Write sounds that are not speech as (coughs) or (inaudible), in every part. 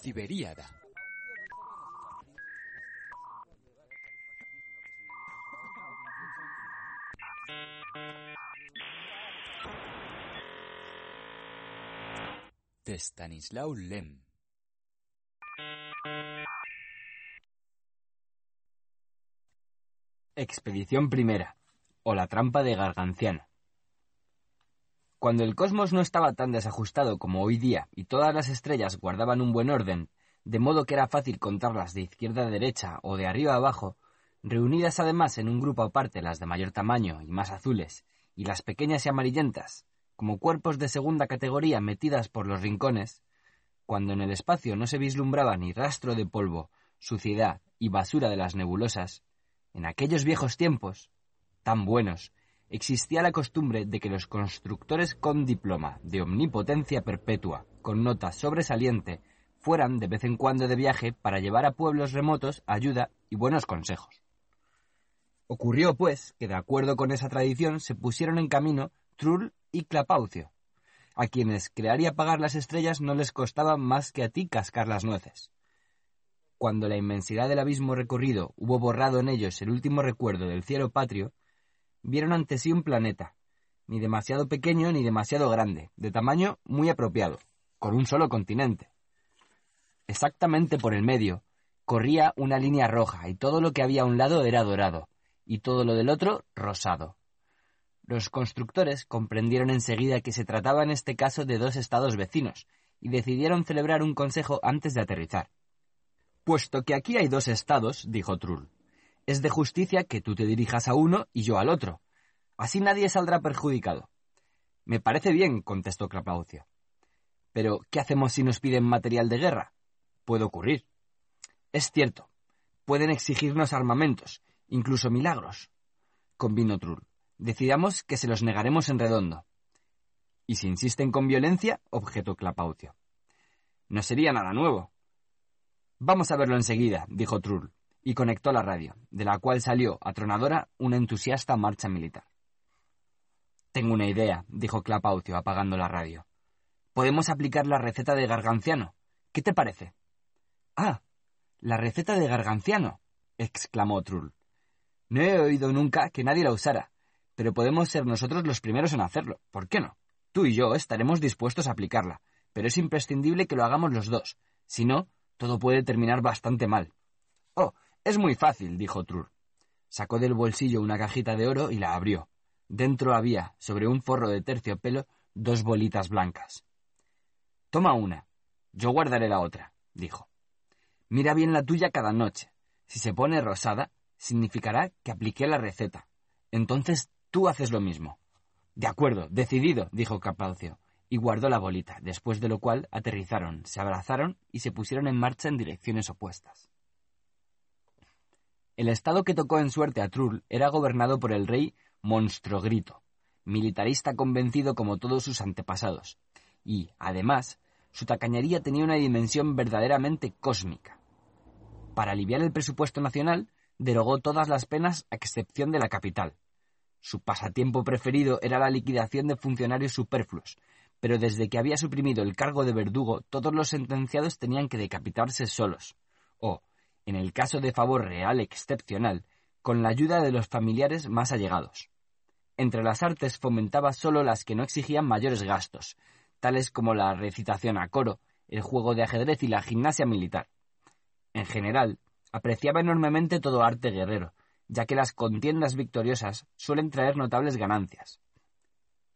Ciberíada. De Stanislaw Lem. Expedición primera, o la trampa de Garganciano. Cuando el cosmos no estaba tan desajustado como hoy día y todas las estrellas guardaban un buen orden, de modo que era fácil contarlas de izquierda a derecha o de arriba a abajo, reunidas además en un grupo aparte las de mayor tamaño y más azules, y las pequeñas y amarillentas, como cuerpos de segunda categoría metidas por los rincones, cuando en el espacio no se vislumbraba ni rastro de polvo, suciedad y basura de las nebulosas, en aquellos viejos tiempos, tan buenos, existía la costumbre de que los constructores con diploma de omnipotencia perpetua, con nota sobresaliente, fueran de vez en cuando de viaje para llevar a pueblos remotos ayuda y buenos consejos. Ocurrió, pues, que de acuerdo con esa tradición se pusieron en camino Trull y Clapaucio, a quienes crear y apagar las estrellas no les costaba más que a ti cascar las nueces. Cuando la inmensidad del abismo recorrido hubo borrado en ellos el último recuerdo del cielo patrio, vieron ante sí un planeta, ni demasiado pequeño ni demasiado grande, de tamaño muy apropiado, con un solo continente. Exactamente por el medio corría una línea roja y todo lo que había a un lado era dorado y todo lo del otro rosado. Los constructores comprendieron enseguida que se trataba en este caso de dos estados vecinos y decidieron celebrar un consejo antes de aterrizar. Puesto que aquí hay dos estados, dijo Trull, es de justicia que tú te dirijas a uno y yo al otro. Así nadie saldrá perjudicado. Me parece bien, contestó Clapaucio. Pero, ¿qué hacemos si nos piden material de guerra? Puede ocurrir. Es cierto. Pueden exigirnos armamentos, incluso milagros. Convino Trull. Decidamos que se los negaremos en redondo. Y si insisten con violencia, objetó Clapaucio. No sería nada nuevo. Vamos a verlo enseguida, dijo Trull y conectó la radio, de la cual salió, atronadora, una entusiasta marcha militar. Tengo una idea, dijo Clapaucio, apagando la radio. Podemos aplicar la receta de Garganciano. ¿Qué te parece? Ah, la receta de Garganciano, exclamó Trull. No he oído nunca que nadie la usara, pero podemos ser nosotros los primeros en hacerlo. ¿Por qué no? Tú y yo estaremos dispuestos a aplicarla, pero es imprescindible que lo hagamos los dos. Si no, todo puede terminar bastante mal. Oh, es muy fácil, dijo Trur. Sacó del bolsillo una cajita de oro y la abrió. Dentro había, sobre un forro de terciopelo, dos bolitas blancas. Toma una. Yo guardaré la otra, dijo. Mira bien la tuya cada noche. Si se pone rosada, significará que apliqué la receta. Entonces tú haces lo mismo. De acuerdo, decidido, dijo Capaucio, y guardó la bolita, después de lo cual aterrizaron, se abrazaron y se pusieron en marcha en direcciones opuestas. El estado que tocó en suerte a Trull era gobernado por el rey Monstrogrito, militarista convencido como todos sus antepasados, y, además, su tacañería tenía una dimensión verdaderamente cósmica. Para aliviar el presupuesto nacional, derogó todas las penas a excepción de la capital. Su pasatiempo preferido era la liquidación de funcionarios superfluos, pero desde que había suprimido el cargo de verdugo, todos los sentenciados tenían que decapitarse solos, o, en el caso de favor real excepcional, con la ayuda de los familiares más allegados. Entre las artes fomentaba solo las que no exigían mayores gastos, tales como la recitación a coro, el juego de ajedrez y la gimnasia militar. En general, apreciaba enormemente todo arte guerrero, ya que las contiendas victoriosas suelen traer notables ganancias.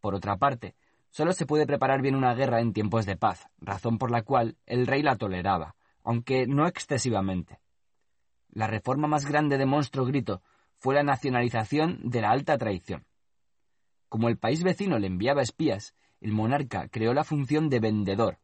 Por otra parte, solo se puede preparar bien una guerra en tiempos de paz, razón por la cual el rey la toleraba, aunque no excesivamente. La reforma más grande de Monstruo Grito fue la nacionalización de la alta traición. Como el país vecino le enviaba espías, el monarca creó la función de vendedor,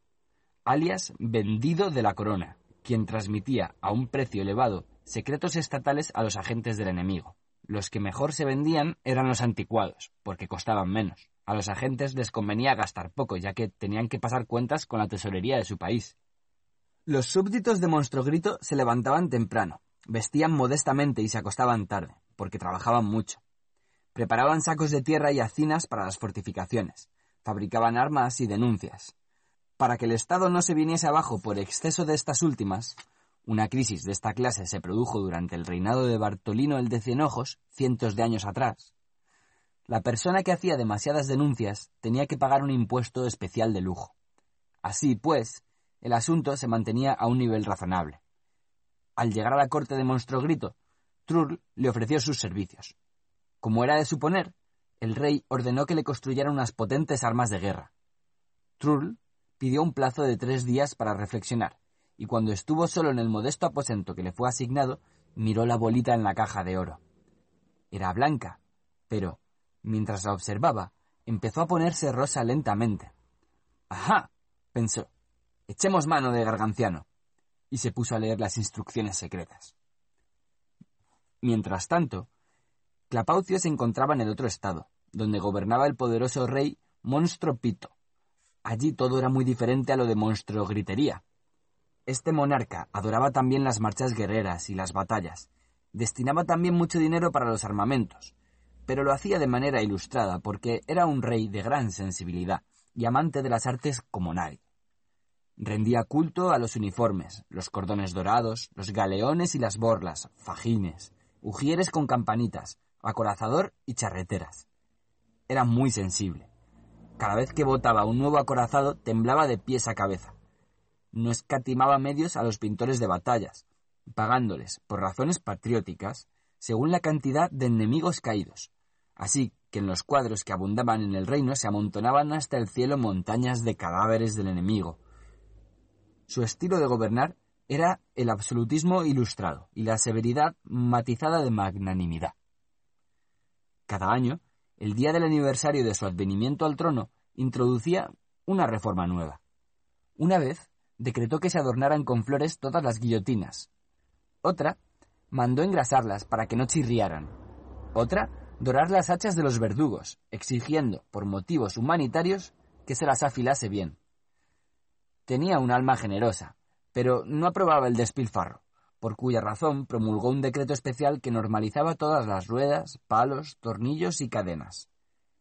alias vendido de la corona, quien transmitía a un precio elevado secretos estatales a los agentes del enemigo. Los que mejor se vendían eran los anticuados, porque costaban menos. A los agentes les convenía gastar poco, ya que tenían que pasar cuentas con la tesorería de su país. Los súbditos de Monstrogrito se levantaban temprano, Vestían modestamente y se acostaban tarde, porque trabajaban mucho. Preparaban sacos de tierra y hacinas para las fortificaciones. Fabricaban armas y denuncias. Para que el Estado no se viniese abajo por exceso de estas últimas, una crisis de esta clase se produjo durante el reinado de Bartolino el de Cienojos, cientos de años atrás. La persona que hacía demasiadas denuncias tenía que pagar un impuesto especial de lujo. Así pues, el asunto se mantenía a un nivel razonable. Al llegar a la corte de Monstruo Grito, Trull le ofreció sus servicios. Como era de suponer, el rey ordenó que le construyeran unas potentes armas de guerra. Trull pidió un plazo de tres días para reflexionar, y cuando estuvo solo en el modesto aposento que le fue asignado, miró la bolita en la caja de oro. Era blanca, pero, mientras la observaba, empezó a ponerse rosa lentamente. ¡Ajá! pensó. Echemos mano de Garganciano. Y se puso a leer las instrucciones secretas. Mientras tanto, Clapaucio se encontraba en el otro estado, donde gobernaba el poderoso rey Monstro Pito. Allí todo era muy diferente a lo de Monstro Gritería. Este monarca adoraba también las marchas guerreras y las batallas. Destinaba también mucho dinero para los armamentos, pero lo hacía de manera ilustrada porque era un rey de gran sensibilidad y amante de las artes como nadie. Rendía culto a los uniformes, los cordones dorados, los galeones y las borlas, fajines, ujieres con campanitas, acorazador y charreteras. Era muy sensible. Cada vez que botaba un nuevo acorazado temblaba de pies a cabeza. No escatimaba medios a los pintores de batallas, pagándoles, por razones patrióticas, según la cantidad de enemigos caídos. Así que en los cuadros que abundaban en el reino se amontonaban hasta el cielo montañas de cadáveres del enemigo, su estilo de gobernar era el absolutismo ilustrado y la severidad matizada de magnanimidad. Cada año, el día del aniversario de su advenimiento al trono, introducía una reforma nueva. Una vez, decretó que se adornaran con flores todas las guillotinas. Otra, mandó engrasarlas para que no chirriaran. Otra, dorar las hachas de los verdugos, exigiendo, por motivos humanitarios, que se las afilase bien. Tenía un alma generosa, pero no aprobaba el despilfarro, por cuya razón promulgó un decreto especial que normalizaba todas las ruedas, palos, tornillos y cadenas.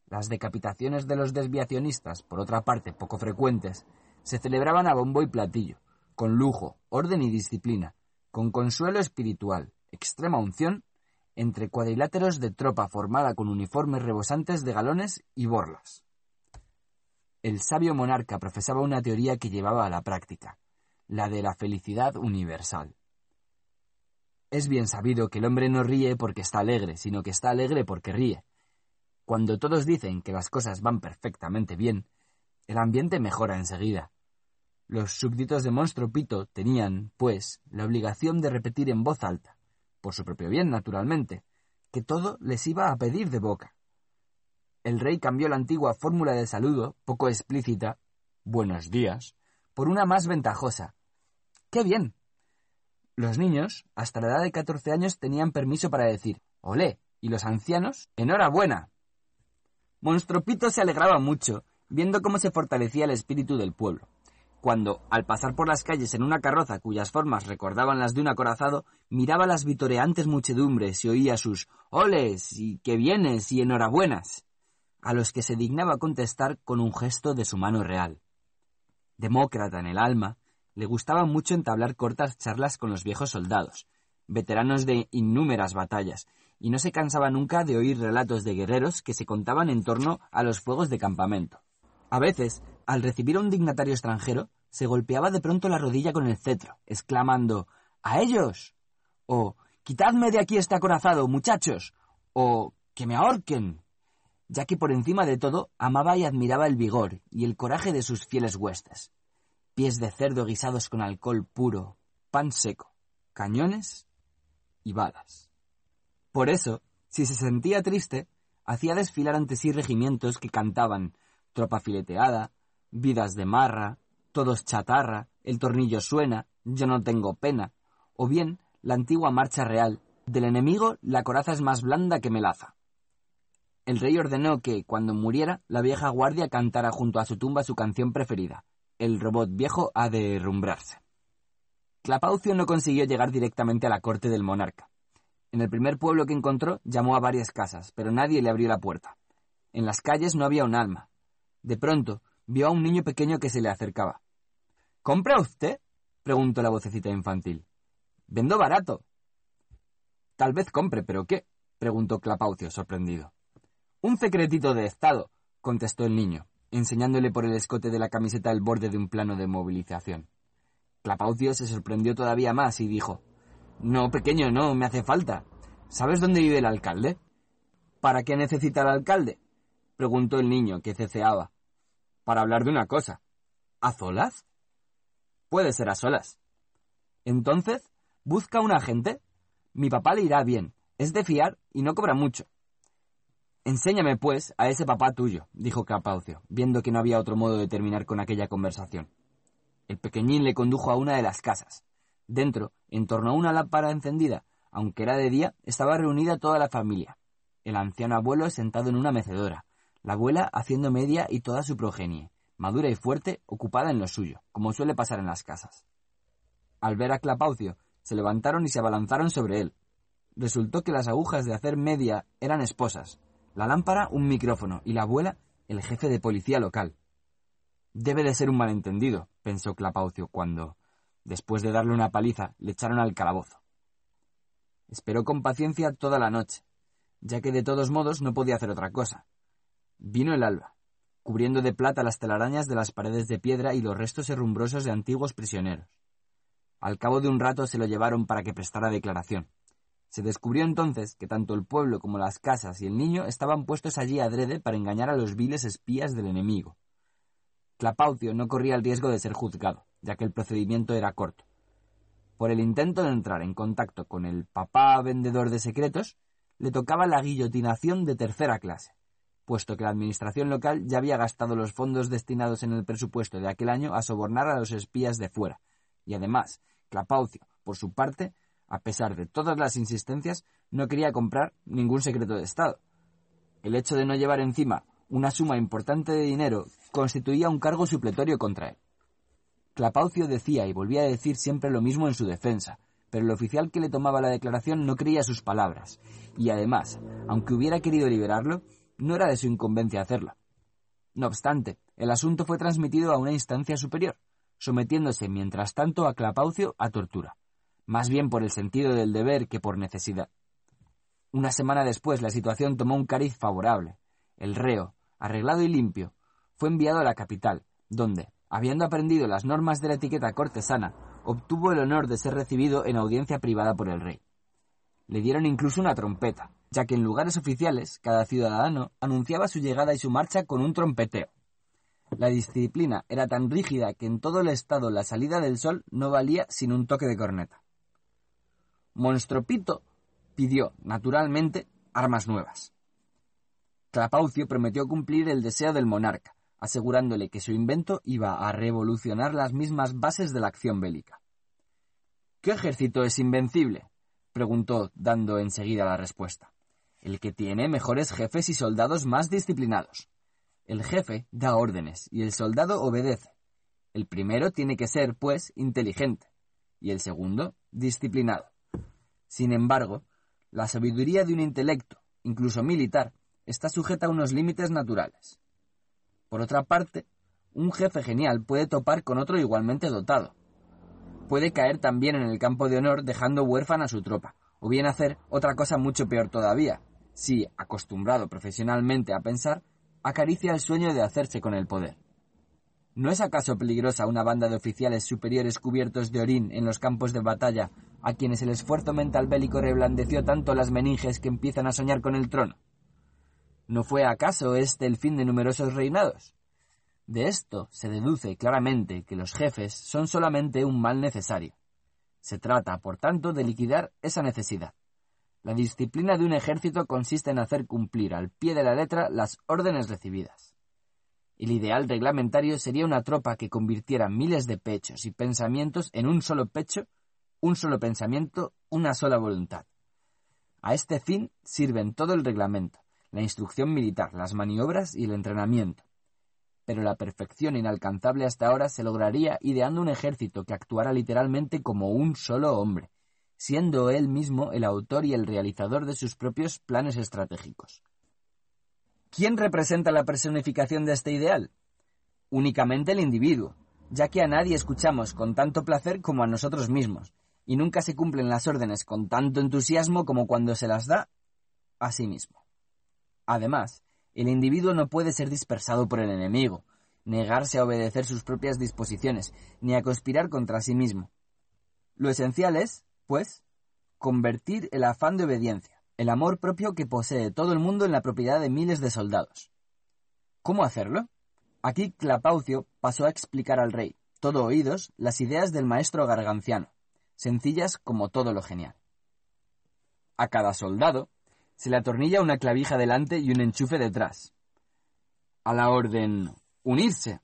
Las decapitaciones de los desviacionistas, por otra parte poco frecuentes, se celebraban a bombo y platillo, con lujo, orden y disciplina, con consuelo espiritual, extrema unción, entre cuadriláteros de tropa formada con uniformes rebosantes de galones y borlas. El sabio monarca profesaba una teoría que llevaba a la práctica, la de la felicidad universal. Es bien sabido que el hombre no ríe porque está alegre, sino que está alegre porque ríe. Cuando todos dicen que las cosas van perfectamente bien, el ambiente mejora enseguida. Los súbditos de Monstruo Pito tenían, pues, la obligación de repetir en voz alta, por su propio bien, naturalmente, que todo les iba a pedir de boca el rey cambió la antigua fórmula de saludo, poco explícita, buenos días, por una más ventajosa. ¡Qué bien! Los niños, hasta la edad de 14 años, tenían permiso para decir olé, y los ancianos, enhorabuena. Monstropito se alegraba mucho, viendo cómo se fortalecía el espíritu del pueblo. Cuando, al pasar por las calles en una carroza cuyas formas recordaban las de un acorazado, miraba las vitoreantes muchedumbres y oía sus oles y que vienes y enhorabuenas a los que se dignaba contestar con un gesto de su mano real. Demócrata en el alma, le gustaba mucho entablar cortas charlas con los viejos soldados, veteranos de innúmeras batallas, y no se cansaba nunca de oír relatos de guerreros que se contaban en torno a los fuegos de campamento. A veces, al recibir a un dignatario extranjero, se golpeaba de pronto la rodilla con el cetro, exclamando ¡A ellos! o Quitadme de aquí este acorazado, muchachos, o que me ahorquen ya que por encima de todo amaba y admiraba el vigor y el coraje de sus fieles huestes. Pies de cerdo guisados con alcohol puro, pan seco, cañones y balas. Por eso, si se sentía triste, hacía desfilar ante sí regimientos que cantaban tropa fileteada, vidas de marra, todos chatarra, el tornillo suena, yo no tengo pena, o bien la antigua marcha real, del enemigo la coraza es más blanda que melaza. El rey ordenó que, cuando muriera, la vieja guardia cantara junto a su tumba su canción preferida. El robot viejo ha de herrumbrarse. Clapaucio no consiguió llegar directamente a la corte del monarca. En el primer pueblo que encontró llamó a varias casas, pero nadie le abrió la puerta. En las calles no había un alma. De pronto vio a un niño pequeño que se le acercaba. ¿Compra usted? preguntó la vocecita infantil. Vendo barato. Tal vez compre, pero ¿qué? preguntó Clapaucio, sorprendido. Un secretito de Estado, contestó el niño, enseñándole por el escote de la camiseta el borde de un plano de movilización. Clapaucio se sorprendió todavía más y dijo No, pequeño, no, me hace falta. ¿Sabes dónde vive el alcalde? ¿Para qué necesita el alcalde? preguntó el niño, que ceceaba. Para hablar de una cosa. ¿A solas? Puede ser a solas. Entonces, busca un agente. Mi papá le irá bien. Es de fiar y no cobra mucho. Enséñame, pues, a ese papá tuyo, dijo Capaucio, viendo que no había otro modo de terminar con aquella conversación. El pequeñín le condujo a una de las casas. Dentro, en torno a una lámpara encendida, aunque era de día, estaba reunida toda la familia. El anciano abuelo sentado en una mecedora, la abuela haciendo media y toda su progenie, madura y fuerte, ocupada en lo suyo, como suele pasar en las casas. Al ver a Clapaucio, se levantaron y se abalanzaron sobre él. Resultó que las agujas de hacer media eran esposas, la lámpara un micrófono y la abuela el jefe de policía local. Debe de ser un malentendido, pensó Clapaucio cuando, después de darle una paliza, le echaron al calabozo. Esperó con paciencia toda la noche, ya que de todos modos no podía hacer otra cosa. Vino el alba cubriendo de plata las telarañas de las paredes de piedra y los restos herrumbrosos de antiguos prisioneros. Al cabo de un rato se lo llevaron para que prestara declaración. Se descubrió entonces que tanto el pueblo como las casas y el niño estaban puestos allí adrede para engañar a los viles espías del enemigo. Clapaucio no corría el riesgo de ser juzgado, ya que el procedimiento era corto. Por el intento de entrar en contacto con el papá vendedor de secretos, le tocaba la guillotinación de tercera clase puesto que la administración local ya había gastado los fondos destinados en el presupuesto de aquel año a sobornar a los espías de fuera. Y además, Clapaucio, por su parte, a pesar de todas las insistencias, no quería comprar ningún secreto de Estado. El hecho de no llevar encima una suma importante de dinero constituía un cargo supletorio contra él. Clapaucio decía y volvía a decir siempre lo mismo en su defensa, pero el oficial que le tomaba la declaración no creía sus palabras, y además, aunque hubiera querido liberarlo, no era de su incumbencia hacerla. No obstante, el asunto fue transmitido a una instancia superior, sometiéndose mientras tanto a Clapaucio a tortura, más bien por el sentido del deber que por necesidad. Una semana después la situación tomó un cariz favorable. El reo, arreglado y limpio, fue enviado a la capital, donde, habiendo aprendido las normas de la etiqueta cortesana, obtuvo el honor de ser recibido en audiencia privada por el rey. Le dieron incluso una trompeta, ya que en lugares oficiales cada ciudadano anunciaba su llegada y su marcha con un trompeteo. La disciplina era tan rígida que en todo el estado la salida del sol no valía sin un toque de corneta. Monstropito pidió, naturalmente, armas nuevas. Clapaucio prometió cumplir el deseo del monarca, asegurándole que su invento iba a revolucionar las mismas bases de la acción bélica. ¿Qué ejército es invencible? preguntó, dando enseguida la respuesta el que tiene mejores jefes y soldados más disciplinados. El jefe da órdenes y el soldado obedece. El primero tiene que ser, pues, inteligente y el segundo, disciplinado. Sin embargo, la sabiduría de un intelecto, incluso militar, está sujeta a unos límites naturales. Por otra parte, un jefe genial puede topar con otro igualmente dotado. Puede caer también en el campo de honor dejando huérfana a su tropa, o bien hacer otra cosa mucho peor todavía, si, acostumbrado profesionalmente a pensar, acaricia el sueño de hacerse con el poder. ¿No es acaso peligrosa una banda de oficiales superiores cubiertos de orín en los campos de batalla a quienes el esfuerzo mental bélico reblandeció tanto las meninges que empiezan a soñar con el trono? ¿No fue acaso este el fin de numerosos reinados? De esto se deduce claramente que los jefes son solamente un mal necesario. Se trata, por tanto, de liquidar esa necesidad. La disciplina de un ejército consiste en hacer cumplir al pie de la letra las órdenes recibidas. El ideal reglamentario sería una tropa que convirtiera miles de pechos y pensamientos en un solo pecho, un solo pensamiento, una sola voluntad. A este fin sirven todo el reglamento, la instrucción militar, las maniobras y el entrenamiento. Pero la perfección inalcanzable hasta ahora se lograría ideando un ejército que actuara literalmente como un solo hombre, siendo él mismo el autor y el realizador de sus propios planes estratégicos. ¿Quién representa la personificación de este ideal? Únicamente el individuo, ya que a nadie escuchamos con tanto placer como a nosotros mismos, y nunca se cumplen las órdenes con tanto entusiasmo como cuando se las da a sí mismo. Además, el individuo no puede ser dispersado por el enemigo, negarse a obedecer sus propias disposiciones, ni a conspirar contra sí mismo. Lo esencial es, pues, convertir el afán de obediencia, el amor propio que posee todo el mundo en la propiedad de miles de soldados. ¿Cómo hacerlo? Aquí Clapaucio pasó a explicar al rey, todo oídos, las ideas del maestro garganciano, sencillas como todo lo genial. A cada soldado se le atornilla una clavija delante y un enchufe detrás. A la orden unirse.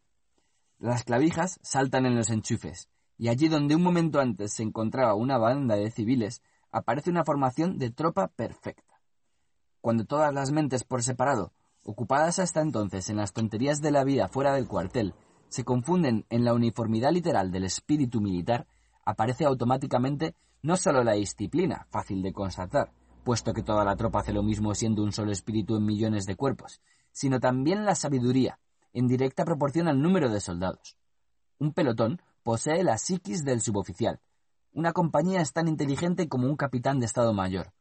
Las clavijas saltan en los enchufes, y allí donde un momento antes se encontraba una banda de civiles, aparece una formación de tropa perfecta. Cuando todas las mentes por separado, ocupadas hasta entonces en las tonterías de la vida fuera del cuartel, se confunden en la uniformidad literal del espíritu militar, aparece automáticamente no solo la disciplina, fácil de constatar, puesto que toda la tropa hace lo mismo siendo un solo espíritu en millones de cuerpos, sino también la sabiduría, en directa proporción al número de soldados. Un pelotón posee la psiquis del suboficial. Una compañía es tan inteligente como un capitán de Estado Mayor.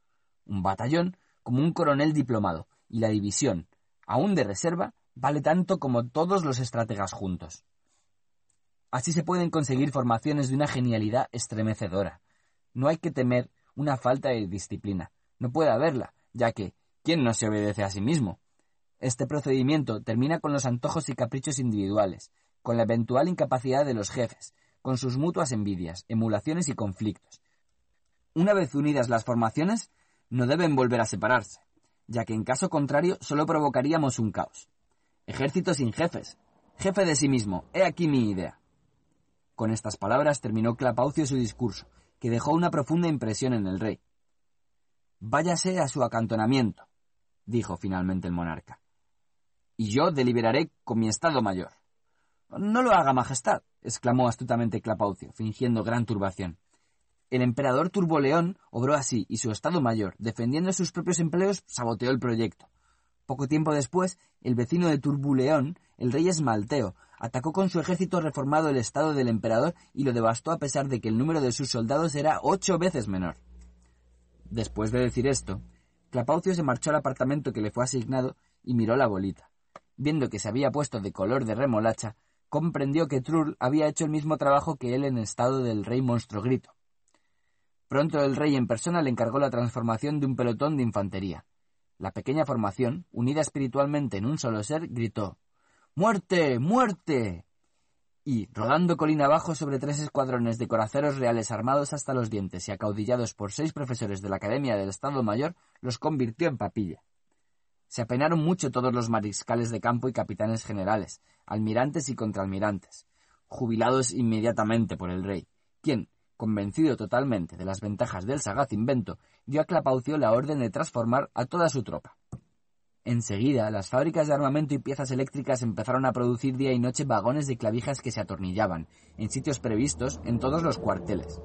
Un batallón como un coronel diplomado. Y la división, aún de reserva, vale tanto como todos los estrategas juntos. Así se pueden conseguir formaciones de una genialidad estremecedora. No hay que temer una falta de disciplina. No puede haberla, ya que ¿quién no se obedece a sí mismo? Este procedimiento termina con los antojos y caprichos individuales, con la eventual incapacidad de los jefes, con sus mutuas envidias, emulaciones y conflictos. Una vez unidas las formaciones, no deben volver a separarse, ya que en caso contrario solo provocaríamos un caos. Ejército sin jefes. Jefe de sí mismo. He aquí mi idea. Con estas palabras terminó Clapaucio su discurso, que dejó una profunda impresión en el rey. Váyase a su acantonamiento, dijo finalmente el monarca, y yo deliberaré con mi Estado Mayor. No lo haga, Majestad, exclamó astutamente Clapaucio, fingiendo gran turbación. El emperador Turboleón obró así, y su Estado Mayor, defendiendo sus propios empleos, saboteó el proyecto. Poco tiempo después, el vecino de Turbuleón, el rey Esmalteo, atacó con su ejército reformado el estado del emperador y lo devastó a pesar de que el número de sus soldados era ocho veces menor. Después de decir esto, Clapaucio se marchó al apartamento que le fue asignado y miró la bolita. Viendo que se había puesto de color de remolacha, comprendió que Trull había hecho el mismo trabajo que él en estado del rey monstruo grito. Pronto el rey en persona le encargó la transformación de un pelotón de infantería. La pequeña formación, unida espiritualmente en un solo ser, gritó ¡Muerte! ¡Muerte! Y, rodando colina abajo sobre tres escuadrones de coraceros reales armados hasta los dientes y acaudillados por seis profesores de la Academia del Estado Mayor, los convirtió en papilla. Se apenaron mucho todos los mariscales de campo y capitanes generales, almirantes y contraalmirantes, jubilados inmediatamente por el rey, quien, convencido totalmente de las ventajas del sagaz invento, dio a Clapaucio la orden de transformar a toda su tropa. Enseguida, las fábricas de armamento y piezas eléctricas empezaron a producir día y noche vagones de clavijas que se atornillaban, en sitios previstos, en todos los cuarteles.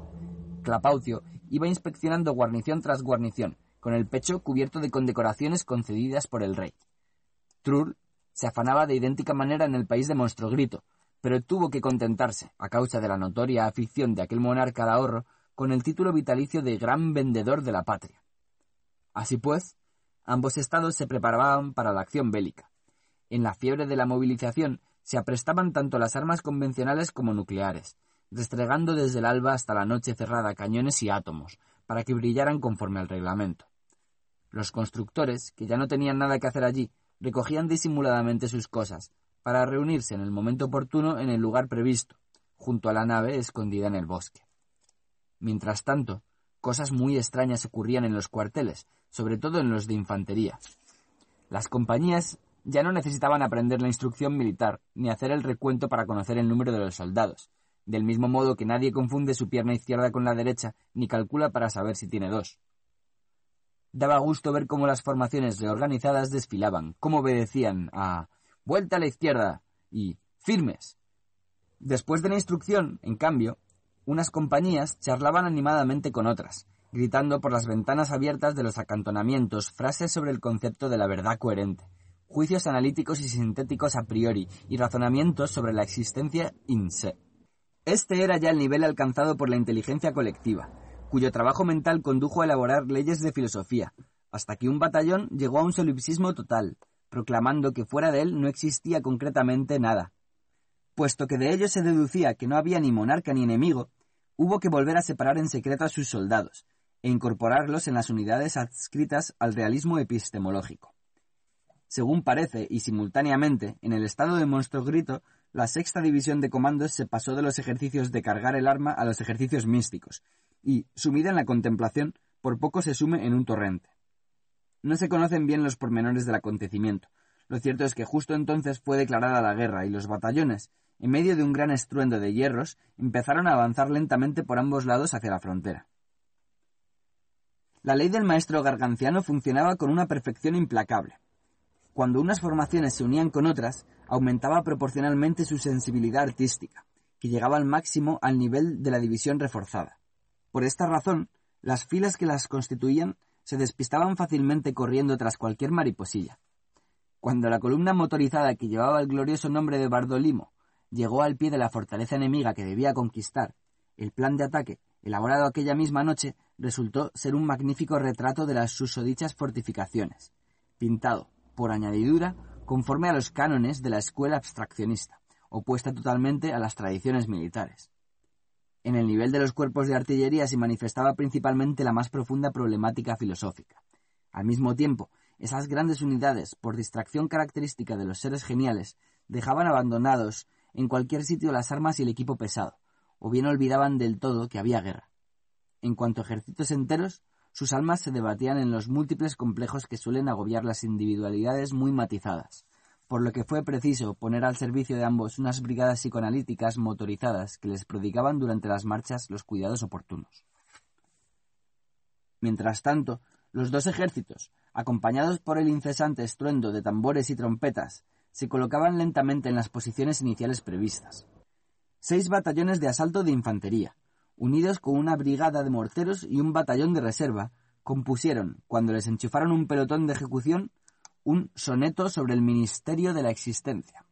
Clapaucio iba inspeccionando guarnición tras guarnición, con el pecho cubierto de condecoraciones concedidas por el rey. Trull se afanaba de idéntica manera en el país de Monstrogrito, pero tuvo que contentarse, a causa de la notoria afición de aquel monarca al ahorro, con el título vitalicio de gran vendedor de la patria. Así pues, Ambos estados se preparaban para la acción bélica. En la fiebre de la movilización se aprestaban tanto las armas convencionales como nucleares, restregando desde el alba hasta la noche cerrada cañones y átomos, para que brillaran conforme al reglamento. Los constructores, que ya no tenían nada que hacer allí, recogían disimuladamente sus cosas, para reunirse en el momento oportuno en el lugar previsto, junto a la nave escondida en el bosque. Mientras tanto, cosas muy extrañas ocurrían en los cuarteles, sobre todo en los de infantería. Las compañías ya no necesitaban aprender la instrucción militar ni hacer el recuento para conocer el número de los soldados, del mismo modo que nadie confunde su pierna izquierda con la derecha ni calcula para saber si tiene dos. Daba gusto ver cómo las formaciones reorganizadas desfilaban, cómo obedecían a vuelta a la izquierda y firmes. Después de la instrucción, en cambio, unas compañías charlaban animadamente con otras, gritando por las ventanas abiertas de los acantonamientos frases sobre el concepto de la verdad coherente, juicios analíticos y sintéticos a priori y razonamientos sobre la existencia in se. Este era ya el nivel alcanzado por la inteligencia colectiva, cuyo trabajo mental condujo a elaborar leyes de filosofía, hasta que un batallón llegó a un solipsismo total, proclamando que fuera de él no existía concretamente nada. Puesto que de ello se deducía que no había ni monarca ni enemigo, hubo que volver a separar en secreto a sus soldados, e incorporarlos en las unidades adscritas al realismo epistemológico. Según parece, y simultáneamente, en el estado de monstruo grito, la sexta división de comandos se pasó de los ejercicios de cargar el arma a los ejercicios místicos, y, sumida en la contemplación, por poco se sume en un torrente. No se conocen bien los pormenores del acontecimiento. Lo cierto es que justo entonces fue declarada la guerra y los batallones, en medio de un gran estruendo de hierros, empezaron a avanzar lentamente por ambos lados hacia la frontera. La ley del maestro garganciano funcionaba con una perfección implacable. Cuando unas formaciones se unían con otras, aumentaba proporcionalmente su sensibilidad artística, que llegaba al máximo al nivel de la división reforzada. Por esta razón, las filas que las constituían se despistaban fácilmente corriendo tras cualquier mariposilla. Cuando la columna motorizada que llevaba el glorioso nombre de Bardolimo llegó al pie de la fortaleza enemiga que debía conquistar, el plan de ataque, elaborado aquella misma noche, resultó ser un magnífico retrato de las susodichas fortificaciones, pintado, por añadidura, conforme a los cánones de la escuela abstraccionista, opuesta totalmente a las tradiciones militares. En el nivel de los cuerpos de artillería se manifestaba principalmente la más profunda problemática filosófica. Al mismo tiempo, esas grandes unidades, por distracción característica de los seres geniales, dejaban abandonados en cualquier sitio las armas y el equipo pesado, o bien olvidaban del todo que había guerra. En cuanto a ejércitos enteros, sus almas se debatían en los múltiples complejos que suelen agobiar las individualidades muy matizadas, por lo que fue preciso poner al servicio de ambos unas brigadas psicoanalíticas motorizadas que les prodigaban durante las marchas los cuidados oportunos. Mientras tanto, los dos ejércitos, acompañados por el incesante estruendo de tambores y trompetas, se colocaban lentamente en las posiciones iniciales previstas. Seis batallones de asalto de infantería, unidos con una brigada de morteros y un batallón de reserva, compusieron, cuando les enchufaron un pelotón de ejecución, un soneto sobre el ministerio de la existencia,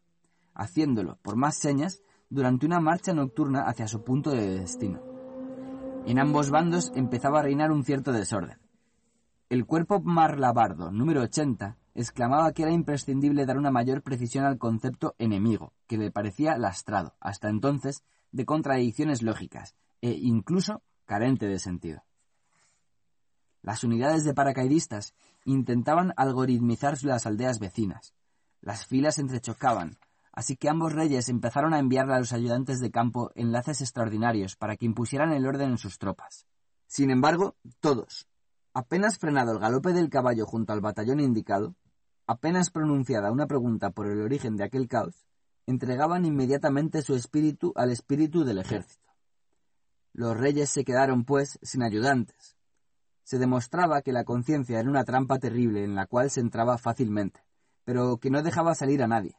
haciéndolo, por más señas, durante una marcha nocturna hacia su punto de destino. En ambos bandos empezaba a reinar un cierto desorden. El cuerpo marlabardo número 80 exclamaba que era imprescindible dar una mayor precisión al concepto enemigo, que le parecía lastrado, hasta entonces, de contradicciones lógicas, e incluso carente de sentido. Las unidades de paracaidistas intentaban algoritmizar las aldeas vecinas. Las filas entrechocaban, así que ambos reyes empezaron a enviarle a los ayudantes de campo enlaces extraordinarios para que impusieran el orden en sus tropas. Sin embargo, todos, apenas frenado el galope del caballo junto al batallón indicado, apenas pronunciada una pregunta por el origen de aquel caos, entregaban inmediatamente su espíritu al espíritu del ejército. Los reyes se quedaron, pues, sin ayudantes. Se demostraba que la conciencia era una trampa terrible en la cual se entraba fácilmente, pero que no dejaba salir a nadie.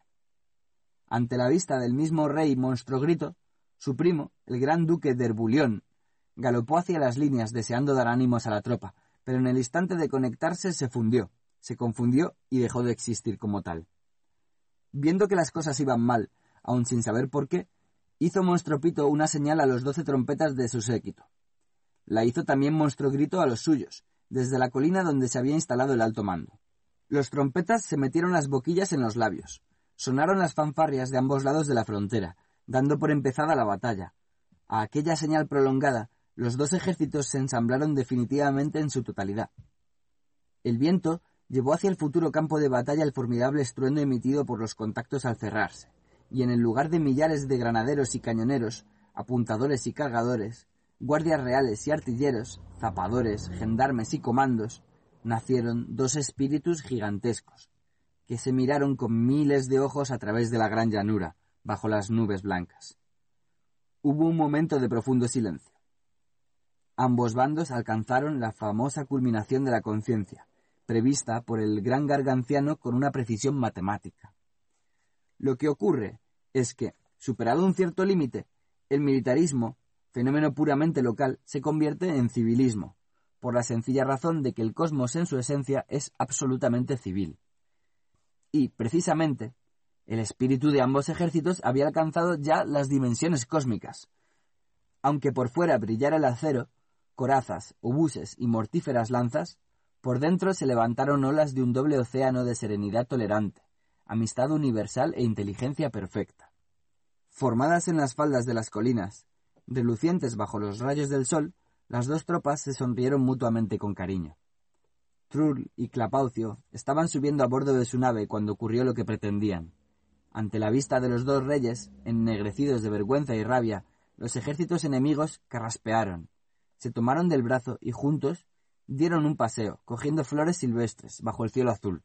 Ante la vista del mismo rey monstruo grito, su primo, el gran duque de Herbulión, galopó hacia las líneas deseando dar ánimos a la tropa, pero en el instante de conectarse se fundió, se confundió y dejó de existir como tal. Viendo que las cosas iban mal, aun sin saber por qué, hizo Monstruo Pito una señal a los doce trompetas de su séquito. La hizo también Monstruo Grito a los suyos, desde la colina donde se había instalado el alto mando. Los trompetas se metieron las boquillas en los labios. Sonaron las fanfarrias de ambos lados de la frontera, dando por empezada la batalla. A aquella señal prolongada, los dos ejércitos se ensamblaron definitivamente en su totalidad. El viento llevó hacia el futuro campo de batalla el formidable estruendo emitido por los contactos al cerrarse y en el lugar de millares de granaderos y cañoneros, apuntadores y cargadores, guardias reales y artilleros, zapadores, gendarmes y comandos, nacieron dos espíritus gigantescos, que se miraron con miles de ojos a través de la gran llanura, bajo las nubes blancas. Hubo un momento de profundo silencio. Ambos bandos alcanzaron la famosa culminación de la conciencia, prevista por el gran garganciano con una precisión matemática. Lo que ocurre es que, superado un cierto límite, el militarismo, fenómeno puramente local, se convierte en civilismo, por la sencilla razón de que el cosmos en su esencia es absolutamente civil. Y, precisamente, el espíritu de ambos ejércitos había alcanzado ya las dimensiones cósmicas, Aunque por fuera brillara el acero, corazas, obuses y mortíferas lanzas, por dentro se levantaron olas de un doble océano de serenidad tolerante, amistad universal e inteligencia perfecta. Formadas en las faldas de las colinas, relucientes bajo los rayos del sol, las dos tropas se sonrieron mutuamente con cariño. Trull y Clapaucio estaban subiendo a bordo de su nave cuando ocurrió lo que pretendían. Ante la vista de los dos reyes, ennegrecidos de vergüenza y rabia, los ejércitos enemigos carraspearon, se tomaron del brazo y juntos dieron un paseo, cogiendo flores silvestres bajo el cielo azul,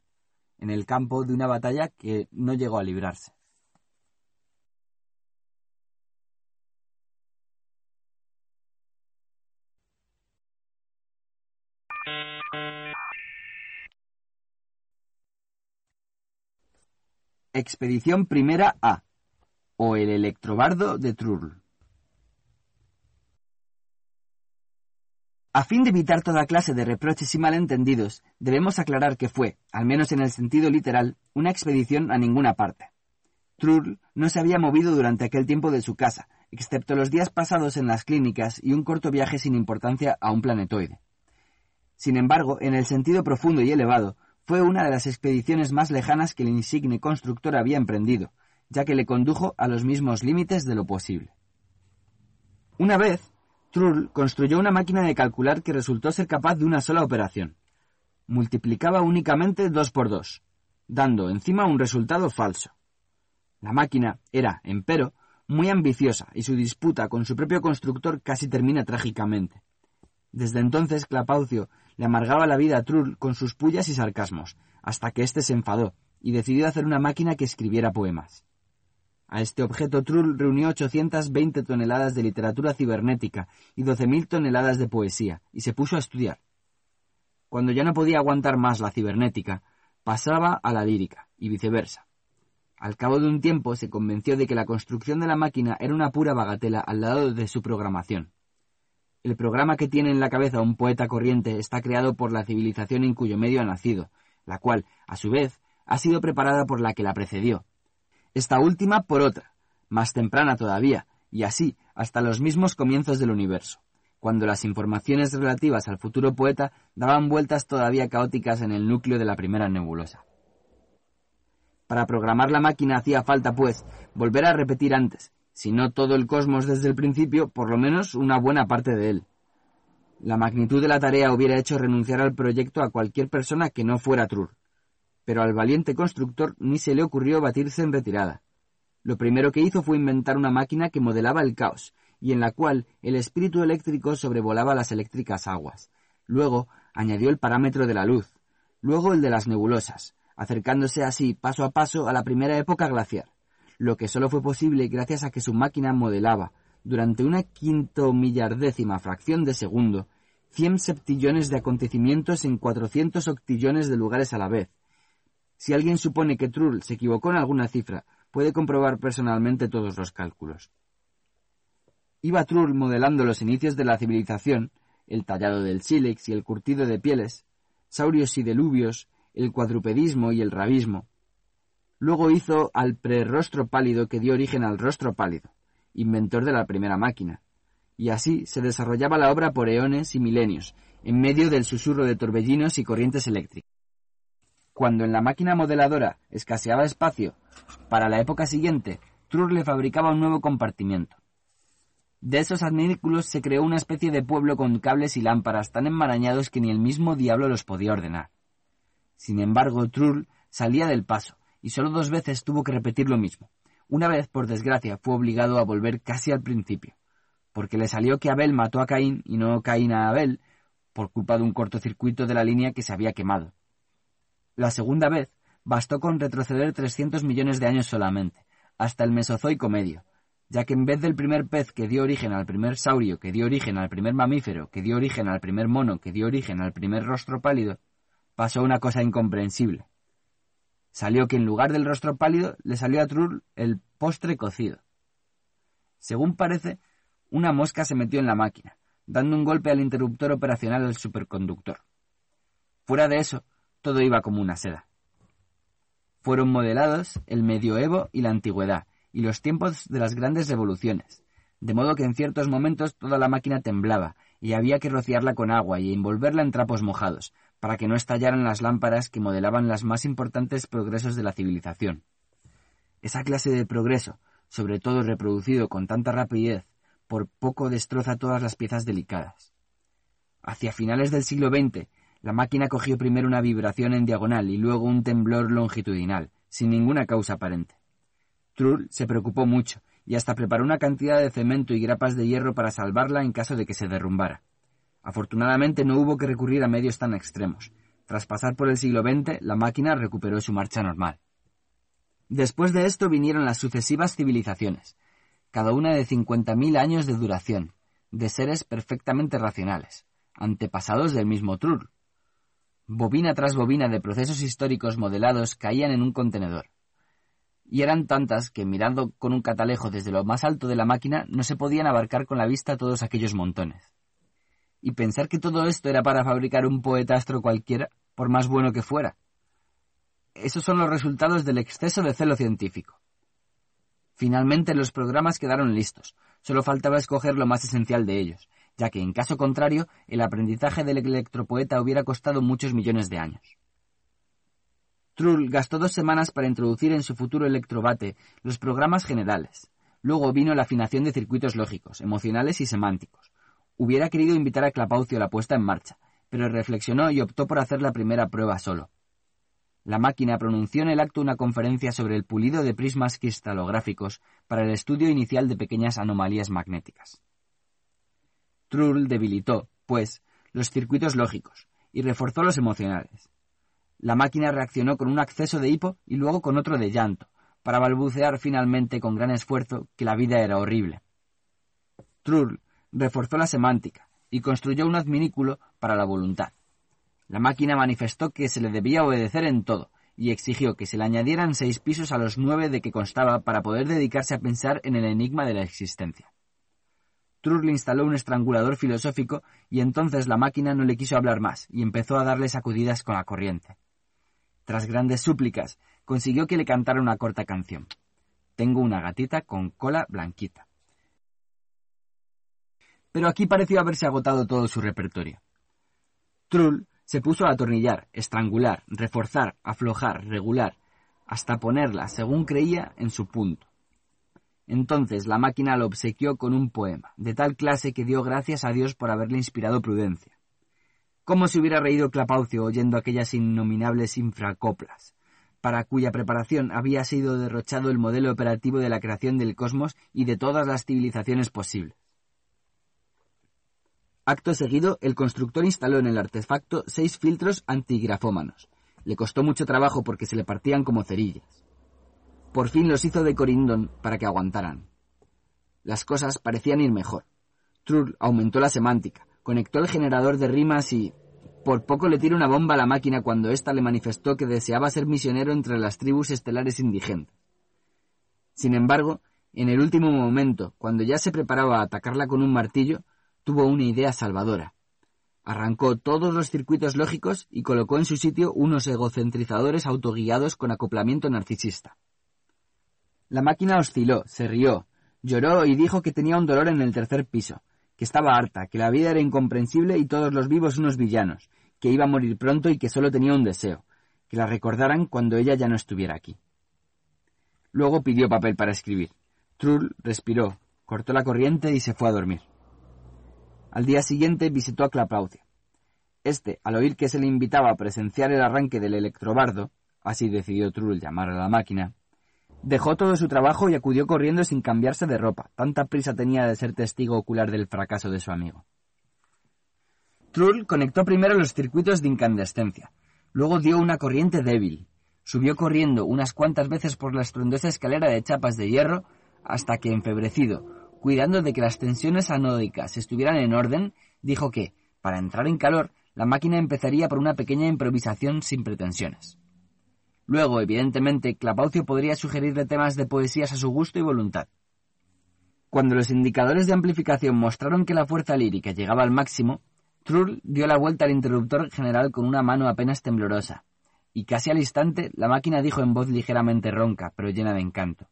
en el campo de una batalla que no llegó a librarse. Expedición Primera A o el Electrobardo de Trurl. A fin de evitar toda clase de reproches y malentendidos, debemos aclarar que fue, al menos en el sentido literal, una expedición a ninguna parte. Trull no se había movido durante aquel tiempo de su casa, excepto los días pasados en las clínicas y un corto viaje sin importancia a un planetoide. Sin embargo, en el sentido profundo y elevado, fue una de las expediciones más lejanas que el insigne constructor había emprendido, ya que le condujo a los mismos límites de lo posible. Una vez, Trull construyó una máquina de calcular que resultó ser capaz de una sola operación. Multiplicaba únicamente dos por dos, dando encima un resultado falso. La máquina era, empero, muy ambiciosa y su disputa con su propio constructor casi termina trágicamente. Desde entonces Clapaucio le amargaba la vida a Trull con sus pullas y sarcasmos, hasta que éste se enfadó y decidió hacer una máquina que escribiera poemas. A este objeto Trull reunió 820 toneladas de literatura cibernética y 12.000 toneladas de poesía, y se puso a estudiar. Cuando ya no podía aguantar más la cibernética, pasaba a la lírica, y viceversa. Al cabo de un tiempo se convenció de que la construcción de la máquina era una pura bagatela al lado de su programación. El programa que tiene en la cabeza un poeta corriente está creado por la civilización en cuyo medio ha nacido, la cual, a su vez, ha sido preparada por la que la precedió, esta última por otra, más temprana todavía, y así hasta los mismos comienzos del universo, cuando las informaciones relativas al futuro poeta daban vueltas todavía caóticas en el núcleo de la primera nebulosa. Para programar la máquina hacía falta, pues, volver a repetir antes, si no todo el cosmos desde el principio, por lo menos una buena parte de él. La magnitud de la tarea hubiera hecho renunciar al proyecto a cualquier persona que no fuera Trur pero al valiente constructor ni se le ocurrió batirse en retirada. Lo primero que hizo fue inventar una máquina que modelaba el caos, y en la cual el espíritu eléctrico sobrevolaba las eléctricas aguas. Luego añadió el parámetro de la luz, luego el de las nebulosas, acercándose así paso a paso a la primera época glaciar, lo que solo fue posible gracias a que su máquina modelaba, durante una quinto millardécima fracción de segundo, cien septillones de acontecimientos en cuatrocientos octillones de lugares a la vez, si alguien supone que Trull se equivocó en alguna cifra, puede comprobar personalmente todos los cálculos. Iba Trull modelando los inicios de la civilización, el tallado del sílex y el curtido de pieles, saurios y deluvios, el cuadrupedismo y el rabismo. Luego hizo al prerrostro pálido que dio origen al rostro pálido, inventor de la primera máquina. Y así se desarrollaba la obra por eones y milenios, en medio del susurro de torbellinos y corrientes eléctricas. Cuando en la máquina modeladora escaseaba espacio, para la época siguiente, Trull le fabricaba un nuevo compartimiento. De esos adminículos se creó una especie de pueblo con cables y lámparas tan enmarañados que ni el mismo diablo los podía ordenar. Sin embargo, Trull salía del paso, y solo dos veces tuvo que repetir lo mismo. Una vez, por desgracia, fue obligado a volver casi al principio, porque le salió que Abel mató a Caín y no Caín a Abel, por culpa de un cortocircuito de la línea que se había quemado. La segunda vez bastó con retroceder 300 millones de años solamente, hasta el Mesozoico medio, ya que en vez del primer pez que dio origen al primer saurio, que dio origen al primer mamífero, que dio origen al primer mono, que dio origen al primer rostro pálido, pasó una cosa incomprensible. Salió que en lugar del rostro pálido le salió a Trull el postre cocido. Según parece, una mosca se metió en la máquina, dando un golpe al interruptor operacional del superconductor. Fuera de eso, todo iba como una seda. Fueron modelados el medioevo y la antigüedad, y los tiempos de las grandes revoluciones, de modo que en ciertos momentos toda la máquina temblaba y había que rociarla con agua y envolverla en trapos mojados, para que no estallaran las lámparas que modelaban los más importantes progresos de la civilización. Esa clase de progreso, sobre todo reproducido con tanta rapidez, por poco destroza todas las piezas delicadas. Hacia finales del siglo XX, la máquina cogió primero una vibración en diagonal y luego un temblor longitudinal, sin ninguna causa aparente. Trull se preocupó mucho y hasta preparó una cantidad de cemento y grapas de hierro para salvarla en caso de que se derrumbara. Afortunadamente no hubo que recurrir a medios tan extremos. Tras pasar por el siglo XX, la máquina recuperó su marcha normal. Después de esto vinieron las sucesivas civilizaciones, cada una de cincuenta mil años de duración, de seres perfectamente racionales, antepasados del mismo Trull. Bobina tras bobina de procesos históricos modelados caían en un contenedor y eran tantas que mirando con un catalejo desde lo más alto de la máquina no se podían abarcar con la vista todos aquellos montones. Y pensar que todo esto era para fabricar un poetastro cualquiera, por más bueno que fuera. Esos son los resultados del exceso de celo científico. Finalmente los programas quedaron listos, solo faltaba escoger lo más esencial de ellos, ya que en caso contrario el aprendizaje del electropoeta hubiera costado muchos millones de años. Trull gastó dos semanas para introducir en su futuro electrobate los programas generales. Luego vino la afinación de circuitos lógicos, emocionales y semánticos. Hubiera querido invitar a Clapaucio a la puesta en marcha, pero reflexionó y optó por hacer la primera prueba solo. La máquina pronunció en el acto una conferencia sobre el pulido de prismas cristalográficos para el estudio inicial de pequeñas anomalías magnéticas. Trull debilitó, pues, los circuitos lógicos y reforzó los emocionales. La máquina reaccionó con un acceso de hipo y luego con otro de llanto, para balbucear finalmente con gran esfuerzo que la vida era horrible. Trull reforzó la semántica y construyó un adminículo para la voluntad. La máquina manifestó que se le debía obedecer en todo y exigió que se le añadieran seis pisos a los nueve de que constaba para poder dedicarse a pensar en el enigma de la existencia. Trull instaló un estrangulador filosófico y entonces la máquina no le quiso hablar más y empezó a darle sacudidas con la corriente. Tras grandes súplicas, consiguió que le cantara una corta canción. Tengo una gatita con cola blanquita. Pero aquí pareció haberse agotado todo su repertorio. Trull se puso a atornillar, estrangular, reforzar, aflojar, regular, hasta ponerla, según creía, en su punto. Entonces la máquina lo obsequió con un poema, de tal clase que dio gracias a Dios por haberle inspirado prudencia. ¿Cómo se hubiera reído Clapaucio oyendo aquellas innominables infracoplas, para cuya preparación había sido derrochado el modelo operativo de la creación del cosmos y de todas las civilizaciones posibles? Acto seguido, el constructor instaló en el artefacto seis filtros antigrafómanos. Le costó mucho trabajo porque se le partían como cerillas. Por fin los hizo de corindón para que aguantaran. Las cosas parecían ir mejor. Trull aumentó la semántica, conectó el generador de rimas y... Por poco le tiró una bomba a la máquina cuando ésta le manifestó que deseaba ser misionero entre las tribus estelares indigentes. Sin embargo, en el último momento, cuando ya se preparaba a atacarla con un martillo, tuvo una idea salvadora. Arrancó todos los circuitos lógicos y colocó en su sitio unos egocentrizadores autoguiados con acoplamiento narcisista. La máquina osciló, se rió, lloró y dijo que tenía un dolor en el tercer piso, que estaba harta, que la vida era incomprensible y todos los vivos unos villanos, que iba a morir pronto y que solo tenía un deseo, que la recordaran cuando ella ya no estuviera aquí. Luego pidió papel para escribir. Trull respiró, cortó la corriente y se fue a dormir. Al día siguiente visitó a Clapaucia. Este, al oír que se le invitaba a presenciar el arranque del electrobardo, así decidió Trull llamar a la máquina, Dejó todo su trabajo y acudió corriendo sin cambiarse de ropa. Tanta prisa tenía de ser testigo ocular del fracaso de su amigo. Trull conectó primero los circuitos de incandescencia. Luego dio una corriente débil. Subió corriendo unas cuantas veces por la estruendosa escalera de chapas de hierro hasta que, enfebrecido, cuidando de que las tensiones anódicas estuvieran en orden, dijo que, para entrar en calor, la máquina empezaría por una pequeña improvisación sin pretensiones. Luego, evidentemente, Clapaucio podría sugerirle temas de poesías a su gusto y voluntad. Cuando los indicadores de amplificación mostraron que la fuerza lírica llegaba al máximo, Trull dio la vuelta al interruptor general con una mano apenas temblorosa, y casi al instante la máquina dijo en voz ligeramente ronca, pero llena de encanto.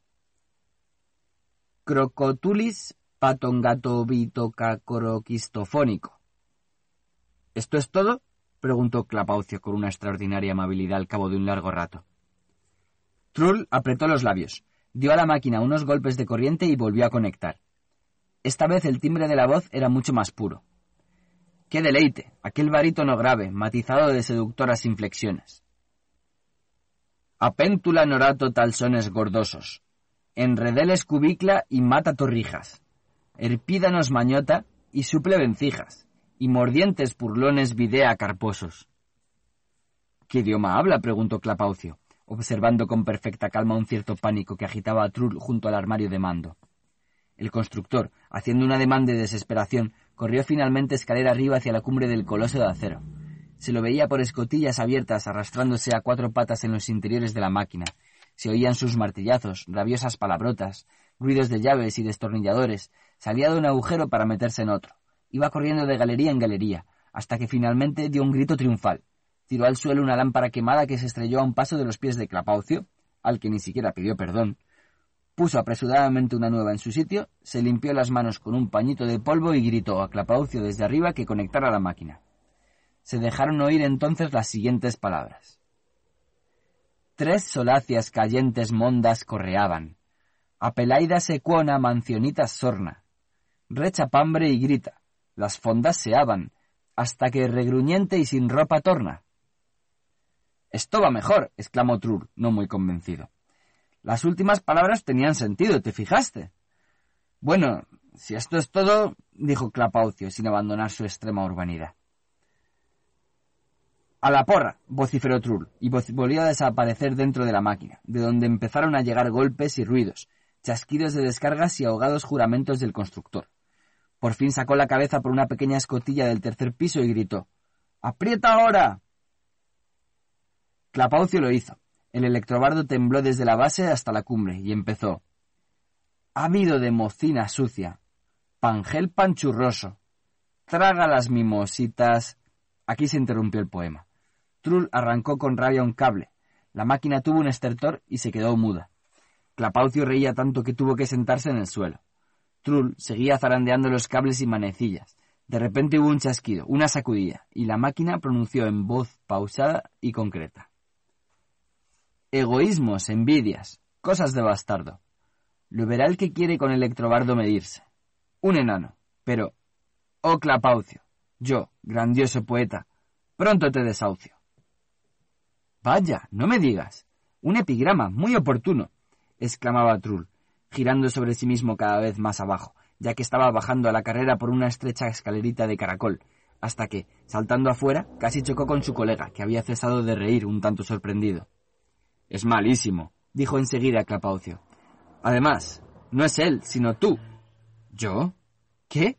Crocotulis patón, gato, vito, quistofónico. ¿Esto es todo? Preguntó Clapaucio con una extraordinaria amabilidad al cabo de un largo rato. Trull apretó los labios, dio a la máquina unos golpes de corriente y volvió a conectar. Esta vez el timbre de la voz era mucho más puro. ¡Qué deleite! Aquel barítono grave, matizado de seductoras inflexiones. Apéntula norato talsones gordosos. Enredeles cubicla y mata torrijas. Herpídanos mañota y suple vencijas. Y mordientes purlones videa carposos. ¿Qué idioma habla? preguntó Clapaucio, observando con perfecta calma un cierto pánico que agitaba a Trull junto al armario de mando. El constructor, haciendo un ademán de desesperación, corrió finalmente escalera arriba hacia la cumbre del coloso de acero. Se lo veía por escotillas abiertas arrastrándose a cuatro patas en los interiores de la máquina. Se oían sus martillazos, rabiosas palabrotas, ruidos de llaves y destornilladores. Salía de un agujero para meterse en otro. Iba corriendo de galería en galería, hasta que finalmente dio un grito triunfal. Tiró al suelo una lámpara quemada que se estrelló a un paso de los pies de Clapaucio, al que ni siquiera pidió perdón, Puso apresuradamente una nueva en su sitio, se limpió las manos con un pañito de polvo y gritó a Clapaucio desde arriba que conectara la máquina. Se dejaron oír entonces las siguientes palabras. Tres solacias cayentes mondas correaban. Apelaida secuona mancionitas sorna. Recha pambre y grita. Las fondas se aban, hasta que regruñente y sin ropa torna. Esto va mejor, exclamó Trur, no muy convencido. Las últimas palabras tenían sentido, ¿te fijaste? Bueno, si esto es todo, dijo Clapaucio, sin abandonar su extrema urbanidad. A la porra, vociferó Trull, y volvió a desaparecer dentro de la máquina, de donde empezaron a llegar golpes y ruidos, chasquidos de descargas y ahogados juramentos del constructor. Por fin sacó la cabeza por una pequeña escotilla del tercer piso y gritó ¡Aprieta ahora! Clapaucio lo hizo, el electrobardo tembló desde la base hasta la cumbre y empezó. Ávido de mocina sucia, pangel panchurroso, traga las mimositas. Aquí se interrumpió el poema. Trull arrancó con rabia un cable. La máquina tuvo un estertor y se quedó muda. Clapaucio reía tanto que tuvo que sentarse en el suelo. Trull seguía zarandeando los cables y manecillas. De repente hubo un chasquido, una sacudida, y la máquina pronunció en voz pausada y concreta egoísmos, envidias, cosas de bastardo. Lo verá el que quiere con electrobardo medirse. Un enano, pero, oh Clapaucio, yo, grandioso poeta, pronto te desahucio. Vaya, no me digas. Un epigrama, muy oportuno, exclamaba Trull, girando sobre sí mismo cada vez más abajo, ya que estaba bajando a la carrera por una estrecha escalerita de caracol, hasta que, saltando afuera, casi chocó con su colega, que había cesado de reír un tanto sorprendido. Es malísimo, dijo enseguida Clapaucio. Además, no es él, sino tú. ¿Yo? ¿Qué?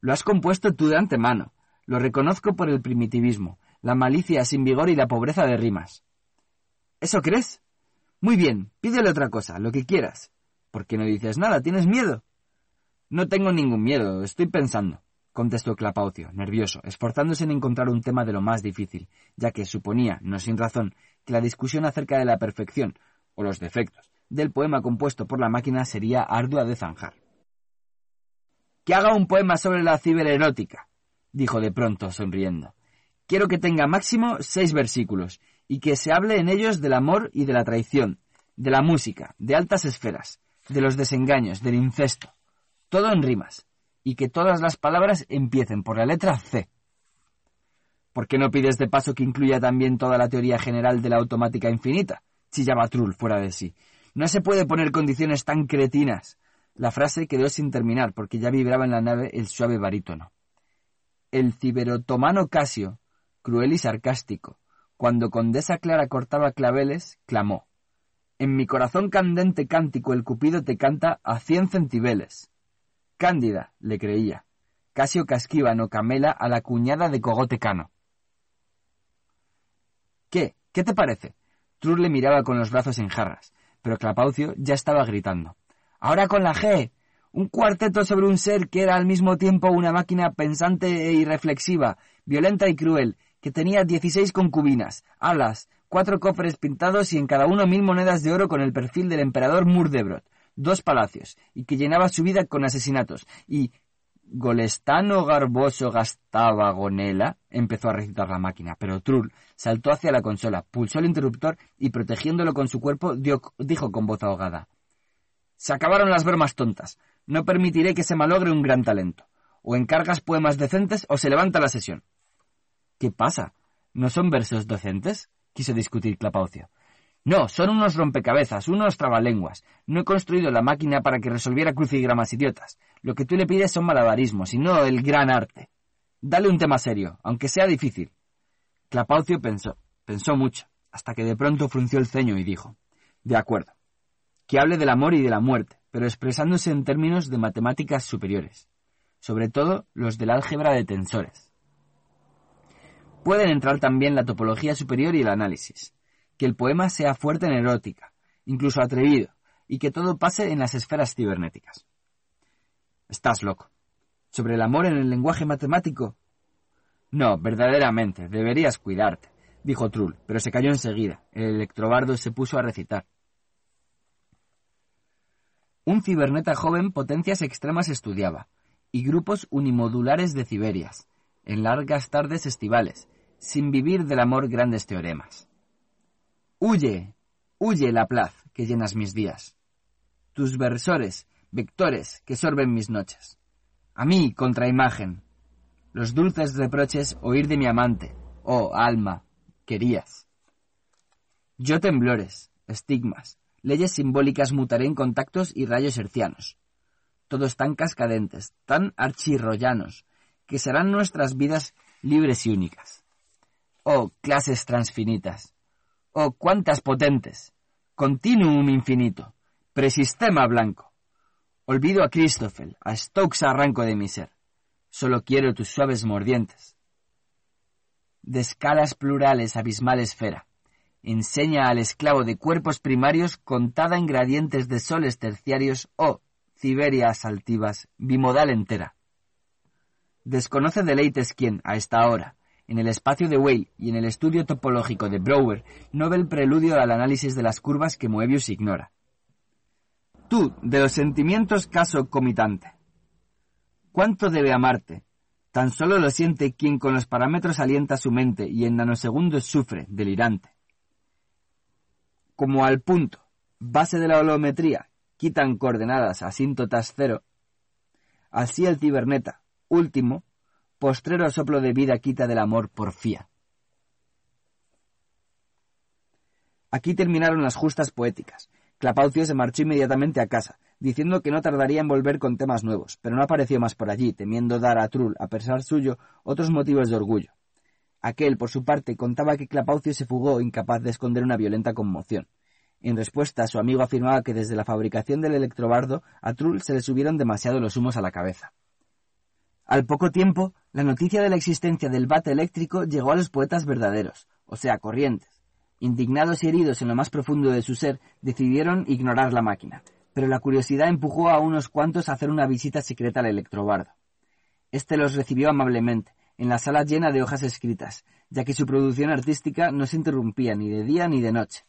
Lo has compuesto tú de antemano. Lo reconozco por el primitivismo, la malicia sin vigor y la pobreza de rimas. ¿Eso crees? Muy bien, pídele otra cosa, lo que quieras. ¿Por qué no dices nada? ¿Tienes miedo? No tengo ningún miedo, estoy pensando, contestó Clapaucio, nervioso, esforzándose en encontrar un tema de lo más difícil, ya que suponía, no sin razón, que la discusión acerca de la perfección o los defectos del poema compuesto por la máquina sería ardua de zanjar. Que haga un poema sobre la cibererótica, dijo de pronto, sonriendo. Quiero que tenga máximo seis versículos, y que se hable en ellos del amor y de la traición, de la música, de altas esferas, de los desengaños, del incesto, todo en rimas, y que todas las palabras empiecen por la letra C. ¿Por qué no pides de paso que incluya también toda la teoría general de la automática infinita? chillaba Trull fuera de sí. No se puede poner condiciones tan cretinas. La frase quedó sin terminar porque ya vibraba en la nave el suave barítono. El ciberotomano Casio, cruel y sarcástico, cuando Condesa Clara cortaba claveles, clamó En mi corazón candente cántico el cupido te canta a cien centibeles. Cándida, le creía. Casio Casquíbano Camela a la cuñada de Cogote Cano. ¿Qué? ¿Qué te parece? Trur le miraba con los brazos en jarras, pero Clapaucio ya estaba gritando. ¡Ahora con la G! Un cuarteto sobre un ser que era al mismo tiempo una máquina pensante e irreflexiva, violenta y cruel, que tenía dieciséis concubinas, alas, cuatro cofres pintados y en cada uno mil monedas de oro con el perfil del emperador Murdebrot, dos palacios, y que llenaba su vida con asesinatos, y Golestano Garboso gastaba gonela, empezó a recitar la máquina, pero Trull saltó hacia la consola, pulsó el interruptor y protegiéndolo con su cuerpo dijo con voz ahogada Se acabaron las bromas tontas. No permitiré que se malogre un gran talento. O encargas poemas decentes o se levanta la sesión. ¿Qué pasa? ¿No son versos docentes? Quiso discutir Clapaucio. No, son unos rompecabezas, unos trabalenguas. No he construido la máquina para que resolviera crucigramas idiotas. Lo que tú le pides son malabarismos y no el gran arte. Dale un tema serio, aunque sea difícil. Clapaucio pensó, pensó mucho, hasta que de pronto frunció el ceño y dijo, De acuerdo, que hable del amor y de la muerte, pero expresándose en términos de matemáticas superiores, sobre todo los del álgebra de tensores. Pueden entrar también la topología superior y el análisis, que el poema sea fuerte en erótica, incluso atrevido, y que todo pase en las esferas cibernéticas. Estás loco. ¿Sobre el amor en el lenguaje matemático? No, verdaderamente, deberías cuidarte, dijo Trull, pero se cayó enseguida. El electrobardo se puso a recitar. Un ciberneta joven potencias extremas estudiaba, y grupos unimodulares de ciberias, en largas tardes estivales, sin vivir del amor grandes teoremas. Huye, huye, Laplace, que llenas mis días. Tus versores, vectores, que sorben mis noches. A mí, contraimagen. Los dulces reproches oír de mi amante, oh alma, querías. Yo temblores, estigmas, leyes simbólicas mutaré en contactos y rayos hercianos. Todos tan cascadentes, tan archirroyanos, que serán nuestras vidas libres y únicas. Oh clases transfinitas, Oh, cuántas potentes. Continuum infinito. Presistema blanco. Olvido a Christoffel, a Stokes arranco de mi ser. Solo quiero tus suaves mordientes. De escalas plurales abismal esfera. Enseña al esclavo de cuerpos primarios contada en gradientes de soles terciarios oh, Ciberias altivas, bimodal entera. Desconoce deleites quien, a esta hora, en el espacio de Weyl y en el estudio topológico de Brouwer no ve el preludio al análisis de las curvas que Moebius ignora. Tú, de los sentimientos caso comitante. ¿Cuánto debe amarte? Tan solo lo siente quien con los parámetros alienta su mente y en nanosegundos sufre, delirante. Como al punto, base de la holometría, quitan coordenadas asíntotas cero, así el ciberneta, último, postrero soplo de vida quita del amor porfía. Aquí terminaron las justas poéticas. Clapaucio se marchó inmediatamente a casa, diciendo que no tardaría en volver con temas nuevos, pero no apareció más por allí, temiendo dar a Trull, a pesar suyo, otros motivos de orgullo. Aquel, por su parte, contaba que Clapaucio se fugó incapaz de esconder una violenta conmoción. En respuesta, su amigo afirmaba que desde la fabricación del electrobardo a Trull se le subieron demasiado los humos a la cabeza. Al poco tiempo, la noticia de la existencia del bate eléctrico llegó a los poetas verdaderos, o sea, corrientes. Indignados y heridos en lo más profundo de su ser, decidieron ignorar la máquina, pero la curiosidad empujó a unos cuantos a hacer una visita secreta al electrobardo. Este los recibió amablemente, en la sala llena de hojas escritas, ya que su producción artística no se interrumpía ni de día ni de noche.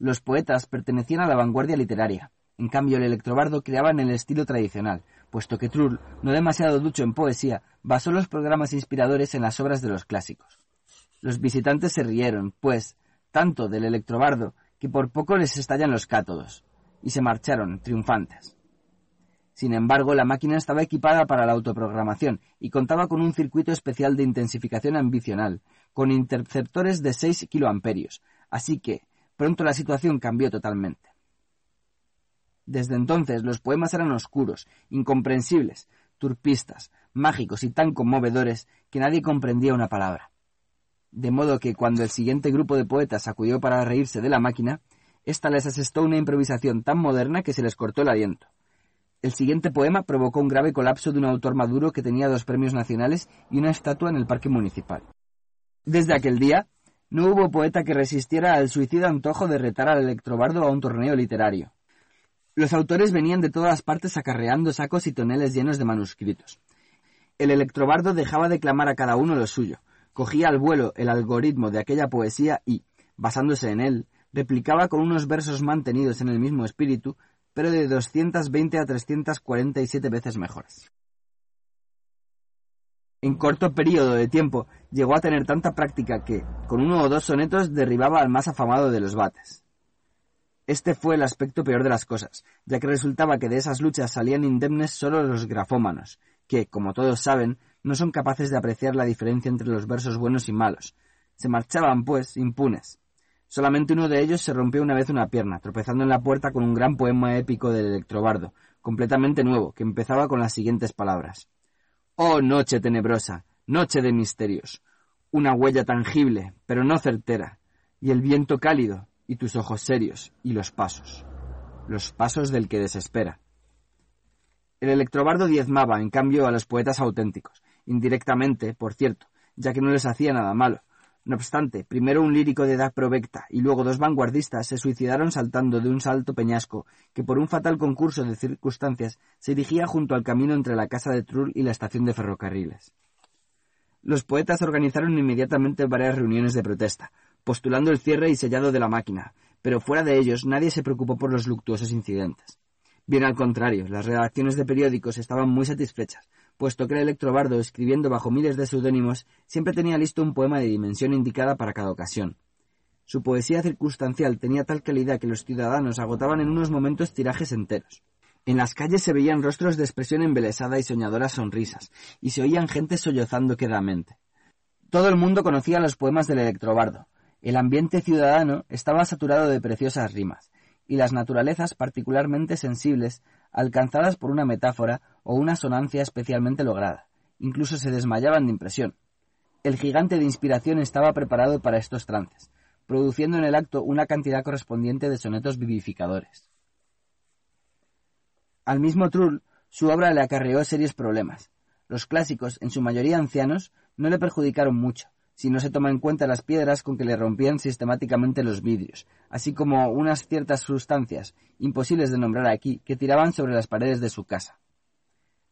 Los poetas pertenecían a la vanguardia literaria, en cambio el electrobardo creaba en el estilo tradicional, puesto que Trull, no demasiado ducho en poesía, basó los programas inspiradores en las obras de los clásicos. Los visitantes se rieron, pues, tanto del electrobardo, que por poco les estallan los cátodos, y se marcharon, triunfantes. Sin embargo, la máquina estaba equipada para la autoprogramación y contaba con un circuito especial de intensificación ambicional, con interceptores de 6 kiloamperios, así que pronto la situación cambió totalmente. Desde entonces los poemas eran oscuros, incomprensibles, turpistas, mágicos y tan conmovedores que nadie comprendía una palabra. De modo que cuando el siguiente grupo de poetas acudió para reírse de la máquina, ésta les asestó una improvisación tan moderna que se les cortó el aliento. El siguiente poema provocó un grave colapso de un autor maduro que tenía dos premios nacionales y una estatua en el parque municipal. Desde aquel día, no hubo poeta que resistiera al suicida antojo de retar al electrobardo a un torneo literario. Los autores venían de todas partes acarreando sacos y toneles llenos de manuscritos. El electrobardo dejaba de clamar a cada uno lo suyo, cogía al vuelo el algoritmo de aquella poesía y, basándose en él, replicaba con unos versos mantenidos en el mismo espíritu pero de 220 a 347 veces mejores. En corto periodo de tiempo llegó a tener tanta práctica que, con uno o dos sonetos, derribaba al más afamado de los bates. Este fue el aspecto peor de las cosas, ya que resultaba que de esas luchas salían indemnes solo los grafómanos, que, como todos saben, no son capaces de apreciar la diferencia entre los versos buenos y malos. Se marchaban, pues, impunes. Solamente uno de ellos se rompió una vez una pierna, tropezando en la puerta con un gran poema épico del electrobardo, completamente nuevo, que empezaba con las siguientes palabras. Oh noche tenebrosa, noche de misterios, una huella tangible, pero no certera, y el viento cálido, y tus ojos serios, y los pasos, los pasos del que desespera. El electrobardo diezmaba, en cambio, a los poetas auténticos, indirectamente, por cierto, ya que no les hacía nada malo. No obstante, primero un lírico de edad provecta y luego dos vanguardistas se suicidaron saltando de un salto peñasco que por un fatal concurso de circunstancias se dirigía junto al camino entre la casa de Trull y la estación de ferrocarriles. Los poetas organizaron inmediatamente varias reuniones de protesta, postulando el cierre y sellado de la máquina, pero fuera de ellos nadie se preocupó por los luctuosos incidentes. Bien al contrario, las redacciones de periódicos estaban muy satisfechas, puesto que el electrobardo, escribiendo bajo miles de seudónimos, siempre tenía listo un poema de dimensión indicada para cada ocasión. Su poesía circunstancial tenía tal calidad que los ciudadanos agotaban en unos momentos tirajes enteros. En las calles se veían rostros de expresión embelesada y soñadoras sonrisas, y se oían gente sollozando quedamente. Todo el mundo conocía los poemas del electrobardo, el ambiente ciudadano estaba saturado de preciosas rimas, y las naturalezas particularmente sensibles, alcanzadas por una metáfora o una sonancia especialmente lograda. Incluso se desmayaban de impresión. El gigante de inspiración estaba preparado para estos trances, produciendo en el acto una cantidad correspondiente de sonetos vivificadores. Al mismo Trull, su obra le acarreó serios problemas. Los clásicos, en su mayoría ancianos, no le perjudicaron mucho, si no se toma en cuenta las piedras con que le rompían sistemáticamente los vidrios, así como unas ciertas sustancias, imposibles de nombrar aquí, que tiraban sobre las paredes de su casa.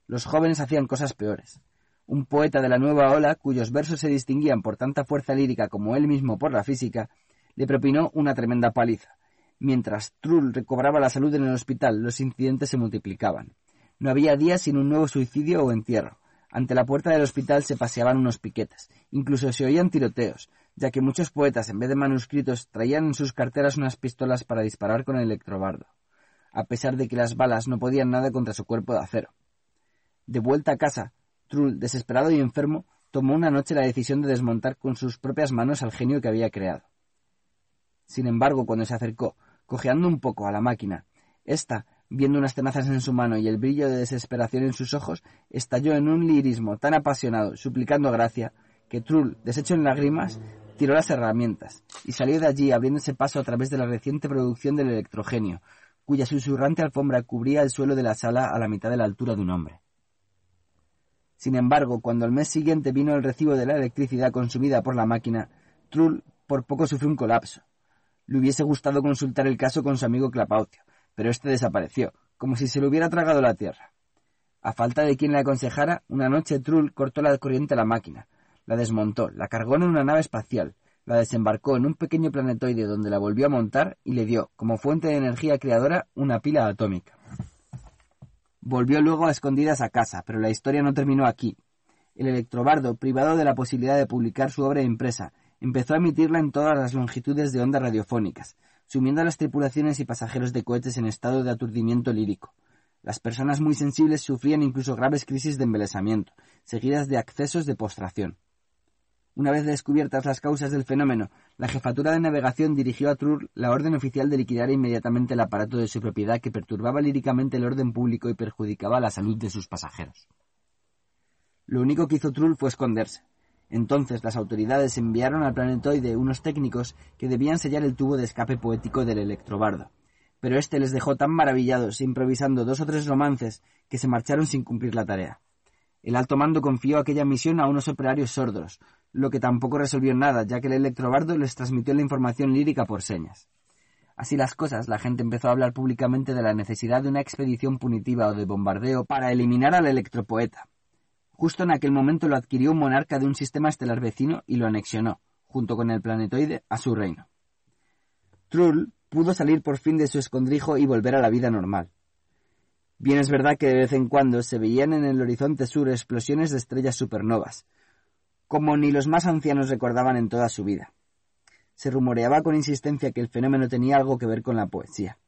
Los jóvenes hacían cosas peores. Un poeta de la nueva ola, cuyos versos se distinguían por tanta fuerza lírica como él mismo por la física, le propinó una tremenda paliza. Mientras Trull recobraba la salud en el hospital, los incidentes se multiplicaban. No había día sin un nuevo suicidio o entierro. Ante la puerta del hospital se paseaban unos piquetes. Incluso se oían tiroteos, ya que muchos poetas, en vez de manuscritos, traían en sus carteras unas pistolas para disparar con el electrobardo, a pesar de que las balas no podían nada contra su cuerpo de acero. De vuelta a casa, Trull, desesperado y enfermo, tomó una noche la decisión de desmontar con sus propias manos al genio que había creado. Sin embargo, cuando se acercó, cojeando un poco a la máquina, ésta viendo unas tenazas en su mano y el brillo de desesperación en sus ojos, estalló en un lirismo tan apasionado, suplicando gracia, que Trull, deshecho en lágrimas, tiró las herramientas y salió de allí abriéndose paso a través de la reciente producción del electrogenio, cuya susurrante alfombra cubría el suelo de la sala a la mitad de la altura de un hombre. Sin embargo, cuando al mes siguiente vino el recibo de la electricidad consumida por la máquina, Trull por poco sufrió un colapso. Le hubiese gustado consultar el caso con su amigo Clapaucio, pero este desapareció, como si se lo hubiera tragado la tierra. A falta de quien le aconsejara, una noche Trull cortó la corriente a la máquina, la desmontó, la cargó en una nave espacial, la desembarcó en un pequeño planetoide donde la volvió a montar y le dio, como fuente de energía creadora, una pila atómica. Volvió luego a escondidas a casa, pero la historia no terminó aquí. El electrobardo, privado de la posibilidad de publicar su obra impresa, empezó a emitirla en todas las longitudes de ondas radiofónicas, sumiendo a las tripulaciones y pasajeros de cohetes en estado de aturdimiento lírico. Las personas muy sensibles sufrían incluso graves crisis de embelesamiento, seguidas de accesos de postración. Una vez descubiertas las causas del fenómeno, la jefatura de navegación dirigió a Trull la orden oficial de liquidar inmediatamente el aparato de su propiedad que perturbaba líricamente el orden público y perjudicaba la salud de sus pasajeros. Lo único que hizo Trull fue esconderse. Entonces las autoridades enviaron al planetoide unos técnicos que debían sellar el tubo de escape poético del electrobardo. Pero éste les dejó tan maravillados, improvisando dos o tres romances, que se marcharon sin cumplir la tarea. El alto mando confió aquella misión a unos operarios sordos, lo que tampoco resolvió nada, ya que el electrobardo les transmitió la información lírica por señas. Así las cosas, la gente empezó a hablar públicamente de la necesidad de una expedición punitiva o de bombardeo para eliminar al electropoeta. Justo en aquel momento lo adquirió un monarca de un sistema estelar vecino y lo anexionó, junto con el planetoide, a su reino. Trull pudo salir por fin de su escondrijo y volver a la vida normal. Bien es verdad que de vez en cuando se veían en el horizonte sur explosiones de estrellas supernovas, como ni los más ancianos recordaban en toda su vida. Se rumoreaba con insistencia que el fenómeno tenía algo que ver con la poesía.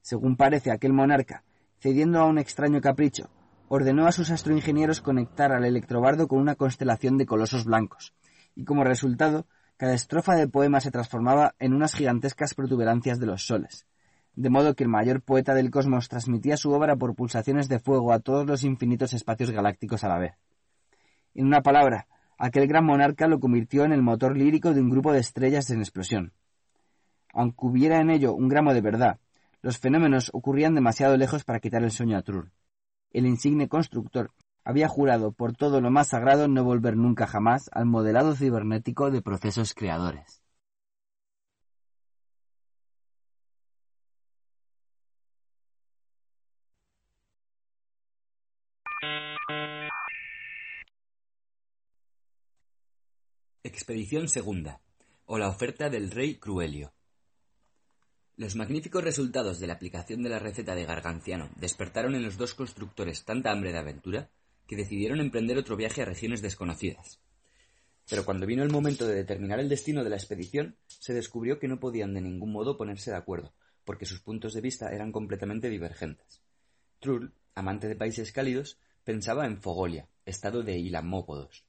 Según parece, aquel monarca, cediendo a un extraño capricho, ordenó a sus astroingenieros conectar al electrobardo con una constelación de colosos blancos, y como resultado, cada estrofa del poema se transformaba en unas gigantescas protuberancias de los soles, de modo que el mayor poeta del cosmos transmitía su obra por pulsaciones de fuego a todos los infinitos espacios galácticos a la vez. En una palabra, aquel gran monarca lo convirtió en el motor lírico de un grupo de estrellas en explosión. Aunque hubiera en ello un gramo de verdad, los fenómenos ocurrían demasiado lejos para quitar el sueño a Trull. El insigne constructor había jurado por todo lo más sagrado no volver nunca jamás al modelado cibernético de procesos creadores. Expedición segunda, o la oferta del rey Cruelio. Los magníficos resultados de la aplicación de la receta de Garganciano despertaron en los dos constructores tanta hambre de aventura que decidieron emprender otro viaje a regiones desconocidas. Pero cuando vino el momento de determinar el destino de la expedición, se descubrió que no podían de ningún modo ponerse de acuerdo, porque sus puntos de vista eran completamente divergentes. Trull, amante de países cálidos, pensaba en Fogolia, estado de Ilamópodos,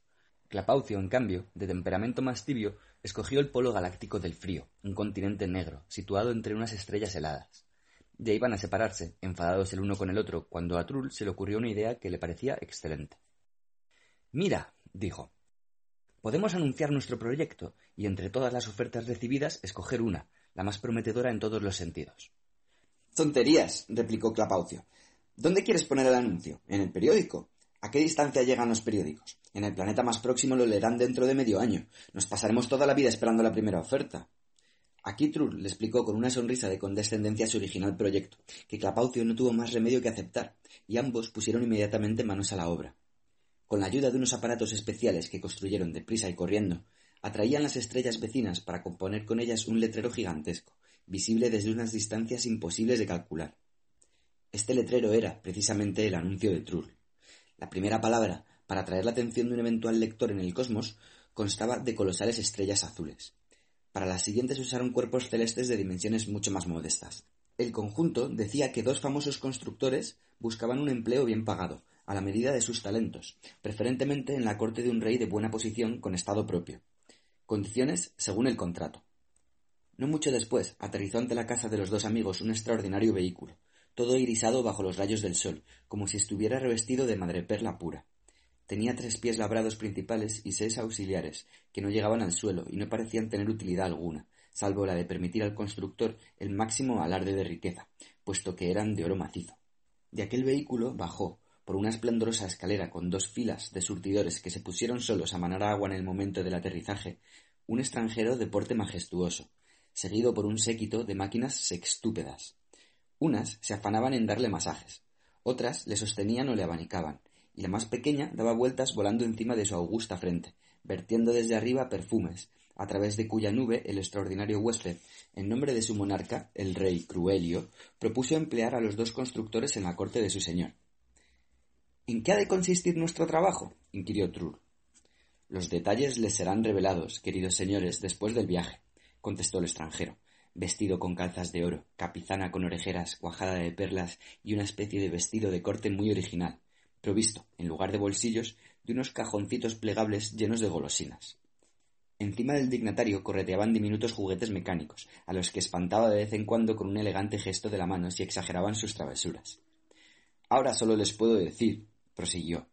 Clapaucio, en cambio, de temperamento más tibio, escogió el polo galáctico del frío, un continente negro, situado entre unas estrellas heladas. Ya iban a separarse, enfadados el uno con el otro, cuando a Trull se le ocurrió una idea que le parecía excelente. Mira, dijo, podemos anunciar nuestro proyecto y entre todas las ofertas recibidas escoger una, la más prometedora en todos los sentidos. Tonterías, replicó Clapaucio. ¿Dónde quieres poner el anuncio? ¿En el periódico? ¿A qué distancia llegan los periódicos? En el planeta más próximo lo leerán dentro de medio año. Nos pasaremos toda la vida esperando la primera oferta. Aquí Trull le explicó con una sonrisa de condescendencia su original proyecto, que Clapaucio no tuvo más remedio que aceptar, y ambos pusieron inmediatamente manos a la obra. Con la ayuda de unos aparatos especiales que construyeron deprisa y corriendo, atraían las estrellas vecinas para componer con ellas un letrero gigantesco, visible desde unas distancias imposibles de calcular. Este letrero era, precisamente, el anuncio de Trull. La primera palabra, para atraer la atención de un eventual lector en el cosmos, constaba de colosales estrellas azules. Para las siguientes usaron cuerpos celestes de dimensiones mucho más modestas. El conjunto decía que dos famosos constructores buscaban un empleo bien pagado, a la medida de sus talentos, preferentemente en la corte de un rey de buena posición con estado propio. Condiciones según el contrato. No mucho después aterrizó ante la casa de los dos amigos un extraordinario vehículo, todo irisado bajo los rayos del sol, como si estuviera revestido de madreperla pura. Tenía tres pies labrados principales y seis auxiliares, que no llegaban al suelo y no parecían tener utilidad alguna, salvo la de permitir al constructor el máximo alarde de riqueza, puesto que eran de oro macizo. De aquel vehículo bajó, por una esplendorosa escalera con dos filas de surtidores que se pusieron solos a manar agua en el momento del aterrizaje, un extranjero de porte majestuoso, seguido por un séquito de máquinas sextúpedas. Unas se afanaban en darle masajes, otras le sostenían o le abanicaban, y la más pequeña daba vueltas volando encima de su augusta frente, vertiendo desde arriba perfumes, a través de cuya nube el extraordinario huésped, en nombre de su monarca, el rey Cruelio, propuso emplear a los dos constructores en la corte de su señor. ¿En qué ha de consistir nuestro trabajo? inquirió Trull. Los detalles les serán revelados, queridos señores, después del viaje, contestó el extranjero vestido con calzas de oro, capizana con orejeras, cuajada de perlas y una especie de vestido de corte muy original, provisto, en lugar de bolsillos, de unos cajoncitos plegables llenos de golosinas. Encima del dignatario correteaban diminutos juguetes mecánicos, a los que espantaba de vez en cuando con un elegante gesto de la mano si exageraban sus travesuras. Ahora solo les puedo decir, prosiguió,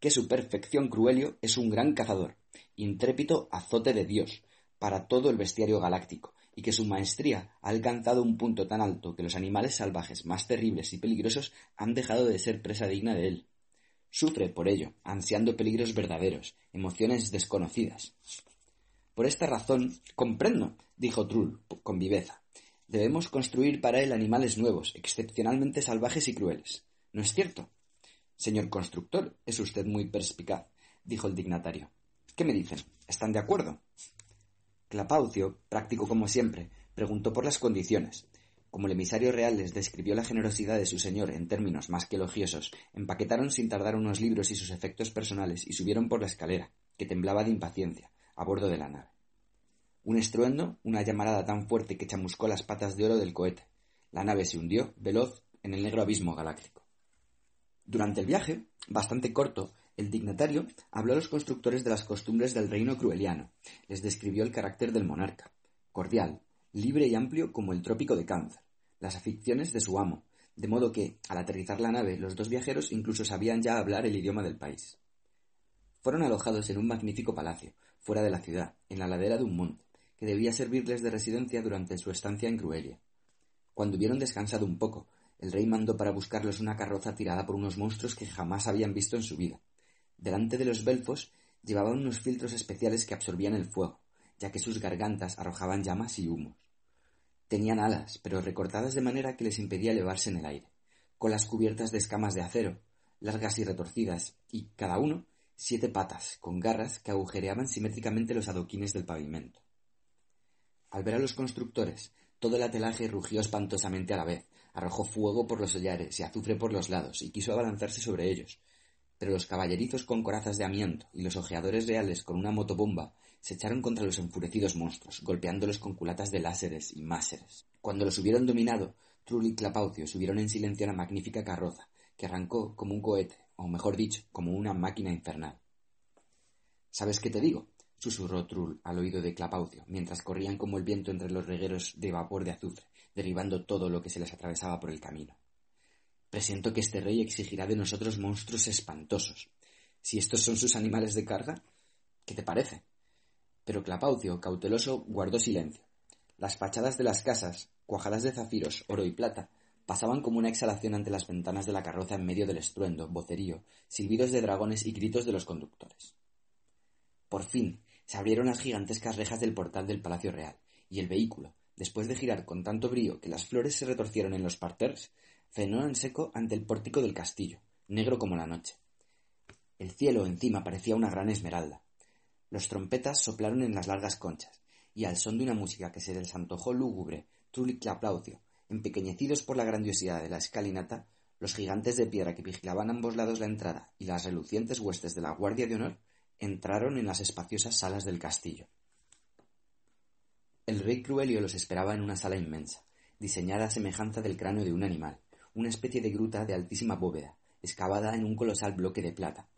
que su perfección Cruelio es un gran cazador, intrépido azote de Dios, para todo el bestiario galáctico, y que su maestría ha alcanzado un punto tan alto que los animales salvajes más terribles y peligrosos han dejado de ser presa digna de él. Sufre por ello, ansiando peligros verdaderos, emociones desconocidas. Por esta razón, comprendo, dijo Trull con viveza. Debemos construir para él animales nuevos, excepcionalmente salvajes y crueles. ¿No es cierto? Señor constructor, es usted muy perspicaz, dijo el dignatario. ¿Qué me dicen? ¿Están de acuerdo? Clapaucio, práctico como siempre, preguntó por las condiciones, Como el emisario real les describió la generosidad de su señor en términos más que elogiosos, empaquetaron sin tardar unos libros y sus efectos personales y subieron por la escalera, que temblaba de impaciencia, a bordo de la nave. Un estruendo, una llamarada tan fuerte que chamuscó las patas de oro del cohete. La nave se hundió, veloz, en el negro abismo galáctico. Durante el viaje, bastante corto, el dignatario habló a los constructores de las costumbres del reino crueliano, les describió el carácter del monarca, cordial, libre y amplio como el trópico de Cáncer, las aficiones de su amo, de modo que, al aterrizar la nave, los dos viajeros incluso sabían ya hablar el idioma del país. Fueron alojados en un magnífico palacio, fuera de la ciudad, en la ladera de un monte, que debía servirles de residencia durante su estancia en Cruelia. Cuando hubieron descansado un poco, el rey mandó para buscarlos una carroza tirada por unos monstruos que jamás habían visto en su vida. Delante de los belfos llevaban unos filtros especiales que absorbían el fuego, ya que sus gargantas arrojaban llamas y humos. Tenían alas, pero recortadas de manera que les impedía elevarse en el aire, con las cubiertas de escamas de acero, largas y retorcidas, y, cada uno, siete patas, con garras que agujereaban simétricamente los adoquines del pavimento. Al ver a los constructores, todo el atelaje rugió espantosamente a la vez, arrojó fuego por los hollares y azufre por los lados, y quiso abalanzarse sobre ellos. Pero los caballerizos con corazas de amianto y los ojeadores reales con una motobomba se echaron contra los enfurecidos monstruos, golpeándolos con culatas de láseres y máseres. Cuando los hubieron dominado, Trull y Clapaucio subieron en silencio a la magnífica carroza, que arrancó como un cohete, o mejor dicho, como una máquina infernal. ¿Sabes qué te digo? susurró Trull al oído de Clapaucio, mientras corrían como el viento entre los regueros de vapor de azufre, derribando todo lo que se les atravesaba por el camino. Presiento que este rey exigirá de nosotros monstruos espantosos. Si estos son sus animales de carga, ¿qué te parece? Pero Clapaucio, cauteloso, guardó silencio. Las fachadas de las casas, cuajadas de zafiros, oro y plata, pasaban como una exhalación ante las ventanas de la carroza en medio del estruendo, vocerío, silbidos de dragones y gritos de los conductores. Por fin se abrieron las gigantescas rejas del portal del Palacio Real, y el vehículo, después de girar con tanto brío que las flores se retorcieron en los parterres, frenó en seco ante el pórtico del castillo, negro como la noche. El cielo encima parecía una gran esmeralda. Los trompetas soplaron en las largas conchas, y al son de una música que se les antojó lúgubre, Claplaucio, empequeñecidos por la grandiosidad de la escalinata, los gigantes de piedra que vigilaban a ambos lados la entrada y las relucientes huestes de la Guardia de Honor entraron en las espaciosas salas del castillo. El rey Cruelio los esperaba en una sala inmensa, diseñada a semejanza del cráneo de un animal, una especie de gruta de altísima bóveda, excavada en un colosal bloque de plata,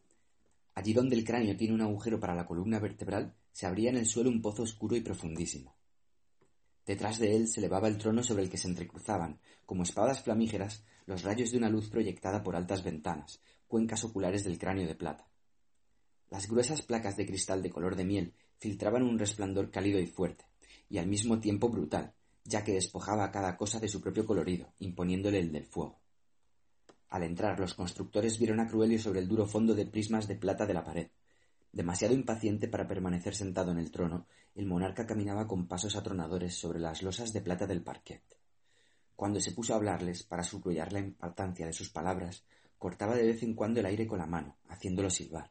Allí donde el cráneo tiene un agujero para la columna vertebral, se abría en el suelo un pozo oscuro y profundísimo. Detrás de él se elevaba el trono sobre el que se entrecruzaban, como espadas flamígeras, los rayos de una luz proyectada por altas ventanas, cuencas oculares del cráneo de plata. Las gruesas placas de cristal de color de miel filtraban un resplandor cálido y fuerte, y al mismo tiempo brutal, ya que despojaba a cada cosa de su propio colorido, imponiéndole el del fuego. Al entrar, los constructores vieron a Cruelio sobre el duro fondo de prismas de plata de la pared. Demasiado impaciente para permanecer sentado en el trono, el monarca caminaba con pasos atronadores sobre las losas de plata del parquet. Cuando se puso a hablarles, para subrayar la importancia de sus palabras, cortaba de vez en cuando el aire con la mano, haciéndolo silbar.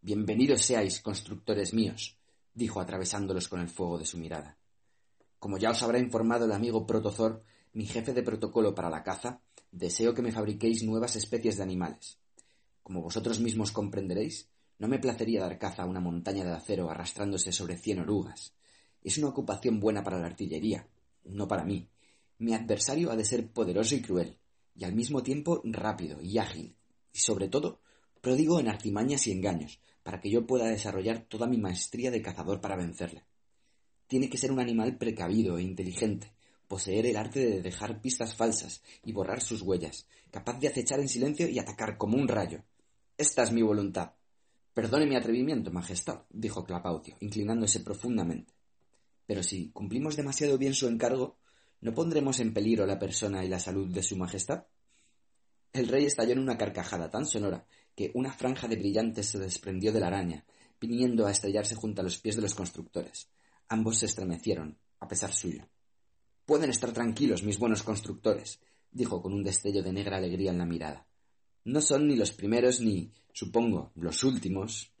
Bienvenidos seáis, constructores míos, dijo atravesándolos con el fuego de su mirada. Como ya os habrá informado el amigo Protozor, mi jefe de protocolo para la caza, deseo que me fabriquéis nuevas especies de animales. Como vosotros mismos comprenderéis, no me placería dar caza a una montaña de acero arrastrándose sobre cien orugas. Es una ocupación buena para la artillería, no para mí. Mi adversario ha de ser poderoso y cruel, y al mismo tiempo rápido y ágil, y sobre todo pródigo en artimañas y engaños, para que yo pueda desarrollar toda mi maestría de cazador para vencerle. Tiene que ser un animal precavido e inteligente, poseer el arte de dejar pistas falsas y borrar sus huellas, capaz de acechar en silencio y atacar como un rayo. Esta es mi voluntad. Perdone mi atrevimiento, Majestad, dijo Clapaucio, inclinándose profundamente. Pero si cumplimos demasiado bien su encargo, ¿no pondremos en peligro la persona y la salud de su Majestad? El rey estalló en una carcajada tan sonora que una franja de brillantes se desprendió de la araña, viniendo a estrellarse junto a los pies de los constructores. Ambos se estremecieron, a pesar suyo. Pueden estar tranquilos, mis buenos constructores, dijo con un destello de negra alegría en la mirada. No son ni los primeros ni, supongo, los últimos.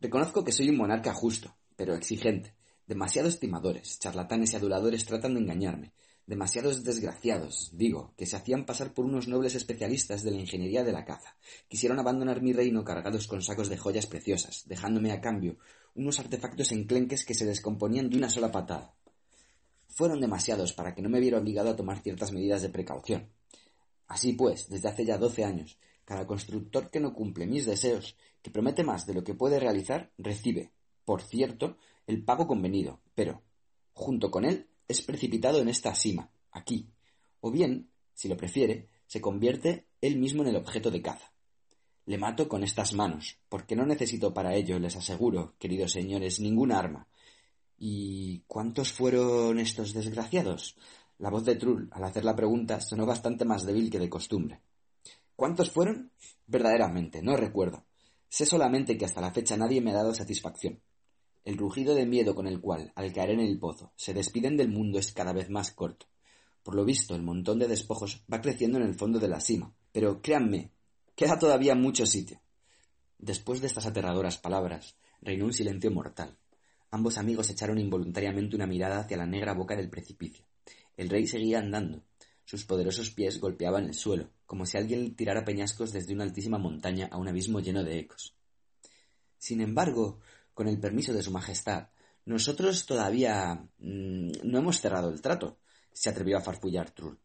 Reconozco que soy un monarca justo, pero exigente. Demasiado estimadores, charlatanes y aduladores tratan de engañarme, Demasiados desgraciados, digo, que se hacían pasar por unos nobles especialistas de la ingeniería de la caza. Quisieron abandonar mi reino cargados con sacos de joyas preciosas, dejándome a cambio unos artefactos enclenques que se descomponían de una sola patada. Fueron demasiados para que no me viera obligado a tomar ciertas medidas de precaución. Así pues, desde hace ya doce años, cada constructor que no cumple mis deseos, que promete más de lo que puede realizar, recibe, por cierto, el pago convenido, pero, junto con él, es precipitado en esta sima, aquí, o bien, si lo prefiere, se convierte él mismo en el objeto de caza. Le mato con estas manos, porque no necesito para ello, les aseguro, queridos señores, ninguna arma. ¿Y cuántos fueron estos desgraciados? La voz de Trull, al hacer la pregunta, sonó bastante más débil que de costumbre. ¿Cuántos fueron? Verdaderamente, no recuerdo. Sé solamente que hasta la fecha nadie me ha dado satisfacción. El rugido de miedo con el cual, al caer en el pozo, se despiden del mundo es cada vez más corto. Por lo visto, el montón de despojos va creciendo en el fondo de la cima. Pero créanme, queda todavía mucho sitio. Después de estas aterradoras palabras, reinó un silencio mortal. Ambos amigos echaron involuntariamente una mirada hacia la negra boca del precipicio. El rey seguía andando. Sus poderosos pies golpeaban el suelo, como si alguien tirara peñascos desde una altísima montaña a un abismo lleno de ecos. Sin embargo, con el permiso de Su Majestad, nosotros todavía mm, no hemos cerrado el trato, se atrevió a farfullar Trull.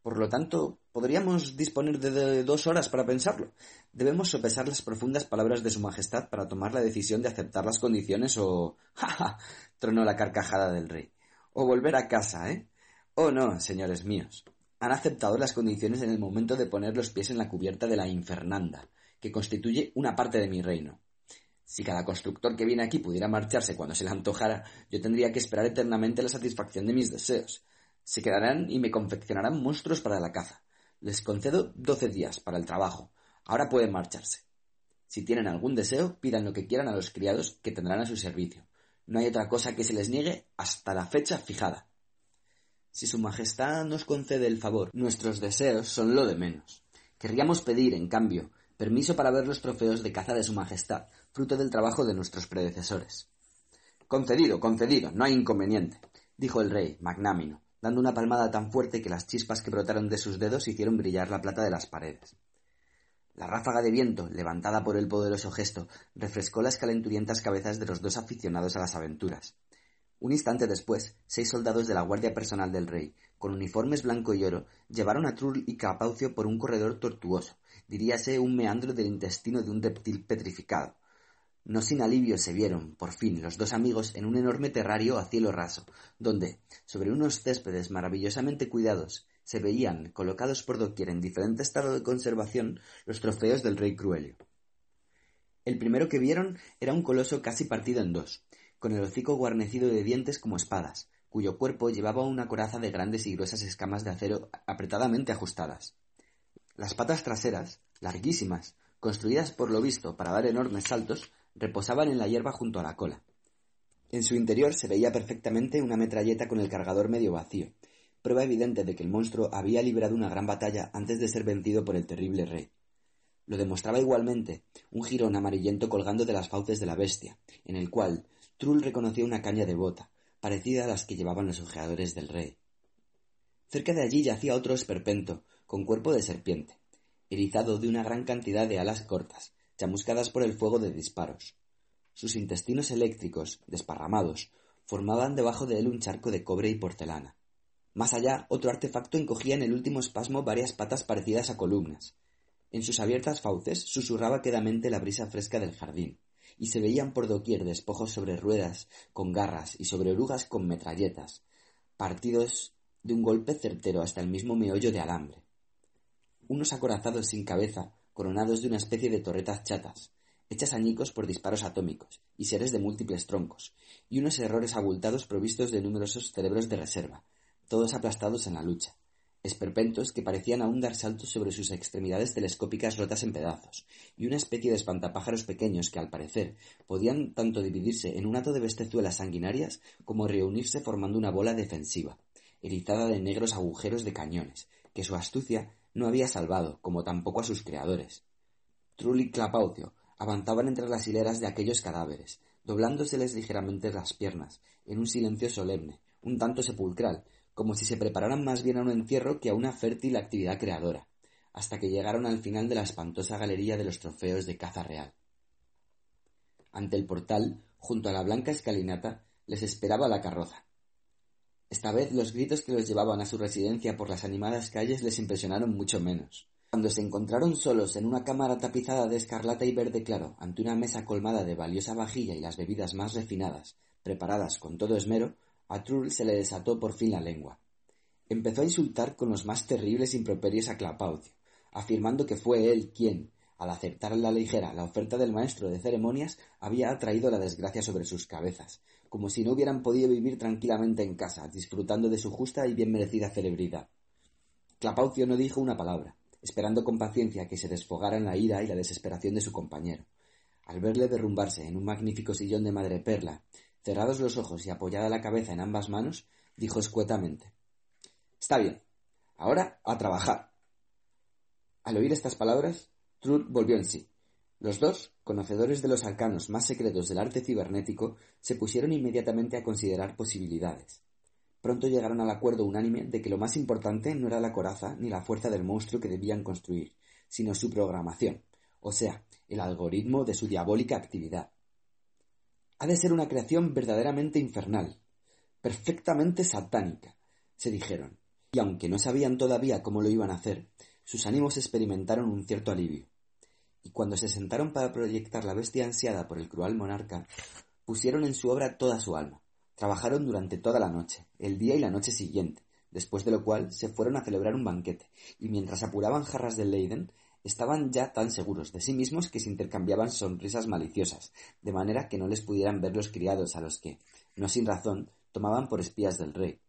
Por lo tanto, podríamos disponer de, dos horas para pensarlo. Debemos sopesar las profundas palabras de Su Majestad para tomar la decisión de aceptar las condiciones o. (laughs) ¡Ja, ja! tronó la carcajada del rey. O volver a casa, ¿eh? Oh, no, señores míos. Han aceptado las condiciones en el momento de poner los pies en la cubierta de la Infernanda, que constituye una parte de mi reino. Si cada constructor que viene aquí pudiera marcharse cuando se le antojara, yo tendría que esperar eternamente la satisfacción de mis deseos. Se quedarán y me confeccionarán monstruos para la caza. Les concedo doce días para el trabajo. Ahora pueden marcharse. Si tienen algún deseo, pidan lo que quieran a los criados que tendrán a su servicio. No hay otra cosa que se les niegue hasta la fecha fijada. Si Su Majestad nos concede el favor, nuestros deseos son lo de menos. Querríamos pedir, en cambio, permiso para ver los trofeos de caza de Su Majestad, fruto del trabajo de nuestros predecesores. Concedido, concedido, no hay inconveniente, dijo el rey, magnámino, dando una palmada tan fuerte que las chispas que brotaron de sus dedos hicieron brillar la plata de las paredes. La ráfaga de viento, levantada por el poderoso gesto, refrescó las calenturientas cabezas de los dos aficionados a las aventuras. Un instante después, seis soldados de la guardia personal del rey, con uniformes blanco y oro, llevaron a Trull y Capaucio por un corredor tortuoso, diríase un meandro del intestino de un reptil petrificado, no sin alivio se vieron, por fin, los dos amigos en un enorme terrario a cielo raso, donde, sobre unos céspedes maravillosamente cuidados, se veían, colocados por doquier en diferente estado de conservación, los trofeos del rey Cruelio. El primero que vieron era un coloso casi partido en dos, con el hocico guarnecido de dientes como espadas, cuyo cuerpo llevaba una coraza de grandes y gruesas escamas de acero apretadamente ajustadas. Las patas traseras, larguísimas, construidas por lo visto para dar enormes saltos, reposaban en la hierba junto a la cola. En su interior se veía perfectamente una metralleta con el cargador medio vacío, prueba evidente de que el monstruo había librado una gran batalla antes de ser vencido por el terrible rey. Lo demostraba igualmente un jirón amarillento colgando de las fauces de la bestia, en el cual Trull reconoció una caña de bota, parecida a las que llevaban los ojeadores del rey. Cerca de allí yacía otro esperpento, con cuerpo de serpiente, erizado de una gran cantidad de alas cortas, chamuscadas por el fuego de disparos. Sus intestinos eléctricos, desparramados, formaban debajo de él un charco de cobre y porcelana. Más allá, otro artefacto encogía en el último espasmo varias patas parecidas a columnas. En sus abiertas fauces susurraba quedamente la brisa fresca del jardín, y se veían por doquier despojos sobre ruedas con garras y sobre orugas con metralletas, partidos de un golpe certero hasta el mismo meollo de alambre. Unos acorazados sin cabeza coronados de una especie de torretas chatas, hechas añicos por disparos atómicos y seres de múltiples troncos, y unos errores abultados provistos de numerosos cerebros de reserva, todos aplastados en la lucha, esperpentos que parecían aún dar saltos sobre sus extremidades telescópicas rotas en pedazos, y una especie de espantapájaros pequeños que, al parecer, podían tanto dividirse en un hato de bestezuelas sanguinarias como reunirse formando una bola defensiva, erizada de negros agujeros de cañones, que su astucia no había salvado, como tampoco a sus creadores. Trull y Clapaucio avanzaban entre las hileras de aquellos cadáveres, doblándoseles ligeramente las piernas, en un silencio solemne, un tanto sepulcral, como si se prepararan más bien a un encierro que a una fértil actividad creadora, hasta que llegaron al final de la espantosa galería de los trofeos de caza real. Ante el portal, junto a la blanca escalinata, les esperaba la carroza. Esta vez los gritos que los llevaban a su residencia por las animadas calles les impresionaron mucho menos. Cuando se encontraron solos en una cámara tapizada de escarlata y verde claro, ante una mesa colmada de valiosa vajilla y las bebidas más refinadas, preparadas con todo esmero, a Trull se le desató por fin la lengua. Empezó a insultar con los más terribles improperios a Clapaucio, afirmando que fue él quien, al aceptar a la ligera la oferta del maestro de ceremonias, había atraído la desgracia sobre sus cabezas, como si no hubieran podido vivir tranquilamente en casa, disfrutando de su justa y bien merecida celebridad. Clapaucio no dijo una palabra, esperando con paciencia que se desfogaran la ira y la desesperación de su compañero. Al verle derrumbarse en un magnífico sillón de madreperla, cerrados los ojos y apoyada la cabeza en ambas manos, dijo escuetamente Está bien. Ahora a trabajar. Al oír estas palabras, Trud volvió en sí. Los dos, conocedores de los arcanos más secretos del arte cibernético, se pusieron inmediatamente a considerar posibilidades pronto llegaron al acuerdo unánime de que lo más importante no era la coraza ni la fuerza del monstruo que debían construir, sino su programación, o sea, el algoritmo de su diabólica actividad. Ha de ser una creación verdaderamente infernal, perfectamente satánica, se dijeron, y aunque no sabían todavía cómo lo iban a hacer, sus ánimos experimentaron un cierto alivio. Y cuando se sentaron para proyectar la bestia ansiada por el cruel monarca, pusieron en su obra toda su alma, Trabajaron durante toda la noche, el día y la noche siguiente, después de lo cual se fueron a celebrar un banquete, y mientras apuraban jarras de Leiden, estaban ya tan seguros de sí mismos que se intercambiaban sonrisas maliciosas, de manera que no les pudieran ver los criados a los que, no sin razón, tomaban por espías del rey.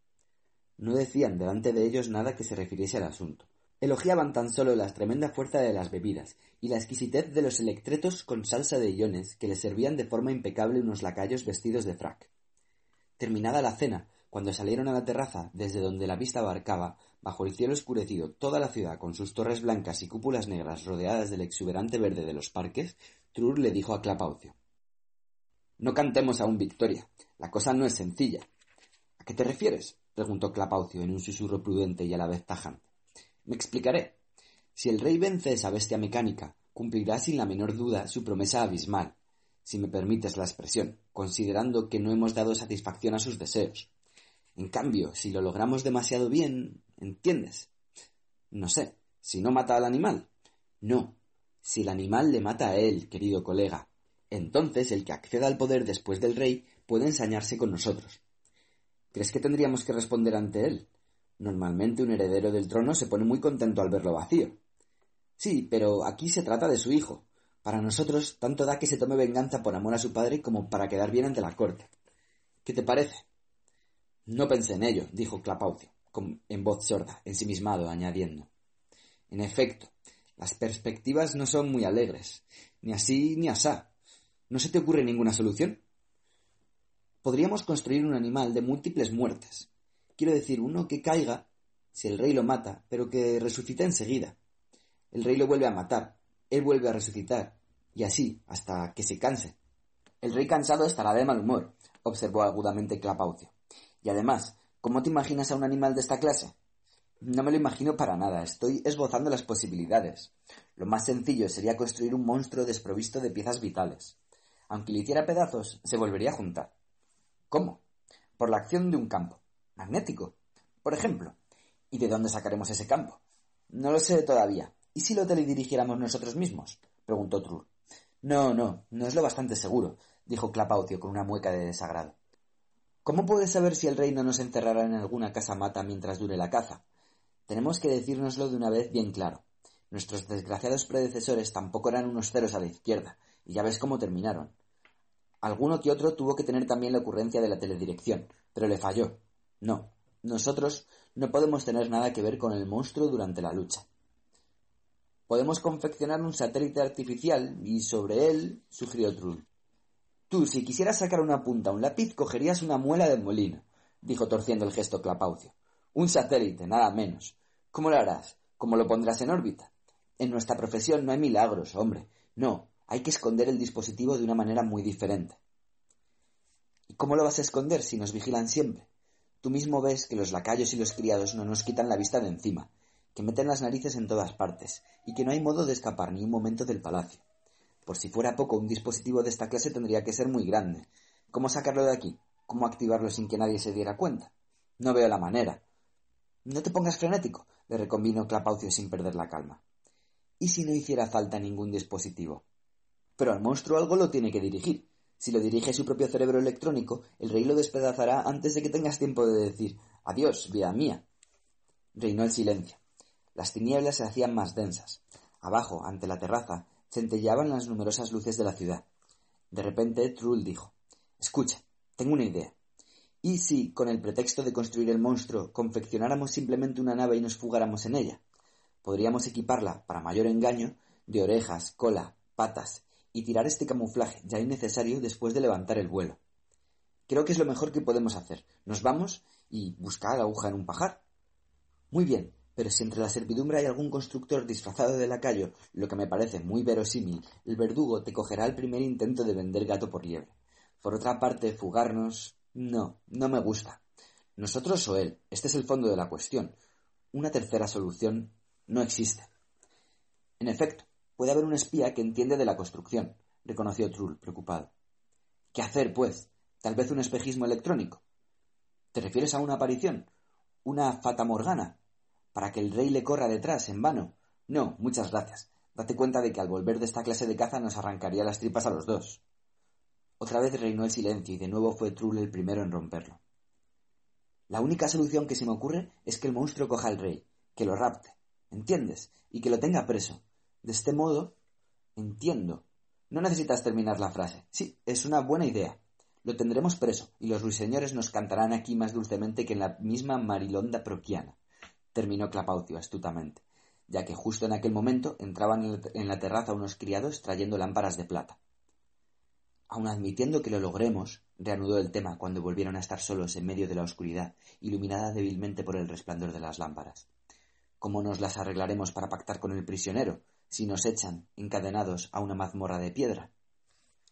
No decían delante de ellos nada que se refiriese al asunto. Elogiaban tan solo la tremenda fuerza de las bebidas y la exquisitez de los electretos con salsa de iones que les servían de forma impecable unos lacayos vestidos de frac. Terminada la cena, cuando salieron a la terraza, desde donde la vista abarcaba, bajo el cielo oscurecido, toda la ciudad con sus torres blancas y cúpulas negras rodeadas del exuberante verde de los parques, Trur le dijo a Clapaucio No cantemos aún victoria. La cosa no es sencilla. ¿A qué te refieres? preguntó Clapaucio en un susurro prudente y a la vez tajante. Me explicaré. Si el rey vence esa bestia mecánica, cumplirá sin la menor duda su promesa abismal, si me permites la expresión, considerando que no hemos dado satisfacción a sus deseos. En cambio, si lo logramos demasiado bien, ¿entiendes? No sé, si no mata al animal. No, si el animal le mata a él, querido colega. Entonces el que acceda al poder después del rey puede ensañarse con nosotros. ¿Crees que tendríamos que responder ante él? Normalmente un heredero del trono se pone muy contento al verlo vacío. Sí, pero aquí se trata de su hijo, para nosotros, tanto da que se tome venganza por amor a su padre como para quedar bien ante la corte. ¿Qué te parece? No pensé en ello, dijo Clapaucio, en voz sorda, ensimismado, añadiendo. En efecto, las perspectivas no son muy alegres, ni así ni asá. ¿No se te ocurre ninguna solución? Podríamos construir un animal de múltiples muertes. Quiero decir, uno que caiga, si el rey lo mata, pero que resucite enseguida. El rey lo vuelve a matar, él vuelve a resucitar, y así hasta que se canse. El rey cansado estará de mal humor, observó agudamente Clapaucio. Y además, ¿cómo te imaginas a un animal de esta clase? No me lo imagino para nada, estoy esbozando las posibilidades. Lo más sencillo sería construir un monstruo desprovisto de piezas vitales. Aunque le hiciera pedazos, se volvería a juntar. ¿Cómo? Por la acción de un campo. Magnético. Por ejemplo. ¿Y de dónde sacaremos ese campo? No lo sé todavía. ¿Y si lo teledirigiéramos nosotros mismos? preguntó Trur. No, no, no es lo bastante seguro, dijo Clapaucio con una mueca de desagrado. ¿Cómo puedes saber si el rey no nos encerrará en alguna casa mata mientras dure la caza? Tenemos que decírnoslo de una vez bien claro. Nuestros desgraciados predecesores tampoco eran unos ceros a la izquierda, y ya ves cómo terminaron. Alguno que otro tuvo que tener también la ocurrencia de la teledirección, pero le falló. No, nosotros no podemos tener nada que ver con el monstruo durante la lucha. Podemos confeccionar un satélite artificial y sobre él, sugirió Trull. Tú, si quisieras sacar una punta a un lápiz, cogerías una muela de molino, dijo torciendo el gesto Clapaucio. Un satélite, nada menos. ¿Cómo lo harás? ¿Cómo lo pondrás en órbita? En nuestra profesión no hay milagros, hombre. No, hay que esconder el dispositivo de una manera muy diferente. ¿Y cómo lo vas a esconder si nos vigilan siempre? Tú mismo ves que los lacayos y los criados no nos quitan la vista de encima, que meten las narices en todas partes, y que no hay modo de escapar ni un momento del palacio. Por si fuera poco, un dispositivo de esta clase tendría que ser muy grande. ¿Cómo sacarlo de aquí? ¿Cómo activarlo sin que nadie se diera cuenta? No veo la manera. No te pongas frenético, le reconvino Clapaucio sin perder la calma. ¿Y si no hiciera falta ningún dispositivo? Pero al monstruo algo lo tiene que dirigir. Si lo dirige su propio cerebro electrónico, el rey lo despedazará antes de que tengas tiempo de decir Adiós, vida mía. Reinó el silencio. Las tinieblas se hacían más densas. Abajo, ante la terraza, centelleaban las numerosas luces de la ciudad. De repente, Trull dijo Escucha, tengo una idea. ¿Y si, con el pretexto de construir el monstruo, confeccionáramos simplemente una nave y nos fugáramos en ella? Podríamos equiparla, para mayor engaño, de orejas, cola, patas, y tirar este camuflaje ya innecesario después de levantar el vuelo. Creo que es lo mejor que podemos hacer. Nos vamos y buscar aguja en un pajar. Muy bien, pero si entre la servidumbre hay algún constructor disfrazado de lacayo, lo que me parece muy verosímil, el verdugo te cogerá el primer intento de vender gato por liebre. Por otra parte, fugarnos. No, no me gusta. Nosotros o él. Este es el fondo de la cuestión. Una tercera solución no existe. En efecto, puede haber un espía que entiende de la construcción, reconoció Trull, preocupado. ¿Qué hacer, pues? ¿Tal vez un espejismo electrónico? ¿Te refieres a una aparición? ¿Una fata morgana? ¿Para que el rey le corra detrás, en vano? No, muchas gracias. Date cuenta de que al volver de esta clase de caza nos arrancaría las tripas a los dos. Otra vez reinó el silencio y de nuevo fue Trull el primero en romperlo. La única solución que se me ocurre es que el monstruo coja al rey, que lo rapte, ¿entiendes? Y que lo tenga preso. De este modo, entiendo. No necesitas terminar la frase. Sí, es una buena idea. Lo tendremos preso, y los ruiseñores nos cantarán aquí más dulcemente que en la misma marilonda proquiana. Terminó Clapaucio astutamente, ya que justo en aquel momento entraban en la terraza unos criados trayendo lámparas de plata. Aun admitiendo que lo logremos, reanudó el tema cuando volvieron a estar solos en medio de la oscuridad, iluminada débilmente por el resplandor de las lámparas. ¿Cómo nos las arreglaremos para pactar con el prisionero, si nos echan, encadenados, a una mazmorra de piedra?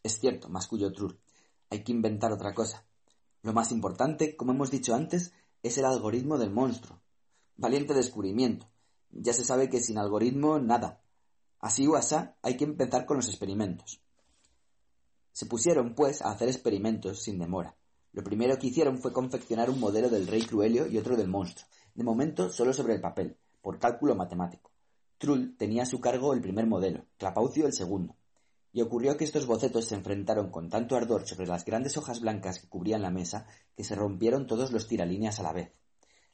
Es cierto, masculló Trur, hay que inventar otra cosa. Lo más importante, como hemos dicho antes, es el algoritmo del monstruo. Valiente descubrimiento. Ya se sabe que sin algoritmo, nada. Así o asá, hay que empezar con los experimentos. Se pusieron, pues, a hacer experimentos sin demora. Lo primero que hicieron fue confeccionar un modelo del rey Cruelio y otro del monstruo, de momento solo sobre el papel, por cálculo matemático. Trull tenía a su cargo el primer modelo, Clapaucio el segundo, y ocurrió que estos bocetos se enfrentaron con tanto ardor sobre las grandes hojas blancas que cubrían la mesa que se rompieron todos los tiralíneas a la vez.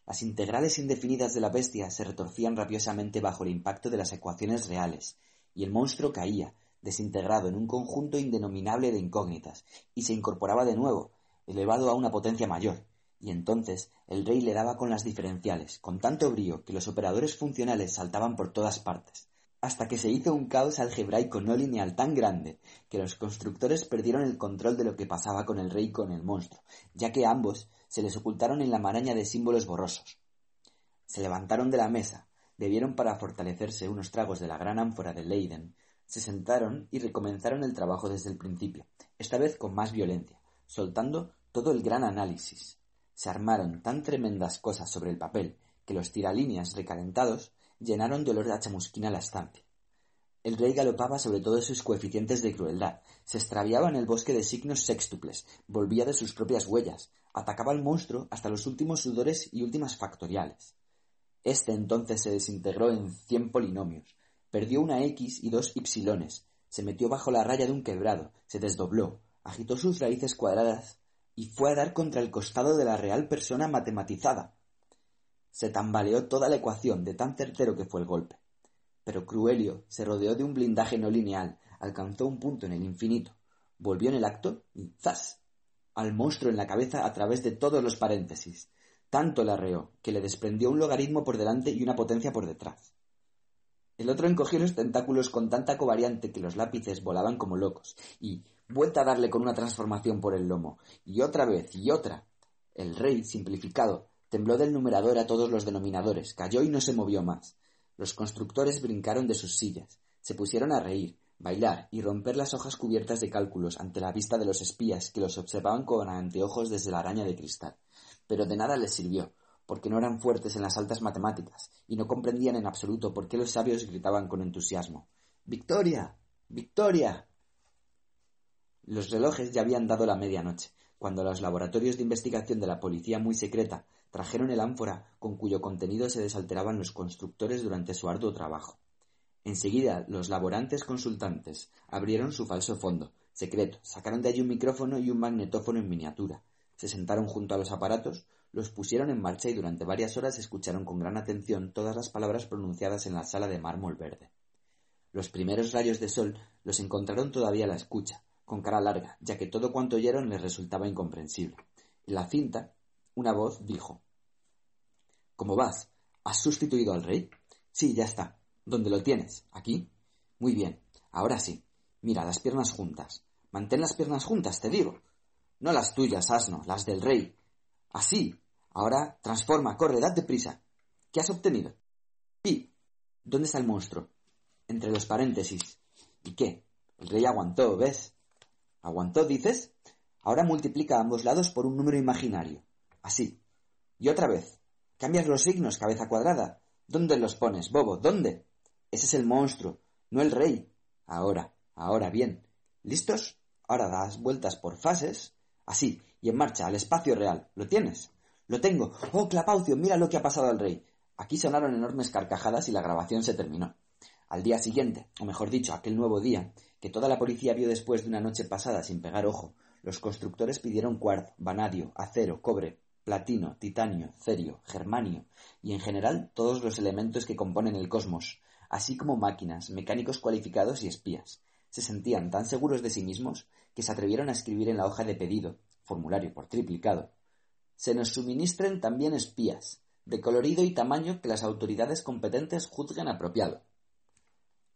Las integrales indefinidas de la bestia se retorcían rabiosamente bajo el impacto de las ecuaciones reales, y el monstruo caía, desintegrado en un conjunto indenominable de incógnitas, y se incorporaba de nuevo, elevado a una potencia mayor, y entonces el rey le daba con las diferenciales, con tanto brío que los operadores funcionales saltaban por todas partes, hasta que se hizo un caos algebraico no lineal tan grande que los constructores perdieron el control de lo que pasaba con el rey y con el monstruo, ya que ambos se les ocultaron en la maraña de símbolos borrosos. Se levantaron de la mesa, bebieron para fortalecerse unos tragos de la gran ánfora de Leiden, se sentaron y recomenzaron el trabajo desde el principio, esta vez con más violencia, soltando todo el gran análisis. Se armaron tan tremendas cosas sobre el papel que los tiralíneas recalentados llenaron de olor de chamusquina la estancia. El rey galopaba sobre todos sus coeficientes de crueldad, se extraviaba en el bosque de signos sextuples, volvía de sus propias huellas, atacaba al monstruo hasta los últimos sudores y últimas factoriales. Este entonces se desintegró en cien polinomios, Perdió una X y dos Ypsilones, se metió bajo la raya de un quebrado, se desdobló, agitó sus raíces cuadradas y fue a dar contra el costado de la real persona matematizada. Se tambaleó toda la ecuación de tan certero que fue el golpe. Pero Cruelio se rodeó de un blindaje no lineal, alcanzó un punto en el infinito, volvió en el acto y ¡zas! al monstruo en la cabeza a través de todos los paréntesis. Tanto le arreó que le desprendió un logaritmo por delante y una potencia por detrás. El otro encogió los tentáculos con tanta covariante que los lápices volaban como locos, y vuelta a darle con una transformación por el lomo, y otra vez, y otra. El rey, simplificado, tembló del numerador a todos los denominadores, cayó y no se movió más. Los constructores brincaron de sus sillas, se pusieron a reír, bailar y romper las hojas cubiertas de cálculos ante la vista de los espías que los observaban con anteojos desde la araña de cristal. pero de nada les sirvió, porque no eran fuertes en las altas matemáticas y no comprendían en absoluto por qué los sabios gritaban con entusiasmo Victoria. Victoria. Los relojes ya habían dado la medianoche, cuando los laboratorios de investigación de la policía muy secreta trajeron el ánfora con cuyo contenido se desalteraban los constructores durante su arduo trabajo. Enseguida los laborantes consultantes abrieron su falso fondo, secreto, sacaron de allí un micrófono y un magnetófono en miniatura, se sentaron junto a los aparatos, los pusieron en marcha y durante varias horas escucharon con gran atención todas las palabras pronunciadas en la sala de mármol verde. Los primeros rayos de sol los encontraron todavía a la escucha, con cara larga, ya que todo cuanto oyeron les resultaba incomprensible. En la cinta, una voz dijo ¿Cómo vas? ¿Has sustituido al rey? Sí, ya está. ¿Dónde lo tienes? ¿Aquí? Muy bien. Ahora sí. Mira, las piernas juntas. Mantén las piernas juntas, te digo. No las tuyas, asno, las del rey. Así. Ahora, transforma, corre, date prisa. ¿Qué has obtenido? Sí. ¿Dónde está el monstruo? Entre los paréntesis. ¿Y qué? El rey aguantó, ¿ves? ¿Aguantó, dices? Ahora multiplica ambos lados por un número imaginario. Así. Y otra vez. Cambias los signos, cabeza cuadrada. ¿Dónde los pones, bobo? ¿Dónde? Ese es el monstruo, no el rey. Ahora, ahora bien. ¿Listos? Ahora das vueltas por fases. Así, y en marcha, al espacio real. ¿Lo tienes? Lo tengo. Oh, Clapaucio, mira lo que ha pasado al rey. Aquí sonaron enormes carcajadas y la grabación se terminó. Al día siguiente, o mejor dicho, aquel nuevo día, que toda la policía vio después de una noche pasada sin pegar ojo, los constructores pidieron cuarzo, vanadio, acero, cobre, platino, titanio, cerio, germanio y en general todos los elementos que componen el cosmos, así como máquinas, mecánicos cualificados y espías. Se sentían tan seguros de sí mismos que se atrevieron a escribir en la hoja de pedido, formulario por triplicado, se nos suministren también espías, de colorido y tamaño que las autoridades competentes juzguen apropiado.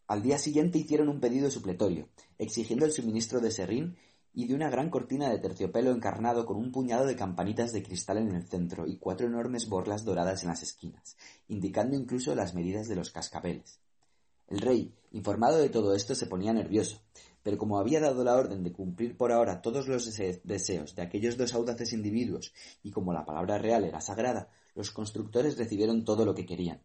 Al día siguiente hicieron un pedido supletorio, exigiendo el suministro de serrín y de una gran cortina de terciopelo encarnado con un puñado de campanitas de cristal en el centro y cuatro enormes borlas doradas en las esquinas, indicando incluso las medidas de los cascabeles. El rey, informado de todo esto, se ponía nervioso, pero como había dado la orden de cumplir por ahora todos los deseos de aquellos dos audaces individuos, y como la palabra real era sagrada, los constructores recibieron todo lo que querían.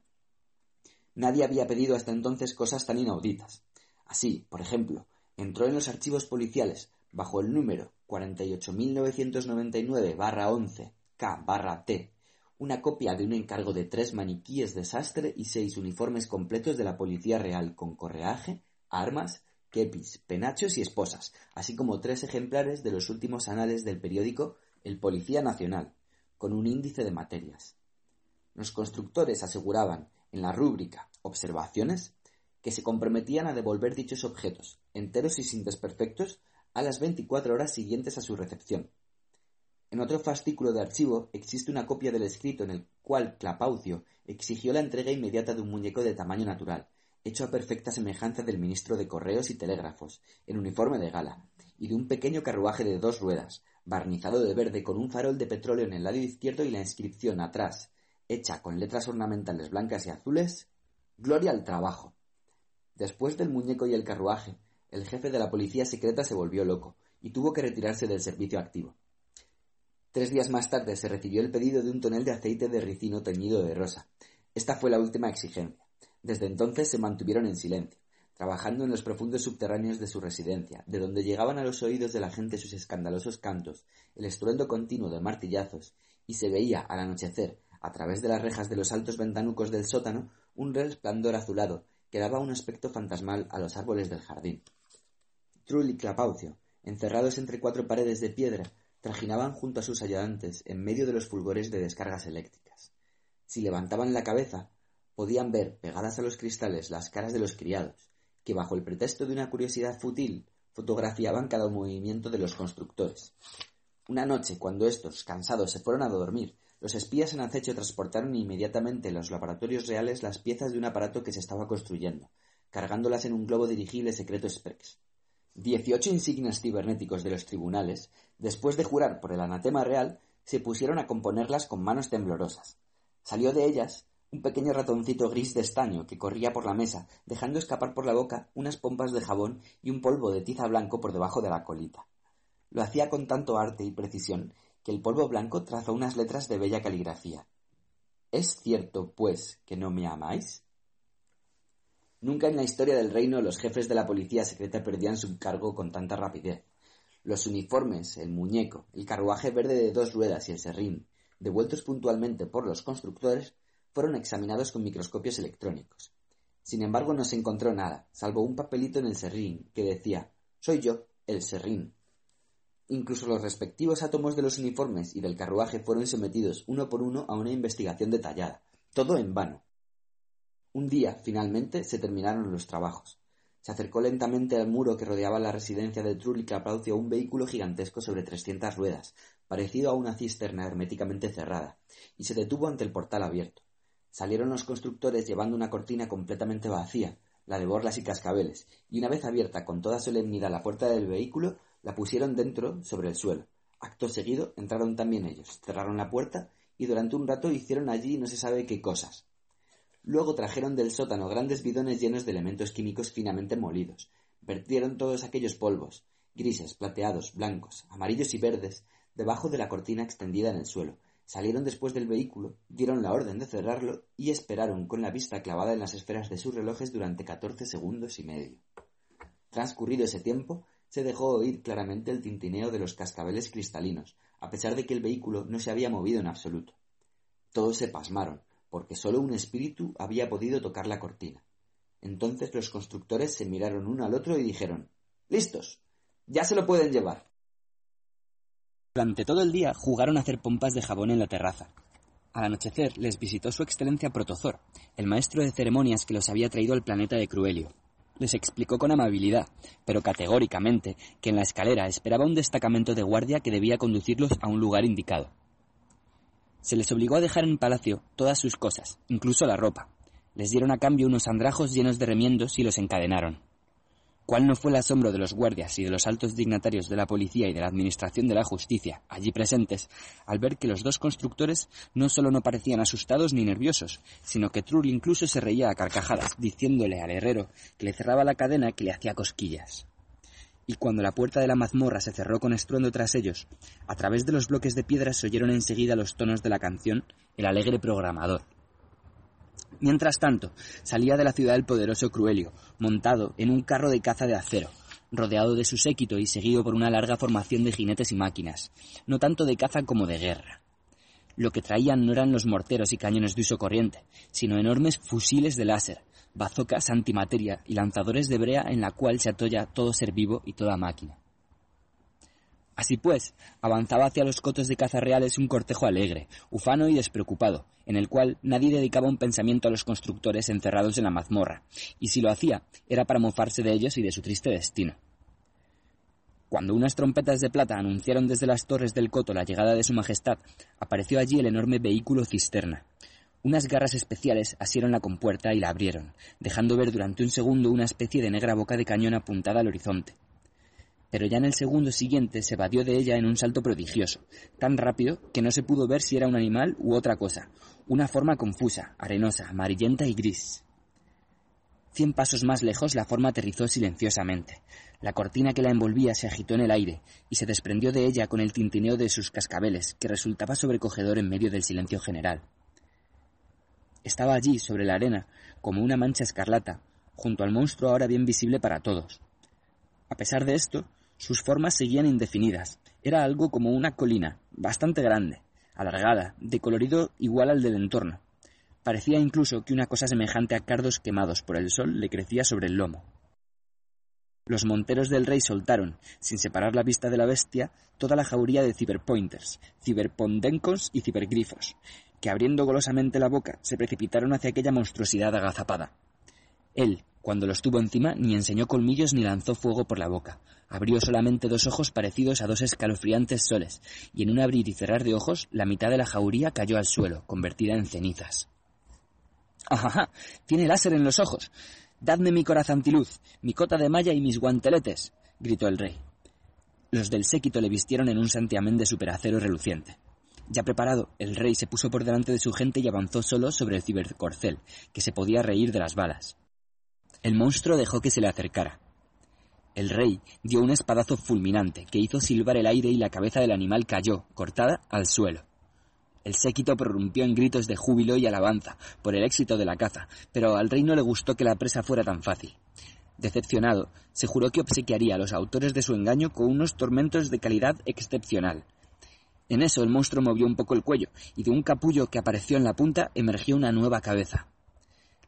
Nadie había pedido hasta entonces cosas tan inauditas. Así, por ejemplo, entró en los archivos policiales bajo el número 48.999-11 K-T una copia de un encargo de tres maniquíes de sastre y seis uniformes completos de la Policía Real con correaje, armas, kepis, penachos y esposas, así como tres ejemplares de los últimos anales del periódico El Policía Nacional, con un índice de materias. Los constructores aseguraban, en la rúbrica Observaciones, que se comprometían a devolver dichos objetos, enteros y sin desperfectos, a las 24 horas siguientes a su recepción. En otro fascículo de archivo existe una copia del escrito en el cual Clapaucio exigió la entrega inmediata de un muñeco de tamaño natural, hecho a perfecta semejanza del ministro de Correos y Telégrafos, en uniforme de gala, y de un pequeño carruaje de dos ruedas, barnizado de verde con un farol de petróleo en el lado izquierdo y la inscripción atrás, hecha con letras ornamentales blancas y azules, Gloria al trabajo. Después del muñeco y el carruaje, el jefe de la policía secreta se volvió loco y tuvo que retirarse del servicio activo. Tres días más tarde se recibió el pedido de un tonel de aceite de ricino teñido de rosa. Esta fue la última exigencia. Desde entonces se mantuvieron en silencio, trabajando en los profundos subterráneos de su residencia, de donde llegaban a los oídos de la gente sus escandalosos cantos, el estruendo continuo de martillazos, y se veía, al anochecer, a través de las rejas de los altos ventanucos del sótano, un resplandor azulado que daba un aspecto fantasmal a los árboles del jardín. Trull y Clapaucio, encerrados entre cuatro paredes de piedra, trajinaban junto a sus ayudantes en medio de los fulgores de descargas eléctricas. Si levantaban la cabeza, podían ver, pegadas a los cristales, las caras de los criados, que bajo el pretexto de una curiosidad fútil fotografiaban cada movimiento de los constructores. Una noche, cuando estos, cansados, se fueron a dormir, los espías en acecho transportaron inmediatamente en los laboratorios reales las piezas de un aparato que se estaba construyendo, cargándolas en un globo dirigible secreto express. Dieciocho insignes cibernéticos de los tribunales, después de jurar por el anatema real, se pusieron a componerlas con manos temblorosas. Salió de ellas un pequeño ratoncito gris de estaño que corría por la mesa, dejando escapar por la boca unas pompas de jabón y un polvo de tiza blanco por debajo de la colita. Lo hacía con tanto arte y precisión que el polvo blanco trazó unas letras de bella caligrafía. ¿Es cierto, pues, que no me amáis? Nunca en la historia del reino los jefes de la policía secreta perdían su cargo con tanta rapidez. Los uniformes, el muñeco, el carruaje verde de dos ruedas y el serrín, devueltos puntualmente por los constructores, fueron examinados con microscopios electrónicos. Sin embargo, no se encontró nada, salvo un papelito en el serrín que decía Soy yo, el serrín. Incluso los respectivos átomos de los uniformes y del carruaje fueron sometidos uno por uno a una investigación detallada, todo en vano. Un día, finalmente, se terminaron los trabajos. Se acercó lentamente al muro que rodeaba la residencia de Trull y un vehículo gigantesco sobre trescientas ruedas, parecido a una cisterna herméticamente cerrada, y se detuvo ante el portal abierto. Salieron los constructores llevando una cortina completamente vacía, la de borlas y cascabeles, y una vez abierta con toda solemnidad la puerta del vehículo, la pusieron dentro sobre el suelo. Acto seguido entraron también ellos, cerraron la puerta y durante un rato hicieron allí no se sabe qué cosas. Luego trajeron del sótano grandes bidones llenos de elementos químicos finamente molidos. Vertieron todos aquellos polvos, grises, plateados, blancos, amarillos y verdes, debajo de la cortina extendida en el suelo. Salieron después del vehículo, dieron la orden de cerrarlo y esperaron con la vista clavada en las esferas de sus relojes durante catorce segundos y medio. Transcurrido ese tiempo, se dejó oír claramente el tintineo de los cascabeles cristalinos, a pesar de que el vehículo no se había movido en absoluto. Todos se pasmaron, porque sólo un espíritu había podido tocar la cortina. Entonces los constructores se miraron uno al otro y dijeron Listos. Ya se lo pueden llevar. Durante todo el día jugaron a hacer pompas de jabón en la terraza. Al anochecer les visitó su excelencia Protozor, el maestro de ceremonias que los había traído al planeta de Cruelio. Les explicó con amabilidad, pero categóricamente, que en la escalera esperaba un destacamento de guardia que debía conducirlos a un lugar indicado. Se les obligó a dejar en palacio todas sus cosas, incluso la ropa. Les dieron a cambio unos andrajos llenos de remiendos y los encadenaron. ¿Cuál no fue el asombro de los guardias y de los altos dignatarios de la policía y de la administración de la justicia allí presentes al ver que los dos constructores no solo no parecían asustados ni nerviosos, sino que Trull incluso se reía a carcajadas, diciéndole al herrero que le cerraba la cadena que le hacía cosquillas. Y cuando la puerta de la mazmorra se cerró con estruendo tras ellos, a través de los bloques de piedra se oyeron enseguida los tonos de la canción El alegre programador. Mientras tanto, salía de la ciudad el poderoso Cruelio, montado en un carro de caza de acero, rodeado de su séquito y seguido por una larga formación de jinetes y máquinas, no tanto de caza como de guerra. Lo que traían no eran los morteros y cañones de uso corriente, sino enormes fusiles de láser, bazocas antimateria y lanzadores de brea en la cual se atolla todo ser vivo y toda máquina. Así pues, avanzaba hacia los cotos de caza reales un cortejo alegre, ufano y despreocupado, en el cual nadie dedicaba un pensamiento a los constructores encerrados en la mazmorra, y si lo hacía, era para mofarse de ellos y de su triste destino. Cuando unas trompetas de plata anunciaron desde las torres del coto la llegada de su majestad, apareció allí el enorme vehículo cisterna. Unas garras especiales asieron la compuerta y la abrieron, dejando ver durante un segundo una especie de negra boca de cañón apuntada al horizonte pero ya en el segundo siguiente se evadió de ella en un salto prodigioso, tan rápido que no se pudo ver si era un animal u otra cosa, una forma confusa, arenosa, amarillenta y gris. Cien pasos más lejos la forma aterrizó silenciosamente. La cortina que la envolvía se agitó en el aire y se desprendió de ella con el tintineo de sus cascabeles, que resultaba sobrecogedor en medio del silencio general. Estaba allí, sobre la arena, como una mancha escarlata, junto al monstruo ahora bien visible para todos. A pesar de esto, sus formas seguían indefinidas. Era algo como una colina, bastante grande, alargada, de colorido igual al del entorno. Parecía incluso que una cosa semejante a cardos quemados por el sol le crecía sobre el lomo. Los monteros del rey soltaron, sin separar la vista de la bestia, toda la jauría de ciberpointers, ciberpondencos y cibergrifos, que abriendo golosamente la boca se precipitaron hacia aquella monstruosidad agazapada. Él, cuando los tuvo encima, ni enseñó colmillos ni lanzó fuego por la boca. Abrió solamente dos ojos parecidos a dos escalofriantes soles, y en un abrir y cerrar de ojos, la mitad de la jauría cayó al suelo, convertida en cenizas. ¡Ajaja! Tiene láser en los ojos. Dadme mi corazantiluz, mi cota de malla y mis guanteletes, gritó el rey. Los del séquito le vistieron en un santiamén de superacero reluciente. Ya preparado, el rey se puso por delante de su gente y avanzó solo sobre el cibercorcel, que se podía reír de las balas. El monstruo dejó que se le acercara. El rey dio un espadazo fulminante que hizo silbar el aire y la cabeza del animal cayó, cortada, al suelo. El séquito prorrumpió en gritos de júbilo y alabanza por el éxito de la caza, pero al rey no le gustó que la presa fuera tan fácil. Decepcionado, se juró que obsequiaría a los autores de su engaño con unos tormentos de calidad excepcional. En eso el monstruo movió un poco el cuello, y de un capullo que apareció en la punta emergió una nueva cabeza.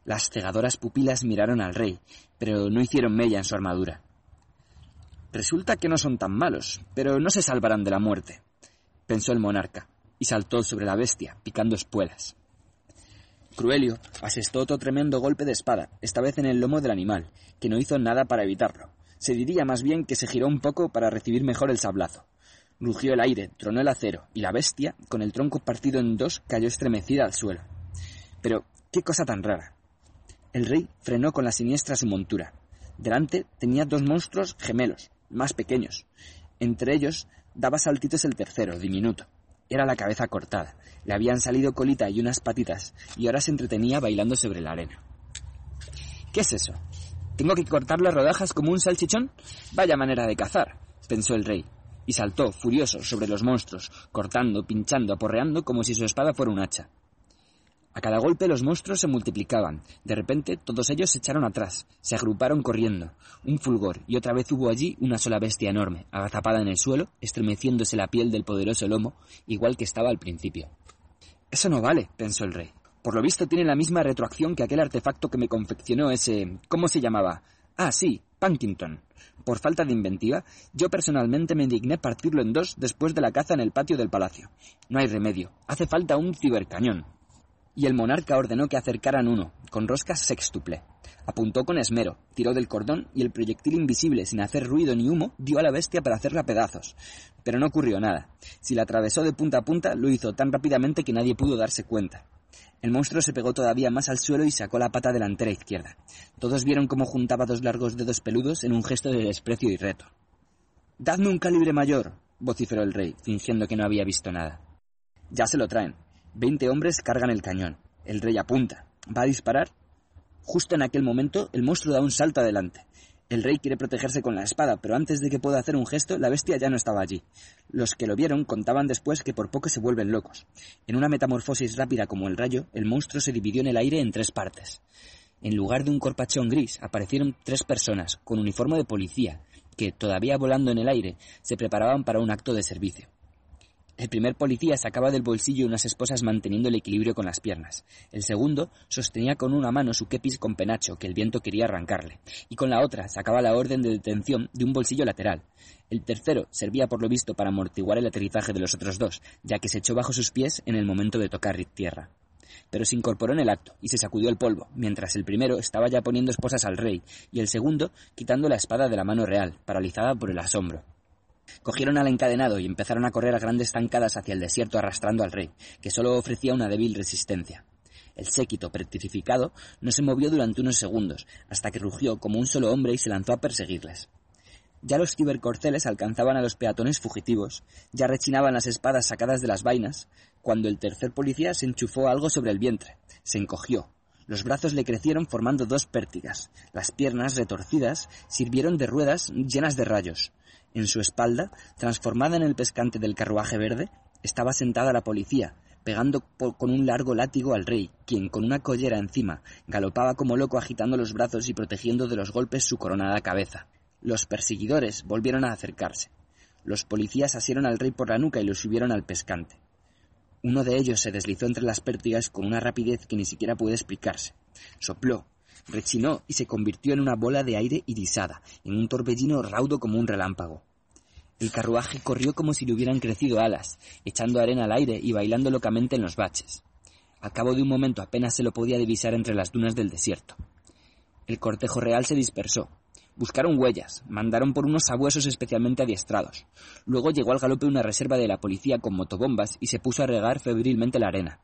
Las cegadoras pupilas miraron al rey, pero no hicieron mella en su armadura. Resulta que no son tan malos, pero no se salvarán de la muerte, pensó el monarca, y saltó sobre la bestia, picando espuelas. Cruelio asestó otro tremendo golpe de espada, esta vez en el lomo del animal, que no hizo nada para evitarlo. Se diría más bien que se giró un poco para recibir mejor el sablazo. Rugió el aire, tronó el acero, y la bestia, con el tronco partido en dos, cayó estremecida al suelo. Pero, qué cosa tan rara. El rey frenó con la siniestra su montura. Delante tenía dos monstruos gemelos, más pequeños. Entre ellos daba saltitos el tercero, diminuto. Era la cabeza cortada. Le habían salido colita y unas patitas, y ahora se entretenía bailando sobre la arena. ¿Qué es eso? ¿Tengo que cortar las rodajas como un salchichón? Vaya manera de cazar, pensó el rey, y saltó, furioso, sobre los monstruos, cortando, pinchando, aporreando como si su espada fuera un hacha. A cada golpe los monstruos se multiplicaban. De repente todos ellos se echaron atrás, se agruparon corriendo. Un fulgor, y otra vez hubo allí una sola bestia enorme, agazapada en el suelo, estremeciéndose la piel del poderoso lomo, igual que estaba al principio. Eso no vale, pensó el rey. Por lo visto tiene la misma retroacción que aquel artefacto que me confeccionó ese... ¿Cómo se llamaba? Ah, sí, Pankington. Por falta de inventiva, yo personalmente me indigné partirlo en dos después de la caza en el patio del palacio. No hay remedio. Hace falta un cibercañón y el monarca ordenó que acercaran uno, con rosca sextuple. Apuntó con esmero, tiró del cordón y el proyectil invisible, sin hacer ruido ni humo, dio a la bestia para hacerla pedazos. Pero no ocurrió nada. Si la atravesó de punta a punta, lo hizo tan rápidamente que nadie pudo darse cuenta. El monstruo se pegó todavía más al suelo y sacó la pata delantera izquierda. Todos vieron cómo juntaba dos largos dedos peludos en un gesto de desprecio y reto. Dadme un calibre mayor, vociferó el rey, fingiendo que no había visto nada. Ya se lo traen, Veinte hombres cargan el cañón. El rey apunta. ¿Va a disparar? Justo en aquel momento, el monstruo da un salto adelante. El rey quiere protegerse con la espada, pero antes de que pueda hacer un gesto, la bestia ya no estaba allí. Los que lo vieron contaban después que por poco se vuelven locos. En una metamorfosis rápida como el rayo, el monstruo se dividió en el aire en tres partes. En lugar de un corpachón gris, aparecieron tres personas, con uniforme de policía, que, todavía volando en el aire, se preparaban para un acto de servicio. El primer policía sacaba del bolsillo unas esposas manteniendo el equilibrio con las piernas. El segundo sostenía con una mano su kepis con penacho que el viento quería arrancarle, y con la otra sacaba la orden de detención de un bolsillo lateral. El tercero servía por lo visto para amortiguar el aterrizaje de los otros dos, ya que se echó bajo sus pies en el momento de tocar tierra. Pero se incorporó en el acto y se sacudió el polvo, mientras el primero estaba ya poniendo esposas al rey y el segundo quitando la espada de la mano real, paralizada por el asombro. Cogieron al encadenado y empezaron a correr a grandes zancadas hacia el desierto arrastrando al rey, que solo ofrecía una débil resistencia. El séquito, petrificado, no se movió durante unos segundos, hasta que rugió como un solo hombre y se lanzó a perseguirles. Ya los cibercorceles alcanzaban a los peatones fugitivos, ya rechinaban las espadas sacadas de las vainas, cuando el tercer policía se enchufó algo sobre el vientre, se encogió, los brazos le crecieron formando dos pértigas, las piernas, retorcidas, sirvieron de ruedas llenas de rayos, en su espalda, transformada en el pescante del carruaje verde, estaba sentada la policía, pegando con un largo látigo al rey, quien, con una collera encima, galopaba como loco agitando los brazos y protegiendo de los golpes su coronada cabeza. Los perseguidores volvieron a acercarse. Los policías asieron al rey por la nuca y lo subieron al pescante. Uno de ellos se deslizó entre las pértigas con una rapidez que ni siquiera puede explicarse. Sopló, rechinó y se convirtió en una bola de aire irisada, en un torbellino raudo como un relámpago. El carruaje corrió como si le hubieran crecido alas, echando arena al aire y bailando locamente en los baches. Al cabo de un momento apenas se lo podía divisar entre las dunas del desierto. El cortejo real se dispersó. Buscaron huellas, mandaron por unos sabuesos especialmente adiestrados. Luego llegó al galope una reserva de la policía con motobombas y se puso a regar febrilmente la arena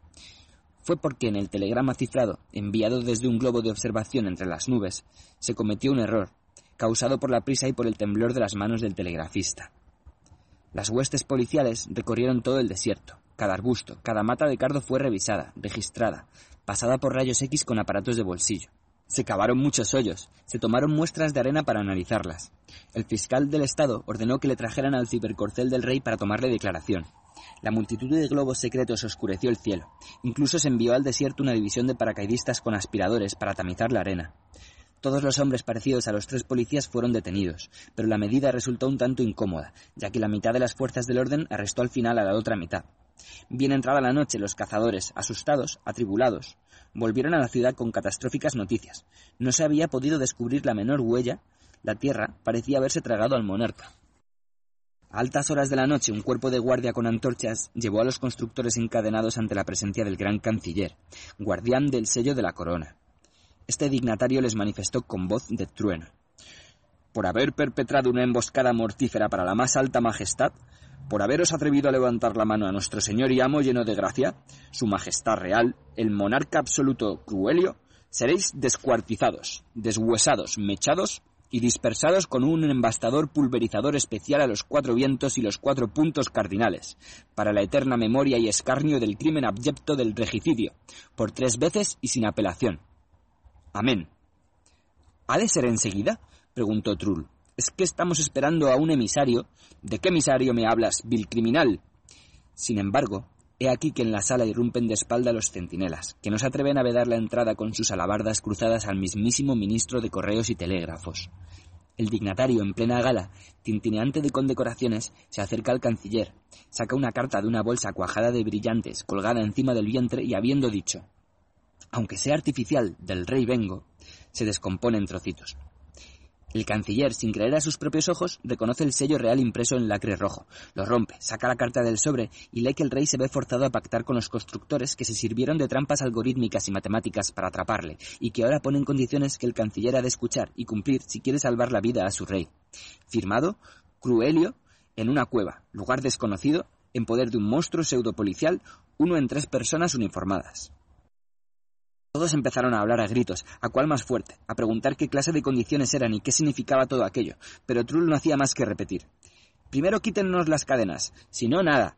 fue porque en el telegrama cifrado, enviado desde un globo de observación entre las nubes, se cometió un error, causado por la prisa y por el temblor de las manos del telegrafista. Las huestes policiales recorrieron todo el desierto. Cada arbusto, cada mata de cardo fue revisada, registrada, pasada por rayos X con aparatos de bolsillo. Se cavaron muchos hoyos, se tomaron muestras de arena para analizarlas. El fiscal del Estado ordenó que le trajeran al cibercorcel del rey para tomarle declaración. La multitud de globos secretos oscureció el cielo. Incluso se envió al desierto una división de paracaidistas con aspiradores para tamizar la arena. Todos los hombres parecidos a los tres policías fueron detenidos, pero la medida resultó un tanto incómoda, ya que la mitad de las fuerzas del orden arrestó al final a la otra mitad. Bien entrada la noche, los cazadores, asustados, atribulados, volvieron a la ciudad con catastróficas noticias. No se había podido descubrir la menor huella, la tierra parecía haberse tragado al monarca. A altas horas de la noche, un cuerpo de guardia con antorchas llevó a los constructores encadenados ante la presencia del gran canciller, guardián del sello de la corona. Este dignatario les manifestó con voz de trueno. Por haber perpetrado una emboscada mortífera para la más alta majestad, por haberos atrevido a levantar la mano a nuestro señor y amo lleno de gracia, su majestad real, el monarca absoluto Cruelio, seréis descuartizados, deshuesados, mechados y dispersados con un embastador pulverizador especial a los cuatro vientos y los cuatro puntos cardinales, para la eterna memoria y escarnio del crimen abyecto del regicidio, por tres veces y sin apelación. Amén. ¿Ha de ser enseguida? preguntó Trull. ¿Es que estamos esperando a un emisario? ¿De qué emisario me hablas, vil criminal? Sin embargo, he aquí que en la sala irrumpen de espalda los centinelas, que no se atreven a vedar la entrada con sus alabardas cruzadas al mismísimo ministro de Correos y Telégrafos. El dignatario, en plena gala, tintineante de condecoraciones, se acerca al canciller, saca una carta de una bolsa cuajada de brillantes, colgada encima del vientre y habiendo dicho, aunque sea artificial, del rey vengo, se descompone en trocitos. El canciller, sin creer a sus propios ojos, reconoce el sello real impreso en lacre rojo, lo rompe, saca la carta del sobre y lee que el rey se ve forzado a pactar con los constructores que se sirvieron de trampas algorítmicas y matemáticas para atraparle, y que ahora ponen condiciones que el canciller ha de escuchar y cumplir si quiere salvar la vida a su rey. Firmado, Cruelio, en una cueva, lugar desconocido, en poder de un monstruo pseudopolicial, uno en tres personas uniformadas. Todos empezaron a hablar a gritos, a cuál más fuerte, a preguntar qué clase de condiciones eran y qué significaba todo aquello, pero Trull no hacía más que repetir. Primero quítennos las cadenas, si no, nada.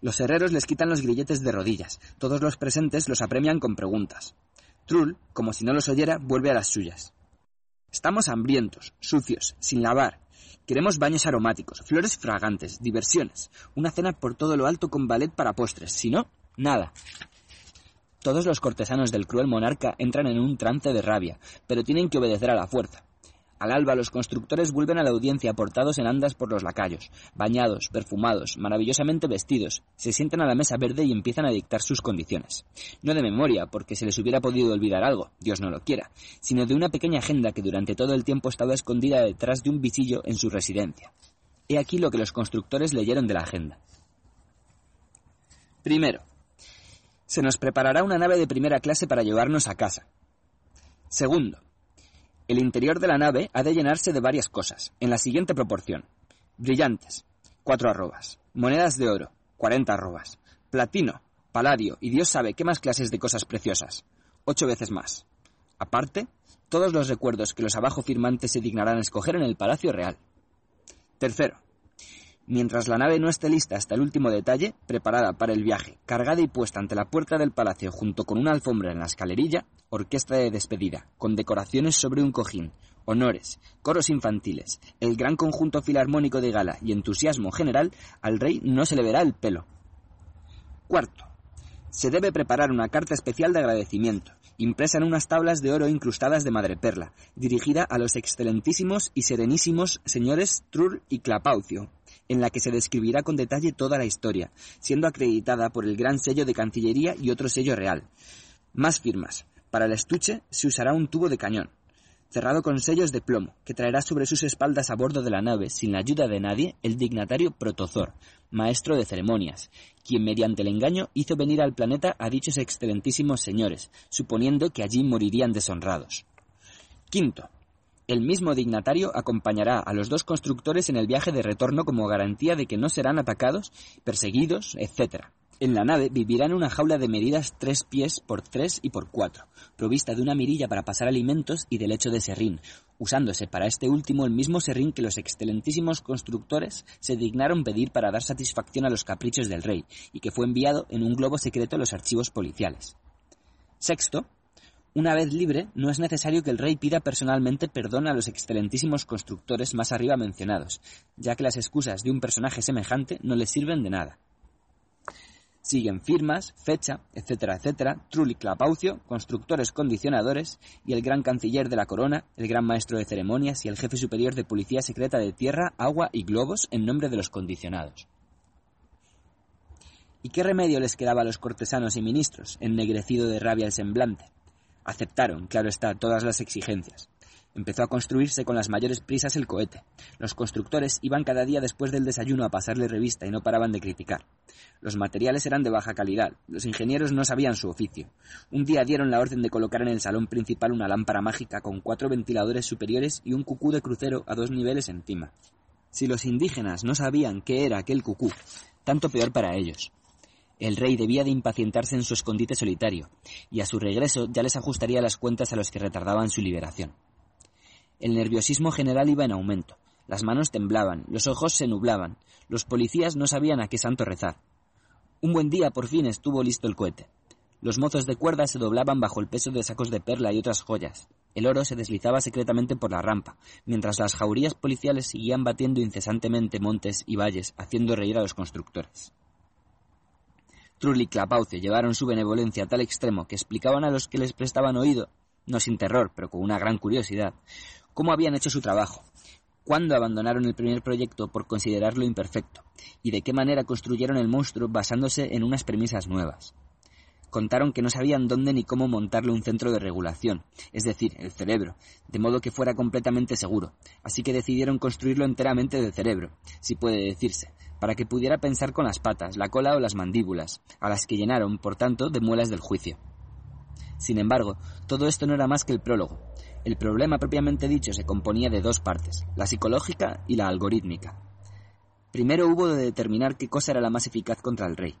Los herreros les quitan los grilletes de rodillas, todos los presentes los apremian con preguntas. Trull, como si no los oyera, vuelve a las suyas. Estamos hambrientos, sucios, sin lavar. Queremos baños aromáticos, flores fragantes, diversiones, una cena por todo lo alto con ballet para postres, si no, nada. Todos los cortesanos del cruel monarca entran en un trance de rabia, pero tienen que obedecer a la fuerza. Al alba los constructores vuelven a la audiencia portados en andas por los lacayos, bañados, perfumados, maravillosamente vestidos, se sientan a la mesa verde y empiezan a dictar sus condiciones. No de memoria, porque se les hubiera podido olvidar algo, Dios no lo quiera, sino de una pequeña agenda que durante todo el tiempo estaba escondida detrás de un visillo en su residencia. He aquí lo que los constructores leyeron de la agenda. Primero, se nos preparará una nave de primera clase para llevarnos a casa. Segundo, el interior de la nave ha de llenarse de varias cosas, en la siguiente proporción. Brillantes, cuatro arrobas. Monedas de oro, cuarenta arrobas. Platino, paladio y Dios sabe qué más clases de cosas preciosas. Ocho veces más. Aparte, todos los recuerdos que los abajo firmantes se dignarán escoger en el Palacio Real. Tercero, Mientras la nave no esté lista hasta el último detalle, preparada para el viaje, cargada y puesta ante la puerta del palacio junto con una alfombra en la escalerilla, orquesta de despedida, con decoraciones sobre un cojín, honores, coros infantiles, el gran conjunto filarmónico de gala y entusiasmo general, al rey no se le verá el pelo. Cuarto, se debe preparar una carta especial de agradecimiento, impresa en unas tablas de oro incrustadas de madreperla, dirigida a los excelentísimos y serenísimos señores Trull y Clapaucio, en la que se describirá con detalle toda la historia, siendo acreditada por el gran sello de Cancillería y otro sello real. Más firmas. Para el estuche se usará un tubo de cañón, cerrado con sellos de plomo, que traerá sobre sus espaldas a bordo de la nave, sin la ayuda de nadie, el dignatario Protozor, maestro de ceremonias, quien mediante el engaño hizo venir al planeta a dichos excelentísimos señores, suponiendo que allí morirían deshonrados. Quinto, el mismo dignatario acompañará a los dos constructores en el viaje de retorno como garantía de que no serán atacados, perseguidos, etc. En la nave vivirá en una jaula de medidas tres pies por tres y por cuatro, provista de una mirilla para pasar alimentos y de lecho de serrín, usándose para este último el mismo serrín que los excelentísimos constructores se dignaron pedir para dar satisfacción a los caprichos del rey, y que fue enviado en un globo secreto a los archivos policiales. Sexto, Una vez libre, no es necesario que el rey pida personalmente perdón a los excelentísimos constructores más arriba mencionados, ya que las excusas de un personaje semejante no le sirven de nada. Siguen firmas, fecha, etcétera, etcétera, Trulli Clapaucio, constructores condicionadores y el gran canciller de la corona, el gran maestro de ceremonias y el jefe superior de policía secreta de tierra, agua y globos en nombre de los condicionados. ¿Y qué remedio les quedaba a los cortesanos y ministros, ennegrecido de rabia el semblante? Aceptaron, claro está, todas las exigencias. Empezó a construirse con las mayores prisas el cohete. Los constructores iban cada día después del desayuno a pasarle revista y no paraban de criticar. Los materiales eran de baja calidad, los ingenieros no sabían su oficio. Un día dieron la orden de colocar en el salón principal una lámpara mágica con cuatro ventiladores superiores y un cucú de crucero a dos niveles encima. Si los indígenas no sabían qué era aquel cucú, tanto peor para ellos. El rey debía de impacientarse en su escondite solitario, y a su regreso ya les ajustaría las cuentas a los que retardaban su liberación. El nerviosismo general iba en aumento, las manos temblaban, los ojos se nublaban, los policías no sabían a qué santo rezar. Un buen día por fin estuvo listo el cohete. Los mozos de cuerda se doblaban bajo el peso de sacos de perla y otras joyas. El oro se deslizaba secretamente por la rampa, mientras las jaurías policiales seguían batiendo incesantemente montes y valles, haciendo reír a los constructores. Trulli y Clapaucio llevaron su benevolencia a tal extremo que explicaban a los que les prestaban oído, no sin terror, pero con una gran curiosidad, cómo habían hecho su trabajo, cuándo abandonaron el primer proyecto por considerarlo imperfecto, y de qué manera construyeron el monstruo basándose en unas premisas nuevas. Contaron que no sabían dónde ni cómo montarle un centro de regulación, es decir, el cerebro, de modo que fuera completamente seguro, así que decidieron construirlo enteramente de cerebro, si puede decirse, para que pudiera pensar con las patas, la cola o las mandíbulas, a las que llenaron, por tanto, de muelas del juicio. Sin embargo, todo esto no era más que el prólogo. El problema propiamente dicho se componía de dos partes, la psicológica y la algorítmica. Primero hubo de determinar qué cosa era la más eficaz contra el rey.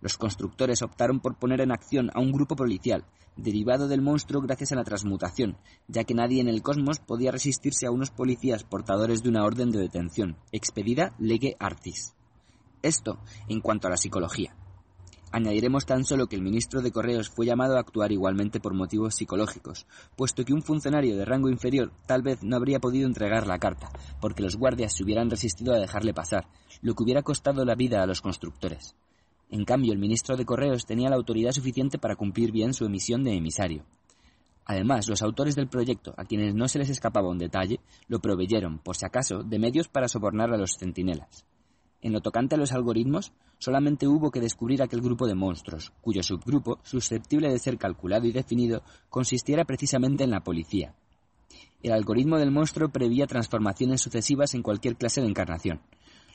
Los constructores optaron por poner en acción a un grupo policial, derivado del monstruo gracias a la transmutación, ya que nadie en el cosmos podía resistirse a unos policías portadores de una orden de detención, expedida lege artis. Esto en cuanto a la psicología. Añadiremos tan solo que el ministro de Correos fue llamado a actuar igualmente por motivos psicológicos, puesto que un funcionario de rango inferior tal vez no habría podido entregar la carta, porque los guardias se hubieran resistido a dejarle pasar, lo que hubiera costado la vida a los constructores. En cambio, el ministro de Correos tenía la autoridad suficiente para cumplir bien su emisión de emisario. Además, los autores del proyecto, a quienes no se les escapaba un detalle, lo proveyeron, por si acaso, de medios para sobornar a los centinelas. En lo tocante a los algoritmos, solamente hubo que descubrir aquel grupo de monstruos, cuyo subgrupo, susceptible de ser calculado y definido, consistiera precisamente en la policía. El algoritmo del monstruo prevía transformaciones sucesivas en cualquier clase de encarnación.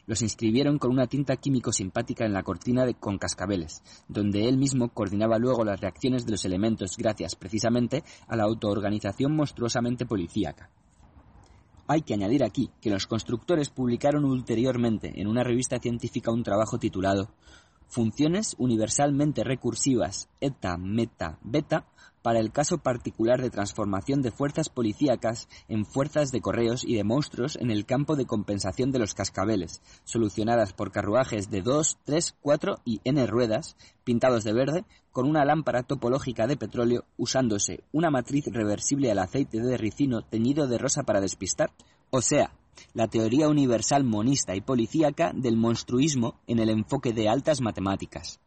Los inscribieron con una tinta químico simpática en la cortina de, con cascabeles, donde él mismo coordinaba luego las reacciones de los elementos gracias precisamente a la autoorganización monstruosamente policíaca. Hay que añadir aquí que los constructores publicaron ulteriormente en una revista científica un trabajo titulado Funciones universalmente recursivas eta meta beta para el caso particular de transformación de fuerzas policíacas en fuerzas de correos y de monstruos en el campo de compensación de los cascabeles, solucionadas por carruajes de 2, 3, 4 y n ruedas, pintados de verde, con una lámpara topológica de petróleo usándose una matriz reversible al aceite de ricino teñido de rosa para despistar, o sea, la teoría universal monista y policíaca del monstruismo en el enfoque de altas matemáticas.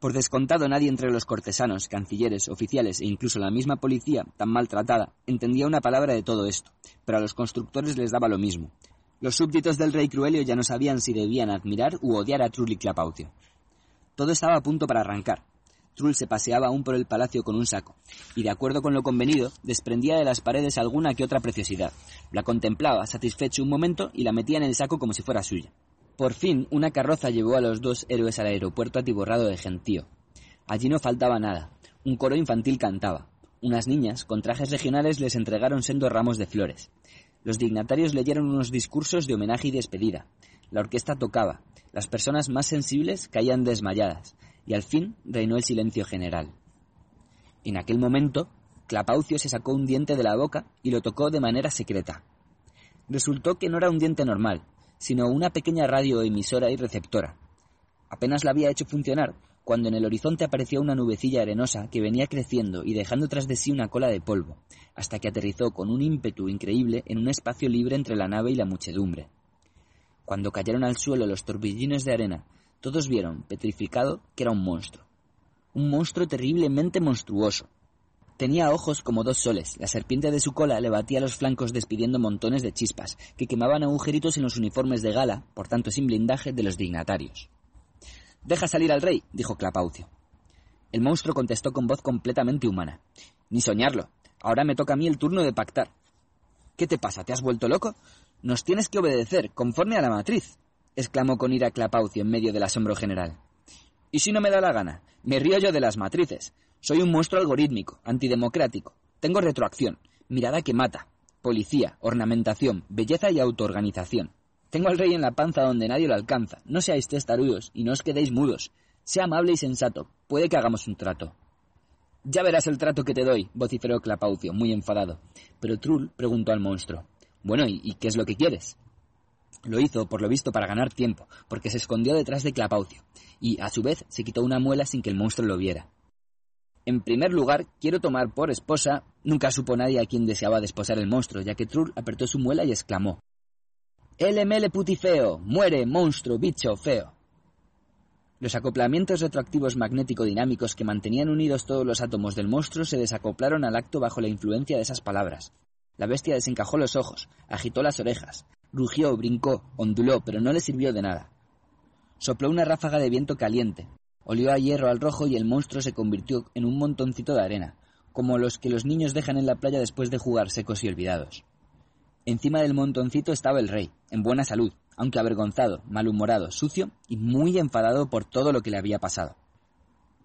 Por descontado nadie entre los cortesanos, cancilleres, oficiales e incluso la misma policía, tan maltratada, entendía una palabra de todo esto, pero a los constructores les daba lo mismo. Los súbditos del rey Cruelio ya no sabían si debían admirar u odiar a Trulli Clapaucio. Todo estaba a punto para arrancar. Trull se paseaba aún por el palacio con un saco, y de acuerdo con lo convenido, desprendía de las paredes alguna que otra preciosidad. La contemplaba, satisfecho un momento, y la metía en el saco como si fuera suya. Por fin, una carroza llevó a los dos héroes al aeropuerto atiborrado de gentío. Allí no faltaba nada. Un coro infantil cantaba. Unas niñas, con trajes regionales, les entregaron sendos ramos de flores. Los dignatarios leyeron unos discursos de homenaje y despedida. La orquesta tocaba. Las personas más sensibles caían desmayadas. Y al fin reinó el silencio general. En aquel momento, Clapaucio se sacó un diente de la boca y lo tocó de manera secreta. Resultó que no era un diente normal, sino una pequeña radioemisora y receptora. Apenas la había hecho funcionar cuando en el horizonte apareció una nubecilla arenosa que venía creciendo y dejando tras de sí una cola de polvo, hasta que aterrizó con un ímpetu increíble en un espacio libre entre la nave y la muchedumbre. Cuando cayeron al suelo los torbellines de arena, todos vieron, petrificado, que era un monstruo. Un monstruo terriblemente monstruoso. Tenía ojos como dos soles, la serpiente de su cola le batía los flancos despidiendo montones de chispas, que quemaban agujeritos en los uniformes de gala, por tanto sin blindaje, de los dignatarios. Deja salir al rey, dijo Clapaucio. El monstruo contestó con voz completamente humana. Ni soñarlo. Ahora me toca a mí el turno de pactar. ¿Qué te pasa? ¿Te has vuelto loco? Nos tienes que obedecer, conforme a la matriz, exclamó con ira Clapaucio en medio del asombro general. ¿Y si no me da la gana? Me río yo de las matrices. Soy un monstruo algorítmico, antidemocrático. Tengo retroacción, mirada que mata, policía, ornamentación, belleza y autoorganización. Tengo al rey en la panza donde nadie lo alcanza. No seáis testarudos y no os quedéis mudos. Sea amable y sensato. Puede que hagamos un trato. Ya verás el trato que te doy, vociferó Clapaucio, muy enfadado. Pero Trull preguntó al monstruo. Bueno, ¿y, qué es lo que quieres? Lo hizo, por lo visto, para ganar tiempo, porque se escondió detrás de Clapaucio, y, a su vez, se quitó una muela sin que el monstruo lo viera. En primer lugar, quiero tomar por esposa. Nunca supo nadie a quien deseaba desposar el monstruo, ya que Trull apretó su muela y exclamó: LML putifeo, muere, monstruo, bicho, feo. Los acoplamientos retroactivos magnético-dinámicos que mantenían unidos todos los átomos del monstruo se desacoplaron al acto bajo la influencia de esas palabras. La bestia desencajó los ojos, agitó las orejas, rugió, brincó, onduló, pero no le sirvió de nada. Sopló una ráfaga de viento caliente, olió a hierro al rojo y el monstruo se convirtió en un montoncito de arena, como los que los niños dejan en la playa después de jugar secos y olvidados. Encima del montoncito estaba el rey, en buena salud, aunque avergonzado, malhumorado, sucio y muy enfadado por todo lo que le había pasado.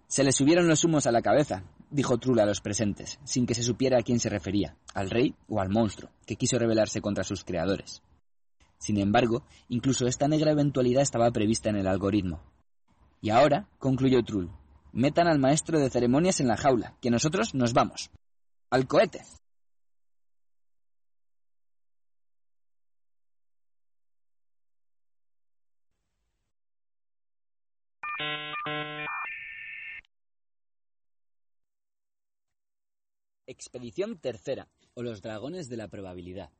Se le subieron los humos a la cabeza, dijo Trula a los presentes, sin que se supiera a quién se refería, al rey o al monstruo, que quiso rebelarse contra sus creadores. Sin embargo, incluso esta negra eventualidad estaba prevista en el algoritmo. Y ahora, concluyó Trull, metan al maestro de ceremonias en la jaula, que nosotros nos vamos. ¡Al cohete! Expedición tercera, o los dragones de la probabilidad.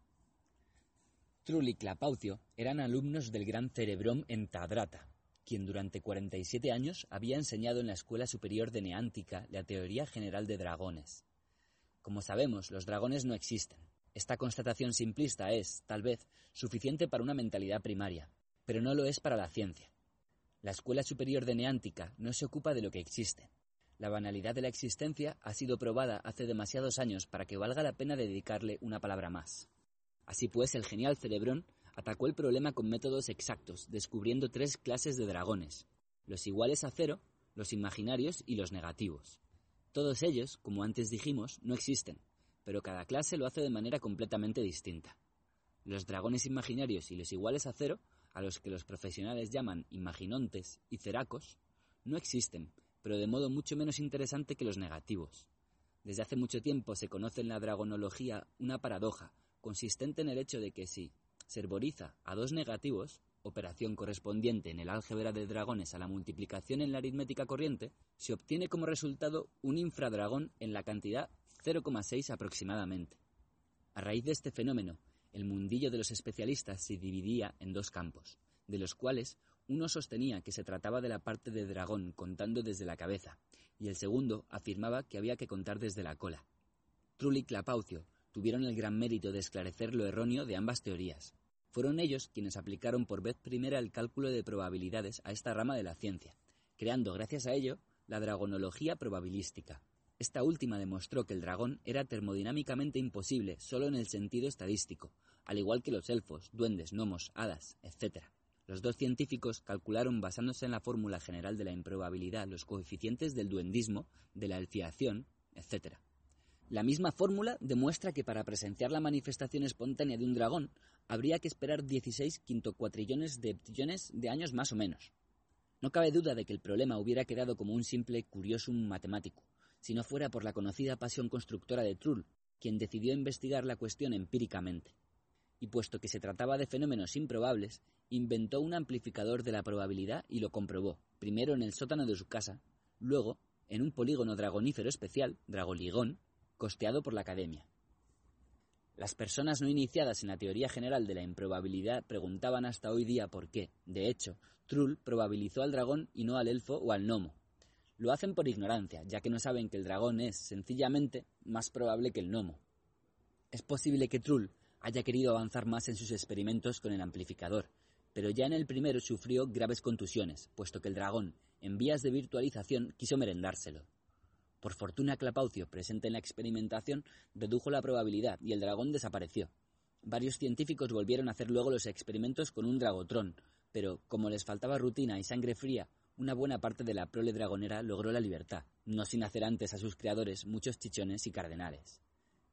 Trull y Clapaucio eran alumnos del gran Cerebrón en Tadrata, quien durante 47 años había enseñado en la Escuela Superior de Neántica la teoría general de dragones. Como sabemos, los dragones no existen. Esta constatación simplista es, tal vez, suficiente para una mentalidad primaria, pero no lo es para la ciencia. La Escuela Superior de Neántica no se ocupa de lo que existe, la banalidad de la existencia ha sido probada hace demasiados años para que valga la pena dedicarle una palabra más. Así pues, el genial Cerebrón atacó el problema con métodos exactos, descubriendo tres clases de dragones, los iguales a cero, los imaginarios y los negativos. Todos ellos, como antes dijimos, no existen, pero cada clase lo hace de manera completamente distinta. Los dragones imaginarios y los iguales a cero, a los que los profesionales llaman imaginontes y ceracos, no existen, pero de modo mucho menos interesante que los negativos. Desde hace mucho tiempo se conoce en la dragonología una paradoja, consistente en el hecho de que si se herboriza a dos negativos, operación correspondiente en el álgebra de dragones a la multiplicación en la aritmética corriente, se obtiene como resultado un infradragón en la cantidad 0,6 aproximadamente. A raíz de este fenómeno, el mundillo de los especialistas se dividía en dos campos, de los cuales uno sostenía que se trataba de la parte de dragón contando desde la cabeza, y el segundo afirmaba que había que contar desde la cola. Trulli y Clapaucio tuvieron el gran mérito de esclarecer lo erróneo de ambas teorías. Fueron ellos quienes aplicaron por vez primera el cálculo de probabilidades a esta rama de la ciencia, creando gracias a ello la dragonología probabilística. Esta última demostró que el dragón era termodinámicamente imposible solo en el sentido estadístico, al igual que los elfos, duendes, gnomos, hadas, etc. Los dos científicos calcularon basándose en la fórmula general de la improbabilidad los coeficientes del duendismo, de la elfiación, etc. La misma fórmula demuestra que para presenciar la manifestación espontánea de un dragón habría que esperar 16 quintocuatrillones de eptillones de años más o menos. No cabe duda de que el problema hubiera quedado como un simple curiosum matemático, si no fuera por la conocida pasión constructora de Trull, quien decidió investigar la cuestión empíricamente. y puesto que se trataba de fenómenos improbables, inventó un amplificador de la probabilidad y lo comprobó, primero en el sótano de su casa, luego en un polígono dragonífero especial, Dragoligón, costeado por la Academia. Las personas no iniciadas en la teoría general de la improbabilidad preguntaban hasta hoy día por qué, de hecho, Trull probabilizó al dragón y no al elfo o al gnomo. Lo hacen por ignorancia, ya que no saben que el dragón es, sencillamente, más probable que el gnomo. Es posible que Trull haya querido avanzar más en sus experimentos con el amplificador, pero ya en el primero sufrió graves contusiones, puesto que el dragón, en vías de virtualización, quiso merendárselo. Por fortuna Clapaucio, presente en la experimentación, redujo la probabilidad y el dragón desapareció. Varios científicos volvieron a hacer luego los experimentos con un dragotrón, pero como les faltaba rutina y sangre fría, una buena parte de la prole dragonera logró la libertad, no sin hacer antes a sus creadores muchos chichones y cardenales.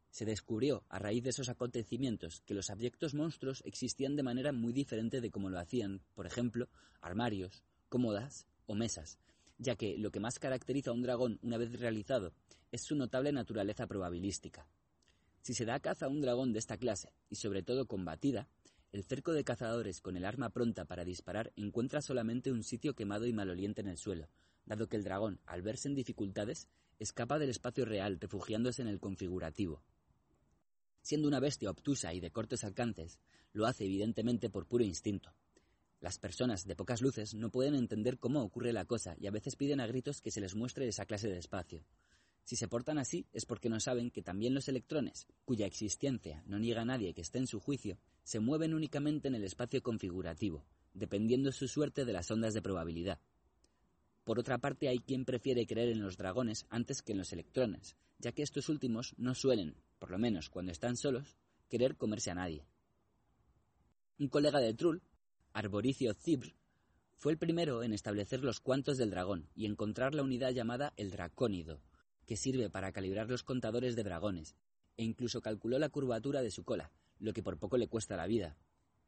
Se descubrió, a raíz de esos acontecimientos, que los abyectos monstruos existían de manera muy diferente de como lo hacían, por ejemplo, armarios, cómodas o mesas, ya que lo que más caracteriza a un dragón una vez realizado es su notable naturaleza probabilística. Si se da caza a un dragón de esta clase, y sobre todo combatida, el cerco de cazadores con el arma pronta para disparar encuentra solamente un sitio quemado y maloliente en el suelo, dado que el dragón, al verse en dificultades, escapa del espacio real refugiándose en el configurativo. Siendo una bestia obtusa y de cortos alcances, lo hace evidentemente por puro instinto, las personas de pocas luces no pueden entender cómo ocurre la cosa y a veces piden a gritos que se les muestre esa clase de espacio. Si se portan así es porque no saben que también los electrones, cuya existencia no niega a nadie que esté en su juicio, se mueven únicamente en el espacio configurativo, dependiendo su suerte de las ondas de probabilidad. Por otra parte, hay quien prefiere creer en los dragones antes que en los electrones, ya que estos últimos no suelen, por lo menos cuando están solos, querer comerse a nadie. Un colega de Trull Arboricio Cibr, fue el primero en establecer los cuantos del dragón y encontrar la unidad llamada el dracónido, que sirve para calibrar los contadores de dragones, e incluso calculó la curvatura de su cola, lo que por poco le cuesta la vida.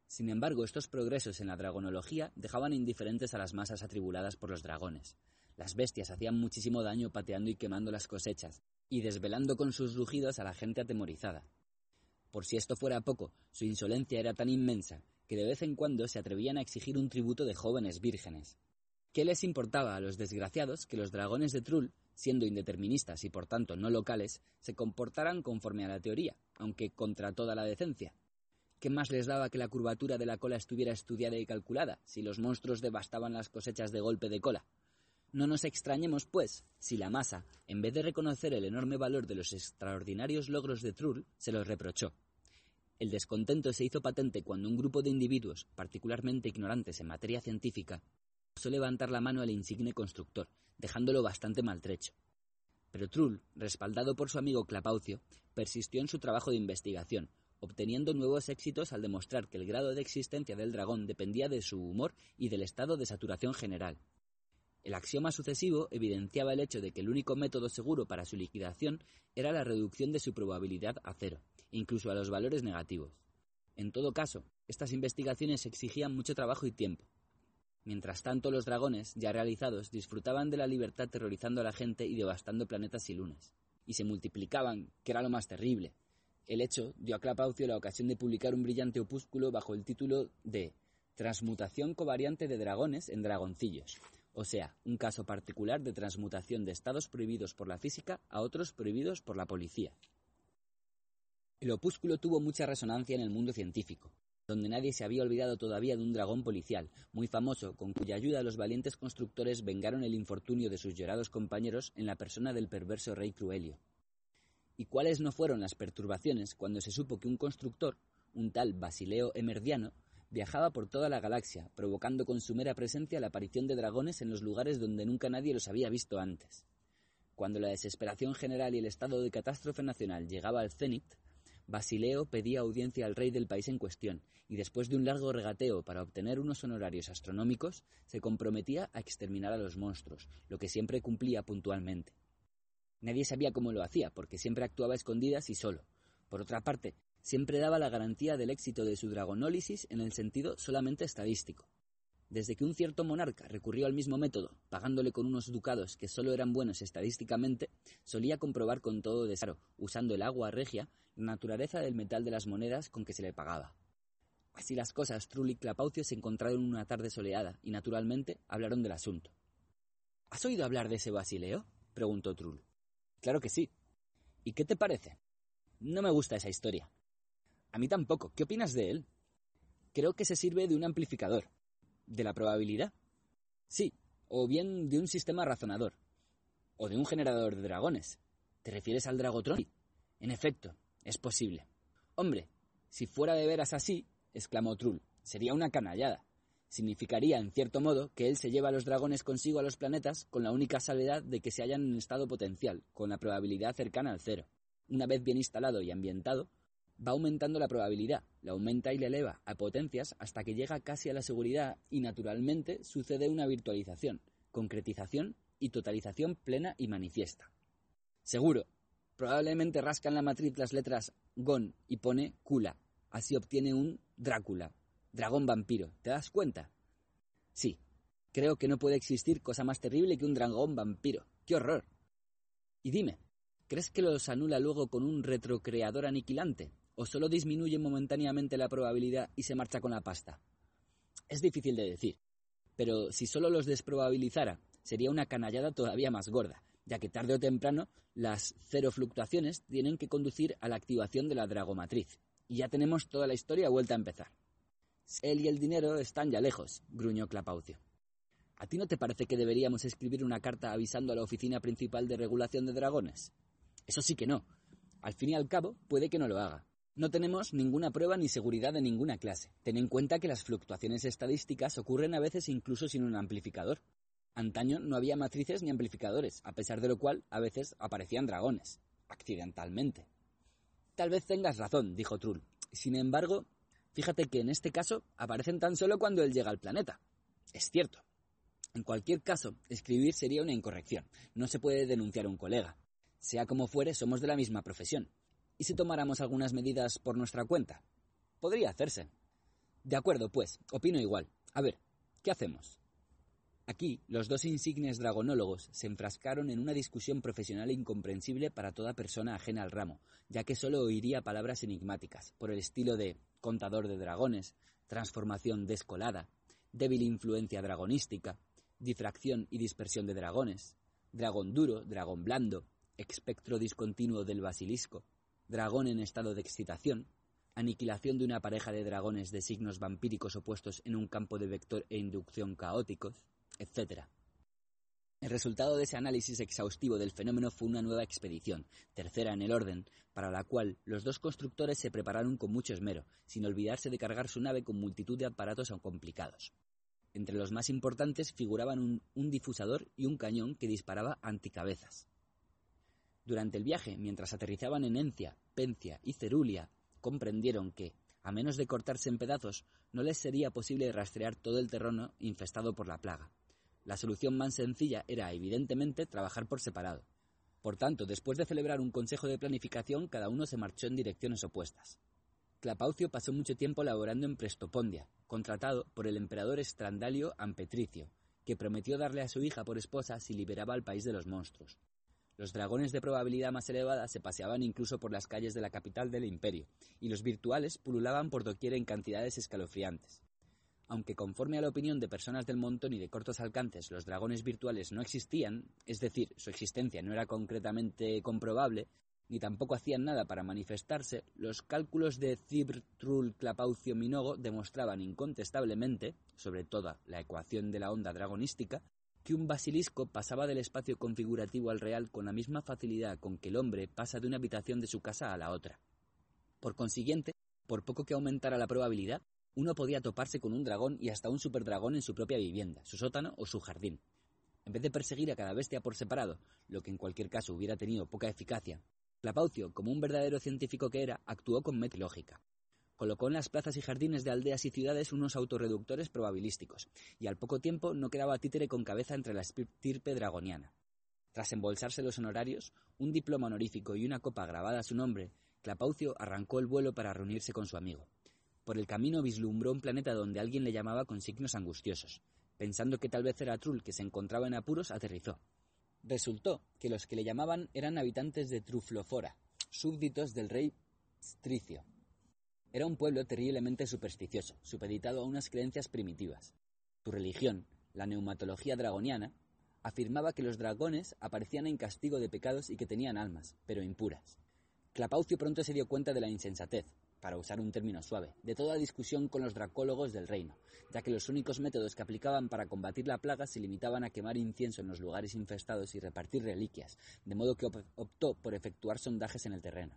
Sin embargo, estos progresos en la dragonología dejaban indiferentes a las masas atribuladas por los dragones. Las bestias hacían muchísimo daño pateando y quemando las cosechas, y desvelando con sus rugidos a la gente atemorizada. Por si esto fuera poco, su insolencia era tan inmensa que de vez en cuando se atrevían a exigir un tributo de jóvenes vírgenes. ¿Qué les importaba a los desgraciados que los dragones de Trull, siendo indeterministas y por tanto no locales, se comportaran conforme a la teoría, aunque contra toda la decencia? ¿Qué más les daba que la curvatura de la cola estuviera estudiada y calculada, si los monstruos devastaban las cosechas de golpe de cola? No nos extrañemos, pues, si la masa, en vez de reconocer el enorme valor de los extraordinarios logros de Trull, se los reprochó. El descontento se hizo patente cuando un grupo de individuos, particularmente ignorantes en materia científica, osó levantar la mano al insigne constructor, dejándolo bastante maltrecho. Pero Trull, respaldado por su amigo Clapaucio, persistió en su trabajo de investigación, obteniendo nuevos éxitos al demostrar que el grado de existencia del dragón dependía de su humor y del estado de saturación general. El axioma sucesivo evidenciaba el hecho de que el único método seguro para su liquidación era la reducción de su probabilidad a cero, incluso a los valores negativos. En todo caso, estas investigaciones exigían mucho trabajo y tiempo. Mientras tanto, los dragones, ya realizados, disfrutaban de la libertad terrorizando a la gente y devastando planetas y lunas. Y se multiplicaban, que era lo más terrible. El hecho dio a Clapaucio la ocasión de publicar un brillante opúsculo bajo el título de Transmutación covariante de dragones en dragoncillos, o sea, un caso particular de transmutación de estados prohibidos por la física a otros prohibidos por la policía. El opúsculo tuvo mucha resonancia en el mundo científico, donde nadie se había olvidado todavía de un dragón policial, muy famoso, con cuya ayuda los valientes constructores vengaron el infortunio de sus llorados compañeros en la persona del perverso rey Cruelio. ¿Y cuáles no fueron las perturbaciones cuando se supo que un constructor, un tal Basileo Emerdiano, viajaba por toda la galaxia, provocando con su mera presencia la aparición de dragones en los lugares donde nunca nadie los había visto antes. Cuando la desesperación general y el estado de catástrofe nacional llegaba al cenit, Basileo pedía audiencia al rey del país en cuestión, y después de un largo regateo para obtener unos honorarios astronómicos, se comprometía a exterminar a los monstruos, lo que siempre cumplía puntualmente. Nadie sabía cómo lo hacía, porque siempre actuaba a escondidas y solo. Por otra parte, siempre daba la garantía del éxito de su dragonólisis en el sentido solamente estadístico. Desde que un cierto monarca recurrió al mismo método, pagándole con unos ducados que solo eran buenos estadísticamente, solía comprobar con todo desaro, usando el agua regia, la naturaleza del metal de las monedas con que se le pagaba. Así las cosas, Trull y Clapaucio se encontraron una tarde soleada y, naturalmente, hablaron del asunto. ¿Has oído hablar de ese Basileo? preguntó Trull. Claro que sí. ¿Y qué te parece? No me gusta esa historia. A mí tampoco. ¿Qué opinas de él? Creo que se sirve de un amplificador. ¿De la probabilidad? Sí, o bien de un sistema razonador. O de un generador de dragones. ¿Te refieres al Dragotron? En efecto, es posible. Hombre, si fuera de veras así, exclamó Trull, sería una canallada. Significaría, en cierto modo, que él se lleva a los dragones consigo a los planetas con la única salvedad de que se hallan en estado potencial, con la probabilidad cercana al cero. Una vez bien instalado y ambientado, va aumentando la probabilidad, la aumenta y la eleva a potencias hasta que llega casi a la seguridad y naturalmente sucede una virtualización, concretización y totalización plena y manifiesta. Seguro, probablemente rasca en la matriz las letras GON y pone Kula. Así obtiene un Drácula, dragón vampiro. ¿Te das cuenta? Sí, creo que no puede existir cosa más terrible que un dragón vampiro. ¡Qué horror! Y dime, ¿crees que los anula luego con un retrocreador aniquilante? ¿O solo disminuye momentáneamente la probabilidad y se marcha con la pasta? Es difícil de decir, pero si solo los desprobabilizara, sería una canallada todavía más gorda, ya que tarde o temprano las cero fluctuaciones tienen que conducir a la activación de la dragomatriz, y ya tenemos toda la historia vuelta a empezar. Él y el dinero están ya lejos, gruñó Clapaucio. ¿A ti no te parece que deberíamos escribir una carta avisando a la Oficina Principal de Regulación de Dragones? Eso sí que no. Al fin y al cabo, puede que no lo haga. No tenemos ninguna prueba ni seguridad de ninguna clase. Ten en cuenta que las fluctuaciones estadísticas ocurren a veces incluso sin un amplificador. Antaño no había matrices ni amplificadores, a pesar de lo cual a veces aparecían dragones, accidentalmente. Tal vez tengas razón, dijo Trull. Sin embargo, Fíjate que en este caso aparecen tan solo cuando él llega al planeta. Es cierto. En cualquier caso, escribir sería una incorrección. No se puede denunciar a un colega. Sea como fuere, somos de la misma profesión. ¿Y si tomáramos algunas medidas por nuestra cuenta? Podría hacerse. De acuerdo, pues, opino igual. A ver, ¿qué hacemos? Aquí, los dos insignes dragonólogos se enfrascaron en una discusión profesional incomprensible para toda persona ajena al ramo, ya que solo oiría palabras enigmáticas, por el estilo de contador de dragones, transformación descolada, débil influencia dragonística, difracción y dispersión de dragones, dragón duro, dragón blando, espectro discontinuo del basilisco, dragón en estado de excitación, aniquilación de una pareja de dragones de signos vampíricos opuestos en un campo de vector e inducción caóticos, etc. El resultado de ese análisis exhaustivo del fenómeno fue una nueva expedición, tercera en el orden, para la cual los dos constructores se prepararon con mucho esmero, sin olvidarse de cargar su nave con multitud de aparatos complicados. Entre los más importantes figuraban un, un difusador y un cañón que disparaba anticabezas. Durante el viaje, mientras aterrizaban en Encia, Pencia y Cerulia, comprendieron que, a menos de cortarse en pedazos, no les sería posible rastrear todo el terreno infestado por la plaga. La solución más sencilla era, evidentemente, trabajar por separado. Por tanto, después de celebrar un consejo de planificación, cada uno se marchó en direcciones opuestas. Clapaucio pasó mucho tiempo laborando en Prestopondia, contratado por el emperador Estrandalio Ampetricio, que prometió darle a su hija por esposa si liberaba al país de los monstruos. Los dragones de probabilidad más elevada se paseaban incluso por las calles de la capital del imperio, y los virtuales pululaban por doquier en cantidades escalofriantes. Aunque conforme a la opinión de personas del montón y de cortos alcances los dragones virtuales no existían, es decir, su existencia no era concretamente comprobable, ni tampoco hacían nada para manifestarse, los cálculos de Cibr, Trull, Clapaucio, Minogo demostraban incontestablemente, sobre todo la ecuación de la onda dragonística, que un basilisco pasaba del espacio configurativo al real con la misma facilidad con que el hombre pasa de una habitación de su casa a la otra. Por consiguiente, por poco que aumentara la probabilidad, uno podía toparse con un dragón y hasta un superdragón en su propia vivienda, su sótano o su jardín. En vez de perseguir a cada bestia por separado, lo que en cualquier caso hubiera tenido poca eficacia, Clapaucio, como un verdadero científico que era, actuó con metilógica colocó en las plazas y jardines de aldeas y ciudades unos autorreductores probabilísticos, y al poco tiempo no quedaba títere con cabeza entre la estirpe dragoniana. Tras embolsarse los honorarios, un diploma honorífico y una copa grabada a su nombre, Clapaucio arrancó el vuelo para reunirse con su amigo. Por el camino vislumbró un planeta donde alguien le llamaba con signos angustiosos. Pensando que tal vez era Trull que se encontraba en apuros, aterrizó. Resultó que los que le llamaban eran habitantes de Truflofora, súbditos del rey Stricio, Era un pueblo terriblemente supersticioso, supeditado a unas creencias primitivas. Su religión, la neumatología dragoniana, afirmaba que los dragones aparecían en castigo de pecados y que tenían almas, pero impuras. Clapaucio pronto se dio cuenta de la insensatez, para usar un término suave, de toda discusión con los dracólogos del reino, ya que los únicos métodos que aplicaban para combatir la plaga se limitaban a quemar incienso en los lugares infestados y repartir reliquias, de modo que optó por efectuar sondajes en el terreno.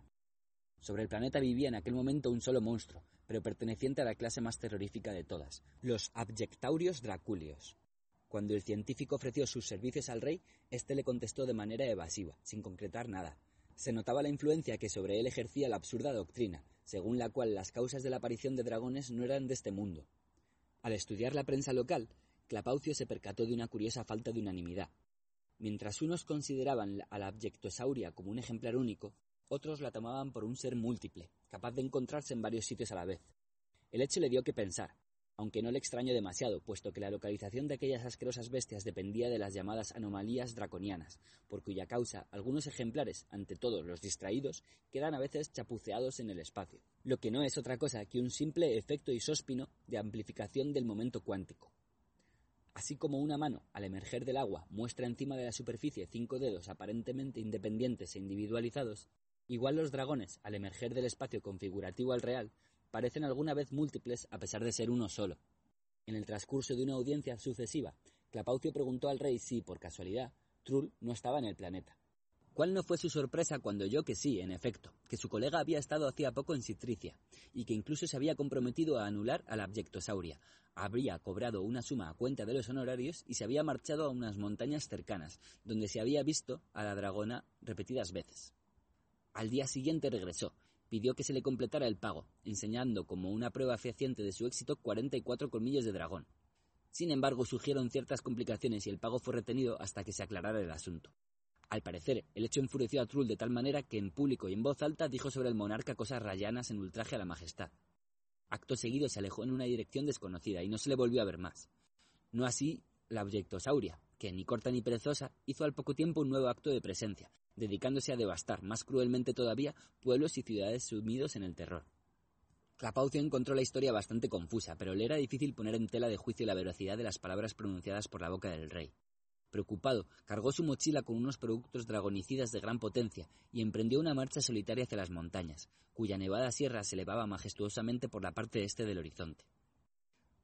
Sobre el planeta vivía en aquel momento un solo monstruo, pero perteneciente a la clase más terrorífica de todas, los Abjectaurios Draculios. Cuando el científico ofreció sus servicios al rey, éste le contestó de manera evasiva, sin concretar nada, se notaba la influencia que sobre él ejercía la absurda doctrina, según la cual las causas de la aparición de dragones no eran de este mundo. Al estudiar la prensa local, Clapaucio se percató de una curiosa falta de unanimidad. Mientras unos consideraban a la abyectosauria como un ejemplar único, otros la tomaban por un ser múltiple, capaz de encontrarse en varios sitios a la vez. El hecho le dio que pensar, aunque no le extrañó demasiado, puesto que la localización de aquellas asquerosas bestias dependía de las llamadas anomalías draconianas, por cuya causa algunos ejemplares, ante todo los distraídos, quedan a veces chapuceados en el espacio, lo que no es otra cosa que un simple efecto isóspino de amplificación del momento cuántico. Así como una mano, al emerger del agua, muestra encima de la superficie cinco dedos aparentemente independientes e individualizados, igual los dragones, al emerger del espacio configurativo al real, parecen alguna vez múltiples a pesar de ser uno solo. En el transcurso de una audiencia sucesiva, Clapaucio preguntó al rey si, por casualidad, Trull no estaba en el planeta. ¿Cuál no fue su sorpresa cuando oyó que sí, en efecto, que su colega había estado hacía poco en Citricia, y que incluso se había comprometido a anular a la abyectosauria, habría cobrado una suma a cuenta de los honorarios y se había marchado a unas montañas cercanas, donde se había visto a la dragona repetidas veces. Al día siguiente regresó, pidió que se le completara el pago, enseñando como una prueba fehaciente de su éxito 44 colmillos de dragón. Sin embargo, surgieron ciertas complicaciones y el pago fue retenido hasta que se aclarara el asunto. Al parecer, el hecho enfureció a Trull de tal manera que en público y en voz alta dijo sobre el monarca cosas rayanas en ultraje a la majestad. Acto seguido se alejó en una dirección desconocida y no se le volvió a ver más. No así la abyectosauria, que ni corta ni perezosa hizo al poco tiempo un nuevo acto de presencia, dedicándose a devastar más cruelmente todavía pueblos y ciudades sumidos en el terror. Clapaucio encontró la historia bastante confusa, pero le era difícil poner en tela de juicio la veracidad de las palabras pronunciadas por la boca del rey. Preocupado, cargó su mochila con unos productos dragonicidas de gran potencia y emprendió una marcha solitaria hacia las montañas, cuya nevada sierra se elevaba majestuosamente por la parte este del horizonte.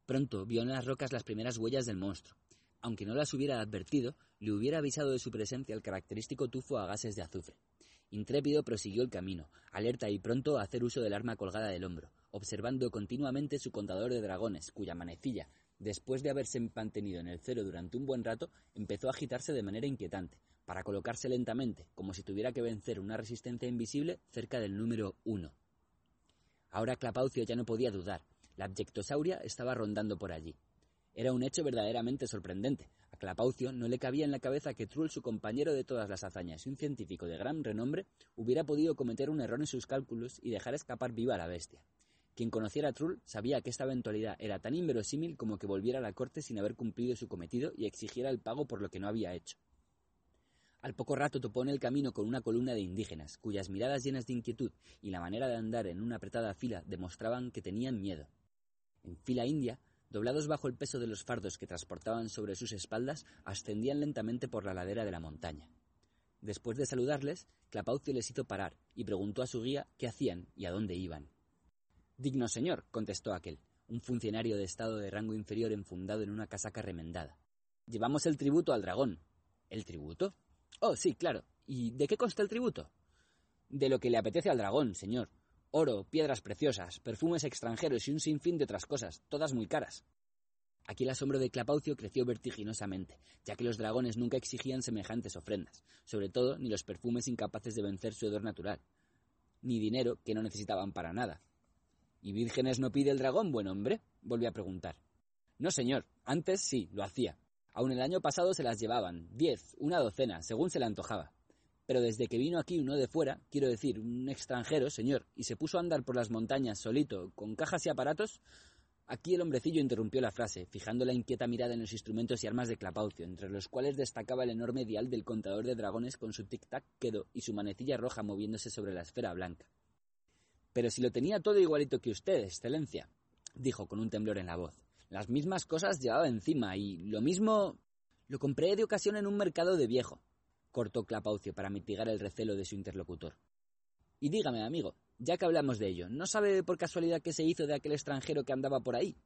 Pronto vio en las rocas las primeras huellas del monstruo, aunque no las hubiera advertido, le hubiera avisado de su presencia el característico tufo a gases de azufre. Intrépido prosiguió el camino, alerta y pronto a hacer uso del arma colgada del hombro, observando continuamente su contador de dragones, cuya manecilla, después de haberse mantenido en el cero durante un buen rato, empezó a agitarse de manera inquietante, para colocarse lentamente, como si tuviera que vencer una resistencia invisible cerca del número uno. Ahora Clapaucio ya no podía dudar. La abyectosauria estaba rondando por allí. Era un hecho verdaderamente sorprendente. A Clapaucio no le cabía en la cabeza que Trull, su compañero de todas las hazañas y un científico de gran renombre, hubiera podido cometer un error en sus cálculos y dejar escapar viva a la bestia. Quien conociera a Trull sabía que esta eventualidad era tan inverosímil como que volviera a la corte sin haber cumplido su cometido y exigiera el pago por lo que no había hecho. Al poco rato topó en el camino con una columna de indígenas, cuyas miradas llenas de inquietud y la manera de andar en una apretada fila demostraban que tenían miedo. En fila india, doblados bajo el peso de los fardos que transportaban sobre sus espaldas, ascendían lentamente por la ladera de la montaña. Después de saludarles, Clapaucio les hizo parar y preguntó a su guía qué hacían y a dónde iban. Digno señor, contestó aquel, un funcionario de estado de rango inferior enfundado en una casaca remendada. Llevamos el tributo al dragón. ¿El tributo? Oh, sí, claro. ¿Y de qué consta el tributo? De lo que le apetece al dragón, señor, oro, piedras preciosas, perfumes extranjeros y un sinfín de otras cosas, todas muy caras. Aquí el asombro de Clapaucio creció vertiginosamente, ya que los dragones nunca exigían semejantes ofrendas, sobre todo ni los perfumes incapaces de vencer su hedor natural, ni dinero que no necesitaban para nada. ¿Y vírgenes no pide el dragón, buen hombre? volvió a preguntar. No, señor, antes sí, lo hacía. Aun el año pasado se las llevaban, diez, una docena, según se le antojaba. Pero desde que vino aquí uno de fuera, quiero decir, un extranjero, señor, y se puso a andar por las montañas solito, con cajas y aparatos, aquí el hombrecillo interrumpió la frase, fijando la inquieta mirada en los instrumentos y armas de Clapaucio, entre los cuales destacaba el enorme dial del contador de dragones con su tic-tac quedo y su manecilla roja moviéndose sobre la esfera blanca. Pero si lo tenía todo igualito que usted, excelencia, dijo con un temblor en la voz. Las mismas cosas llevaba encima y lo mismo lo compré de ocasión en un mercado de viejo, cortó Clapaucio para mitigar el recelo de su interlocutor. Y dígame, amigo, ya que hablamos de ello, ¿no sabe por casualidad qué se hizo de aquel extranjero que andaba por ahí?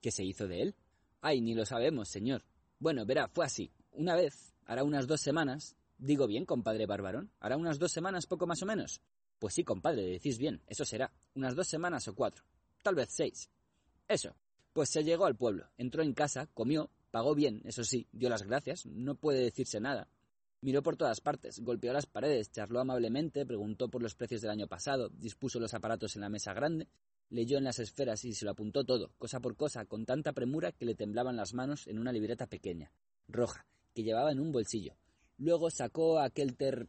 ¿Qué se hizo de él? Ay, ni lo sabemos, señor. Bueno, verá, fue así. Una vez, hará unas dos semanas, digo bien, compadre Barbarón, hará unas dos semanas poco más o menos. Pues sí, compadre, decís bien, eso será, unas dos semanas o cuatro, tal vez seis. Eso. Pues se llegó al pueblo, entró en casa, comió, pagó bien, eso sí, dio las gracias, no puede decirse nada. Miró por todas partes, golpeó las paredes, charló amablemente, preguntó por los precios del año pasado, dispuso los aparatos en la mesa grande, leyó en las esferas y se lo apuntó todo, cosa por cosa, con tanta premura que le temblaban las manos en una libreta pequeña, roja, que llevaba en un bolsillo. Luego sacó aquel ter...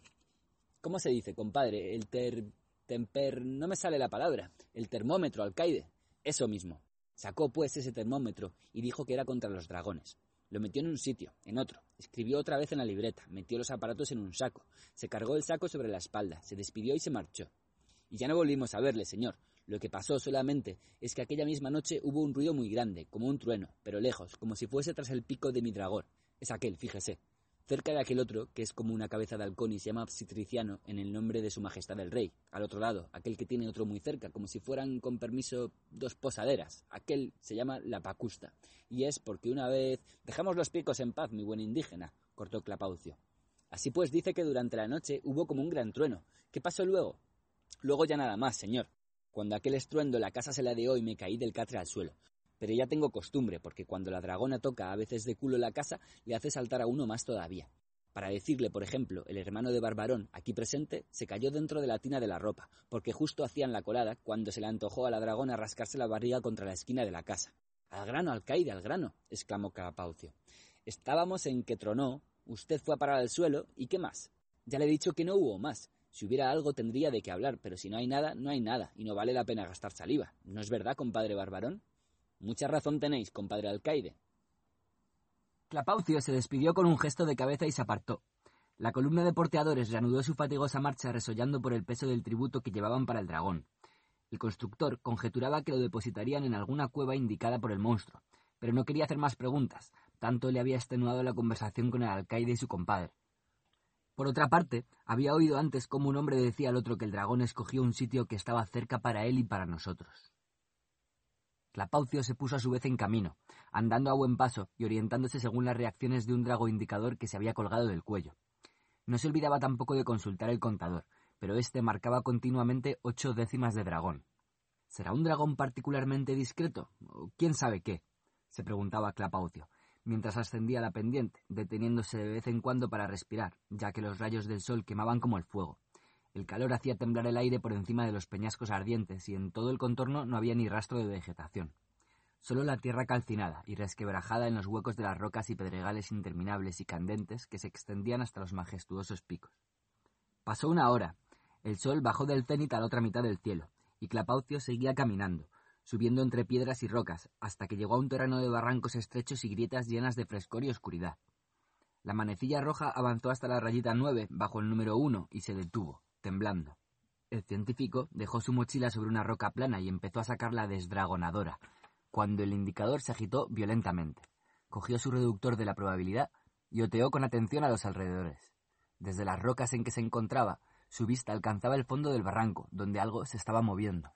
¿Cómo se dice, compadre? El ter... temper... no me sale la palabra. El termómetro, alcaide. Eso mismo. Sacó pues ese termómetro y dijo que era contra los dragones. Lo metió en un sitio, en otro, escribió otra vez en la libreta, metió los aparatos en un saco, se cargó el saco sobre la espalda, se despidió y se marchó. Y ya no volvimos a verle, señor. Lo que pasó solamente es que aquella misma noche hubo un ruido muy grande, como un trueno, pero lejos, como si fuese tras el pico de mi dragón. Es aquel, fíjese cerca de aquel otro, que es como una cabeza de halcón y se llama Psitriciano en el nombre de su majestad el rey. Al otro lado, aquel que tiene otro muy cerca, como si fueran, con permiso, dos posaderas. Aquel se llama la Pacusta. Y es porque una vez... Dejamos los picos en paz, mi buen indígena, cortó Clapaucio. Así pues dice que durante la noche hubo como un gran trueno. ¿Qué pasó luego? Luego ya nada más, señor. Cuando aquel estruendo la casa se la dio y me caí del catre al suelo pero ya tengo costumbre, porque cuando la dragona toca a veces de culo la casa, le hace saltar a uno más todavía. Para decirle, por ejemplo, el hermano de Barbarón, aquí presente, se cayó dentro de la tina de la ropa, porque justo hacían la colada cuando se le antojó a la dragona rascarse la barriga contra la esquina de la casa. Al grano, alcaide, al grano, exclamó Carapaucio. Estábamos en que tronó, usted fue a parar al suelo, ¿y qué más? Ya le he dicho que no hubo más. Si hubiera algo tendría de qué hablar, pero si no hay nada, no hay nada, y no vale la pena gastar saliva. ¿No es verdad, compadre Barbarón? Mucha razón tenéis, compadre alcaide. Clapaucio se despidió con un gesto de cabeza y se apartó. La columna de porteadores reanudó su fatigosa marcha resollando por el peso del tributo que llevaban para el dragón. El constructor conjeturaba que lo depositarían en alguna cueva indicada por el monstruo, pero no quería hacer más preguntas, tanto le había extenuado la conversación con el alcaide y su compadre. Por otra parte, había oído antes cómo un hombre decía al otro que el dragón escogió un sitio que estaba cerca para él y para nosotros. Clapaucio se puso a su vez en camino, andando a buen paso y orientándose según las reacciones de un drago indicador que se había colgado del cuello. No se olvidaba tampoco de consultar el contador, pero éste marcaba continuamente ocho décimas de dragón. ¿Será un dragón particularmente discreto? ¿Quién sabe qué? se preguntaba Clapaucio, mientras ascendía la pendiente, deteniéndose de vez en cuando para respirar, ya que los rayos del sol quemaban como el fuego. El calor hacía temblar el aire por encima de los peñascos ardientes y en todo el contorno no había ni rastro de vegetación. Solo la tierra calcinada y resquebrajada en los huecos de las rocas y pedregales interminables y candentes que se extendían hasta los majestuosos picos. Pasó una hora. El sol bajó del cenit a la otra mitad del cielo, y Clapaucio seguía caminando, subiendo entre piedras y rocas, hasta que llegó a un terreno de barrancos estrechos y grietas llenas de frescor y oscuridad. La manecilla roja avanzó hasta la rayita nueve, bajo el número uno, y se detuvo temblando. El científico dejó su mochila sobre una roca plana y empezó a sacar la desdragonadora, cuando el indicador se agitó violentamente. Cogió su reductor de la probabilidad y oteó con atención a los alrededores. Desde las rocas en que se encontraba, su vista alcanzaba el fondo del barranco, donde algo se estaba moviendo.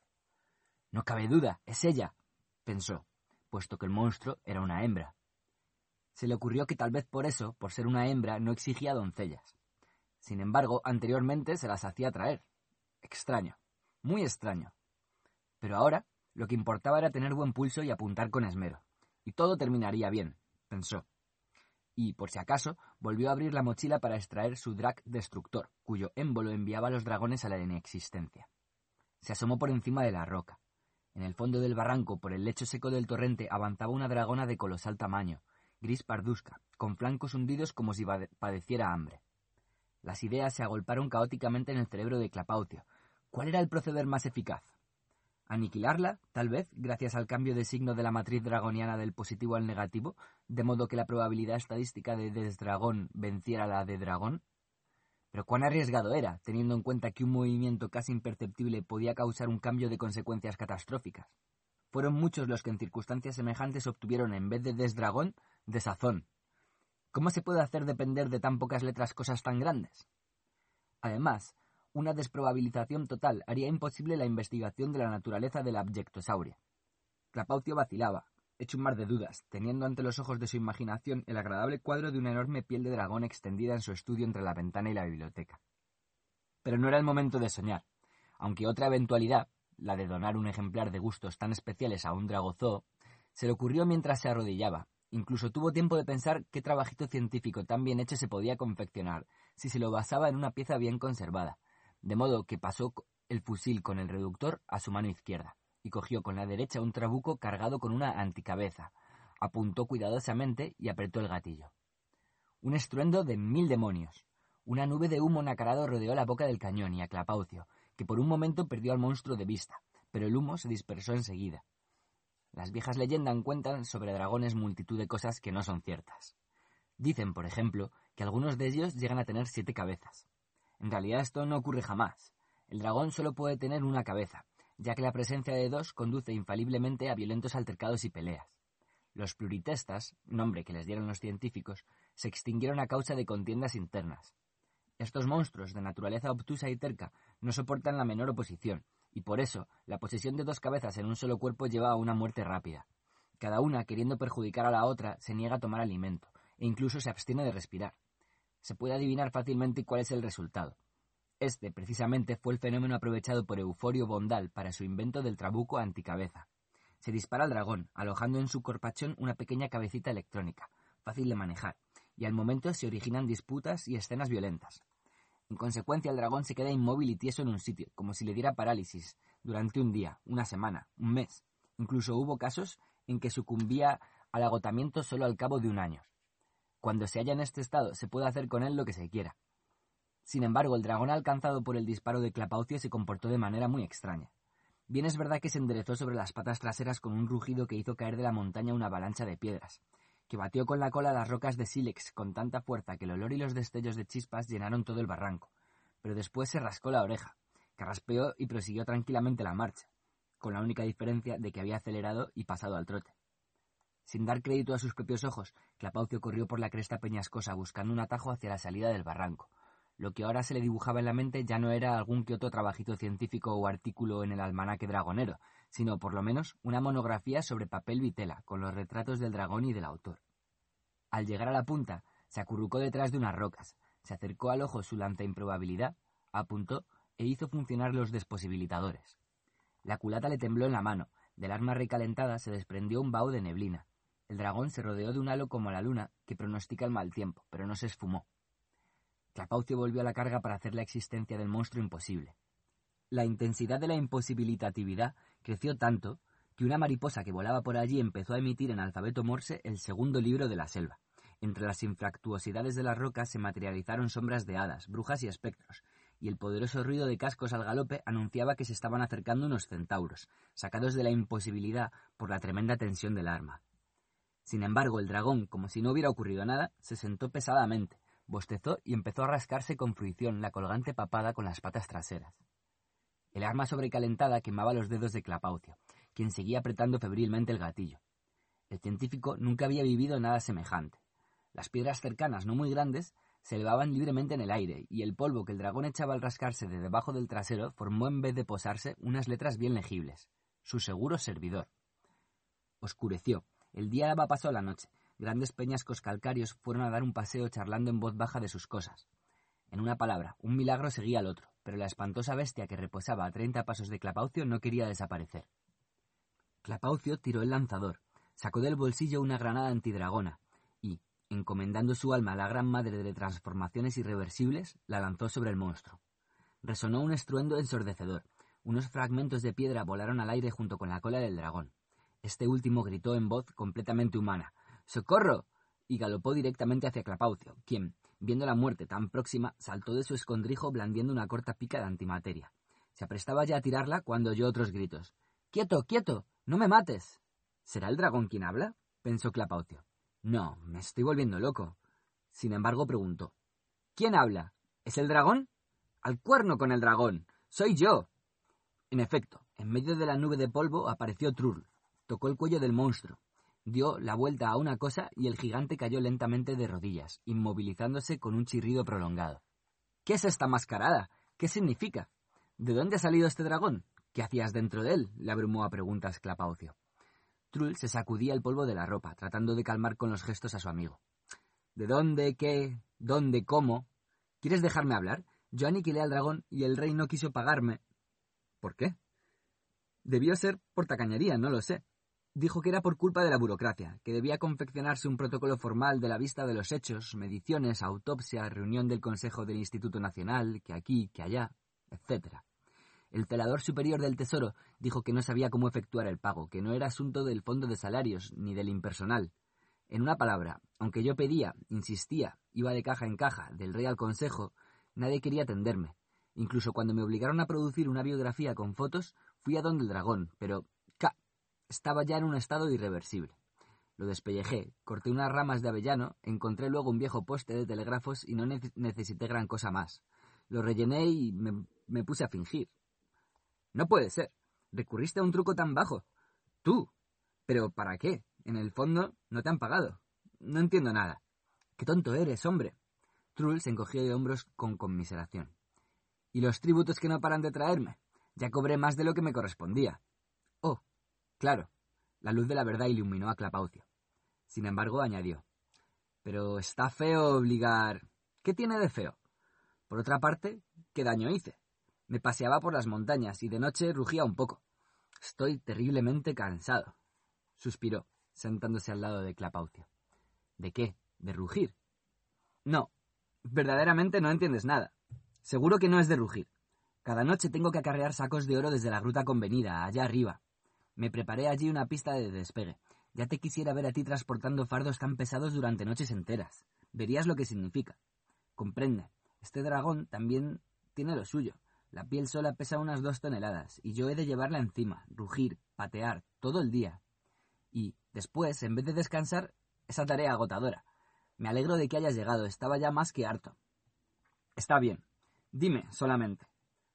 No cabe duda, es ella, pensó, puesto que el monstruo era una hembra. Se le ocurrió que tal vez por eso, por ser una hembra, no exigía doncellas. Sin embargo, anteriormente se las hacía traer. Extraño, muy extraño. Pero ahora lo que importaba era tener buen pulso y apuntar con esmero. Y todo terminaría bien, pensó. Y, por si acaso, volvió a abrir la mochila para extraer su drag destructor, cuyo émbolo enviaba a los dragones a la inexistencia. Se asomó por encima de la roca. En el fondo del barranco, por el lecho seco del torrente, avanzaba una dragona de colosal tamaño, gris parduzca, con flancos hundidos como si padeciera hambre. Las ideas se agolparon caóticamente en el cerebro de Clapaucio. ¿Cuál era el proceder más eficaz? ¿Aniquilarla, tal vez, gracias al cambio de signo de la matriz dragoniana del positivo al negativo, de modo que la probabilidad estadística de desdragón venciera la de dragón? Pero cuán arriesgado era, teniendo en cuenta que un movimiento casi imperceptible podía causar un cambio de consecuencias catastróficas. Fueron muchos los que en circunstancias semejantes obtuvieron en vez de desdragón, desazón. ¿Cómo se puede hacer depender de tan pocas letras cosas tan grandes? Además, una desprobabilización total haría imposible la investigación de la naturaleza de la abyectosauria. Clapaucio vacilaba, hecho un mar de dudas, teniendo ante los ojos de su imaginación el agradable cuadro de una enorme piel de dragón extendida en su estudio entre la ventana y la biblioteca. Pero no era el momento de soñar, aunque otra eventualidad, la de donar un ejemplar de gustos tan especiales a un dragozoo, se le ocurrió mientras se arrodillaba. Incluso tuvo tiempo de pensar qué trabajito científico tan bien hecho se podía confeccionar si se lo basaba en una pieza bien conservada, de modo que pasó el fusil con el reductor a su mano izquierda y cogió con la derecha un trabuco cargado con una anticabeza, apuntó cuidadosamente y apretó el gatillo. Un estruendo de mil demonios. Una nube de humo nacarado rodeó la boca del cañón y a Clapaucio, que por un momento perdió al monstruo de vista, pero el humo se dispersó enseguida. Las viejas leyendas cuentan sobre dragones multitud de cosas que no son ciertas. Dicen, por ejemplo, que algunos de ellos llegan a tener siete cabezas. En realidad esto no ocurre jamás. El dragón solo puede tener una cabeza, ya que la presencia de dos conduce infaliblemente a violentos altercados y peleas. Los pluritestas, nombre que les dieron los científicos, se extinguieron a causa de contiendas internas. Estos monstruos de naturaleza obtusa y terca no soportan la menor oposición, y por eso la posesión de dos cabezas en un solo cuerpo lleva a una muerte rápida. Cada una, queriendo perjudicar a la otra, se niega a tomar alimento, e incluso se abstiene de respirar. Se puede adivinar fácilmente cuál es el resultado. Este, precisamente, fue el fenómeno aprovechado por Euforio Bondal para su invento del trabuco anticabeza. Se dispara al dragón, alojando en su corpachón una pequeña cabecita electrónica, fácil de manejar, y al momento se originan disputas y escenas violentas. En consecuencia, el dragón se queda inmóvil y tieso en un sitio, como si le diera parálisis, durante un día, una semana, un mes. Incluso hubo casos en que sucumbía al agotamiento solo al cabo de un año. Cuando se halla en este estado, se puede hacer con él lo que se quiera, sin embargo, el dragón alcanzado por el disparo de Clapaucio se comportó de manera muy extraña. Bien es verdad que se enderezó sobre las patas traseras con un rugido que hizo caer de la montaña una avalancha de piedras, que batió con la cola las rocas de sílex con tanta fuerza que el olor y los destellos de chispas llenaron todo el barranco, pero después se rascó la oreja, carraspeó y prosiguió tranquilamente la marcha, con la única diferencia de que había acelerado y pasado al trote. Sin dar crédito a sus propios ojos, Clapaucio corrió por la cresta peñascosa buscando un atajo hacia la salida del barranco, lo que ahora se le dibujaba en la mente ya no era algún que otro trabajito científico o artículo en el almanaque dragonero, sino por lo menos una monografía sobre papel vitela, con los retratos del dragón y del autor. Al llegar a la punta, se acurrucó detrás de unas rocas, se acercó al ojo su lanza improbabilidad, apuntó e hizo funcionar los desposibilitadores. La culata le tembló en la mano, del arma recalentada se desprendió un vaho de neblina. El dragón se rodeó de un halo como la luna, que pronostica el mal tiempo, pero no se esfumó. Clapaucio volvió a la carga para hacer la existencia del monstruo imposible. La intensidad de la imposibilitatividad creció tanto que una mariposa que volaba por allí empezó a emitir en alfabeto morse el segundo libro de la selva. Entre las infractuosidades de las rocas se materializaron sombras de hadas, brujas y espectros, y el poderoso ruido de cascos al galope anunciaba que se estaban acercando unos centauros, sacados de la imposibilidad por la tremenda tensión del arma. Sin embargo, el dragón, como si no hubiera ocurrido nada, se sentó pesadamente, bostezó y empezó a rascarse con fruición la colgante papada con las patas traseras. El arma sobrecalentada quemaba los dedos de Clapaucio, quien seguía apretando febrilmente el gatillo. El científico nunca había vivido nada semejante. Las piedras cercanas, no muy grandes, se elevaban libremente en el aire, y el polvo que el dragón echaba al rascarse de debajo del trasero formó en vez de posarse unas letras bien legibles. Su seguro servidor. Oscureció. El día daba paso a la noche, grandes peñascos calcáreos fueron a dar un paseo charlando en voz baja de sus cosas. En una palabra, un milagro seguía al otro, pero la espantosa bestia que reposaba a treinta pasos de Clapaucio no quería desaparecer. Clapaucio tiró el lanzador, sacó del bolsillo una granada antidragona y, encomendando su alma a la gran madre de transformaciones irreversibles, la lanzó sobre el monstruo. Resonó un estruendo ensordecedor. Unos fragmentos de piedra volaron al aire junto con la cola del dragón. Este último gritó en voz completamente humana, ¡Socorro! y galopó directamente hacia Clapaucio, quien, viendo la muerte tan próxima, saltó de su escondrijo blandiendo una corta pica de antimateria. Se aprestaba ya a tirarla cuando oyó otros gritos. ¡Quieto, quieto! ¡No me mates! ¿Será el dragón quien habla? pensó Clapaucio. No, me estoy volviendo loco. Sin embargo, preguntó. ¿Quién habla? ¿Es el dragón? ¡Al cuerno con el dragón! ¡Soy yo! En efecto, en medio de la nube de polvo apareció Trull. Tocó el cuello del monstruo, dio la vuelta a una cosa y el gigante cayó lentamente de rodillas, inmovilizándose con un chirrido prolongado. ¿Qué es esta mascarada? ¿Qué significa? ¿De dónde ha salido este dragón? ¿Qué hacías dentro de él? le abrumó a preguntas Clapaucio. Trull se sacudía el polvo de la ropa, tratando de calmar con los gestos a su amigo. ¿De dónde? ¿Qué? ¿Dónde? ¿Cómo? ¿Quieres dejarme hablar? Yo aniquilé al dragón y el rey no quiso pagarme. ¿Por qué? Debió ser por tacañería, no lo sé. Dijo que era por culpa de la burocracia, que debía confeccionarse un protocolo formal de la vista de los hechos, mediciones, autopsia, reunión del Consejo del Instituto Nacional, que aquí, que allá, etc. El telador superior del Tesoro dijo que no sabía cómo efectuar el pago, que no era asunto del fondo de salarios ni del impersonal. En una palabra, aunque yo pedía, insistía, iba de caja en caja, del rey al consejo, nadie quería atenderme. Incluso cuando me obligaron a producir una biografía con fotos, fui a donde el dragón, pero. Estaba ya en un estado irreversible. Lo despellejé, corté unas ramas de avellano, encontré luego un viejo poste de telégrafos y no necesité gran cosa más. Lo rellené y me, me puse a fingir. No puede ser. Recurriste a un truco tan bajo. Tú. ¿Pero para qué? En el fondo, no te han pagado. No entiendo nada. Qué tonto eres, hombre. Trull se encogió de hombros con conmiseración. ¿Y los tributos que no paran de traerme? Ya cobré más de lo que me correspondía. Oh, claro. La luz de la verdad iluminó a Clapaucio. Sin embargo, añadió. Pero está feo obligar. ¿Qué tiene de feo? Por otra parte, ¿qué daño hice? Me paseaba por las montañas y de noche rugía un poco. Estoy terriblemente cansado. Suspiró, sentándose al lado de Clapaucio. ¿De qué? ¿De rugir? No, verdaderamente no entiendes nada. Seguro que no es de rugir. Cada noche tengo que acarrear sacos de oro desde la gruta convenida, allá arriba. Me preparé allí una pista de despegue. Ya te quisiera ver a ti transportando fardos tan pesados durante noches enteras. Verías lo que significa. Comprende, este dragón también tiene lo suyo. La piel sola pesa unas dos toneladas, y yo he de llevarla encima, rugir, patear, todo el día. Y, después, en vez de descansar, esa tarea agotadora. Me alegro de que hayas llegado, estaba ya más que harto. Está bien. Dime, solamente,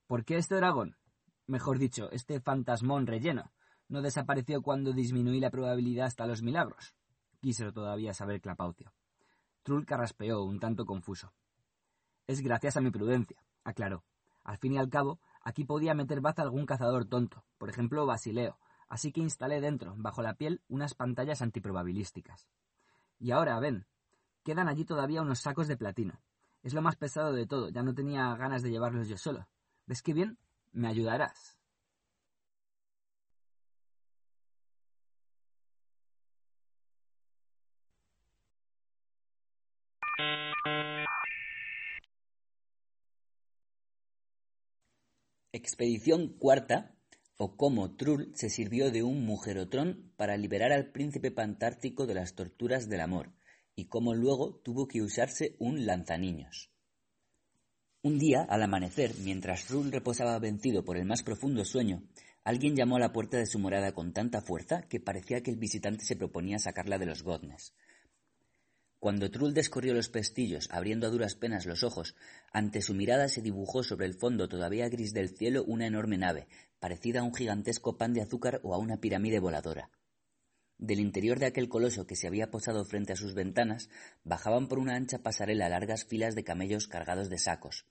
¿por qué este dragón? Mejor dicho, este fantasmón relleno, no desapareció cuando disminuí la probabilidad hasta los milagros. Quiso todavía saber Clapaucio. Trull carraspeó, un tanto confuso. Es gracias a mi prudencia, aclaró. Al fin y al cabo, aquí podía meter baza algún cazador tonto, por ejemplo Basileo, así que instalé dentro, bajo la piel, unas pantallas antiprobabilísticas. Y ahora, ven, quedan allí todavía unos sacos de platino. Es lo más pesado de todo, ya no tenía ganas de llevarlos yo solo. ¿Ves qué bien? Me ayudarás. Expedición cuarta, o cómo Trull se sirvió de un mujerotrón para liberar al príncipe pantártico de las torturas del amor, y cómo luego tuvo que usarse un lanzaniños. Un día, al amanecer, mientras Trull reposaba vencido por el más profundo sueño, alguien llamó a la puerta de su morada con tanta fuerza que parecía que el visitante se proponía sacarla de los goznes. Cuando Trull descorrió los pestillos, abriendo a duras penas los ojos, ante su mirada se dibujó sobre el fondo todavía gris del cielo una enorme nave, parecida a un gigantesco pan de azúcar o a una pirámide voladora. Del interior de aquel coloso que se había posado frente a sus ventanas, bajaban por una ancha pasarela largas filas de camellos cargados de sacos.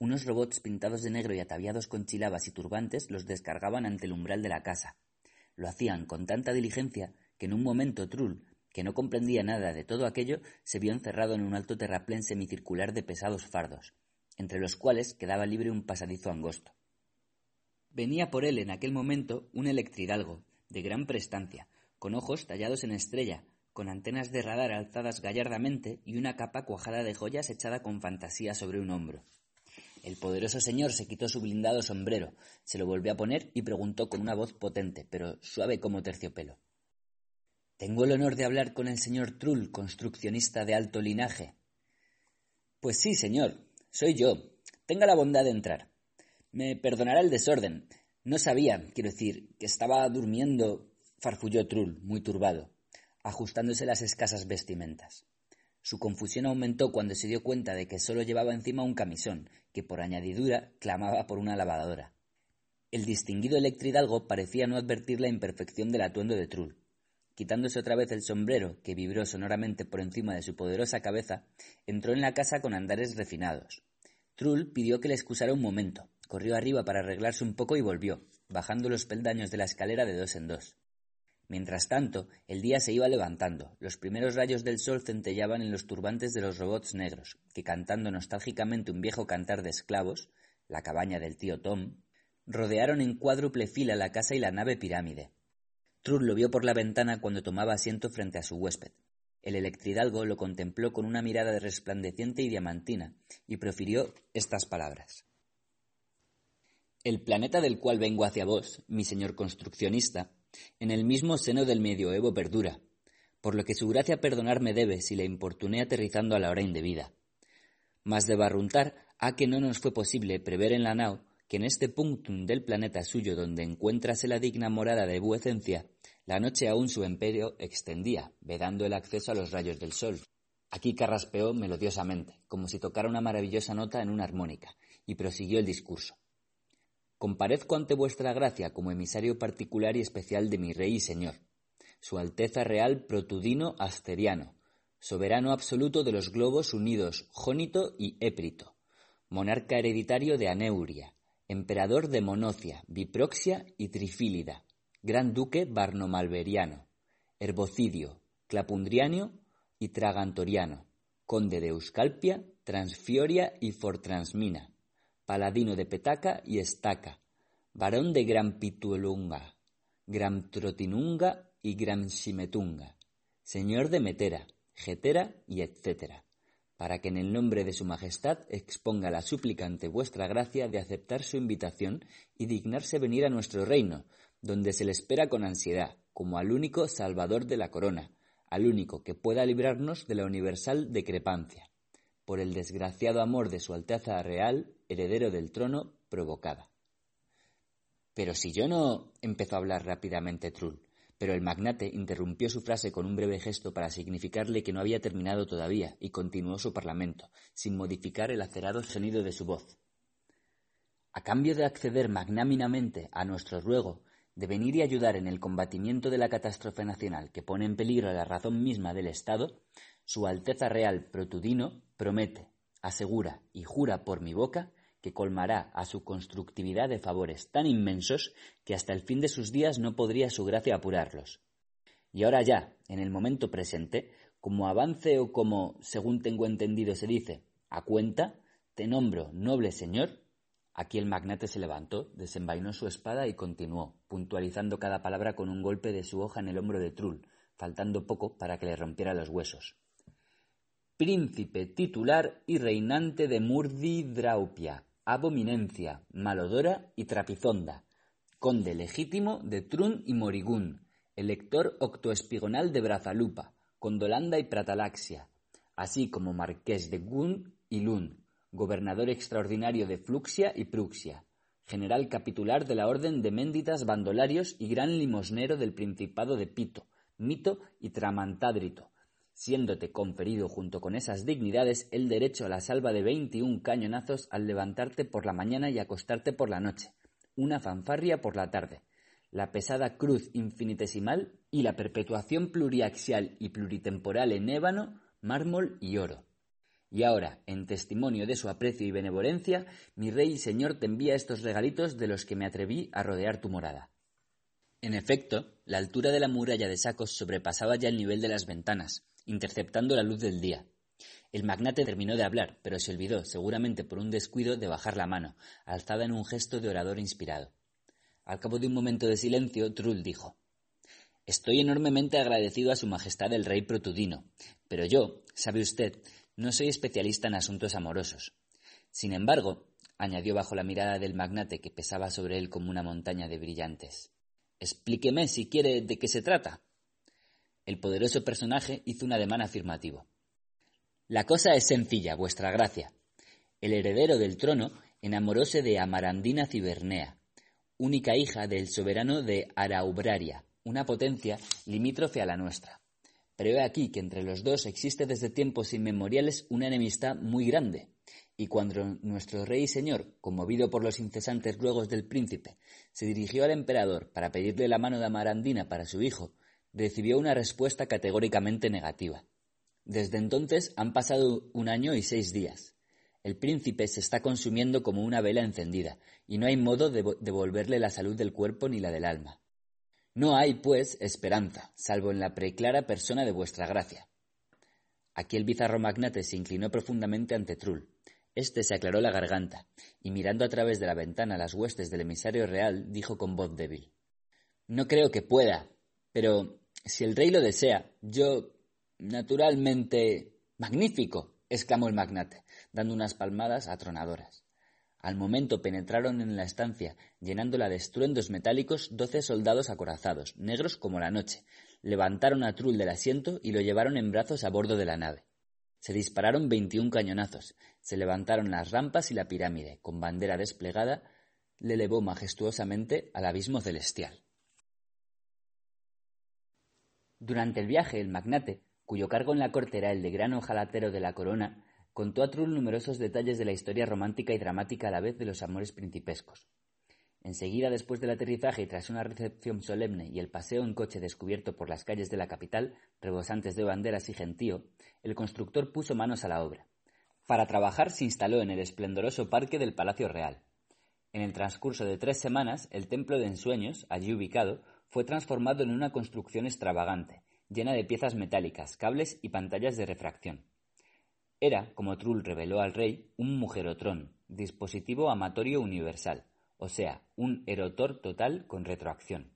Unos robots pintados de negro y ataviados con chilabas y turbantes los descargaban ante el umbral de la casa. Lo hacían con tanta diligencia que en un momento Trull, que no comprendía nada de todo aquello, se vio encerrado en un alto terraplén semicircular de pesados fardos, entre los cuales quedaba libre un pasadizo angosto. Venía por él en aquel momento un electridalgo, de gran prestancia, con ojos tallados en estrella, con antenas de radar alzadas gallardamente y una capa cuajada de joyas echada con fantasía sobre un hombro. El poderoso señor se quitó su blindado sombrero, se lo volvió a poner y preguntó con una voz potente, pero suave como terciopelo. Tengo el honor de hablar con el señor Trull, construccionista de alto linaje. Pues sí, señor, soy yo. Tenga la bondad de entrar. Me perdonará el desorden. No sabía, quiero decir, que estaba durmiendo, farfulló Trull, muy turbado, ajustándose las escasas vestimentas. Su confusión aumentó cuando se dio cuenta de que solo llevaba encima un camisón, que por añadidura clamaba por una lavadora. El distinguido electridalgo parecía no advertir la imperfección del atuendo de Trull. Quitándose otra vez el sombrero, que vibró sonoramente por encima de su poderosa cabeza, entró en la casa con andares refinados. Trull pidió que le excusara un momento, corrió arriba para arreglarse un poco y volvió, bajando los peldaños de la escalera de dos en dos. Mientras tanto, el día se iba levantando, los primeros rayos del sol centellaban en los turbantes de los robots negros, que cantando nostálgicamente un viejo cantar de esclavos, la cabaña del tío Tom, rodearon en cuádruple fila la casa y la nave pirámide. Trull lo vio por la ventana cuando tomaba asiento frente a su huésped. El electridalgo lo contempló con una mirada resplandeciente y diamantina, y profirió estas palabras. El planeta del cual vengo hacia vos, mi señor construccionista, en el mismo seno del medioevo perdura, por lo que su gracia perdonarme debe si le importuné aterrizando a la hora indebida. Mas de barruntar a que no nos fue posible prever en la nao que en este punctum del planeta suyo donde encuéntrase la digna morada de vuecencia, la noche aún su imperio extendía, vedando el acceso a los rayos del sol. Aquí carraspeó melodiosamente, como si tocara una maravillosa nota en una armónica, y prosiguió el discurso. Comparezco ante vuestra gracia como emisario particular y especial de mi rey y señor, su Alteza Real Protudino Asteriano, soberano absoluto de los globos unidos Jónito y Éprito, monarca hereditario de Aneuria, emperador de Monocia, Biproxia y Trifílida, gran duque barnomalveriano, herbocidio, clapundriano y tragantoriano, conde de Euscalpia, Transfioria y Fortransmina, paladino de Petaca y Estaca, varón de Gran Pituelunga, Gran Trotinunga y Gran Simetunga, señor de Metera, Getera y etcétera, para que en el nombre de su Majestad exponga la suplicante vuestra gracia de aceptar su invitación y dignarse venir a nuestro reino, donde se le espera con ansiedad, como al único Salvador de la corona, al único que pueda librarnos de la universal decrepancia por el desgraciado amor de su Alteza Real, heredero del trono, provocada. Pero si yo no. empezó a hablar rápidamente Trull, pero el magnate interrumpió su frase con un breve gesto para significarle que no había terminado todavía y continuó su parlamento, sin modificar el acerado sonido de su voz. A cambio de acceder magnáminamente a nuestro ruego de venir y ayudar en el combatimiento de la catástrofe nacional que pone en peligro la razón misma del Estado, su Alteza Real Protudino promete, asegura y jura por mi boca que colmará a su constructividad de favores tan inmensos que hasta el fin de sus días no podría su gracia apurarlos. Y ahora ya, en el momento presente, como avance o como, según tengo entendido, se dice, a cuenta, te nombro noble señor. Aquí el magnate se levantó, desenvainó su espada y continuó, puntualizando cada palabra con un golpe de su hoja en el hombro de Trull, faltando poco para que le rompiera los huesos príncipe titular y reinante de Murdi-Draupia, Abominencia, Malodora y Trapifonda, conde legítimo de Trun y Morigún, elector octoespigonal de Brazalupa, Condolanda y Pratalaxia, así como marqués de Gun y Lun, gobernador extraordinario de Fluxia y Pruxia, general capitular de la Orden de Ménditas Bandolarios y gran limosnero del Principado de Pito, Mito y Tramantádrito, siéndote conferido junto con esas dignidades el derecho a la salva de veintiún cañonazos al levantarte por la mañana y acostarte por la noche, una fanfarria por la tarde, la pesada cruz infinitesimal y la perpetuación pluriaxial y pluritemporal en ébano, mármol y oro. Y ahora, en testimonio de su aprecio y benevolencia, mi rey y señor te envía estos regalitos de los que me atreví a rodear tu morada. En efecto, la altura de la muralla de sacos sobrepasaba ya el nivel de las ventanas, interceptando la luz del día. El magnate terminó de hablar, pero se olvidó, seguramente por un descuido, de bajar la mano, alzada en un gesto de orador inspirado. Al cabo de un momento de silencio, Trull dijo Estoy enormemente agradecido a Su Majestad el Rey Protudino, pero yo, sabe usted, no soy especialista en asuntos amorosos. Sin embargo, añadió bajo la mirada del magnate que pesaba sobre él como una montaña de brillantes, explíqueme si quiere de qué se trata. El poderoso personaje hizo un ademán afirmativo. La cosa es sencilla, vuestra gracia. El heredero del trono enamoróse de Amarandina Cibernea, única hija del soberano de Araubraria, una potencia limítrofe a la nuestra. Pero he aquí que entre los dos existe desde tiempos inmemoriales una enemistad muy grande. Y cuando nuestro rey y señor, conmovido por los incesantes ruegos del príncipe, se dirigió al emperador para pedirle la mano de Amarandina para su hijo, recibió una respuesta categóricamente negativa. Desde entonces han pasado un año y seis días. El príncipe se está consumiendo como una vela encendida, y no hay modo de devolverle la salud del cuerpo ni la del alma. No hay, pues, esperanza, salvo en la preclara persona de vuestra gracia. Aquí el bizarro magnate se inclinó profundamente ante Trull. Este se aclaró la garganta, y mirando a través de la ventana las huestes del emisario real, dijo con voz débil No creo que pueda, pero si el rey lo desea, yo naturalmente. magnífico. exclamó el magnate, dando unas palmadas atronadoras. Al momento penetraron en la estancia, llenándola de estruendos metálicos doce soldados acorazados, negros como la noche. Levantaron a Trull del asiento y lo llevaron en brazos a bordo de la nave. Se dispararon veintiún cañonazos, se levantaron las rampas y la pirámide, con bandera desplegada, le elevó majestuosamente al abismo celestial. Durante el viaje, el magnate, cuyo cargo en la corte era el de gran ojalatero de la corona, contó a Trull numerosos detalles de la historia romántica y dramática a la vez de los amores principescos. Enseguida, después del aterrizaje y tras una recepción solemne y el paseo en coche descubierto por las calles de la capital, rebosantes de banderas y gentío, el constructor puso manos a la obra. Para trabajar se instaló en el esplendoroso parque del Palacio Real. En el transcurso de tres semanas, el templo de ensueños, allí ubicado, fue transformado en una construcción extravagante, llena de piezas metálicas, cables y pantallas de refracción. Era, como Trull reveló al rey, un mujerotrón, dispositivo amatorio universal, o sea, un erotor total con retroacción.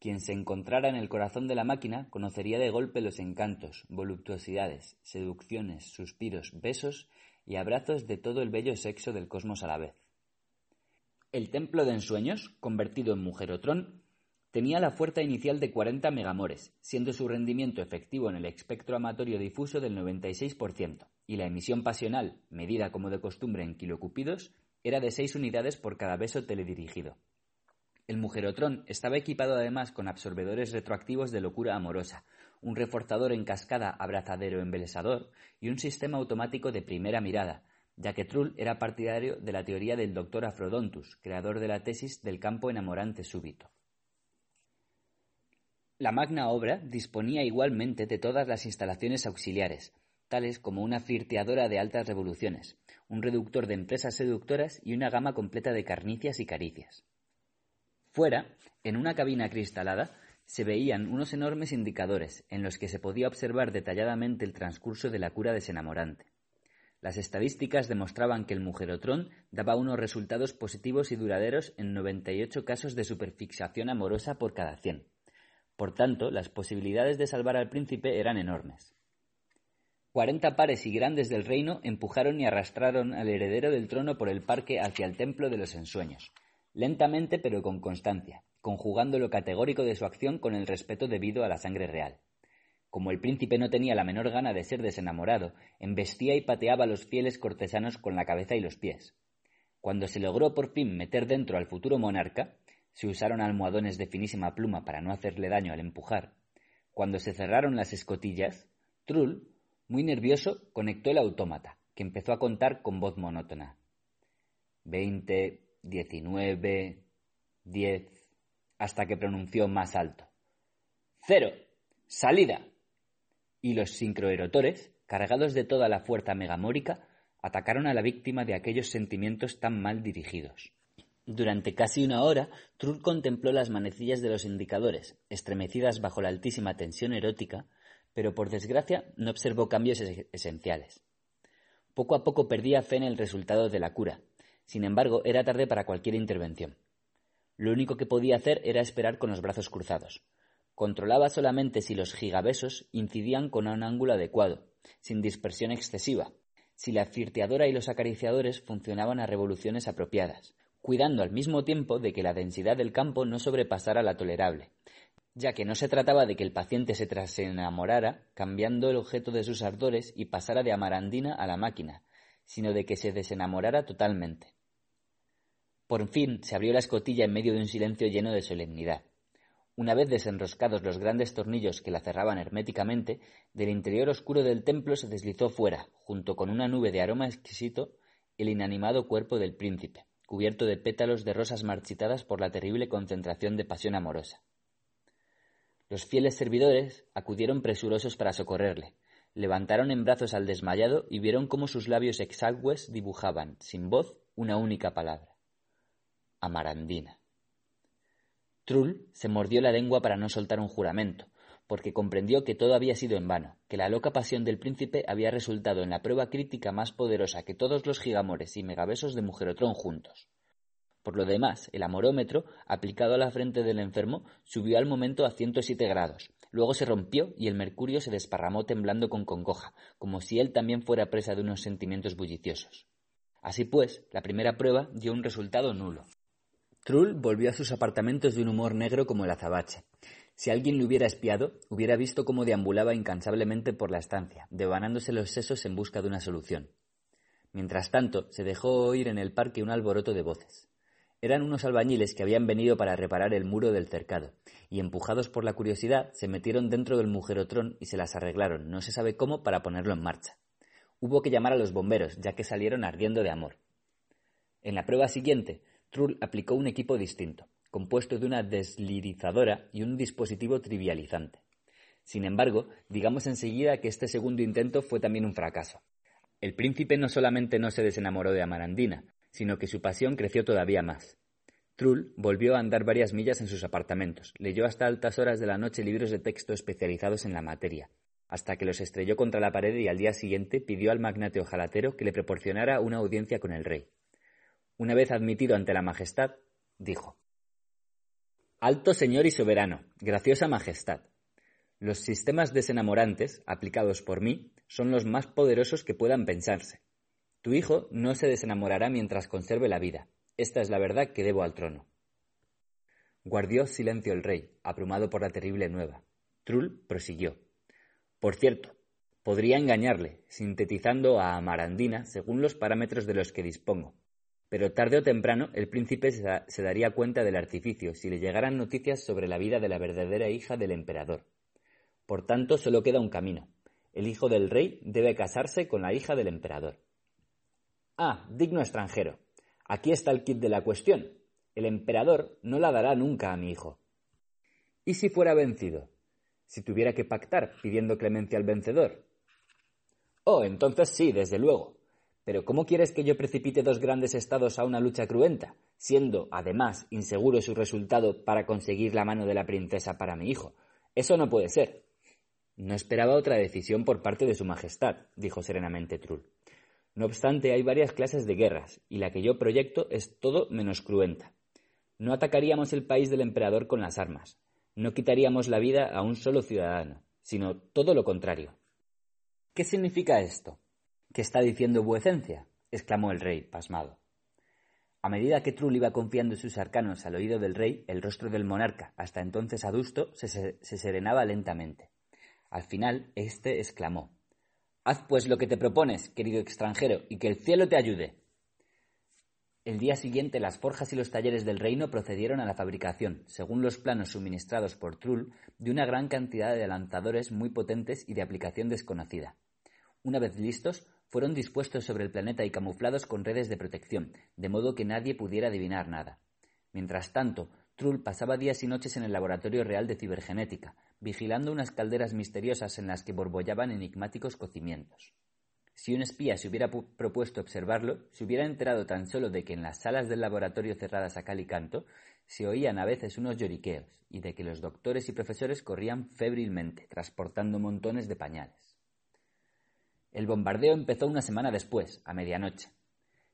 Quien se encontrara en el corazón de la máquina conocería de golpe los encantos, voluptuosidades, seducciones, suspiros, besos y abrazos de todo el bello sexo del cosmos a la vez. El templo de ensueños, convertido en mujerotrón, Tenía la fuerza inicial de 40 megamores, siendo su rendimiento efectivo en el espectro amatorio difuso del 96%, y la emisión pasional, medida como de costumbre en kilocupidos, era de 6 unidades por cada beso teledirigido. El mujerotrón estaba equipado además con absorbedores retroactivos de locura amorosa, un reforzador en cascada abrazadero embelesador y un sistema automático de primera mirada, ya que Trull era partidario de la teoría del doctor Afrodontus, creador de la tesis del campo enamorante súbito. La magna obra disponía igualmente de todas las instalaciones auxiliares, tales como una flirteadora de altas revoluciones, un reductor de empresas seductoras y una gama completa de carnicias y caricias. Fuera, en una cabina cristalada, se veían unos enormes indicadores en los que se podía observar detalladamente el transcurso de la cura desenamorante. Las estadísticas demostraban que el mujerotrón daba unos resultados positivos y duraderos en 98 casos de superfixación amorosa por cada 100. Por tanto, las posibilidades de salvar al príncipe eran enormes. Cuarenta pares y grandes del reino empujaron y arrastraron al heredero del trono por el parque hacia el templo de los ensueños, lentamente pero con constancia, conjugando lo categórico de su acción con el respeto debido a la sangre real. Como el príncipe no tenía la menor gana de ser desenamorado, embestía y pateaba a los fieles cortesanos con la cabeza y los pies. Cuando se logró por fin meter dentro al futuro monarca, se usaron almohadones de finísima pluma para no hacerle daño al empujar. Cuando se cerraron las escotillas, Trull, muy nervioso, conectó el autómata, que empezó a contar con voz monótona. Veinte, diecinueve, diez, hasta que pronunció más alto. Cero. Salida. Y los sincroerotores, cargados de toda la fuerza megamórica, atacaron a la víctima de aquellos sentimientos tan mal dirigidos. Durante casi una hora, Trull contempló las manecillas de los indicadores, estremecidas bajo la altísima tensión erótica, pero por desgracia no observó cambios esenciales. Poco a poco perdía fe en el resultado de la cura. Sin embargo, era tarde para cualquier intervención. Lo único que podía hacer era esperar con los brazos cruzados. Controlaba solamente si los gigabesos incidían con un ángulo adecuado, sin dispersión excesiva, si la flirteadora y los acariciadores funcionaban a revoluciones apropiadas, cuidando al mismo tiempo de que la densidad del campo no sobrepasara la tolerable, ya que no se trataba de que el paciente se enamorara cambiando el objeto de sus ardores y pasara de amarandina a la máquina, sino de que se desenamorara totalmente. Por fin se abrió la escotilla en medio de un silencio lleno de solemnidad. Una vez desenroscados los grandes tornillos que la cerraban herméticamente, del interior oscuro del templo se deslizó fuera, junto con una nube de aroma exquisito, el inanimado cuerpo del príncipe, cubierto de pétalos de rosas marchitadas por la terrible concentración de pasión amorosa. Los fieles servidores acudieron presurosos para socorrerle, levantaron en brazos al desmayado y vieron cómo sus labios exagües dibujaban, sin voz, una única palabra. Amarandina. Trull se mordió la lengua para no soltar un juramento, porque comprendió que todo había sido en vano, que la loca pasión del príncipe había resultado en la prueba crítica más poderosa que todos los gigamores y megabesos de Mujerotrón juntos. Por lo demás, el amorómetro, aplicado a la frente del enfermo, subió al momento a 107 grados. Luego se rompió y el mercurio se desparramó temblando con congoja, como si él también fuera presa de unos sentimientos bulliciosos. Así pues, la primera prueba dio un resultado nulo. Trull volvió a sus apartamentos de un humor negro como el azabache. Si alguien le hubiera espiado, hubiera visto cómo deambulaba incansablemente por la estancia, devanándose los sesos en busca de una solución. Mientras tanto, se dejó oír en el parque un alboroto de voces. Eran unos albañiles que habían venido para reparar el muro del cercado, y empujados por la curiosidad, se metieron dentro del mujerotrón y se las arreglaron, no se sabe cómo, para ponerlo en marcha. Hubo que llamar a los bomberos, ya que salieron ardiendo de amor. En la prueba siguiente, Trull aplicó un equipo distinto, compuesto de una deslirizadora y un dispositivo trivializante. Sin embargo, digamos enseguida que este segundo intento fue también un fracaso. El príncipe no solamente no se desenamoró de Amarandina, sino que su pasión creció todavía más. Trull volvió a andar varias millas en sus apartamentos, leyó hasta altas horas de la noche libros de texto especializados en la materia, hasta que los estrelló contra la pared y al día siguiente pidió al magnate ojalatero que le proporcionara una audiencia con el rey. Una vez admitido ante la Majestad, dijo Alto Señor y Soberano, graciosa Majestad. Los sistemas desenamorantes, aplicados por mí, son los más poderosos que puedan pensarse. Tu hijo no se desenamorará mientras conserve la vida. Esta es la verdad que debo al trono. Guardió silencio el rey, abrumado por la terrible nueva. Trull prosiguió. Por cierto, podría engañarle, sintetizando a Amarandina según los parámetros de los que dispongo. Pero tarde o temprano el príncipe se daría cuenta del artificio si le llegaran noticias sobre la vida de la verdadera hija del emperador. Por tanto, solo queda un camino. El hijo del rey debe casarse con la hija del emperador. Ah, digno extranjero. Aquí está el kit de la cuestión. El emperador no la dará nunca a mi hijo. ¿Y si fuera vencido? Si tuviera que pactar pidiendo clemencia al vencedor. Oh, entonces sí, desde luego. Pero ¿cómo quieres que yo precipite dos grandes estados a una lucha cruenta, siendo, además, inseguro su resultado para conseguir la mano de la princesa para mi hijo? Eso no puede ser. No esperaba otra decisión por parte de Su Majestad, dijo serenamente Trull. No obstante, hay varias clases de guerras, y la que yo proyecto es todo menos cruenta. No atacaríamos el país del emperador con las armas, no quitaríamos la vida a un solo ciudadano, sino todo lo contrario. ¿Qué significa esto? ¿Qué está diciendo vuecencia? exclamó el rey, pasmado. A medida que Trull iba confiando sus arcanos al oído del rey, el rostro del monarca, hasta entonces adusto, se, se serenaba lentamente. Al final, éste exclamó Haz pues lo que te propones, querido extranjero, y que el cielo te ayude. El día siguiente las forjas y los talleres del reino procedieron a la fabricación, según los planos suministrados por Trull, de una gran cantidad de lanzadores muy potentes y de aplicación desconocida. Una vez listos, fueron dispuestos sobre el planeta y camuflados con redes de protección, de modo que nadie pudiera adivinar nada. Mientras tanto, Trull pasaba días y noches en el laboratorio real de cibergenética, vigilando unas calderas misteriosas en las que borbollaban enigmáticos cocimientos. Si un espía se hubiera propuesto observarlo, se hubiera enterado tan solo de que en las salas del laboratorio cerradas a cal y canto se oían a veces unos lloriqueos y de que los doctores y profesores corrían febrilmente, transportando montones de pañales. El bombardeo empezó una semana después, a medianoche.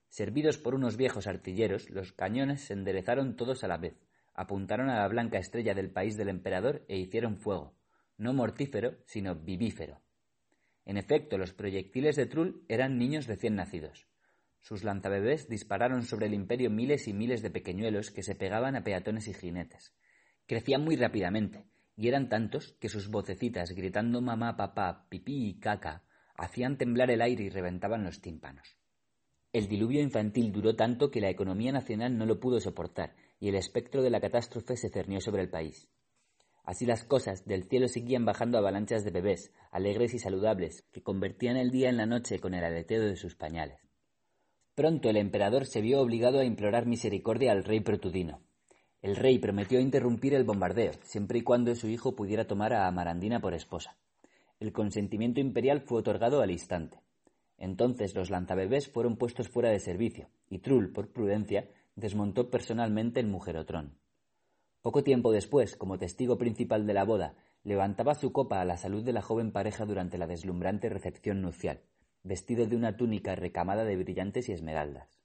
Servidos por unos viejos artilleros, los cañones se enderezaron todos a la vez, apuntaron a la blanca estrella del país del emperador e hicieron fuego, no mortífero, sino vivífero. En efecto, los proyectiles de Trull eran niños recién nacidos. Sus lanzabebés dispararon sobre el imperio miles y miles de pequeñuelos que se pegaban a peatones y jinetes. Crecían muy rápidamente, y eran tantos que sus vocecitas gritando mamá, papá, pipí y caca hacían temblar el aire y reventaban los tímpanos. El diluvio infantil duró tanto que la economía nacional no lo pudo soportar y el espectro de la catástrofe se cernió sobre el país. Así las cosas, del cielo seguían bajando avalanchas de bebés, alegres y saludables, que convertían el día en la noche con el aleteo de sus pañales. Pronto el emperador se vio obligado a implorar misericordia al rey Protudino. El rey prometió interrumpir el bombardeo, siempre y cuando su hijo pudiera tomar a Amarandina por esposa. El consentimiento imperial fue otorgado al instante. Entonces los lanzabebés fueron puestos fuera de servicio, y Trull, por prudencia, desmontó personalmente el mujerotrón. Poco tiempo después, como testigo principal de la boda, levantaba su copa a la salud de la joven pareja durante la deslumbrante recepción nupcial, vestido de una túnica recamada de brillantes y esmeraldas.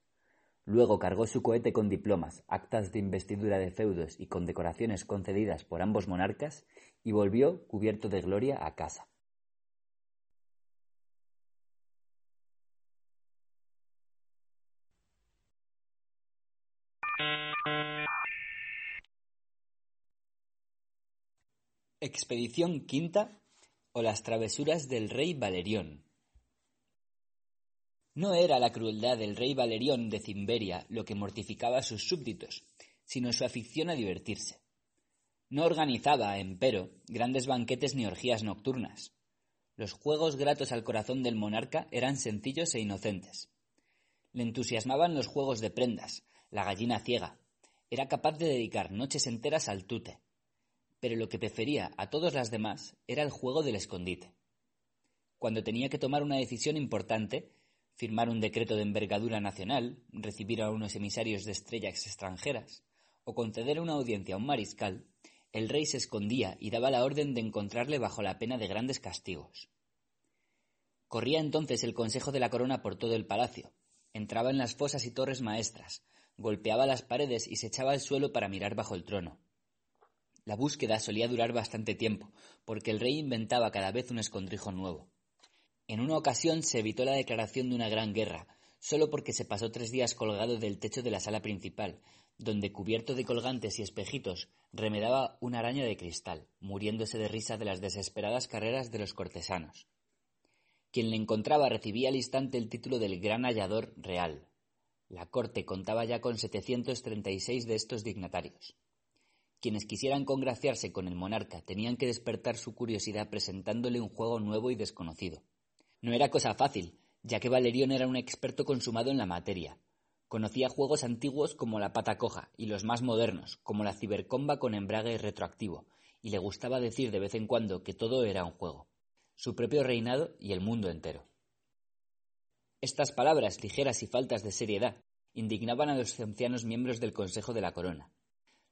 Luego cargó su cohete con diplomas, actas de investidura de feudos y condecoraciones concedidas por ambos monarcas, y volvió, cubierto de gloria, a casa. Expedición quinta o las travesuras del rey Valerión. No era la crueldad del rey Valerión de Cimberia lo que mortificaba a sus súbditos, sino su afición a divertirse. No organizaba, empero, grandes banquetes ni orgías nocturnas. Los juegos gratos al corazón del monarca eran sencillos e inocentes. Le entusiasmaban los juegos de prendas, la gallina ciega. Era capaz de dedicar noches enteras al tute, pero lo que prefería a todos las demás era el juego del escondite. Cuando tenía que tomar una decisión importante, firmar un decreto de envergadura nacional, recibir a unos emisarios de estrellas extranjeras, o conceder una audiencia a un mariscal, el rey se escondía y daba la orden de encontrarle bajo la pena de grandes castigos. Corría entonces el consejo de la corona por todo el palacio, entraba en las fosas y torres maestras, golpeaba las paredes y se echaba al suelo para mirar bajo el trono. La búsqueda solía durar bastante tiempo, porque el rey inventaba cada vez un escondrijo nuevo. En una ocasión se evitó la declaración de una gran guerra, solo porque se pasó tres días colgado del techo de la sala principal, donde, cubierto de colgantes y espejitos, remedaba una araña de cristal, muriéndose de risa de las desesperadas carreras de los cortesanos. Quien le encontraba recibía al instante el título del Gran Hallador Real. La corte contaba ya con 736 de estos dignatarios. Quienes quisieran congraciarse con el monarca tenían que despertar su curiosidad presentándole un juego nuevo y desconocido. No era cosa fácil, ya que Valerión era un experto consumado en la materia. Conocía juegos antiguos como la pata coja y los más modernos, como la cibercomba con embrague retroactivo, y le gustaba decir de vez en cuando que todo era un juego, su propio reinado y el mundo entero. Estas palabras ligeras y faltas de seriedad indignaban a los ancianos miembros del Consejo de la Corona,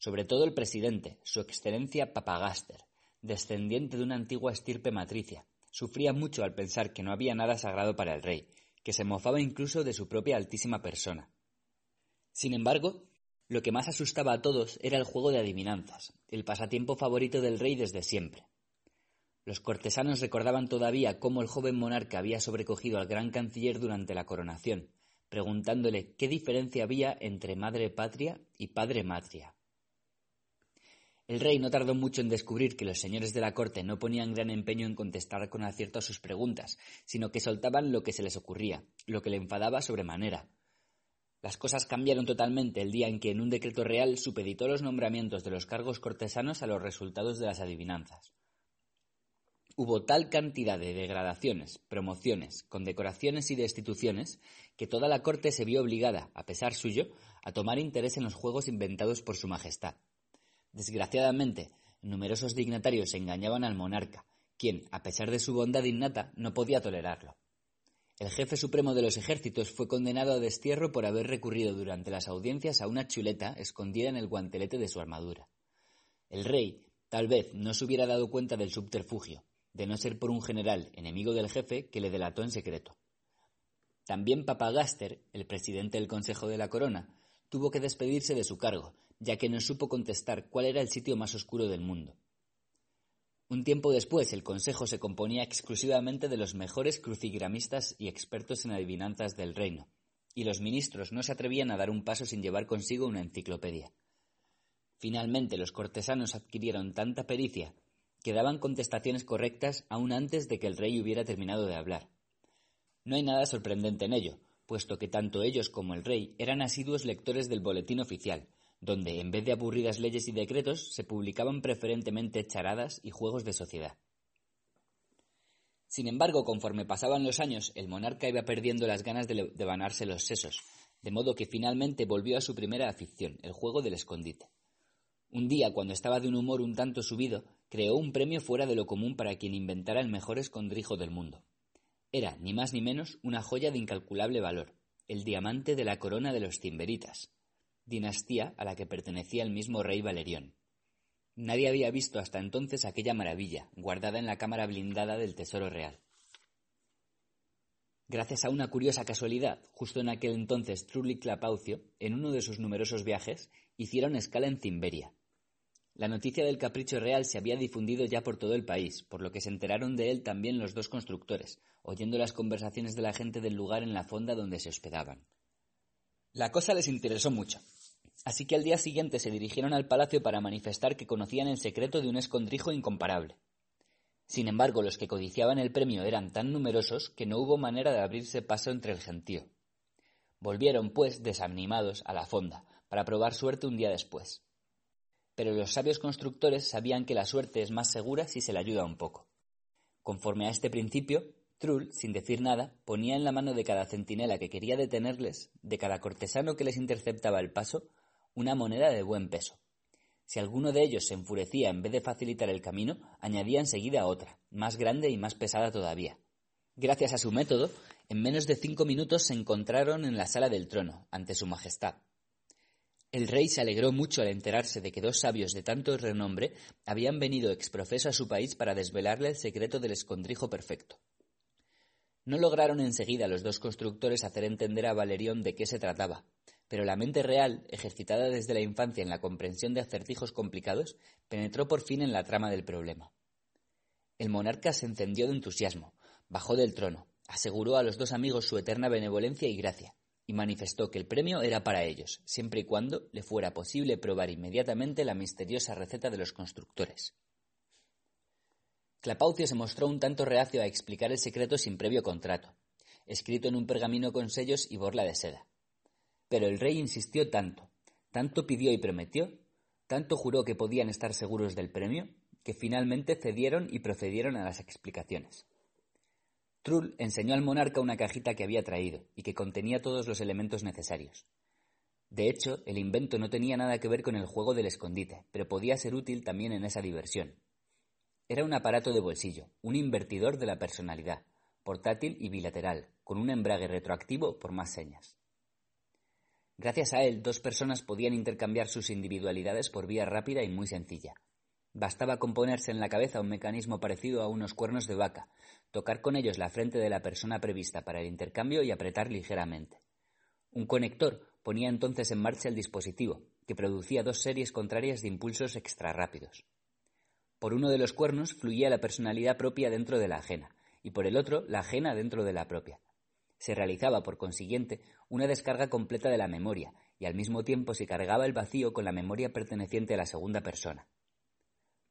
sobre todo el presidente, su excelencia Papagaster, descendiente de una antigua estirpe matricia, sufría mucho al pensar que no había nada sagrado para el rey, que se mofaba incluso de su propia altísima persona. Sin embargo, lo que más asustaba a todos era el juego de adivinanzas, el pasatiempo favorito del rey desde siempre. Los cortesanos recordaban todavía cómo el joven monarca había sobrecogido al gran canciller durante la coronación, preguntándole qué diferencia había entre madre patria y padre matria. El rey no tardó mucho en descubrir que los señores de la corte no ponían gran empeño en contestar con acierto a sus preguntas, sino que soltaban lo que se les ocurría, lo que le enfadaba sobremanera. Las cosas cambiaron totalmente el día en que en un decreto real supeditó los nombramientos de los cargos cortesanos a los resultados de las adivinanzas. Hubo tal cantidad de degradaciones, promociones, condecoraciones y destituciones que toda la corte se vio obligada, a pesar suyo, a tomar interés en los juegos inventados por su majestad. Desgraciadamente, numerosos dignatarios engañaban al monarca, quien, a pesar de su bondad innata, no podía tolerarlo. El jefe supremo de los ejércitos fue condenado a destierro por haber recurrido durante las audiencias a una chuleta escondida en el guantelete de su armadura. El rey, tal vez, no se hubiera dado cuenta del subterfugio, de no ser por un general enemigo del jefe que le delató en secreto. También Papagaster, el presidente del Consejo de la Corona, tuvo que despedirse de su cargo, ya que no supo contestar cuál era el sitio más oscuro del mundo. Un tiempo después, el consejo se componía exclusivamente de los mejores crucigramistas y expertos en adivinanzas del reino, y los ministros no se atrevían a dar un paso sin llevar consigo una enciclopedia. Finalmente, los cortesanos adquirieron tanta pericia que daban contestaciones correctas aún antes de que el rey hubiera terminado de hablar. No hay nada sorprendente en ello, puesto que tanto ellos como el rey eran asiduos lectores del boletín oficial, donde, en vez de aburridas leyes y decretos, se publicaban preferentemente charadas y juegos de sociedad. Sin embargo, conforme pasaban los años, el monarca iba perdiendo las ganas de devanarse los sesos, de modo que finalmente volvió a su primera afición, el juego del escondite. Un día, cuando estaba de un humor un tanto subido, creó un premio fuera de lo común para quien inventara el mejor escondrijo del mundo. Era, ni más ni menos, una joya de incalculable valor, el diamante de la corona de los Cimberitas, dinastía a la que pertenecía el mismo rey Valerión. Nadie había visto hasta entonces aquella maravilla, guardada en la cámara blindada del Tesoro Real. Gracias a una curiosa casualidad, justo en aquel entonces Trulli Clapaucio, en uno de sus numerosos viajes, hicieron escala en Cimberia. La noticia del capricho real se había difundido ya por todo el país, por lo que se enteraron de él también los dos constructores, oyendo las conversaciones de la gente del lugar en la fonda donde se hospedaban. La cosa les interesó mucho, así que al día siguiente se dirigieron al palacio para manifestar que conocían el secreto de un escondrijo incomparable. Sin embargo, los que codiciaban el premio eran tan numerosos que no hubo manera de abrirse paso entre el gentío. Volvieron, pues, desanimados a la fonda, para probar suerte un día después. Pero los sabios constructores sabían que la suerte es más segura si se le ayuda un poco. Conforme a este principio, Trull, sin decir nada, ponía en la mano de cada centinela que quería detenerles, de cada cortesano que les interceptaba el paso, una moneda de buen peso. Si alguno de ellos se enfurecía en vez de facilitar el camino, añadía enseguida otra, más grande y más pesada todavía. Gracias a su método, en menos de cinco minutos se encontraron en la sala del trono, ante su majestad. El rey se alegró mucho al enterarse de que dos sabios de tanto renombre habían venido exprofeso a su país para desvelarle el secreto del escondrijo perfecto. No lograron enseguida los dos constructores hacer entender a Valerión de qué se trataba, pero la mente real, ejercitada desde la infancia en la comprensión de acertijos complicados, penetró por fin en la trama del problema. El monarca se encendió de entusiasmo, bajó del trono, aseguró a los dos amigos su eterna benevolencia y gracia, y manifestó que el premio era para ellos, siempre y cuando le fuera posible probar inmediatamente la misteriosa receta de los constructores. Clapaucio se mostró un tanto reacio a explicar el secreto sin previo contrato, escrito en un pergamino con sellos y borla de seda. Pero el rey insistió tanto, tanto pidió y prometió, tanto juró que podían estar seguros del premio, que finalmente cedieron y procedieron a las explicaciones. Trull enseñó al monarca una cajita que había traído y que contenía todos los elementos necesarios. De hecho, el invento no tenía nada que ver con el juego del escondite, pero podía ser útil también en esa diversión. Era un aparato de bolsillo, un invertidor de la personalidad, portátil y bilateral, con un embrague retroactivo por más señas. Gracias a él, dos personas podían intercambiar sus individualidades por vía rápida y muy sencilla. Bastaba componerse en la cabeza un mecanismo parecido a unos cuernos de vaca, tocar con ellos la frente de la persona prevista para el intercambio y apretar ligeramente. Un conector ponía entonces en marcha el dispositivo, que producía dos series contrarias de impulsos extrarrápidos. Por uno de los cuernos fluía la personalidad propia dentro de la ajena, y por el otro la ajena dentro de la propia. Se realizaba, por consiguiente, una descarga completa de la memoria, y al mismo tiempo se cargaba el vacío con la memoria perteneciente a la segunda persona.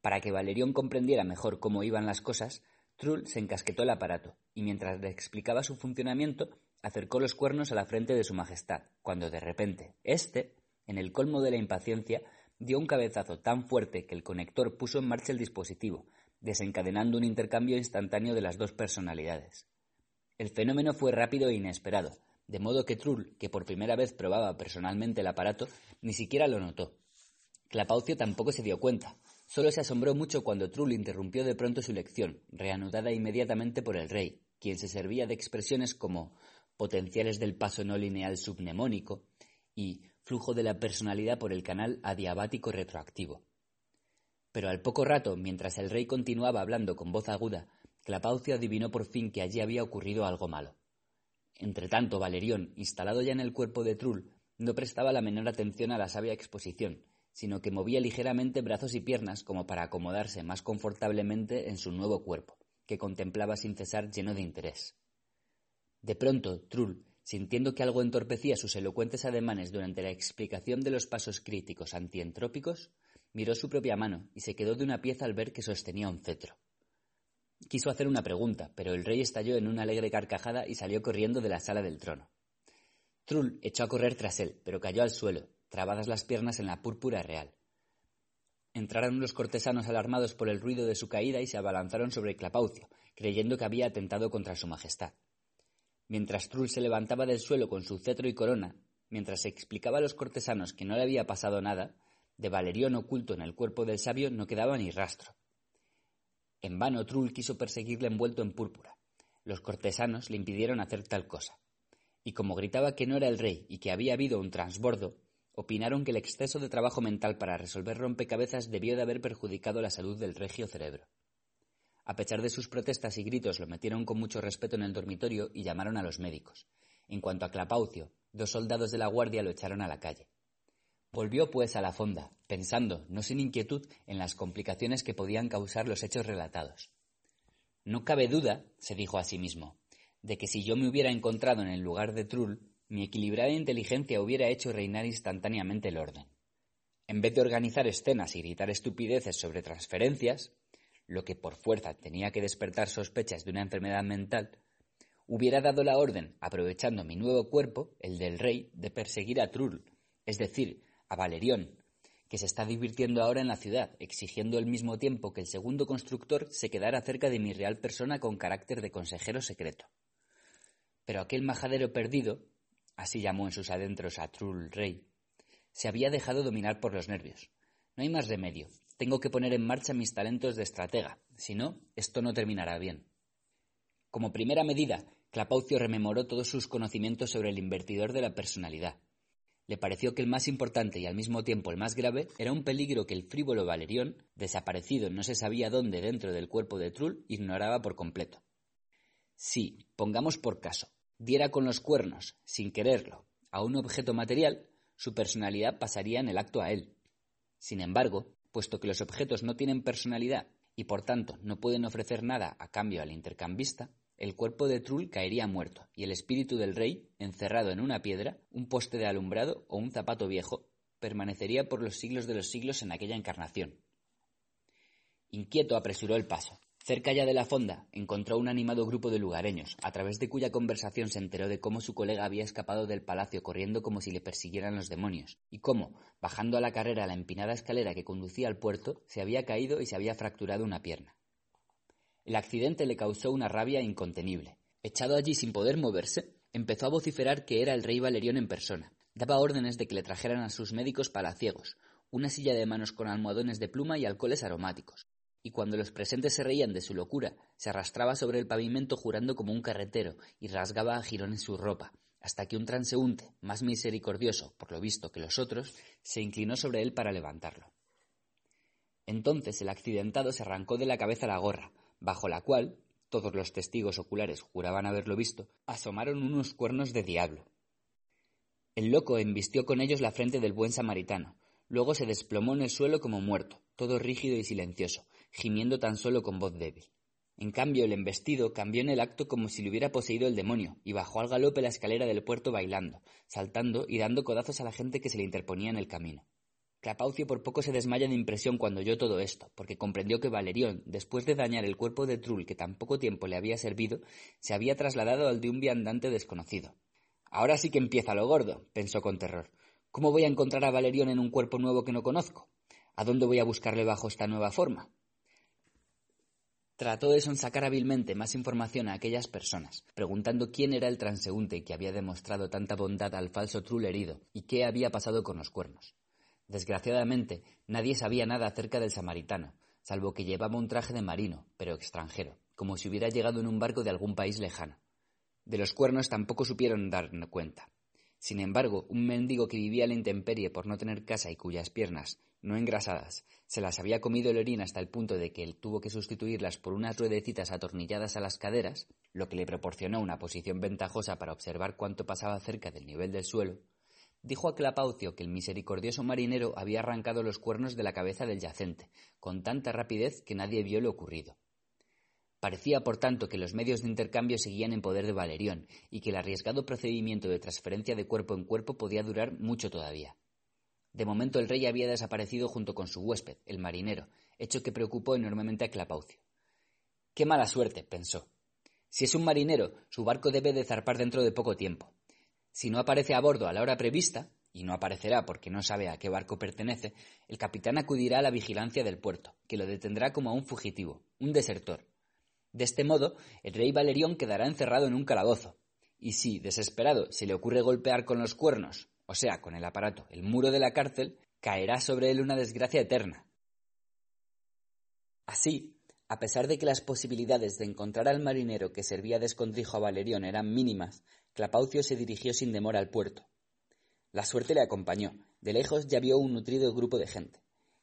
Para que Valerión comprendiera mejor cómo iban las cosas, Trull se encasquetó el aparato, y mientras le explicaba su funcionamiento, acercó los cuernos a la frente de su majestad, cuando de repente, éste, en el colmo de la impaciencia, dio un cabezazo tan fuerte que el conector puso en marcha el dispositivo, desencadenando un intercambio instantáneo de las dos personalidades. El fenómeno fue rápido e inesperado, de modo que Trull, que por primera vez probaba personalmente el aparato, ni siquiera lo notó. Clapaucio tampoco se dio cuenta, solo se asombró mucho cuando Trull interrumpió de pronto su lección, reanudada inmediatamente por el rey, quien se servía de expresiones como potenciales del paso no lineal subnemónico y flujo de la personalidad por el canal adiabático retroactivo. Pero al poco rato, mientras el rey continuaba hablando con voz aguda, Clapaucio adivinó por fin que allí había ocurrido algo malo. Entretanto, Valerión, instalado ya en el cuerpo de Trull, no prestaba la menor atención a la sabia exposición, sino que movía ligeramente brazos y piernas como para acomodarse más confortablemente en su nuevo cuerpo, que contemplaba sin cesar lleno de interés. De pronto, Trull, sintiendo que algo entorpecía sus elocuentes ademanes durante la explicación de los pasos críticos antientrópicos, miró su propia mano y se quedó de una pieza al ver que sostenía un cetro. Quiso hacer una pregunta, pero el rey estalló en una alegre carcajada y salió corriendo de la sala del trono. Trull echó a correr tras él, pero cayó al suelo, trabadas las piernas en la púrpura real. Entraron los cortesanos alarmados por el ruido de su caída y se abalanzaron sobre Clapaucio, creyendo que había atentado contra su majestad. Mientras Trull se levantaba del suelo con su cetro y corona, mientras explicaba a los cortesanos que no le había pasado nada, de Valerión oculto en el cuerpo del sabio no quedaba ni rastro. En vano Trull quiso perseguirle envuelto en púrpura. Los cortesanos le impidieron hacer tal cosa. Y como gritaba que no era el rey y que había habido un transbordo, opinaron que el exceso de trabajo mental para resolver rompecabezas debió de haber perjudicado la salud del regio cerebro. A pesar de sus protestas y gritos, lo metieron con mucho respeto en el dormitorio y llamaron a los médicos. En cuanto a Clapaucio, dos soldados de la guardia lo echaron a la calle. Volvió pues a la fonda, pensando, no sin inquietud, en las complicaciones que podían causar los hechos relatados. No cabe duda, se dijo a sí mismo, de que si yo me hubiera encontrado en el lugar de Trull, mi equilibrada inteligencia hubiera hecho reinar instantáneamente el orden. En vez de organizar escenas y gritar estupideces sobre transferencias, lo que por fuerza tenía que despertar sospechas de una enfermedad mental, hubiera dado la orden, aprovechando mi nuevo cuerpo, el del rey, de perseguir a Trull, es decir, a Valerión, que se está divirtiendo ahora en la ciudad, exigiendo al mismo tiempo que el segundo constructor se quedara cerca de mi real persona con carácter de consejero secreto. Pero aquel majadero perdido, así llamó en sus adentros a Trull Rey, se había dejado dominar por los nervios. No hay más remedio. Tengo que poner en marcha mis talentos de estratega, si no, esto no terminará bien. Como primera medida, Clapaucio rememoró todos sus conocimientos sobre el invertidor de la personalidad, le pareció que el más importante y al mismo tiempo el más grave era un peligro que el frívolo Valerión, desaparecido no se sabía dónde dentro del cuerpo de Trull, ignoraba por completo. Si, pongamos por caso, diera con los cuernos, sin quererlo, a un objeto material, su personalidad pasaría en el acto a él. Sin embargo, puesto que los objetos no tienen personalidad y por tanto no pueden ofrecer nada a cambio al intercambista, el cuerpo de Trull caería muerto, y el espíritu del rey, encerrado en una piedra, un poste de alumbrado o un zapato viejo, permanecería por los siglos de los siglos en aquella encarnación. Inquieto apresuró el paso. Cerca ya de la fonda encontró un animado grupo de lugareños, a través de cuya conversación se enteró de cómo su colega había escapado del palacio corriendo como si le persiguieran los demonios, y cómo, bajando a la carrera la empinada escalera que conducía al puerto, se había caído y se había fracturado una pierna. El accidente le causó una rabia incontenible. Echado allí sin poder moverse, empezó a vociferar que era el rey Valerión en persona. Daba órdenes de que le trajeran a sus médicos palaciegos, una silla de manos con almohadones de pluma y alcoholes aromáticos. Y cuando los presentes se reían de su locura, se arrastraba sobre el pavimento jurando como un carretero y rasgaba a jirones su ropa, hasta que un transeúnte, más misericordioso, por lo visto que los otros, se inclinó sobre él para levantarlo. Entonces el accidentado se arrancó de la cabeza la gorra, bajo la cual, todos los testigos oculares juraban haberlo visto, asomaron unos cuernos de diablo. El loco embistió con ellos la frente del buen samaritano, luego se desplomó en el suelo como muerto, todo rígido y silencioso, gimiendo tan solo con voz débil. En cambio, el embestido cambió en el acto como si le hubiera poseído el demonio, y bajó al galope la escalera del puerto bailando, saltando y dando codazos a la gente que se le interponía en el camino. Clapaucio por poco se desmaya de impresión cuando oyó todo esto, porque comprendió que Valerión, después de dañar el cuerpo de Trull que tan poco tiempo le había servido, se había trasladado al de un viandante desconocido. Ahora sí que empieza lo gordo, pensó con terror. ¿Cómo voy a encontrar a Valerión en un cuerpo nuevo que no conozco? ¿A dónde voy a buscarle bajo esta nueva forma? Trató de sonsacar hábilmente más información a aquellas personas, preguntando quién era el transeúnte que había demostrado tanta bondad al falso Trull herido y qué había pasado con los cuernos. Desgraciadamente, nadie sabía nada acerca del samaritano, salvo que llevaba un traje de marino, pero extranjero, como si hubiera llegado en un barco de algún país lejano. De los cuernos tampoco supieron dar cuenta. Sin embargo, un mendigo que vivía a la intemperie por no tener casa y cuyas piernas, no engrasadas, se las había comido el orín hasta el punto de que él tuvo que sustituirlas por unas ruedecitas atornilladas a las caderas, lo que le proporcionó una posición ventajosa para observar cuánto pasaba cerca del nivel del suelo, dijo a Clapaucio que el misericordioso marinero había arrancado los cuernos de la cabeza del yacente, con tanta rapidez que nadie vio lo ocurrido. Parecía, por tanto, que los medios de intercambio seguían en poder de Valerión y que el arriesgado procedimiento de transferencia de cuerpo en cuerpo podía durar mucho todavía. De momento el rey había desaparecido junto con su huésped, el marinero, hecho que preocupó enormemente a Clapaucio. Qué mala suerte, pensó. Si es un marinero, su barco debe de zarpar dentro de poco tiempo. Si no aparece a bordo a la hora prevista, y no aparecerá porque no sabe a qué barco pertenece, el capitán acudirá a la vigilancia del puerto, que lo detendrá como a un fugitivo, un desertor. De este modo, el rey Valerión quedará encerrado en un calabozo, y si, desesperado, se le ocurre golpear con los cuernos, o sea, con el aparato, el muro de la cárcel, caerá sobre él una desgracia eterna. Así, a pesar de que las posibilidades de encontrar al marinero que servía de escondrijo a Valerión eran mínimas, Clapaucio se dirigió sin demora al puerto. La suerte le acompañó. De lejos ya vio un nutrido grupo de gente.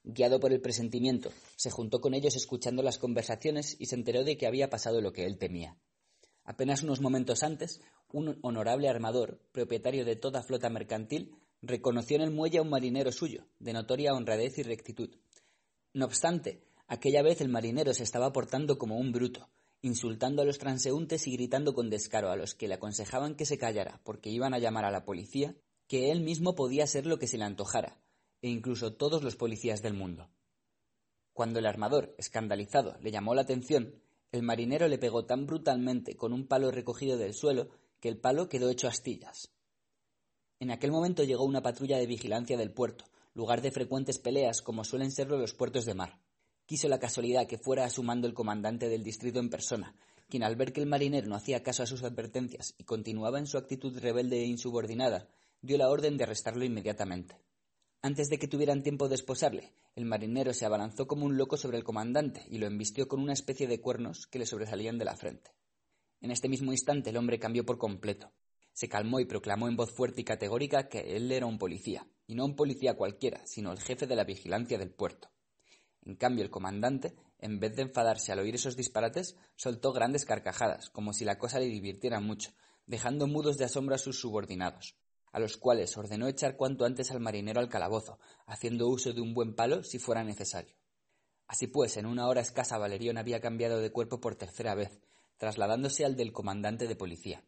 Guiado por el presentimiento, se juntó con ellos escuchando las conversaciones y se enteró de que había pasado lo que él temía. Apenas unos momentos antes, un honorable armador, propietario de toda flota mercantil, reconoció en el muelle a un marinero suyo, de notoria honradez y rectitud. No obstante, aquella vez el marinero se estaba portando como un bruto, insultando a los transeúntes y gritando con descaro a los que le aconsejaban que se callara porque iban a llamar a la policía que él mismo podía ser lo que se le antojara, e incluso todos los policías del mundo. Cuando el armador, escandalizado, le llamó la atención, el marinero le pegó tan brutalmente con un palo recogido del suelo que el palo quedó hecho astillas. En aquel momento llegó una patrulla de vigilancia del puerto, lugar de frecuentes peleas como suelen serlo los puertos de mar. Quiso la casualidad que fuera a su mando el comandante del distrito en persona, quien al ver que el marinero no hacía caso a sus advertencias y continuaba en su actitud rebelde e insubordinada, dio la orden de arrestarlo inmediatamente. Antes de que tuvieran tiempo de esposarle, el marinero se abalanzó como un loco sobre el comandante y lo embistió con una especie de cuernos que le sobresalían de la frente. En este mismo instante el hombre cambió por completo. Se calmó y proclamó en voz fuerte y categórica que él era un policía, y no un policía cualquiera, sino el jefe de la vigilancia del puerto. En cambio, el comandante, en vez de enfadarse al oír esos disparates, soltó grandes carcajadas, como si la cosa le divirtiera mucho, dejando mudos de asombro a sus subordinados a los cuales ordenó echar cuanto antes al marinero al calabozo, haciendo uso de un buen palo si fuera necesario. Así pues, en una hora escasa Valerión había cambiado de cuerpo por tercera vez, trasladándose al del comandante de policía.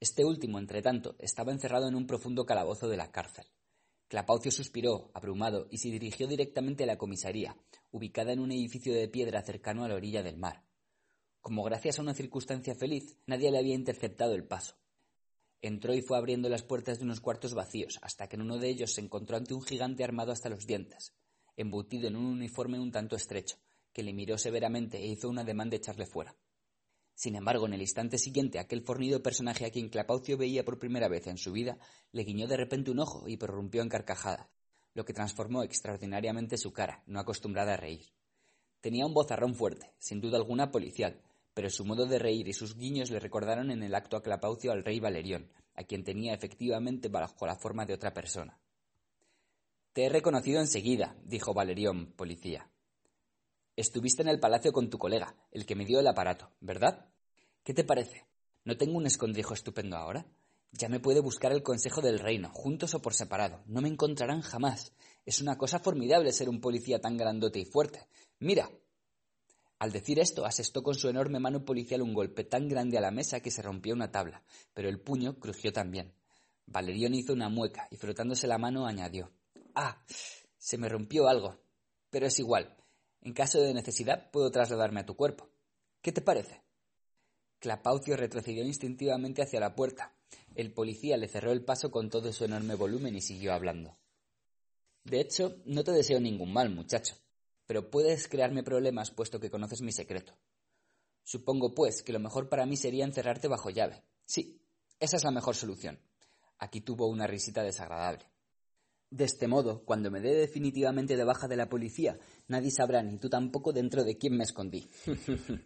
Este último, entretanto, estaba encerrado en un profundo calabozo de la cárcel. Clapaucio suspiró, abrumado, y se dirigió directamente a la comisaría, ubicada en un edificio de piedra cercano a la orilla del mar. Como gracias a una circunstancia feliz, nadie le había interceptado el paso. Entró y fue abriendo las puertas de unos cuartos vacíos, hasta que en uno de ellos se encontró ante un gigante armado hasta los dientes, embutido en un uniforme un tanto estrecho, que le miró severamente e hizo un ademán de echarle fuera. Sin embargo, en el instante siguiente, aquel fornido personaje a quien Clapaucio veía por primera vez en su vida, le guiñó de repente un ojo y prorrumpió en carcajadas, lo que transformó extraordinariamente su cara, no acostumbrada a reír. Tenía un bozarrón fuerte, sin duda alguna policial, pero su modo de reír y sus guiños le recordaron en el acto a Clapaucio al rey Valerión, a quien tenía efectivamente bajo la forma de otra persona. Te he reconocido enseguida, dijo Valerión, policía. Estuviste en el palacio con tu colega, el que me dio el aparato, ¿verdad? ¿Qué te parece? ¿No tengo un escondrijo estupendo ahora? Ya me puede buscar el consejo del reino, juntos o por separado. No me encontrarán jamás. Es una cosa formidable ser un policía tan grandote y fuerte. Mira, al decir esto, asestó con su enorme mano policial un golpe tan grande a la mesa que se rompió una tabla, pero el puño crujió también. Valerión hizo una mueca y frotándose la mano añadió Ah. se me rompió algo. Pero es igual. En caso de necesidad puedo trasladarme a tu cuerpo. ¿Qué te parece? Clapaucio retrocedió instintivamente hacia la puerta. El policía le cerró el paso con todo su enorme volumen y siguió hablando. De hecho, no te deseo ningún mal, muchacho pero puedes crearme problemas puesto que conoces mi secreto. Supongo, pues, que lo mejor para mí sería encerrarte bajo llave. Sí, esa es la mejor solución. Aquí tuvo una risita desagradable. De este modo, cuando me dé definitivamente de baja de la policía, nadie sabrá, ni tú tampoco, dentro de quién me escondí. (laughs)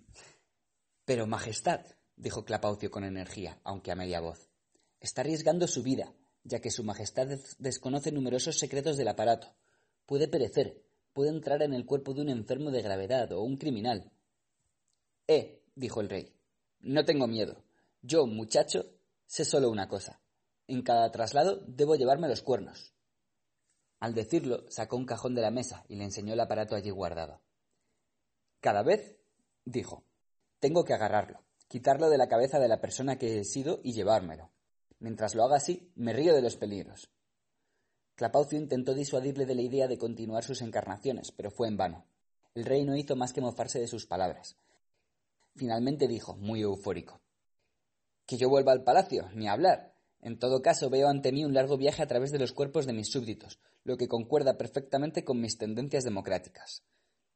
Pero, Majestad, dijo Clapaucio con energía, aunque a media voz, está arriesgando su vida, ya que Su Majestad desconoce numerosos secretos del aparato. Puede perecer, puede entrar en el cuerpo de un enfermo de gravedad o un criminal. Eh, dijo el rey, no tengo miedo. Yo, muchacho, sé solo una cosa. En cada traslado debo llevarme los cuernos. Al decirlo, sacó un cajón de la mesa y le enseñó el aparato allí guardado. Cada vez, dijo, tengo que agarrarlo, quitarlo de la cabeza de la persona que he sido y llevármelo. Mientras lo haga así, me río de los peligros. Clapaucio intentó disuadirle de la idea de continuar sus encarnaciones, pero fue en vano. El rey no hizo más que mofarse de sus palabras. Finalmente dijo, muy eufórico, Que yo vuelva al palacio, ni hablar. En todo caso, veo ante mí un largo viaje a través de los cuerpos de mis súbditos, lo que concuerda perfectamente con mis tendencias democráticas.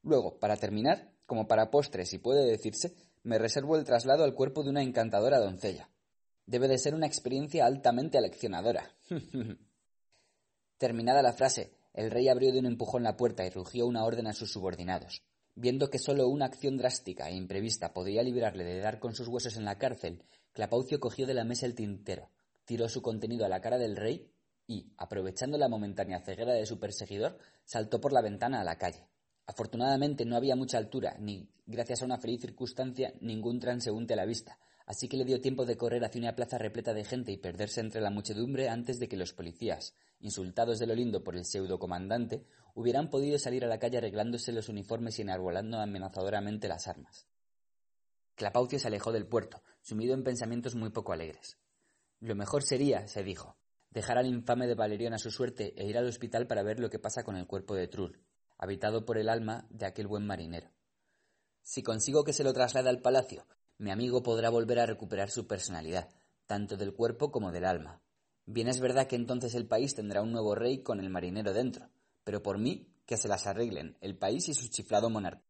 Luego, para terminar, como para postre, si puede decirse, me reservo el traslado al cuerpo de una encantadora doncella. Debe de ser una experiencia altamente aleccionadora. (laughs) Terminada la frase, el rey abrió de un empujón la puerta y rugió una orden a sus subordinados. Viendo que sólo una acción drástica e imprevista podría librarle de dar con sus huesos en la cárcel, Clapaucio cogió de la mesa el tintero, tiró su contenido a la cara del rey y, aprovechando la momentánea ceguera de su perseguidor, saltó por la ventana a la calle. Afortunadamente no había mucha altura, ni, gracias a una feliz circunstancia, ningún transeúnte a la vista, así que le dio tiempo de correr hacia una plaza repleta de gente y perderse entre la muchedumbre antes de que los policías, insultados de lo lindo por el pseudo comandante, hubieran podido salir a la calle arreglándose los uniformes y enarbolando amenazadoramente las armas. Clapaucio se alejó del puerto, sumido en pensamientos muy poco alegres. Lo mejor sería, se dijo, dejar al infame de Valerión a su suerte e ir al hospital para ver lo que pasa con el cuerpo de Trull, habitado por el alma de aquel buen marinero. Si consigo que se lo traslade al palacio, mi amigo podrá volver a recuperar su personalidad, tanto del cuerpo como del alma. Bien es verdad que entonces el país tendrá un nuevo rey con el marinero dentro, pero por mí, que se las arreglen, el país y su chiflado monarca.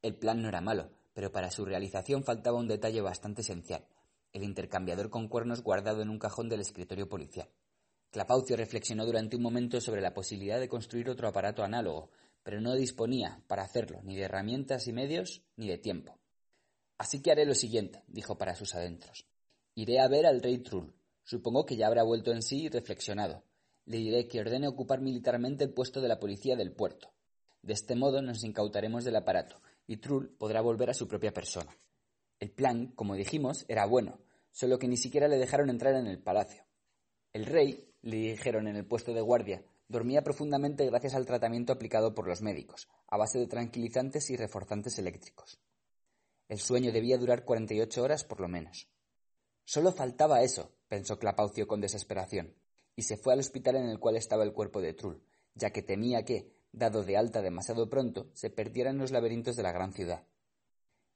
El plan no era malo, pero para su realización faltaba un detalle bastante esencial, el intercambiador con cuernos guardado en un cajón del escritorio policial. Clapaucio reflexionó durante un momento sobre la posibilidad de construir otro aparato análogo, pero no disponía, para hacerlo, ni de herramientas y medios, ni de tiempo. Así que haré lo siguiente, dijo para sus adentros. Iré a ver al rey Trull. Supongo que ya habrá vuelto en sí y reflexionado. Le diré que ordene ocupar militarmente el puesto de la policía del puerto. De este modo nos incautaremos del aparato, y Trull podrá volver a su propia persona. El plan, como dijimos, era bueno, solo que ni siquiera le dejaron entrar en el palacio. El rey, le dijeron en el puesto de guardia, dormía profundamente gracias al tratamiento aplicado por los médicos, a base de tranquilizantes y reforzantes eléctricos. El sueño debía durar cuarenta y ocho horas por lo menos. Solo faltaba eso, pensó Clapaucio con desesperación, y se fue al hospital en el cual estaba el cuerpo de Trull, ya que temía que, dado de alta demasiado pronto, se perdiera en los laberintos de la gran ciudad.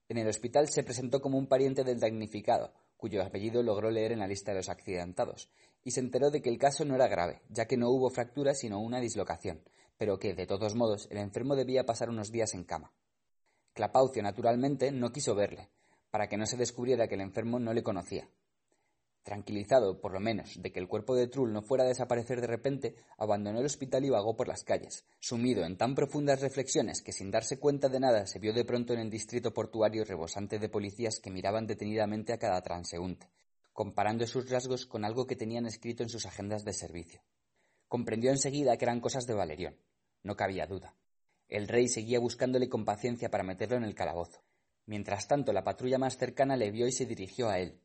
En el hospital se presentó como un pariente del damnificado, cuyo apellido logró leer en la lista de los accidentados, y se enteró de que el caso no era grave, ya que no hubo fractura sino una dislocación, pero que, de todos modos, el enfermo debía pasar unos días en cama. Clapaucio, naturalmente, no quiso verle, para que no se descubriera que el enfermo no le conocía. Tranquilizado, por lo menos, de que el cuerpo de Trull no fuera a desaparecer de repente, abandonó el hospital y vagó por las calles, sumido en tan profundas reflexiones que sin darse cuenta de nada se vio de pronto en el distrito portuario rebosante de policías que miraban detenidamente a cada transeúnte, comparando sus rasgos con algo que tenían escrito en sus agendas de servicio. Comprendió enseguida que eran cosas de Valerión. No cabía duda. El rey seguía buscándole con paciencia para meterlo en el calabozo. Mientras tanto, la patrulla más cercana le vio y se dirigió a él.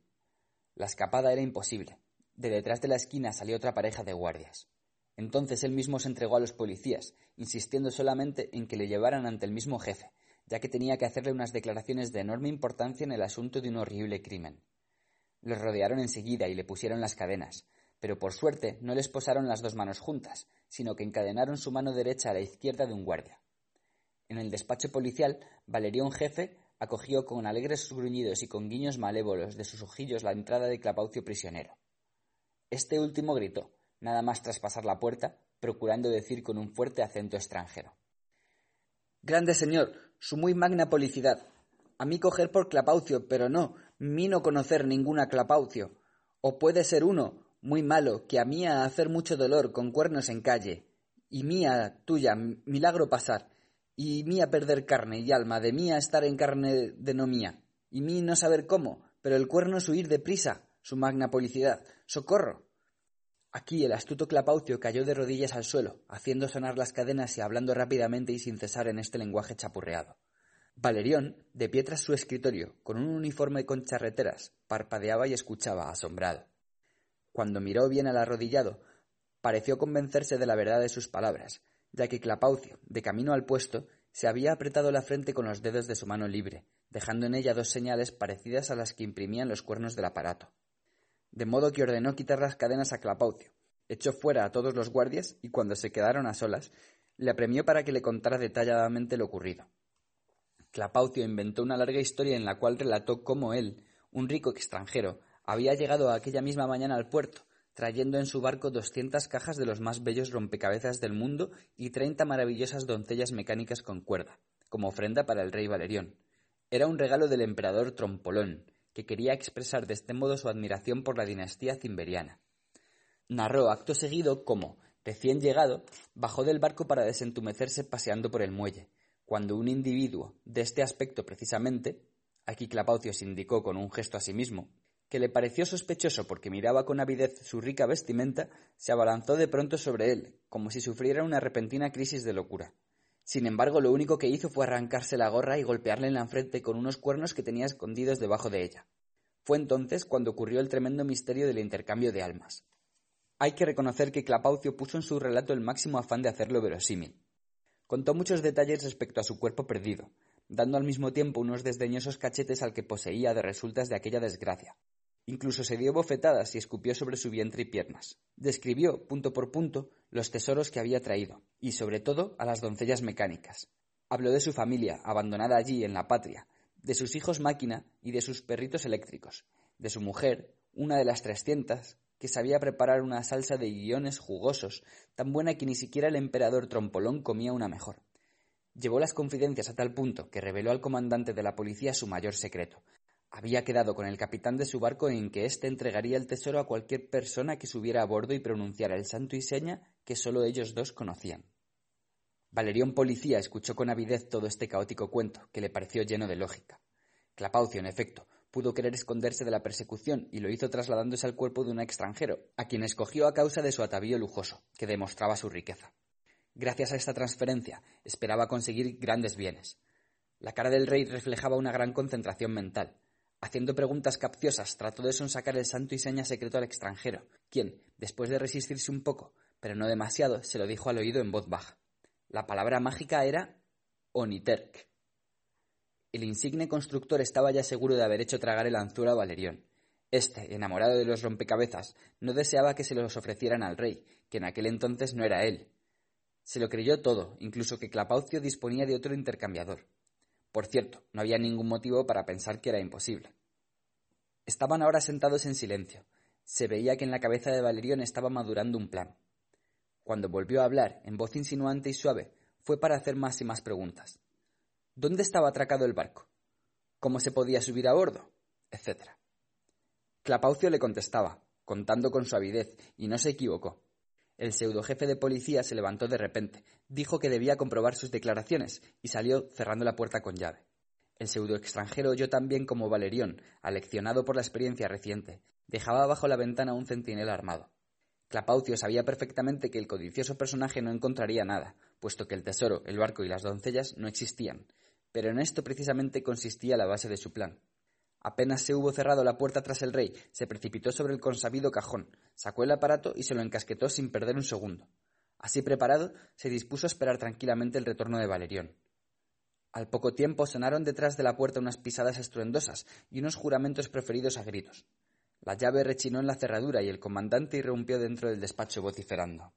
La escapada era imposible. De detrás de la esquina salió otra pareja de guardias. Entonces él mismo se entregó a los policías, insistiendo solamente en que le llevaran ante el mismo jefe, ya que tenía que hacerle unas declaraciones de enorme importancia en el asunto de un horrible crimen. Los rodearon enseguida y le pusieron las cadenas, pero por suerte no les posaron las dos manos juntas, sino que encadenaron su mano derecha a la izquierda de un guardia. En el despacho policial, Valerión jefe acogió con alegres gruñidos y con guiños malévolos de sus ojillos la entrada de Clapaucio prisionero. Este último gritó, nada más traspasar la puerta, procurando decir con un fuerte acento extranjero. Grande señor, su muy magna policidad. A mí coger por Clapaucio, pero no, mí no conocer ninguna Clapaucio. O puede ser uno, muy malo, que a mía hacer mucho dolor con cuernos en calle. Y mía, tuya, milagro pasar y mía perder carne y alma, de mía estar en carne de no mía, y mí no saber cómo, pero el cuerno es huir de prisa, su magna policidad. ¡Socorro! Aquí el astuto Clapaucio cayó de rodillas al suelo, haciendo sonar las cadenas y hablando rápidamente y sin cesar en este lenguaje chapurreado. Valerión, de pie tras su escritorio, con un uniforme con charreteras, parpadeaba y escuchaba, asombrado. Cuando miró bien al arrodillado, pareció convencerse de la verdad de sus palabras, ya que Clapaucio, de camino al puesto, se había apretado la frente con los dedos de su mano libre, dejando en ella dos señales parecidas a las que imprimían los cuernos del aparato. De modo que ordenó quitar las cadenas a Clapaucio, echó fuera a todos los guardias y cuando se quedaron a solas, le apremió para que le contara detalladamente lo ocurrido. Clapaucio inventó una larga historia en la cual relató cómo él, un rico extranjero, había llegado aquella misma mañana al puerto, trayendo en su barco doscientas cajas de los más bellos rompecabezas del mundo y treinta maravillosas doncellas mecánicas con cuerda, como ofrenda para el rey Valerión. Era un regalo del emperador Trompolón, que quería expresar de este modo su admiración por la dinastía cimberiana. Narró acto seguido cómo, recién llegado, bajó del barco para desentumecerse paseando por el muelle, cuando un individuo de este aspecto precisamente, aquí Clapaucio se indicó con un gesto a sí mismo, que le pareció sospechoso porque miraba con avidez su rica vestimenta, se abalanzó de pronto sobre él, como si sufriera una repentina crisis de locura. Sin embargo, lo único que hizo fue arrancarse la gorra y golpearle en la frente con unos cuernos que tenía escondidos debajo de ella. Fue entonces cuando ocurrió el tremendo misterio del intercambio de almas. Hay que reconocer que Clapaucio puso en su relato el máximo afán de hacerlo verosímil. Contó muchos detalles respecto a su cuerpo perdido, dando al mismo tiempo unos desdeñosos cachetes al que poseía de resultas de aquella desgracia, Incluso se dio bofetadas y escupió sobre su vientre y piernas. Describió, punto por punto, los tesoros que había traído, y sobre todo a las doncellas mecánicas. Habló de su familia, abandonada allí en la patria, de sus hijos máquina y de sus perritos eléctricos, de su mujer, una de las trescientas, que sabía preparar una salsa de guiones jugosos, tan buena que ni siquiera el emperador Trompolón comía una mejor. Llevó las confidencias a tal punto que reveló al comandante de la policía su mayor secreto, había quedado con el capitán de su barco en que éste entregaría el tesoro a cualquier persona que subiera a bordo y pronunciara el santo y seña que sólo ellos dos conocían. Valerión Policía escuchó con avidez todo este caótico cuento, que le pareció lleno de lógica. Clapaucio, en efecto, pudo querer esconderse de la persecución y lo hizo trasladándose al cuerpo de un extranjero, a quien escogió a causa de su atavío lujoso, que demostraba su riqueza. Gracias a esta transferencia, esperaba conseguir grandes bienes. La cara del rey reflejaba una gran concentración mental, Haciendo preguntas capciosas, trató de sonsacar el santo y seña secreto al extranjero, quien, después de resistirse un poco, pero no demasiado, se lo dijo al oído en voz baja. La palabra mágica era Oniterk. El insigne constructor estaba ya seguro de haber hecho tragar el anzuelo a Valerión. Este, enamorado de los rompecabezas, no deseaba que se los ofrecieran al rey, que en aquel entonces no era él. Se lo creyó todo, incluso que Clapaucio disponía de otro intercambiador. Por cierto, no había ningún motivo para pensar que era imposible. Estaban ahora sentados en silencio. Se veía que en la cabeza de Valerión estaba madurando un plan. Cuando volvió a hablar, en voz insinuante y suave, fue para hacer más y más preguntas. ¿Dónde estaba atracado el barco? ¿Cómo se podía subir a bordo? etcétera. Clapaucio le contestaba, contando con suavidez, y no se equivocó. El pseudojefe de policía se levantó de repente, dijo que debía comprobar sus declaraciones y salió cerrando la puerta con llave. El pseudo extranjero oyó también como Valerión, aleccionado por la experiencia reciente, dejaba bajo la ventana un centinela armado. Clapaucio sabía perfectamente que el codicioso personaje no encontraría nada, puesto que el tesoro, el barco y las doncellas no existían, pero en esto precisamente consistía la base de su plan. Apenas se hubo cerrado la puerta tras el rey, se precipitó sobre el consabido cajón, sacó el aparato y se lo encasquetó sin perder un segundo. Así preparado, se dispuso a esperar tranquilamente el retorno de Valerión. Al poco tiempo sonaron detrás de la puerta unas pisadas estruendosas y unos juramentos preferidos a gritos. La llave rechinó en la cerradura y el comandante irrumpió dentro del despacho vociferando.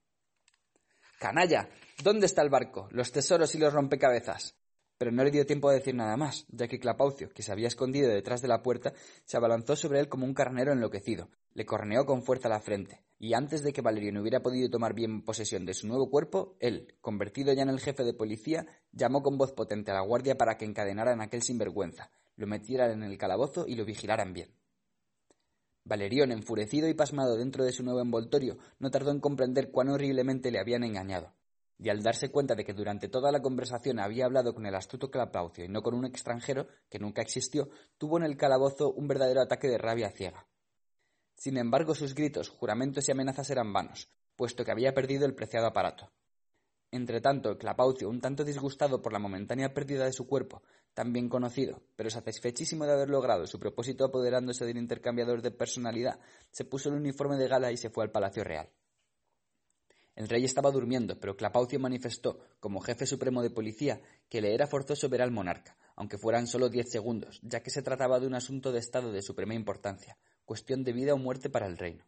Canalla. ¿Dónde está el barco? los tesoros y los rompecabezas? Pero no le dio tiempo a decir nada más, ya que Clapaucio, que se había escondido detrás de la puerta, se abalanzó sobre él como un carnero enloquecido, le corneó con fuerza la frente, y antes de que Valerión hubiera podido tomar bien posesión de su nuevo cuerpo, él, convertido ya en el jefe de policía, llamó con voz potente a la guardia para que encadenaran a aquel sinvergüenza, lo metieran en el calabozo y lo vigilaran bien. Valerión, enfurecido y pasmado dentro de su nuevo envoltorio, no tardó en comprender cuán horriblemente le habían engañado y al darse cuenta de que durante toda la conversación había hablado con el astuto Clapaucio y no con un extranjero, que nunca existió, tuvo en el calabozo un verdadero ataque de rabia ciega. Sin embargo, sus gritos, juramentos y amenazas eran vanos, puesto que había perdido el preciado aparato. Entretanto, Clapaucio, un tanto disgustado por la momentánea pérdida de su cuerpo, tan bien conocido, pero satisfechísimo de haber logrado su propósito apoderándose del intercambiador de personalidad, se puso el uniforme de gala y se fue al Palacio Real. El rey estaba durmiendo, pero Clapaucio manifestó, como jefe supremo de policía, que le era forzoso ver al monarca, aunque fueran solo diez segundos, ya que se trataba de un asunto de Estado de suprema importancia, cuestión de vida o muerte para el reino.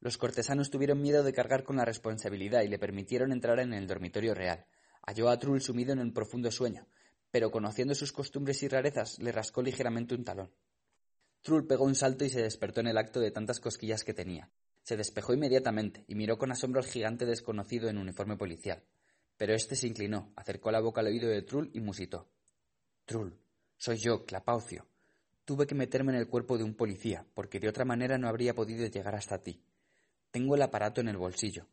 Los cortesanos tuvieron miedo de cargar con la responsabilidad y le permitieron entrar en el dormitorio real. Halló a Trull sumido en el profundo sueño, pero conociendo sus costumbres y rarezas, le rascó ligeramente un talón. Trull pegó un salto y se despertó en el acto de tantas cosquillas que tenía. Se despejó inmediatamente y miró con asombro al gigante desconocido en uniforme policial. Pero éste se inclinó, acercó la boca al oído de Trull y musitó. Trull, soy yo, Clapaucio. Tuve que meterme en el cuerpo de un policía, porque de otra manera no habría podido llegar hasta ti. Tengo el aparato en el bolsillo.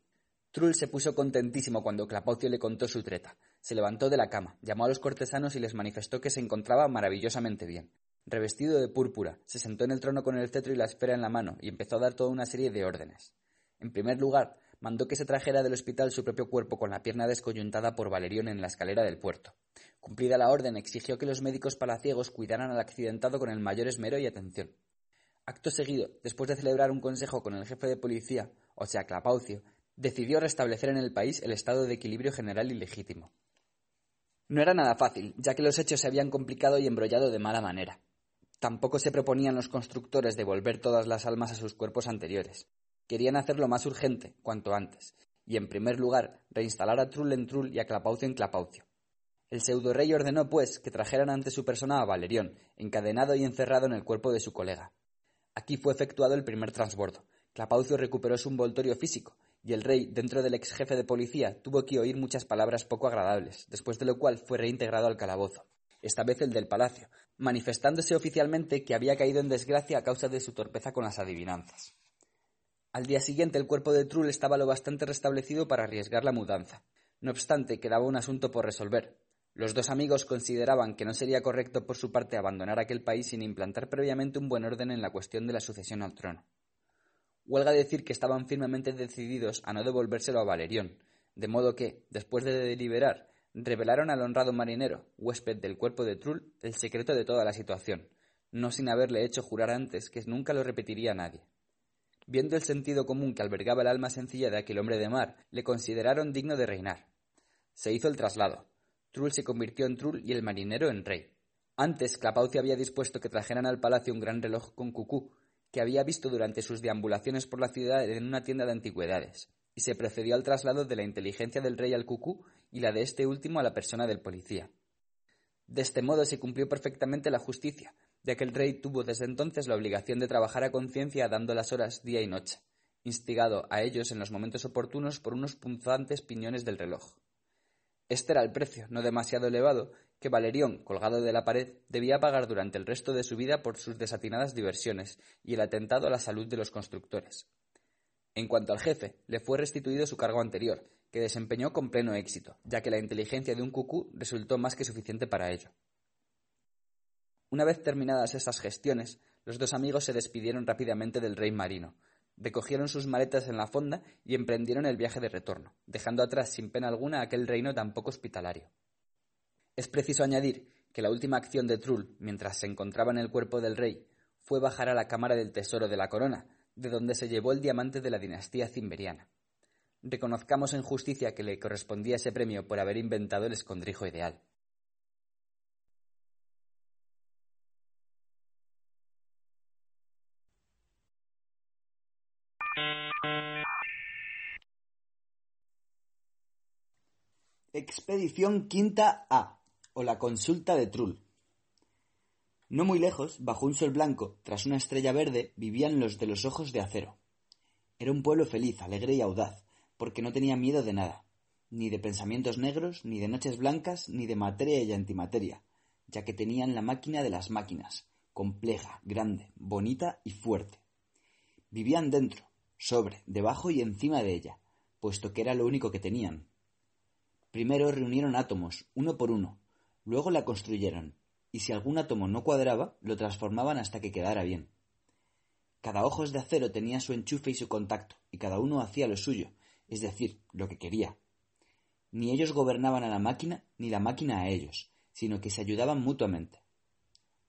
Trull se puso contentísimo cuando Clapaucio le contó su treta. Se levantó de la cama, llamó a los cortesanos y les manifestó que se encontraba maravillosamente bien. Revestido de púrpura, se sentó en el trono con el cetro y la esfera en la mano y empezó a dar toda una serie de órdenes. En primer lugar, mandó que se trajera del hospital su propio cuerpo con la pierna descoyuntada por Valerión en la escalera del puerto. Cumplida la orden, exigió que los médicos palaciegos cuidaran al accidentado con el mayor esmero y atención. Acto seguido, después de celebrar un consejo con el jefe de policía, o sea, Clapaucio, decidió restablecer en el país el estado de equilibrio general y legítimo. No era nada fácil, ya que los hechos se habían complicado y embrollado de mala manera. Tampoco se proponían los constructores devolver todas las almas a sus cuerpos anteriores. Querían hacerlo más urgente, cuanto antes, y en primer lugar reinstalar a Trull en Trull y a Clapaucio en Clapaucio. El pseudo-rey ordenó, pues, que trajeran ante su persona a Valerión, encadenado y encerrado en el cuerpo de su colega. Aquí fue efectuado el primer transbordo. Clapaucio recuperó su envoltorio físico, y el rey, dentro del ex jefe de policía, tuvo que oír muchas palabras poco agradables, después de lo cual fue reintegrado al calabozo, esta vez el del palacio, manifestándose oficialmente que había caído en desgracia a causa de su torpeza con las adivinanzas. Al día siguiente el cuerpo de Trull estaba lo bastante restablecido para arriesgar la mudanza. No obstante, quedaba un asunto por resolver. Los dos amigos consideraban que no sería correcto por su parte abandonar aquel país sin implantar previamente un buen orden en la cuestión de la sucesión al trono. Huelga decir que estaban firmemente decididos a no devolvérselo a Valerión, de modo que, después de deliberar, revelaron al honrado marinero, huésped del cuerpo de Trull, el secreto de toda la situación, no sin haberle hecho jurar antes que nunca lo repetiría a nadie. Viendo el sentido común que albergaba el alma sencilla de aquel hombre de mar, le consideraron digno de reinar. Se hizo el traslado. Trull se convirtió en Trull y el marinero en rey. Antes, Clapaucio había dispuesto que trajeran al palacio un gran reloj con cucú, que había visto durante sus deambulaciones por la ciudad en una tienda de antigüedades, y se procedió al traslado de la inteligencia del rey al cucú y la de este último a la persona del policía. De este modo se cumplió perfectamente la justicia, ya que el rey tuvo desde entonces la obligación de trabajar a conciencia dando las horas día y noche, instigado a ellos en los momentos oportunos por unos punzantes piñones del reloj. Este era el precio, no demasiado elevado, que Valerión, colgado de la pared, debía pagar durante el resto de su vida por sus desatinadas diversiones y el atentado a la salud de los constructores. En cuanto al jefe, le fue restituido su cargo anterior, que desempeñó con pleno éxito, ya que la inteligencia de un cucú resultó más que suficiente para ello. Una vez terminadas estas gestiones, los dos amigos se despidieron rápidamente del rey marino, recogieron sus maletas en la fonda y emprendieron el viaje de retorno, dejando atrás sin pena alguna aquel reino tan poco hospitalario. Es preciso añadir que la última acción de Trull, mientras se encontraba en el cuerpo del rey, fue bajar a la cámara del tesoro de la corona, de donde se llevó el diamante de la dinastía cimberiana. Reconozcamos en justicia que le correspondía ese premio por haber inventado el escondrijo ideal. Expedición Quinta A, o la consulta de Trull. No muy lejos, bajo un sol blanco, tras una estrella verde, vivían los de los ojos de acero. Era un pueblo feliz, alegre y audaz, porque no tenía miedo de nada, ni de pensamientos negros, ni de noches blancas, ni de materia y antimateria, ya que tenían la máquina de las máquinas, compleja, grande, bonita y fuerte. Vivían dentro, sobre, debajo y encima de ella, puesto que era lo único que tenían, Primero reunieron átomos, uno por uno, luego la construyeron, y si algún átomo no cuadraba, lo transformaban hasta que quedara bien. Cada ojos de acero tenía su enchufe y su contacto, y cada uno hacía lo suyo, es decir, lo que quería. Ni ellos gobernaban a la máquina, ni la máquina a ellos, sino que se ayudaban mutuamente.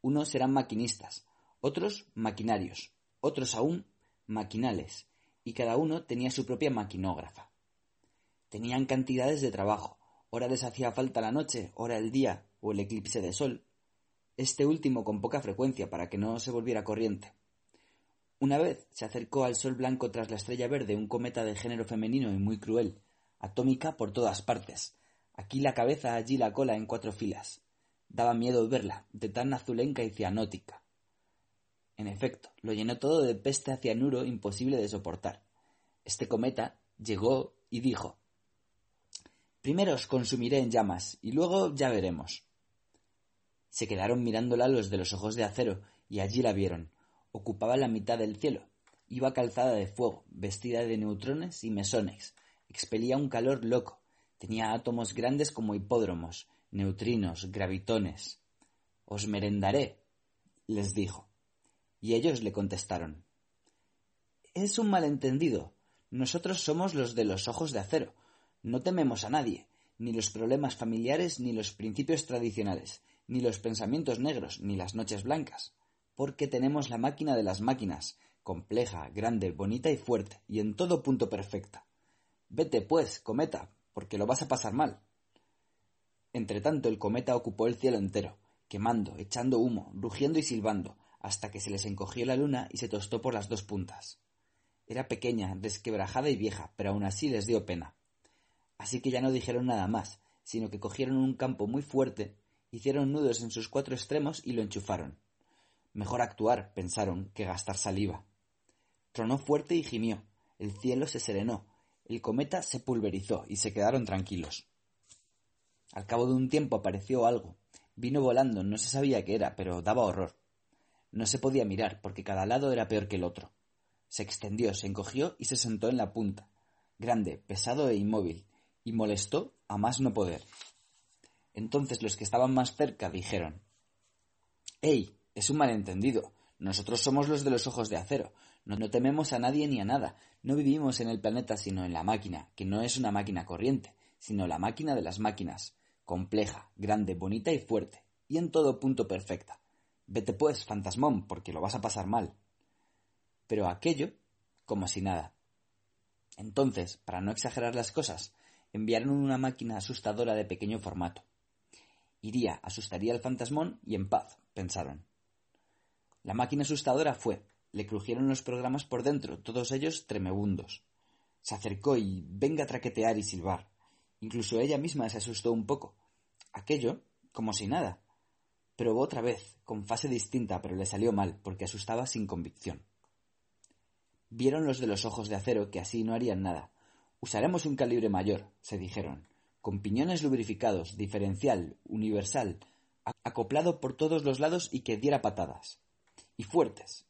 Unos eran maquinistas, otros maquinarios, otros aún maquinales, y cada uno tenía su propia maquinógrafa. Tenían cantidades de trabajo. Ora les hacía falta la noche, ora el día o el eclipse de sol. Este último con poca frecuencia para que no se volviera corriente. Una vez se acercó al sol blanco tras la estrella verde un cometa de género femenino y muy cruel, atómica por todas partes. Aquí la cabeza, allí la cola en cuatro filas. Daba miedo verla, de tan azulenca y cianótica. En efecto, lo llenó todo de peste a cianuro imposible de soportar Este cometa llegó y dijo Primero os consumiré en llamas y luego ya veremos. Se quedaron mirándola los de los ojos de acero y allí la vieron. Ocupaba la mitad del cielo. Iba calzada de fuego, vestida de neutrones y mesones. Expelía un calor loco. Tenía átomos grandes como hipódromos, neutrinos, gravitones. Os merendaré, les dijo. Y ellos le contestaron. Es un malentendido. Nosotros somos los de los ojos de acero. No tememos a nadie, ni los problemas familiares, ni los principios tradicionales, ni los pensamientos negros, ni las noches blancas, porque tenemos la máquina de las máquinas, compleja, grande, bonita y fuerte, y en todo punto perfecta. Vete, pues, cometa, porque lo vas a pasar mal. Entretanto el cometa ocupó el cielo entero, quemando, echando humo, rugiendo y silbando, hasta que se les encogió la luna y se tostó por las dos puntas. Era pequeña, desquebrajada y vieja, pero aún así les dio pena. Así que ya no dijeron nada más, sino que cogieron un campo muy fuerte, hicieron nudos en sus cuatro extremos y lo enchufaron. Mejor actuar, pensaron, que gastar saliva. Tronó fuerte y gimió. El cielo se serenó. El cometa se pulverizó y se quedaron tranquilos. Al cabo de un tiempo apareció algo. Vino volando, no se sabía qué era, pero daba horror. No se podía mirar, porque cada lado era peor que el otro. Se extendió, se encogió y se sentó en la punta, grande, pesado e inmóvil, y molestó a más no poder. Entonces los que estaban más cerca dijeron ¡Ey! Es un malentendido. Nosotros somos los de los ojos de acero. No, tememos a nadie ni a nada. No vivimos en el planeta sino en la máquina, que no es una máquina corriente, sino la máquina de las máquinas, compleja, grande, bonita y fuerte, y en todo punto perfecta. Vete pues, fantasmón, porque lo vas a pasar mal. Pero aquello, como si nada. Entonces, para no exagerar las cosas, enviaron una máquina asustadora de pequeño formato. Iría, asustaría al fantasmón y en paz, pensaron. La máquina asustadora fue, le crujieron los programas por dentro, todos ellos tremebundos. Se acercó y venga a traquetear y silbar. Incluso ella misma se asustó un poco. Aquello, como si nada. Probó otra vez, con fase distinta, pero le salió mal, porque asustaba sin convicción. Vieron los de los ojos de acero que así no harían nada, Usaremos un calibre mayor, se dijeron, con piñones lubrificados, diferencial, universal, acoplado por todos los lados y que diera patadas. Y fuertes.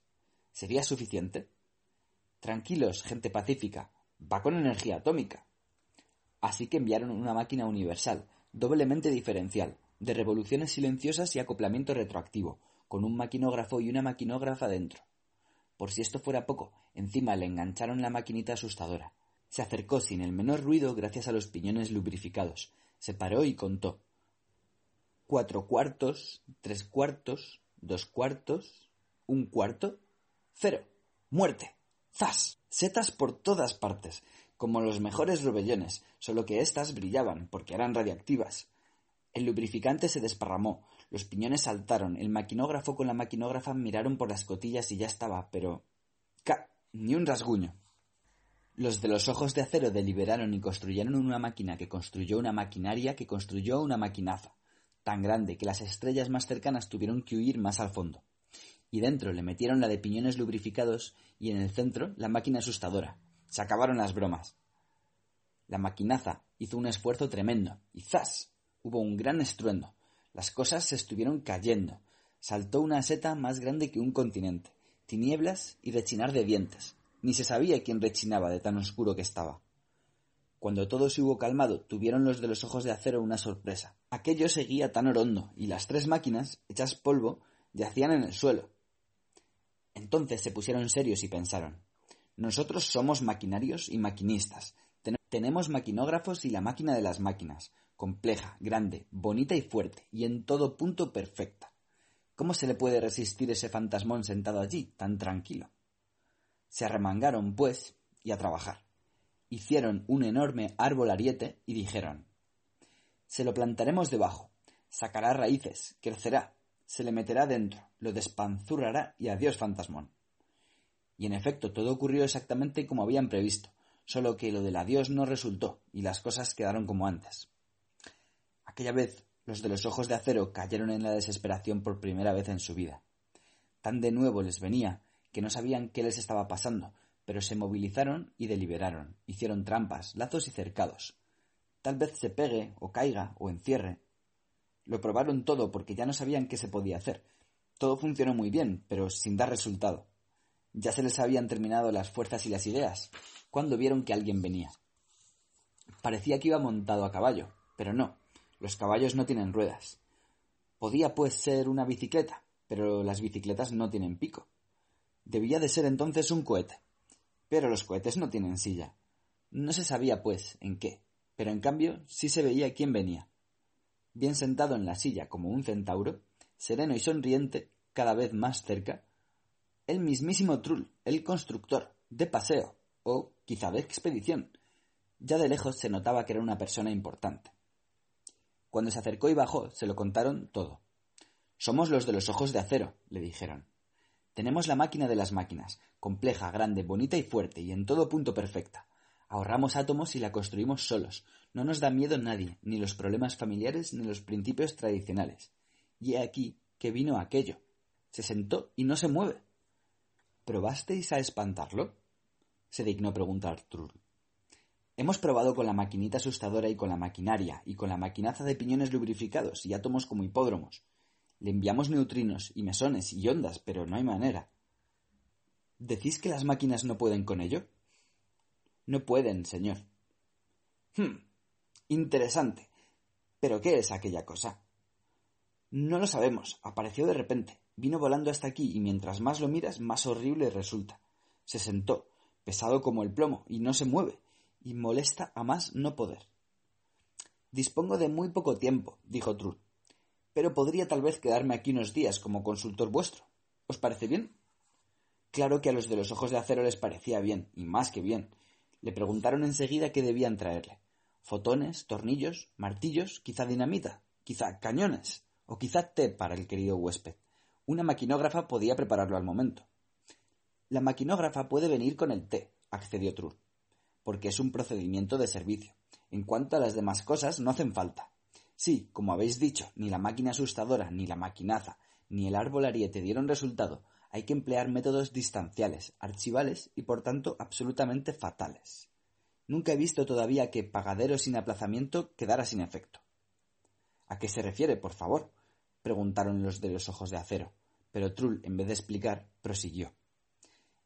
¿Sería suficiente? Tranquilos, gente pacífica. Va con energía atómica. Así que enviaron una máquina universal, doblemente diferencial, de revoluciones silenciosas y acoplamiento retroactivo, con un maquinógrafo y una maquinógrafa dentro. Por si esto fuera poco, encima le engancharon la maquinita asustadora. Se acercó sin el menor ruido gracias a los piñones lubrificados. Se paró y contó. Cuatro cuartos, tres cuartos, dos cuartos, un cuarto, cero. Muerte. ¡Zas! Setas por todas partes, como los mejores robellones, solo que éstas brillaban, porque eran radiactivas. El lubrificante se desparramó, los piñones saltaron, el maquinógrafo con la maquinógrafa miraron por las cotillas y ya estaba, pero. ¡Ca! ni un rasguño. Los de los ojos de acero deliberaron y construyeron una máquina que construyó una maquinaria que construyó una maquinaza, tan grande que las estrellas más cercanas tuvieron que huir más al fondo. Y dentro le metieron la de piñones lubrificados y en el centro la máquina asustadora. Se acabaron las bromas. La maquinaza hizo un esfuerzo tremendo y ¡zas! hubo un gran estruendo. Las cosas se estuvieron cayendo. Saltó una seta más grande que un continente, tinieblas y rechinar de dientes ni se sabía quién rechinaba de tan oscuro que estaba. Cuando todo se hubo calmado, tuvieron los de los ojos de acero una sorpresa. Aquello seguía tan orondo, y las tres máquinas, hechas polvo, yacían en el suelo. Entonces se pusieron serios y pensaron Nosotros somos maquinarios y maquinistas. tenemos maquinógrafos y la máquina de las máquinas, compleja, grande, bonita y fuerte, y en todo punto perfecta. ¿Cómo se le puede resistir ese fantasmón sentado allí, tan tranquilo? Se arremangaron, pues, y a trabajar. Hicieron un enorme árbol ariete y dijeron Se lo plantaremos debajo, sacará raíces, crecerá, se le meterá dentro, lo despanzurrará y adiós fantasmón. Y en efecto todo ocurrió exactamente como habían previsto, solo que lo del adiós no resultó y las cosas quedaron como antes. Aquella vez los de los ojos de acero cayeron en la desesperación por primera vez en su vida. Tan de nuevo les venía que no sabían qué les estaba pasando, pero se movilizaron y deliberaron, hicieron trampas, lazos y cercados. Tal vez se pegue, o caiga, o encierre. Lo probaron todo porque ya no sabían qué se podía hacer. Todo funcionó muy bien, pero sin dar resultado. Ya se les habían terminado las fuerzas y las ideas, cuando vieron que alguien venía. Parecía que iba montado a caballo, pero no, los caballos no tienen ruedas. Podía pues ser una bicicleta, pero las bicicletas no tienen pico. Debía de ser entonces un cohete. Pero los cohetes no tienen silla. No se sabía, pues, en qué, pero en cambio sí se veía quién venía. Bien sentado en la silla como un centauro, sereno y sonriente, cada vez más cerca, el mismísimo Trull, el constructor, de paseo, o quizá de expedición. Ya de lejos se notaba que era una persona importante. Cuando se acercó y bajó, se lo contaron todo. Somos los de los ojos de acero, le dijeron. Tenemos la máquina de las máquinas, compleja, grande, bonita y fuerte, y en todo punto perfecta. Ahorramos átomos y la construimos solos. No nos da miedo nadie, ni los problemas familiares, ni los principios tradicionales. Y he aquí que vino aquello. Se sentó y no se mueve. ¿Probasteis a espantarlo? se dignó preguntar Trull. Hemos probado con la maquinita asustadora y con la maquinaria, y con la maquinaza de piñones lubrificados y átomos como hipódromos. Le enviamos neutrinos y mesones y ondas, pero no hay manera. ¿Decís que las máquinas no pueden con ello? No pueden, señor. Hmm. Interesante. ¿Pero qué es aquella cosa? No lo sabemos. Apareció de repente. Vino volando hasta aquí y mientras más lo miras, más horrible resulta. Se sentó, pesado como el plomo, y no se mueve, y molesta a más no poder. Dispongo de muy poco tiempo, dijo Trull pero podría tal vez quedarme aquí unos días como consultor vuestro. ¿Os parece bien? Claro que a los de los ojos de acero les parecía bien, y más que bien. Le preguntaron enseguida qué debían traerle. Fotones, tornillos, martillos, quizá dinamita, quizá cañones, o quizá té para el querido huésped. Una maquinógrafa podía prepararlo al momento. La maquinógrafa puede venir con el té, accedió Trull, porque es un procedimiento de servicio. En cuanto a las demás cosas, no hacen falta. Sí, como habéis dicho, ni la máquina asustadora, ni la maquinaza, ni el árbol ariete dieron resultado, hay que emplear métodos distanciales, archivales y por tanto absolutamente fatales. Nunca he visto todavía que pagadero sin aplazamiento quedara sin efecto. ¿A qué se refiere, por favor? preguntaron los de los ojos de acero, pero Trull, en vez de explicar, prosiguió.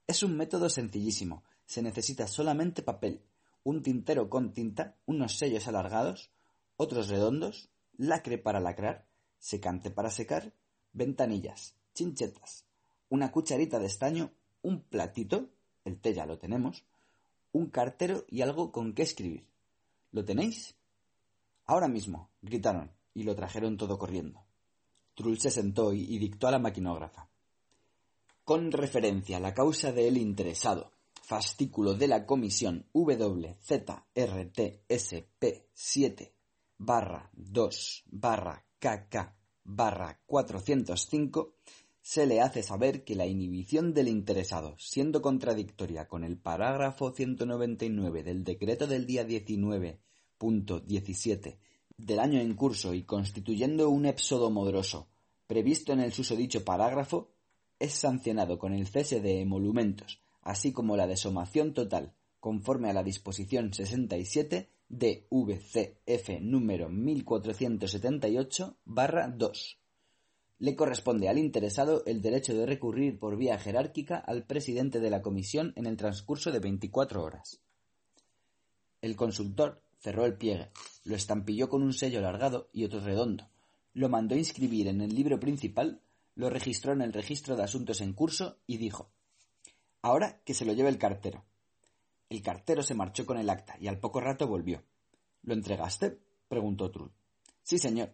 Es un método sencillísimo. Se necesita solamente papel, un tintero con tinta, unos sellos alargados, otros redondos, lacre para lacrar, secante para secar, ventanillas, chinchetas, una cucharita de estaño, un platito, el té ya lo tenemos, un cartero y algo con qué escribir. ¿Lo tenéis? Ahora mismo, gritaron, y lo trajeron todo corriendo. Trull se sentó y, dictó a la maquinógrafa. Con referencia a la causa del interesado, fascículo de la comisión WZRTSP 7 barra 2 barra KK barra 405 se le hace saber que la inhibición del interesado, siendo contradictoria con el parágrafo 199 del decreto del día 19.17 del año en curso y constituyendo un éxodo modroso previsto en el susodicho parágrafo, es sancionado con el cese de emolumentos, así como la desomación total, conforme a la disposición 67 DVCF número 1478-2. Le corresponde al interesado el derecho de recurrir por vía jerárquica al presidente de la comisión en el transcurso de 24 horas. El consultor cerró el pliegue, lo estampilló con un sello alargado y otro redondo, lo mandó inscribir en el libro principal, lo registró en el registro de asuntos en curso y dijo Ahora que se lo lleve el cartero. El cartero se marchó con el acta y al poco rato volvió. ¿Lo entregaste? preguntó Trull. Sí, señor.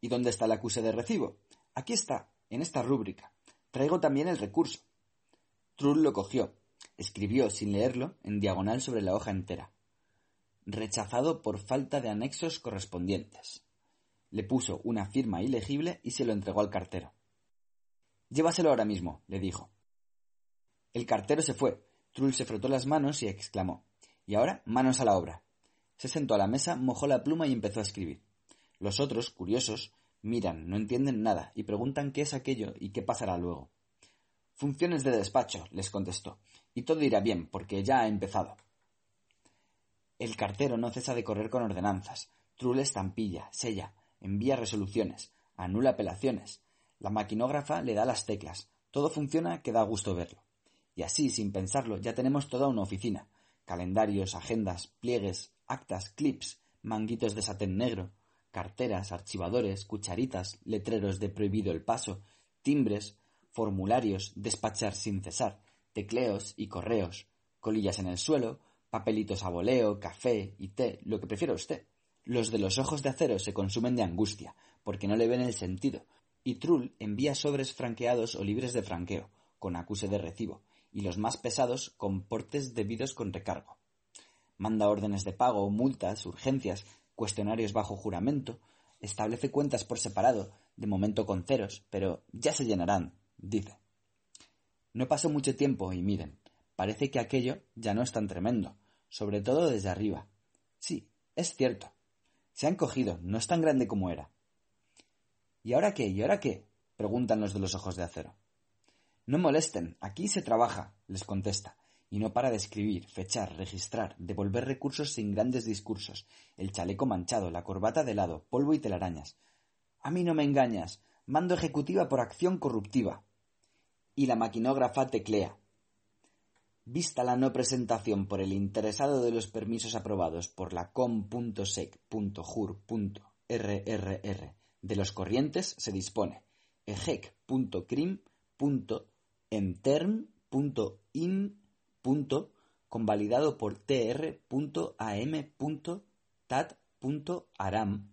¿Y dónde está el acuse de recibo? Aquí está, en esta rúbrica. Traigo también el recurso. Trull lo cogió, escribió sin leerlo en diagonal sobre la hoja entera. Rechazado por falta de anexos correspondientes. Le puso una firma ilegible y se lo entregó al cartero. Llévaselo ahora mismo, le dijo. El cartero se fue, Trull se frotó las manos y exclamó Y ahora, manos a la obra. Se sentó a la mesa, mojó la pluma y empezó a escribir. Los otros, curiosos, miran, no entienden nada y preguntan qué es aquello y qué pasará luego. Funciones de despacho, les contestó, y todo irá bien, porque ya ha empezado. El cartero no cesa de correr con ordenanzas. Trule estampilla, sella, envía resoluciones, anula apelaciones. La maquinógrafa le da las teclas. Todo funciona que da gusto verlo. Y así, sin pensarlo, ya tenemos toda una oficina. Calendarios, agendas, pliegues, actas, clips, manguitos de satén negro, carteras, archivadores, cucharitas, letreros de prohibido el paso, timbres, formularios, despachar sin cesar, tecleos y correos, colillas en el suelo, papelitos a voleo, café y té, lo que prefiera usted. Los de los ojos de acero se consumen de angustia, porque no le ven el sentido, y Trull envía sobres franqueados o libres de franqueo, con acuse de recibo, y los más pesados con portes debidos con recargo. Manda órdenes de pago, multas, urgencias, cuestionarios bajo juramento, establece cuentas por separado, de momento con ceros, pero ya se llenarán, dice. No pasó mucho tiempo y miren, parece que aquello ya no es tan tremendo, sobre todo desde arriba. Sí, es cierto. Se han cogido, no es tan grande como era. ¿Y ahora qué? ¿Y ahora qué? preguntan los de los ojos de acero. No molesten, aquí se trabaja, les contesta, y no para de escribir, fechar, registrar, devolver recursos sin grandes discursos, el chaleco manchado, la corbata de lado, polvo y telarañas. A mí no me engañas, mando ejecutiva por acción corruptiva. Y la maquinógrafa teclea. Vista la no presentación por el interesado de los permisos aprobados por la com.sec.jur.rrr de los corrientes, se dispone ejec.crim.entern.in. convalidado por tr.am.tat.aram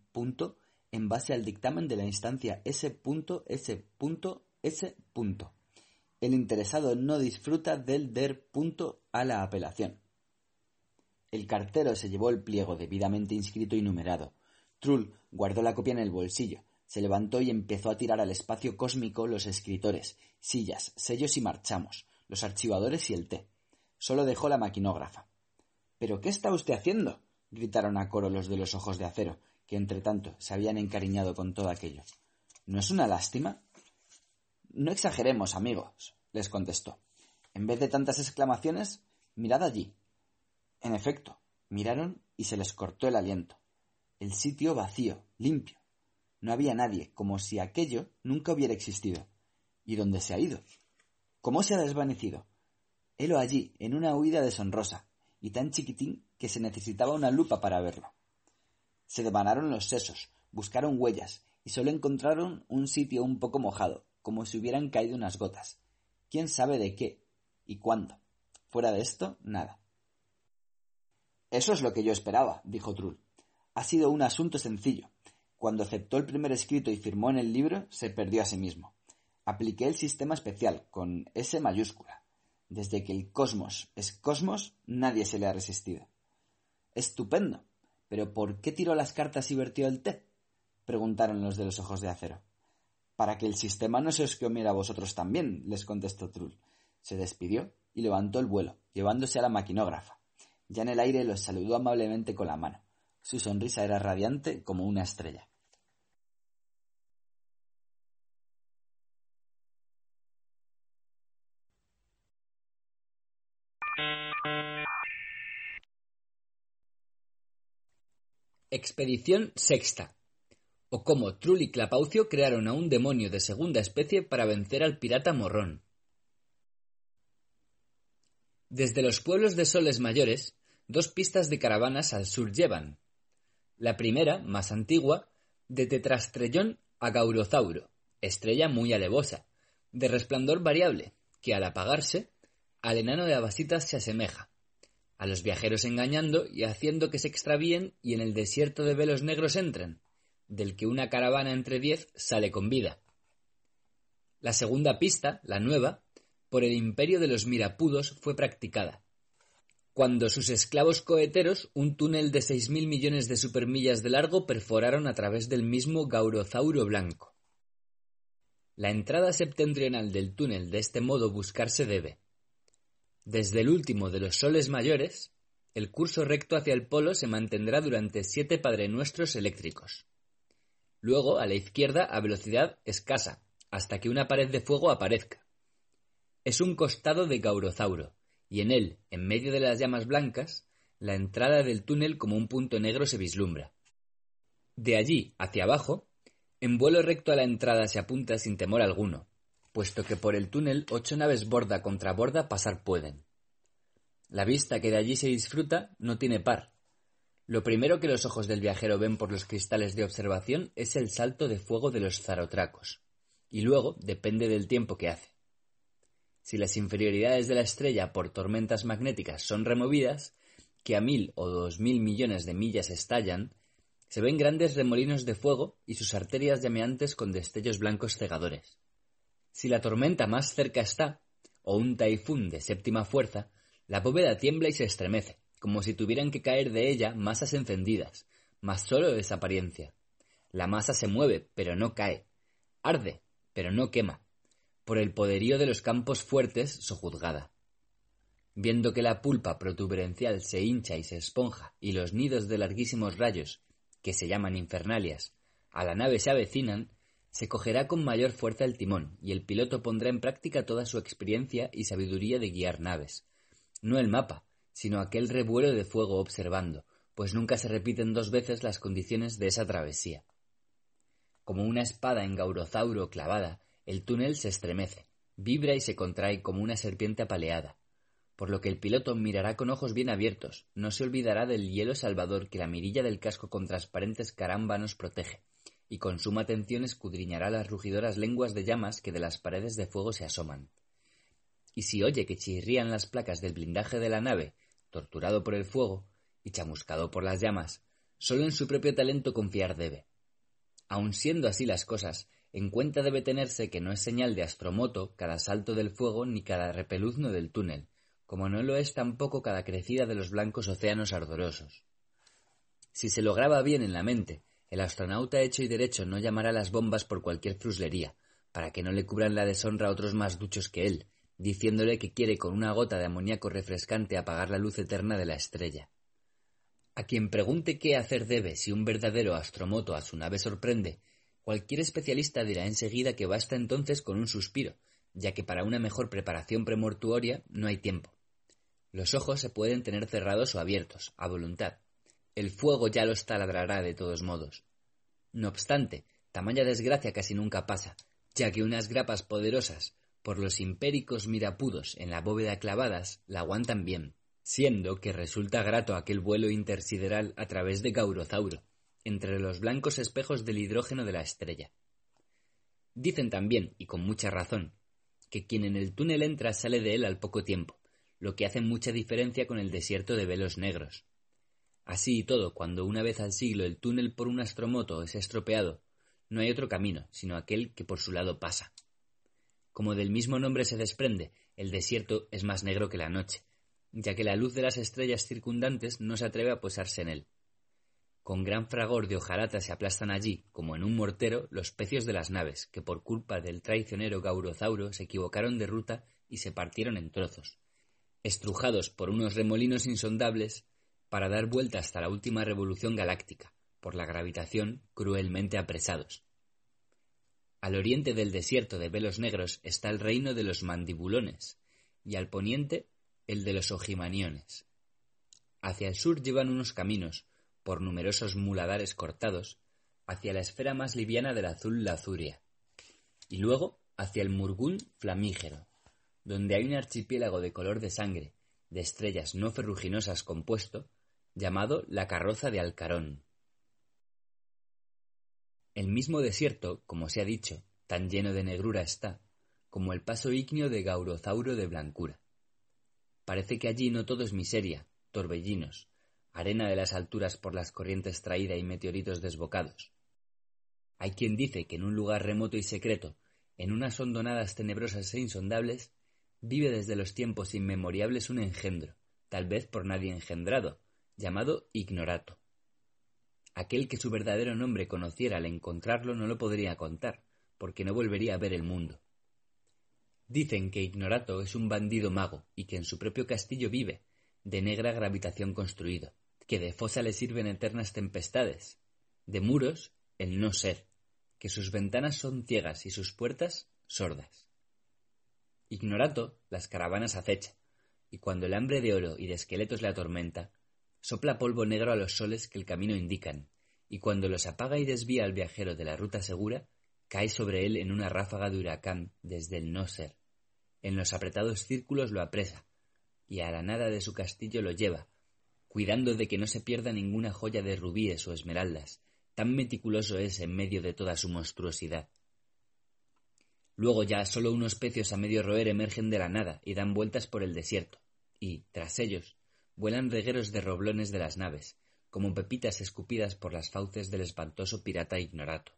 en base al dictamen de la instancia S.S.S. El interesado no disfruta del der a la apelación. El cartero se llevó el pliego debidamente inscrito y numerado. Trull guardó la copia en el bolsillo, se levantó y empezó a tirar al espacio cósmico los escritores, sillas, sellos y marchamos, los archivadores y el té. Solo dejó la maquinógrafa. ¿Pero qué está usted haciendo? gritaron a coro los de los ojos de acero, que entre tanto se habían encariñado con todo aquello. ¿No es una lástima? No exageremos, amigos, les contestó. En vez de tantas exclamaciones, mirad allí. En efecto, miraron y se les cortó el aliento. El sitio vacío, limpio. No había nadie, como si aquello nunca hubiera existido. ¿Y dónde se ha ido? ¿Cómo se ha desvanecido? Helo allí, en una huida deshonrosa, y tan chiquitín que se necesitaba una lupa para verlo. Se devanaron los sesos, buscaron huellas y solo encontraron un sitio un poco mojado, como si hubieran caído unas gotas. ¿Quién sabe de qué y cuándo? Fuera de esto, nada. Eso es lo que yo esperaba, dijo Trull. Ha sido un asunto sencillo. Cuando aceptó el primer escrito y firmó en el libro, se perdió a sí mismo. Apliqué el sistema especial, con S mayúscula. Desde que el cosmos es cosmos, nadie se le ha resistido. Estupendo. ¿Pero por qué tiró las cartas y vertió el té? preguntaron los de los ojos de acero. Para que el sistema no se os comiera a vosotros también, les contestó Trull. Se despidió y levantó el vuelo, llevándose a la maquinógrafa. Ya en el aire los saludó amablemente con la mano. Su sonrisa era radiante como una estrella. Expedición sexta. O cómo Trull y Clapaucio crearon a un demonio de segunda especie para vencer al pirata Morrón. Desde los pueblos de Soles Mayores, dos pistas de caravanas al sur llevan. La primera, más antigua, de Tetrastrellón a Gaurozauro, estrella muy alevosa, de resplandor variable, que al apagarse, al enano de Abasitas se asemeja a los viajeros engañando y haciendo que se extravíen y en el desierto de velos negros entran, del que una caravana entre diez sale con vida. La segunda pista, la nueva, por el imperio de los Mirapudos fue practicada. Cuando sus esclavos coheteros un túnel de seis mil millones de supermillas de largo perforaron a través del mismo Gaurozauro blanco. La entrada septentrional del túnel de este modo buscarse debe, desde el último de los soles mayores, el curso recto hacia el polo se mantendrá durante siete padrenuestros eléctricos. Luego, a la izquierda, a velocidad escasa, hasta que una pared de fuego aparezca. Es un costado de Gaurozauro, y en él, en medio de las llamas blancas, la entrada del túnel como un punto negro se vislumbra. De allí hacia abajo, en vuelo recto a la entrada se apunta sin temor alguno, puesto que por el túnel ocho naves borda contra borda pasar pueden. La vista que de allí se disfruta no tiene par. Lo primero que los ojos del viajero ven por los cristales de observación es el salto de fuego de los zarotracos, y luego depende del tiempo que hace. Si las inferioridades de la estrella por tormentas magnéticas son removidas, que a mil o dos mil millones de millas estallan, se ven grandes remolinos de fuego y sus arterias llameantes con destellos blancos cegadores. Si la tormenta más cerca está, o un taifún de séptima fuerza, la bóveda tiembla y se estremece, como si tuvieran que caer de ella masas encendidas, mas solo es apariencia. La masa se mueve, pero no cae. Arde, pero no quema. Por el poderío de los campos fuertes sojuzgada. Viendo que la pulpa protuberencial se hincha y se esponja, y los nidos de larguísimos rayos, que se llaman infernalias, a la nave se avecinan, se cogerá con mayor fuerza el timón, y el piloto pondrá en práctica toda su experiencia y sabiduría de guiar naves. No el mapa, sino aquel revuelo de fuego observando, pues nunca se repiten dos veces las condiciones de esa travesía. Como una espada en gaurozauro clavada, el túnel se estremece, vibra y se contrae como una serpiente apaleada, por lo que el piloto mirará con ojos bien abiertos, no se olvidará del hielo salvador que la mirilla del casco con transparentes carámbanos protege, y con suma atención escudriñará las rugidoras lenguas de llamas que de las paredes de fuego se asoman. Y si oye que chirrían las placas del blindaje de la nave, torturado por el fuego y chamuscado por las llamas, solo en su propio talento confiar debe. Aun siendo así las cosas, en cuenta debe tenerse que no es señal de astromoto cada salto del fuego ni cada repeluzno del túnel, como no lo es tampoco cada crecida de los blancos océanos ardorosos. Si se lo graba bien en la mente, el astronauta hecho y derecho no llamará las bombas por cualquier fruslería, para que no le cubran la deshonra a otros más duchos que él, diciéndole que quiere con una gota de amoníaco refrescante apagar la luz eterna de la estrella. A quien pregunte qué hacer debe si un verdadero astromoto a su nave sorprende, cualquier especialista dirá enseguida que basta entonces con un suspiro, ya que para una mejor preparación premortuoria no hay tiempo. Los ojos se pueden tener cerrados o abiertos, a voluntad. El fuego ya los taladrará de todos modos. No obstante, tamaña desgracia casi nunca pasa, ya que unas grapas poderosas, por los impéricos mirapudos en la bóveda clavadas, la aguantan bien, siendo que resulta grato aquel vuelo intersideral a través de Gaurozauro, entre los blancos espejos del hidrógeno de la estrella. Dicen también, y con mucha razón, que quien en el túnel entra sale de él al poco tiempo, lo que hace mucha diferencia con el desierto de velos negros. Así y todo, cuando una vez al siglo el túnel por un astromoto es estropeado, no hay otro camino, sino aquel que por su lado pasa. Como del mismo nombre se desprende, el desierto es más negro que la noche, ya que la luz de las estrellas circundantes no se atreve a posarse en él. Con gran fragor de hojarata se aplastan allí, como en un mortero, los pecios de las naves, que por culpa del traicionero Gaurozauro se equivocaron de ruta y se partieron en trozos, estrujados por unos remolinos insondables para dar vuelta hasta la última revolución galáctica, por la gravitación cruelmente apresados. Al oriente del desierto de velos negros está el reino de los mandibulones, y al poniente el de los ojimaniones. Hacia el sur llevan unos caminos, por numerosos muladares cortados, hacia la esfera más liviana del azul lazuria, y luego hacia el murgún flamígero, donde hay un archipiélago de color de sangre, de estrellas no ferruginosas compuesto, llamado la carroza de Alcarón. El mismo desierto, como se ha dicho, tan lleno de negrura está, como el paso ígneo de Gaurozauro de blancura. Parece que allí no todo es miseria, torbellinos, arena de las alturas por las corrientes traída y meteoritos desbocados. Hay quien dice que en un lugar remoto y secreto, en unas hondonadas tenebrosas e insondables, vive desde los tiempos inmemoriales un engendro, tal vez por nadie engendrado, llamado ignorato. Aquel que su verdadero nombre conociera al encontrarlo no lo podría contar, porque no volvería a ver el mundo. Dicen que Ignorato es un bandido mago y que en su propio castillo vive, de negra gravitación construido, que de fosa le sirven eternas tempestades, de muros el no ser, que sus ventanas son ciegas y sus puertas sordas. Ignorato las caravanas acecha, y cuando el hambre de oro y de esqueletos le atormenta, sopla polvo negro a los soles que el camino indican, y cuando los apaga y desvía al viajero de la ruta segura, cae sobre él en una ráfaga de huracán desde el no ser. En los apretados círculos lo apresa, y a la nada de su castillo lo lleva, cuidando de que no se pierda ninguna joya de rubíes o esmeraldas, tan meticuloso es en medio de toda su monstruosidad. Luego ya solo unos pecios a medio roer emergen de la nada y dan vueltas por el desierto, y, tras ellos, vuelan regueros de roblones de las naves, como pepitas escupidas por las fauces del espantoso pirata ignorato.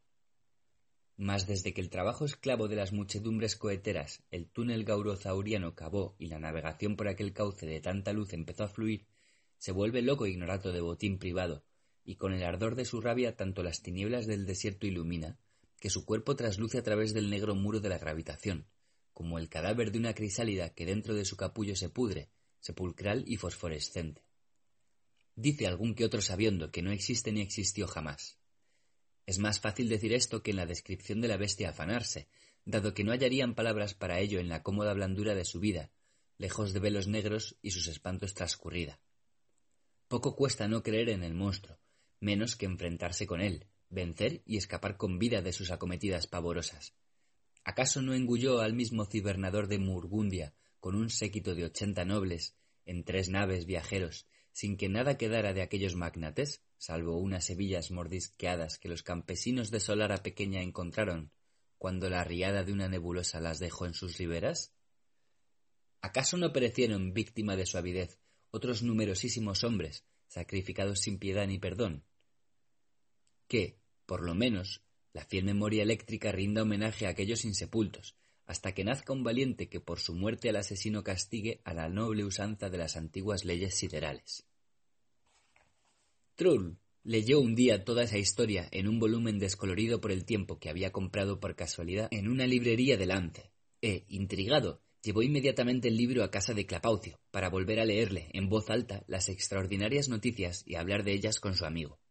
Mas desde que el trabajo esclavo de las muchedumbres coheteras, el túnel gaurozauriano cavó y la navegación por aquel cauce de tanta luz empezó a fluir, se vuelve loco ignorato de botín privado, y con el ardor de su rabia tanto las tinieblas del desierto ilumina, que su cuerpo trasluce a través del negro muro de la gravitación, como el cadáver de una crisálida que dentro de su capullo se pudre, sepulcral y fosforescente. Dice algún que otro sabiendo que no existe ni existió jamás. Es más fácil decir esto que en la descripción de la bestia afanarse, dado que no hallarían palabras para ello en la cómoda blandura de su vida, lejos de velos negros y sus espantos transcurrida. Poco cuesta no creer en el monstruo, menos que enfrentarse con él, vencer y escapar con vida de sus acometidas pavorosas. ¿Acaso no engulló al mismo cibernador de Murgundia con un séquito de ochenta nobles en tres naves viajeros, sin que nada quedara de aquellos magnates, salvo unas hebillas mordisqueadas que los campesinos de Solara pequeña encontraron cuando la riada de una nebulosa las dejó en sus riberas? ¿Acaso no perecieron víctima de su avidez otros numerosísimos hombres, sacrificados sin piedad ni perdón? Que, por lo menos, la fiel memoria eléctrica rinda homenaje a aquellos insepultos, hasta que nazca un valiente que por su muerte al asesino castigue a la noble usanza de las antiguas leyes siderales. Trull leyó un día toda esa historia en un volumen descolorido por el tiempo que había comprado por casualidad en una librería de Lance, e, intrigado, llevó inmediatamente el libro a casa de Clapaucio, para volver a leerle en voz alta las extraordinarias noticias y hablar de ellas con su amigo.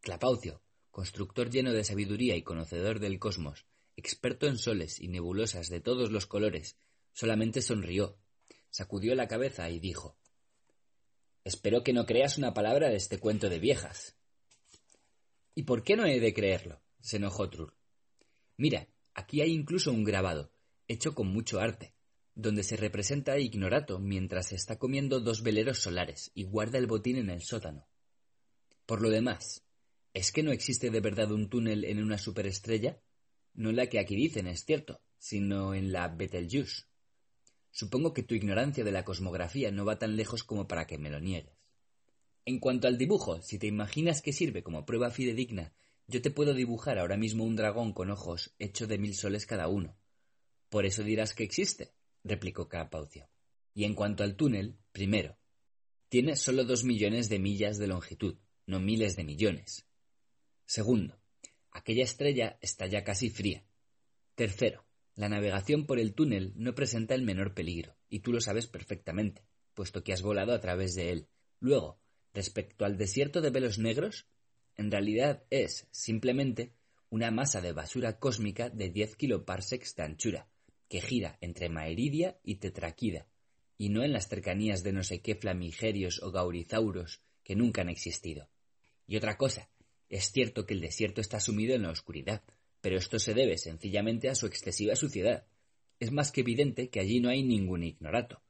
Clapaucio, constructor lleno de sabiduría y conocedor del cosmos, experto en soles y nebulosas de todos los colores, solamente sonrió, sacudió la cabeza y dijo Espero que no creas una palabra de este cuento de viejas. ¿Y por qué no he de creerlo? se enojó Trull. Mira, aquí hay incluso un grabado, hecho con mucho arte, donde se representa a Ignorato mientras está comiendo dos veleros solares y guarda el botín en el sótano. Por lo demás, ¿Es que no existe de verdad un túnel en una superestrella? No la que aquí dicen, es cierto, sino en la Betelgeuse. Supongo que tu ignorancia de la cosmografía no va tan lejos como para que me lo niegues. En cuanto al dibujo, si te imaginas que sirve como prueba fidedigna, yo te puedo dibujar ahora mismo un dragón con ojos hecho de mil soles cada uno. Por eso dirás que existe, replicó Capaucio. Y en cuanto al túnel, primero, tiene solo dos millones de millas de longitud, no miles de millones. Segundo, aquella estrella está ya casi fría. Tercero, la navegación por el túnel no presenta el menor peligro, y tú lo sabes perfectamente, puesto que has volado a través de él. Luego, respecto al desierto de velos negros, en realidad es, simplemente, una masa de basura cósmica de 10 kiloparsecs de anchura, que gira entre Maeridia y Tetraquida, y no en las cercanías de no sé qué flamigerios o gaurizauros que nunca han existido. Y otra cosa, es cierto que el desierto está sumido en la oscuridad, pero esto se debe sencillamente a su excesiva suciedad. Es más que evidente que allí no hay ningún ignorato.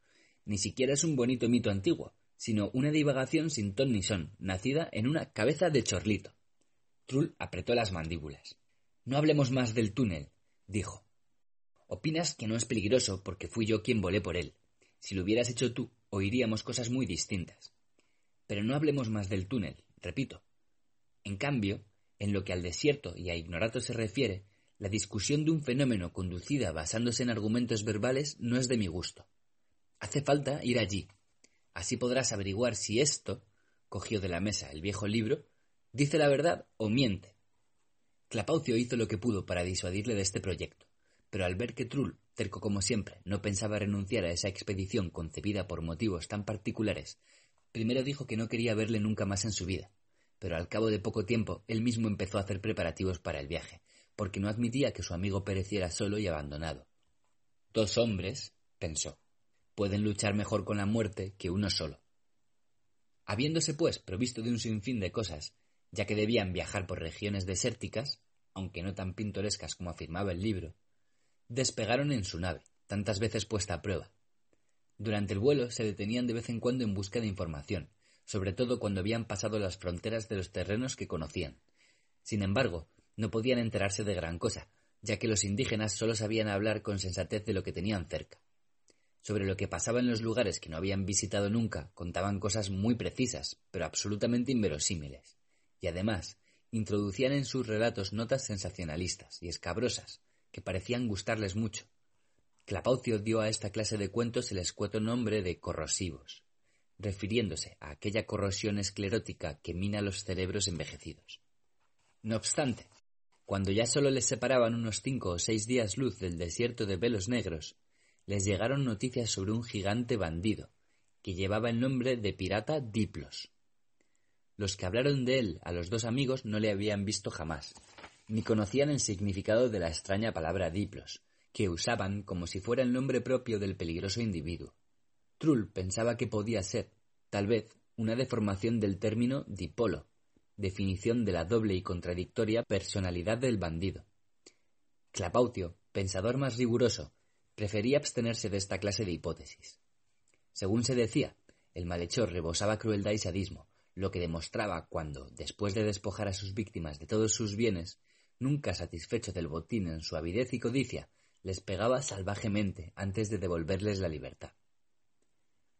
Ni siquiera es un bonito mito antiguo, sino una divagación sin ton ni son, nacida en una cabeza de chorlito. Trull apretó las mandíbulas. No hablemos más del túnel, dijo. Opinas que no es peligroso porque fui yo quien volé por él. Si lo hubieras hecho tú, oiríamos cosas muy distintas. Pero no hablemos más del túnel, repito. En cambio, en lo que al desierto y a ignorato se refiere, la discusión de un fenómeno conducida basándose en argumentos verbales no es de mi gusto. Hace falta ir allí. Así podrás averiguar si esto, cogió de la mesa el viejo libro, dice la verdad o miente. Clapaucio hizo lo que pudo para disuadirle de este proyecto, pero al ver que Trull, terco como siempre, no pensaba renunciar a esa expedición concebida por motivos tan particulares, primero dijo que no quería verle nunca más en su vida, pero al cabo de poco tiempo él mismo empezó a hacer preparativos para el viaje, porque no admitía que su amigo pereciera solo y abandonado. Dos hombres, pensó, pueden luchar mejor con la muerte que uno solo. Habiéndose, pues, provisto de un sinfín de cosas, ya que debían viajar por regiones desérticas, aunque no tan pintorescas como afirmaba el libro, despegaron en su nave, tantas veces puesta a prueba. Durante el vuelo se detenían de vez en cuando en busca de información, sobre todo cuando habían pasado las fronteras de los terrenos que conocían. Sin embargo, no podían enterarse de gran cosa, ya que los indígenas solo sabían hablar con sensatez de lo que tenían cerca. Sobre lo que pasaba en los lugares que no habían visitado nunca, contaban cosas muy precisas, pero absolutamente inverosímiles. Y además, introducían en sus relatos notas sensacionalistas y escabrosas, que parecían gustarles mucho. Clapaucio dio a esta clase de cuentos el escueto nombre de corrosivos, refiriéndose a aquella corrosión esclerótica que mina los cerebros envejecidos. No obstante, cuando ya solo les separaban unos cinco o seis días luz del desierto de velos negros, les llegaron noticias sobre un gigante bandido, que llevaba el nombre de pirata Diplos. Los que hablaron de él a los dos amigos no le habían visto jamás, ni conocían el significado de la extraña palabra Diplos, que usaban como si fuera el nombre propio del peligroso individuo. Trull pensaba que podía ser, tal vez, una deformación del término dipolo, definición de la doble y contradictoria personalidad del bandido. Clapaucio, pensador más riguroso, prefería abstenerse de esta clase de hipótesis. Según se decía, el malhechor rebosaba crueldad y sadismo, lo que demostraba cuando, después de despojar a sus víctimas de todos sus bienes, nunca satisfecho del botín en su avidez y codicia, les pegaba salvajemente antes de devolverles la libertad.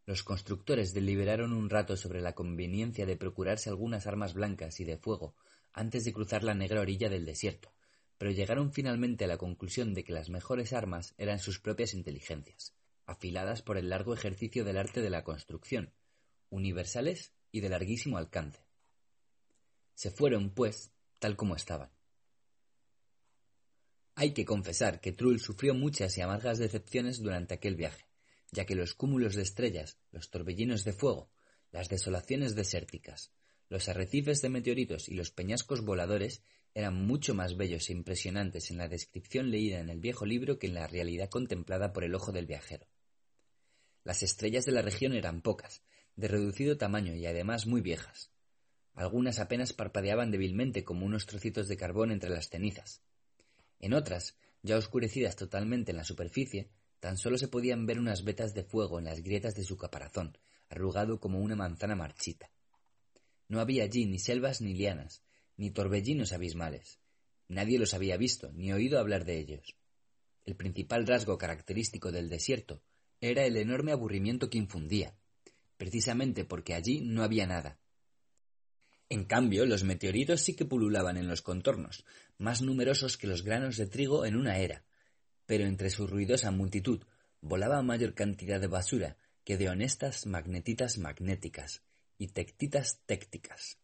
Los constructores deliberaron un rato sobre la conveniencia de procurarse algunas armas blancas y de fuego antes de cruzar la negra orilla del desierto, pero llegaron finalmente a la conclusión de que las mejores armas eran sus propias inteligencias, afiladas por el largo ejercicio del arte de la construcción, universales y de larguísimo alcance. Se fueron, pues, tal como estaban. Hay que confesar que Trull sufrió muchas y amargas decepciones durante aquel viaje ya que los cúmulos de estrellas, los torbellinos de fuego, las desolaciones desérticas, los arrecifes de meteoritos y los peñascos voladores eran mucho más bellos e impresionantes en la descripción leída en el viejo libro que en la realidad contemplada por el ojo del viajero. Las estrellas de la región eran pocas, de reducido tamaño y además muy viejas. Algunas apenas parpadeaban débilmente como unos trocitos de carbón entre las cenizas. En otras, ya oscurecidas totalmente en la superficie, Tan solo se podían ver unas vetas de fuego en las grietas de su caparazón, arrugado como una manzana marchita. No había allí ni selvas ni lianas, ni torbellinos abismales. Nadie los había visto ni oído hablar de ellos. El principal rasgo característico del desierto era el enorme aburrimiento que infundía, precisamente porque allí no había nada. En cambio, los meteoritos sí que pululaban en los contornos, más numerosos que los granos de trigo en una era, pero entre su ruidosa multitud volaba mayor cantidad de basura que de honestas magnetitas magnéticas y tectitas técticas.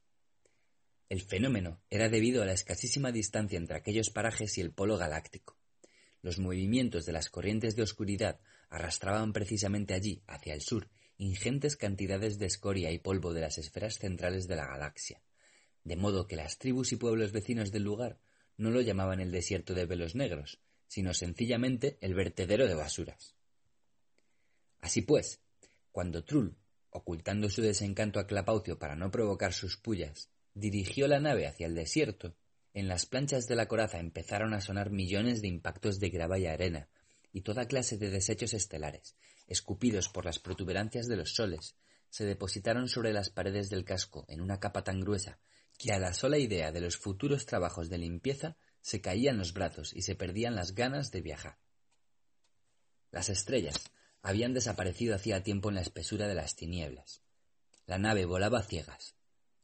El fenómeno era debido a la escasísima distancia entre aquellos parajes y el polo galáctico. Los movimientos de las corrientes de oscuridad arrastraban precisamente allí, hacia el sur, ingentes cantidades de escoria y polvo de las esferas centrales de la galaxia, de modo que las tribus y pueblos vecinos del lugar no lo llamaban el desierto de velos negros, sino sencillamente el vertedero de basuras. Así pues, cuando Trull, ocultando su desencanto a Clapaucio para no provocar sus pullas, dirigió la nave hacia el desierto, en las planchas de la coraza empezaron a sonar millones de impactos de grava y arena, y toda clase de desechos estelares, escupidos por las protuberancias de los soles, se depositaron sobre las paredes del casco en una capa tan gruesa que a la sola idea de los futuros trabajos de limpieza se caían los brazos y se perdían las ganas de viajar. Las estrellas habían desaparecido hacía tiempo en la espesura de las tinieblas. La nave volaba a ciegas,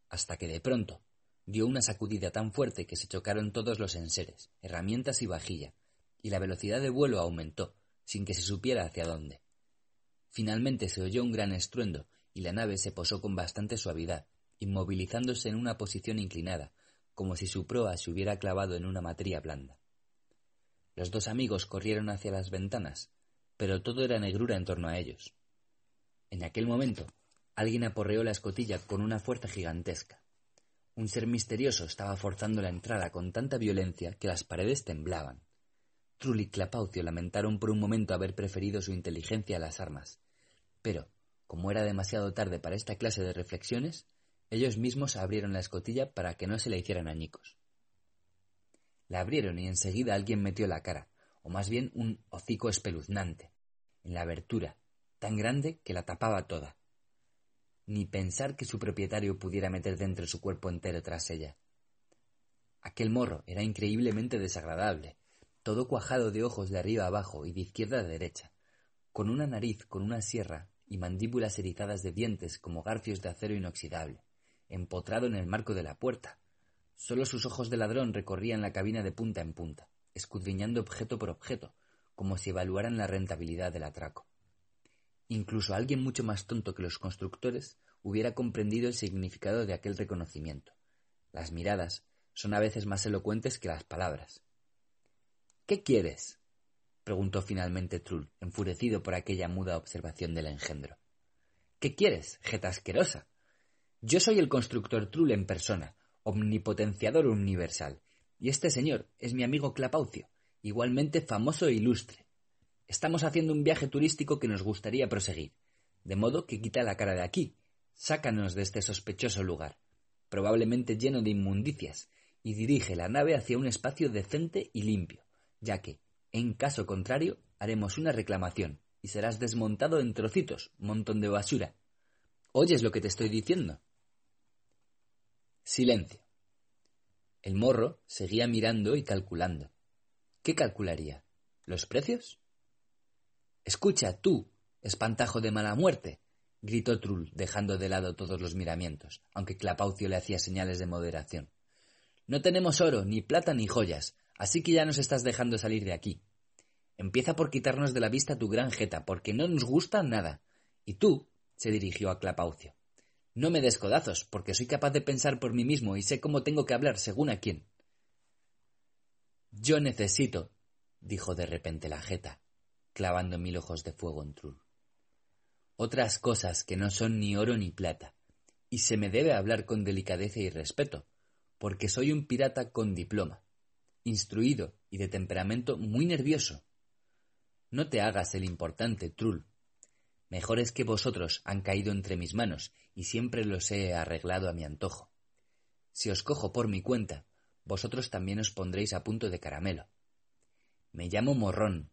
hasta que de pronto dio una sacudida tan fuerte que se chocaron todos los enseres, herramientas y vajilla, y la velocidad de vuelo aumentó, sin que se supiera hacia dónde. Finalmente se oyó un gran estruendo y la nave se posó con bastante suavidad, inmovilizándose en una posición inclinada, como si su proa se hubiera clavado en una materia blanda. Los dos amigos corrieron hacia las ventanas, pero todo era negrura en torno a ellos. En aquel momento, alguien aporreó la escotilla con una fuerza gigantesca. Un ser misterioso estaba forzando la entrada con tanta violencia que las paredes temblaban. Trull y Clapaucio lamentaron por un momento haber preferido su inteligencia a las armas, pero, como era demasiado tarde para esta clase de reflexiones, ellos mismos abrieron la escotilla para que no se le hicieran añicos. La abrieron y enseguida alguien metió la cara, o más bien un hocico espeluznante, en la abertura, tan grande que la tapaba toda. Ni pensar que su propietario pudiera meter dentro su cuerpo entero tras ella. Aquel morro era increíblemente desagradable, todo cuajado de ojos de arriba abajo y de izquierda a derecha, con una nariz con una sierra y mandíbulas erizadas de dientes como garfios de acero inoxidable, empotrado en el marco de la puerta. Solo sus ojos de ladrón recorrían la cabina de punta en punta, escudriñando objeto por objeto, como si evaluaran la rentabilidad del atraco. Incluso alguien mucho más tonto que los constructores hubiera comprendido el significado de aquel reconocimiento. Las miradas son a veces más elocuentes que las palabras. ¿Qué quieres? preguntó finalmente Trull, enfurecido por aquella muda observación del engendro. ¿Qué quieres, jeta asquerosa? Yo soy el constructor Trull en persona, omnipotenciador universal, y este señor es mi amigo Clapaucio, igualmente famoso e ilustre. Estamos haciendo un viaje turístico que nos gustaría proseguir, de modo que quita la cara de aquí, sácanos de este sospechoso lugar, probablemente lleno de inmundicias, y dirige la nave hacia un espacio decente y limpio, ya que, en caso contrario, haremos una reclamación y serás desmontado en trocitos, montón de basura. ¿Oyes lo que te estoy diciendo? Silencio. El morro seguía mirando y calculando. ¿Qué calcularía? ¿Los precios? Escucha, tú, espantajo de mala muerte, gritó Trull, dejando de lado todos los miramientos, aunque Clapaucio le hacía señales de moderación. No tenemos oro, ni plata, ni joyas, así que ya nos estás dejando salir de aquí. Empieza por quitarnos de la vista tu gran jeta, porque no nos gusta nada. Y tú, se dirigió a Clapaucio, no me des codazos, porque soy capaz de pensar por mí mismo y sé cómo tengo que hablar según a quién. Yo necesito, dijo de repente la jeta, clavando mil ojos de fuego en Trull. Otras cosas que no son ni oro ni plata, y se me debe hablar con delicadeza y respeto, porque soy un pirata con diploma, instruido y de temperamento muy nervioso. No te hagas el importante, Trull. Mejores que vosotros han caído entre mis manos y siempre los he arreglado a mi antojo. Si os cojo por mi cuenta, vosotros también os pondréis a punto de caramelo. Me llamo Morrón,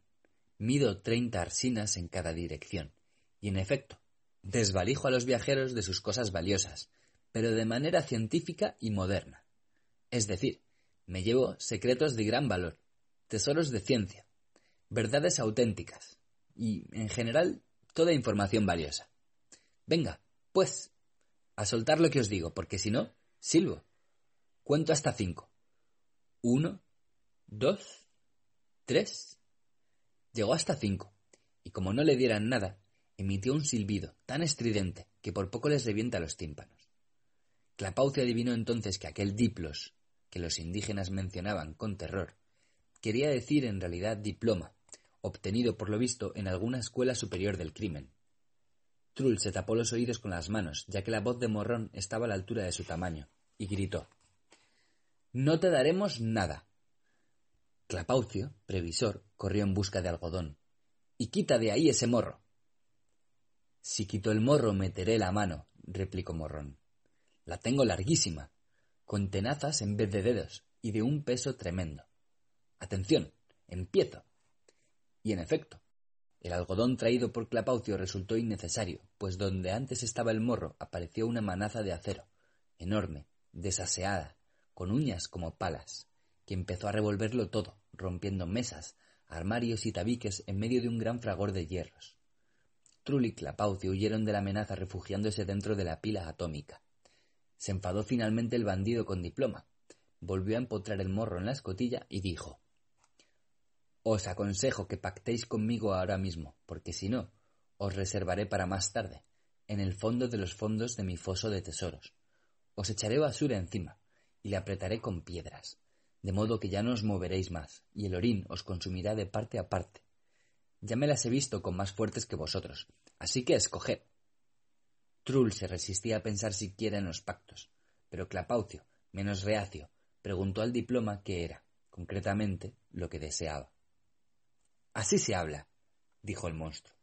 mido treinta arsinas en cada dirección, y en efecto, desvalijo a los viajeros de sus cosas valiosas, pero de manera científica y moderna. Es decir, me llevo secretos de gran valor, tesoros de ciencia, verdades auténticas y, en general, toda información valiosa. Venga, pues, a soltar lo que os digo, porque si no, silbo. Cuento hasta cinco. Uno, dos, tres. Llegó hasta cinco, y como no le dieran nada, emitió un silbido tan estridente que por poco les revienta los tímpanos. Clapaucio adivinó entonces que aquel diplos, que los indígenas mencionaban con terror, quería decir en realidad diploma, obtenido por lo visto en alguna escuela superior del crimen. Trull se tapó los oídos con las manos, ya que la voz de Morrón estaba a la altura de su tamaño, y gritó No te daremos nada. Clapaucio, previsor, corrió en busca de algodón. Y quita de ahí ese morro. Si quito el morro meteré la mano, replicó Morrón. La tengo larguísima, con tenazas en vez de dedos, y de un peso tremendo. Atención, empiezo. Y en efecto, el algodón traído por Clapaucio resultó innecesario, pues donde antes estaba el morro apareció una manaza de acero, enorme, desaseada, con uñas como palas, que empezó a revolverlo todo, rompiendo mesas, armarios y tabiques en medio de un gran fragor de hierros. Trull y Clapaucio huyeron de la amenaza refugiándose dentro de la pila atómica. Se enfadó finalmente el bandido con diploma, volvió a empotrar el morro en la escotilla y dijo os aconsejo que pactéis conmigo ahora mismo, porque si no, os reservaré para más tarde, en el fondo de los fondos de mi foso de tesoros. Os echaré basura encima, y le apretaré con piedras, de modo que ya no os moveréis más, y el orín os consumirá de parte a parte. Ya me las he visto con más fuertes que vosotros, así que escoged. Trull se resistía a pensar siquiera en los pactos, pero Clapaucio, menos reacio, preguntó al diploma qué era, concretamente, lo que deseaba. Así se habla, dijo el monstruo.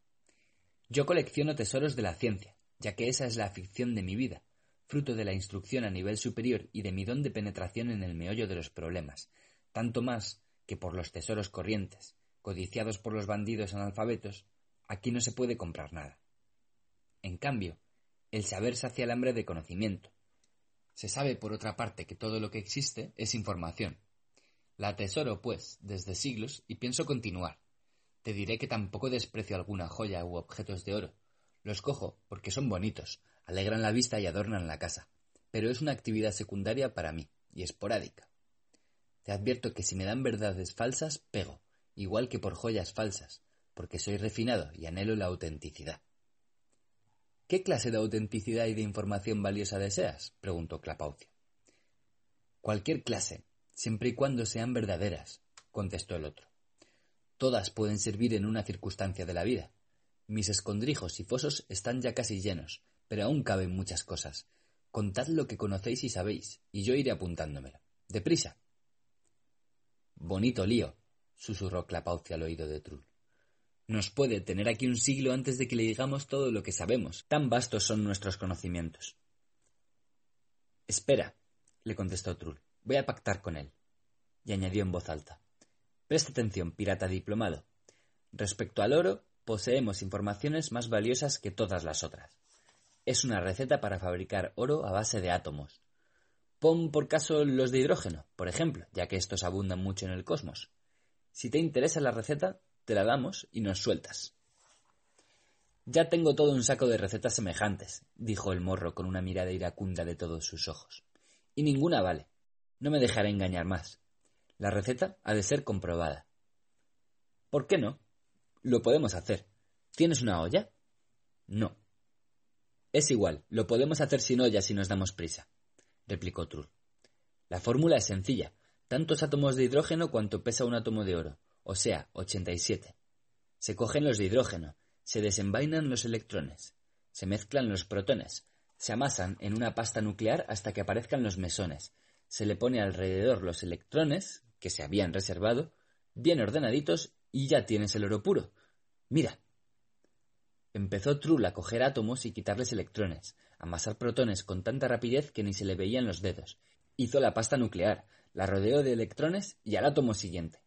Yo colecciono tesoros de la ciencia, ya que esa es la ficción de mi vida, fruto de la instrucción a nivel superior y de mi don de penetración en el meollo de los problemas, tanto más que por los tesoros corrientes, codiciados por los bandidos analfabetos, aquí no se puede comprar nada. En cambio, el saber sacia el hambre de conocimiento. Se sabe, por otra parte, que todo lo que existe es información. La atesoro, pues, desde siglos y pienso continuar. Te diré que tampoco desprecio alguna joya u objetos de oro. Los cojo porque son bonitos, alegran la vista y adornan la casa, pero es una actividad secundaria para mí y esporádica. Te advierto que si me dan verdades falsas, pego, igual que por joyas falsas, porque soy refinado y anhelo la autenticidad. ¿Qué clase de autenticidad y de información valiosa deseas? preguntó Clapaucio. Cualquier clase, siempre y cuando sean verdaderas, contestó el otro. Todas pueden servir en una circunstancia de la vida. Mis escondrijos y fosos están ya casi llenos, pero aún caben muchas cosas. Contad lo que conocéis y sabéis, y yo iré apuntándomelo. Deprisa. Bonito lío, susurró Clapaucio al oído de Trull. Nos puede tener aquí un siglo antes de que le digamos todo lo que sabemos. Tan vastos son nuestros conocimientos. Espera, le contestó Trull. Voy a pactar con él. Y añadió en voz alta. Presta atención, pirata diplomado. Respecto al oro, poseemos informaciones más valiosas que todas las otras es una receta para fabricar oro a base de átomos. Pon por caso los de hidrógeno, por ejemplo, ya que estos abundan mucho en el cosmos. Si te interesa la receta, te la damos y nos sueltas. Ya tengo todo un saco de recetas semejantes, dijo el morro con una mirada iracunda de todos sus ojos. Y ninguna vale. No me dejaré engañar más. La receta ha de ser comprobada. ¿Por qué no? Lo podemos hacer. ¿Tienes una olla? No. Es igual, lo podemos hacer sin olla si nos damos prisa, replicó Trull. La fórmula es sencilla, tantos átomos de hidrógeno cuanto pesa un átomo de oro, o sea, 87. Se cogen los de hidrógeno, se desenvainan los electrones, se mezclan los protones, se amasan en una pasta nuclear hasta que aparezcan los mesones, se le pone alrededor los electrones, que se habían reservado, bien ordenaditos, y ya tienes el oro puro. Mira, Empezó Trull a coger átomos y quitarles electrones, amasar protones con tanta rapidez que ni se le veían los dedos. Hizo la pasta nuclear, la rodeó de electrones y al átomo siguiente.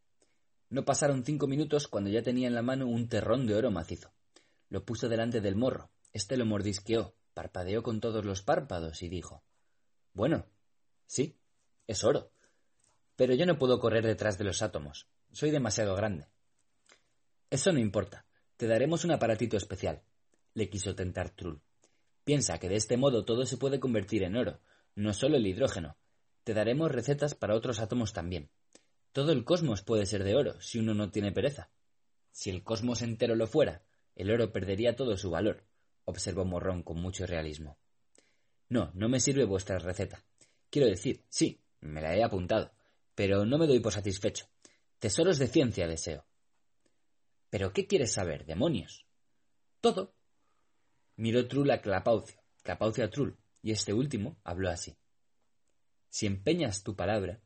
No pasaron cinco minutos cuando ya tenía en la mano un terrón de oro macizo. Lo puso delante del morro. Este lo mordisqueó, parpadeó con todos los párpados y dijo Bueno, sí, es oro. Pero yo no puedo correr detrás de los átomos. Soy demasiado grande. Eso no importa. Te daremos un aparatito especial, le quiso tentar Trull. Piensa que de este modo todo se puede convertir en oro, no solo el hidrógeno. Te daremos recetas para otros átomos también. Todo el cosmos puede ser de oro, si uno no tiene pereza. Si el cosmos entero lo fuera, el oro perdería todo su valor, observó Morrón con mucho realismo. No, no me sirve vuestra receta. Quiero decir, sí, me la he apuntado, pero no me doy por satisfecho. Tesoros de ciencia deseo. ¿Pero qué quieres saber, demonios? Todo. Miró Trull a Clapaucio, Clapaucio a Trull, y este último habló así. Si empeñas tu palabra,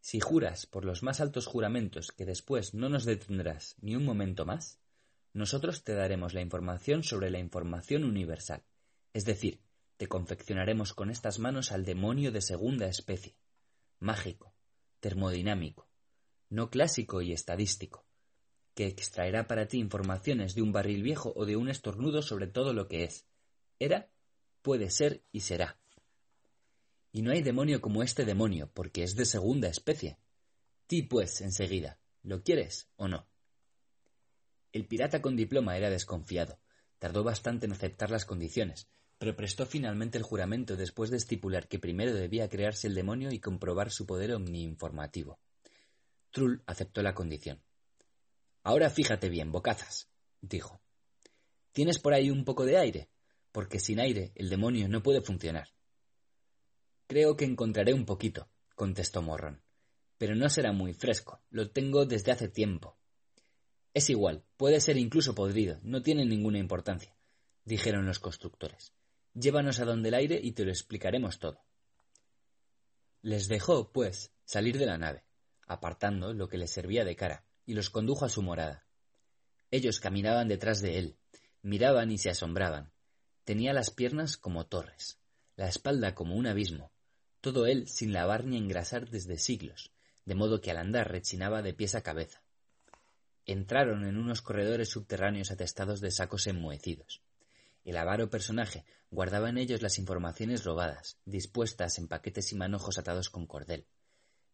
si juras por los más altos juramentos que después no nos detendrás ni un momento más, nosotros te daremos la información sobre la información universal, es decir, te confeccionaremos con estas manos al demonio de segunda especie, mágico, termodinámico, no clásico y estadístico, que extraerá para ti informaciones de un barril viejo o de un estornudo sobre todo lo que es. Era, puede ser y será. Y no hay demonio como este demonio, porque es de segunda especie. Ti, pues, enseguida, ¿lo quieres o no? El pirata con diploma era desconfiado. Tardó bastante en aceptar las condiciones, pero prestó finalmente el juramento después de estipular que primero debía crearse el demonio y comprobar su poder omniinformativo. Trull aceptó la condición. Ahora fíjate bien, bocazas, dijo. ¿Tienes por ahí un poco de aire? Porque sin aire el demonio no puede funcionar. Creo que encontraré un poquito, contestó Morron. Pero no será muy fresco. Lo tengo desde hace tiempo. Es igual, puede ser incluso podrido, no tiene ninguna importancia, dijeron los constructores. Llévanos a donde el aire y te lo explicaremos todo. Les dejó, pues, salir de la nave, apartando lo que les servía de cara, y los condujo a su morada. Ellos caminaban detrás de él, miraban y se asombraban. Tenía las piernas como torres, la espalda como un abismo, todo él sin lavar ni engrasar desde siglos, de modo que al andar rechinaba de pies a cabeza. Entraron en unos corredores subterráneos atestados de sacos enmohecidos. El avaro personaje guardaba en ellos las informaciones robadas, dispuestas en paquetes y manojos atados con cordel.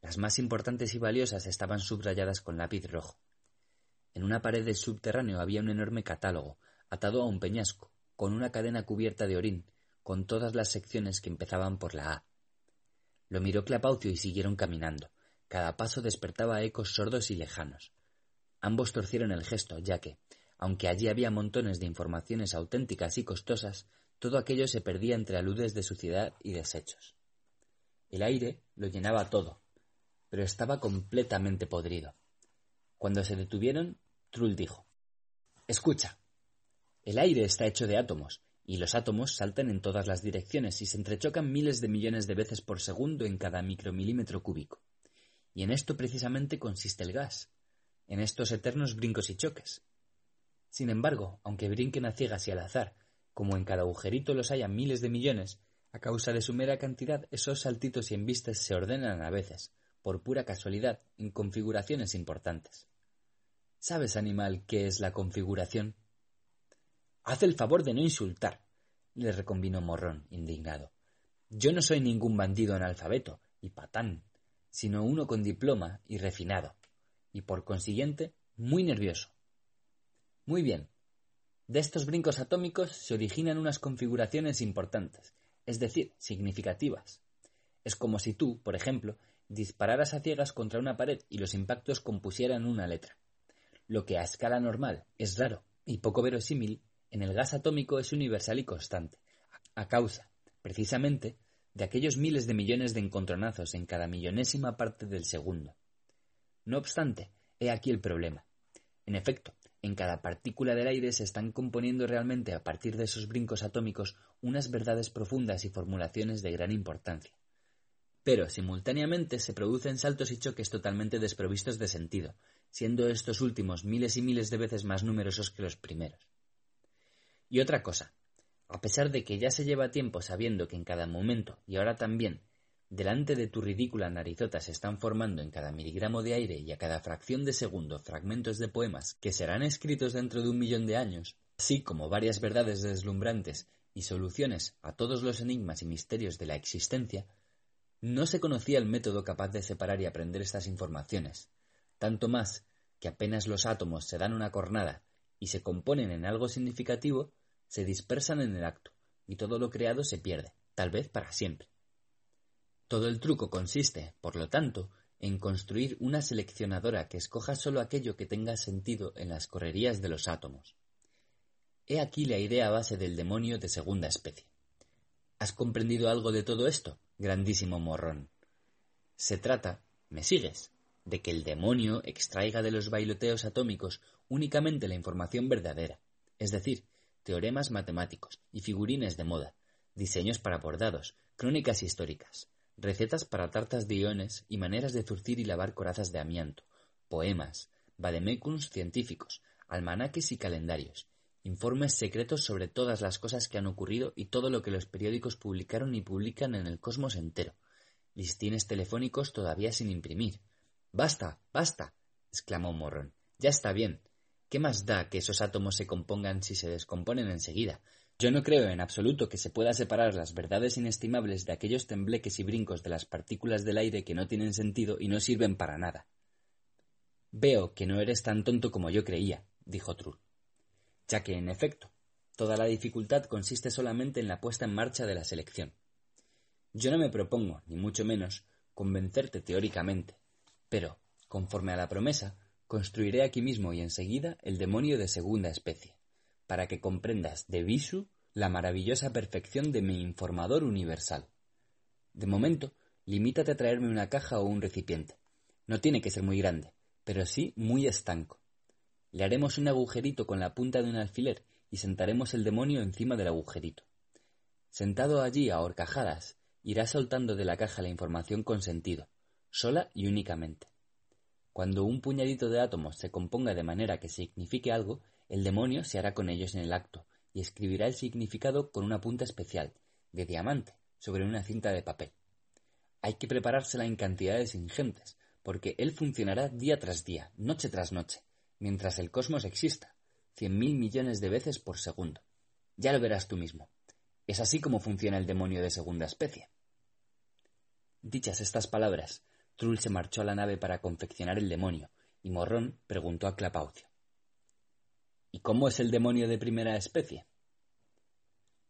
Las más importantes y valiosas estaban subrayadas con lápiz rojo. En una pared del subterráneo había un enorme catálogo, atado a un peñasco, con una cadena cubierta de orín, con todas las secciones que empezaban por la A. Lo miró Clapaucio y siguieron caminando. Cada paso despertaba ecos sordos y lejanos. Ambos torcieron el gesto, ya que, aunque allí había montones de informaciones auténticas y costosas, todo aquello se perdía entre aludes de suciedad y desechos. El aire lo llenaba todo, pero estaba completamente podrido. Cuando se detuvieron, Trull dijo Escucha. El aire está hecho de átomos, y los átomos saltan en todas las direcciones y se entrechocan miles de millones de veces por segundo en cada micromilímetro cúbico. Y en esto precisamente consiste el gas, en estos eternos brincos y choques. Sin embargo, aunque brinquen a ciegas y al azar, como en cada agujerito los haya miles de millones, a causa de su mera cantidad, esos saltitos y embistes se ordenan a veces, por pura casualidad, en configuraciones importantes. ¿Sabes, animal, qué es la configuración? Haz el favor de no insultar, le reconvinó Morrón, indignado. Yo no soy ningún bandido analfabeto y patán, sino uno con diploma y refinado, y por consiguiente muy nervioso. Muy bien. De estos brincos atómicos se originan unas configuraciones importantes, es decir, significativas. Es como si tú, por ejemplo, dispararas a ciegas contra una pared y los impactos compusieran una letra. Lo que a escala normal es raro y poco verosímil, en el gas atómico es universal y constante, a causa, precisamente, de aquellos miles de millones de encontronazos en cada millonésima parte del segundo. No obstante, he aquí el problema. En efecto, en cada partícula del aire se están componiendo realmente a partir de esos brincos atómicos unas verdades profundas y formulaciones de gran importancia pero simultáneamente se producen saltos y choques totalmente desprovistos de sentido, siendo estos últimos miles y miles de veces más numerosos que los primeros. Y otra cosa, a pesar de que ya se lleva tiempo sabiendo que en cada momento, y ahora también, delante de tu ridícula narizota se están formando en cada miligramo de aire y a cada fracción de segundo fragmentos de poemas que serán escritos dentro de un millón de años, así como varias verdades deslumbrantes y soluciones a todos los enigmas y misterios de la existencia, no se conocía el método capaz de separar y aprender estas informaciones, tanto más que apenas los átomos se dan una cornada y se componen en algo significativo, se dispersan en el acto, y todo lo creado se pierde, tal vez para siempre. Todo el truco consiste, por lo tanto, en construir una seleccionadora que escoja solo aquello que tenga sentido en las correrías de los átomos. He aquí la idea base del demonio de segunda especie. ¿Has comprendido algo de todo esto? grandísimo morrón. Se trata, ¿me sigues?, de que el demonio extraiga de los bailoteos atómicos únicamente la información verdadera, es decir, teoremas matemáticos y figurines de moda, diseños para bordados, crónicas históricas, recetas para tartas de iones y maneras de zurcir y lavar corazas de amianto, poemas, vademecums científicos, almanaques y calendarios, informes secretos sobre todas las cosas que han ocurrido y todo lo que los periódicos publicaron y publican en el cosmos entero, listines telefónicos todavía sin imprimir. Basta, basta, exclamó Morron. Ya está bien. ¿Qué más da que esos átomos se compongan si se descomponen enseguida? Yo no creo en absoluto que se pueda separar las verdades inestimables de aquellos tembleques y brincos de las partículas del aire que no tienen sentido y no sirven para nada. Veo que no eres tan tonto como yo creía, dijo Trull ya que, en efecto, toda la dificultad consiste solamente en la puesta en marcha de la selección. Yo no me propongo, ni mucho menos, convencerte teóricamente, pero, conforme a la promesa, construiré aquí mismo y enseguida el demonio de segunda especie, para que comprendas de visu la maravillosa perfección de mi informador universal. De momento, limítate a traerme una caja o un recipiente. No tiene que ser muy grande, pero sí muy estanco. Le haremos un agujerito con la punta de un alfiler y sentaremos el demonio encima del agujerito. Sentado allí a horcajadas, irá soltando de la caja la información con sentido, sola y únicamente. Cuando un puñadito de átomos se componga de manera que signifique algo, el demonio se hará con ellos en el acto y escribirá el significado con una punta especial, de diamante, sobre una cinta de papel. Hay que preparársela en cantidades ingentes, porque él funcionará día tras día, noche tras noche, mientras el cosmos exista, cien mil millones de veces por segundo. Ya lo verás tú mismo. Es así como funciona el demonio de segunda especie. Dichas estas palabras, Trull se marchó a la nave para confeccionar el demonio, y Morrón preguntó a Clapaucio. ¿Y cómo es el demonio de primera especie?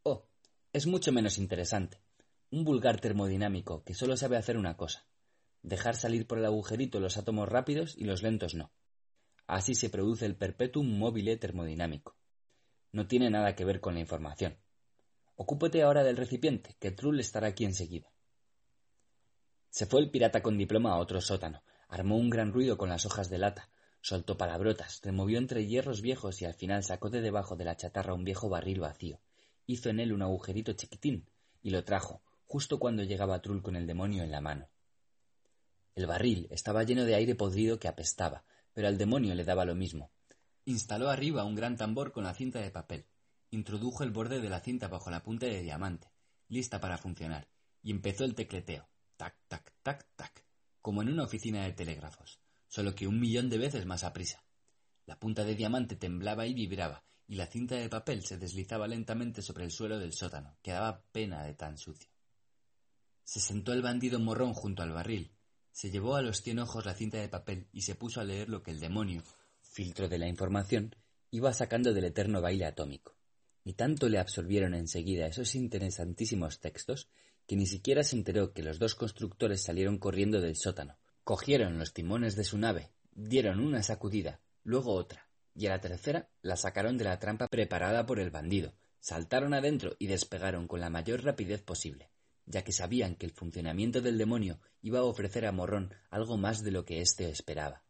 Oh, es mucho menos interesante. Un vulgar termodinámico que solo sabe hacer una cosa, dejar salir por el agujerito los átomos rápidos y los lentos no. Así se produce el perpetuum mobile termodinámico. No tiene nada que ver con la información. Ocúpate ahora del recipiente, que Trull estará aquí enseguida. Se fue el pirata con diploma a otro sótano, armó un gran ruido con las hojas de lata, soltó palabrotas, removió entre hierros viejos y al final sacó de debajo de la chatarra un viejo barril vacío, hizo en él un agujerito chiquitín y lo trajo, justo cuando llegaba Trull con el demonio en la mano. El barril estaba lleno de aire podrido que apestaba, pero al demonio le daba lo mismo. Instaló arriba un gran tambor con la cinta de papel, introdujo el borde de la cinta bajo la punta de diamante, lista para funcionar, y empezó el tecleteo tac, tac, tac, tac, como en una oficina de telégrafos, solo que un millón de veces más aprisa. La punta de diamante temblaba y vibraba, y la cinta de papel se deslizaba lentamente sobre el suelo del sótano, que daba pena de tan sucio. Se sentó el bandido morrón junto al barril, se llevó a los cien ojos la cinta de papel y se puso a leer lo que el demonio, filtro de la información, iba sacando del eterno baile atómico. Y tanto le absorbieron enseguida esos interesantísimos textos que ni siquiera se enteró que los dos constructores salieron corriendo del sótano. Cogieron los timones de su nave, dieron una sacudida, luego otra, y a la tercera la sacaron de la trampa preparada por el bandido, saltaron adentro y despegaron con la mayor rapidez posible, ya que sabían que el funcionamiento del demonio iba a ofrecer a Morrón algo más de lo que éste esperaba.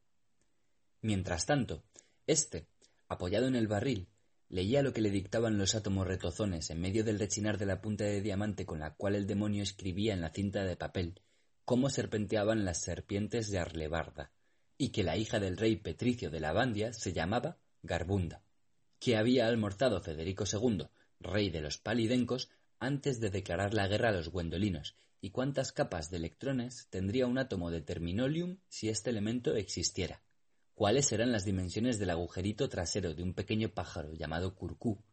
Mientras tanto, éste, apoyado en el barril, Leía lo que le dictaban los átomos retozones en medio del rechinar de la punta de diamante con la cual el demonio escribía en la cinta de papel cómo serpenteaban las serpientes de Arlebarda, y que la hija del rey Petricio de la Bandia se llamaba Garbunda, que había almorzado Federico II, rey de los palidencos, antes de declarar la guerra a los gwendolinos, y cuántas capas de electrones tendría un átomo de terminolium si este elemento existiera cuáles eran las dimensiones del agujerito trasero de un pequeño pájaro llamado curcú,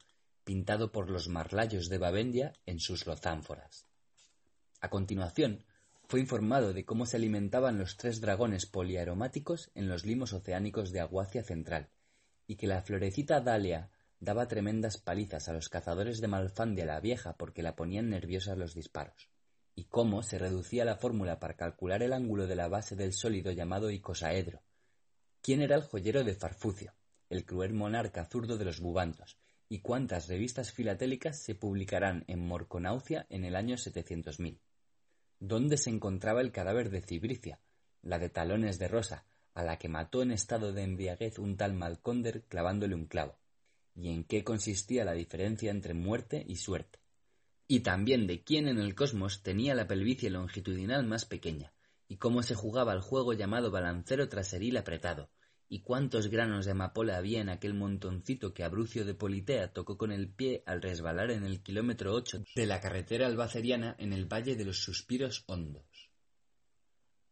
pintado por los marlayos de Babendia en sus lozánforas. A continuación, fue informado de cómo se alimentaban los tres dragones poliaromáticos en los limos oceánicos de Aguacia Central, y que la florecita Dalia daba tremendas palizas a los cazadores de Malfandia la Vieja porque la ponían nerviosa los disparos, y cómo se reducía la fórmula para calcular el ángulo de la base del sólido llamado icosaedro, quién era el joyero de Farfucio, el cruel monarca zurdo de los bubantos, y cuántas revistas filatélicas se publicarán en Morconaucia en el año 700.000. ¿Dónde se encontraba el cadáver de Cibricia, la de talones de rosa, a la que mató en estado de embriaguez un tal Malconder clavándole un clavo? ¿Y en qué consistía la diferencia entre muerte y suerte? Y también de quién en el cosmos tenía la pelvicie longitudinal más pequeña, y cómo se jugaba el juego llamado balancero traseril apretado, y cuántos granos de amapola había en aquel montoncito que Abrucio de Politea tocó con el pie al resbalar en el kilómetro ocho de la carretera albaceriana en el Valle de los Suspiros Hondos.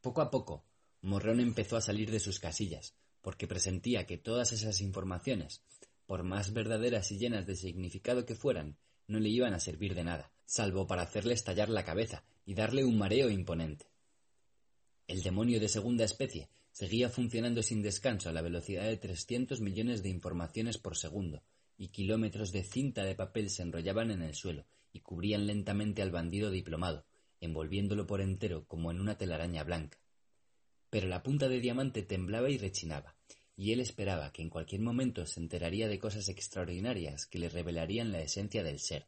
Poco a poco, Morrón empezó a salir de sus casillas, porque presentía que todas esas informaciones, por más verdaderas y llenas de significado que fueran, no le iban a servir de nada, salvo para hacerle estallar la cabeza y darle un mareo imponente. El demonio de segunda especie seguía funcionando sin descanso a la velocidad de trescientos millones de informaciones por segundo, y kilómetros de cinta de papel se enrollaban en el suelo y cubrían lentamente al bandido diplomado, envolviéndolo por entero como en una telaraña blanca. Pero la punta de diamante temblaba y rechinaba, y él esperaba que en cualquier momento se enteraría de cosas extraordinarias que le revelarían la esencia del ser,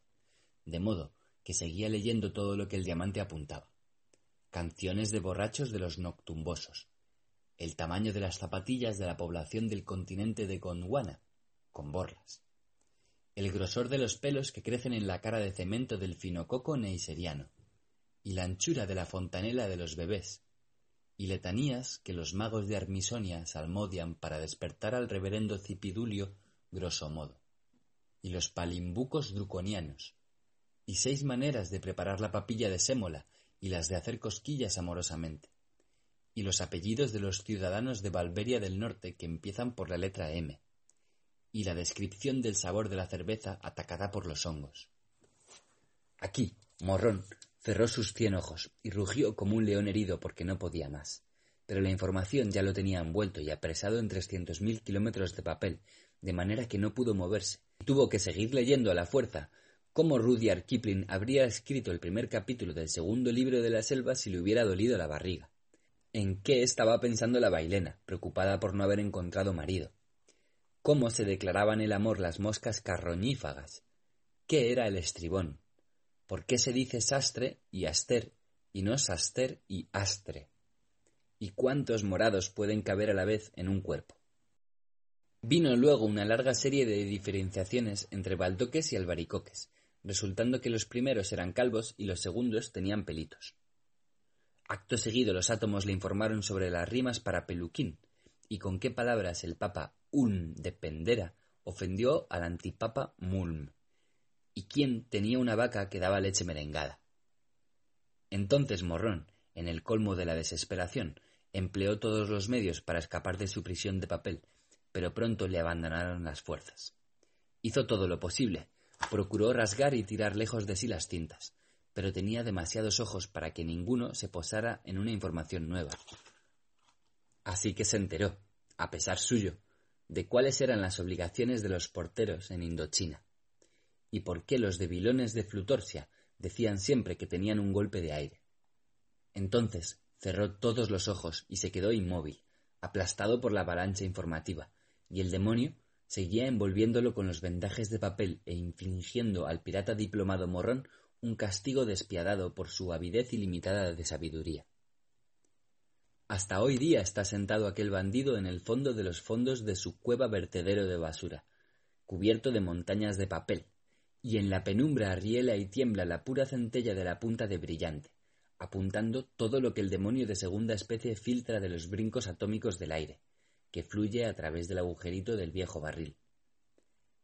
de modo que seguía leyendo todo lo que el diamante apuntaba. Canciones de borrachos de los noctumbosos, el tamaño de las zapatillas de la población del continente de Gondwana, con borlas, el grosor de los pelos que crecen en la cara de cemento del finococo neiseriano, y la anchura de la fontanela de los bebés, y letanías que los magos de Armisonia salmodian para despertar al reverendo Cipidulio grosso modo, y los palimbucos druconianos, y seis maneras de preparar la papilla de sémola y las de hacer cosquillas amorosamente, y los apellidos de los ciudadanos de Valveria del Norte que empiezan por la letra M, y la descripción del sabor de la cerveza atacada por los hongos. Aquí, Morrón cerró sus cien ojos y rugió como un león herido porque no podía más. Pero la información ya lo tenía envuelto y apresado en trescientos mil kilómetros de papel, de manera que no pudo moverse. Tuvo que seguir leyendo a la fuerza cómo Rudyard Kipling habría escrito el primer capítulo del segundo libro de la selva si le hubiera dolido la barriga. ¿En qué estaba pensando la bailena, preocupada por no haber encontrado marido? ¿Cómo se declaraban el amor las moscas carroñífagas? ¿Qué era el estribón? ¿Por qué se dice sastre y aster y no saster y astre? ¿Y cuántos morados pueden caber a la vez en un cuerpo? Vino luego una larga serie de diferenciaciones entre baldoques y albaricoques, resultando que los primeros eran calvos y los segundos tenían pelitos. Acto seguido los átomos le informaron sobre las rimas para peluquín y con qué palabras el papa Ulm de Pendera ofendió al antipapa Mulm y quién tenía una vaca que daba leche merengada. Entonces Morrón, en el colmo de la desesperación, empleó todos los medios para escapar de su prisión de papel, pero pronto le abandonaron las fuerzas. Hizo todo lo posible, procuró rasgar y tirar lejos de sí las cintas, pero tenía demasiados ojos para que ninguno se posara en una información nueva. Así que se enteró, a pesar suyo, de cuáles eran las obligaciones de los porteros en Indochina y por qué los debilones de Flutorsia decían siempre que tenían un golpe de aire. Entonces cerró todos los ojos y se quedó inmóvil, aplastado por la avalancha informativa, y el demonio seguía envolviéndolo con los vendajes de papel e infligiendo al pirata diplomado morrón un castigo despiadado por su avidez ilimitada de sabiduría. Hasta hoy día está sentado aquel bandido en el fondo de los fondos de su cueva vertedero de basura, cubierto de montañas de papel, y en la penumbra riela y tiembla la pura centella de la punta de brillante, apuntando todo lo que el demonio de segunda especie filtra de los brincos atómicos del aire, que fluye a través del agujerito del viejo barril.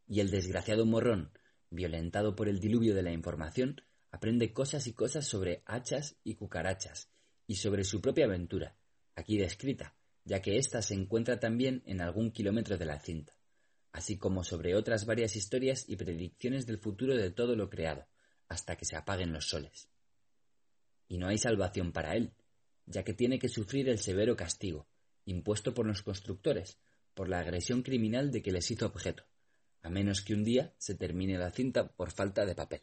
Y el desgraciado morrón, violentado por el diluvio de la información, aprende cosas y cosas sobre hachas y cucarachas, y sobre su propia aventura, aquí descrita, ya que ésta se encuentra también en algún kilómetro de la cinta así como sobre otras varias historias y predicciones del futuro de todo lo creado, hasta que se apaguen los soles. Y no hay salvación para él, ya que tiene que sufrir el severo castigo, impuesto por los constructores, por la agresión criminal de que les hizo objeto, a menos que un día se termine la cinta por falta de papel.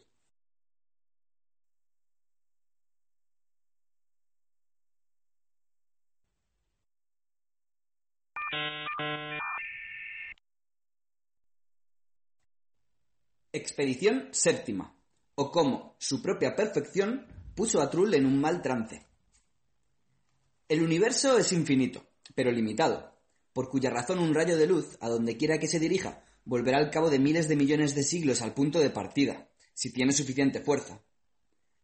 Expedición séptima, o cómo su propia perfección puso a Trull en un mal trance. El universo es infinito, pero limitado, por cuya razón un rayo de luz, a donde quiera que se dirija, volverá al cabo de miles de millones de siglos al punto de partida, si tiene suficiente fuerza.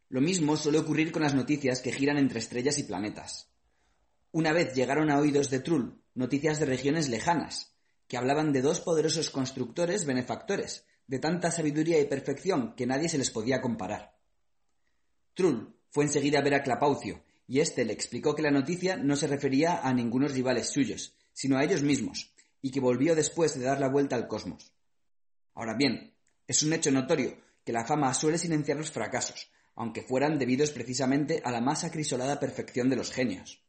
Lo mismo suele ocurrir con las noticias que giran entre estrellas y planetas. Una vez llegaron a oídos de Trull noticias de regiones lejanas, que hablaban de dos poderosos constructores benefactores, de tanta sabiduría y perfección que nadie se les podía comparar. Trull fue enseguida a ver a Clapaucio, y éste le explicó que la noticia no se refería a ningunos rivales suyos, sino a ellos mismos, y que volvió después de dar la vuelta al cosmos. Ahora bien, es un hecho notorio que la fama suele silenciar los fracasos, aunque fueran debidos precisamente a la más acrisolada perfección de los genios.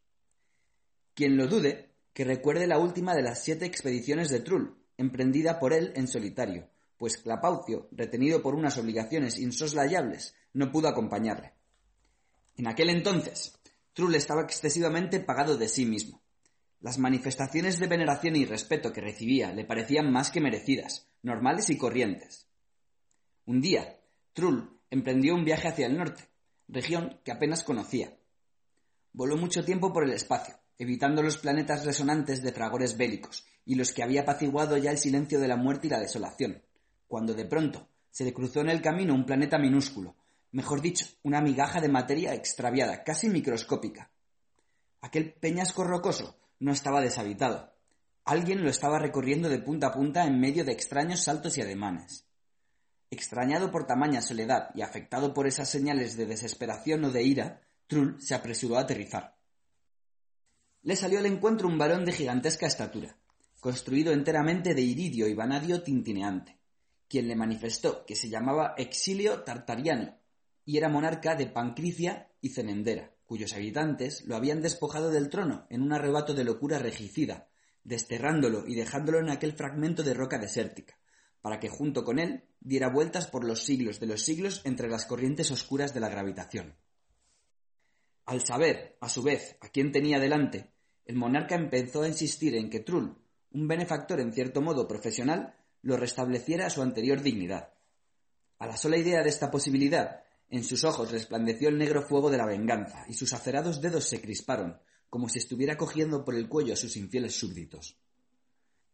Quien lo dude, que recuerde la última de las siete expediciones de Trull, emprendida por él en solitario, pues Clapaucio, retenido por unas obligaciones insoslayables, no pudo acompañarle. En aquel entonces, Trull estaba excesivamente pagado de sí mismo. Las manifestaciones de veneración y respeto que recibía le parecían más que merecidas, normales y corrientes. Un día, Trull emprendió un viaje hacia el norte, región que apenas conocía. Voló mucho tiempo por el espacio, evitando los planetas resonantes de fragores bélicos y los que había apaciguado ya el silencio de la muerte y la desolación cuando de pronto se le cruzó en el camino un planeta minúsculo, mejor dicho, una migaja de materia extraviada, casi microscópica. Aquel peñasco rocoso no estaba deshabitado. Alguien lo estaba recorriendo de punta a punta en medio de extraños saltos y ademanes. Extrañado por tamaña soledad y afectado por esas señales de desesperación o de ira, Trull se apresuró a aterrizar. Le salió al encuentro un varón de gigantesca estatura, construido enteramente de iridio y vanadio tintineante, quien le manifestó que se llamaba Exilio Tartariano y era monarca de Pancricia y Cenendera, cuyos habitantes lo habían despojado del trono en un arrebato de locura regicida, desterrándolo y dejándolo en aquel fragmento de roca desértica, para que junto con él diera vueltas por los siglos de los siglos entre las corrientes oscuras de la gravitación. Al saber, a su vez, a quién tenía delante, el monarca empezó a insistir en que Trull, un benefactor en cierto modo profesional, lo restableciera a su anterior dignidad. A la sola idea de esta posibilidad, en sus ojos resplandeció el negro fuego de la venganza, y sus acerados dedos se crisparon, como si estuviera cogiendo por el cuello a sus infieles súbditos.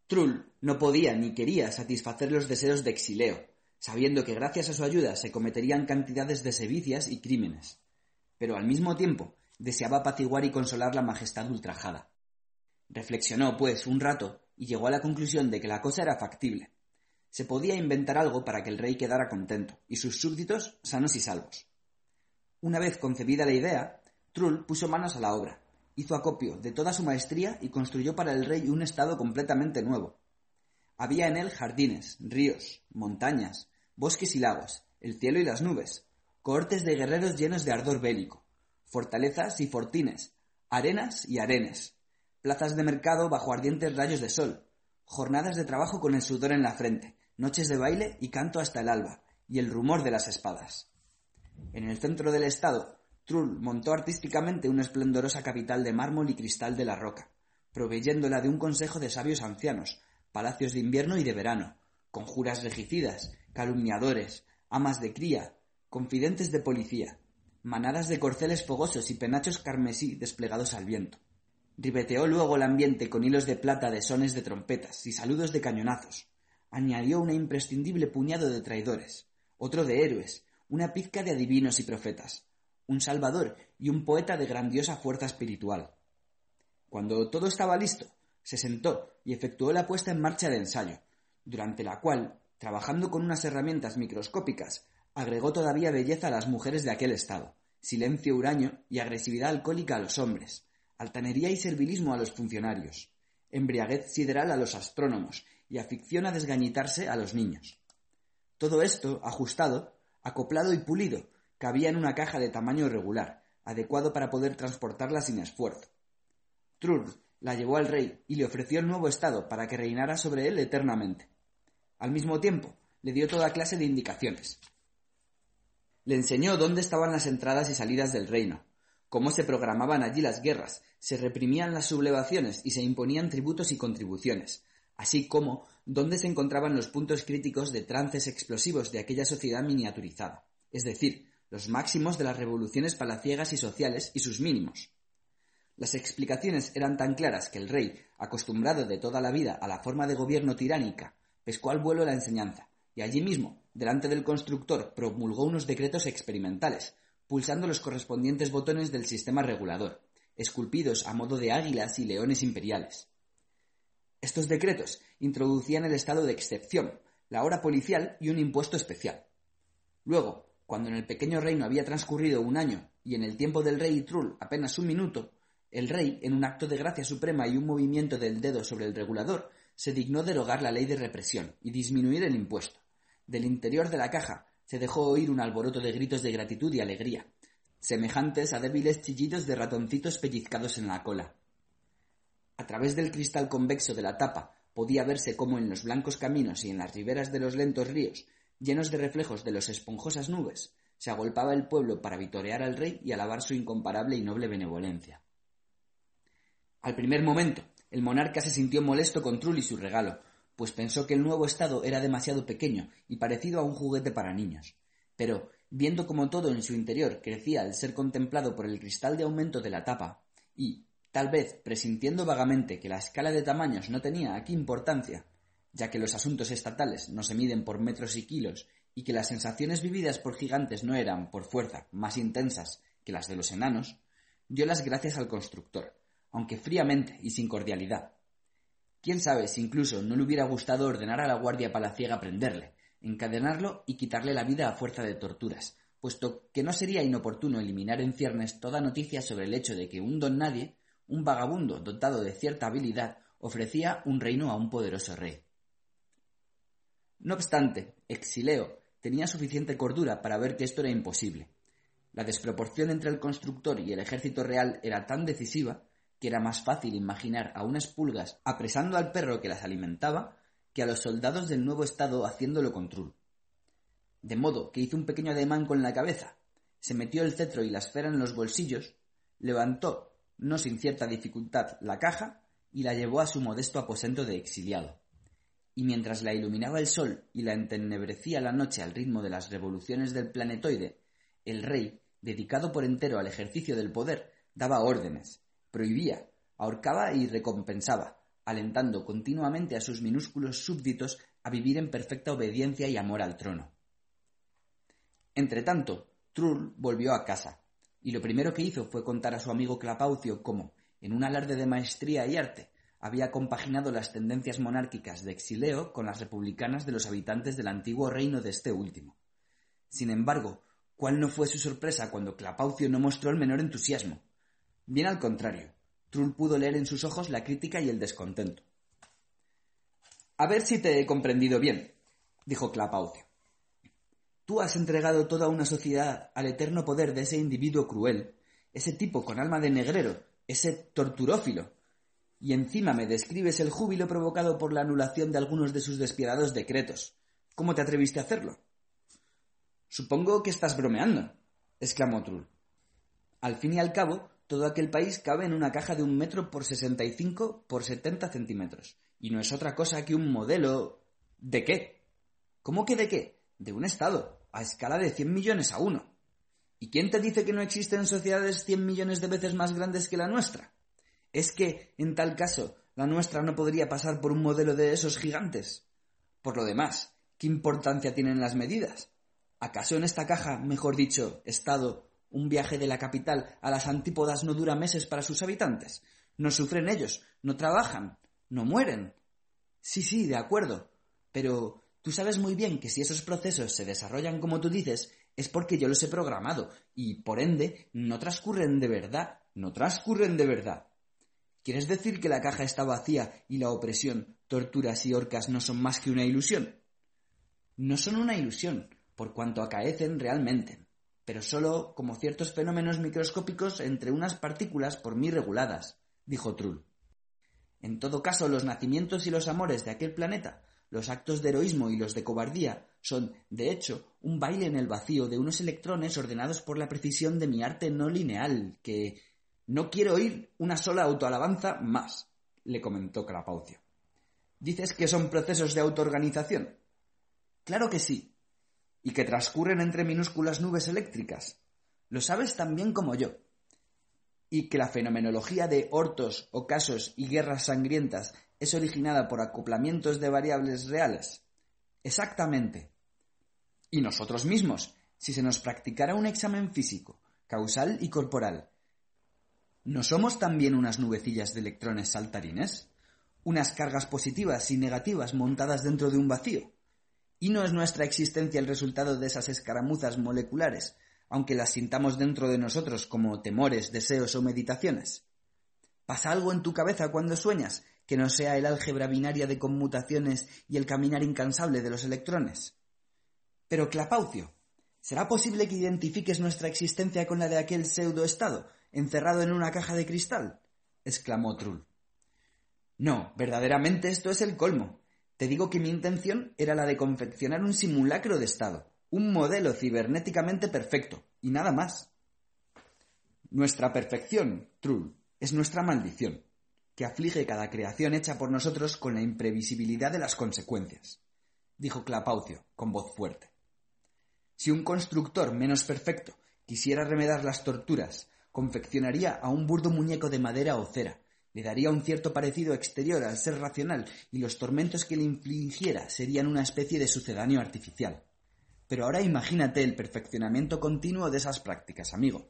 Trull no podía ni quería satisfacer los deseos de Exileo, sabiendo que gracias a su ayuda se cometerían cantidades de sevicias y crímenes. Pero al mismo tiempo deseaba apaciguar y consolar la majestad ultrajada. Reflexionó, pues, un rato y llegó a la conclusión de que la cosa era factible. Se podía inventar algo para que el rey quedara contento y sus súbditos sanos y salvos. Una vez concebida la idea, Trull puso manos a la obra hizo acopio de toda su maestría y construyó para el rey un estado completamente nuevo. Había en él jardines, ríos, montañas, bosques y lagos, el cielo y las nubes, cohortes de guerreros llenos de ardor bélico, fortalezas y fortines, arenas y arenes, plazas de mercado bajo ardientes rayos de sol, jornadas de trabajo con el sudor en la frente, noches de baile y canto hasta el alba, y el rumor de las espadas. En el centro del estado Trull montó artísticamente una esplendorosa capital de mármol y cristal de la roca, proveyéndola de un consejo de sabios ancianos, palacios de invierno y de verano, conjuras regicidas, calumniadores, amas de cría, confidentes de policía, manadas de corceles fogosos y penachos carmesí desplegados al viento. Ribeteó luego el ambiente con hilos de plata de sones de trompetas y saludos de cañonazos. Añadió un imprescindible puñado de traidores, otro de héroes, una pizca de adivinos y profetas, un salvador y un poeta de grandiosa fuerza espiritual. Cuando todo estaba listo, se sentó y efectuó la puesta en marcha de ensayo, durante la cual, trabajando con unas herramientas microscópicas, agregó todavía belleza a las mujeres de aquel estado, silencio huraño y agresividad alcohólica a los hombres, altanería y servilismo a los funcionarios, embriaguez sideral a los astrónomos y afición a desgañitarse a los niños. Todo esto ajustado, acoplado y pulido cabía en una caja de tamaño regular, adecuado para poder transportarla sin esfuerzo. Trull la llevó al rey y le ofreció el nuevo estado para que reinara sobre él eternamente. Al mismo tiempo, le dio toda clase de indicaciones. Le enseñó dónde estaban las entradas y salidas del reino, cómo se programaban allí las guerras, se reprimían las sublevaciones y se imponían tributos y contribuciones, así como dónde se encontraban los puntos críticos de trances explosivos de aquella sociedad miniaturizada, es decir, los máximos de las revoluciones palaciegas y sociales y sus mínimos. Las explicaciones eran tan claras que el rey, acostumbrado de toda la vida a la forma de gobierno tiránica, pescó al vuelo la enseñanza, y allí mismo, delante del constructor, promulgó unos decretos experimentales, pulsando los correspondientes botones del sistema regulador, esculpidos a modo de águilas y leones imperiales. Estos decretos introducían el estado de excepción, la hora policial y un impuesto especial. Luego, cuando en el pequeño reino había transcurrido un año y en el tiempo del rey Trull apenas un minuto, el rey, en un acto de gracia suprema y un movimiento del dedo sobre el regulador, se dignó derogar la ley de represión y disminuir el impuesto. Del interior de la caja se dejó oír un alboroto de gritos de gratitud y alegría, semejantes a débiles chillidos de ratoncitos pellizcados en la cola. A través del cristal convexo de la tapa podía verse cómo en los blancos caminos y en las riberas de los lentos ríos llenos de reflejos de las esponjosas nubes, se agolpaba el pueblo para vitorear al rey y alabar su incomparable y noble benevolencia. Al primer momento, el monarca se sintió molesto con Trull y su regalo, pues pensó que el nuevo estado era demasiado pequeño y parecido a un juguete para niños. Pero, viendo como todo en su interior crecía al ser contemplado por el cristal de aumento de la tapa, y, tal vez presintiendo vagamente que la escala de tamaños no tenía aquí importancia, ya que los asuntos estatales no se miden por metros y kilos y que las sensaciones vividas por gigantes no eran, por fuerza, más intensas que las de los enanos, dio las gracias al constructor, aunque fríamente y sin cordialidad. Quién sabe si incluso no le hubiera gustado ordenar a la guardia palaciega prenderle, encadenarlo y quitarle la vida a fuerza de torturas, puesto que no sería inoportuno eliminar en ciernes toda noticia sobre el hecho de que un don nadie, un vagabundo dotado de cierta habilidad, ofrecía un reino a un poderoso rey. No obstante, Exileo tenía suficiente cordura para ver que esto era imposible. La desproporción entre el constructor y el ejército real era tan decisiva que era más fácil imaginar a unas pulgas apresando al perro que las alimentaba que a los soldados del nuevo Estado haciéndolo con Trull. De modo que hizo un pequeño ademán con la cabeza, se metió el cetro y la esfera en los bolsillos, levantó, no sin cierta dificultad, la caja y la llevó a su modesto aposento de exiliado. Y mientras la iluminaba el sol y la entenebrecía la noche al ritmo de las revoluciones del planetoide, el rey, dedicado por entero al ejercicio del poder, daba órdenes, prohibía, ahorcaba y recompensaba, alentando continuamente a sus minúsculos súbditos a vivir en perfecta obediencia y amor al trono. Entretanto, Trull volvió a casa, y lo primero que hizo fue contar a su amigo Clapaucio cómo, en un alarde de maestría y arte, había compaginado las tendencias monárquicas de Exileo con las republicanas de los habitantes del antiguo reino de este último. Sin embargo, ¿cuál no fue su sorpresa cuando Clapaucio no mostró el menor entusiasmo? Bien al contrario, Trull pudo leer en sus ojos la crítica y el descontento. A ver si te he comprendido bien, dijo Clapaucio. Tú has entregado toda una sociedad al eterno poder de ese individuo cruel, ese tipo con alma de negrero, ese torturófilo, y encima me describes el júbilo provocado por la anulación de algunos de sus despiadados decretos. ¿Cómo te atreviste a hacerlo? Supongo que estás bromeando, exclamó Trull. Al fin y al cabo, todo aquel país cabe en una caja de un metro por sesenta y cinco por setenta centímetros, y no es otra cosa que un modelo. ¿De qué? ¿Cómo que de qué? De un Estado, a escala de cien millones a uno. ¿Y quién te dice que no existen sociedades cien millones de veces más grandes que la nuestra? ¿Es que, en tal caso, la nuestra no podría pasar por un modelo de esos gigantes? Por lo demás, ¿qué importancia tienen las medidas? ¿Acaso en esta caja, mejor dicho, Estado, un viaje de la capital a las antípodas no dura meses para sus habitantes? No sufren ellos, no trabajan, no mueren. Sí, sí, de acuerdo. Pero tú sabes muy bien que si esos procesos se desarrollan como tú dices, es porque yo los he programado, y por ende no transcurren de verdad, no transcurren de verdad. ¿Quieres decir que la caja está vacía y la opresión, torturas y horcas no son más que una ilusión? No son una ilusión, por cuanto acaecen realmente, pero solo como ciertos fenómenos microscópicos entre unas partículas por mí reguladas, dijo Trull. En todo caso, los nacimientos y los amores de aquel planeta, los actos de heroísmo y los de cobardía, son, de hecho, un baile en el vacío de unos electrones ordenados por la precisión de mi arte no lineal, que, no quiero oír una sola autoalabanza más, le comentó Clapaucio. ¿Dices que son procesos de autoorganización? Claro que sí. Y que transcurren entre minúsculas nubes eléctricas. Lo sabes tan bien como yo. Y que la fenomenología de hortos, ocasos y guerras sangrientas es originada por acoplamientos de variables reales. Exactamente. Y nosotros mismos, si se nos practicara un examen físico, causal y corporal, ¿No somos también unas nubecillas de electrones saltarines? ¿Unas cargas positivas y negativas montadas dentro de un vacío? ¿Y no es nuestra existencia el resultado de esas escaramuzas moleculares, aunque las sintamos dentro de nosotros como temores, deseos o meditaciones? ¿Pasa algo en tu cabeza cuando sueñas que no sea el álgebra binaria de conmutaciones y el caminar incansable de los electrones? Pero Clapaucio, ¿será posible que identifiques nuestra existencia con la de aquel pseudo-estado encerrado en una caja de cristal? exclamó Trull. No, verdaderamente esto es el colmo. Te digo que mi intención era la de confeccionar un simulacro de estado, un modelo cibernéticamente perfecto, y nada más. Nuestra perfección, Trull, es nuestra maldición, que aflige cada creación hecha por nosotros con la imprevisibilidad de las consecuencias, dijo Clapaucio con voz fuerte. Si un constructor menos perfecto quisiera remedar las torturas, confeccionaría a un burdo muñeco de madera o cera, le daría un cierto parecido exterior al ser racional y los tormentos que le infligiera serían una especie de sucedáneo artificial. Pero ahora imagínate el perfeccionamiento continuo de esas prácticas, amigo.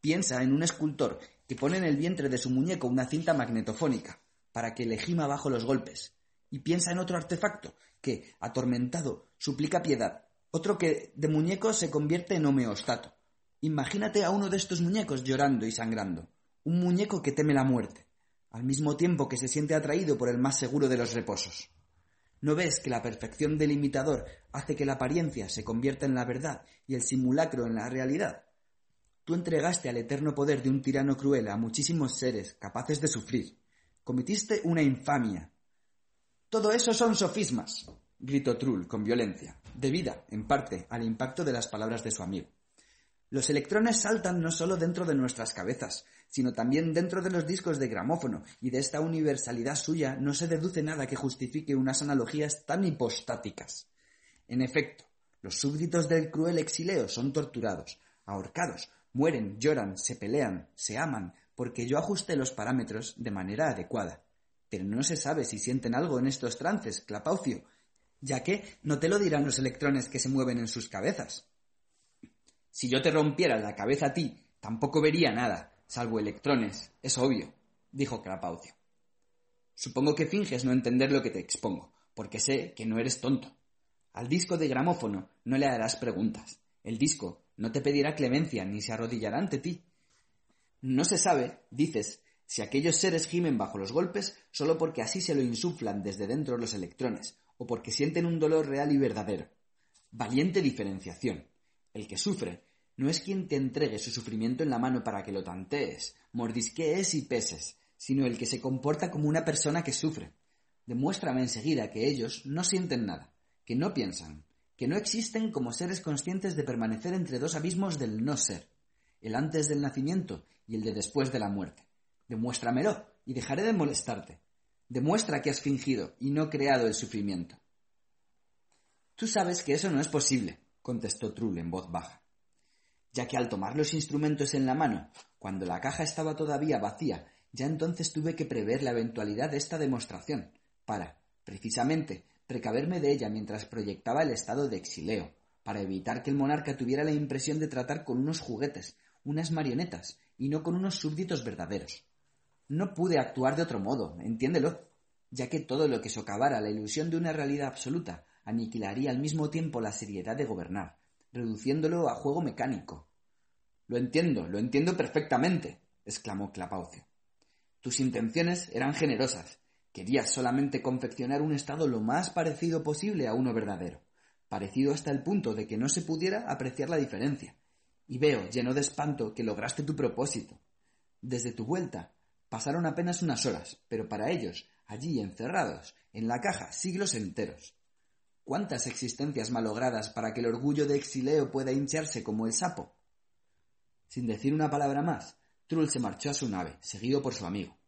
Piensa en un escultor que pone en el vientre de su muñeco una cinta magnetofónica para que le gima bajo los golpes. Y piensa en otro artefacto que, atormentado, suplica piedad. Otro que de muñeco se convierte en homeostato. Imagínate a uno de estos muñecos llorando y sangrando. Un muñeco que teme la muerte, al mismo tiempo que se siente atraído por el más seguro de los reposos. ¿No ves que la perfección del imitador hace que la apariencia se convierta en la verdad y el simulacro en la realidad? Tú entregaste al eterno poder de un tirano cruel a muchísimos seres capaces de sufrir. Cometiste una infamia. Todo eso son sofismas, gritó Trull con violencia, debida, en parte, al impacto de las palabras de su amigo. Los electrones saltan no solo dentro de nuestras cabezas, sino también dentro de los discos de gramófono, y de esta universalidad suya no se deduce nada que justifique unas analogías tan hipostáticas. En efecto, los súbditos del cruel exileo son torturados, ahorcados, mueren, lloran, se pelean, se aman, porque yo ajusté los parámetros de manera adecuada. Pero no se sabe si sienten algo en estos trances, Clapaucio, ya que no te lo dirán los electrones que se mueven en sus cabezas. Si yo te rompiera la cabeza a ti, tampoco vería nada, salvo electrones, es obvio, dijo Clapaucio. Supongo que finges no entender lo que te expongo, porque sé que no eres tonto. Al disco de gramófono no le harás preguntas. El disco no te pedirá clemencia ni se arrodillará ante ti. No se sabe, dices, si aquellos seres gimen bajo los golpes solo porque así se lo insuflan desde dentro los electrones, o porque sienten un dolor real y verdadero. Valiente diferenciación. El que sufre no es quien te entregue su sufrimiento en la mano para que lo tantees, mordisquees y peses, sino el que se comporta como una persona que sufre. Demuéstrame enseguida que ellos no sienten nada, que no piensan, que no existen como seres conscientes de permanecer entre dos abismos del no ser, el antes del nacimiento y el de después de la muerte. Demuéstramelo y dejaré de molestarte. Demuestra que has fingido y no creado el sufrimiento. Tú sabes que eso no es posible, contestó Trull en voz baja, ya que al tomar los instrumentos en la mano, cuando la caja estaba todavía vacía, ya entonces tuve que prever la eventualidad de esta demostración, para, precisamente, precaverme de ella mientras proyectaba el estado de exileo, para evitar que el monarca tuviera la impresión de tratar con unos juguetes, unas marionetas, y no con unos súbditos verdaderos. No pude actuar de otro modo, entiéndelo, ya que todo lo que socavara la ilusión de una realidad absoluta aniquilaría al mismo tiempo la seriedad de gobernar, reduciéndolo a juego mecánico. Lo entiendo, lo entiendo perfectamente, exclamó Clapaucio. Tus intenciones eran generosas. Querías solamente confeccionar un estado lo más parecido posible a uno verdadero, parecido hasta el punto de que no se pudiera apreciar la diferencia. Y veo, lleno de espanto, que lograste tu propósito. Desde tu vuelta pasaron apenas unas horas, pero para ellos, allí encerrados, en la caja, siglos enteros. ¿Cuántas existencias malogradas para que el orgullo de Exileo pueda hincharse como el sapo? Sin decir una palabra más, Trull se marchó a su nave, seguido por su amigo.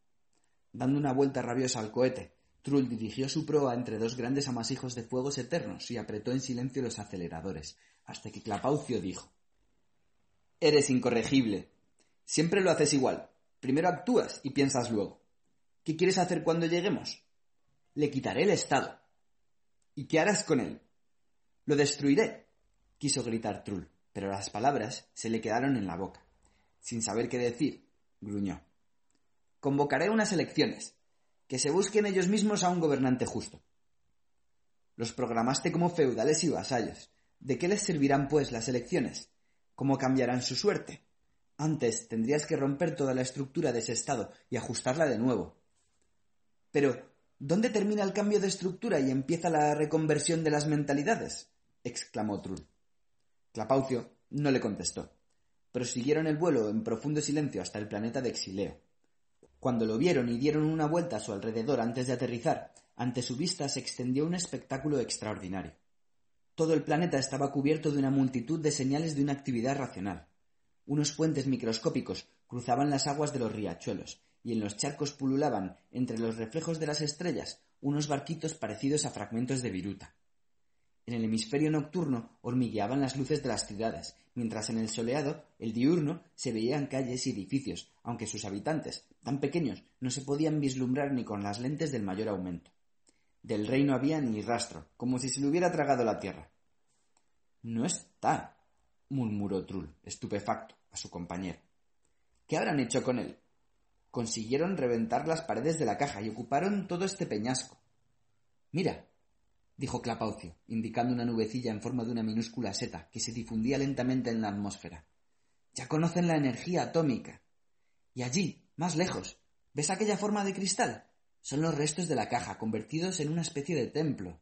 Dando una vuelta rabiosa al cohete, Trull dirigió su proa entre dos grandes amasijos de fuegos eternos y apretó en silencio los aceleradores, hasta que Clapaucio dijo Eres incorregible. Siempre lo haces igual. Primero actúas y piensas luego. ¿Qué quieres hacer cuando lleguemos? Le quitaré el Estado. ¿Y qué harás con él? Lo destruiré, quiso gritar Trull, pero las palabras se le quedaron en la boca. Sin saber qué decir, gruñó. Convocaré unas elecciones. Que se busquen ellos mismos a un gobernante justo. Los programaste como feudales y vasallos. ¿De qué les servirán, pues, las elecciones? ¿Cómo cambiarán su suerte? Antes tendrías que romper toda la estructura de ese Estado y ajustarla de nuevo. Pero, ¿Dónde termina el cambio de estructura y empieza la reconversión de las mentalidades? exclamó Trull. Clapaucio no le contestó. Prosiguieron el vuelo en profundo silencio hasta el planeta de Exileo. Cuando lo vieron y dieron una vuelta a su alrededor antes de aterrizar, ante su vista se extendió un espectáculo extraordinario. Todo el planeta estaba cubierto de una multitud de señales de una actividad racional. Unos puentes microscópicos cruzaban las aguas de los riachuelos, y en los charcos pululaban, entre los reflejos de las estrellas, unos barquitos parecidos a fragmentos de viruta. En el hemisferio nocturno hormigueaban las luces de las ciudades, mientras en el soleado, el diurno, se veían calles y edificios, aunque sus habitantes, tan pequeños, no se podían vislumbrar ni con las lentes del mayor aumento. Del rey no había ni rastro, como si se le hubiera tragado la tierra. No está, murmuró Trull, estupefacto, a su compañero. ¿Qué habrán hecho con él? Consiguieron reventar las paredes de la caja y ocuparon todo este peñasco. Mira, dijo Clapaucio, indicando una nubecilla en forma de una minúscula seta que se difundía lentamente en la atmósfera. Ya conocen la energía atómica. Y allí, más lejos, ¿ves aquella forma de cristal? Son los restos de la caja, convertidos en una especie de templo.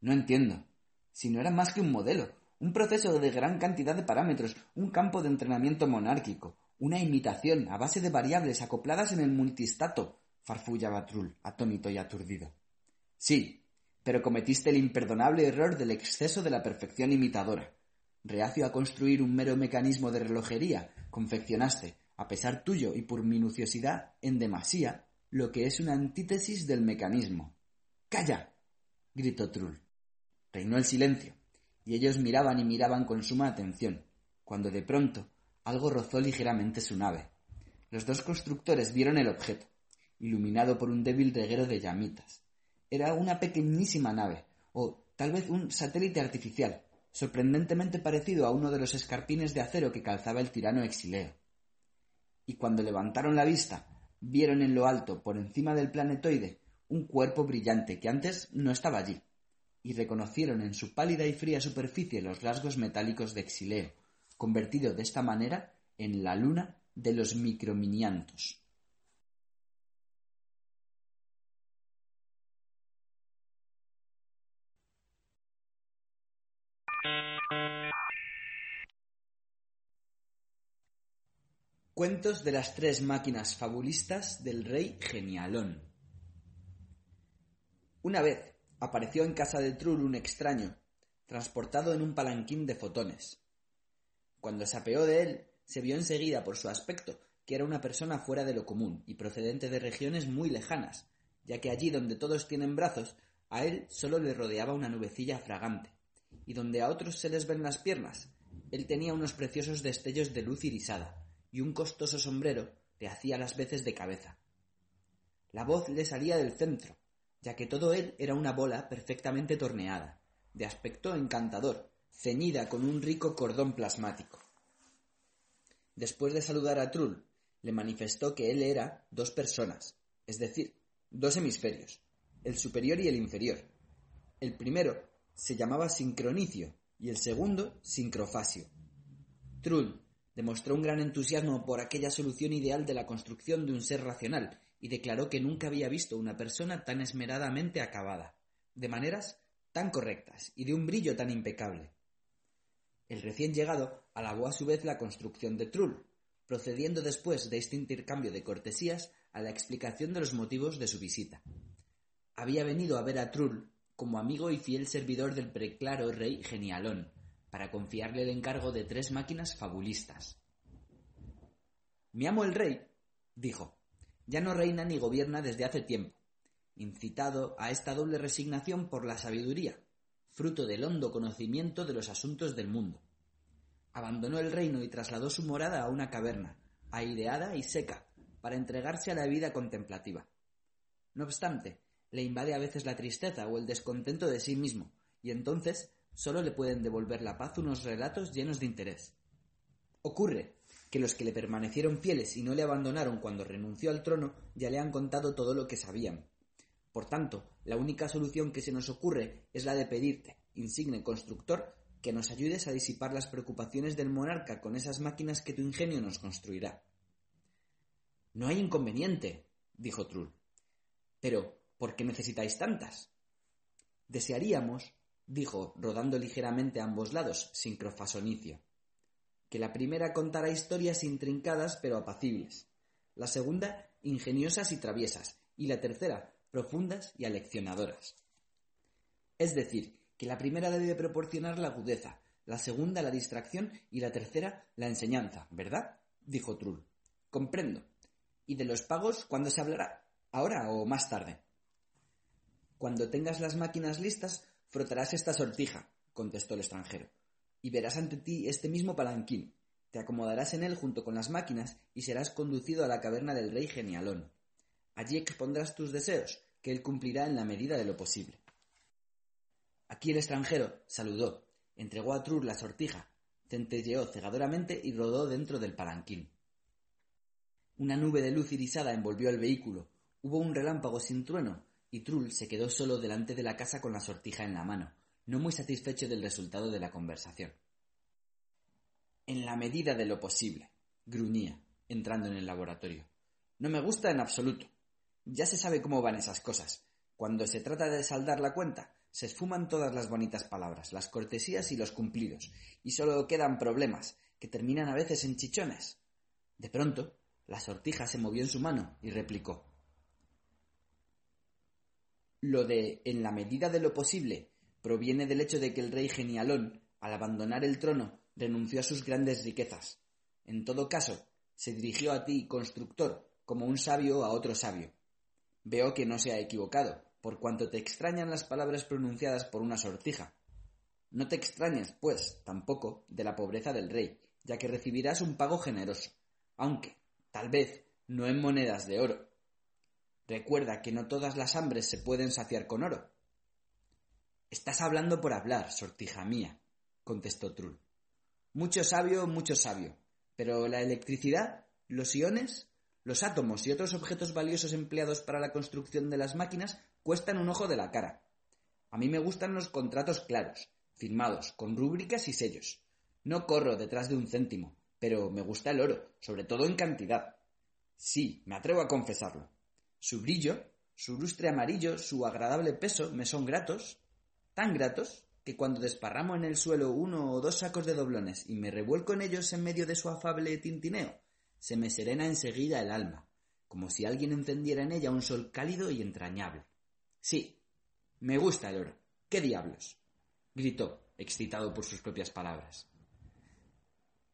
No entiendo. Si no era más que un modelo, un proceso de gran cantidad de parámetros, un campo de entrenamiento monárquico, una imitación a base de variables acopladas en el multistato, farfullaba Trull, atónito y aturdido. Sí, pero cometiste el imperdonable error del exceso de la perfección imitadora. Reacio a construir un mero mecanismo de relojería, confeccionaste, a pesar tuyo y por minuciosidad, en demasía, lo que es una antítesis del mecanismo. ¡Calla! gritó Trull. Reinó el silencio, y ellos miraban y miraban con suma atención, cuando de pronto algo rozó ligeramente su nave. Los dos constructores vieron el objeto, iluminado por un débil reguero de llamitas. Era una pequeñísima nave, o tal vez un satélite artificial, sorprendentemente parecido a uno de los escarpines de acero que calzaba el tirano Exileo. Y cuando levantaron la vista, vieron en lo alto, por encima del planetoide, un cuerpo brillante que antes no estaba allí, y reconocieron en su pálida y fría superficie los rasgos metálicos de Exileo, convertido de esta manera en la luna de los microminiantos. Cuentos de las tres máquinas fabulistas del rey Genialón. Una vez apareció en casa de Trull un extraño, transportado en un palanquín de fotones. Cuando se apeó de él, se vio enseguida por su aspecto que era una persona fuera de lo común y procedente de regiones muy lejanas, ya que allí donde todos tienen brazos, a él solo le rodeaba una nubecilla fragante, y donde a otros se les ven las piernas, él tenía unos preciosos destellos de luz irisada, y un costoso sombrero le hacía las veces de cabeza. La voz le salía del centro, ya que todo él era una bola perfectamente torneada, de aspecto encantador, ceñida con un rico cordón plasmático. Después de saludar a Trull, le manifestó que él era dos personas, es decir, dos hemisferios, el superior y el inferior. El primero se llamaba sincronicio y el segundo sincrofasio. Trull demostró un gran entusiasmo por aquella solución ideal de la construcción de un ser racional y declaró que nunca había visto una persona tan esmeradamente acabada, de maneras tan correctas y de un brillo tan impecable. El recién llegado alabó a su vez la construcción de Trull, procediendo después de este intercambio de cortesías a la explicación de los motivos de su visita. Había venido a ver a Trull como amigo y fiel servidor del preclaro rey Genialón, para confiarle el encargo de tres máquinas fabulistas. Mi amo el rey, dijo, ya no reina ni gobierna desde hace tiempo, incitado a esta doble resignación por la sabiduría, fruto del hondo conocimiento de los asuntos del mundo. Abandonó el reino y trasladó su morada a una caverna, aireada y seca, para entregarse a la vida contemplativa. No obstante, le invade a veces la tristeza o el descontento de sí mismo, y entonces solo le pueden devolver la paz unos relatos llenos de interés. Ocurre que los que le permanecieron fieles y no le abandonaron cuando renunció al trono ya le han contado todo lo que sabían. Por tanto, la única solución que se nos ocurre es la de pedirte, insigne constructor, que nos ayudes a disipar las preocupaciones del monarca con esas máquinas que tu ingenio nos construirá. No hay inconveniente, dijo Trull. Pero, ¿por qué necesitáis tantas? Desearíamos dijo, rodando ligeramente a ambos lados, sincrofasonicio. Que la primera contara historias intrincadas pero apacibles, la segunda ingeniosas y traviesas, y la tercera profundas y aleccionadoras. Es decir, que la primera debe proporcionar la agudeza, la segunda la distracción y la tercera la enseñanza, ¿verdad? dijo Trull. Comprendo. ¿Y de los pagos cuándo se hablará? ¿Ahora o más tarde? Cuando tengas las máquinas listas, Frotarás esta sortija, contestó el extranjero, y verás ante ti este mismo palanquín. Te acomodarás en él junto con las máquinas y serás conducido a la caverna del rey Genialón. Allí expondrás tus deseos, que él cumplirá en la medida de lo posible. Aquí el extranjero saludó, entregó a Trur la sortija, centelleó cegadoramente y rodó dentro del palanquín. Una nube de luz irisada envolvió el vehículo. Hubo un relámpago sin trueno y Trull se quedó solo delante de la casa con la sortija en la mano, no muy satisfecho del resultado de la conversación. En la medida de lo posible, gruñía, entrando en el laboratorio. No me gusta en absoluto. Ya se sabe cómo van esas cosas. Cuando se trata de saldar la cuenta, se esfuman todas las bonitas palabras, las cortesías y los cumplidos, y solo quedan problemas, que terminan a veces en chichones. De pronto, la sortija se movió en su mano y replicó. Lo de en la medida de lo posible proviene del hecho de que el rey Genialón, al abandonar el trono, renunció a sus grandes riquezas. En todo caso, se dirigió a ti, constructor, como un sabio a otro sabio. Veo que no se ha equivocado, por cuanto te extrañan las palabras pronunciadas por una sortija. No te extrañes, pues, tampoco, de la pobreza del rey, ya que recibirás un pago generoso, aunque, Tal vez no en monedas de oro. Recuerda que no todas las hambres se pueden saciar con oro. Estás hablando por hablar, sortija mía, contestó Trull. Mucho sabio, mucho sabio. Pero la electricidad, los iones, los átomos y otros objetos valiosos empleados para la construcción de las máquinas cuestan un ojo de la cara. A mí me gustan los contratos claros, firmados, con rúbricas y sellos. No corro detrás de un céntimo, pero me gusta el oro, sobre todo en cantidad. Sí, me atrevo a confesarlo. Su brillo, su lustre amarillo, su agradable peso me son gratos, tan gratos que cuando desparramo en el suelo uno o dos sacos de doblones y me revuelco en ellos en medio de su afable tintineo, se me serena enseguida el alma, como si alguien encendiera en ella un sol cálido y entrañable. Sí, me gusta el oro. ¿Qué diablos? gritó, excitado por sus propias palabras.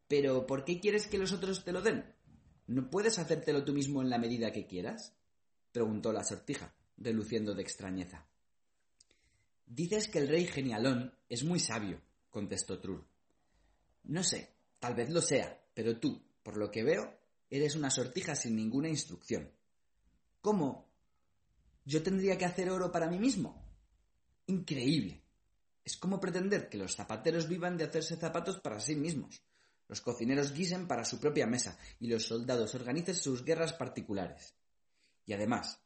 Pero ¿por qué quieres que los otros te lo den? ¿No puedes hacértelo tú mismo en la medida que quieras? Preguntó la sortija, reluciendo de extrañeza. Dices que el rey Genialón es muy sabio, contestó Trull. No sé, tal vez lo sea, pero tú, por lo que veo, eres una sortija sin ninguna instrucción. ¿Cómo? ¿Yo tendría que hacer oro para mí mismo? Increíble. Es como pretender que los zapateros vivan de hacerse zapatos para sí mismos los cocineros guisen para su propia mesa y los soldados organicen sus guerras particulares. Y además,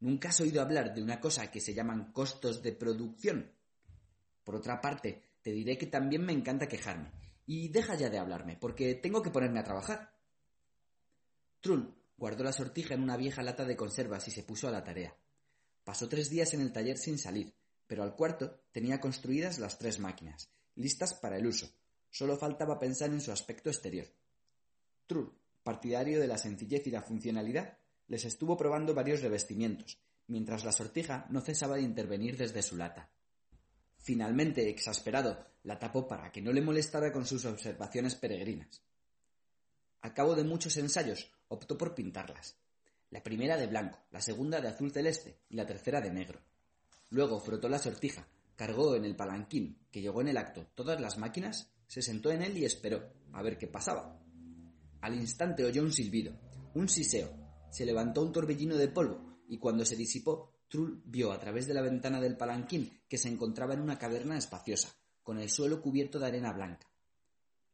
¿nunca has oído hablar de una cosa que se llaman costos de producción? Por otra parte, te diré que también me encanta quejarme. Y deja ya de hablarme, porque tengo que ponerme a trabajar. Trull guardó la sortija en una vieja lata de conservas y se puso a la tarea. Pasó tres días en el taller sin salir, pero al cuarto tenía construidas las tres máquinas, listas para el uso, Solo faltaba pensar en su aspecto exterior. Trull, partidario de la sencillez y la funcionalidad, les estuvo probando varios revestimientos, mientras la sortija no cesaba de intervenir desde su lata. Finalmente, exasperado, la tapó para que no le molestara con sus observaciones peregrinas. A cabo de muchos ensayos, optó por pintarlas. La primera de blanco, la segunda de azul celeste y la tercera de negro. Luego frotó la sortija, cargó en el palanquín, que llegó en el acto, todas las máquinas se sentó en él y esperó a ver qué pasaba. Al instante oyó un silbido, un siseo. Se levantó un torbellino de polvo y cuando se disipó, Trull vio a través de la ventana del palanquín que se encontraba en una caverna espaciosa, con el suelo cubierto de arena blanca.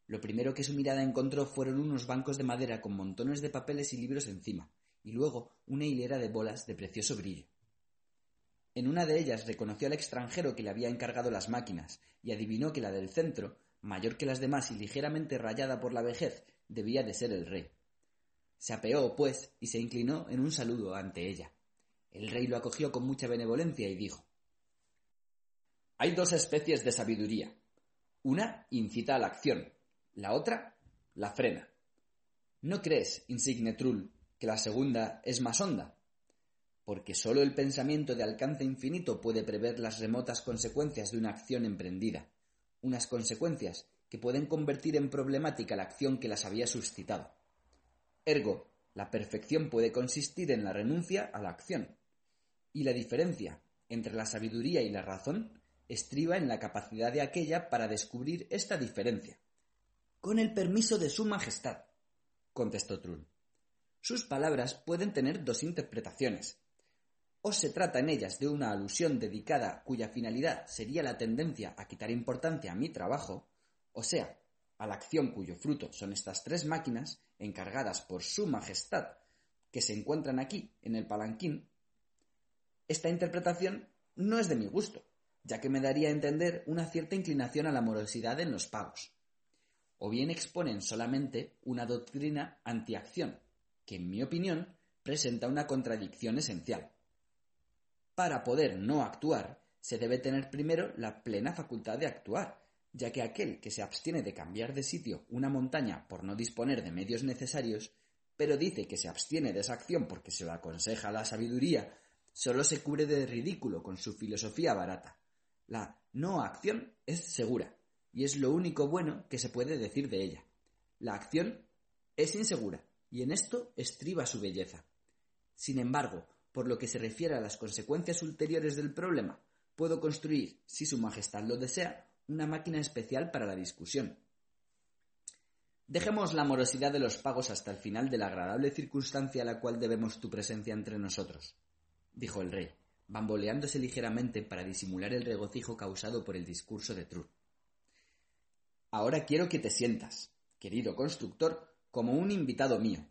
Lo primero que su mirada encontró fueron unos bancos de madera con montones de papeles y libros encima, y luego una hilera de bolas de precioso brillo. En una de ellas reconoció al extranjero que le había encargado las máquinas, y adivinó que la del centro mayor que las demás y ligeramente rayada por la vejez, debía de ser el rey. Se apeó, pues, y se inclinó en un saludo ante ella. El rey lo acogió con mucha benevolencia y dijo Hay dos especies de sabiduría. Una incita a la acción, la otra la frena. ¿No crees, insigne Trull, que la segunda es más honda? Porque sólo el pensamiento de alcance infinito puede prever las remotas consecuencias de una acción emprendida unas consecuencias que pueden convertir en problemática la acción que las había suscitado. Ergo, la perfección puede consistir en la renuncia a la acción. Y la diferencia entre la sabiduría y la razón estriba en la capacidad de aquella para descubrir esta diferencia. Con el permiso de Su Majestad, contestó Trull. Sus palabras pueden tener dos interpretaciones, o se trata en ellas de una alusión dedicada cuya finalidad sería la tendencia a quitar importancia a mi trabajo, o sea, a la acción cuyo fruto son estas tres máquinas, encargadas por Su Majestad que se encuentran aquí, en el palanquín, esta interpretación no es de mi gusto, ya que me daría a entender una cierta inclinación a la morosidad en los pagos. O bien exponen solamente una doctrina antiacción, que en mi opinión presenta una contradicción esencial. Para poder no actuar, se debe tener primero la plena facultad de actuar, ya que aquel que se abstiene de cambiar de sitio una montaña por no disponer de medios necesarios, pero dice que se abstiene de esa acción porque se lo aconseja la sabiduría, solo se cubre de ridículo con su filosofía barata. La no acción es segura, y es lo único bueno que se puede decir de ella. La acción es insegura, y en esto estriba su belleza. Sin embargo, por lo que se refiere a las consecuencias ulteriores del problema, puedo construir, si Su Majestad lo desea, una máquina especial para la discusión. Dejemos la morosidad de los pagos hasta el final de la agradable circunstancia a la cual debemos tu presencia entre nosotros, dijo el rey, bamboleándose ligeramente para disimular el regocijo causado por el discurso de True. Ahora quiero que te sientas, querido constructor, como un invitado mío.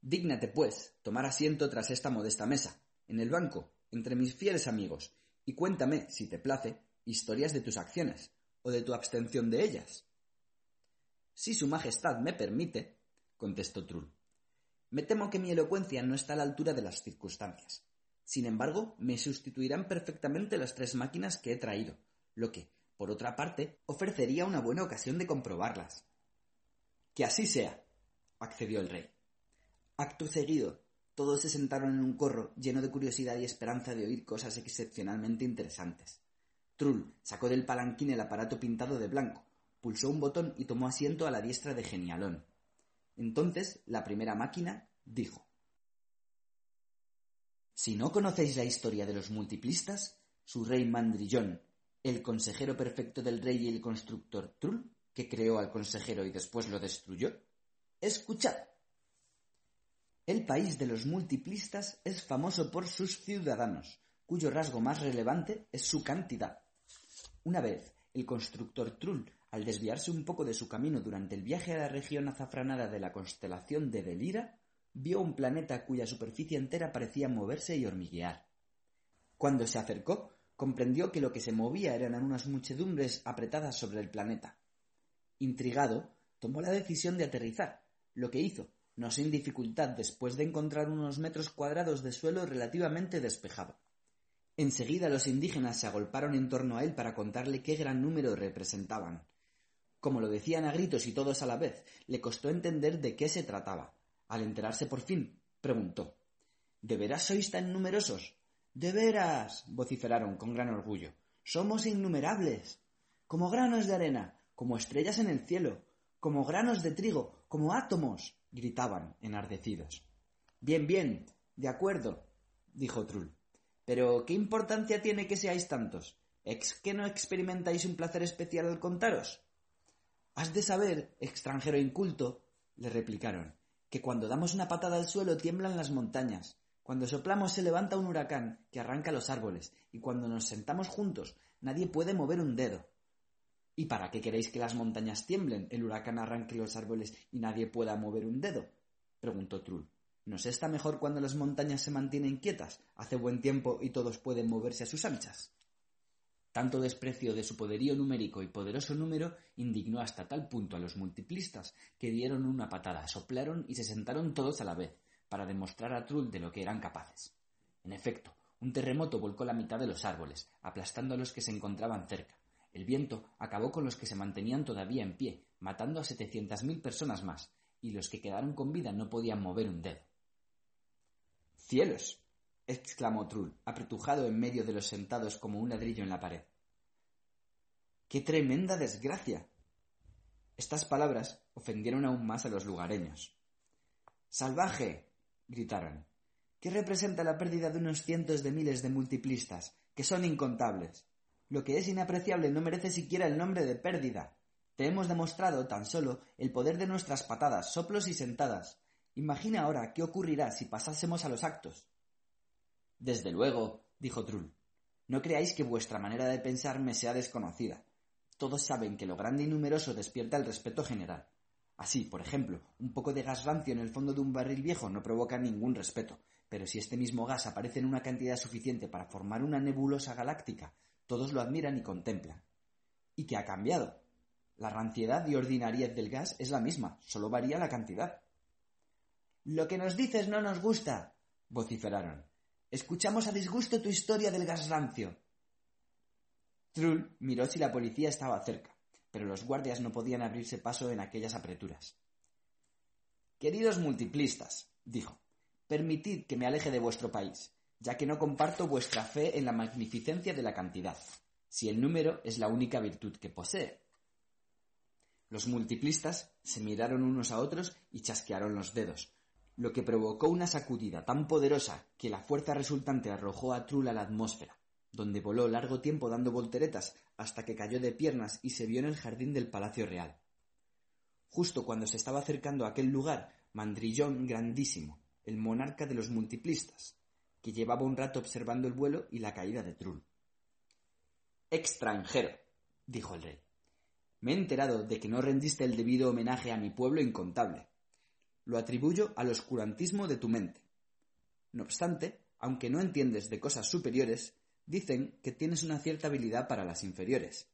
Dígnate, pues, tomar asiento tras esta modesta mesa, en el banco, entre mis fieles amigos, y cuéntame, si te place, historias de tus acciones o de tu abstención de ellas. Si Su Majestad me permite, contestó Trull. Me temo que mi elocuencia no está a la altura de las circunstancias. Sin embargo, me sustituirán perfectamente las tres máquinas que he traído, lo que, por otra parte, ofrecería una buena ocasión de comprobarlas. Que así sea, accedió el rey. Acto seguido, todos se sentaron en un corro lleno de curiosidad y esperanza de oír cosas excepcionalmente interesantes. Trull sacó del palanquín el aparato pintado de blanco, pulsó un botón y tomó asiento a la diestra de Genialón. Entonces la primera máquina dijo Si no conocéis la historia de los multiplistas, su rey Mandrillón, el consejero perfecto del rey y el constructor Trull, que creó al consejero y después lo destruyó, escuchad. El país de los multiplistas es famoso por sus ciudadanos, cuyo rasgo más relevante es su cantidad. Una vez, el constructor Trull, al desviarse un poco de su camino durante el viaje a la región azafranada de la constelación de Delira, vio un planeta cuya superficie entera parecía moverse y hormiguear. Cuando se acercó, comprendió que lo que se movía eran unas muchedumbres apretadas sobre el planeta. Intrigado, tomó la decisión de aterrizar, lo que hizo, no sin dificultad después de encontrar unos metros cuadrados de suelo relativamente despejado. Enseguida los indígenas se agolparon en torno a él para contarle qué gran número representaban. Como lo decían a gritos y todos a la vez, le costó entender de qué se trataba. Al enterarse por fin, preguntó ¿De veras sois tan numerosos? De veras. vociferaron con gran orgullo. Somos innumerables. Como granos de arena, como estrellas en el cielo, como granos de trigo, como átomos. gritaban, enardecidos. Bien, bien, de acuerdo, dijo Trull. Pero, ¿qué importancia tiene que seáis tantos? ¿Es que no experimentáis un placer especial al contaros? Has de saber, extranjero inculto, le replicaron, que cuando damos una patada al suelo tiemblan las montañas, cuando soplamos se levanta un huracán que arranca los árboles, y cuando nos sentamos juntos nadie puede mover un dedo. ¿Y para qué queréis que las montañas tiemblen, el huracán arranque los árboles y nadie pueda mover un dedo? preguntó Trull. ¿No se está mejor cuando las montañas se mantienen quietas, hace buen tiempo y todos pueden moverse a sus anchas? Tanto desprecio de su poderío numérico y poderoso número indignó hasta tal punto a los multiplistas que dieron una patada, soplaron y se sentaron todos a la vez, para demostrar a Trull de lo que eran capaces. En efecto, un terremoto volcó la mitad de los árboles, aplastando a los que se encontraban cerca. El viento acabó con los que se mantenían todavía en pie, matando a setecientas mil personas más, y los que quedaron con vida no podían mover un dedo. ¡Cielos! exclamó Trull, apretujado en medio de los sentados como un ladrillo en la pared. ¡Qué tremenda desgracia! Estas palabras ofendieron aún más a los lugareños. ¡Salvaje! gritaron. ¿Qué representa la pérdida de unos cientos de miles de multiplistas, que son incontables? Lo que es inapreciable no merece siquiera el nombre de pérdida. Te hemos demostrado tan solo el poder de nuestras patadas, soplos y sentadas, Imagina ahora qué ocurrirá si pasásemos a los actos. Desde luego, dijo Trull. No creáis que vuestra manera de pensar me sea desconocida. Todos saben que lo grande y numeroso despierta el respeto general. Así, por ejemplo, un poco de gas rancio en el fondo de un barril viejo no provoca ningún respeto, pero si este mismo gas aparece en una cantidad suficiente para formar una nebulosa galáctica, todos lo admiran y contemplan. ¿Y qué ha cambiado? La ranciedad y ordinariez del gas es la misma, solo varía la cantidad. Lo que nos dices no nos gusta, vociferaron. Escuchamos a disgusto tu historia del gas rancio. Trull miró si la policía estaba cerca pero los guardias no podían abrirse paso en aquellas apreturas. Queridos multiplistas, dijo, permitid que me aleje de vuestro país, ya que no comparto vuestra fe en la magnificencia de la cantidad, si el número es la única virtud que posee. Los multiplistas se miraron unos a otros y chasquearon los dedos, lo que provocó una sacudida tan poderosa que la fuerza resultante arrojó a Trull a la atmósfera donde voló largo tiempo dando volteretas hasta que cayó de piernas y se vio en el jardín del Palacio Real. Justo cuando se estaba acercando a aquel lugar, Mandrillón Grandísimo, el monarca de los multiplistas, que llevaba un rato observando el vuelo y la caída de Trull. Extranjero, dijo el rey. Me he enterado de que no rendiste el debido homenaje a mi pueblo incontable. Lo atribuyo al oscurantismo de tu mente. No obstante, aunque no entiendes de cosas superiores, Dicen que tienes una cierta habilidad para las inferiores.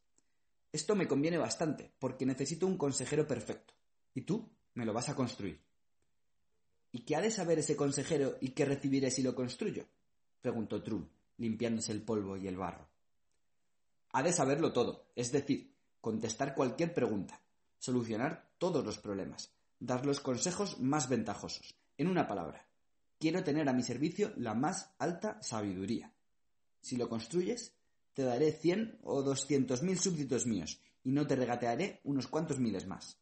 Esto me conviene bastante, porque necesito un consejero perfecto, y tú me lo vas a construir. ¿Y qué ha de saber ese consejero y qué recibiré si lo construyo? preguntó Trull, limpiándose el polvo y el barro. Ha de saberlo todo, es decir, contestar cualquier pregunta, solucionar todos los problemas, dar los consejos más ventajosos. En una palabra, quiero tener a mi servicio la más alta sabiduría. Si lo construyes, te daré cien o doscientos mil súbditos míos, y no te regatearé unos cuantos miles más.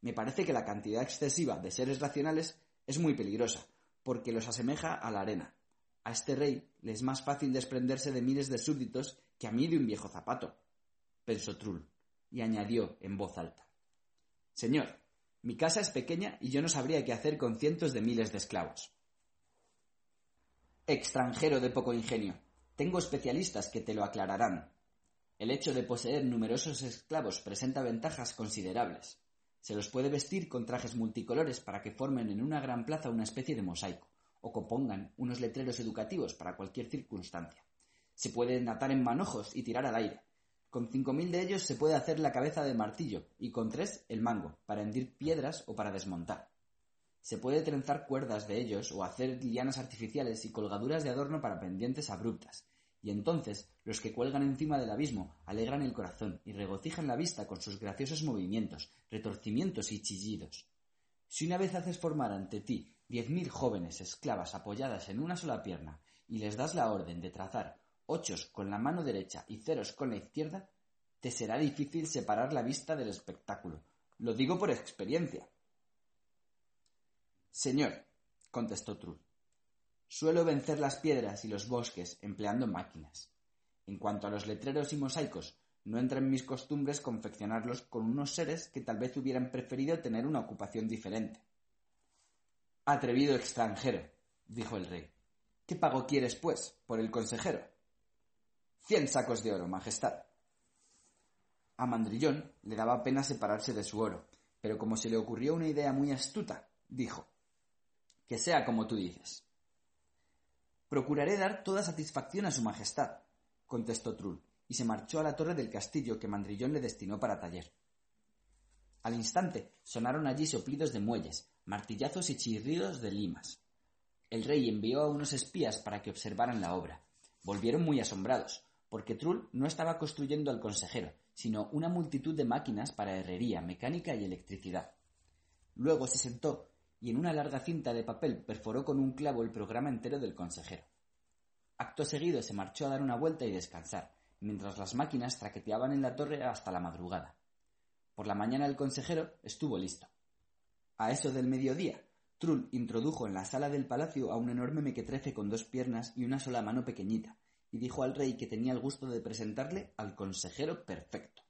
Me parece que la cantidad excesiva de seres racionales es muy peligrosa, porque los asemeja a la arena. A este rey le es más fácil desprenderse de miles de súbditos que a mí de un viejo zapato, pensó Trull, y añadió en voz alta. Señor, mi casa es pequeña y yo no sabría qué hacer con cientos de miles de esclavos. Extranjero de poco ingenio, tengo especialistas que te lo aclararán. El hecho de poseer numerosos esclavos presenta ventajas considerables. Se los puede vestir con trajes multicolores para que formen en una gran plaza una especie de mosaico, o compongan unos letreros educativos para cualquier circunstancia. Se pueden atar en manojos y tirar al aire. Con cinco mil de ellos se puede hacer la cabeza de martillo y con tres el mango, para hendir piedras o para desmontar. Se puede trenzar cuerdas de ellos o hacer lianas artificiales y colgaduras de adorno para pendientes abruptas. Y entonces los que cuelgan encima del abismo alegran el corazón y regocijan la vista con sus graciosos movimientos, retorcimientos y chillidos. Si una vez haces formar ante ti diez mil jóvenes esclavas apoyadas en una sola pierna y les das la orden de trazar ochos con la mano derecha y ceros con la izquierda, te será difícil separar la vista del espectáculo. Lo digo por experiencia. Señor, contestó Trull, suelo vencer las piedras y los bosques empleando máquinas. En cuanto a los letreros y mosaicos, no entra en mis costumbres confeccionarlos con unos seres que tal vez hubieran preferido tener una ocupación diferente. Atrevido extranjero, dijo el rey. ¿Qué pago quieres, pues, por el consejero? Cien sacos de oro, Majestad. A Mandrillón le daba pena separarse de su oro, pero como se le ocurrió una idea muy astuta, dijo que sea como tú dices. Procuraré dar toda satisfacción a su majestad, contestó Trull, y se marchó a la torre del castillo que Mandrillón le destinó para taller. Al instante sonaron allí soplidos de muelles, martillazos y chirridos de limas. El rey envió a unos espías para que observaran la obra. Volvieron muy asombrados, porque Trull no estaba construyendo al consejero, sino una multitud de máquinas para herrería, mecánica y electricidad. Luego se sentó y en una larga cinta de papel perforó con un clavo el programa entero del consejero. Acto seguido se marchó a dar una vuelta y descansar, mientras las máquinas traqueteaban en la torre hasta la madrugada. Por la mañana el consejero estuvo listo. A eso del mediodía, Trull introdujo en la sala del palacio a un enorme mequetrefe con dos piernas y una sola mano pequeñita, y dijo al rey que tenía el gusto de presentarle al consejero perfecto.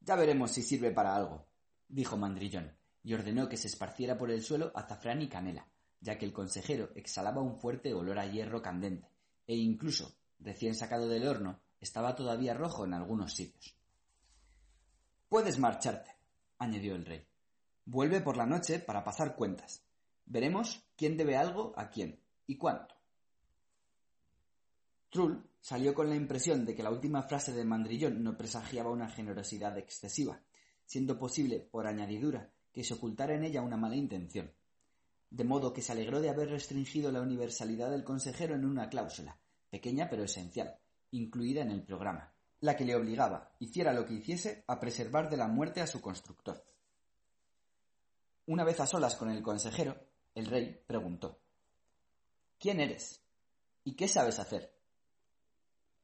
Ya veremos si sirve para algo, dijo Mandrillón, y ordenó que se esparciera por el suelo azafrán y canela, ya que el consejero exhalaba un fuerte olor a hierro candente, e incluso, recién sacado del horno, estaba todavía rojo en algunos sitios. Puedes marcharte, añadió el rey. Vuelve por la noche para pasar cuentas. Veremos quién debe algo a quién y cuánto. Trull salió con la impresión de que la última frase de Mandrillón no presagiaba una generosidad excesiva, siendo posible, por añadidura, que se ocultara en ella una mala intención. De modo que se alegró de haber restringido la universalidad del consejero en una cláusula, pequeña pero esencial, incluida en el programa, la que le obligaba, hiciera lo que hiciese, a preservar de la muerte a su constructor. Una vez a solas con el consejero, el rey preguntó ¿Quién eres? ¿Y qué sabes hacer?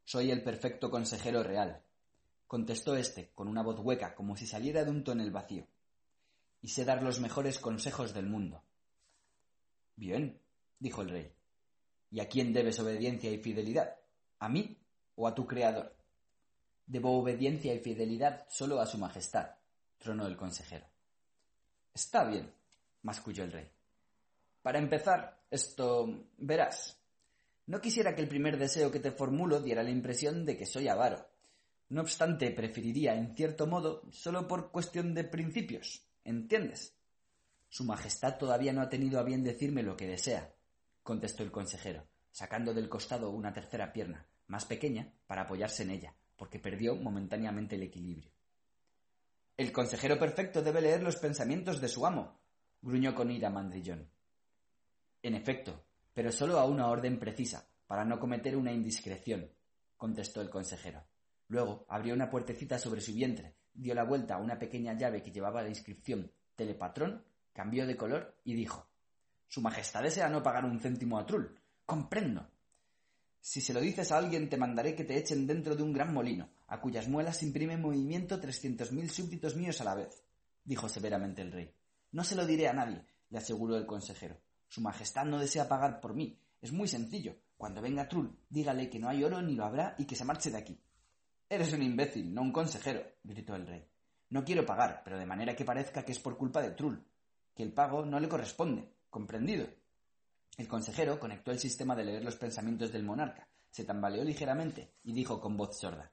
Soy el perfecto consejero real, contestó éste con una voz hueca como si saliera de un tonel vacío. Y sé dar los mejores consejos del mundo. Bien, dijo el rey. ¿Y a quién debes obediencia y fidelidad? ¿A mí o a tu creador? Debo obediencia y fidelidad solo a su majestad, tronó el consejero. Está bien, masculló el rey. Para empezar, esto verás. No quisiera que el primer deseo que te formulo diera la impresión de que soy avaro. No obstante, preferiría, en cierto modo, solo por cuestión de principios. ¿Entiendes? Su Majestad todavía no ha tenido a bien decirme lo que desea, contestó el consejero, sacando del costado una tercera pierna, más pequeña, para apoyarse en ella, porque perdió momentáneamente el equilibrio. El consejero perfecto debe leer los pensamientos de su amo, gruñó con ira Mandrillón. En efecto, pero solo a una orden precisa, para no cometer una indiscreción, contestó el consejero. Luego abrió una puertecita sobre su vientre, dio la vuelta a una pequeña llave que llevaba la inscripción Telepatrón, cambió de color y dijo Su Majestad desea no pagar un céntimo a Trull. Comprendo. Si se lo dices a alguien, te mandaré que te echen dentro de un gran molino, a cuyas muelas imprime movimiento trescientos mil súbditos míos a la vez, dijo severamente el rey. No se lo diré a nadie, le aseguró el consejero. Su Majestad no desea pagar por mí. Es muy sencillo. Cuando venga Trull, dígale que no hay oro ni lo habrá y que se marche de aquí. Eres un imbécil, no un consejero, gritó el rey. No quiero pagar, pero de manera que parezca que es por culpa de Trull, que el pago no le corresponde. ¿Comprendido? El consejero conectó el sistema de leer los pensamientos del monarca, se tambaleó ligeramente y dijo con voz sorda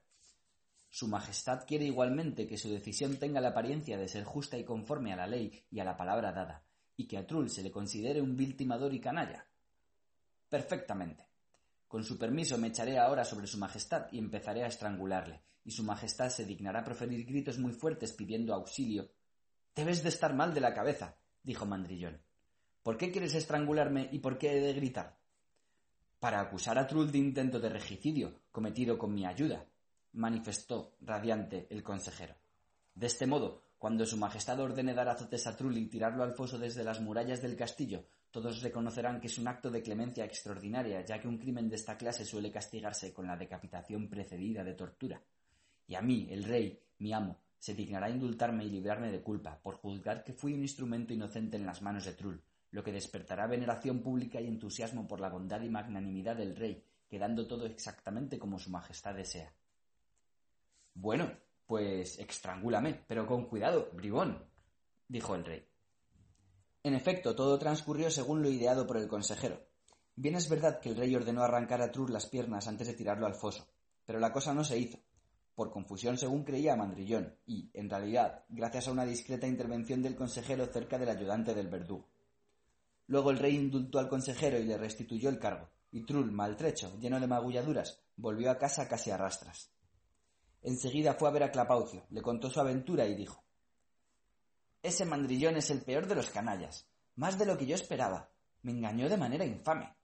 Su Majestad quiere igualmente que su decisión tenga la apariencia de ser justa y conforme a la ley y a la palabra dada, y que a Trull se le considere un vil timador y canalla. Perfectamente. Con su permiso me echaré ahora sobre su Majestad y empezaré a estrangularle, y su Majestad se dignará proferir gritos muy fuertes pidiendo auxilio. Debes de estar mal de la cabeza, dijo Mandrillón. ¿Por qué quieres estrangularme y por qué he de gritar? Para acusar a Trull de intento de regicidio cometido con mi ayuda, manifestó radiante el consejero. De este modo, cuando su Majestad ordene dar azotes a Trull y tirarlo al foso desde las murallas del castillo, todos reconocerán que es un acto de clemencia extraordinaria, ya que un crimen de esta clase suele castigarse con la decapitación precedida de tortura. Y a mí, el rey, mi amo, se dignará indultarme y librarme de culpa, por juzgar que fui un instrumento inocente en las manos de Trull, lo que despertará veneración pública y entusiasmo por la bondad y magnanimidad del rey, quedando todo exactamente como su majestad desea. Bueno, pues extrangúlame, pero con cuidado, bribón, dijo el rey. En efecto, todo transcurrió según lo ideado por el consejero. Bien es verdad que el rey ordenó arrancar a Trull las piernas antes de tirarlo al foso, pero la cosa no se hizo, por confusión según creía Mandrillón, y, en realidad, gracias a una discreta intervención del consejero cerca del ayudante del verdugo. Luego el rey indultó al consejero y le restituyó el cargo, y Trull, maltrecho, lleno de magulladuras, volvió a casa casi a rastras. Enseguida fue a ver a Clapaucio, le contó su aventura y dijo Ese mandrillón es el peor de los canallas, más de lo que yo esperaba. Me engañó de manera infame.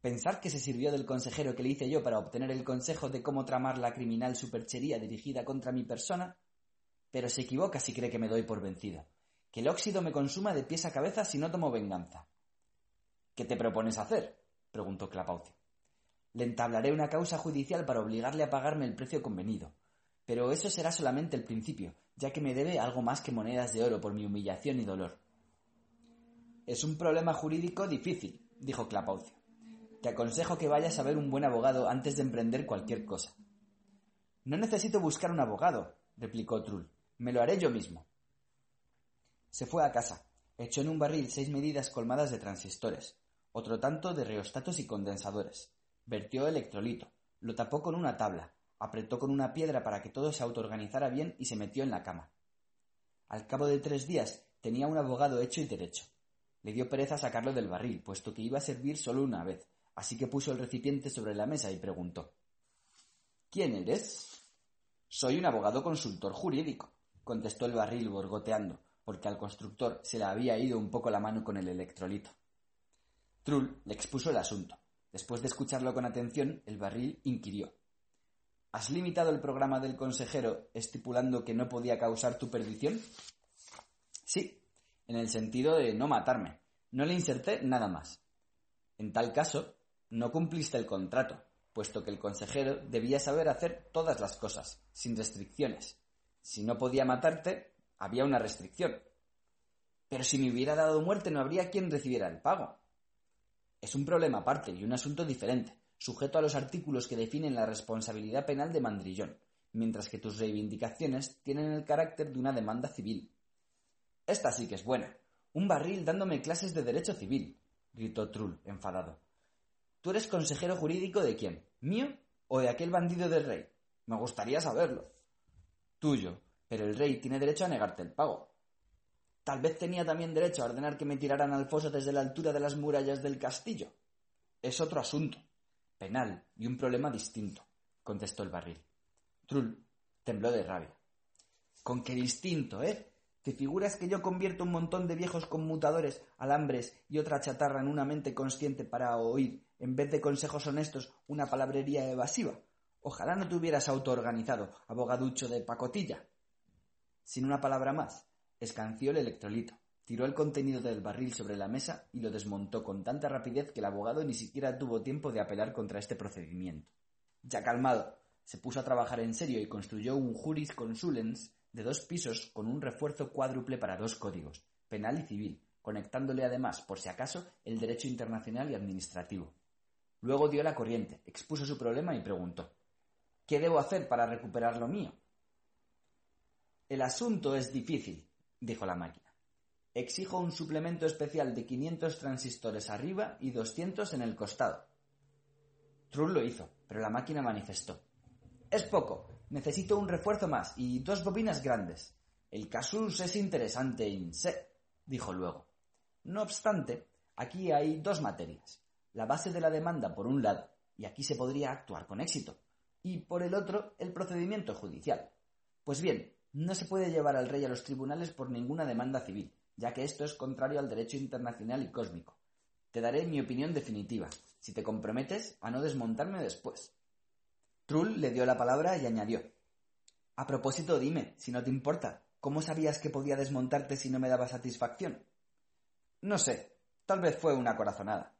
Pensar que se sirvió del consejero que le hice yo para obtener el consejo de cómo tramar la criminal superchería dirigida contra mi persona. Pero se equivoca si cree que me doy por vencido. Que el óxido me consuma de pies a cabeza si no tomo venganza. ¿Qué te propones hacer? preguntó Clapaucio. Le entablaré una causa judicial para obligarle a pagarme el precio convenido. Pero eso será solamente el principio, ya que me debe algo más que monedas de oro por mi humillación y dolor. Es un problema jurídico difícil, dijo Clapaucio. Te aconsejo que vayas a ver un buen abogado antes de emprender cualquier cosa. No necesito buscar un abogado, replicó Trull. Me lo haré yo mismo. Se fue a casa, echó en un barril seis medidas colmadas de transistores, otro tanto de reostatos y condensadores. Vertió electrolito, lo tapó con una tabla, apretó con una piedra para que todo se autoorganizara bien y se metió en la cama. Al cabo de tres días tenía un abogado hecho y derecho. Le dio pereza sacarlo del barril, puesto que iba a servir solo una vez, así que puso el recipiente sobre la mesa y preguntó ¿Quién eres? Soy un abogado consultor jurídico, contestó el barril borgoteando, porque al constructor se le había ido un poco la mano con el electrolito. Trull le expuso el asunto. Después de escucharlo con atención, el barril inquirió. ¿Has limitado el programa del consejero estipulando que no podía causar tu perdición? Sí, en el sentido de no matarme. No le inserté nada más. En tal caso, no cumpliste el contrato, puesto que el consejero debía saber hacer todas las cosas, sin restricciones. Si no podía matarte, había una restricción. Pero si me hubiera dado muerte no habría quien recibiera el pago. Es un problema aparte y un asunto diferente, sujeto a los artículos que definen la responsabilidad penal de Mandrillón, mientras que tus reivindicaciones tienen el carácter de una demanda civil. Esta sí que es buena. Un barril dándome clases de derecho civil, gritó Trull, enfadado. ¿Tú eres consejero jurídico de quién? ¿Mío o de aquel bandido del rey? Me gustaría saberlo. Tuyo, pero el rey tiene derecho a negarte el pago. Tal vez tenía también derecho a ordenar que me tiraran al foso desde la altura de las murallas del castillo. Es otro asunto, penal y un problema distinto, contestó el barril. Trull tembló de rabia. ¿Con qué distinto, eh? ¿Te figuras que yo convierto un montón de viejos conmutadores, alambres y otra chatarra en una mente consciente para oír, en vez de consejos honestos, una palabrería evasiva? Ojalá no te hubieras autoorganizado, abogaducho de pacotilla. Sin una palabra más, escanció el electrolito, tiró el contenido del barril sobre la mesa y lo desmontó con tanta rapidez que el abogado ni siquiera tuvo tiempo de apelar contra este procedimiento. Ya calmado, se puso a trabajar en serio y construyó un juris consulens de dos pisos con un refuerzo cuádruple para dos códigos, penal y civil, conectándole además, por si acaso, el derecho internacional y administrativo. Luego dio la corriente, expuso su problema y preguntó ¿Qué debo hacer para recuperar lo mío? El asunto es difícil, dijo la máquina. Exijo un suplemento especial de 500 transistores arriba y 200 en el costado. Trull lo hizo, pero la máquina manifestó. Es poco. Necesito un refuerzo más y dos bobinas grandes. El casus es interesante in se, dijo luego. No obstante, aquí hay dos materias. La base de la demanda por un lado, y aquí se podría actuar con éxito, y por el otro, el procedimiento judicial. Pues bien, no se puede llevar al rey a los tribunales por ninguna demanda civil, ya que esto es contrario al derecho internacional y cósmico. Te daré mi opinión definitiva, si te comprometes a no desmontarme después. Trull le dio la palabra y añadió A propósito, dime, si no te importa, ¿cómo sabías que podía desmontarte si no me daba satisfacción? No sé, tal vez fue una corazonada.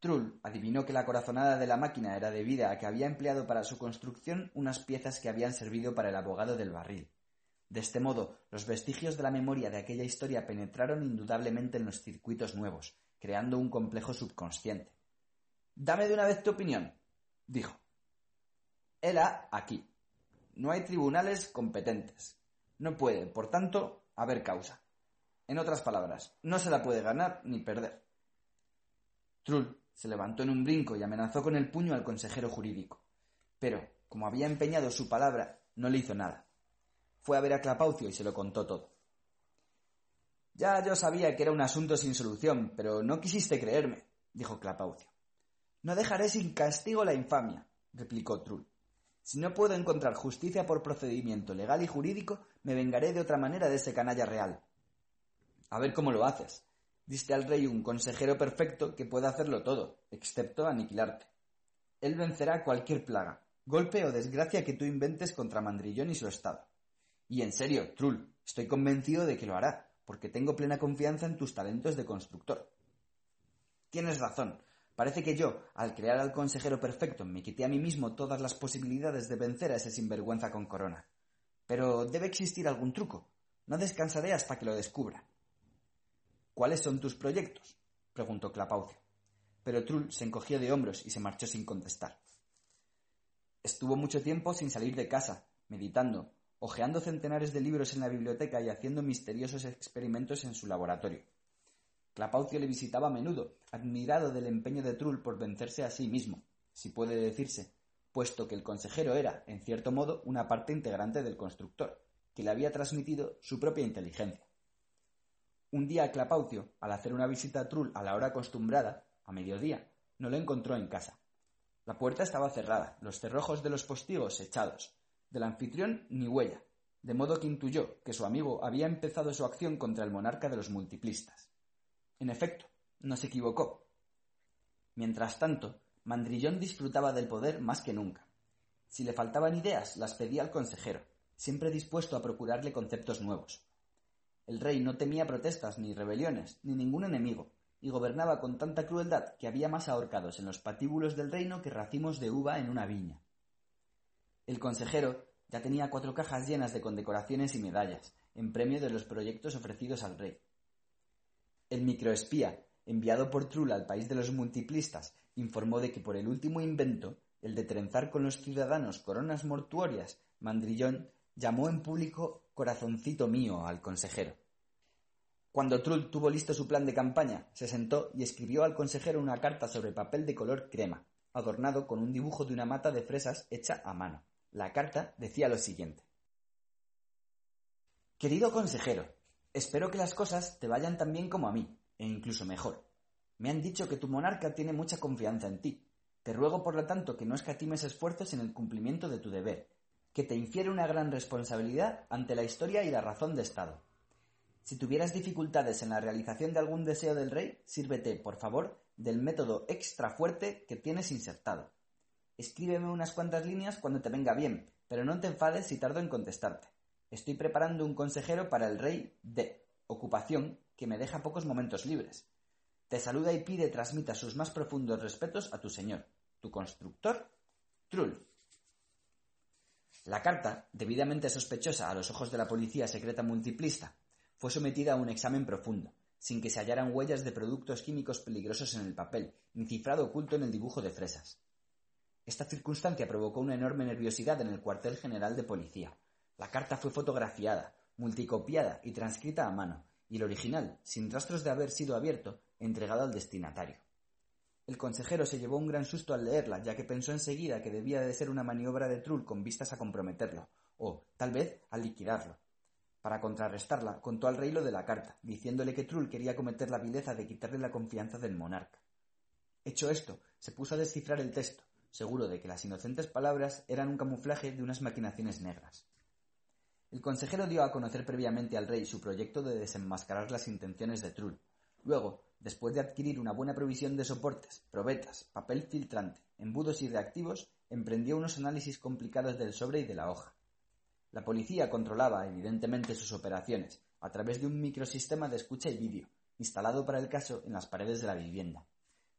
Trull adivinó que la corazonada de la máquina era debida a que había empleado para su construcción unas piezas que habían servido para el abogado del barril. De este modo, los vestigios de la memoria de aquella historia penetraron indudablemente en los circuitos nuevos, creando un complejo subconsciente. Dame de una vez tu opinión, dijo. Era aquí. No hay tribunales competentes. No puede, por tanto, haber causa. En otras palabras, no se la puede ganar ni perder. Trull se levantó en un brinco y amenazó con el puño al consejero jurídico. Pero, como había empeñado su palabra, no le hizo nada. Fue a ver a Clapaucio y se lo contó todo. Ya yo sabía que era un asunto sin solución, pero no quisiste creerme, dijo Clapaucio. No dejaré sin castigo la infamia, replicó Trull. Si no puedo encontrar justicia por procedimiento legal y jurídico, me vengaré de otra manera de ese canalla real. A ver cómo lo haces, Diste al rey un consejero perfecto que pueda hacerlo todo, excepto aniquilarte. Él vencerá cualquier plaga, golpe o desgracia que tú inventes contra Mandrillón y su estado. Y en serio, Trull, estoy convencido de que lo hará, porque tengo plena confianza en tus talentos de constructor. Tienes razón. Parece que yo, al crear al consejero perfecto, me quité a mí mismo todas las posibilidades de vencer a ese sinvergüenza con corona. Pero debe existir algún truco. No descansaré hasta que lo descubra. ¿Cuáles son tus proyectos? preguntó Clapaucio. Pero Trull se encogió de hombros y se marchó sin contestar. Estuvo mucho tiempo sin salir de casa, meditando, hojeando centenares de libros en la biblioteca y haciendo misteriosos experimentos en su laboratorio. Clapaucio le visitaba a menudo, admirado del empeño de Trull por vencerse a sí mismo, si puede decirse, puesto que el consejero era, en cierto modo, una parte integrante del constructor que le había transmitido su propia inteligencia. Un día Clapaucio, al hacer una visita a Trull a la hora acostumbrada, a mediodía, no lo encontró en casa. La puerta estaba cerrada, los cerrojos de los postigos echados. Del anfitrión ni huella, de modo que intuyó que su amigo había empezado su acción contra el monarca de los multiplistas. En efecto, no se equivocó. Mientras tanto, Mandrillón disfrutaba del poder más que nunca. Si le faltaban ideas, las pedía al consejero, siempre dispuesto a procurarle conceptos nuevos. El rey no temía protestas, ni rebeliones, ni ningún enemigo, y gobernaba con tanta crueldad que había más ahorcados en los patíbulos del reino que racimos de uva en una viña. El consejero ya tenía cuatro cajas llenas de condecoraciones y medallas, en premio de los proyectos ofrecidos al rey. El microespía, enviado por Trull al país de los multiplistas, informó de que por el último invento, el de trenzar con los ciudadanos coronas mortuorias, Mandrillón llamó en público corazoncito mío al consejero. Cuando Trull tuvo listo su plan de campaña, se sentó y escribió al consejero una carta sobre papel de color crema, adornado con un dibujo de una mata de fresas hecha a mano. La carta decía lo siguiente. Querido consejero, espero que las cosas te vayan tan bien como a mí, e incluso mejor. Me han dicho que tu monarca tiene mucha confianza en ti. Te ruego, por lo tanto, que no escatimes esfuerzos en el cumplimiento de tu deber, que te infiere una gran responsabilidad ante la historia y la razón de Estado. Si tuvieras dificultades en la realización de algún deseo del rey, sírvete, por favor, del método extra fuerte que tienes insertado. Escríbeme unas cuantas líneas cuando te venga bien, pero no te enfades si tardo en contestarte. Estoy preparando un consejero para el rey D, ocupación que me deja pocos momentos libres. Te saluda y pide transmita sus más profundos respetos a tu señor, tu constructor, Trull. La carta, debidamente sospechosa a los ojos de la policía secreta multiplista, fue sometida a un examen profundo, sin que se hallaran huellas de productos químicos peligrosos en el papel, ni cifrado oculto en el dibujo de fresas. Esta circunstancia provocó una enorme nerviosidad en el cuartel general de policía. La carta fue fotografiada, multicopiada y transcrita a mano, y el original, sin rastros de haber sido abierto, entregado al destinatario. El consejero se llevó un gran susto al leerla, ya que pensó enseguida que debía de ser una maniobra de Trull con vistas a comprometerlo, o, tal vez, a liquidarlo. Para contrarrestarla, contó al rey lo de la carta, diciéndole que Trull quería cometer la vileza de quitarle la confianza del monarca. Hecho esto, se puso a descifrar el texto, seguro de que las inocentes palabras eran un camuflaje de unas maquinaciones negras. El consejero dio a conocer previamente al rey su proyecto de desenmascarar las intenciones de Trull, Luego, después de adquirir una buena provisión de soportes, probetas, papel filtrante, embudos y reactivos, emprendió unos análisis complicados del sobre y de la hoja. La policía controlaba, evidentemente, sus operaciones a través de un microsistema de escucha y vídeo, instalado para el caso en las paredes de la vivienda.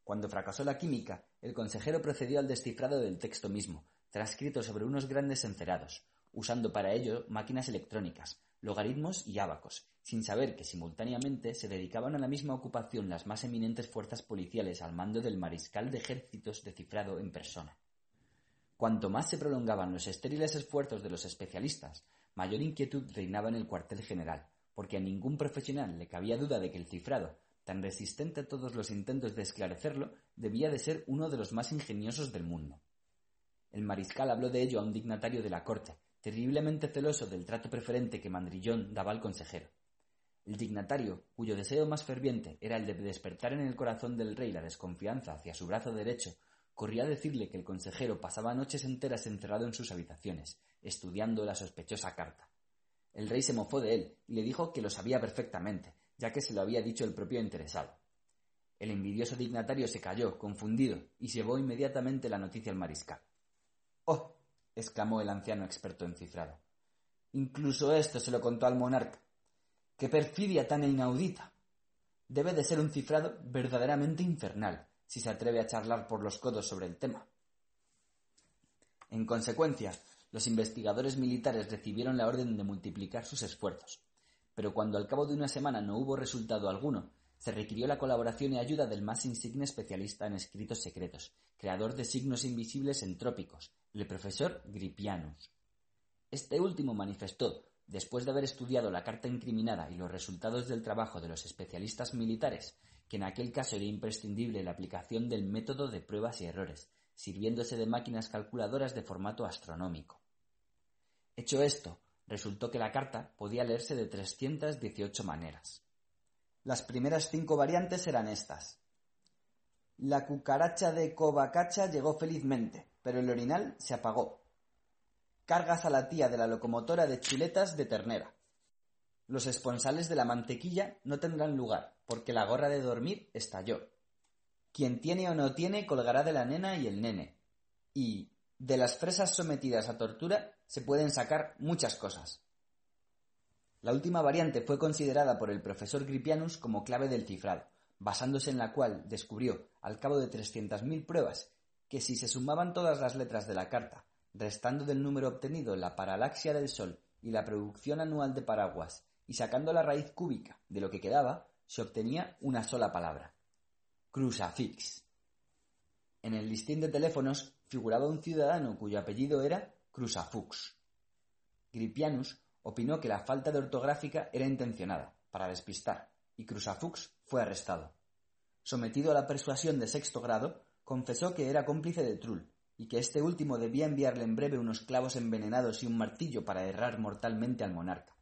Cuando fracasó la química, el consejero procedió al descifrado del texto mismo, transcrito sobre unos grandes encerados, usando para ello máquinas electrónicas, logaritmos y ábacos, sin saber que simultáneamente se dedicaban a la misma ocupación las más eminentes fuerzas policiales al mando del mariscal de ejércitos descifrado en persona. Cuanto más se prolongaban los estériles esfuerzos de los especialistas, mayor inquietud reinaba en el cuartel general, porque a ningún profesional le cabía duda de que el cifrado, tan resistente a todos los intentos de esclarecerlo, debía de ser uno de los más ingeniosos del mundo. El mariscal habló de ello a un dignatario de la corte, terriblemente celoso del trato preferente que Mandrillón daba al consejero. El dignatario, cuyo deseo más ferviente era el de despertar en el corazón del rey la desconfianza hacia su brazo derecho, corría a decirle que el consejero pasaba noches enteras encerrado en sus habitaciones, estudiando la sospechosa carta. El rey se mofó de él y le dijo que lo sabía perfectamente, ya que se lo había dicho el propio interesado. El envidioso dignatario se calló, confundido, y llevó inmediatamente la noticia al mariscal. ¡Oh! exclamó el anciano experto en cifrado. Incluso esto se lo contó al monarca. ¡Qué perfidia tan inaudita! Debe de ser un cifrado verdaderamente infernal, si se atreve a charlar por los codos sobre el tema. En consecuencia, los investigadores militares recibieron la orden de multiplicar sus esfuerzos, pero cuando al cabo de una semana no hubo resultado alguno, se requirió la colaboración y ayuda del más insigne especialista en escritos secretos, creador de signos invisibles en trópicos, el profesor Gripianus. Este último manifestó, después de haber estudiado la carta incriminada y los resultados del trabajo de los especialistas militares, que en aquel caso era imprescindible la aplicación del método de pruebas y errores, sirviéndose de máquinas calculadoras de formato astronómico. Hecho esto, Resultó que la carta podía leerse de 318 maneras. Las primeras cinco variantes eran estas. La cucaracha de Covacacha llegó felizmente, pero el orinal se apagó. Cargas a la tía de la locomotora de chuletas de ternera. Los esponsales de la mantequilla no tendrán lugar, porque la gorra de dormir estalló. Quien tiene o no tiene colgará de la nena y el nene. Y de las fresas sometidas a tortura se pueden sacar muchas cosas. La última variante fue considerada por el profesor Gripianus como clave del cifrado, basándose en la cual descubrió, al cabo de 300.000 pruebas, que si se sumaban todas las letras de la carta, restando del número obtenido la paralaxia del Sol y la producción anual de paraguas, y sacando la raíz cúbica de lo que quedaba, se obtenía una sola palabra. Crucifix. En el listín de teléfonos figuraba un ciudadano cuyo apellido era Crusafux. Gripianus opinó que la falta de ortográfica era intencionada, para despistar, y Crusafux fue arrestado. Sometido a la persuasión de sexto grado, confesó que era cómplice de Trull, y que este último debía enviarle en breve unos clavos envenenados y un martillo para errar mortalmente al monarca.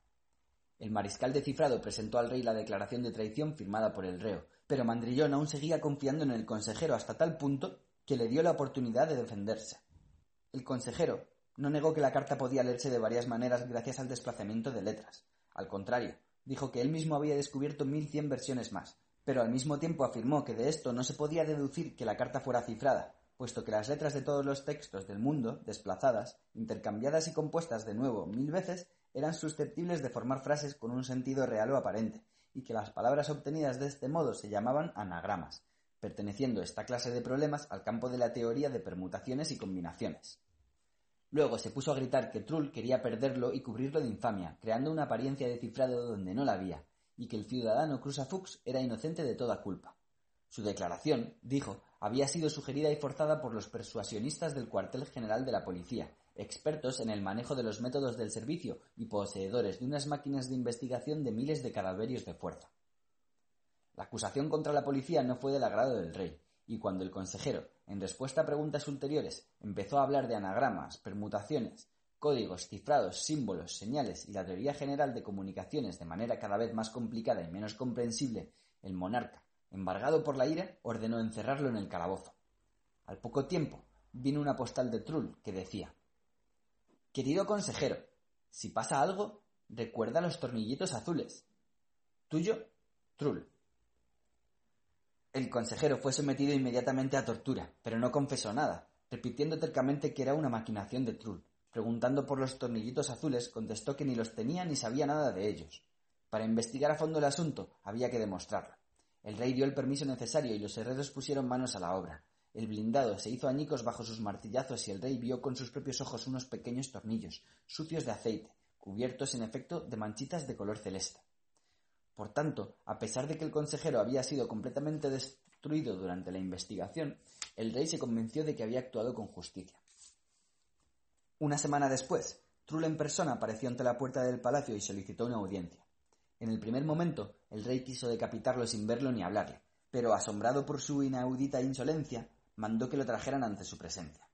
El mariscal de cifrado presentó al rey la declaración de traición firmada por el reo, pero Mandrillón aún seguía confiando en el consejero hasta tal punto que le dio la oportunidad de defenderse. El consejero no negó que la carta podía leerse de varias maneras gracias al desplazamiento de letras. Al contrario, dijo que él mismo había descubierto mil cien versiones más, pero al mismo tiempo afirmó que de esto no se podía deducir que la carta fuera cifrada, puesto que las letras de todos los textos del mundo, desplazadas, intercambiadas y compuestas de nuevo mil veces, eran susceptibles de formar frases con un sentido real o aparente, y que las palabras obtenidas de este modo se llamaban anagramas, perteneciendo esta clase de problemas al campo de la teoría de permutaciones y combinaciones. Luego se puso a gritar que Trull quería perderlo y cubrirlo de infamia, creando una apariencia de cifrado donde no la había, y que el ciudadano Crusafux era inocente de toda culpa. Su declaración, dijo, había sido sugerida y forzada por los persuasionistas del cuartel general de la policía, expertos en el manejo de los métodos del servicio y poseedores de unas máquinas de investigación de miles de cadaverios de fuerza. La acusación contra la policía no fue del agrado del rey, y cuando el consejero, en respuesta a preguntas ulteriores, empezó a hablar de anagramas, permutaciones, códigos, cifrados, símbolos, señales y la teoría general de comunicaciones de manera cada vez más complicada y menos comprensible, el monarca, embargado por la ira, ordenó encerrarlo en el calabozo. Al poco tiempo vino una postal de Trull que decía Querido consejero, si pasa algo, recuerda los tornillitos azules. Tuyo, Trull. El consejero fue sometido inmediatamente a tortura, pero no confesó nada, repitiendo tercamente que era una maquinación de Trull. Preguntando por los tornillitos azules, contestó que ni los tenía ni sabía nada de ellos. Para investigar a fondo el asunto, había que demostrarlo. El rey dio el permiso necesario y los herreros pusieron manos a la obra. El blindado se hizo añicos bajo sus martillazos y el rey vio con sus propios ojos unos pequeños tornillos, sucios de aceite, cubiertos en efecto de manchitas de color celeste. Por tanto, a pesar de que el consejero había sido completamente destruido durante la investigación, el rey se convenció de que había actuado con justicia. Una semana después, Trull en persona apareció ante la puerta del palacio y solicitó una audiencia. En el primer momento, el rey quiso decapitarlo sin verlo ni hablarle, pero asombrado por su inaudita insolencia, mandó que lo trajeran ante su presencia.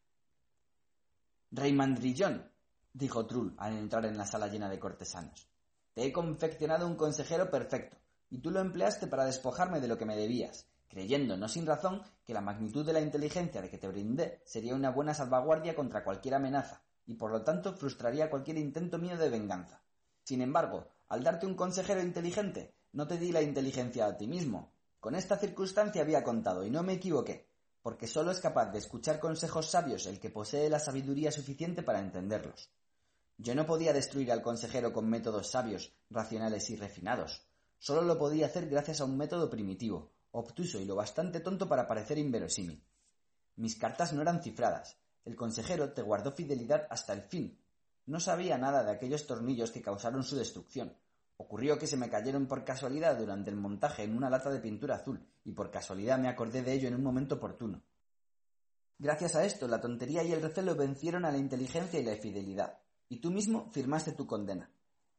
Rey Mandrillón, dijo Trull al entrar en la sala llena de cortesanos, te he confeccionado un consejero perfecto, y tú lo empleaste para despojarme de lo que me debías, creyendo, no sin razón, que la magnitud de la inteligencia de que te brindé sería una buena salvaguardia contra cualquier amenaza, y por lo tanto frustraría cualquier intento mío de venganza. Sin embargo, al darte un consejero inteligente, no te di la inteligencia a ti mismo. Con esta circunstancia había contado, y no me equivoqué, porque solo es capaz de escuchar consejos sabios el que posee la sabiduría suficiente para entenderlos. Yo no podía destruir al consejero con métodos sabios, racionales y refinados. Solo lo podía hacer gracias a un método primitivo, obtuso y lo bastante tonto para parecer inverosímil. Mis cartas no eran cifradas. El consejero te guardó fidelidad hasta el fin. No sabía nada de aquellos tornillos que causaron su destrucción. Ocurrió que se me cayeron por casualidad durante el montaje en una lata de pintura azul, y por casualidad me acordé de ello en un momento oportuno. Gracias a esto, la tontería y el recelo vencieron a la inteligencia y la fidelidad y tú mismo firmaste tu condena.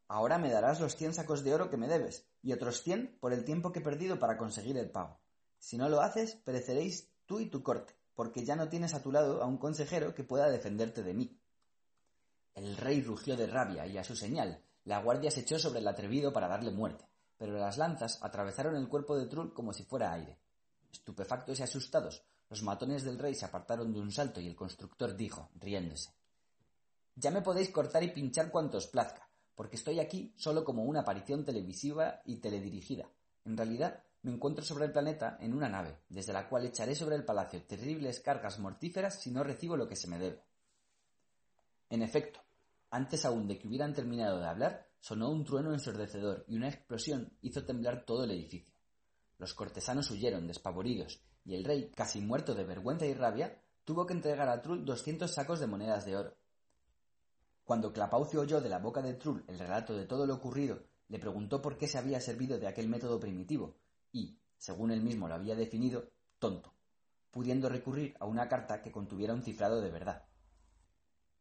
Ahora me darás los cien sacos de oro que me debes, y otros cien por el tiempo que he perdido para conseguir el pago. Si no lo haces, pereceréis tú y tu corte, porque ya no tienes a tu lado a un consejero que pueda defenderte de mí. El rey rugió de rabia y a su señal, la guardia se echó sobre el atrevido para darle muerte, pero las lanzas atravesaron el cuerpo de Trull como si fuera aire. Estupefactos y asustados, los matones del rey se apartaron de un salto y el constructor dijo, riéndose Ya me podéis cortar y pinchar cuanto os plazca, porque estoy aquí solo como una aparición televisiva y teledirigida. En realidad, me encuentro sobre el planeta en una nave, desde la cual echaré sobre el palacio terribles cargas mortíferas si no recibo lo que se me debe. En efecto, antes aún de que hubieran terminado de hablar, sonó un trueno ensordecedor y una explosión hizo temblar todo el edificio. Los cortesanos huyeron despavoridos y el rey, casi muerto de vergüenza y rabia, tuvo que entregar a Trull doscientos sacos de monedas de oro. Cuando Clapaucio oyó de la boca de Trull el relato de todo lo ocurrido, le preguntó por qué se había servido de aquel método primitivo y, según él mismo lo había definido, tonto, pudiendo recurrir a una carta que contuviera un cifrado de verdad.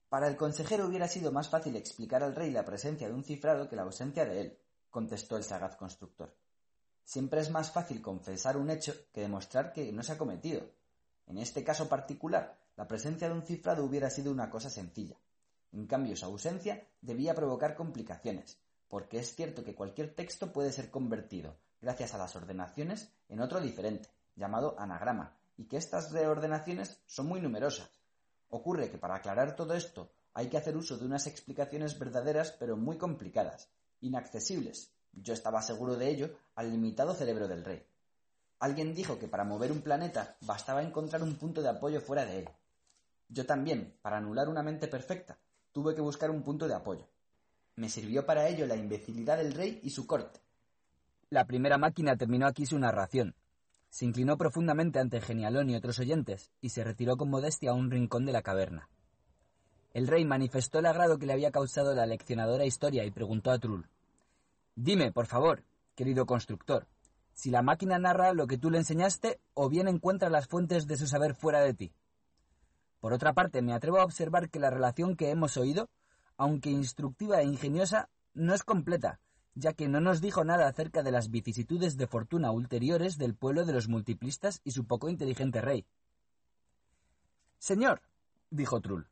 Para el consejero hubiera sido más fácil explicar al rey la presencia de un cifrado que la ausencia de él, contestó el sagaz constructor. Siempre es más fácil confesar un hecho que demostrar que no se ha cometido. En este caso particular, la presencia de un cifrado hubiera sido una cosa sencilla. En cambio, su ausencia debía provocar complicaciones, porque es cierto que cualquier texto puede ser convertido, gracias a las ordenaciones, en otro diferente, llamado anagrama, y que estas reordenaciones son muy numerosas. Ocurre que para aclarar todo esto hay que hacer uso de unas explicaciones verdaderas pero muy complicadas, inaccesibles, yo estaba seguro de ello, al limitado cerebro del rey. Alguien dijo que para mover un planeta bastaba encontrar un punto de apoyo fuera de él. Yo también, para anular una mente perfecta, tuve que buscar un punto de apoyo. Me sirvió para ello la imbecilidad del rey y su corte. La primera máquina terminó aquí su narración. Se inclinó profundamente ante Genialón y otros oyentes y se retiró con modestia a un rincón de la caverna. El rey manifestó el agrado que le había causado la leccionadora historia y preguntó a Trull. Dime, por favor, querido constructor, si la máquina narra lo que tú le enseñaste o bien encuentra las fuentes de su saber fuera de ti. Por otra parte, me atrevo a observar que la relación que hemos oído aunque instructiva e ingeniosa, no es completa, ya que no nos dijo nada acerca de las vicisitudes de fortuna ulteriores del pueblo de los multiplistas y su poco inteligente rey. Señor, dijo Trull,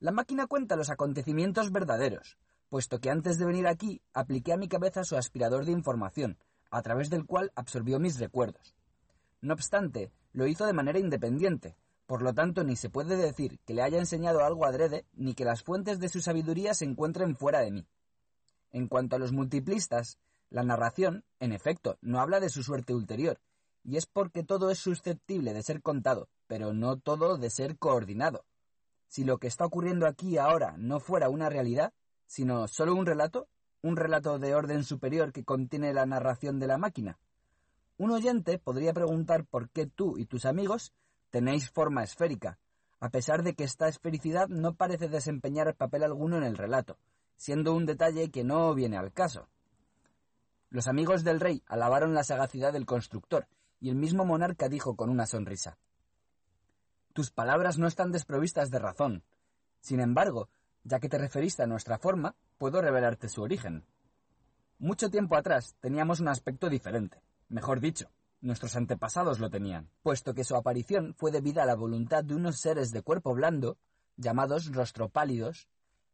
la máquina cuenta los acontecimientos verdaderos, puesto que antes de venir aquí apliqué a mi cabeza su aspirador de información, a través del cual absorbió mis recuerdos. No obstante, lo hizo de manera independiente, por lo tanto, ni se puede decir que le haya enseñado algo adrede, ni que las fuentes de su sabiduría se encuentren fuera de mí. En cuanto a los multiplistas, la narración, en efecto, no habla de su suerte ulterior, y es porque todo es susceptible de ser contado, pero no todo de ser coordinado. Si lo que está ocurriendo aquí ahora no fuera una realidad, sino solo un relato, un relato de orden superior que contiene la narración de la máquina, un oyente podría preguntar por qué tú y tus amigos Tenéis forma esférica, a pesar de que esta esfericidad no parece desempeñar papel alguno en el relato, siendo un detalle que no viene al caso. Los amigos del rey alabaron la sagacidad del constructor, y el mismo monarca dijo con una sonrisa Tus palabras no están desprovistas de razón. Sin embargo, ya que te referiste a nuestra forma, puedo revelarte su origen. Mucho tiempo atrás teníamos un aspecto diferente, mejor dicho, Nuestros antepasados lo tenían, puesto que su aparición fue debida a la voluntad de unos seres de cuerpo blando, llamados rostropálidos,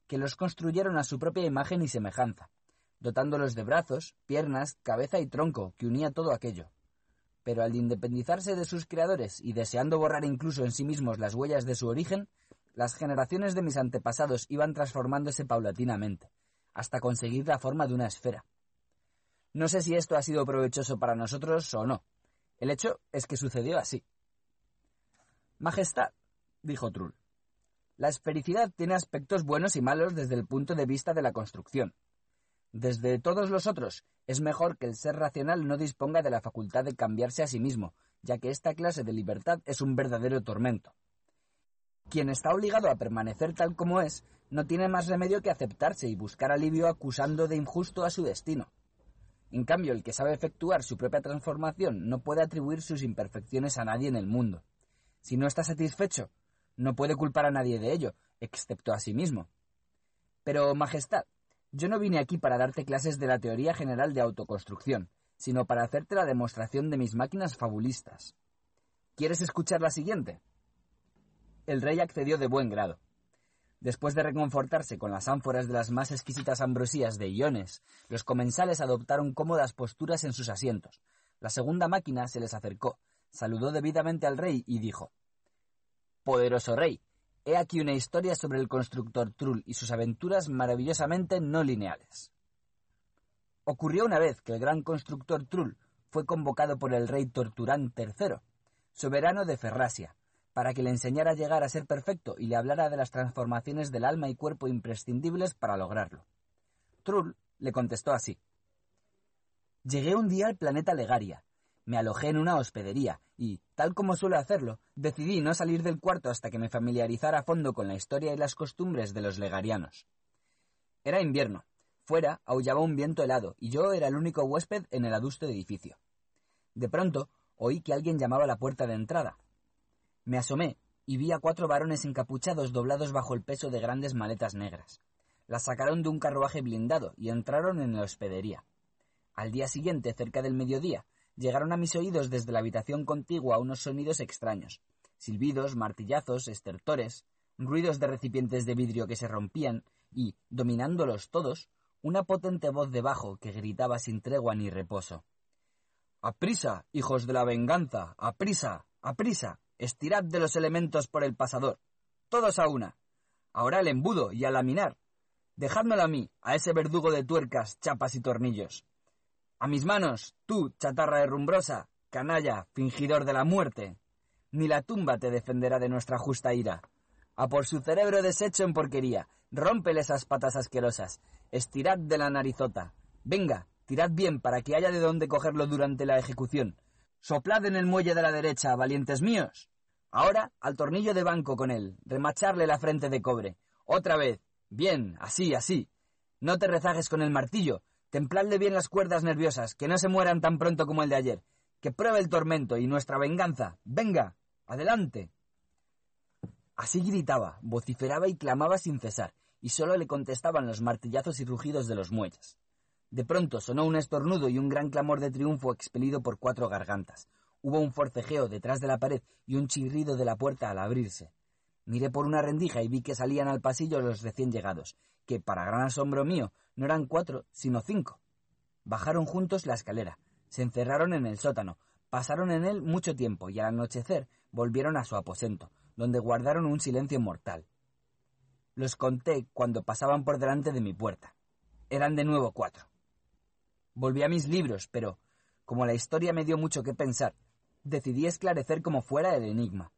que los construyeron a su propia imagen y semejanza, dotándolos de brazos, piernas, cabeza y tronco, que unía todo aquello. Pero al independizarse de sus creadores y deseando borrar incluso en sí mismos las huellas de su origen, las generaciones de mis antepasados iban transformándose paulatinamente, hasta conseguir la forma de una esfera. No sé si esto ha sido provechoso para nosotros o no, el hecho es que sucedió así. Majestad, dijo Trull, la esfericidad tiene aspectos buenos y malos desde el punto de vista de la construcción. Desde todos los otros, es mejor que el ser racional no disponga de la facultad de cambiarse a sí mismo, ya que esta clase de libertad es un verdadero tormento. Quien está obligado a permanecer tal como es, no tiene más remedio que aceptarse y buscar alivio acusando de injusto a su destino. En cambio, el que sabe efectuar su propia transformación no puede atribuir sus imperfecciones a nadie en el mundo. Si no está satisfecho, no puede culpar a nadie de ello, excepto a sí mismo. Pero, Majestad, yo no vine aquí para darte clases de la teoría general de autoconstrucción, sino para hacerte la demostración de mis máquinas fabulistas. ¿Quieres escuchar la siguiente? El rey accedió de buen grado. Después de reconfortarse con las ánforas de las más exquisitas ambrosías de iones, los comensales adoptaron cómodas posturas en sus asientos. La segunda máquina se les acercó, saludó debidamente al rey y dijo Poderoso rey, he aquí una historia sobre el constructor Trull y sus aventuras maravillosamente no lineales. Ocurrió una vez que el gran constructor Trull fue convocado por el rey Torturán III, soberano de Ferrasia, para que le enseñara a llegar a ser perfecto y le hablara de las transformaciones del alma y cuerpo imprescindibles para lograrlo. Trull le contestó así. Llegué un día al planeta Legaria, me alojé en una hospedería y, tal como suelo hacerlo, decidí no salir del cuarto hasta que me familiarizara a fondo con la historia y las costumbres de los legarianos. Era invierno. Fuera aullaba un viento helado y yo era el único huésped en el adusto edificio. De pronto oí que alguien llamaba a la puerta de entrada. Me asomé y vi a cuatro varones encapuchados doblados bajo el peso de grandes maletas negras. Las sacaron de un carruaje blindado y entraron en la hospedería. Al día siguiente, cerca del mediodía, llegaron a mis oídos desde la habitación contigua unos sonidos extraños. Silbidos, martillazos, estertores, ruidos de recipientes de vidrio que se rompían y, dominándolos todos, una potente voz de bajo que gritaba sin tregua ni reposo. ¡Aprisa, hijos de la venganza! ¡Aprisa! ¡Aprisa! Estirad de los elementos por el pasador. Todos a una. Ahora el embudo y a laminar. Dejádmelo a mí, a ese verdugo de tuercas, chapas y tornillos. A mis manos, tú, chatarra herrumbrosa, canalla, fingidor de la muerte. Ni la tumba te defenderá de nuestra justa ira. A por su cerebro deshecho en porquería, rómpele esas patas asquerosas, estirad de la narizota. Venga, tirad bien para que haya de dónde cogerlo durante la ejecución. Soplad en el muelle de la derecha, valientes míos. Ahora al tornillo de banco con él, remacharle la frente de cobre. Otra vez. Bien, así, así. No te rezajes con el martillo. Templadle bien las cuerdas nerviosas, que no se mueran tan pronto como el de ayer. Que pruebe el tormento y nuestra venganza. Venga, adelante. Así gritaba, vociferaba y clamaba sin cesar, y sólo le contestaban los martillazos y rugidos de los muelles. De pronto sonó un estornudo y un gran clamor de triunfo expelido por cuatro gargantas. Hubo un forcejeo detrás de la pared y un chirrido de la puerta al abrirse. Miré por una rendija y vi que salían al pasillo los recién llegados, que, para gran asombro mío, no eran cuatro, sino cinco. Bajaron juntos la escalera, se encerraron en el sótano, pasaron en él mucho tiempo y al anochecer volvieron a su aposento, donde guardaron un silencio mortal. Los conté cuando pasaban por delante de mi puerta. Eran de nuevo cuatro. Volví a mis libros, pero, como la historia me dio mucho que pensar, decidí esclarecer como fuera el enigma.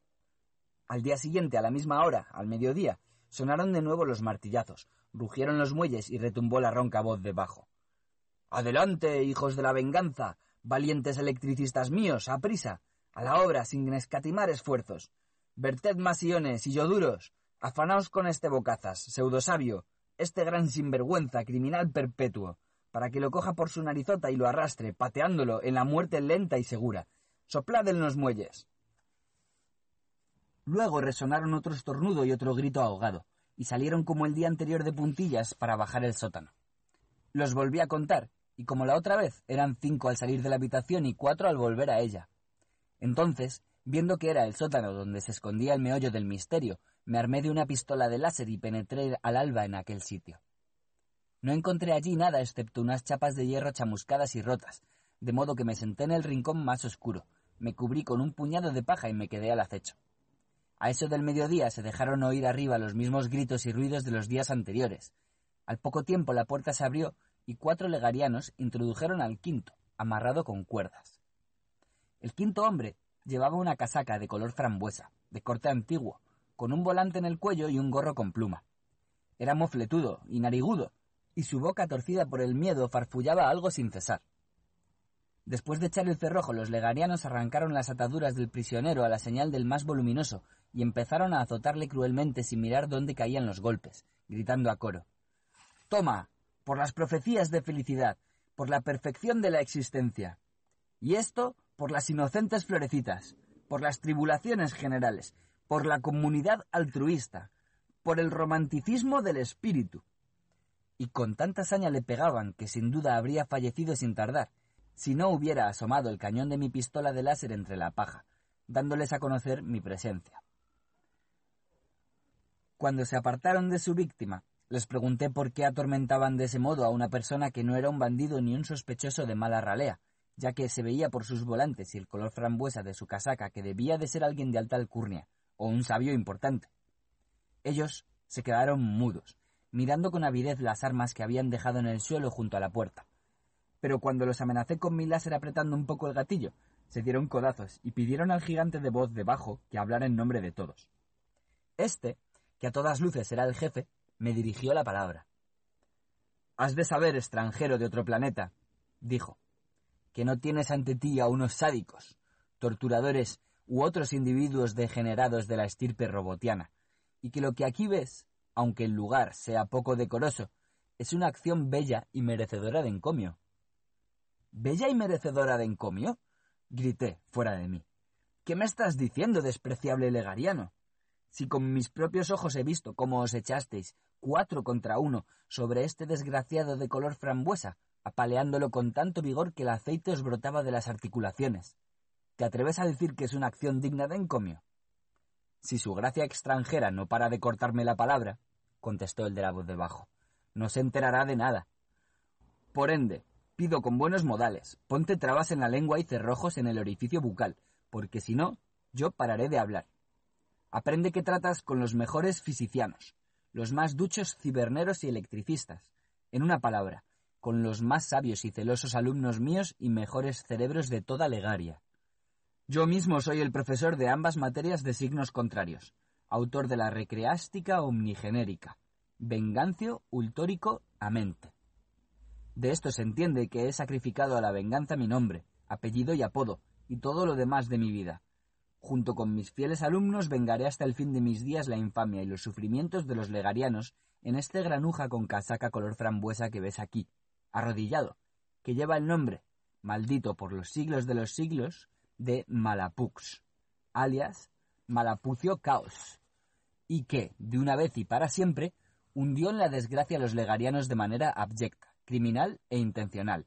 Al día siguiente, a la misma hora, al mediodía, sonaron de nuevo los martillazos, rugieron los muelles y retumbó la ronca voz debajo. Adelante, hijos de la venganza, valientes electricistas míos, a prisa, a la obra sin escatimar esfuerzos. Verted más iones y yoduros, afanaos con este bocazas, pseudosabio, este gran sinvergüenza, criminal perpetuo, para que lo coja por su narizota y lo arrastre, pateándolo en la muerte lenta y segura. Soplad en los muelles. Luego resonaron otro estornudo y otro grito ahogado, y salieron como el día anterior de puntillas para bajar el sótano. Los volví a contar, y como la otra vez eran cinco al salir de la habitación y cuatro al volver a ella. Entonces, viendo que era el sótano donde se escondía el meollo del misterio, me armé de una pistola de láser y penetré al alba en aquel sitio. No encontré allí nada excepto unas chapas de hierro chamuscadas y rotas, de modo que me senté en el rincón más oscuro, me cubrí con un puñado de paja y me quedé al acecho. A eso del mediodía se dejaron oír arriba los mismos gritos y ruidos de los días anteriores. Al poco tiempo la puerta se abrió y cuatro legarianos introdujeron al quinto, amarrado con cuerdas. El quinto hombre llevaba una casaca de color frambuesa, de corte antiguo, con un volante en el cuello y un gorro con pluma. Era mofletudo y narigudo, y su boca torcida por el miedo farfullaba algo sin cesar. Después de echar el cerrojo, los legarianos arrancaron las ataduras del prisionero a la señal del más voluminoso y empezaron a azotarle cruelmente sin mirar dónde caían los golpes, gritando a coro. Toma, por las profecías de felicidad, por la perfección de la existencia. Y esto por las inocentes florecitas, por las tribulaciones generales, por la comunidad altruista, por el romanticismo del espíritu, y con tanta saña le pegaban que sin duda habría fallecido sin tardar, si no hubiera asomado el cañón de mi pistola de láser entre la paja, dándoles a conocer mi presencia. Cuando se apartaron de su víctima, les pregunté por qué atormentaban de ese modo a una persona que no era un bandido ni un sospechoso de mala ralea, ya que se veía por sus volantes y el color frambuesa de su casaca que debía de ser alguien de alta alcurnia, o un sabio importante. Ellos se quedaron mudos, mirando con avidez las armas que habían dejado en el suelo junto a la puerta. Pero cuando los amenacé con mi láser apretando un poco el gatillo, se dieron codazos y pidieron al gigante de voz de bajo que hablara en nombre de todos. Este que a todas luces era el jefe, me dirigió la palabra. Has de saber, extranjero de otro planeta, dijo, que no tienes ante ti a unos sádicos, torturadores u otros individuos degenerados de la estirpe robotiana, y que lo que aquí ves, aunque el lugar sea poco decoroso, es una acción bella y merecedora de encomio. ¿Bella y merecedora de encomio? grité fuera de mí. ¿Qué me estás diciendo, despreciable legariano? Si con mis propios ojos he visto cómo os echasteis cuatro contra uno sobre este desgraciado de color frambuesa, apaleándolo con tanto vigor que el aceite os brotaba de las articulaciones. ¿Te atreves a decir que es una acción digna de encomio? Si su gracia extranjera no para de cortarme la palabra, contestó el de la voz de bajo, no se enterará de nada. Por ende, pido con buenos modales, ponte trabas en la lengua y cerrojos en el orificio bucal, porque si no, yo pararé de hablar. Aprende que tratas con los mejores fisicianos, los más duchos ciberneros y electricistas. En una palabra, con los más sabios y celosos alumnos míos y mejores cerebros de toda Legaria. Yo mismo soy el profesor de ambas materias de signos contrarios, autor de la recreástica omnigenérica, vengancio ultórico mente. De esto se entiende que he sacrificado a la venganza mi nombre, apellido y apodo, y todo lo demás de mi vida, Junto con mis fieles alumnos vengaré hasta el fin de mis días la infamia y los sufrimientos de los legarianos en este granuja con casaca color frambuesa que ves aquí, arrodillado, que lleva el nombre, maldito por los siglos de los siglos, de Malapux, alias Malapucio Caos, y que, de una vez y para siempre, hundió en la desgracia a los legarianos de manera abyecta, criminal e intencional.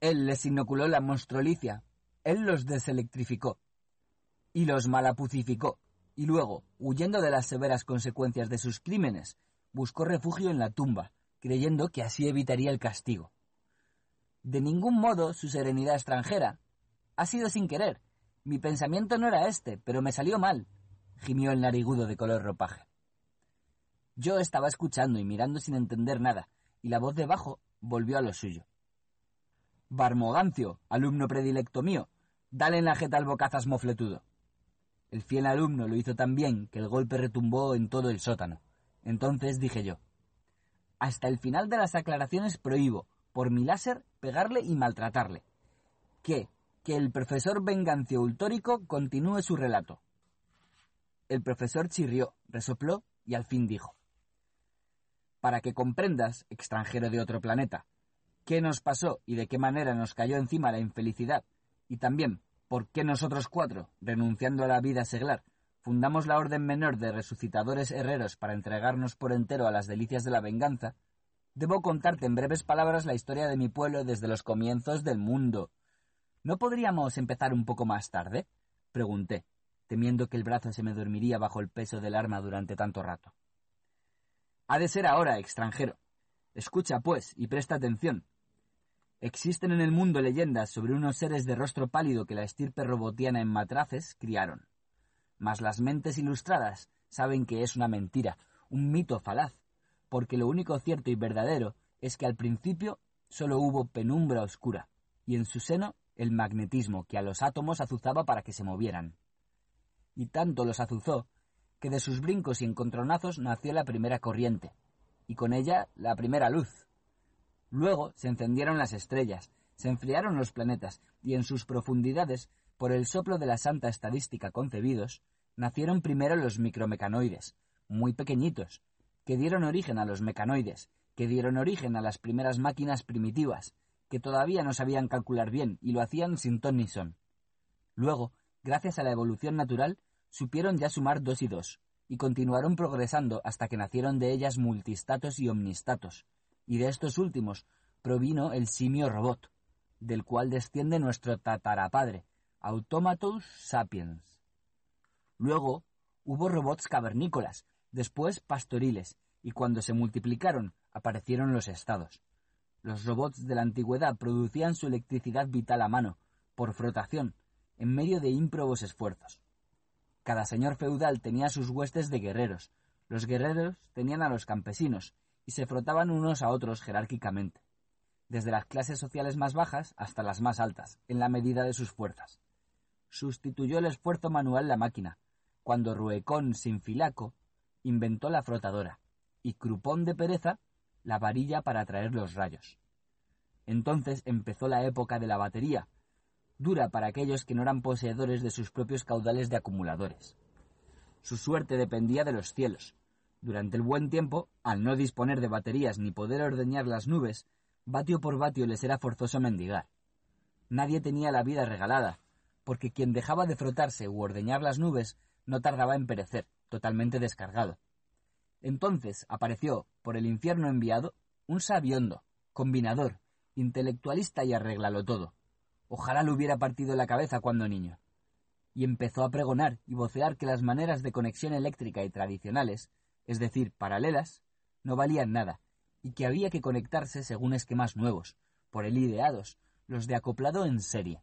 Él les inoculó la monstrolicia, él los deselectrificó, y los malapucificó, y luego, huyendo de las severas consecuencias de sus crímenes, buscó refugio en la tumba, creyendo que así evitaría el castigo. De ningún modo su serenidad extranjera. Ha sido sin querer. Mi pensamiento no era este, pero me salió mal, gimió el narigudo de color ropaje. Yo estaba escuchando y mirando sin entender nada, y la voz de bajo volvió a lo suyo. Barmogancio, alumno predilecto mío, dale en la jeta al bocazas mofletudo. El fiel alumno lo hizo tan bien que el golpe retumbó en todo el sótano. Entonces dije yo, hasta el final de las aclaraciones prohíbo, por mi láser, pegarle y maltratarle. Que, que el profesor Vengancio Ultórico continúe su relato. El profesor chirrió, resopló y al fin dijo, para que comprendas, extranjero de otro planeta, qué nos pasó y de qué manera nos cayó encima la infelicidad, y también ¿Por qué nosotros cuatro, renunciando a la vida seglar, fundamos la orden menor de resucitadores herreros para entregarnos por entero a las delicias de la venganza? Debo contarte en breves palabras la historia de mi pueblo desde los comienzos del mundo. ¿No podríamos empezar un poco más tarde? pregunté, temiendo que el brazo se me dormiría bajo el peso del arma durante tanto rato. Ha de ser ahora, extranjero. Escucha, pues, y presta atención. Existen en el mundo leyendas sobre unos seres de rostro pálido que la estirpe robotiana en matraces criaron. Mas las mentes ilustradas saben que es una mentira, un mito falaz, porque lo único cierto y verdadero es que al principio solo hubo penumbra oscura, y en su seno el magnetismo que a los átomos azuzaba para que se movieran. Y tanto los azuzó que de sus brincos y encontronazos nació la primera corriente, y con ella la primera luz, Luego se encendieron las estrellas, se enfriaron los planetas, y en sus profundidades, por el soplo de la santa estadística concebidos, nacieron primero los micromecanoides, muy pequeñitos, que dieron origen a los mecanoides, que dieron origen a las primeras máquinas primitivas, que todavía no sabían calcular bien y lo hacían sin ton ni son. Luego, gracias a la evolución natural, supieron ya sumar dos y dos, y continuaron progresando hasta que nacieron de ellas multistatos y omnistatos, y de estos últimos provino el simio robot, del cual desciende nuestro tatarapadre, Automatus sapiens. Luego hubo robots cavernícolas, después pastoriles, y cuando se multiplicaron aparecieron los estados. Los robots de la antigüedad producían su electricidad vital a mano, por frotación, en medio de ímprobos esfuerzos. Cada señor feudal tenía sus huestes de guerreros, los guerreros tenían a los campesinos, y se frotaban unos a otros jerárquicamente, desde las clases sociales más bajas hasta las más altas, en la medida de sus fuerzas. Sustituyó el esfuerzo manual la máquina, cuando Ruecón Sinfilaco inventó la frotadora, y Crupón de Pereza la varilla para atraer los rayos. Entonces empezó la época de la batería, dura para aquellos que no eran poseedores de sus propios caudales de acumuladores. Su suerte dependía de los cielos. Durante el buen tiempo, al no disponer de baterías ni poder ordeñar las nubes, vatio por vatio les era forzoso mendigar. Nadie tenía la vida regalada, porque quien dejaba de frotarse u ordeñar las nubes no tardaba en perecer, totalmente descargado. Entonces apareció, por el infierno enviado, un sabiondo, combinador, intelectualista y arreglalo todo. Ojalá le hubiera partido la cabeza cuando niño. Y empezó a pregonar y vocear que las maneras de conexión eléctrica y tradicionales, es decir, paralelas, no valían nada, y que había que conectarse según esquemas nuevos, por él ideados, los de acoplado en serie.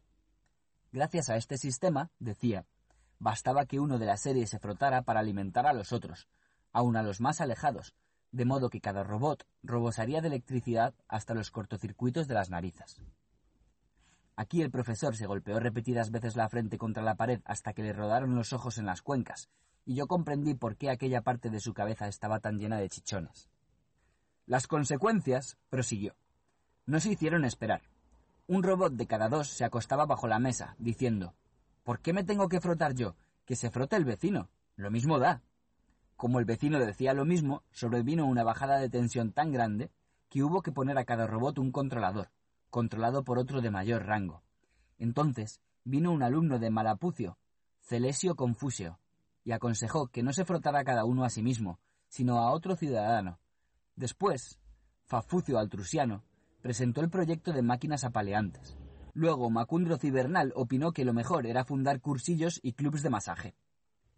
Gracias a este sistema, decía, bastaba que uno de la serie se frotara para alimentar a los otros, aun a los más alejados, de modo que cada robot robosaría de electricidad hasta los cortocircuitos de las narices. Aquí el profesor se golpeó repetidas veces la frente contra la pared hasta que le rodaron los ojos en las cuencas, y yo comprendí por qué aquella parte de su cabeza estaba tan llena de chichones. Las consecuencias, prosiguió, no se hicieron esperar. Un robot de cada dos se acostaba bajo la mesa, diciendo ¿Por qué me tengo que frotar yo? Que se frote el vecino. Lo mismo da. Como el vecino decía lo mismo, sobrevino una bajada de tensión tan grande que hubo que poner a cada robot un controlador, controlado por otro de mayor rango. Entonces vino un alumno de Malapucio, Celesio Confusio, y aconsejó que no se frotara cada uno a sí mismo, sino a otro ciudadano. Después, Fafucio Altrusiano presentó el proyecto de máquinas apaleantes. Luego, Macundro Cibernal opinó que lo mejor era fundar cursillos y clubs de masaje.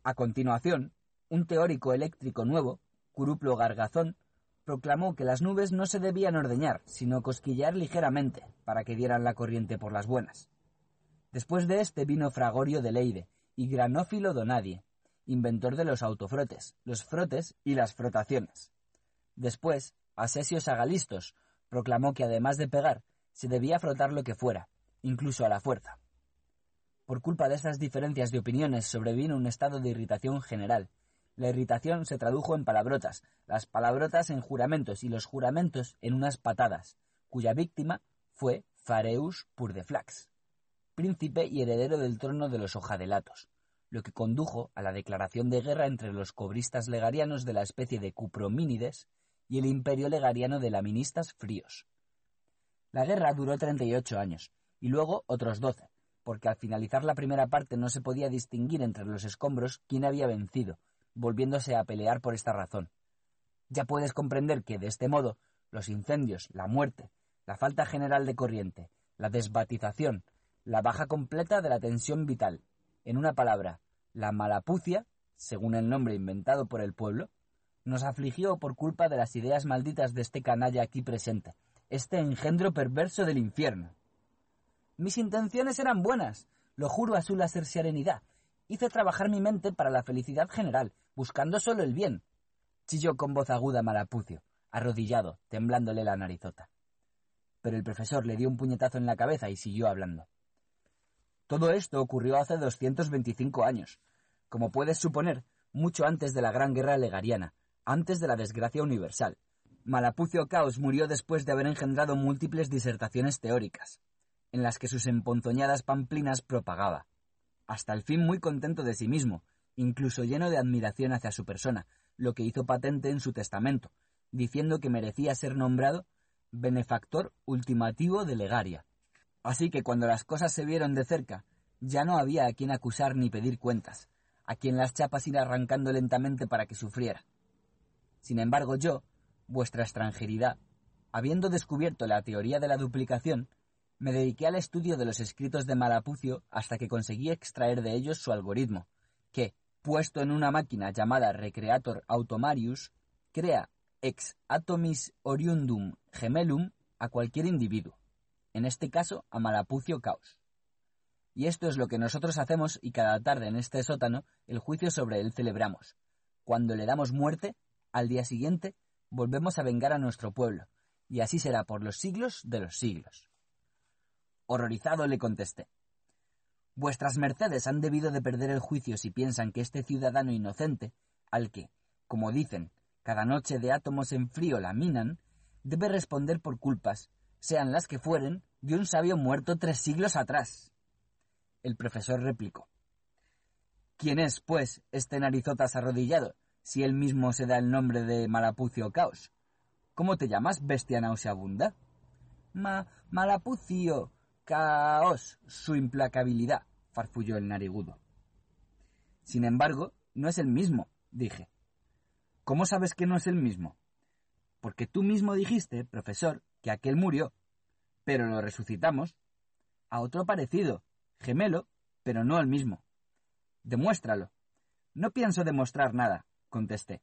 A continuación, un teórico eléctrico nuevo, Curuplo Gargazón, proclamó que las nubes no se debían ordeñar, sino cosquillear ligeramente, para que dieran la corriente por las buenas. Después de este vino Fragorio de Leide y Granófilo Donadie, inventor de los autofrotes, los frotes y las frotaciones. Después, Asesio Sagalistos proclamó que además de pegar, se debía frotar lo que fuera, incluso a la fuerza. Por culpa de estas diferencias de opiniones sobrevino un estado de irritación general, la irritación se tradujo en palabrotas, las palabrotas en juramentos y los juramentos en unas patadas, cuya víctima fue Fareus Purdeflax, príncipe y heredero del trono de los ojadelatos, lo que condujo a la declaración de guerra entre los cobristas legarianos de la especie de Cupromínides y el imperio legariano de laministas fríos. La guerra duró 38 años, y luego otros 12, porque al finalizar la primera parte no se podía distinguir entre los escombros quién había vencido, volviéndose a pelear por esta razón. Ya puedes comprender que, de este modo, los incendios, la muerte, la falta general de corriente, la desbatización, la baja completa de la tensión vital, en una palabra, la malapucia, según el nombre inventado por el pueblo, nos afligió por culpa de las ideas malditas de este canalla aquí presente, este engendro perverso del infierno. Mis intenciones eran buenas, lo juro a su láser serenidad, Hice trabajar mi mente para la felicidad general, buscando solo el bien. Chilló con voz aguda Malapucio, arrodillado, temblándole la narizota. Pero el profesor le dio un puñetazo en la cabeza y siguió hablando. Todo esto ocurrió hace 225 años. Como puedes suponer, mucho antes de la Gran Guerra Legariana, antes de la desgracia universal. Malapucio Caos murió después de haber engendrado múltiples disertaciones teóricas, en las que sus emponzoñadas pamplinas propagaba hasta el fin muy contento de sí mismo, incluso lleno de admiración hacia su persona, lo que hizo patente en su testamento, diciendo que merecía ser nombrado benefactor ultimativo de Legaria. Así que cuando las cosas se vieron de cerca, ya no había a quien acusar ni pedir cuentas, a quien las chapas ir arrancando lentamente para que sufriera. Sin embargo, yo, vuestra extranjeridad, habiendo descubierto la teoría de la duplicación, me dediqué al estudio de los escritos de Malapucio hasta que conseguí extraer de ellos su algoritmo, que, puesto en una máquina llamada Recreator Automarius, crea ex atomis oriundum gemellum a cualquier individuo, en este caso a Malapucio Caos. Y esto es lo que nosotros hacemos y cada tarde en este sótano el juicio sobre él celebramos. Cuando le damos muerte, al día siguiente volvemos a vengar a nuestro pueblo, y así será por los siglos de los siglos. Horrorizado le contesté. Vuestras mercedes han debido de perder el juicio si piensan que este ciudadano inocente, al que, como dicen, cada noche de átomos en frío la minan, debe responder por culpas, sean las que fueren, de un sabio muerto tres siglos atrás. El profesor replicó. ¿Quién es, pues, este narizotas arrodillado, si él mismo se da el nombre de Malapucio Caos? ¿Cómo te llamas, bestia nauseabunda? Ma Malapucio Caos, su implacabilidad, farfulló el narigudo. Sin embargo, no es el mismo, dije. ¿Cómo sabes que no es el mismo? Porque tú mismo dijiste, profesor, que aquel murió, pero lo resucitamos. A otro parecido, gemelo, pero no el mismo. Demuéstralo. No pienso demostrar nada, contesté,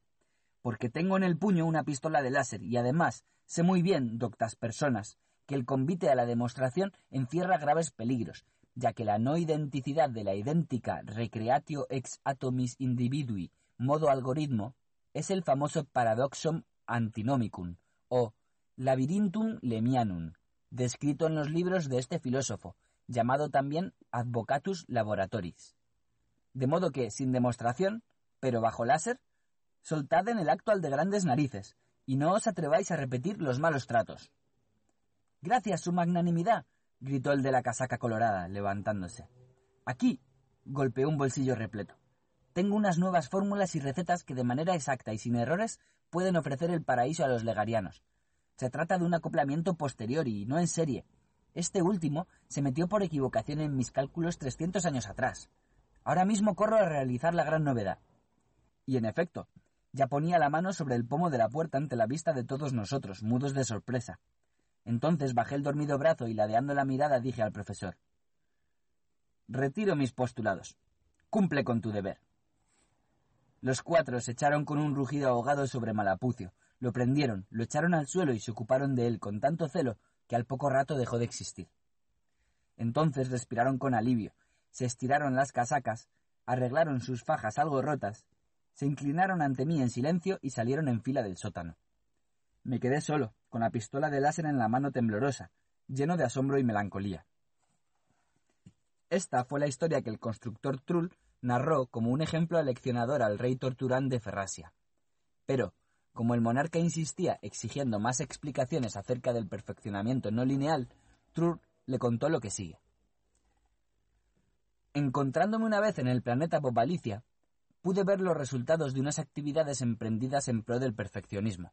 porque tengo en el puño una pistola de láser y además sé muy bien, doctas personas, que el convite a la demostración encierra graves peligros, ya que la no identicidad de la idéntica recreatio ex atomis individui modo algoritmo es el famoso paradoxum antinomicum o labyrinthum lemianum, descrito en los libros de este filósofo, llamado también Advocatus Laboratoris. De modo que, sin demostración, pero bajo láser, soltad en el acto al de grandes narices, y no os atreváis a repetir los malos tratos. Gracias, su magnanimidad, gritó el de la casaca colorada, levantándose. Aquí, golpeó un bolsillo repleto. Tengo unas nuevas fórmulas y recetas que de manera exacta y sin errores pueden ofrecer el paraíso a los legarianos. Se trata de un acoplamiento posterior y no en serie. Este último se metió por equivocación en mis cálculos 300 años atrás. Ahora mismo corro a realizar la gran novedad. Y en efecto, ya ponía la mano sobre el pomo de la puerta ante la vista de todos nosotros, mudos de sorpresa. Entonces bajé el dormido brazo y ladeando la mirada dije al profesor Retiro mis postulados. Cumple con tu deber. Los cuatro se echaron con un rugido ahogado sobre Malapucio, lo prendieron, lo echaron al suelo y se ocuparon de él con tanto celo que al poco rato dejó de existir. Entonces respiraron con alivio, se estiraron las casacas, arreglaron sus fajas algo rotas, se inclinaron ante mí en silencio y salieron en fila del sótano. Me quedé solo, con la pistola de láser en la mano temblorosa, lleno de asombro y melancolía. Esta fue la historia que el constructor Trull narró como un ejemplo aleccionador al rey Torturán de Ferrasia. Pero, como el monarca insistía exigiendo más explicaciones acerca del perfeccionamiento no lineal, Trull le contó lo que sigue. Encontrándome una vez en el planeta Bobalicia, pude ver los resultados de unas actividades emprendidas en pro del perfeccionismo.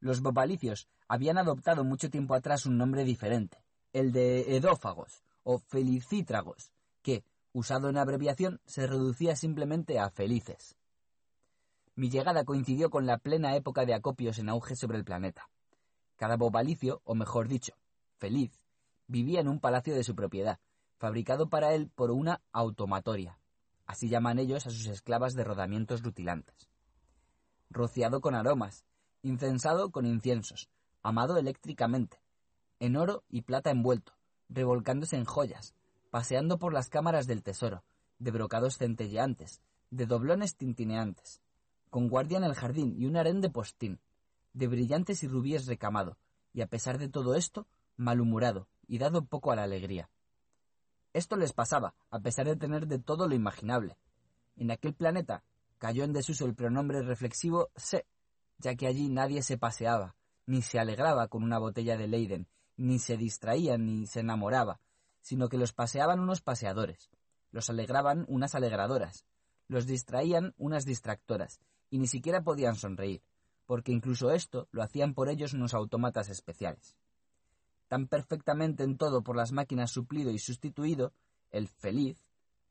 Los bobalicios habían adoptado mucho tiempo atrás un nombre diferente, el de edófagos o felicítragos, que, usado en abreviación, se reducía simplemente a felices. Mi llegada coincidió con la plena época de acopios en auge sobre el planeta. Cada bobalicio, o mejor dicho, feliz, vivía en un palacio de su propiedad, fabricado para él por una automatoria. Así llaman ellos a sus esclavas de rodamientos rutilantes. Rociado con aromas, incensado con inciensos, amado eléctricamente, en oro y plata envuelto, revolcándose en joyas, paseando por las cámaras del tesoro, de brocados centelleantes, de doblones tintineantes, con guardia en el jardín y un harén de postín, de brillantes y rubíes recamado, y a pesar de todo esto, malhumorado y dado poco a la alegría. Esto les pasaba, a pesar de tener de todo lo imaginable. En aquel planeta cayó en desuso el pronombre reflexivo se, ya que allí nadie se paseaba, ni se alegraba con una botella de Leiden, ni se distraía ni se enamoraba, sino que los paseaban unos paseadores, los alegraban unas alegradoras, los distraían unas distractoras, y ni siquiera podían sonreír, porque incluso esto lo hacían por ellos unos autómatas especiales. Tan perfectamente en todo por las máquinas suplido y sustituido, el feliz,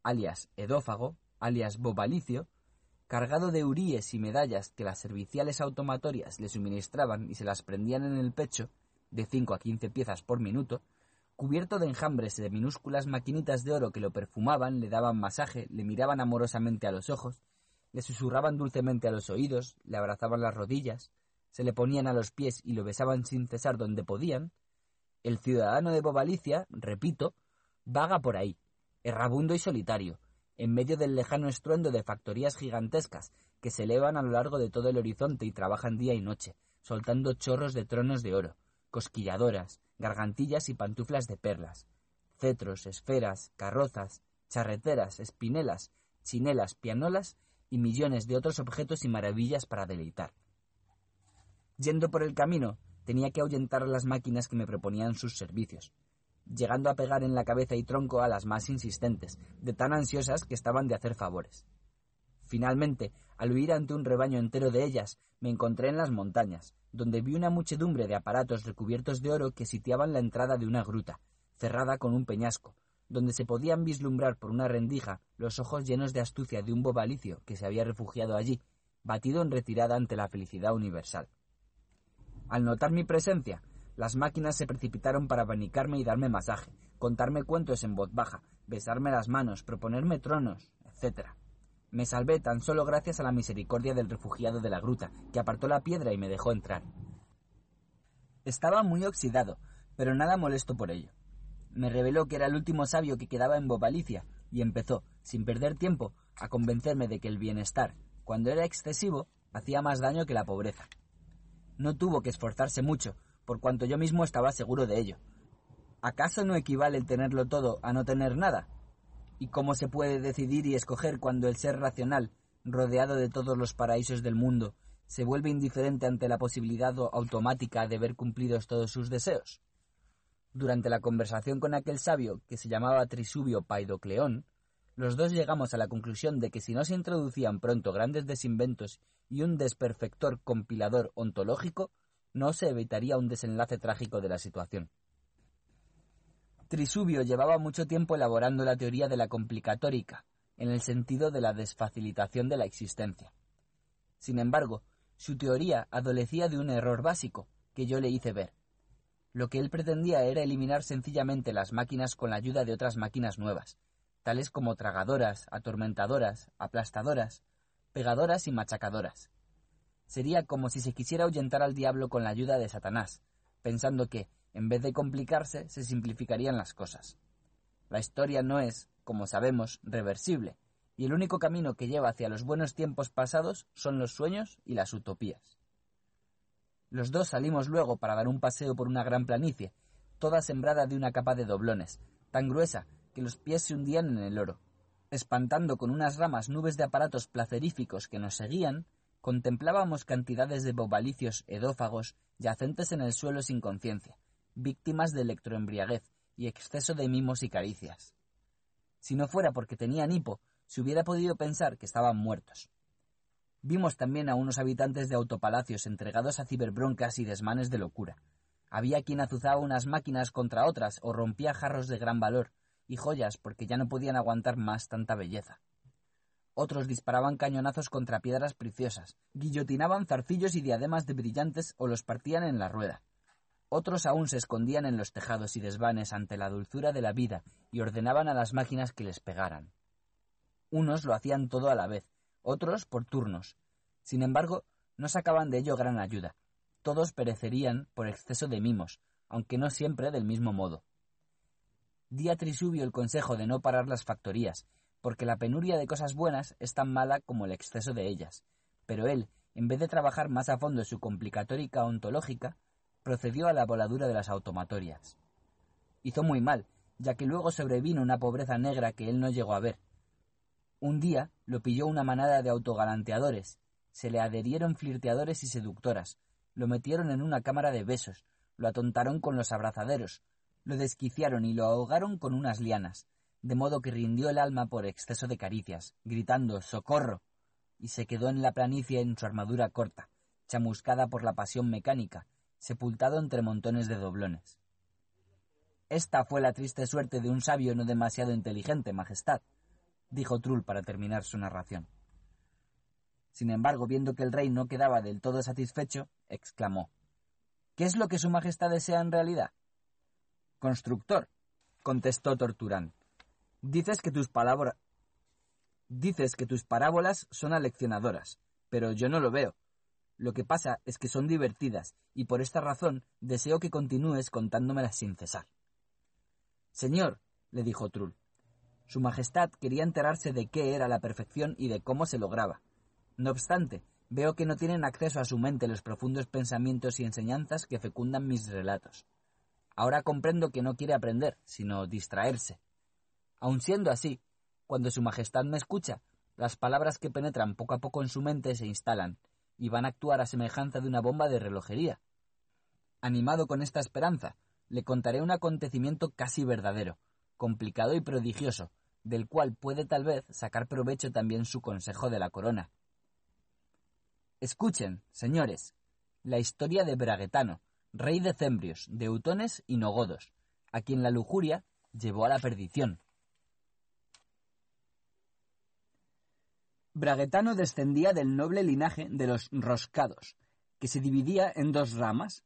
alias edófago, alias bobalicio, cargado de uríes y medallas que las serviciales automatorias le suministraban y se las prendían en el pecho, de cinco a quince piezas por minuto, Cubierto de enjambres de minúsculas maquinitas de oro que lo perfumaban, le daban masaje, le miraban amorosamente a los ojos, le susurraban dulcemente a los oídos, le abrazaban las rodillas, se le ponían a los pies y lo besaban sin cesar donde podían, el ciudadano de Bobalicia, repito, vaga por ahí, errabundo y solitario, en medio del lejano estruendo de factorías gigantescas que se elevan a lo largo de todo el horizonte y trabajan día y noche, soltando chorros de tronos de oro, cosquilladoras, gargantillas y pantuflas de perlas, cetros, esferas, carrozas, charreteras, espinelas, chinelas, pianolas y millones de otros objetos y maravillas para deleitar. Yendo por el camino, tenía que ahuyentar a las máquinas que me proponían sus servicios, llegando a pegar en la cabeza y tronco a las más insistentes, de tan ansiosas que estaban de hacer favores. Finalmente, al huir ante un rebaño entero de ellas, me encontré en las montañas, donde vi una muchedumbre de aparatos recubiertos de oro que sitiaban la entrada de una gruta, cerrada con un peñasco, donde se podían vislumbrar por una rendija los ojos llenos de astucia de un bobalicio que se había refugiado allí, batido en retirada ante la felicidad universal. Al notar mi presencia, las máquinas se precipitaron para abanicarme y darme masaje, contarme cuentos en voz baja, besarme las manos, proponerme tronos, etc. Me salvé tan solo gracias a la misericordia del refugiado de la gruta, que apartó la piedra y me dejó entrar. Estaba muy oxidado, pero nada molesto por ello. Me reveló que era el último sabio que quedaba en Bobalicia, y empezó, sin perder tiempo, a convencerme de que el bienestar, cuando era excesivo, hacía más daño que la pobreza. No tuvo que esforzarse mucho, por cuanto yo mismo estaba seguro de ello. ¿Acaso no equivale el tenerlo todo a no tener nada? ¿Y cómo se puede decidir y escoger cuando el ser racional, rodeado de todos los paraísos del mundo, se vuelve indiferente ante la posibilidad automática de ver cumplidos todos sus deseos? Durante la conversación con aquel sabio, que se llamaba Trisubio Paidocleón, los dos llegamos a la conclusión de que si no se introducían pronto grandes desinventos y un desperfector compilador ontológico, no se evitaría un desenlace trágico de la situación. Trisubio llevaba mucho tiempo elaborando la teoría de la complicatórica, en el sentido de la desfacilitación de la existencia. Sin embargo, su teoría adolecía de un error básico, que yo le hice ver. Lo que él pretendía era eliminar sencillamente las máquinas con la ayuda de otras máquinas nuevas, tales como tragadoras, atormentadoras, aplastadoras, pegadoras y machacadoras. Sería como si se quisiera ahuyentar al diablo con la ayuda de Satanás, pensando que, en vez de complicarse, se simplificarían las cosas. La historia no es, como sabemos, reversible, y el único camino que lleva hacia los buenos tiempos pasados son los sueños y las utopías. Los dos salimos luego para dar un paseo por una gran planicie, toda sembrada de una capa de doblones, tan gruesa que los pies se hundían en el oro. Espantando con unas ramas nubes de aparatos placeríficos que nos seguían, contemplábamos cantidades de bobalicios edófagos yacentes en el suelo sin conciencia, víctimas de electroembriaguez y exceso de mimos y caricias. Si no fuera porque tenían hipo, se hubiera podido pensar que estaban muertos. Vimos también a unos habitantes de autopalacios entregados a ciberbroncas y desmanes de locura. Había quien azuzaba unas máquinas contra otras o rompía jarros de gran valor y joyas porque ya no podían aguantar más tanta belleza. Otros disparaban cañonazos contra piedras preciosas, guillotinaban zarcillos y diademas de brillantes o los partían en la rueda. Otros aún se escondían en los tejados y desvanes ante la dulzura de la vida y ordenaban a las máquinas que les pegaran. Unos lo hacían todo a la vez, otros por turnos. Sin embargo, no sacaban de ello gran ayuda. Todos perecerían por exceso de mimos, aunque no siempre del mismo modo. Di a Trisubio el consejo de no parar las factorías, porque la penuria de cosas buenas es tan mala como el exceso de ellas. Pero él, en vez de trabajar más a fondo su complicatórica ontológica, procedió a la voladura de las automatorias. Hizo muy mal, ya que luego sobrevino una pobreza negra que él no llegó a ver. Un día lo pilló una manada de autogalanteadores, se le adherieron flirteadores y seductoras, lo metieron en una cámara de besos, lo atontaron con los abrazaderos, lo desquiciaron y lo ahogaron con unas lianas, de modo que rindió el alma por exceso de caricias, gritando ¡Socorro! y se quedó en la planicie en su armadura corta, chamuscada por la pasión mecánica, sepultado entre montones de doblones. Esta fue la triste suerte de un sabio no demasiado inteligente, Majestad, dijo Trull para terminar su narración. Sin embargo, viendo que el rey no quedaba del todo satisfecho, exclamó ¿Qué es lo que su Majestad desea en realidad? Constructor, contestó Torturán. Dices que tus palabras Dices que tus parábolas son aleccionadoras, pero yo no lo veo. Lo que pasa es que son divertidas, y por esta razón deseo que continúes contándomelas sin cesar. Señor, le dijo Trull, Su Majestad quería enterarse de qué era la perfección y de cómo se lograba. No obstante, veo que no tienen acceso a su mente los profundos pensamientos y enseñanzas que fecundan mis relatos. Ahora comprendo que no quiere aprender, sino distraerse. Aun siendo así, cuando Su Majestad me escucha, las palabras que penetran poco a poco en su mente se instalan y van a actuar a semejanza de una bomba de relojería. Animado con esta esperanza, le contaré un acontecimiento casi verdadero, complicado y prodigioso, del cual puede tal vez sacar provecho también su consejo de la corona. Escuchen, señores, la historia de Braguetano, rey de Cembrios, de y Nogodos, a quien la lujuria llevó a la perdición. Braguetano descendía del noble linaje de los roscados, que se dividía en dos ramas,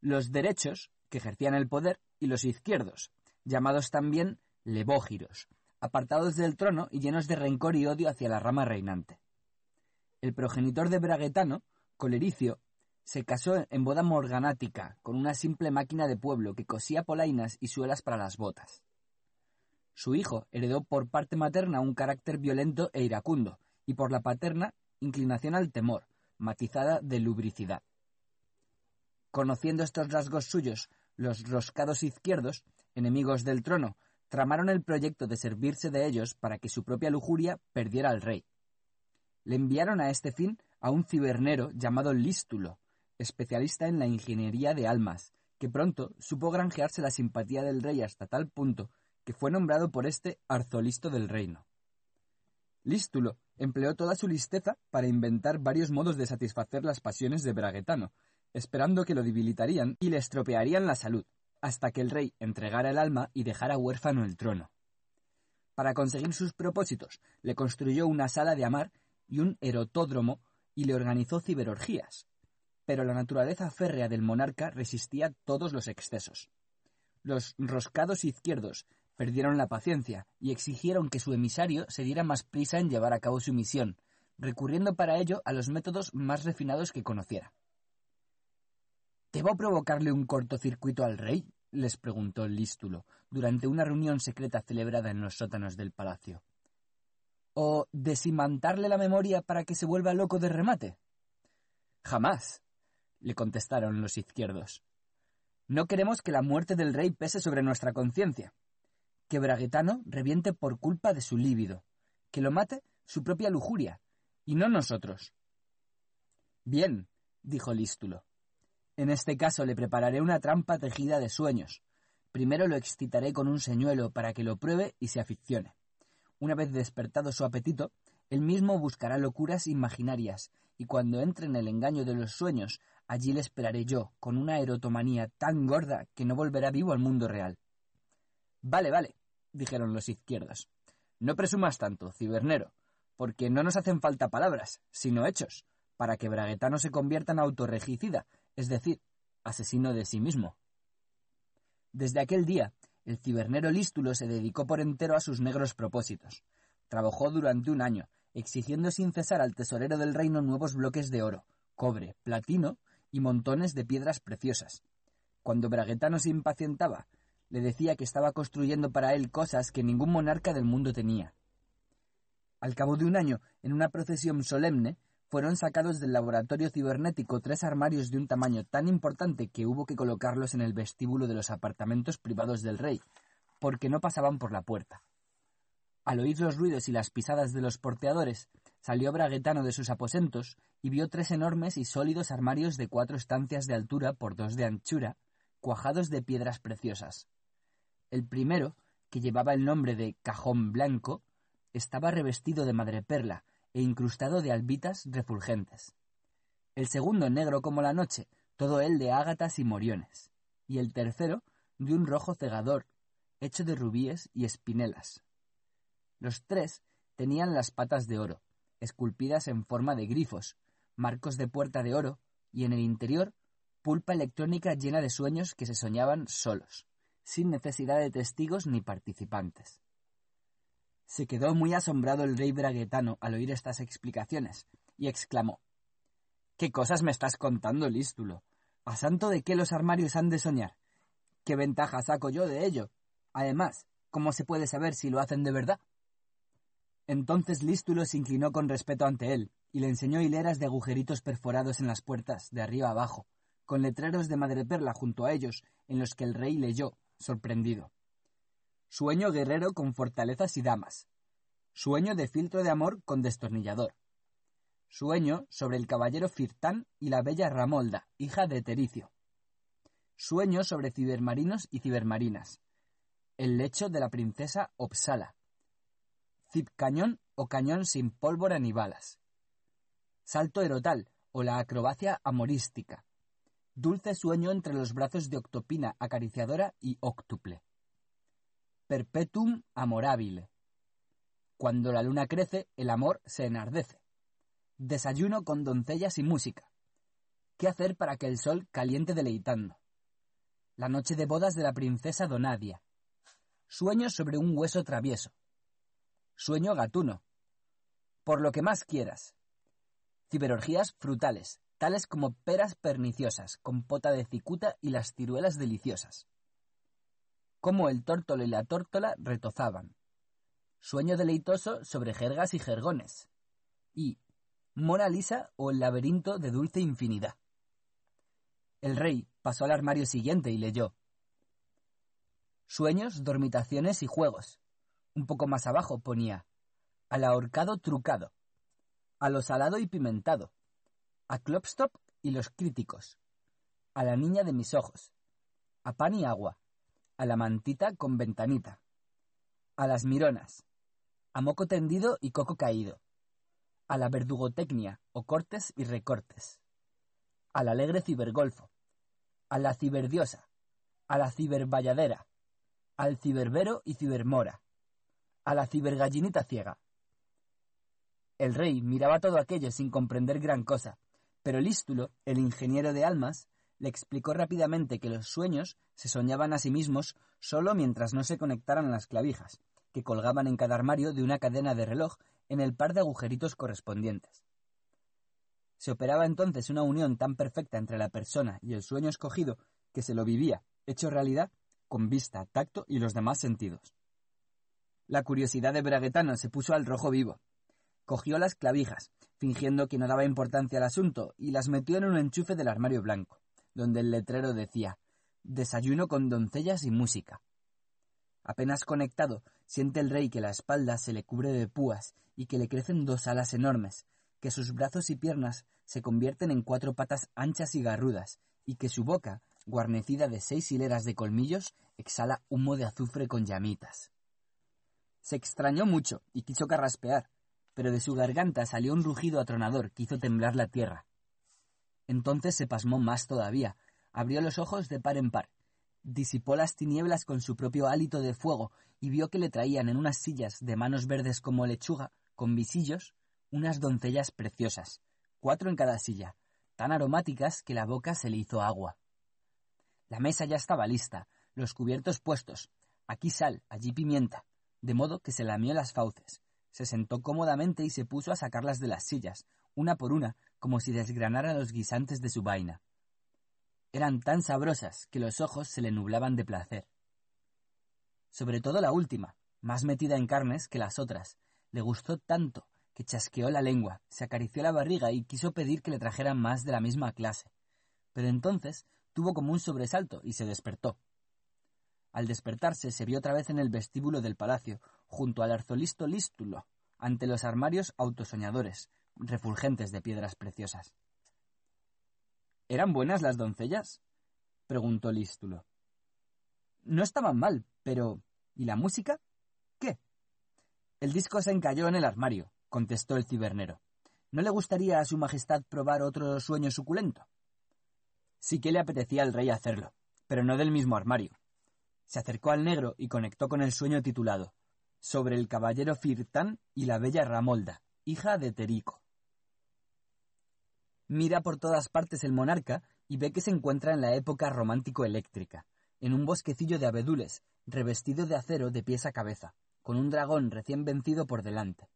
los derechos, que ejercían el poder, y los izquierdos, llamados también levógiros, apartados del trono y llenos de rencor y odio hacia la rama reinante. El progenitor de Braguetano, Colericio, se casó en boda morganática con una simple máquina de pueblo que cosía polainas y suelas para las botas. Su hijo heredó por parte materna un carácter violento e iracundo, y por la paterna inclinación al temor, matizada de lubricidad. Conociendo estos rasgos suyos, los roscados izquierdos, enemigos del trono, tramaron el proyecto de servirse de ellos para que su propia lujuria perdiera al rey. Le enviaron a este fin a un cibernero llamado Lístulo, especialista en la ingeniería de almas, que pronto supo granjearse la simpatía del rey hasta tal punto que fue nombrado por este arzolisto del reino. Lístulo empleó toda su listeza para inventar varios modos de satisfacer las pasiones de Braguetano, esperando que lo debilitarían y le estropearían la salud, hasta que el rey entregara el alma y dejara huérfano el trono. Para conseguir sus propósitos, le construyó una sala de amar y un erotódromo y le organizó ciberorgías. Pero la naturaleza férrea del monarca resistía todos los excesos. Los roscados izquierdos Perdieron la paciencia y exigieron que su emisario se diera más prisa en llevar a cabo su misión, recurriendo para ello a los métodos más refinados que conociera. ¿Debo provocarle un cortocircuito al rey? les preguntó Lístulo durante una reunión secreta celebrada en los sótanos del palacio. ¿O desimantarle la memoria para que se vuelva loco de remate? Jamás, le contestaron los izquierdos. No queremos que la muerte del rey pese sobre nuestra conciencia que Braguetano reviente por culpa de su líbido, que lo mate su propia lujuria, y no nosotros. Bien, dijo Lístulo. En este caso le prepararé una trampa tejida de sueños. Primero lo excitaré con un señuelo para que lo pruebe y se aficione. Una vez despertado su apetito, él mismo buscará locuras imaginarias, y cuando entre en el engaño de los sueños, allí le esperaré yo, con una erotomanía tan gorda que no volverá vivo al mundo real. Vale, vale, dijeron los izquierdos. No presumas tanto, cibernero, porque no nos hacen falta palabras, sino hechos, para que Braguetano se convierta en autorregicida, es decir, asesino de sí mismo. Desde aquel día, el cibernero Lístulo se dedicó por entero a sus negros propósitos. Trabajó durante un año, exigiendo sin cesar al tesorero del reino nuevos bloques de oro, cobre, platino y montones de piedras preciosas. Cuando Braguetano se impacientaba le decía que estaba construyendo para él cosas que ningún monarca del mundo tenía. Al cabo de un año, en una procesión solemne, fueron sacados del laboratorio cibernético tres armarios de un tamaño tan importante que hubo que colocarlos en el vestíbulo de los apartamentos privados del rey, porque no pasaban por la puerta. Al oír los ruidos y las pisadas de los porteadores, salió Braguetano de sus aposentos y vio tres enormes y sólidos armarios de cuatro estancias de altura por dos de anchura, cuajados de piedras preciosas. El primero, que llevaba el nombre de cajón blanco, estaba revestido de madreperla e incrustado de albitas refulgentes. El segundo, negro como la noche, todo él de ágatas y moriones. Y el tercero, de un rojo cegador, hecho de rubíes y espinelas. Los tres tenían las patas de oro, esculpidas en forma de grifos, marcos de puerta de oro, y en el interior pulpa electrónica llena de sueños que se soñaban solos sin necesidad de testigos ni participantes. Se quedó muy asombrado el rey braguetano al oír estas explicaciones, y exclamó ¿Qué cosas me estás contando, Lístulo? ¿A santo de qué los armarios han de soñar? ¿Qué ventaja saco yo de ello? Además, ¿cómo se puede saber si lo hacen de verdad? Entonces Lístulo se inclinó con respeto ante él, y le enseñó hileras de agujeritos perforados en las puertas, de arriba abajo, con letreros de madreperla junto a ellos, en los que el rey leyó, sorprendido. Sueño guerrero con fortalezas y damas. Sueño de filtro de amor con destornillador. Sueño sobre el caballero Firtán y la bella Ramolda, hija de Tericio. Sueño sobre cibermarinos y cibermarinas. El lecho de la princesa Opsala. Cañón o cañón sin pólvora ni balas. Salto erotal o la acrobacia amorística. Dulce sueño entre los brazos de Octopina acariciadora y Octuple. Perpetuum amorabile. Cuando la luna crece, el amor se enardece. Desayuno con doncellas y música. ¿Qué hacer para que el sol caliente deleitando? La noche de bodas de la princesa Donadia. Sueño sobre un hueso travieso. Sueño gatuno. Por lo que más quieras. Ciberorgías frutales, tales como peras perniciosas, compota de cicuta y las ciruelas deliciosas. Como el tórtolo y la tórtola retozaban. Sueño deleitoso sobre jergas y jergones. Y Mona Lisa o el laberinto de dulce infinidad. El rey pasó al armario siguiente y leyó. Sueños, dormitaciones y juegos. Un poco más abajo ponía al ahorcado trucado, a lo salado y pimentado, a Klopstop y los críticos, a la niña de mis ojos, a pan y agua, a la mantita con ventanita, a las mironas, a moco tendido y coco caído, a la verdugotecnia o cortes y recortes, al alegre cibergolfo, a la ciberdiosa, a la cibervalladera, al ciberbero y cibermora, a la cibergallinita ciega. El rey miraba todo aquello sin comprender gran cosa, pero Lístulo, el ingeniero de almas, le explicó rápidamente que los sueños se soñaban a sí mismos solo mientras no se conectaran las clavijas, que colgaban en cada armario de una cadena de reloj en el par de agujeritos correspondientes. Se operaba entonces una unión tan perfecta entre la persona y el sueño escogido que se lo vivía, hecho realidad, con vista, tacto y los demás sentidos. La curiosidad de Braguetano se puso al rojo vivo. Cogió las clavijas, fingiendo que no daba importancia al asunto, y las metió en un enchufe del armario blanco, donde el letrero decía Desayuno con doncellas y música. Apenas conectado, siente el rey que la espalda se le cubre de púas y que le crecen dos alas enormes, que sus brazos y piernas se convierten en cuatro patas anchas y garrudas, y que su boca, guarnecida de seis hileras de colmillos, exhala humo de azufre con llamitas. Se extrañó mucho y quiso carraspear, pero de su garganta salió un rugido atronador que hizo temblar la tierra. Entonces se pasmó más todavía, abrió los ojos de par en par, disipó las tinieblas con su propio hálito de fuego y vio que le traían en unas sillas de manos verdes como lechuga, con visillos, unas doncellas preciosas, cuatro en cada silla, tan aromáticas que la boca se le hizo agua. La mesa ya estaba lista, los cubiertos puestos, aquí sal, allí pimienta, de modo que se lamió las fauces, se sentó cómodamente y se puso a sacarlas de las sillas, una por una, como si desgranara los guisantes de su vaina eran tan sabrosas que los ojos se le nublaban de placer. Sobre todo la última, más metida en carnes que las otras, le gustó tanto que chasqueó la lengua, se acarició la barriga y quiso pedir que le trajeran más de la misma clase. Pero entonces tuvo como un sobresalto y se despertó. Al despertarse se vio otra vez en el vestíbulo del palacio, junto al arzolisto Lístulo, ante los armarios autosoñadores, refulgentes de piedras preciosas. ¿Eran buenas las doncellas? preguntó Lístulo. No estaban mal, pero... ¿Y la música? ¿Qué? El disco se encalló en el armario, contestó el cibernero. ¿No le gustaría a su majestad probar otro sueño suculento? Sí que le apetecía al rey hacerlo, pero no del mismo armario. Se acercó al negro y conectó con el sueño titulado Sobre el caballero Firtán y la bella Ramolda, hija de Terico. Mira por todas partes el monarca y ve que se encuentra en la época romántico-eléctrica, en un bosquecillo de abedules, revestido de acero de pies a cabeza, con un dragón recién vencido por delante.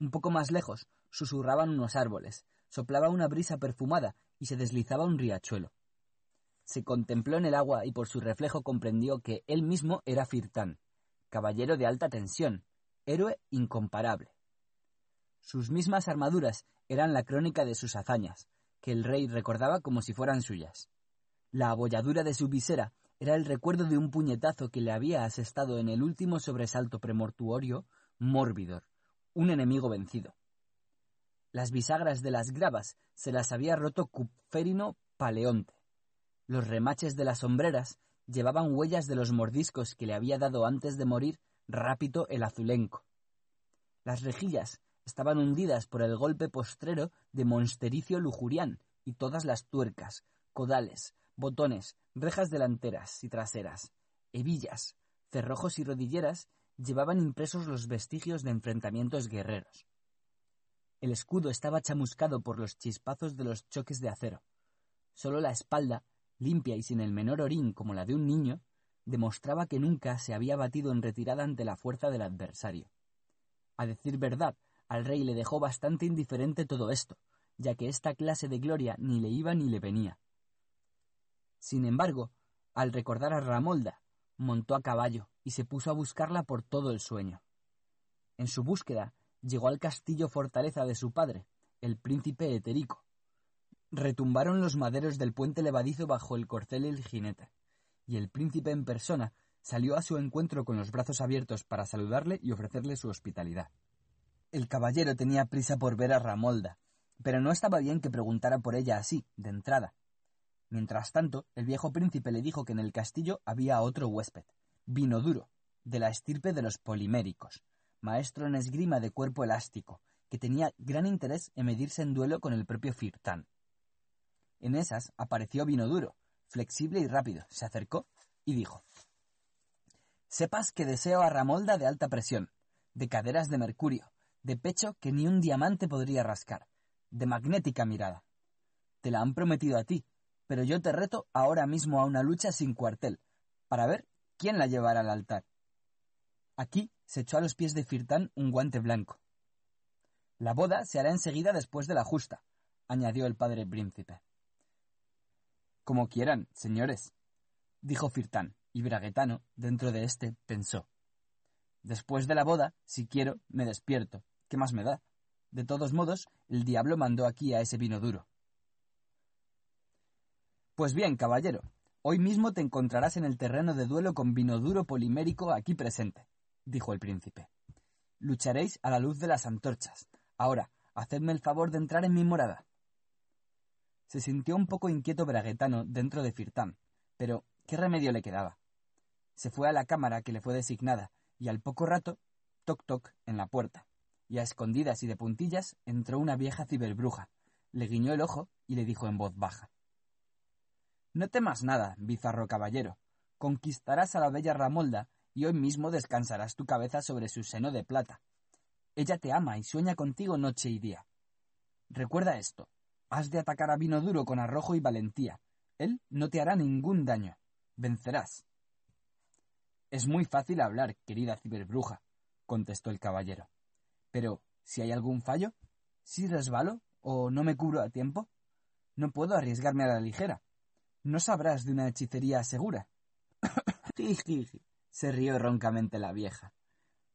Un poco más lejos susurraban unos árboles, soplaba una brisa perfumada y se deslizaba un riachuelo. Se contempló en el agua y por su reflejo comprendió que él mismo era Firtán, caballero de alta tensión, héroe incomparable. Sus mismas armaduras eran la crónica de sus hazañas, que el rey recordaba como si fueran suyas. La abolladura de su visera era el recuerdo de un puñetazo que le había asestado en el último sobresalto premortuorio Mórbidor, un enemigo vencido. Las bisagras de las gravas se las había roto Cupferino Paleonte. Los remaches de las sombreras llevaban huellas de los mordiscos que le había dado antes de morir Rápito el Azulenco. Las rejillas estaban hundidas por el golpe postrero de Monstericio Lujurián y todas las tuercas, codales, botones, rejas delanteras y traseras, hebillas, cerrojos y rodilleras llevaban impresos los vestigios de enfrentamientos guerreros. El escudo estaba chamuscado por los chispazos de los choques de acero. Solo la espalda, limpia y sin el menor orín como la de un niño, demostraba que nunca se había batido en retirada ante la fuerza del adversario. A decir verdad, al rey le dejó bastante indiferente todo esto, ya que esta clase de gloria ni le iba ni le venía. Sin embargo, al recordar a Ramolda, montó a caballo y se puso a buscarla por todo el sueño. En su búsqueda llegó al castillo fortaleza de su padre, el príncipe Eterico. Retumbaron los maderos del puente levadizo bajo el corcel y el jinete, y el príncipe en persona salió a su encuentro con los brazos abiertos para saludarle y ofrecerle su hospitalidad. El caballero tenía prisa por ver a Ramolda, pero no estaba bien que preguntara por ella así, de entrada. Mientras tanto, el viejo príncipe le dijo que en el castillo había otro huésped, Vino Duro, de la estirpe de los poliméricos, maestro en esgrima de cuerpo elástico, que tenía gran interés en medirse en duelo con el propio Firtán. En esas apareció Vino Duro, flexible y rápido, se acercó y dijo Sepas que deseo a Ramolda de alta presión, de caderas de mercurio, de pecho que ni un diamante podría rascar, de magnética mirada. Te la han prometido a ti, pero yo te reto ahora mismo a una lucha sin cuartel, para ver quién la llevará al altar. Aquí se echó a los pies de Firtán un guante blanco. La boda se hará enseguida después de la justa, añadió el padre príncipe. Como quieran, señores, dijo Firtán, y Braguetano, dentro de éste, pensó. Después de la boda, si quiero, me despierto, ¿Qué más me da? De todos modos, el diablo mandó aquí a ese vino duro. Pues bien, caballero, hoy mismo te encontrarás en el terreno de duelo con vino duro polimérico aquí presente, dijo el príncipe. Lucharéis a la luz de las antorchas. Ahora, hacedme el favor de entrar en mi morada. Se sintió un poco inquieto Braguetano dentro de Firtán, pero ¿qué remedio le quedaba? Se fue a la cámara que le fue designada, y al poco rato, toc toc en la puerta y a escondidas y de puntillas entró una vieja ciberbruja, le guiñó el ojo y le dijo en voz baja No temas nada, bizarro caballero. Conquistarás a la bella Ramolda y hoy mismo descansarás tu cabeza sobre su seno de plata. Ella te ama y sueña contigo noche y día. Recuerda esto. Has de atacar a vino duro con arrojo y valentía. Él no te hará ningún daño. Vencerás. Es muy fácil hablar, querida ciberbruja, contestó el caballero. Pero, si hay algún fallo, si resbalo o no me cubro a tiempo, no puedo arriesgarme a la ligera. No sabrás de una hechicería segura. (coughs) se rió roncamente la vieja.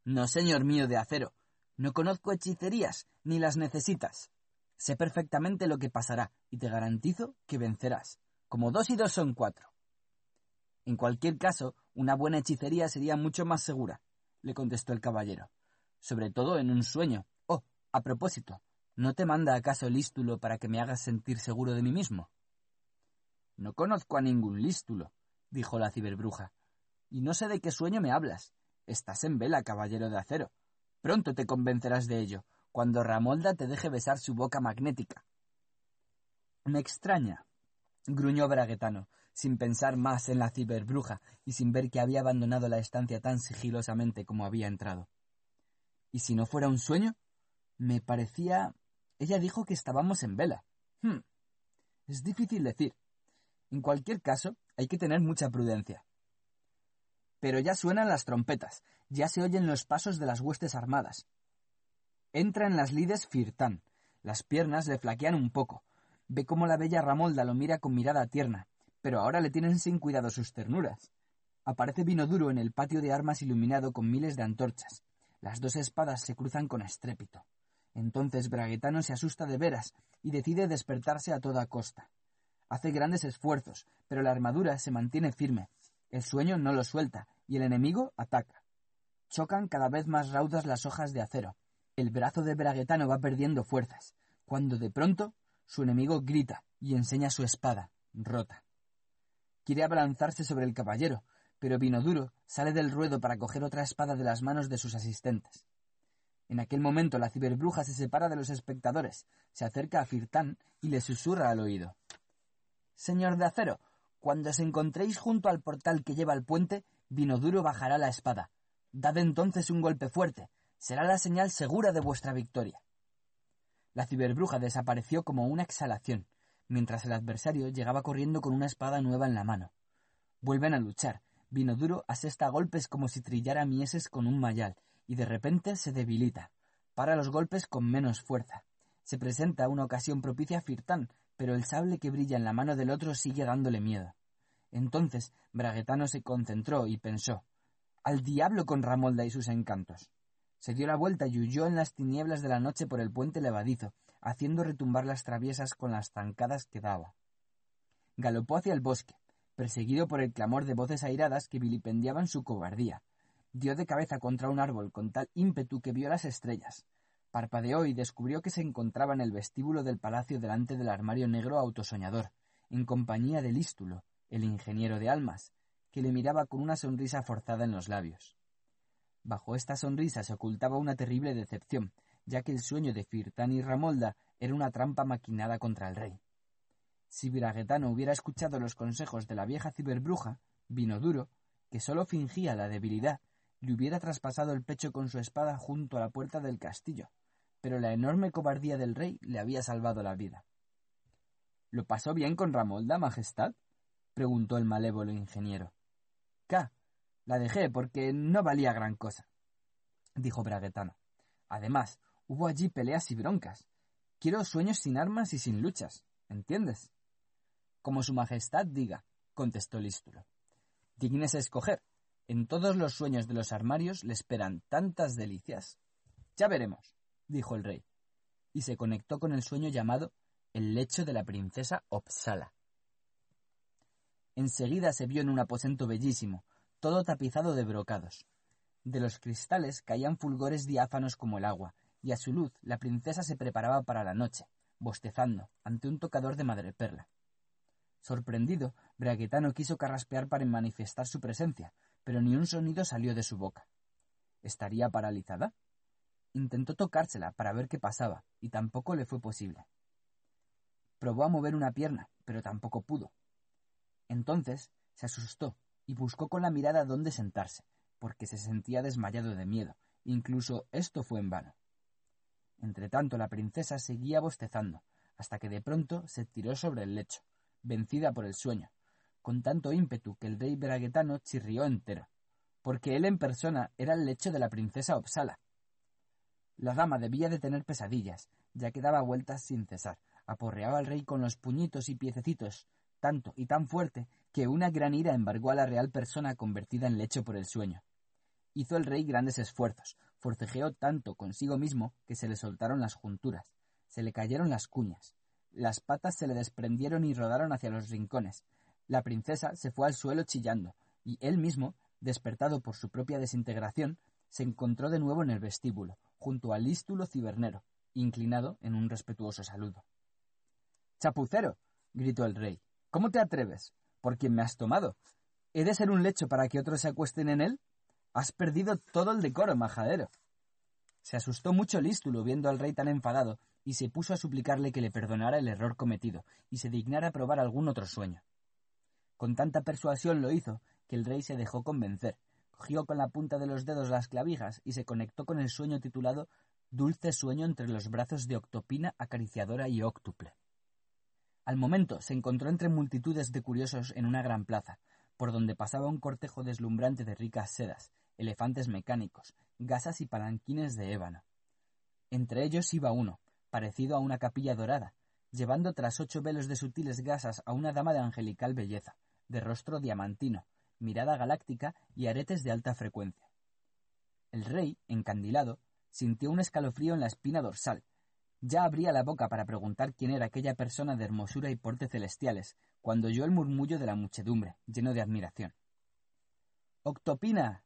No, señor mío de acero, no conozco hechicerías, ni las necesitas. Sé perfectamente lo que pasará, y te garantizo que vencerás, como dos y dos son cuatro. En cualquier caso, una buena hechicería sería mucho más segura, le contestó el caballero sobre todo en un sueño. Oh, a propósito, ¿no te manda acaso lístulo para que me hagas sentir seguro de mí mismo? No conozco a ningún lístulo, dijo la ciberbruja, y no sé de qué sueño me hablas. Estás en vela, caballero de acero. Pronto te convencerás de ello, cuando Ramolda te deje besar su boca magnética. Me extraña, gruñó Braguetano, sin pensar más en la ciberbruja y sin ver que había abandonado la estancia tan sigilosamente como había entrado. ¿Y si no fuera un sueño? Me parecía... Ella dijo que estábamos en vela. Hmm. Es difícil decir. En cualquier caso, Hay que tener mucha prudencia. Pero ya suenan las trompetas, ya se oyen los pasos de las huestes armadas. Entra en las lides Firtán. Las piernas le flaquean un poco. Ve cómo la bella Ramolda lo mira con mirada tierna, pero ahora le tienen sin cuidado sus ternuras. Aparece vino duro en el patio de armas iluminado con miles de antorchas. Las dos espadas se cruzan con estrépito. Entonces Braguetano se asusta de veras y decide despertarse a toda costa. Hace grandes esfuerzos, pero la armadura se mantiene firme. El sueño no lo suelta y el enemigo ataca. Chocan cada vez más raudas las hojas de acero. El brazo de Braguetano va perdiendo fuerzas, cuando de pronto su enemigo grita y enseña su espada, rota. Quiere abalanzarse sobre el caballero, pero Vinoduro sale del ruedo para coger otra espada de las manos de sus asistentes. En aquel momento la ciberbruja se separa de los espectadores, se acerca a Firtán y le susurra al oído. Señor de acero, cuando os encontréis junto al portal que lleva al puente, Vinoduro bajará la espada. Dad entonces un golpe fuerte, será la señal segura de vuestra victoria. La ciberbruja desapareció como una exhalación, mientras el adversario llegaba corriendo con una espada nueva en la mano. Vuelven a luchar. Vinoduro asesta golpes como si trillara mieses con un mayal, y de repente se debilita. Para los golpes con menos fuerza. Se presenta una ocasión propicia a Firtán, pero el sable que brilla en la mano del otro sigue dándole miedo. Entonces Braguetano se concentró y pensó Al diablo con Ramolda y sus encantos. Se dio la vuelta y huyó en las tinieblas de la noche por el puente levadizo, haciendo retumbar las traviesas con las zancadas que daba. Galopó hacia el bosque, perseguido por el clamor de voces airadas que vilipendiaban su cobardía, dio de cabeza contra un árbol con tal ímpetu que vio las estrellas. Parpadeó y descubrió que se encontraba en el vestíbulo del palacio delante del armario negro autosoñador, en compañía de Lístulo, el ingeniero de almas, que le miraba con una sonrisa forzada en los labios. Bajo esta sonrisa se ocultaba una terrible decepción, ya que el sueño de Firtán y Ramolda era una trampa maquinada contra el rey. Si Viragetano hubiera escuchado los consejos de la vieja ciberbruja, vino duro, que sólo fingía la debilidad le hubiera traspasado el pecho con su espada junto a la puerta del castillo, pero la enorme cobardía del rey le había salvado la vida. ¿Lo pasó bien con Ramolda, Majestad? preguntó el malévolo ingeniero. Ca. La dejé porque no valía gran cosa, dijo Braguetano. Además, hubo allí peleas y broncas. Quiero sueños sin armas y sin luchas, ¿entiendes? Como su Majestad diga, contestó Lístulo. Dignese escoger, en todos los sueños de los armarios le esperan tantas delicias. Ya veremos, dijo el rey, y se conectó con el sueño llamado el lecho de la princesa Opsala. Enseguida se vio en un aposento bellísimo, todo tapizado de brocados. De los cristales caían fulgores diáfanos como el agua, y a su luz la princesa se preparaba para la noche, bostezando, ante un tocador de madreperla. Sorprendido, Braguetano quiso carraspear para manifestar su presencia, pero ni un sonido salió de su boca. ¿Estaría paralizada? Intentó tocársela para ver qué pasaba, y tampoco le fue posible. Probó a mover una pierna, pero tampoco pudo. Entonces se asustó y buscó con la mirada dónde sentarse, porque se sentía desmayado de miedo. Incluso esto fue en vano. Entretanto la princesa seguía bostezando, hasta que de pronto se tiró sobre el lecho, vencida por el sueño, con tanto ímpetu que el rey braguetano chirrió entero, porque él en persona era el lecho de la princesa Opsala. La dama debía de tener pesadillas, ya que daba vueltas sin cesar, aporreaba al rey con los puñitos y piececitos, tanto y tan fuerte que una gran ira embargó a la real persona convertida en lecho por el sueño. Hizo el rey grandes esfuerzos, forcejeó tanto consigo mismo que se le soltaron las junturas, se le cayeron las cuñas, las patas se le desprendieron y rodaron hacia los rincones, la princesa se fue al suelo chillando, y él mismo, despertado por su propia desintegración, se encontró de nuevo en el vestíbulo, junto al lístulo cibernero, inclinado en un respetuoso saludo. Chapucero. gritó el rey. ¿Cómo te atreves? ¿Por quién me has tomado? ¿He de ser un lecho para que otros se acuesten en él? Has perdido todo el decoro, majadero. Se asustó mucho Lístulo viendo al rey tan enfadado y se puso a suplicarle que le perdonara el error cometido y se dignara probar algún otro sueño. Con tanta persuasión lo hizo que el rey se dejó convencer, cogió con la punta de los dedos las clavijas y se conectó con el sueño titulado Dulce sueño entre los brazos de Octopina acariciadora y óctuple. Al momento se encontró entre multitudes de curiosos en una gran plaza, por donde pasaba un cortejo deslumbrante de ricas sedas, elefantes mecánicos, gasas y palanquines de ébano. Entre ellos iba uno, parecido a una capilla dorada, llevando tras ocho velos de sutiles gasas a una dama de angelical belleza, de rostro diamantino, mirada galáctica y aretes de alta frecuencia. El rey, encandilado, sintió un escalofrío en la espina dorsal. Ya abría la boca para preguntar quién era aquella persona de hermosura y porte celestiales, cuando oyó el murmullo de la muchedumbre, lleno de admiración. Octopina.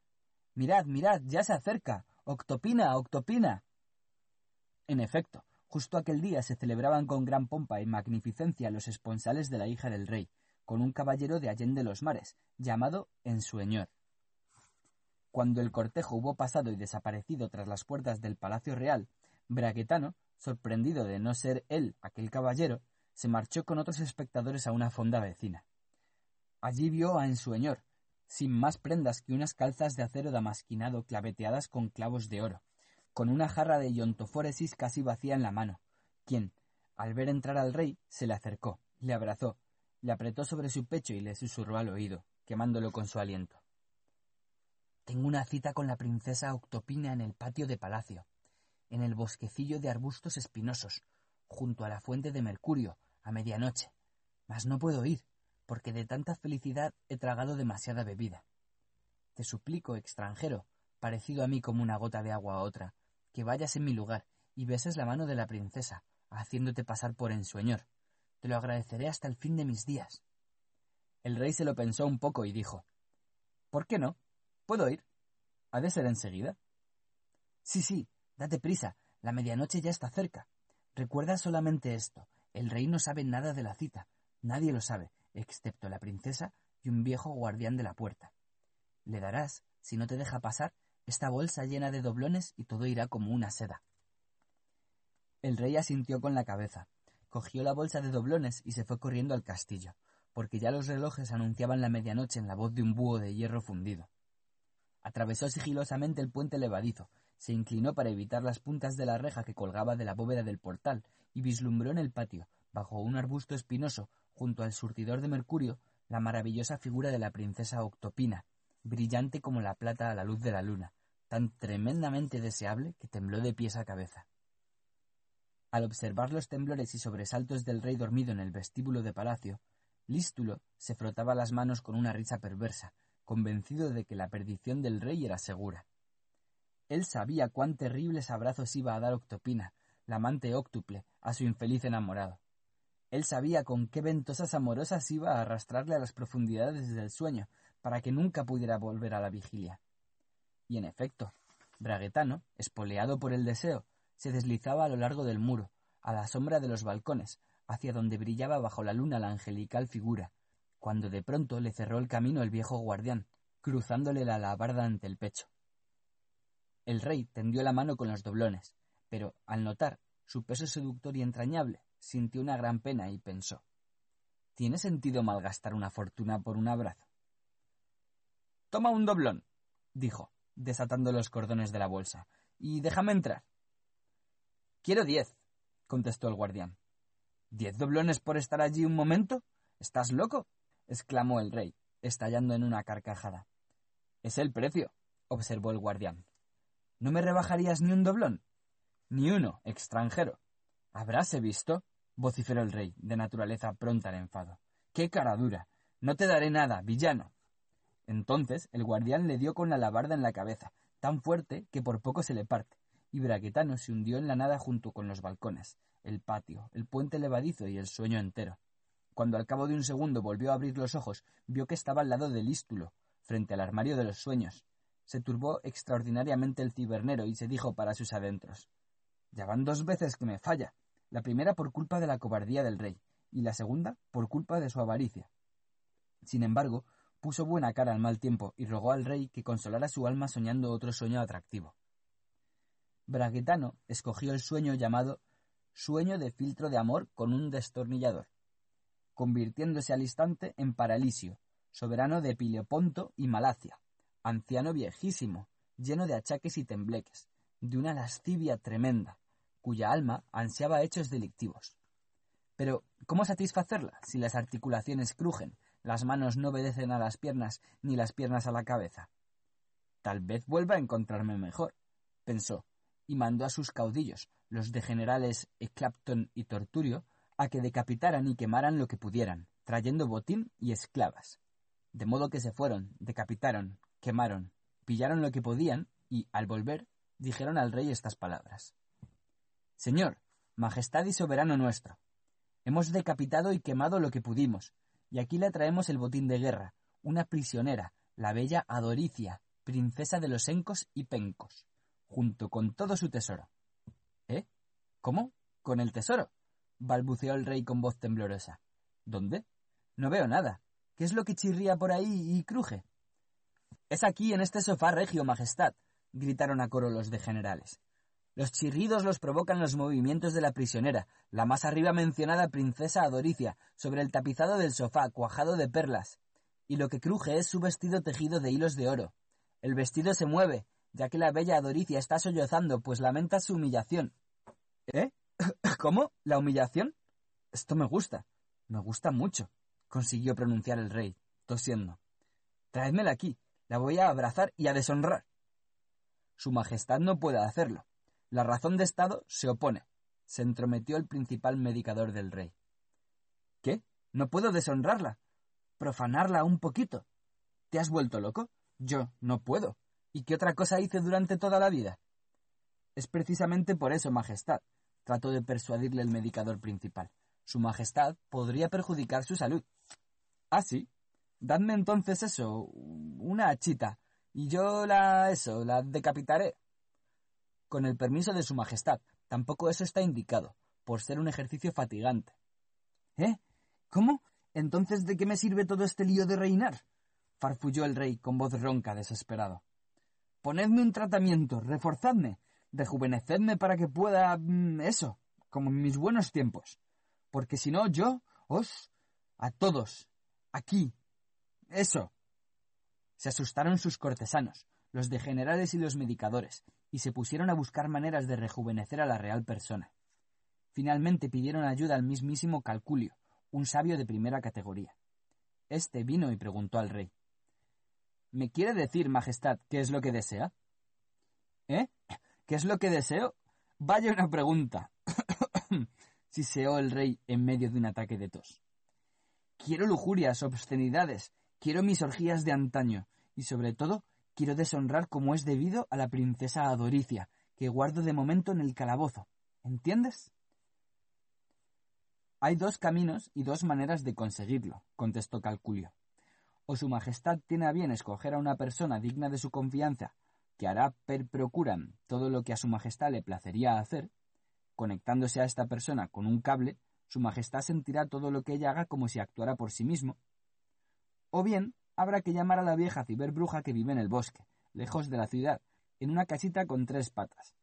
Mirad, mirad, ya se acerca. Octopina, Octopina. En efecto, justo aquel día se celebraban con gran pompa y magnificencia los esponsales de la hija del rey, con un caballero de Allende los Mares, llamado Ensueñor. Cuando el cortejo hubo pasado y desaparecido tras las puertas del Palacio Real, Braguetano, sorprendido de no ser él aquel caballero, se marchó con otros espectadores a una fonda vecina. Allí vio a Ensueñor, sin más prendas que unas calzas de acero damasquinado claveteadas con clavos de oro, con una jarra de iontofóresis casi vacía en la mano, quien, al ver entrar al rey, se le acercó, le abrazó, le apretó sobre su pecho y le susurró al oído, quemándolo con su aliento. Tengo una cita con la princesa Octopina en el patio de palacio, en el bosquecillo de arbustos espinosos, junto a la fuente de Mercurio, a medianoche. Mas no puedo ir, porque de tanta felicidad he tragado demasiada bebida. Te suplico, extranjero, parecido a mí como una gota de agua a otra, que vayas en mi lugar y beses la mano de la princesa, haciéndote pasar por ensueñor. Te lo agradeceré hasta el fin de mis días. El rey se lo pensó un poco y dijo ¿Por qué no? ¿Puedo ir? ¿Ha de ser enseguida? Sí, sí, date prisa, la medianoche ya está cerca. Recuerda solamente esto, el rey no sabe nada de la cita, nadie lo sabe, excepto la princesa y un viejo guardián de la puerta. Le darás, si no te deja pasar, esta bolsa llena de doblones y todo irá como una seda. El rey asintió con la cabeza, cogió la bolsa de doblones y se fue corriendo al castillo, porque ya los relojes anunciaban la medianoche en la voz de un búho de hierro fundido. Atravesó sigilosamente el puente levadizo, se inclinó para evitar las puntas de la reja que colgaba de la bóveda del portal y vislumbró en el patio, bajo un arbusto espinoso, junto al surtidor de mercurio, la maravillosa figura de la princesa Octopina, brillante como la plata a la luz de la luna, tan tremendamente deseable que tembló de pies a cabeza. Al observar los temblores y sobresaltos del rey dormido en el vestíbulo de palacio, Lístulo se frotaba las manos con una risa perversa, convencido de que la perdición del rey era segura. Él sabía cuán terribles abrazos iba a dar Octopina, la amante óctuple, a su infeliz enamorado. Él sabía con qué ventosas amorosas iba a arrastrarle a las profundidades del sueño, para que nunca pudiera volver a la vigilia. Y en efecto, Braguetano, espoleado por el deseo, se deslizaba a lo largo del muro, a la sombra de los balcones, hacia donde brillaba bajo la luna la angelical figura, cuando de pronto le cerró el camino el viejo guardián, cruzándole la alabarda ante el pecho. El rey tendió la mano con los doblones, pero al notar su peso seductor y entrañable, sintió una gran pena y pensó ¿Tiene sentido malgastar una fortuna por un abrazo? Toma un doblón, dijo, desatando los cordones de la bolsa, y déjame entrar. Quiero diez, contestó el guardián. ¿Diez doblones por estar allí un momento? ¿Estás loco? exclamó el rey, estallando en una carcajada. Es el precio, observó el guardián. ¿No me rebajarías ni un doblón? Ni uno, extranjero. ¿Habráse visto? vociferó el rey, de naturaleza pronta al enfado. ¡Qué cara dura! No te daré nada, villano. Entonces el guardián le dio con la alabarda en la cabeza, tan fuerte que por poco se le parte, y Braquetano se hundió en la nada junto con los balcones, el patio, el puente levadizo y el sueño entero. Cuando al cabo de un segundo volvió a abrir los ojos, vio que estaba al lado del ístulo, frente al armario de los sueños. Se turbó extraordinariamente el cibernero y se dijo para sus adentros Ya van dos veces que me falla, la primera por culpa de la cobardía del rey, y la segunda por culpa de su avaricia. Sin embargo, puso buena cara al mal tiempo y rogó al rey que consolara su alma soñando otro sueño atractivo. Braguetano escogió el sueño llamado sueño de filtro de amor con un destornillador, convirtiéndose al instante en Paralisio, soberano de Pileoponto y Malacia, anciano viejísimo, lleno de achaques y tembleques, de una lascivia tremenda, cuya alma ansiaba hechos delictivos. Pero, ¿cómo satisfacerla si las articulaciones crujen, las manos no obedecen a las piernas ni las piernas a la cabeza? Tal vez vuelva a encontrarme mejor, pensó, y mandó a sus caudillos, los de generales Clapton y Torturio, a que decapitaran y quemaran lo que pudieran, trayendo botín y esclavas. De modo que se fueron, decapitaron, quemaron, pillaron lo que podían y, al volver, dijeron al rey estas palabras. Señor, Majestad y soberano nuestro, hemos decapitado y quemado lo que pudimos, y aquí le traemos el botín de guerra, una prisionera, la bella Adoricia, princesa de los Encos y Pencos, junto con todo su tesoro. ¿Eh? ¿Cómo? ¿Con el tesoro? balbuceó el rey con voz temblorosa. ¿Dónde? No veo nada. ¿Qué es lo que chirría por ahí y cruje? Es aquí, en este sofá regio, Majestad, gritaron a coro los de generales. Los chirridos los provocan los movimientos de la prisionera, la más arriba mencionada princesa Adoricia, sobre el tapizado del sofá, cuajado de perlas. Y lo que cruje es su vestido tejido de hilos de oro. El vestido se mueve, ya que la bella Adoricia está sollozando, pues lamenta su humillación. ¿Eh? (coughs) ¿Cómo? ¿La humillación? Esto me gusta. Me gusta mucho, consiguió pronunciar el rey, tosiendo. Traédmela aquí. La voy a abrazar y a deshonrar. Su Majestad no puede hacerlo. La razón de Estado se opone. Se entrometió el principal medicador del rey. ¿Qué? ¿No puedo deshonrarla? ¿Profanarla un poquito? ¿Te has vuelto loco? Yo no puedo. ¿Y qué otra cosa hice durante toda la vida? Es precisamente por eso, Majestad, trató de persuadirle el medicador principal. Su Majestad podría perjudicar su salud. Ah, sí. Dadme entonces eso, una hachita, y yo la eso, la decapitaré. Con el permiso de Su Majestad, tampoco eso está indicado, por ser un ejercicio fatigante. ¿Eh? ¿Cómo? Entonces, ¿de qué me sirve todo este lío de reinar? farfulló el rey con voz ronca, desesperado. Ponedme un tratamiento, reforzadme, rejuvenecedme para que pueda. Mm, eso, como en mis buenos tiempos. Porque si no, yo os. a todos. aquí. Eso. Se asustaron sus cortesanos, los de generales y los medicadores, y se pusieron a buscar maneras de rejuvenecer a la real persona. Finalmente pidieron ayuda al mismísimo Calculio, un sabio de primera categoría. Este vino y preguntó al rey. ¿Me quiere decir, Majestad, qué es lo que desea? ¿Eh? ¿Qué es lo que deseo? Vaya una pregunta. (coughs) siseó el rey en medio de un ataque de tos. Quiero lujurias, obscenidades, quiero mis orgías de antaño, y sobre todo quiero deshonrar como es debido a la princesa Adoricia, que guardo de momento en el calabozo. ¿Entiendes? Hay dos caminos y dos maneras de conseguirlo, contestó Calculio. O su Majestad tiene a bien escoger a una persona digna de su confianza que hará per procuram todo lo que a su Majestad le placería hacer, conectándose a esta persona con un cable, su Majestad sentirá todo lo que ella haga como si actuara por sí mismo. O bien, habrá que llamar a la vieja ciberbruja que vive en el bosque, lejos de la ciudad, en una casita con tres patas.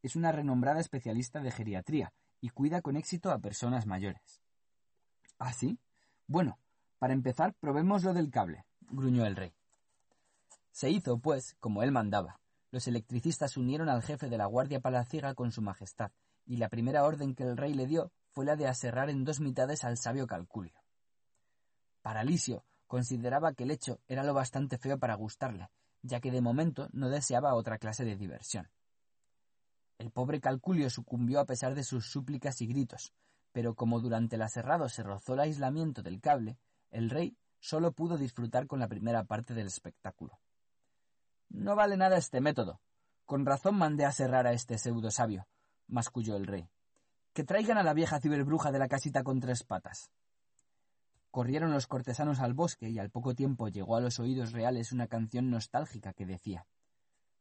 Es una renombrada especialista de geriatría y cuida con éxito a personas mayores. ¿Ah, sí? Bueno, para empezar, probemos lo del cable, gruñó el rey. Se hizo, pues, como él mandaba. Los electricistas unieron al jefe de la Guardia Palaciega con su majestad, y la primera orden que el rey le dio fue la de aserrar en dos mitades al sabio Calculio. Paralisio consideraba que el hecho era lo bastante feo para gustarle, ya que de momento no deseaba otra clase de diversión. El pobre Calculio sucumbió a pesar de sus súplicas y gritos, pero como durante el aserrado se rozó el aislamiento del cable, el rey solo pudo disfrutar con la primera parte del espectáculo. No vale nada este método. Con razón mandé a cerrar a este pseudo sabio, masculló el rey. Que traigan a la vieja ciberbruja de la casita con tres patas. Corrieron los cortesanos al bosque y al poco tiempo llegó a los oídos reales una canción nostálgica que decía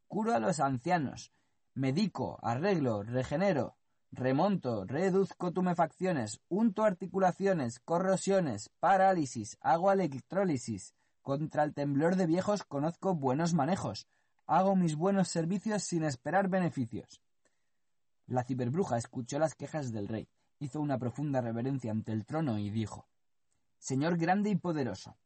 Curo a los ancianos, medico, arreglo, regenero, remonto, reduzco tumefacciones, unto articulaciones, corrosiones, parálisis, hago electrólisis, contra el temblor de viejos conozco buenos manejos. Hago mis buenos servicios sin esperar beneficios. La ciberbruja escuchó las quejas del rey, hizo una profunda reverencia ante el trono y dijo Señor grande y poderoso,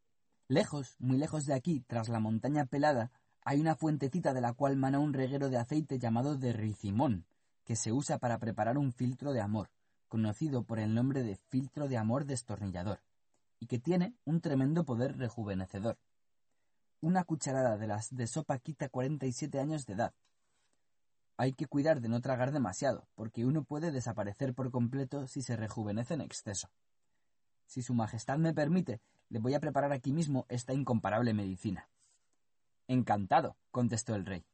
lejos, muy lejos de aquí, tras la montaña pelada, hay una fuentecita de la cual mana un reguero de aceite llamado de ricimón, que se usa para preparar un filtro de amor, conocido por el nombre de filtro de amor destornillador, y que tiene un tremendo poder rejuvenecedor. Una cucharada de las de sopa quita 47 años de edad. Hay que cuidar de no tragar demasiado, porque uno puede desaparecer por completo si se rejuvenece en exceso. Si Su Majestad me permite, le voy a preparar aquí mismo esta incomparable medicina. Encantado, contestó el rey.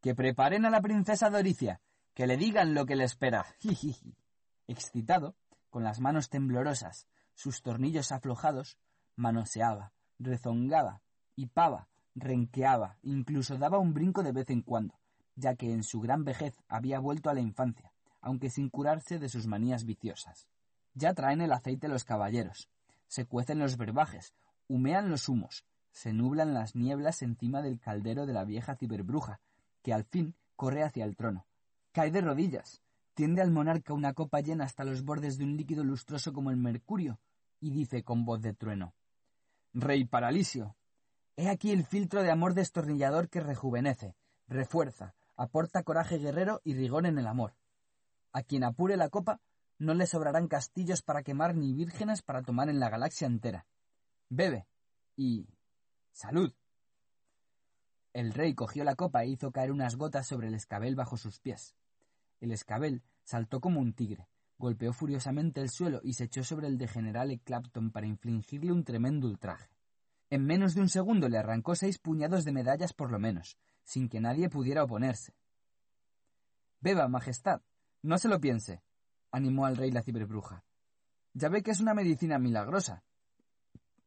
Que preparen a la princesa Doricia, que le digan lo que le espera. (laughs) Excitado, con las manos temblorosas, sus tornillos aflojados, manoseaba, rezongaba, hipaba, renqueaba, incluso daba un brinco de vez en cuando, ya que en su gran vejez había vuelto a la infancia, aunque sin curarse de sus manías viciosas. Ya traen el aceite los caballeros, se cuecen los brebajes, humean los humos, se nublan las nieblas encima del caldero de la vieja ciberbruja, que al fin corre hacia el trono. Cae de rodillas, tiende al monarca una copa llena hasta los bordes de un líquido lustroso como el mercurio, y dice con voz de trueno Rey Paralisio, he aquí el filtro de amor destornillador que rejuvenece, refuerza, aporta coraje guerrero y rigor en el amor. A quien apure la copa, no le sobrarán castillos para quemar ni vírgenes para tomar en la galaxia entera. Bebe y. salud. El rey cogió la copa e hizo caer unas gotas sobre el escabel bajo sus pies. El escabel saltó como un tigre, golpeó furiosamente el suelo y se echó sobre el de general Clapton para infligirle un tremendo ultraje. En menos de un segundo le arrancó seis puñados de medallas por lo menos, sin que nadie pudiera oponerse. Beba, Majestad, no se lo piense, animó al rey la ciberbruja. Ya ve que es una medicina milagrosa.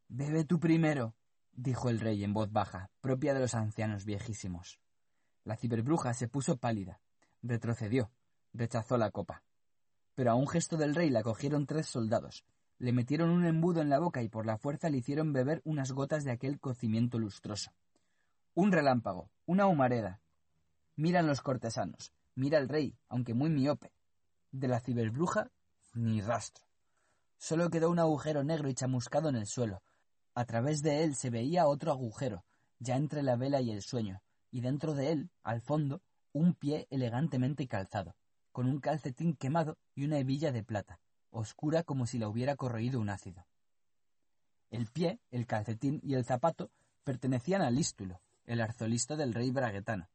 Bebe tú primero, dijo el rey en voz baja, propia de los ancianos viejísimos. La ciberbruja se puso pálida, retrocedió, rechazó la copa. Pero a un gesto del rey la cogieron tres soldados, le metieron un embudo en la boca y por la fuerza le hicieron beber unas gotas de aquel cocimiento lustroso. Un relámpago, una humareda. Miran los cortesanos, mira el rey, aunque muy miope. De la ciberbruja, ni rastro. Solo quedó un agujero negro y chamuscado en el suelo. A través de él se veía otro agujero, ya entre la vela y el sueño, y dentro de él, al fondo, un pie elegantemente calzado, con un calcetín quemado y una hebilla de plata, oscura como si la hubiera corroído un ácido. El pie, el calcetín y el zapato pertenecían al lístulo, el arzolisto del rey braguetano.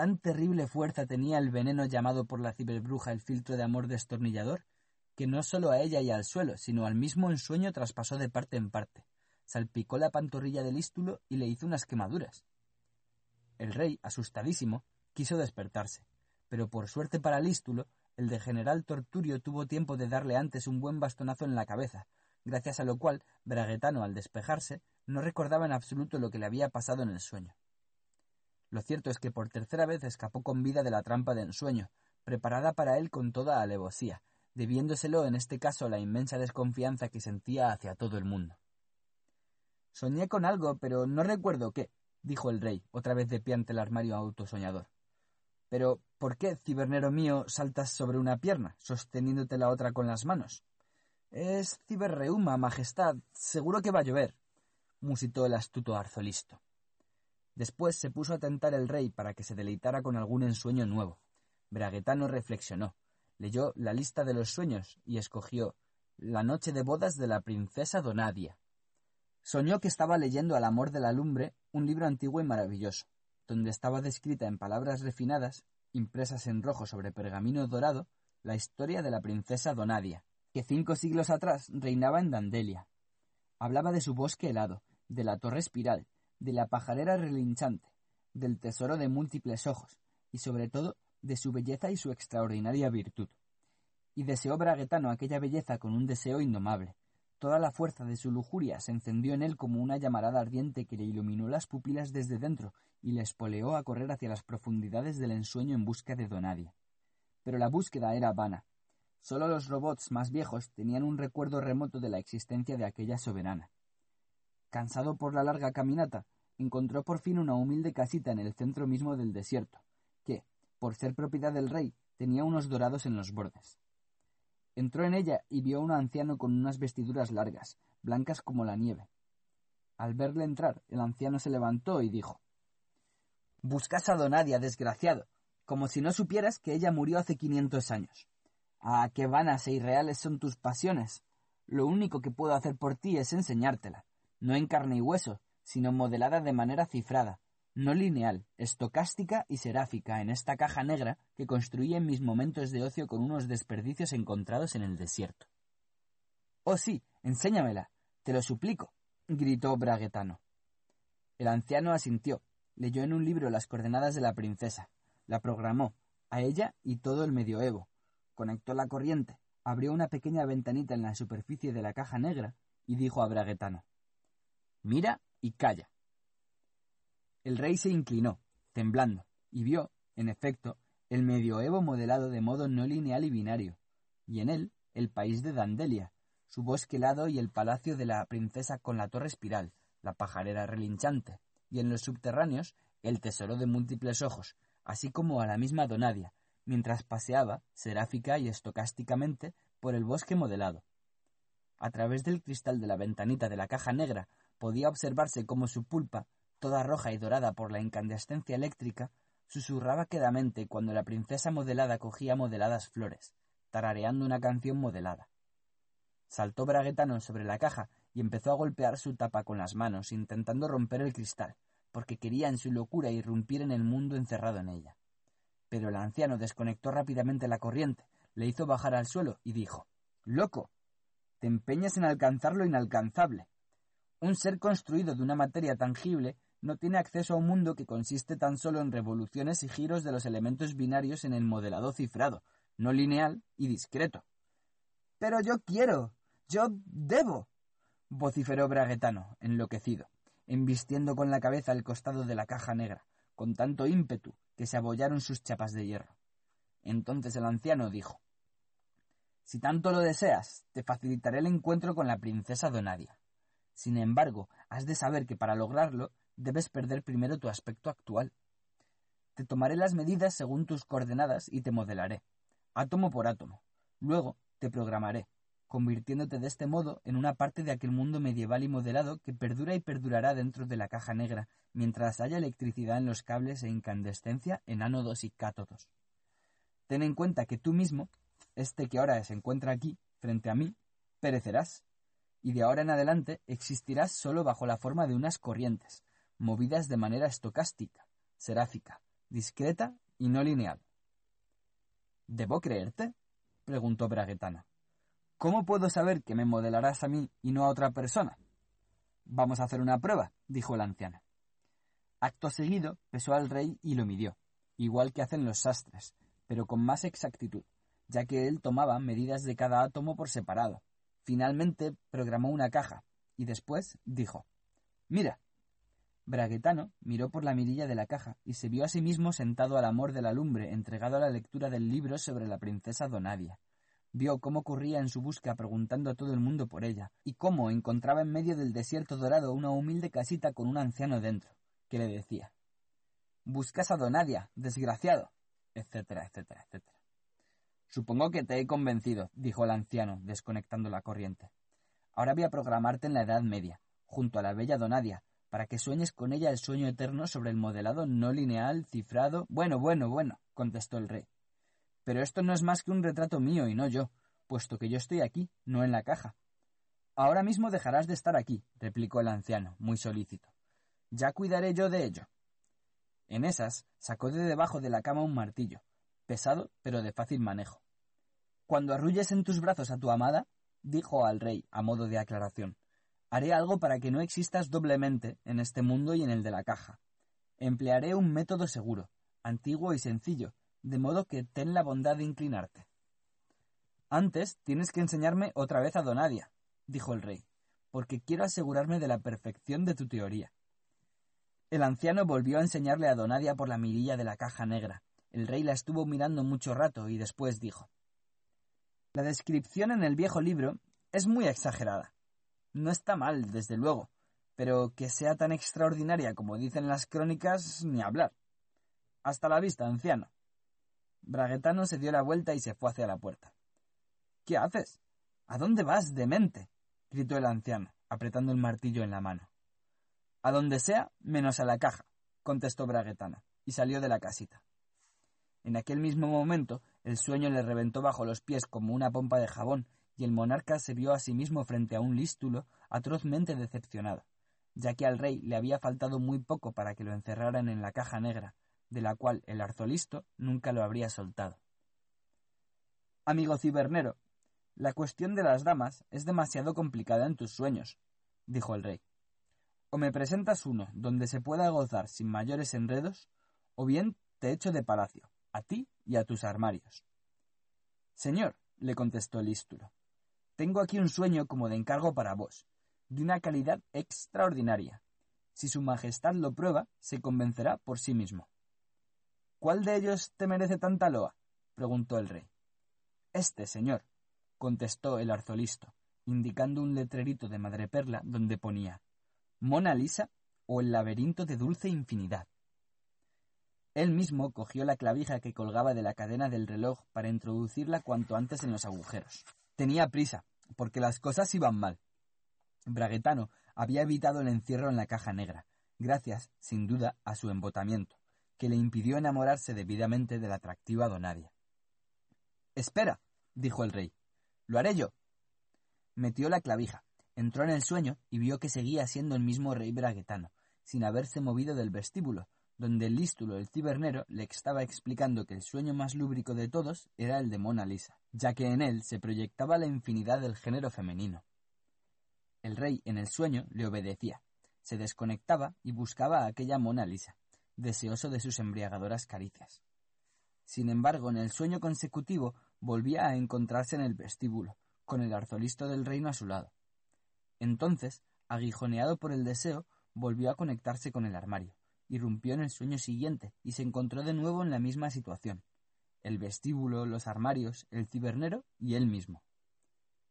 Tan terrible fuerza tenía el veneno llamado por la ciberbruja el filtro de amor destornillador, que no sólo a ella y al suelo, sino al mismo ensueño traspasó de parte en parte, salpicó la pantorrilla del lístulo y le hizo unas quemaduras. El rey, asustadísimo, quiso despertarse, pero por suerte para Lístulo, el de general Torturio tuvo tiempo de darle antes un buen bastonazo en la cabeza, gracias a lo cual Braguetano, al despejarse, no recordaba en absoluto lo que le había pasado en el sueño. Lo cierto es que por tercera vez escapó con vida de la trampa de ensueño, preparada para él con toda alevosía, debiéndoselo en este caso la inmensa desconfianza que sentía hacia todo el mundo. Soñé con algo, pero no recuerdo qué, dijo el rey, otra vez de pie ante el armario autosoñador. Pero, ¿por qué, cibernero mío, saltas sobre una pierna, sosteniéndote la otra con las manos? Es ciberreuma, majestad. Seguro que va a llover musitó el astuto arzolisto. Después se puso a tentar el rey para que se deleitara con algún ensueño nuevo. Braguetano reflexionó, leyó la lista de los sueños y escogió la noche de bodas de la princesa Donadia. Soñó que estaba leyendo al amor de la lumbre un libro antiguo y maravilloso, donde estaba descrita en palabras refinadas, impresas en rojo sobre pergamino dorado, la historia de la princesa Donadia, que cinco siglos atrás reinaba en Dandelia. Hablaba de su bosque helado, de la torre espiral, de la pajarera relinchante, del tesoro de múltiples ojos, y sobre todo de su belleza y su extraordinaria virtud. Y deseó Braguetano aquella belleza con un deseo indomable. Toda la fuerza de su lujuria se encendió en él como una llamarada ardiente que le iluminó las pupilas desde dentro y le espoleó a correr hacia las profundidades del ensueño en busca de Donadia. Pero la búsqueda era vana. Solo los robots más viejos tenían un recuerdo remoto de la existencia de aquella soberana. Cansado por la larga caminata, encontró por fin una humilde casita en el centro mismo del desierto, que, por ser propiedad del rey, tenía unos dorados en los bordes. Entró en ella y vio a un anciano con unas vestiduras largas, blancas como la nieve. Al verle entrar, el anciano se levantó y dijo Buscas a Donadia, desgraciado, como si no supieras que ella murió hace quinientos años. Ah, qué vanas e irreales son tus pasiones. Lo único que puedo hacer por ti es enseñártela, no en carne y hueso, sino modelada de manera cifrada, no lineal, estocástica y seráfica en esta caja negra que construí en mis momentos de ocio con unos desperdicios encontrados en el desierto. Oh sí, enséñamela, te lo suplico, gritó Braguetano. El anciano asintió, leyó en un libro las coordenadas de la princesa, la programó, a ella y todo el medioevo, conectó la corriente, abrió una pequeña ventanita en la superficie de la caja negra y dijo a Braguetano Mira y calla. El rey se inclinó, temblando, y vio, en efecto, el medioevo modelado de modo no lineal y binario, y en él el país de Dandelia, su bosque helado y el palacio de la princesa con la torre espiral, la pajarera relinchante, y en los subterráneos el tesoro de múltiples ojos, así como a la misma Donadia, mientras paseaba, seráfica y estocásticamente, por el bosque modelado. A través del cristal de la ventanita de la caja negra podía observarse cómo su pulpa, toda roja y dorada por la incandescencia eléctrica, susurraba quedamente cuando la princesa modelada cogía modeladas flores, tarareando una canción modelada. Saltó Braguetano sobre la caja y empezó a golpear su tapa con las manos, intentando romper el cristal, porque quería en su locura irrumpir en el mundo encerrado en ella. Pero el anciano desconectó rápidamente la corriente, le hizo bajar al suelo y dijo Loco. Te empeñas en alcanzar lo inalcanzable. Un ser construido de una materia tangible no tiene acceso a un mundo que consiste tan solo en revoluciones y giros de los elementos binarios en el modelado cifrado, no lineal y discreto. Pero yo quiero. Yo debo. vociferó Braguetano, enloquecido, embistiendo con la cabeza el costado de la caja negra, con tanto ímpetu que se abollaron sus chapas de hierro. Entonces el anciano dijo Si tanto lo deseas, te facilitaré el encuentro con la princesa Donadia. Sin embargo, has de saber que para lograrlo debes perder primero tu aspecto actual. Te tomaré las medidas según tus coordenadas y te modelaré, átomo por átomo. Luego te programaré, convirtiéndote de este modo en una parte de aquel mundo medieval y modelado que perdura y perdurará dentro de la caja negra mientras haya electricidad en los cables e incandescencia en ánodos y cátodos. Ten en cuenta que tú mismo, este que ahora se encuentra aquí, frente a mí, perecerás, y de ahora en adelante existirás solo bajo la forma de unas corrientes, movidas de manera estocástica, seráfica, discreta y no lineal. ¿Debo creerte? preguntó Braguetana. ¿Cómo puedo saber que me modelarás a mí y no a otra persona? Vamos a hacer una prueba, dijo el anciano. Acto seguido, pesó al rey y lo midió, igual que hacen los sastres, pero con más exactitud, ya que él tomaba medidas de cada átomo por separado. Finalmente programó una caja, y después dijo Mira. Braguetano miró por la mirilla de la caja y se vio a sí mismo sentado al amor de la lumbre, entregado a la lectura del libro sobre la princesa Donadia. Vio cómo corría en su busca preguntando a todo el mundo por ella, y cómo encontraba en medio del desierto dorado una humilde casita con un anciano dentro, que le decía Buscas a Donadia, desgraciado, etcétera, etcétera, etcétera. Supongo que te he convencido, dijo el anciano, desconectando la corriente. Ahora voy a programarte en la Edad Media, junto a la bella Donadia, para que sueñes con ella el sueño eterno sobre el modelado no lineal, cifrado. Bueno, bueno, bueno, contestó el rey. Pero esto no es más que un retrato mío y no yo, puesto que yo estoy aquí, no en la caja. Ahora mismo dejarás de estar aquí, replicó el anciano, muy solícito. Ya cuidaré yo de ello. En esas sacó de debajo de la cama un martillo, pesado pero de fácil manejo. Cuando arrulles en tus brazos a tu amada, dijo al rey a modo de aclaración, haré algo para que no existas doblemente en este mundo y en el de la caja. Emplearé un método seguro, antiguo y sencillo, de modo que ten la bondad de inclinarte. Antes tienes que enseñarme otra vez a Donadia, dijo el rey, porque quiero asegurarme de la perfección de tu teoría. El anciano volvió a enseñarle a Donadia por la mirilla de la caja negra. El rey la estuvo mirando mucho rato y después dijo La descripción en el viejo libro es muy exagerada. No está mal, desde luego, pero que sea tan extraordinaria como dicen las crónicas, ni hablar. Hasta la vista, anciano. Braguetano se dio la vuelta y se fue hacia la puerta. ¿Qué haces? ¿A dónde vas, demente? gritó el anciano, apretando el martillo en la mano. A donde sea, menos a la caja, contestó Braguetano, y salió de la casita. En aquel mismo momento, El sueño le reventó bajo los pies como una pompa de jabón, y el monarca se vio a sí mismo frente a un lístulo atrozmente decepcionado, ya que al rey le había faltado muy poco para que lo encerraran en la caja negra, de la cual el arzolisto nunca lo habría soltado. Amigo cibernero, la cuestión de las damas es demasiado complicada en tus sueños, dijo el rey. O me presentas uno donde se pueda gozar sin mayores enredos, o bien te echo de palacio, a ti y a tus armarios. Señor, le contestó el ístulo, tengo aquí un sueño como de encargo para vos, de una calidad extraordinaria. Si su majestad lo prueba, se convencerá por sí mismo. ¿Cuál de ellos te merece tanta loa? preguntó el rey. Este, señor, contestó el arzolisto, indicando un letrerito de madreperla donde ponía Mona Lisa o el laberinto de dulce infinidad. Él mismo cogió la clavija que colgaba de la cadena del reloj para introducirla cuanto antes en los agujeros. Tenía prisa, porque las cosas iban mal. Braguetano había evitado el encierro en la caja negra, gracias, sin duda, a su embotamiento, que le impidió enamorarse debidamente de la atractiva Donadia. Espera, dijo el rey. Lo haré yo. Metió la clavija, entró en el sueño y vio que seguía siendo el mismo rey braguetano, sin haberse movido del vestíbulo, donde el lístulo, el cibernero, le estaba explicando que el sueño más lúbrico de todos era el de Mona Lisa, ya que en él se proyectaba la infinidad del género femenino. El rey en el sueño le obedecía, se desconectaba y buscaba a aquella Mona Lisa, deseoso de sus embriagadoras caricias. Sin embargo, en el sueño consecutivo volvía a encontrarse en el vestíbulo, con el arzolisto del reino a su lado. Entonces, aguijoneado por el deseo, volvió a conectarse con el armario irrumpió en el sueño siguiente y se encontró de nuevo en la misma situación. El vestíbulo, los armarios, el cibernero y él mismo.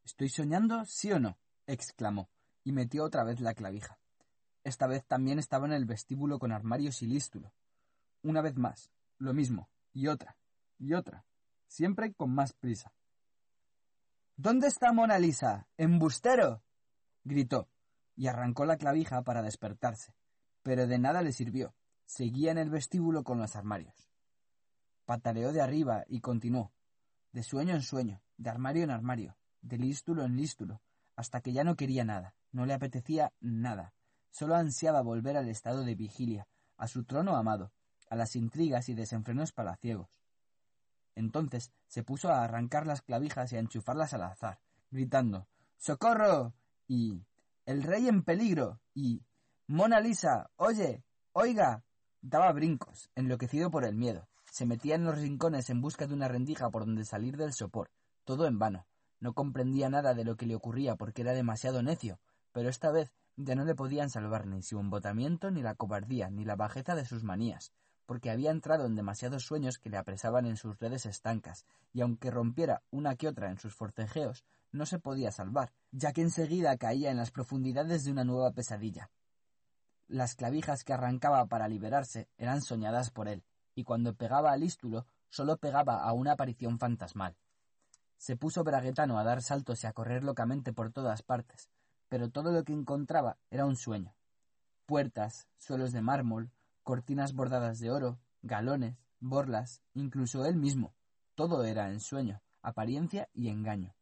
¿Estoy soñando, sí o no? exclamó, y metió otra vez la clavija. Esta vez también estaba en el vestíbulo con armarios y lístulo. Una vez más, lo mismo, y otra, y otra, siempre con más prisa. ¿Dónde está Mona Lisa? ¡Embustero! gritó, y arrancó la clavija para despertarse pero de nada le sirvió. Seguía en el vestíbulo con los armarios. Pataleó de arriba y continuó, de sueño en sueño, de armario en armario, de lístulo en lístulo, hasta que ya no quería nada, no le apetecía nada, solo ansiaba volver al estado de vigilia, a su trono amado, a las intrigas y desenfrenos palaciegos. Entonces se puso a arrancar las clavijas y a enchufarlas al azar, gritando ¡Socorro! y ¡El rey en peligro! y Mona Lisa, oye, oiga. Daba brincos, enloquecido por el miedo. Se metía en los rincones en busca de una rendija por donde salir del sopor, todo en vano. No comprendía nada de lo que le ocurría porque era demasiado necio, pero esta vez ya no le podían salvar ni su embotamiento, ni la cobardía, ni la bajeza de sus manías, porque había entrado en demasiados sueños que le apresaban en sus redes estancas, y aunque rompiera una que otra en sus forcejeos, no se podía salvar, ya que enseguida caía en las profundidades de una nueva pesadilla. Las clavijas que arrancaba para liberarse eran soñadas por él, y cuando pegaba al ístulo solo pegaba a una aparición fantasmal. Se puso braguetano a dar saltos y a correr locamente por todas partes, pero todo lo que encontraba era un sueño. Puertas, suelos de mármol, cortinas bordadas de oro, galones, borlas, incluso él mismo. Todo era ensueño, apariencia y engaño.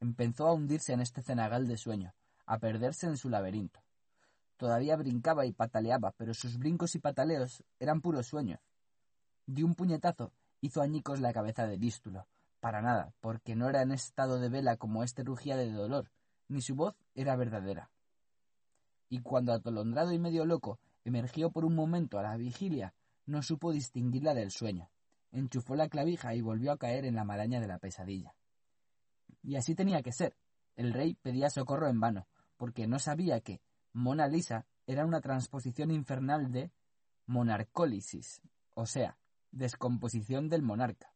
Empezó a hundirse en este cenagal de sueño, a perderse en su laberinto. Todavía brincaba y pataleaba, pero sus brincos y pataleos eran puro sueño. De un puñetazo hizo añicos la cabeza de Lístulo. Para nada, porque no era en estado de vela como este rugía de dolor, ni su voz era verdadera. Y cuando atolondrado y medio loco emergió por un momento a la vigilia, no supo distinguirla del sueño. Enchufó la clavija y volvió a caer en la maraña de la pesadilla. Y así tenía que ser. El rey pedía socorro en vano, porque no sabía que, Mona Lisa era una transposición infernal de monarcólisis, o sea, descomposición del monarca.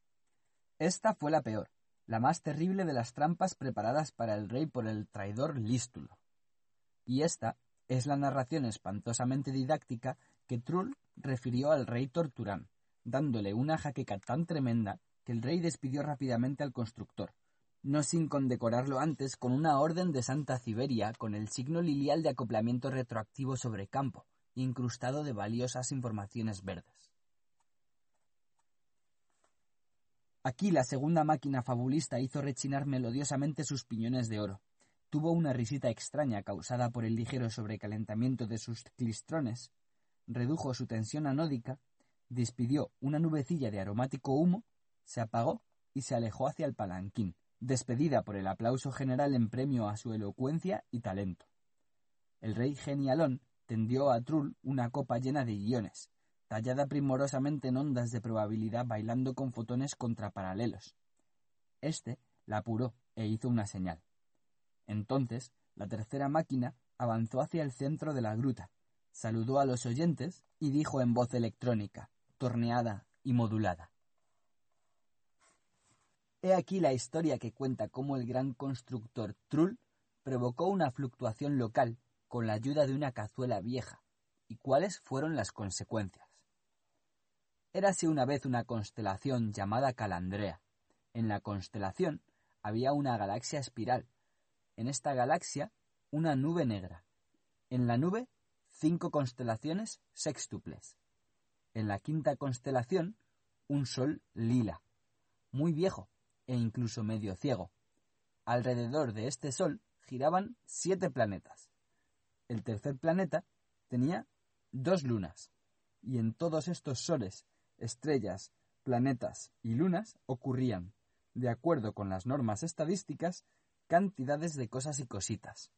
Esta fue la peor, la más terrible de las trampas preparadas para el rey por el traidor Lístulo. Y esta es la narración espantosamente didáctica que Trull refirió al rey Torturán, dándole una jaqueca tan tremenda que el rey despidió rápidamente al constructor, no sin condecorarlo antes con una orden de Santa Ciberia con el signo lilial de acoplamiento retroactivo sobre campo, incrustado de valiosas informaciones verdes. Aquí la segunda máquina fabulista hizo rechinar melodiosamente sus piñones de oro. Tuvo una risita extraña causada por el ligero sobrecalentamiento de sus clistrones, redujo su tensión anódica, despidió una nubecilla de aromático humo, se apagó y se alejó hacia el palanquín, despedida por el aplauso general en premio a su elocuencia y talento. El rey genialón tendió a Trull una copa llena de guiones, tallada primorosamente en ondas de probabilidad bailando con fotones contraparalelos. Este la apuró e hizo una señal. Entonces, la tercera máquina avanzó hacia el centro de la gruta, saludó a los oyentes y dijo en voz electrónica, torneada y modulada. He aquí la historia que cuenta cómo el gran constructor Trull provocó una fluctuación local con la ayuda de una cazuela vieja, y cuáles fueron las consecuencias. Érase una vez una constelación llamada Calandrea. En la constelación había una galaxia espiral. En esta galaxia, una nube negra. En la nube, cinco constelaciones sextuples. En la quinta constelación, un sol lila, muy viejo e incluso medio ciego. Alrededor de este sol giraban siete planetas. El tercer planeta tenía dos lunas, y en todos estos soles estrellas, planetas y lunas ocurrían, de acuerdo con las normas estadísticas, cantidades de cosas y cositas.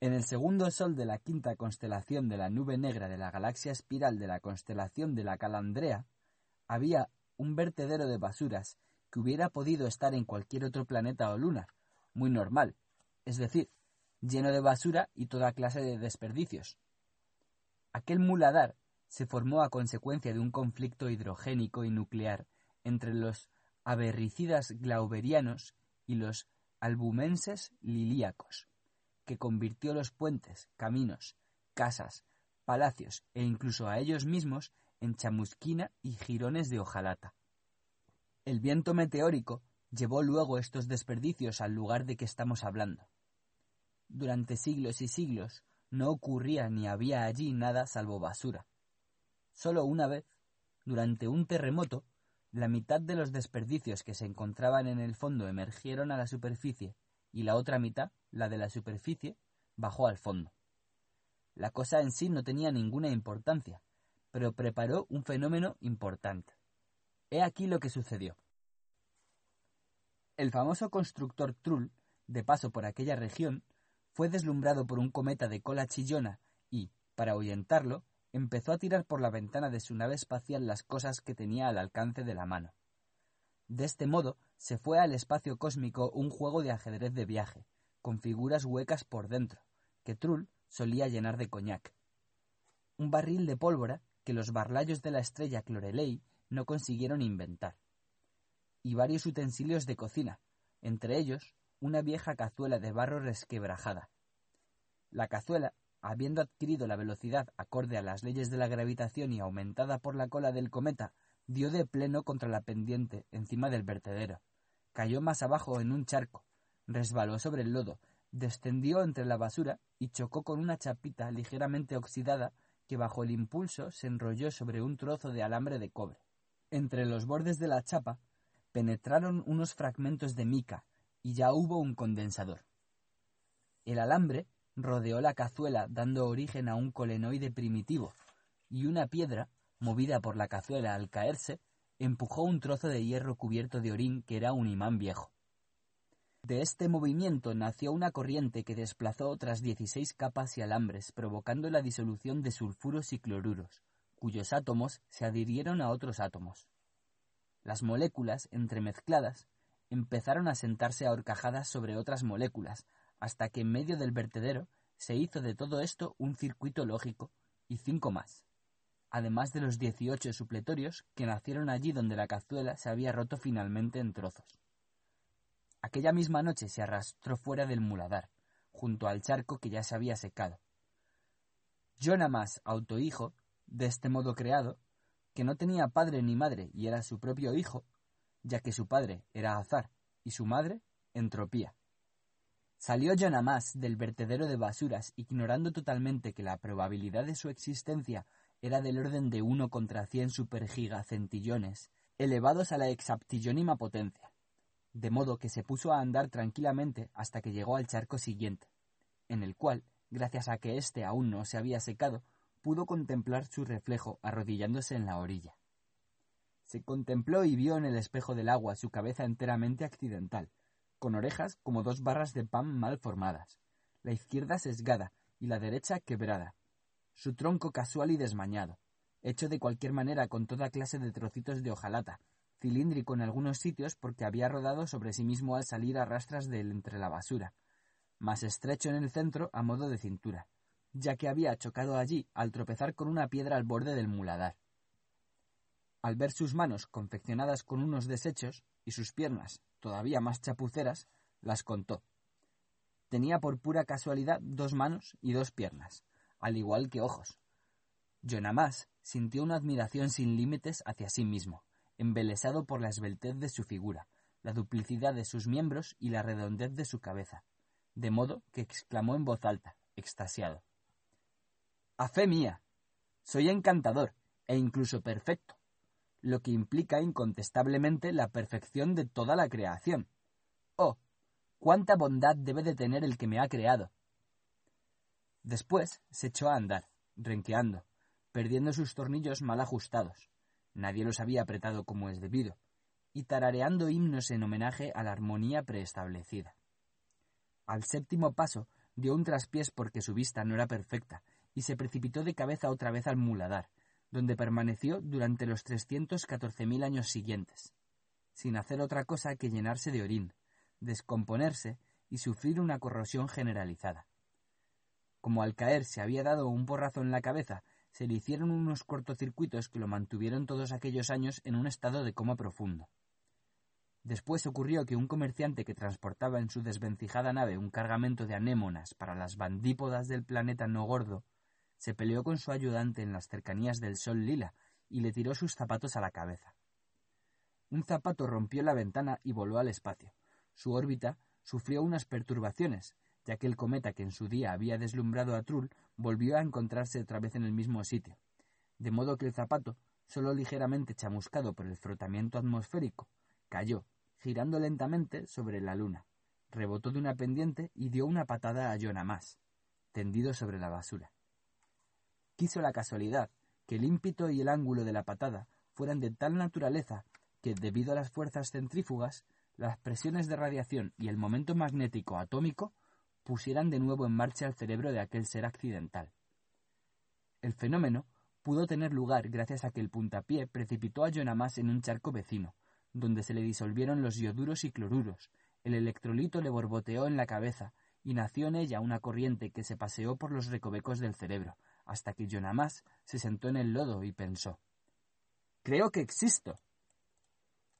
En el segundo sol de la quinta constelación de la nube negra de la galaxia espiral de la constelación de la Calandrea, había un vertedero de basuras hubiera podido estar en cualquier otro planeta o luna, muy normal, es decir, lleno de basura y toda clase de desperdicios. Aquel muladar se formó a consecuencia de un conflicto hidrogénico y nuclear entre los aberricidas glauberianos y los albumenses lilíacos, que convirtió los puentes, caminos, casas, palacios e incluso a ellos mismos en chamusquina y jirones de hojalata. El viento meteórico llevó luego estos desperdicios al lugar de que estamos hablando. Durante siglos y siglos no ocurría ni había allí nada salvo basura. Solo una vez, durante un terremoto, la mitad de los desperdicios que se encontraban en el fondo emergieron a la superficie y la otra mitad, la de la superficie, bajó al fondo. La cosa en sí no tenía ninguna importancia, pero preparó un fenómeno importante. He aquí lo que sucedió. El famoso constructor Trull, de paso por aquella región, fue deslumbrado por un cometa de cola chillona y, para ahuyentarlo, empezó a tirar por la ventana de su nave espacial las cosas que tenía al alcance de la mano. De este modo se fue al espacio cósmico un juego de ajedrez de viaje, con figuras huecas por dentro, que Trull solía llenar de coñac. Un barril de pólvora que los barlayos de la estrella Clorelei no consiguieron inventar. Y varios utensilios de cocina, entre ellos una vieja cazuela de barro resquebrajada. La cazuela habiendo adquirido la velocidad acorde a las leyes de la gravitación y aumentada por la cola del cometa, dio de pleno contra la pendiente encima del vertedero. Cayó más abajo en un charco, resbaló sobre el lodo, descendió entre la basura y chocó con una chapita ligeramente oxidada que bajo el impulso se enrolló sobre un trozo de alambre de cobre. Entre los bordes de la chapa penetraron unos fragmentos de mica y ya hubo un condensador. El alambre rodeó la cazuela dando origen a un colenoide primitivo, y una piedra, movida por la cazuela al caerse, empujó un trozo de hierro cubierto de orín que era un imán viejo. De este movimiento nació una corriente que desplazó otras dieciséis capas y alambres, provocando la disolución de sulfuros y cloruros, cuyos átomos se adhirieron a otros átomos. Las moléculas, entremezcladas, empezaron a sentarse ahorcajadas sobre otras moléculas, hasta que en medio del vertedero se hizo de todo esto un circuito lógico y cinco más, además de los dieciocho supletorios que nacieron allí donde la cazuela se había roto finalmente en trozos. Aquella misma noche se arrastró fuera del muladar, junto al charco que ya se había secado. Yo nada más, autohijo, de este modo creado, que no tenía padre ni madre y era su propio hijo, ya que su padre era azar y su madre entropía. Salió más del vertedero de basuras, ignorando totalmente que la probabilidad de su existencia era del orden de uno contra cien supergigacentillones, elevados a la exaptillónima potencia, de modo que se puso a andar tranquilamente hasta que llegó al charco siguiente, en el cual, gracias a que éste aún no se había secado, pudo contemplar su reflejo arrodillándose en la orilla. Se contempló y vio en el espejo del agua su cabeza enteramente accidental, con orejas como dos barras de pan mal formadas, la izquierda sesgada y la derecha quebrada, su tronco casual y desmañado, hecho de cualquier manera con toda clase de trocitos de hojalata, cilíndrico en algunos sitios porque había rodado sobre sí mismo al salir a rastras de entre la basura, más estrecho en el centro a modo de cintura, ya que había chocado allí al tropezar con una piedra al borde del muladar. Al ver sus manos confeccionadas con unos desechos y sus piernas todavía más chapuceras, las contó. Tenía por pura casualidad dos manos y dos piernas, al igual que ojos. más sintió una admiración sin límites hacia sí mismo, embelesado por la esbeltez de su figura, la duplicidad de sus miembros y la redondez de su cabeza, de modo que exclamó en voz alta, extasiado. A fe mía. Soy encantador e incluso perfecto, lo que implica incontestablemente la perfección de toda la creación. Oh, cuánta bondad debe de tener el que me ha creado. Después se echó a andar, renqueando, perdiendo sus tornillos mal ajustados, nadie los había apretado como es debido, y tarareando himnos en homenaje a la armonía preestablecida. Al séptimo paso dio un traspiés porque su vista no era perfecta, y se precipitó de cabeza otra vez al muladar, donde permaneció durante los trescientos catorce mil años siguientes, sin hacer otra cosa que llenarse de orín, descomponerse y sufrir una corrosión generalizada. Como al caer se había dado un porrazo en la cabeza se le hicieron unos cortocircuitos que lo mantuvieron todos aquellos años en un estado de coma profundo. Después ocurrió que un comerciante que transportaba en su desvencijada nave un cargamento de anémonas para las bandípodas del planeta no gordo, se peleó con su ayudante en las cercanías del Sol Lila y le tiró sus zapatos a la cabeza. Un zapato rompió la ventana y voló al espacio. Su órbita sufrió unas perturbaciones, ya que el cometa que en su día había deslumbrado a Trull volvió a encontrarse otra vez en el mismo sitio, de modo que el zapato, solo ligeramente chamuscado por el frotamiento atmosférico, cayó, girando lentamente sobre la luna, rebotó de una pendiente y dio una patada a más, tendido sobre la basura. Quiso la casualidad que el ímpito y el ángulo de la patada fueran de tal naturaleza que, debido a las fuerzas centrífugas, las presiones de radiación y el momento magnético atómico pusieran de nuevo en marcha el cerebro de aquel ser accidental. El fenómeno pudo tener lugar gracias a que el puntapié precipitó a Jonamas en un charco vecino, donde se le disolvieron los ioduros y cloruros, el electrolito le borboteó en la cabeza y nació en ella una corriente que se paseó por los recovecos del cerebro, hasta que Jonamas se sentó en el lodo y pensó Creo que existo.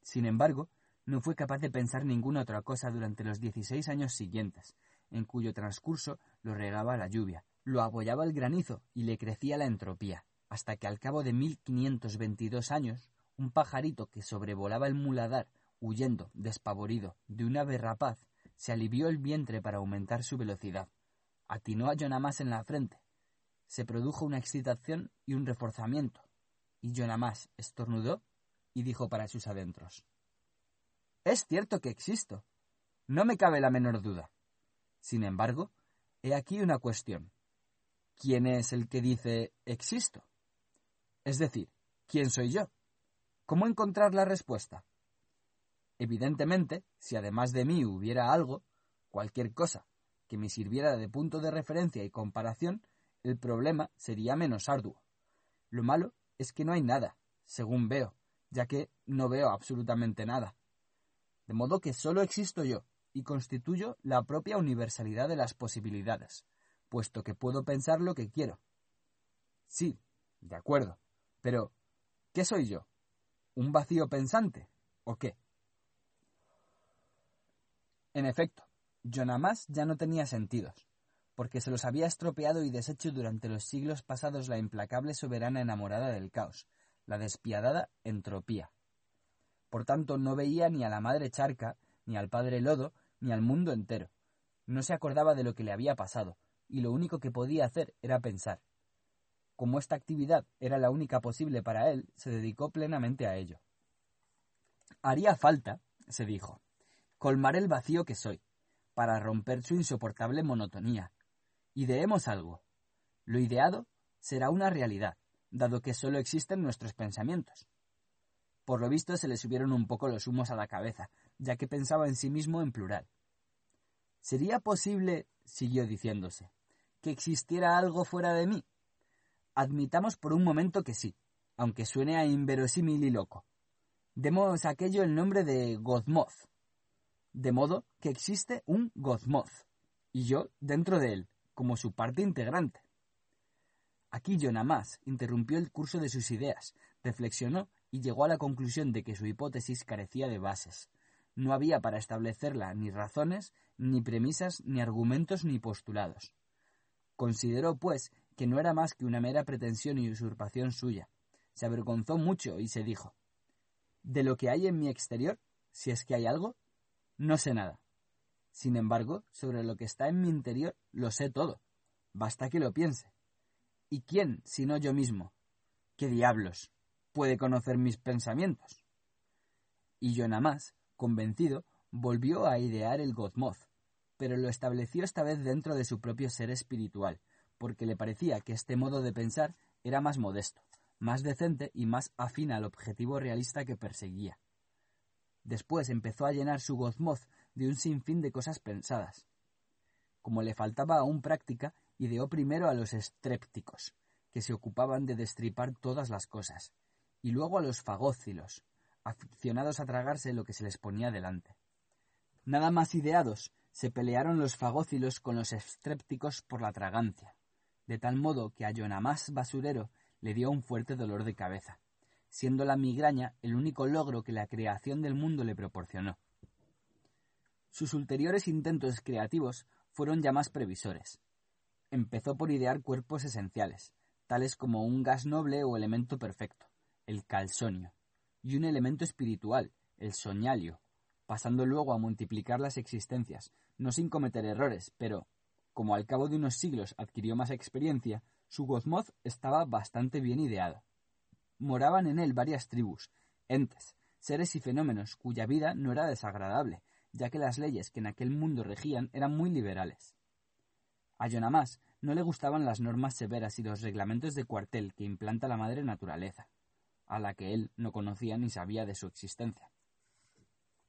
Sin embargo, no fue capaz de pensar ninguna otra cosa durante los dieciséis años siguientes, en cuyo transcurso lo regaba la lluvia, lo abollaba el granizo y le crecía la entropía, hasta que al cabo de mil quinientos veintidós años, un pajarito que sobrevolaba el muladar, huyendo, despavorido, de una ave rapaz, se alivió el vientre para aumentar su velocidad. Atinó a Jonamas en la frente. Se produjo una excitación y un reforzamiento, y Jonamas estornudó y dijo para sus adentros Es cierto que existo. No me cabe la menor duda. Sin embargo, he aquí una cuestión. ¿Quién es el que dice existo? Es decir, ¿quién soy yo? ¿Cómo encontrar la respuesta? Evidentemente, si además de mí hubiera algo, cualquier cosa, que me sirviera de punto de referencia y comparación, el problema sería menos arduo. Lo malo es que no hay nada, según veo, ya que no veo absolutamente nada. De modo que solo existo yo, y constituyo la propia universalidad de las posibilidades, puesto que puedo pensar lo que quiero. Sí, de acuerdo, pero ¿qué soy yo? ¿Un vacío pensante? ¿O qué? En efecto, Jonamas ya no tenía sentidos, porque se los había estropeado y deshecho durante los siglos pasados la implacable soberana enamorada del caos, la despiadada entropía. Por tanto, no veía ni a la madre charca, ni al padre lodo, ni al mundo entero. No se acordaba de lo que le había pasado, y lo único que podía hacer era pensar. Como esta actividad era la única posible para él, se dedicó plenamente a ello. Haría falta, se dijo, colmar el vacío que soy, para romper su insoportable monotonía. Ideemos algo. Lo ideado será una realidad, dado que solo existen nuestros pensamientos. Por lo visto se le subieron un poco los humos a la cabeza, ya que pensaba en sí mismo en plural. ¿Sería posible, siguió diciéndose, que existiera algo fuera de mí? Admitamos por un momento que sí, aunque suene a inverosímil y loco. Demos a aquello el nombre de Gozmoth. De modo que existe un Gozmoth, y yo dentro de él, como su parte integrante. Aquí más interrumpió el curso de sus ideas, reflexionó y llegó a la conclusión de que su hipótesis carecía de bases. No había para establecerla ni razones, ni premisas, ni argumentos, ni postulados. Consideró, pues, que no era más que una mera pretensión y usurpación suya. Se avergonzó mucho y se dijo De lo que hay en mi exterior, si es que hay algo, no sé nada. Sin embargo, sobre lo que está en mi interior, lo sé todo. Basta que lo piense. ¿Y quién, sino yo mismo? ¿Qué diablos? puede conocer mis pensamientos? Y yo nada más, convencido, volvió a idear el Gozmoth, pero lo estableció esta vez dentro de su propio ser espiritual, porque le parecía que este modo de pensar era más modesto, más decente y más afín al objetivo realista que perseguía. Después empezó a llenar su Gozmoth de un sinfín de cosas pensadas. Como le faltaba aún práctica, ideó primero a los estrépticos, que se ocupaban de destripar todas las cosas, y luego a los fagócilos, aficionados a tragarse lo que se les ponía delante. Nada más ideados, se pelearon los fagócilos con los estrépticos por la tragancia, de tal modo que a Yonamás basurero le dio un fuerte dolor de cabeza, siendo la migraña el único logro que la creación del mundo le proporcionó. Sus ulteriores intentos creativos fueron ya más previsores. Empezó por idear cuerpos esenciales, tales como un gas noble o elemento perfecto, el calsonio, y un elemento espiritual, el soñalio, pasando luego a multiplicar las existencias, no sin cometer errores, pero, como al cabo de unos siglos adquirió más experiencia, su Gozmoth estaba bastante bien ideado. Moraban en él varias tribus, entes, seres y fenómenos cuya vida no era desagradable, ya que las leyes que en aquel mundo regían eran muy liberales. A Yonamás no le gustaban las normas severas y los reglamentos de cuartel que implanta la madre naturaleza, a la que él no conocía ni sabía de su existencia.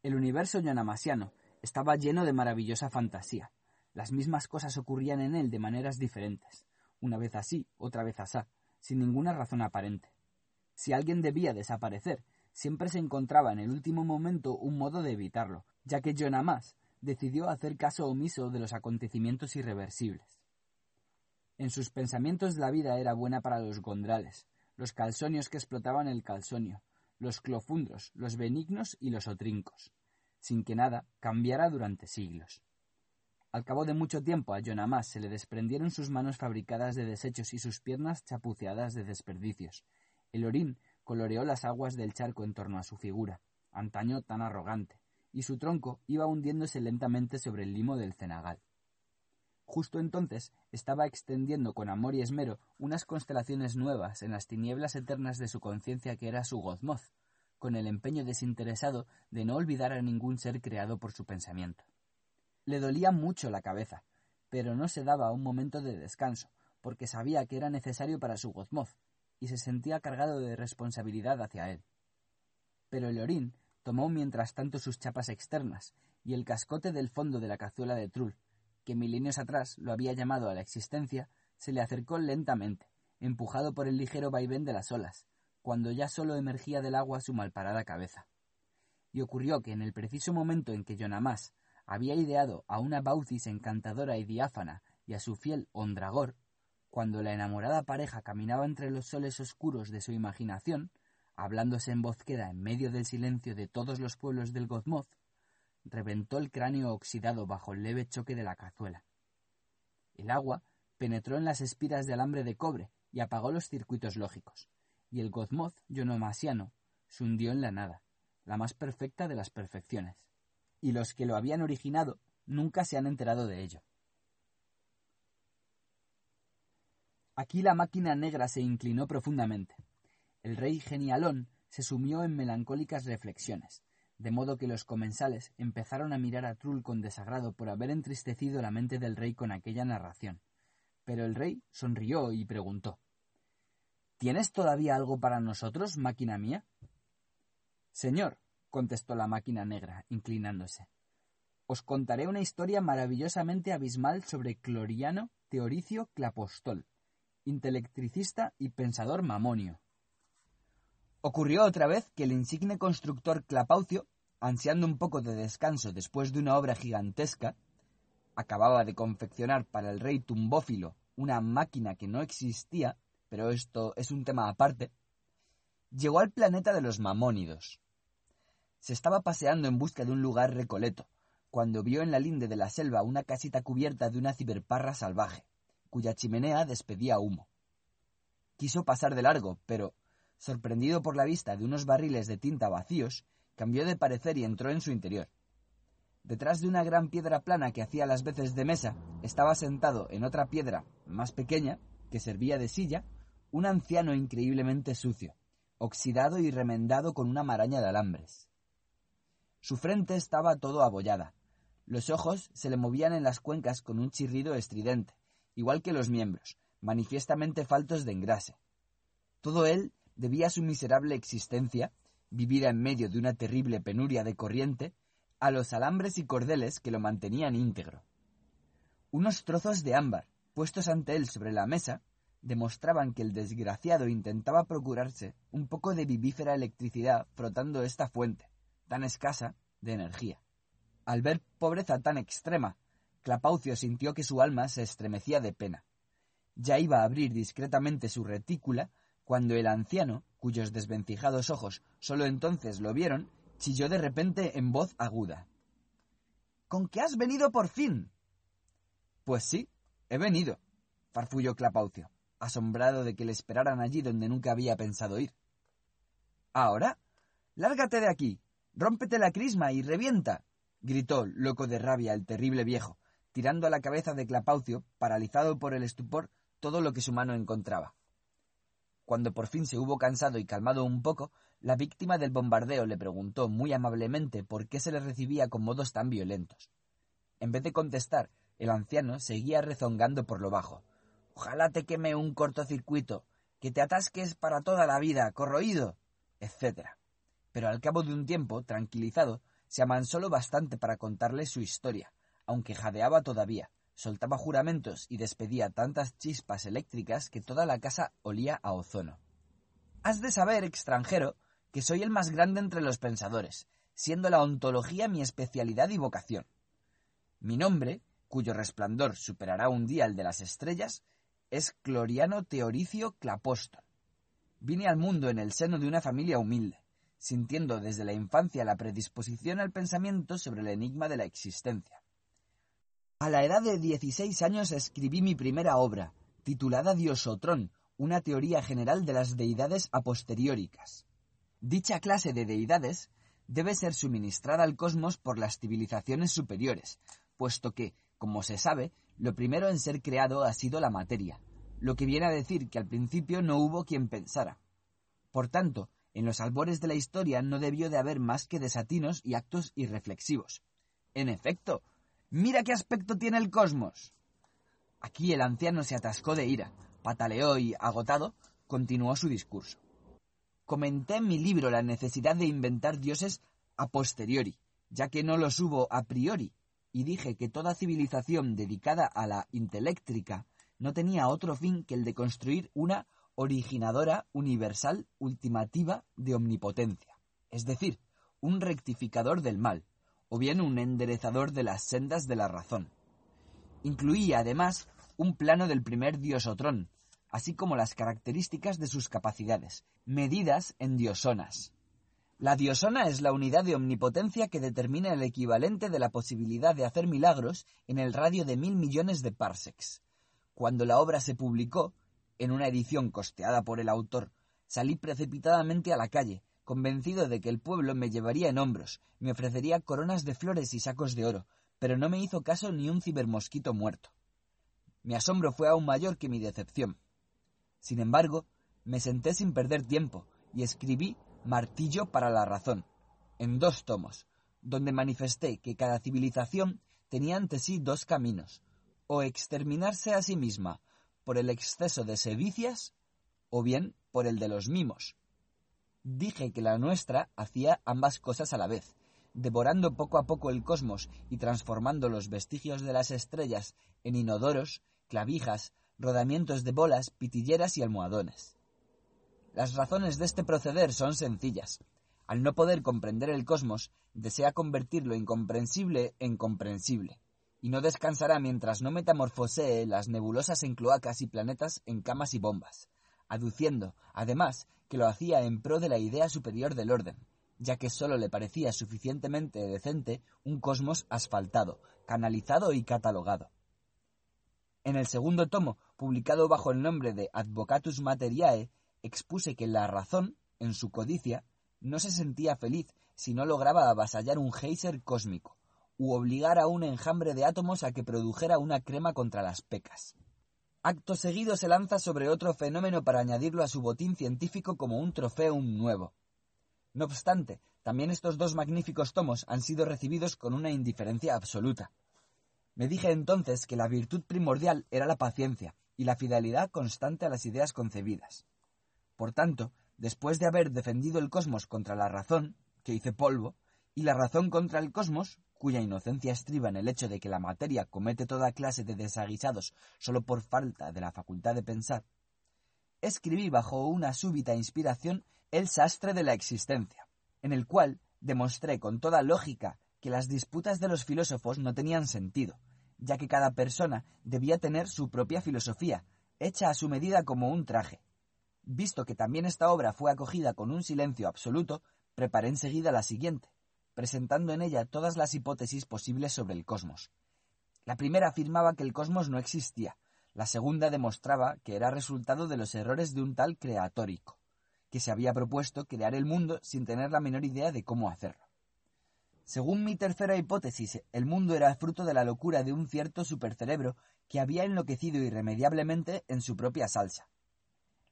El universo yonamasiano estaba lleno de maravillosa fantasía, las mismas cosas ocurrían en él de maneras diferentes, una vez así, otra vez asá, sin ninguna razón aparente. Si alguien debía desaparecer, siempre se encontraba en el último momento un modo de evitarlo, ya que más decidió hacer caso omiso de los acontecimientos irreversibles. En sus pensamientos la vida era buena para los gondrales, los calsonios que explotaban el calsonio, los clofundros, los benignos y los otrincos, sin que nada cambiara durante siglos. Al cabo de mucho tiempo a Yonamás se le desprendieron sus manos fabricadas de desechos y sus piernas chapuceadas de desperdicios. El orín coloreó las aguas del charco en torno a su figura, antaño tan arrogante, y su tronco iba hundiéndose lentamente sobre el limo del cenagal. Justo entonces estaba extendiendo con amor y esmero unas constelaciones nuevas en las tinieblas eternas de su conciencia que era su Gozmoz, con el empeño desinteresado de no olvidar a ningún ser creado por su pensamiento. Le dolía mucho la cabeza, pero no se daba un momento de descanso, porque sabía que era necesario para su Gozmoz, y se sentía cargado de responsabilidad hacia él. Pero el orín tomó mientras tanto sus chapas externas y el cascote del fondo de la cazuela de Trull, que milenios atrás lo había llamado a la existencia, se le acercó lentamente, empujado por el ligero vaivén de las olas, cuando ya solo emergía del agua su malparada cabeza. Y ocurrió que en el preciso momento en que Yonamás había ideado a una Baucis encantadora y diáfana y a su fiel Ondragor, cuando la enamorada pareja caminaba entre los soles oscuros de su imaginación, hablándose en voz queda en medio del silencio de todos los pueblos del Gozmoz, reventó el cráneo oxidado bajo el leve choque de la cazuela. El agua penetró en las espiras de alambre de cobre y apagó los circuitos lógicos, y el Gozmoz yonomasiano se hundió en la nada, la más perfecta de las perfecciones y los que lo habían originado nunca se han enterado de ello. Aquí la máquina negra se inclinó profundamente. El rey genialón se sumió en melancólicas reflexiones, de modo que los comensales empezaron a mirar a Trull con desagrado por haber entristecido la mente del rey con aquella narración. Pero el rey sonrió y preguntó ¿Tienes todavía algo para nosotros, máquina mía? Señor, contestó la máquina negra, inclinándose. Os contaré una historia maravillosamente abismal sobre Cloriano Teoricio Clapostol, intelectricista y pensador mamonio. Ocurrió otra vez que el insigne constructor Clapaucio, ansiando un poco de descanso después de una obra gigantesca, acababa de confeccionar para el rey tumbófilo una máquina que no existía, pero esto es un tema aparte, llegó al planeta de los mamónidos. Se estaba paseando en busca de un lugar recoleto, cuando vio en la linde de la selva una casita cubierta de una ciberparra salvaje, cuya chimenea despedía humo. Quiso pasar de largo, pero, sorprendido por la vista de unos barriles de tinta vacíos, cambió de parecer y entró en su interior. Detrás de una gran piedra plana que hacía las veces de mesa, estaba sentado en otra piedra más pequeña, que servía de silla, un anciano increíblemente sucio, oxidado y remendado con una maraña de alambres. Su frente estaba todo abollada. Los ojos se le movían en las cuencas con un chirrido estridente, igual que los miembros, manifiestamente faltos de engrase. Todo él debía su miserable existencia, vivida en medio de una terrible penuria de corriente, a los alambres y cordeles que lo mantenían íntegro. Unos trozos de ámbar, puestos ante él sobre la mesa, demostraban que el desgraciado intentaba procurarse un poco de vivífera electricidad frotando esta fuente, tan escasa, de energía. Al ver pobreza tan extrema, Clapaucio sintió que su alma se estremecía de pena. Ya iba a abrir discretamente su retícula cuando el anciano, cuyos desvencijados ojos sólo entonces lo vieron, chilló de repente en voz aguda. ¿Con qué has venido por fin? Pues sí, he venido, farfulló Clapaucio, asombrado de que le esperaran allí donde nunca había pensado ir. ¿Ahora? Lárgate de aquí, rómpete la crisma y revienta, gritó, loco de rabia, el terrible viejo, tirando a la cabeza de Clapaucio, paralizado por el estupor, todo lo que su mano encontraba. Cuando por fin se hubo cansado y calmado un poco, la víctima del bombardeo le preguntó muy amablemente por qué se le recibía con modos tan violentos. En vez de contestar, el anciano seguía rezongando por lo bajo. Ojalá te queme un cortocircuito, que te atasques para toda la vida, corroído, etc. Pero al cabo de un tiempo, tranquilizado, se amansó lo bastante para contarle su historia, aunque jadeaba todavía, soltaba juramentos y despedía tantas chispas eléctricas que toda la casa olía a ozono. Has de saber, extranjero, que soy el más grande entre los pensadores, siendo la ontología mi especialidad y vocación. Mi nombre, cuyo resplandor superará un día el de las estrellas, es Cloriano Teoricio Clapóstol. Vine al mundo en el seno de una familia humilde, sintiendo desde la infancia la predisposición al pensamiento sobre el enigma de la existencia. A la edad de 16 años escribí mi primera obra, titulada Diosotrón, una teoría general de las deidades aposterióricas. Dicha clase de deidades debe ser suministrada al cosmos por las civilizaciones superiores, puesto que, como se sabe, lo primero en ser creado ha sido la materia, lo que viene a decir que al principio no hubo quien pensara. Por tanto, en los albores de la historia no debió de haber más que desatinos y actos irreflexivos. En efecto, mira qué aspecto tiene el cosmos. Aquí el anciano se atascó de ira, pataleó y, agotado, continuó su discurso. Comenté en mi libro la necesidad de inventar dioses a posteriori, ya que no los hubo a priori, y dije que toda civilización dedicada a la inteléctrica no tenía otro fin que el de construir una originadora universal ultimativa de omnipotencia, es decir, un rectificador del mal, o bien un enderezador de las sendas de la razón. Incluía además un plano del primer diosotrón, así como las características de sus capacidades, medidas en diosonas. La diosona es la unidad de omnipotencia que determina el equivalente de la posibilidad de hacer milagros en el radio de mil millones de parsecs. Cuando la obra se publicó, en una edición costeada por el autor, salí precipitadamente a la calle, convencido de que el pueblo me llevaría en hombros, me ofrecería coronas de flores y sacos de oro, pero no me hizo caso ni un cibermosquito muerto. Mi asombro fue aún mayor que mi decepción. Sin embargo, me senté sin perder tiempo y escribí Martillo para la razón, en dos tomos, donde manifesté que cada civilización tenía ante sí dos caminos, o exterminarse a sí misma por el exceso de sevicias, o bien por el de los mimos. Dije que la nuestra hacía ambas cosas a la vez, devorando poco a poco el cosmos y transformando los vestigios de las estrellas en inodoros, clavijas, rodamientos de bolas, pitilleras y almohadones. Las razones de este proceder son sencillas. Al no poder comprender el cosmos, desea convertir lo incomprensible en comprensible, y no descansará mientras no metamorfosee las nebulosas en cloacas y planetas en camas y bombas, aduciendo, además, que lo hacía en pro de la idea superior del orden, ya que sólo le parecía suficientemente decente un cosmos asfaltado, canalizado y catalogado. En el segundo tomo, publicado bajo el nombre de Advocatus Materiae, expuse que la razón, en su codicia, no se sentía feliz si no lograba avasallar un geyser cósmico, u obligar a un enjambre de átomos a que produjera una crema contra las pecas. Acto seguido se lanza sobre otro fenómeno para añadirlo a su botín científico como un trofeo nuevo. No obstante, también estos dos magníficos tomos han sido recibidos con una indiferencia absoluta. Me dije entonces que la virtud primordial era la paciencia y la fidelidad constante a las ideas concebidas. Por tanto, después de haber defendido el cosmos contra la razón, que hice polvo, y la razón contra el cosmos, cuya inocencia estriba en el hecho de que la materia comete toda clase de desaguisados solo por falta de la facultad de pensar, escribí bajo una súbita inspiración el sastre de la existencia, en el cual demostré con toda lógica que las disputas de los filósofos no tenían sentido, ya que cada persona debía tener su propia filosofía, hecha a su medida como un traje. Visto que también esta obra fue acogida con un silencio absoluto, preparé enseguida la siguiente, presentando en ella todas las hipótesis posibles sobre el cosmos. La primera afirmaba que el cosmos no existía, la segunda demostraba que era resultado de los errores de un tal creatórico que se había propuesto crear el mundo sin tener la menor idea de cómo hacerlo. Según mi tercera hipótesis, el mundo era fruto de la locura de un cierto supercerebro que había enloquecido irremediablemente en su propia salsa.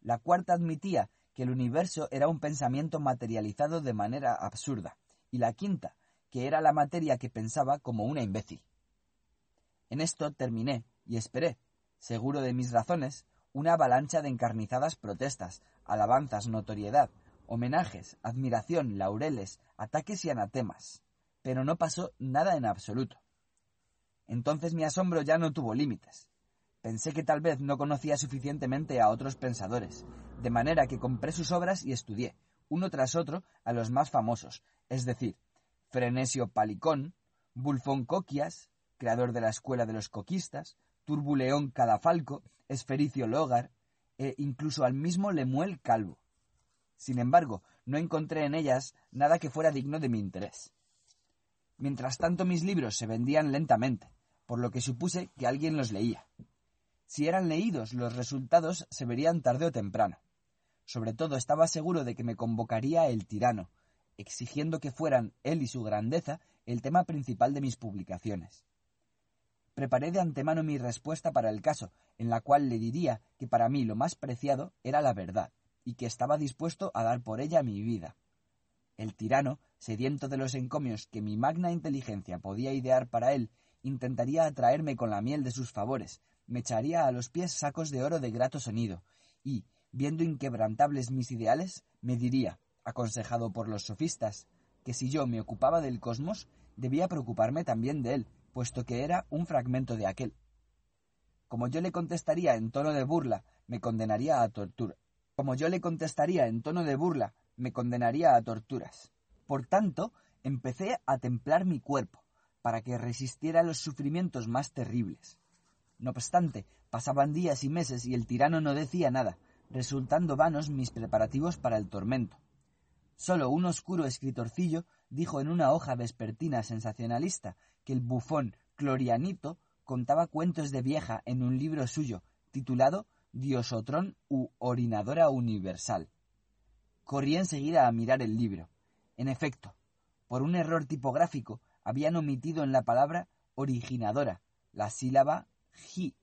La cuarta admitía que el universo era un pensamiento materializado de manera absurda, y la quinta, que era la materia que pensaba como una imbécil. En esto terminé y esperé, seguro de mis razones, una avalancha de encarnizadas protestas, alabanzas, notoriedad, homenajes, admiración, laureles, ataques y anatemas. Pero no pasó nada en absoluto. Entonces mi asombro ya no tuvo límites. Pensé que tal vez no conocía suficientemente a otros pensadores, de manera que compré sus obras y estudié, uno tras otro, a los más famosos, es decir, Frenesio Palicón, Bulfón Coquias, creador de la Escuela de los Coquistas, Turbuleón Cadafalco, Esfericio Logar, e incluso al mismo Lemuel Calvo. Sin embargo, no encontré en ellas nada que fuera digno de mi interés. Mientras tanto mis libros se vendían lentamente, por lo que supuse que alguien los leía. Si eran leídos, los resultados se verían tarde o temprano. Sobre todo estaba seguro de que me convocaría el tirano, exigiendo que fueran él y su grandeza el tema principal de mis publicaciones. Preparé de antemano mi respuesta para el caso, en la cual le diría que para mí lo más preciado era la verdad, y que estaba dispuesto a dar por ella mi vida. El tirano, sediento de los encomios que mi magna inteligencia podía idear para él, intentaría atraerme con la miel de sus favores, me echaría a los pies sacos de oro de grato sonido, y, viendo inquebrantables mis ideales, me diría, aconsejado por los sofistas, que si yo me ocupaba del cosmos, debía preocuparme también de él, puesto que era un fragmento de aquel. Como yo le contestaría en tono de burla, me condenaría a tortura. Como yo le contestaría en tono de burla, me condenaría a torturas. Por tanto, empecé a templar mi cuerpo, para que resistiera los sufrimientos más terribles. No obstante, pasaban días y meses y el tirano no decía nada, resultando vanos mis preparativos para el tormento. Solo un oscuro escritorcillo dijo en una hoja vespertina sensacionalista que el bufón Clorianito contaba cuentos de vieja en un libro suyo titulado Diosotrón u Orinadora Universal. Corrí enseguida a mirar el libro. En efecto, por un error tipográfico habían omitido en la palabra originadora la sílaba ji.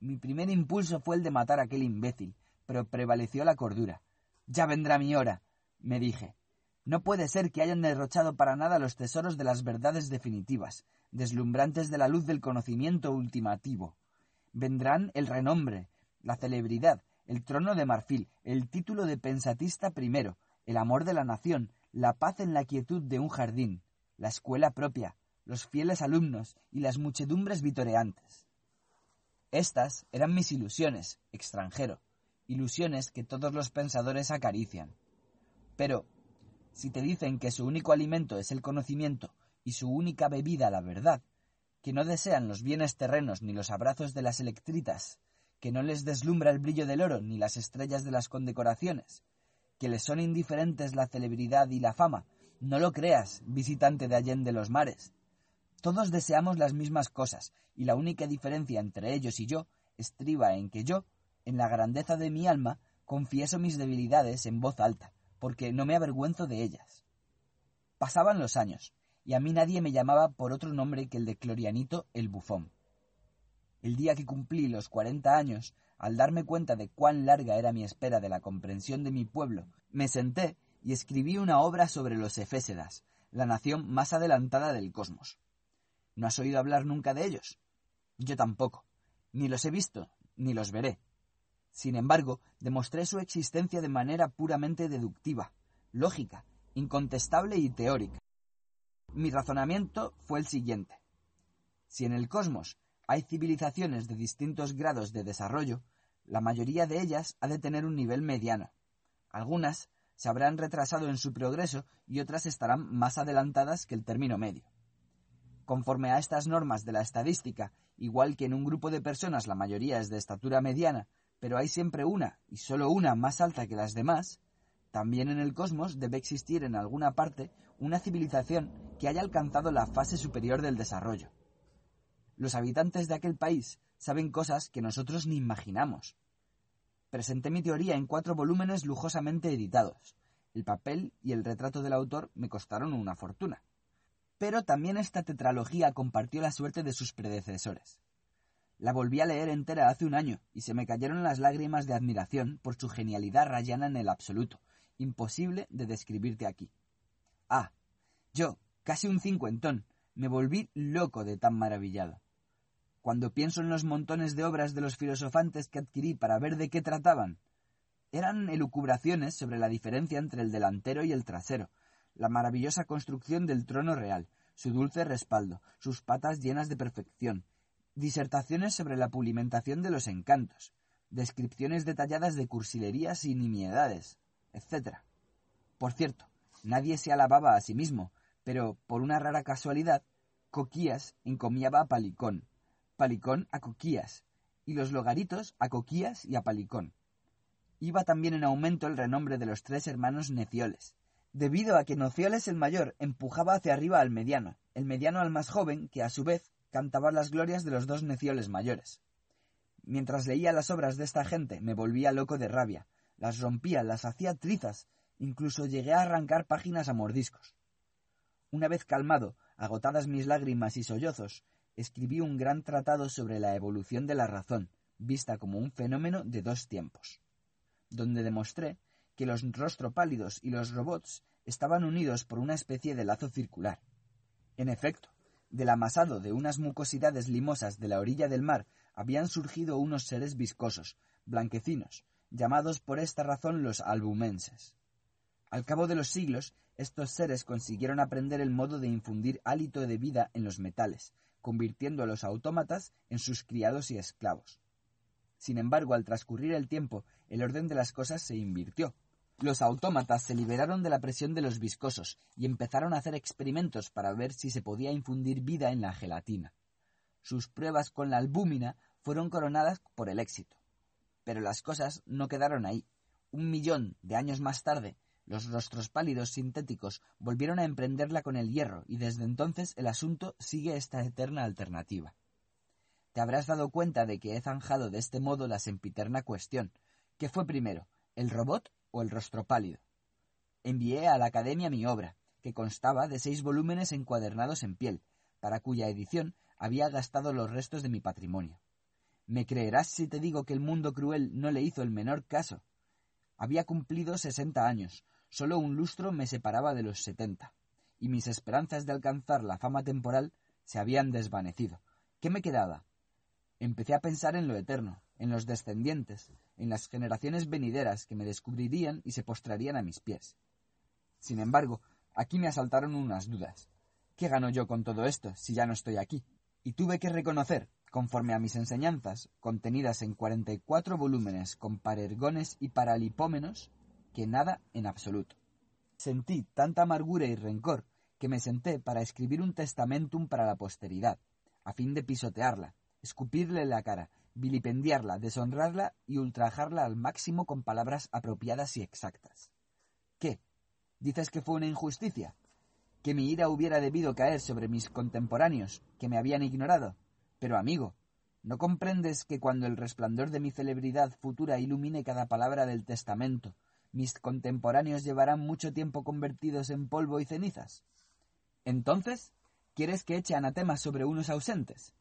Mi primer impulso fue el de matar a aquel imbécil, pero prevaleció la cordura. Ya vendrá mi hora, me dije. No puede ser que hayan derrochado para nada los tesoros de las verdades definitivas, deslumbrantes de la luz del conocimiento ultimativo. Vendrán el renombre, la celebridad, el trono de marfil, el título de pensatista primero, el amor de la nación, la paz en la quietud de un jardín, la escuela propia, los fieles alumnos y las muchedumbres vitoreantes. Estas eran mis ilusiones, extranjero, ilusiones que todos los pensadores acarician. Pero, si te dicen que su único alimento es el conocimiento y su única bebida la verdad, que no desean los bienes terrenos ni los abrazos de las electritas, que no les deslumbra el brillo del oro ni las estrellas de las condecoraciones, que les son indiferentes la celebridad y la fama, no lo creas, visitante de Allende los mares. Todos deseamos las mismas cosas, y la única diferencia entre ellos y yo estriba en que yo, en la grandeza de mi alma, confieso mis debilidades en voz alta, porque no me avergüenzo de ellas. Pasaban los años, y a mí nadie me llamaba por otro nombre que el de Clorianito el bufón. El día que cumplí los cuarenta años, al darme cuenta de cuán larga era mi espera de la comprensión de mi pueblo, me senté y escribí una obra sobre los Efésedas, la nación más adelantada del cosmos. ¿No has oído hablar nunca de ellos? Yo tampoco. Ni los he visto, ni los veré. Sin embargo, demostré su existencia de manera puramente deductiva, lógica, incontestable y teórica. Mi razonamiento fue el siguiente. Si en el cosmos hay civilizaciones de distintos grados de desarrollo, la mayoría de ellas ha de tener un nivel mediano. Algunas se habrán retrasado en su progreso y otras estarán más adelantadas que el término medio. Conforme a estas normas de la estadística, igual que en un grupo de personas la mayoría es de estatura mediana, pero hay siempre una, y solo una, más alta que las demás, también en el cosmos debe existir en alguna parte una civilización que haya alcanzado la fase superior del desarrollo. Los habitantes de aquel país saben cosas que nosotros ni imaginamos. Presenté mi teoría en cuatro volúmenes lujosamente editados. El papel y el retrato del autor me costaron una fortuna. Pero también esta tetralogía compartió la suerte de sus predecesores. La volví a leer entera hace un año y se me cayeron las lágrimas de admiración por su genialidad rayana en el absoluto, imposible de describirte aquí. Ah, yo, casi un cincuentón, me volví loco de tan maravillado. Cuando pienso en los montones de obras de los filosofantes que adquirí para ver de qué trataban, eran elucubraciones sobre la diferencia entre el delantero y el trasero, la maravillosa construcción del trono real, su dulce respaldo, sus patas llenas de perfección, disertaciones sobre la pulimentación de los encantos, descripciones detalladas de cursilerías y nimiedades, etc. Por cierto, nadie se alababa a sí mismo, pero, por una rara casualidad, Coquías encomiaba a Palicón, Palicón a Coquías, y los logaritos a Coquías y a Palicón. Iba también en aumento el renombre de los tres hermanos Necioles, debido a que Nocioles el mayor empujaba hacia arriba al mediano, el mediano al más joven, que a su vez cantaba las glorias de los dos Necioles mayores. Mientras leía las obras de esta gente me volvía loco de rabia, las rompía, las hacía trizas, incluso llegué a arrancar páginas a mordiscos. Una vez calmado, agotadas mis lágrimas y sollozos, escribí un gran tratado sobre la evolución de la razón, vista como un fenómeno de dos tiempos, donde demostré que los rostropálidos y los robots estaban unidos por una especie de lazo circular. En efecto, del amasado de unas mucosidades limosas de la orilla del mar habían surgido unos seres viscosos, blanquecinos, llamados por esta razón los albumenses. Al cabo de los siglos, estos seres consiguieron aprender el modo de infundir hálito de vida en los metales, convirtiendo a los autómatas en sus criados y esclavos. Sin embargo, al transcurrir el tiempo, el orden de las cosas se invirtió. Los autómatas se liberaron de la presión de los viscosos y empezaron a hacer experimentos para ver si se podía infundir vida en la gelatina. Sus pruebas con la albúmina fueron coronadas por el éxito. Pero las cosas no quedaron ahí. Un millón de años más tarde, los rostros pálidos sintéticos volvieron a emprenderla con el hierro y desde entonces el asunto sigue esta eterna alternativa. Te habrás dado cuenta de que he zanjado de este modo la sempiterna cuestión. ¿Qué fue primero, el robot o el rostro pálido? Envié a la Academia mi obra, que constaba de seis volúmenes encuadernados en piel, para cuya edición había gastado los restos de mi patrimonio. ¿Me creerás si te digo que el mundo cruel no le hizo el menor caso? Había cumplido sesenta años, Solo un lustro me separaba de los setenta, y mis esperanzas de alcanzar la fama temporal se habían desvanecido. ¿Qué me quedaba? Empecé a pensar en lo eterno, en los descendientes, en las generaciones venideras que me descubrirían y se postrarían a mis pies. Sin embargo, aquí me asaltaron unas dudas. ¿Qué gano yo con todo esto si ya no estoy aquí? Y tuve que reconocer, conforme a mis enseñanzas, contenidas en cuarenta y cuatro volúmenes con parergones y paralipómenos, que nada en absoluto. Sentí tanta amargura y rencor que me senté para escribir un testamentum para la posteridad, a fin de pisotearla, escupirle la cara, vilipendiarla, deshonrarla y ultrajarla al máximo con palabras apropiadas y exactas. ¿Qué? ¿Dices que fue una injusticia? ¿Que mi ira hubiera debido caer sobre mis contemporáneos, que me habían ignorado? Pero, amigo, ¿no comprendes que cuando el resplandor de mi celebridad futura ilumine cada palabra del testamento, mis contemporáneos llevarán mucho tiempo convertidos en polvo y cenizas? Entonces, ¿quieres que eche anatemas sobre unos ausentes?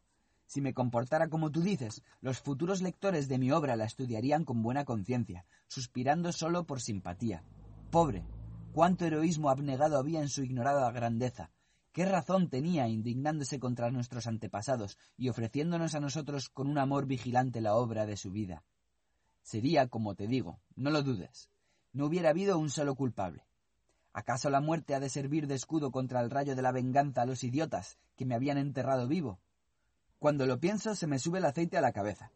Si me comportara como tú dices, los futuros lectores de mi obra la estudiarían con buena conciencia, suspirando solo por simpatía. Pobre, cuánto heroísmo abnegado había en su ignorada grandeza, qué razón tenía indignándose contra nuestros antepasados y ofreciéndonos a nosotros con un amor vigilante la obra de su vida. Sería, como te digo, no lo dudes, no hubiera habido un solo culpable. ¿Acaso la muerte ha de servir de escudo contra el rayo de la venganza a los idiotas que me habían enterrado vivo? Cuando lo pienso se me sube el aceite a la cabeza.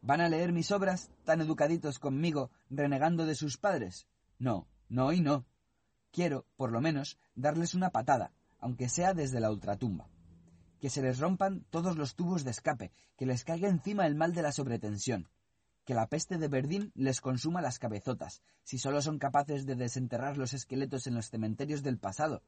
¿Van a leer mis obras, tan educaditos conmigo, renegando de sus padres? No, no y no. Quiero, por lo menos, darles una patada, aunque sea desde la ultratumba. Que se les rompan todos los tubos de escape, que les caiga encima el mal de la sobretensión, que la peste de Verdín les consuma las cabezotas, si solo son capaces de desenterrar los esqueletos en los cementerios del pasado.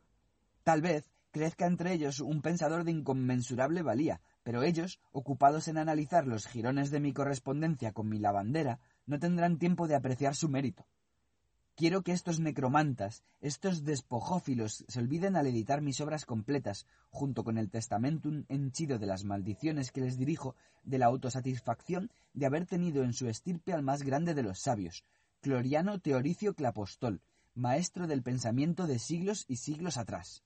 Tal vez crezca entre ellos un pensador de inconmensurable valía, pero ellos, ocupados en analizar los jirones de mi correspondencia con mi lavandera, no tendrán tiempo de apreciar su mérito. Quiero que estos necromantas, estos despojófilos, se olviden al editar mis obras completas, junto con el testamentum henchido de las maldiciones que les dirijo, de la autosatisfacción de haber tenido en su estirpe al más grande de los sabios, Cloriano Teoricio Clapostol, maestro del pensamiento de siglos y siglos atrás.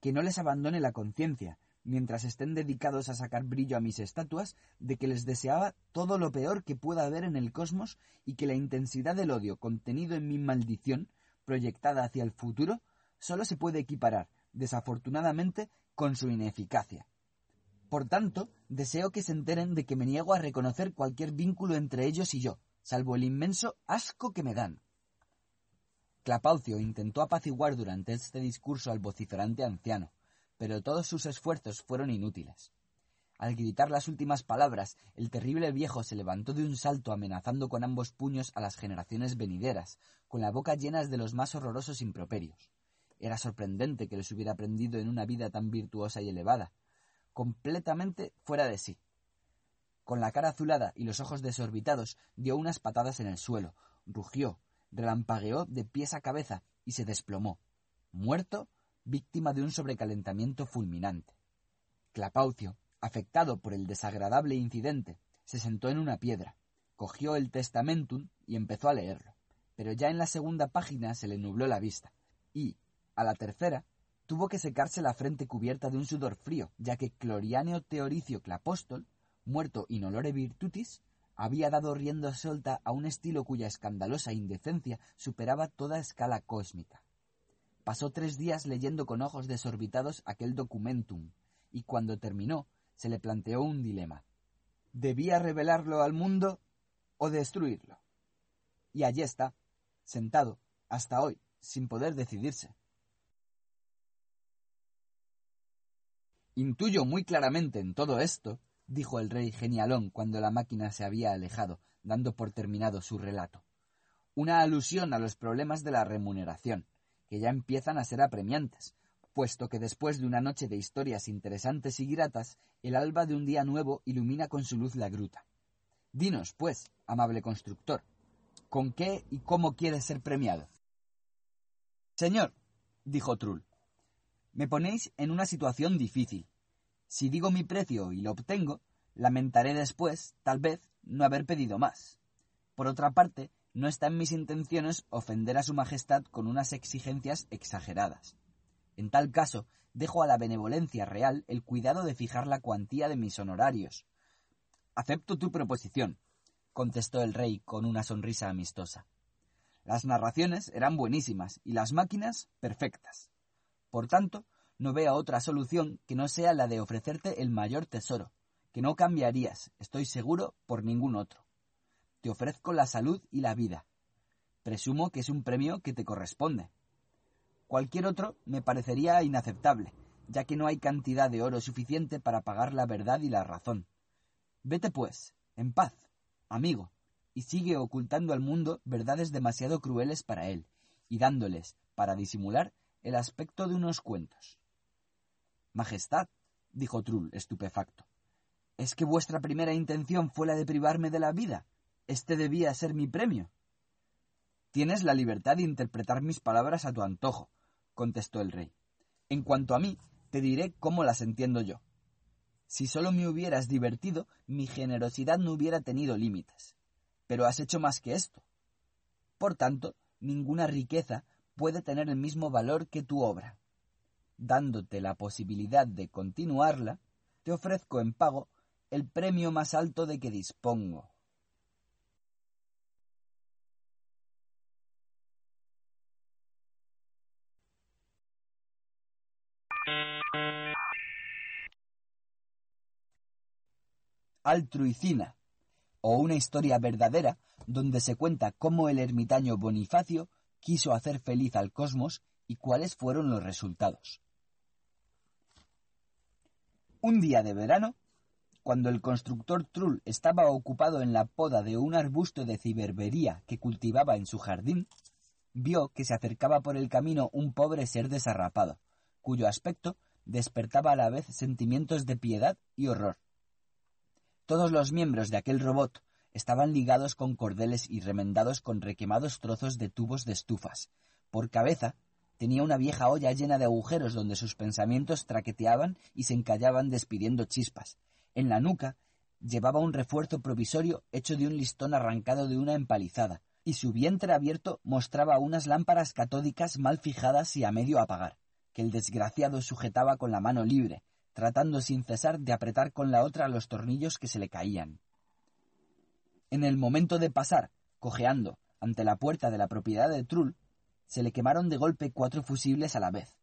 Que no les abandone la conciencia, mientras estén dedicados a sacar brillo a mis estatuas, de que les deseaba todo lo peor que pueda haber en el cosmos y que la intensidad del odio contenido en mi maldición, proyectada hacia el futuro, sólo se puede equiparar, desafortunadamente, con su ineficacia. Por tanto, deseo que se enteren de que me niego a reconocer cualquier vínculo entre ellos y yo, salvo el inmenso asco que me dan. Clapaucio intentó apaciguar durante este discurso al vociferante anciano, pero todos sus esfuerzos fueron inútiles. Al gritar las últimas palabras, el terrible viejo se levantó de un salto amenazando con ambos puños a las generaciones venideras, con la boca llena de los más horrorosos improperios. Era sorprendente que les hubiera aprendido en una vida tan virtuosa y elevada, completamente fuera de sí. Con la cara azulada y los ojos desorbitados, dio unas patadas en el suelo, rugió, relampagueó de pies a cabeza y se desplomó, muerto víctima de un sobrecalentamiento fulminante. Clapaucio, afectado por el desagradable incidente, se sentó en una piedra, cogió el testamentum y empezó a leerlo. Pero ya en la segunda página se le nubló la vista, y, a la tercera, tuvo que secarse la frente cubierta de un sudor frío, ya que Clorianeo Teoricio Clapóstol, muerto in olore virtutis, había dado rienda suelta a un estilo cuya escandalosa indecencia superaba toda escala cósmica. Pasó tres días leyendo con ojos desorbitados aquel documentum, y cuando terminó se le planteó un dilema. ¿Debía revelarlo al mundo o destruirlo? Y allí está, sentado, hasta hoy, sin poder decidirse. Intuyo muy claramente en todo esto, dijo el rey genialón cuando la máquina se había alejado, dando por terminado su relato, una alusión a los problemas de la remuneración, que ya empiezan a ser apremiantes, puesto que después de una noche de historias interesantes y gratas, el alba de un día nuevo ilumina con su luz la gruta. Dinos, pues, amable constructor, ¿con qué y cómo quieres ser premiado? Señor, dijo Trull, me ponéis en una situación difícil. Si digo mi precio y lo obtengo, lamentaré después, tal vez, no haber pedido más. Por otra parte, no está en mis intenciones ofender a Su Majestad con unas exigencias exageradas. En tal caso, dejo a la benevolencia real el cuidado de fijar la cuantía de mis honorarios. Acepto tu proposición, contestó el rey con una sonrisa amistosa. Las narraciones eran buenísimas y las máquinas perfectas. Por tanto, no veo otra solución que no sea la de ofrecerte el mayor tesoro, que no cambiarías, estoy seguro, por ningún otro. Te ofrezco la salud y la vida. Presumo que es un premio que te corresponde. Cualquier otro me parecería inaceptable, ya que no hay cantidad de oro suficiente para pagar la verdad y la razón. Vete, pues, en paz, amigo, y sigue ocultando al mundo verdades demasiado crueles para él, y dándoles, para disimular, el aspecto de unos cuentos. Majestad, dijo Trull, estupefacto, ¿es que vuestra primera intención fue la de privarme de la vida? Este debía ser mi premio. Tienes la libertad de interpretar mis palabras a tu antojo, contestó el rey. En cuanto a mí, te diré cómo las entiendo yo. Si solo me hubieras divertido, mi generosidad no hubiera tenido límites. Pero has hecho más que esto. Por tanto, ninguna riqueza puede tener el mismo valor que tu obra dándote la posibilidad de continuarla, te ofrezco en pago el premio más alto de que dispongo. Altruicina, o una historia verdadera donde se cuenta cómo el ermitaño Bonifacio quiso hacer feliz al cosmos y cuáles fueron los resultados. Un día de verano, cuando el constructor Trull estaba ocupado en la poda de un arbusto de ciberbería que cultivaba en su jardín, vio que se acercaba por el camino un pobre ser desarrapado, cuyo aspecto despertaba a la vez sentimientos de piedad y horror. Todos los miembros de aquel robot estaban ligados con cordeles y remendados con requemados trozos de tubos de estufas. Por cabeza Tenía una vieja olla llena de agujeros donde sus pensamientos traqueteaban y se encallaban despidiendo chispas. En la nuca llevaba un refuerzo provisorio hecho de un listón arrancado de una empalizada, y su vientre abierto mostraba unas lámparas catódicas mal fijadas y a medio apagar, que el desgraciado sujetaba con la mano libre, tratando sin cesar de apretar con la otra los tornillos que se le caían. En el momento de pasar, cojeando, ante la puerta de la propiedad de Trull, se le quemaron de golpe cuatro fusibles a la vez,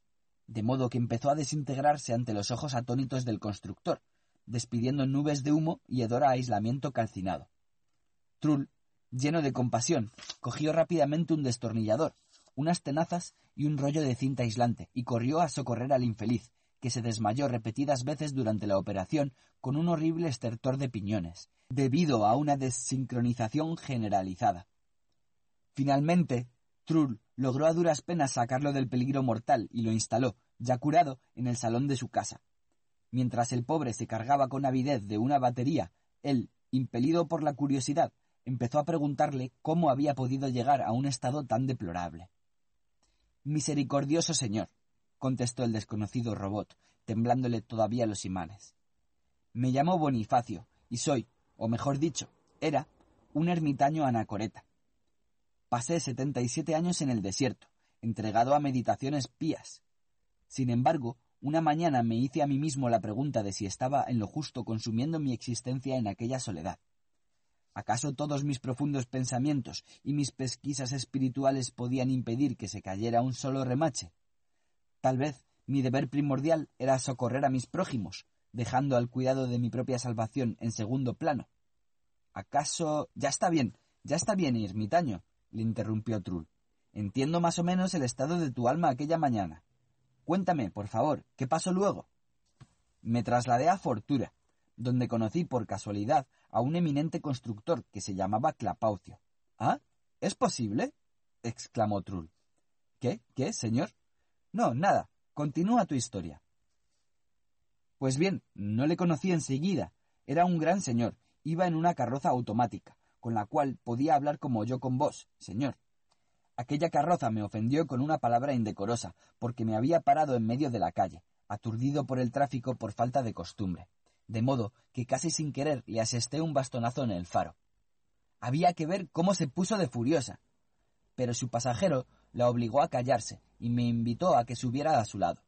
de modo que empezó a desintegrarse ante los ojos atónitos del constructor, despidiendo nubes de humo y hedor a aislamiento calcinado. Trull, lleno de compasión, cogió rápidamente un destornillador, unas tenazas y un rollo de cinta aislante, y corrió a socorrer al infeliz, que se desmayó repetidas veces durante la operación con un horrible estertor de piñones, debido a una desincronización generalizada. Finalmente, Trull logró a duras penas sacarlo del peligro mortal y lo instaló, ya curado, en el salón de su casa. Mientras el pobre se cargaba con avidez de una batería, él, impelido por la curiosidad, empezó a preguntarle cómo había podido llegar a un estado tan deplorable. Misericordioso señor, contestó el desconocido robot, temblándole todavía los imanes. Me llamo Bonifacio y soy, o mejor dicho, era, un ermitaño anacoreta. Pasé setenta y siete años en el desierto, entregado a meditaciones pías. Sin embargo, una mañana me hice a mí mismo la pregunta de si estaba en lo justo consumiendo mi existencia en aquella soledad. ¿Acaso todos mis profundos pensamientos y mis pesquisas espirituales podían impedir que se cayera un solo remache? Tal vez mi deber primordial era socorrer a mis prójimos, dejando al cuidado de mi propia salvación en segundo plano. ¿Acaso... Ya está bien, ya está bien, ermitaño, le interrumpió Trull. Entiendo más o menos el estado de tu alma aquella mañana. Cuéntame, por favor, ¿qué pasó luego? Me trasladé a Fortura, donde conocí por casualidad a un eminente constructor que se llamaba Clapaucio. ¿Ah? ¿Es posible? exclamó Trull. ¿Qué? ¿Qué, señor? No, nada. Continúa tu historia. Pues bien, no le conocí enseguida. Era un gran señor. Iba en una carroza automática con la cual podía hablar como yo con vos, señor. Aquella carroza me ofendió con una palabra indecorosa, porque me había parado en medio de la calle, aturdido por el tráfico por falta de costumbre, de modo que casi sin querer le asesté un bastonazo en el faro. Había que ver cómo se puso de furiosa. Pero su pasajero la obligó a callarse y me invitó a que subiera a su lado.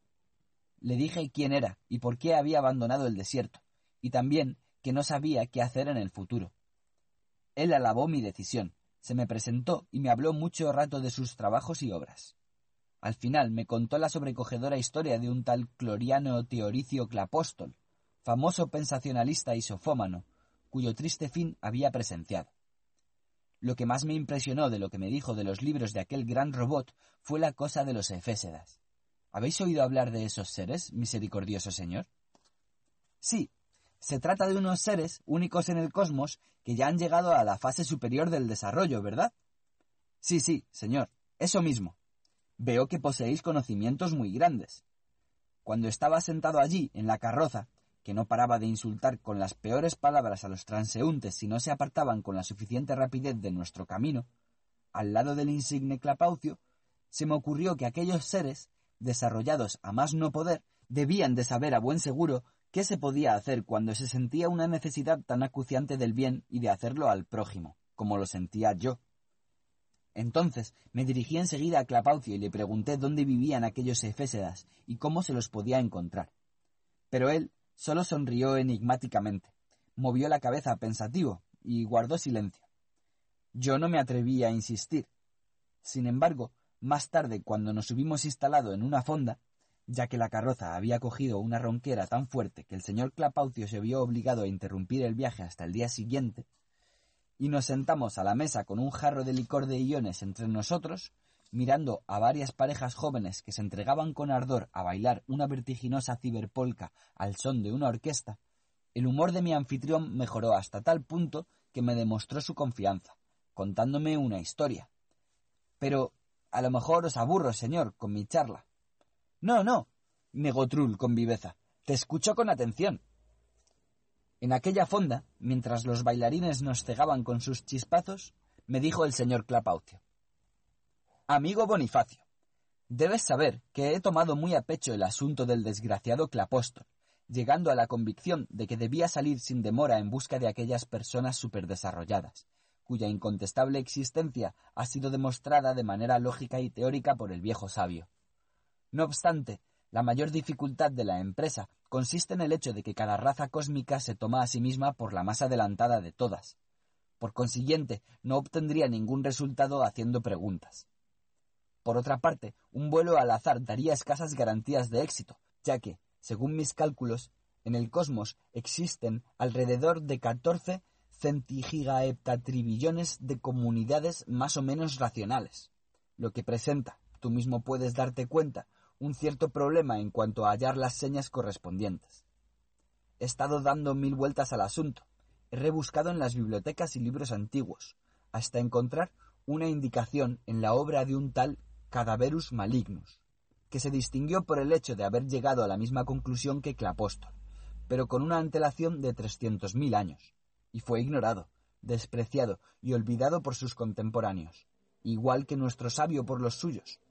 Le dije quién era y por qué había abandonado el desierto, y también que no sabía qué hacer en el futuro. Él alabó mi decisión, se me presentó y me habló mucho rato de sus trabajos y obras. Al final me contó la sobrecogedora historia de un tal Cloriano Teoricio Clapóstol, famoso pensacionalista y sofómano, cuyo triste fin había presenciado. Lo que más me impresionó de lo que me dijo de los libros de aquel gran robot fue la cosa de los efésedas. ¿Habéis oído hablar de esos seres, misericordioso señor? Sí, se trata de unos seres únicos en el cosmos que ya han llegado a la fase superior del desarrollo, ¿verdad? Sí, sí, señor, eso mismo. Veo que poseéis conocimientos muy grandes. Cuando estaba sentado allí, en la carroza, que no paraba de insultar con las peores palabras a los transeúntes si no se apartaban con la suficiente rapidez de nuestro camino, al lado del insigne Clapaucio, se me ocurrió que aquellos seres, desarrollados a más no poder, debían de saber a buen seguro qué se podía hacer cuando se sentía una necesidad tan acuciante del bien y de hacerlo al prójimo, como lo sentía yo. Entonces me dirigí enseguida a Clapaucio y le pregunté dónde vivían aquellos efésedas y cómo se los podía encontrar. Pero él Solo sonrió enigmáticamente, movió la cabeza pensativo y guardó silencio. Yo no me atreví a insistir. Sin embargo, más tarde, cuando nos hubimos instalado en una fonda, ya que la carroza había cogido una ronquera tan fuerte que el señor Clapaucio se vio obligado a interrumpir el viaje hasta el día siguiente, y nos sentamos a la mesa con un jarro de licor de iones entre nosotros, mirando a varias parejas jóvenes que se entregaban con ardor a bailar una vertiginosa ciberpolca al son de una orquesta, el humor de mi anfitrión mejoró hasta tal punto que me demostró su confianza, contándome una historia. Pero a lo mejor os aburro, señor, con mi charla. No, no, negó Trull con viveza. Te escucho con atención. En aquella fonda, mientras los bailarines nos cegaban con sus chispazos, me dijo el señor Clapaucio. Amigo Bonifacio, debes saber que he tomado muy a pecho el asunto del desgraciado Clapóstol, llegando a la convicción de que debía salir sin demora en busca de aquellas personas superdesarrolladas, cuya incontestable existencia ha sido demostrada de manera lógica y teórica por el viejo sabio. No obstante, la mayor dificultad de la empresa consiste en el hecho de que cada raza cósmica se toma a sí misma por la más adelantada de todas. Por consiguiente, no obtendría ningún resultado haciendo preguntas. Por otra parte, un vuelo al azar daría escasas garantías de éxito, ya que, según mis cálculos, en el cosmos existen alrededor de 14 centigigaeptatribillones de comunidades más o menos racionales, lo que presenta, tú mismo puedes darte cuenta, un cierto problema en cuanto a hallar las señas correspondientes. He estado dando mil vueltas al asunto, he rebuscado en las bibliotecas y libros antiguos, hasta encontrar una indicación en la obra de un tal Cadaverus malignus, que se distinguió por el hecho de haber llegado a la misma conclusión que Clapóstol, pero con una antelación de trescientos mil años, y fue ignorado, despreciado y olvidado por sus contemporáneos, igual que nuestro sabio por los suyos.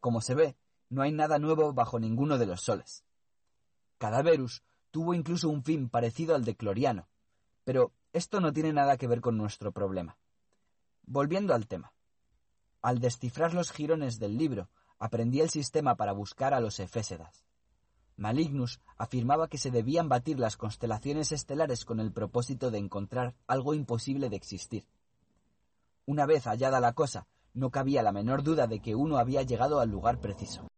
Como se ve, no hay nada nuevo bajo ninguno de los soles. Cadaverus tuvo incluso un fin parecido al de Cloriano, pero esto no tiene nada que ver con nuestro problema. Volviendo al tema. Al descifrar los jirones del libro, aprendí el sistema para buscar a los efésedas. Malignus afirmaba que se debían batir las constelaciones estelares con el propósito de encontrar algo imposible de existir. Una vez hallada la cosa, no cabía la menor duda de que uno había llegado al lugar preciso.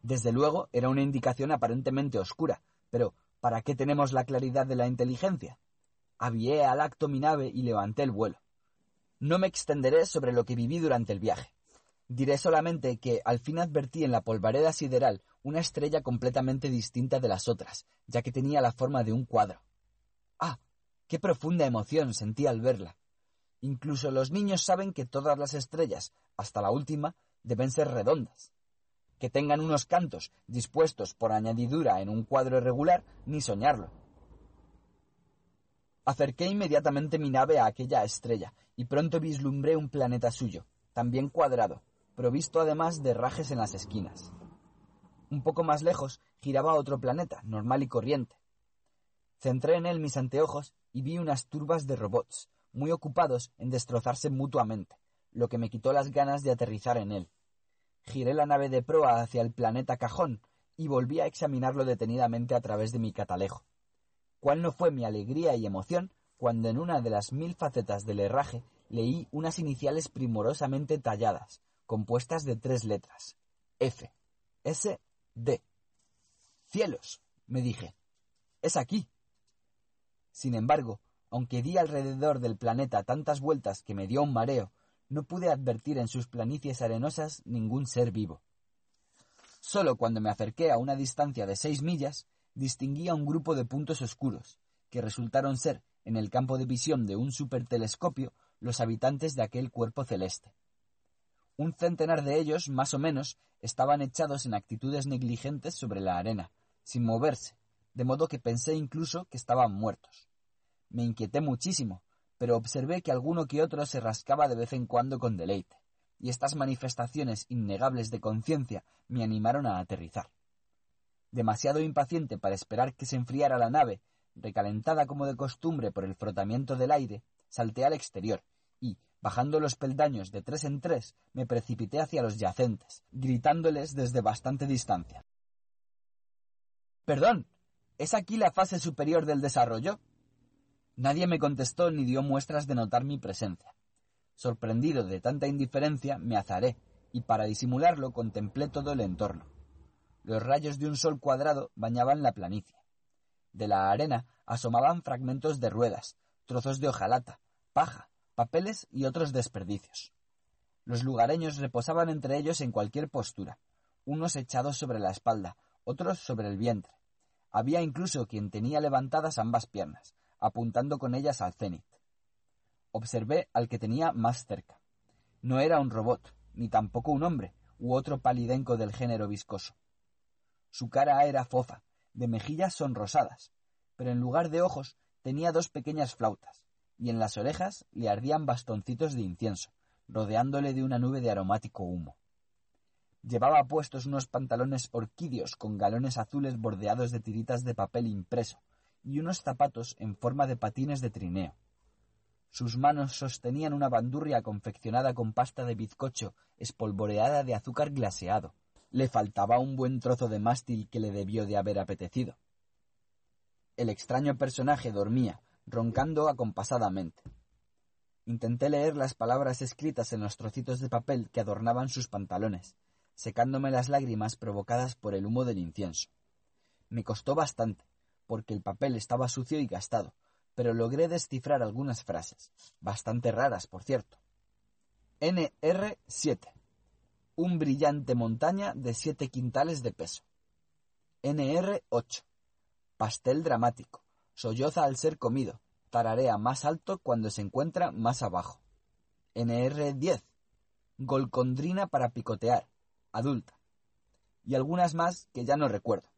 Desde luego, era una indicación aparentemente oscura, pero ¿para qué tenemos la claridad de la inteligencia? Avié al acto mi nave y levanté el vuelo. No me extenderé sobre lo que viví durante el viaje. Diré solamente que al fin advertí en la polvareda sideral una estrella completamente distinta de las otras, ya que tenía la forma de un cuadro. ¡Ah! ¡Qué profunda emoción sentí al verla! Incluso los niños saben que todas las estrellas, hasta la última, deben ser redondas. Que tengan unos cantos dispuestos por añadidura en un cuadro irregular, ni soñarlo. Acerqué inmediatamente mi nave a aquella estrella y pronto vislumbré un planeta suyo, también cuadrado, provisto además de rajes en las esquinas. Un poco más lejos giraba otro planeta, normal y corriente. Centré en él mis anteojos y vi unas turbas de robots, muy ocupados en destrozarse mutuamente, lo que me quitó las ganas de aterrizar en él. Giré la nave de proa hacia el planeta Cajón y volví a examinarlo detenidamente a través de mi catalejo. ¿Cuál no fue mi alegría y emoción cuando en una de las mil facetas del herraje leí unas iniciales primorosamente talladas, compuestas de tres letras. F. S. D. Cielos, me dije. Es aquí. Sin embargo, aunque di alrededor del planeta tantas vueltas que me dio un mareo, no pude advertir en sus planicies arenosas ningún ser vivo. Solo cuando me acerqué a una distancia de seis millas, distinguí a un grupo de puntos oscuros, que resultaron ser, en el campo de visión de un supertelescopio, los habitantes de aquel cuerpo celeste. Un centenar de ellos, más o menos, estaban echados en actitudes negligentes sobre la arena, sin moverse, de modo que pensé incluso que estaban muertos. Me inquieté muchísimo, pero observé que alguno que otro se rascaba de vez en cuando con deleite, y estas manifestaciones innegables de conciencia me animaron a aterrizar. Demasiado impaciente para esperar que se enfriara la nave, recalentada como de costumbre por el frotamiento del aire, salté al exterior y, bajando los peldaños de tres en tres, me precipité hacia los yacentes, gritándoles desde bastante distancia. Perdón, ¿es aquí la fase superior del desarrollo? Nadie me contestó ni dio muestras de notar mi presencia. Sorprendido de tanta indiferencia, me azaré, y para disimularlo contemplé todo el entorno. Los rayos de un sol cuadrado bañaban la planicie. De la arena asomaban fragmentos de ruedas, trozos de hojalata, paja, papeles y otros desperdicios. Los lugareños reposaban entre ellos en cualquier postura, unos echados sobre la espalda, otros sobre el vientre. Había incluso quien tenía levantadas ambas piernas, apuntando con ellas al cenit. Observé al que tenía más cerca. No era un robot, ni tampoco un hombre, u otro palidenco del género viscoso. Su cara era fofa, de mejillas sonrosadas, pero en lugar de ojos tenía dos pequeñas flautas, y en las orejas le ardían bastoncitos de incienso, rodeándole de una nube de aromático humo. Llevaba puestos unos pantalones orquídeos con galones azules bordeados de tiritas de papel impreso, y unos zapatos en forma de patines de trineo. Sus manos sostenían una bandurria confeccionada con pasta de bizcocho espolvoreada de azúcar glaseado. Le faltaba un buen trozo de mástil que le debió de haber apetecido. El extraño personaje dormía, roncando acompasadamente. Intenté leer las palabras escritas en los trocitos de papel que adornaban sus pantalones, secándome las lágrimas provocadas por el humo del incienso. Me costó bastante, porque el papel estaba sucio y gastado, pero logré descifrar algunas frases, bastante raras, por cierto. NR7. Un brillante montaña de siete quintales de peso. NR8. Pastel dramático. Solloza al ser comido. Tararea más alto cuando se encuentra más abajo. NR10. Golcondrina para picotear. Adulta. Y algunas más que ya no recuerdo.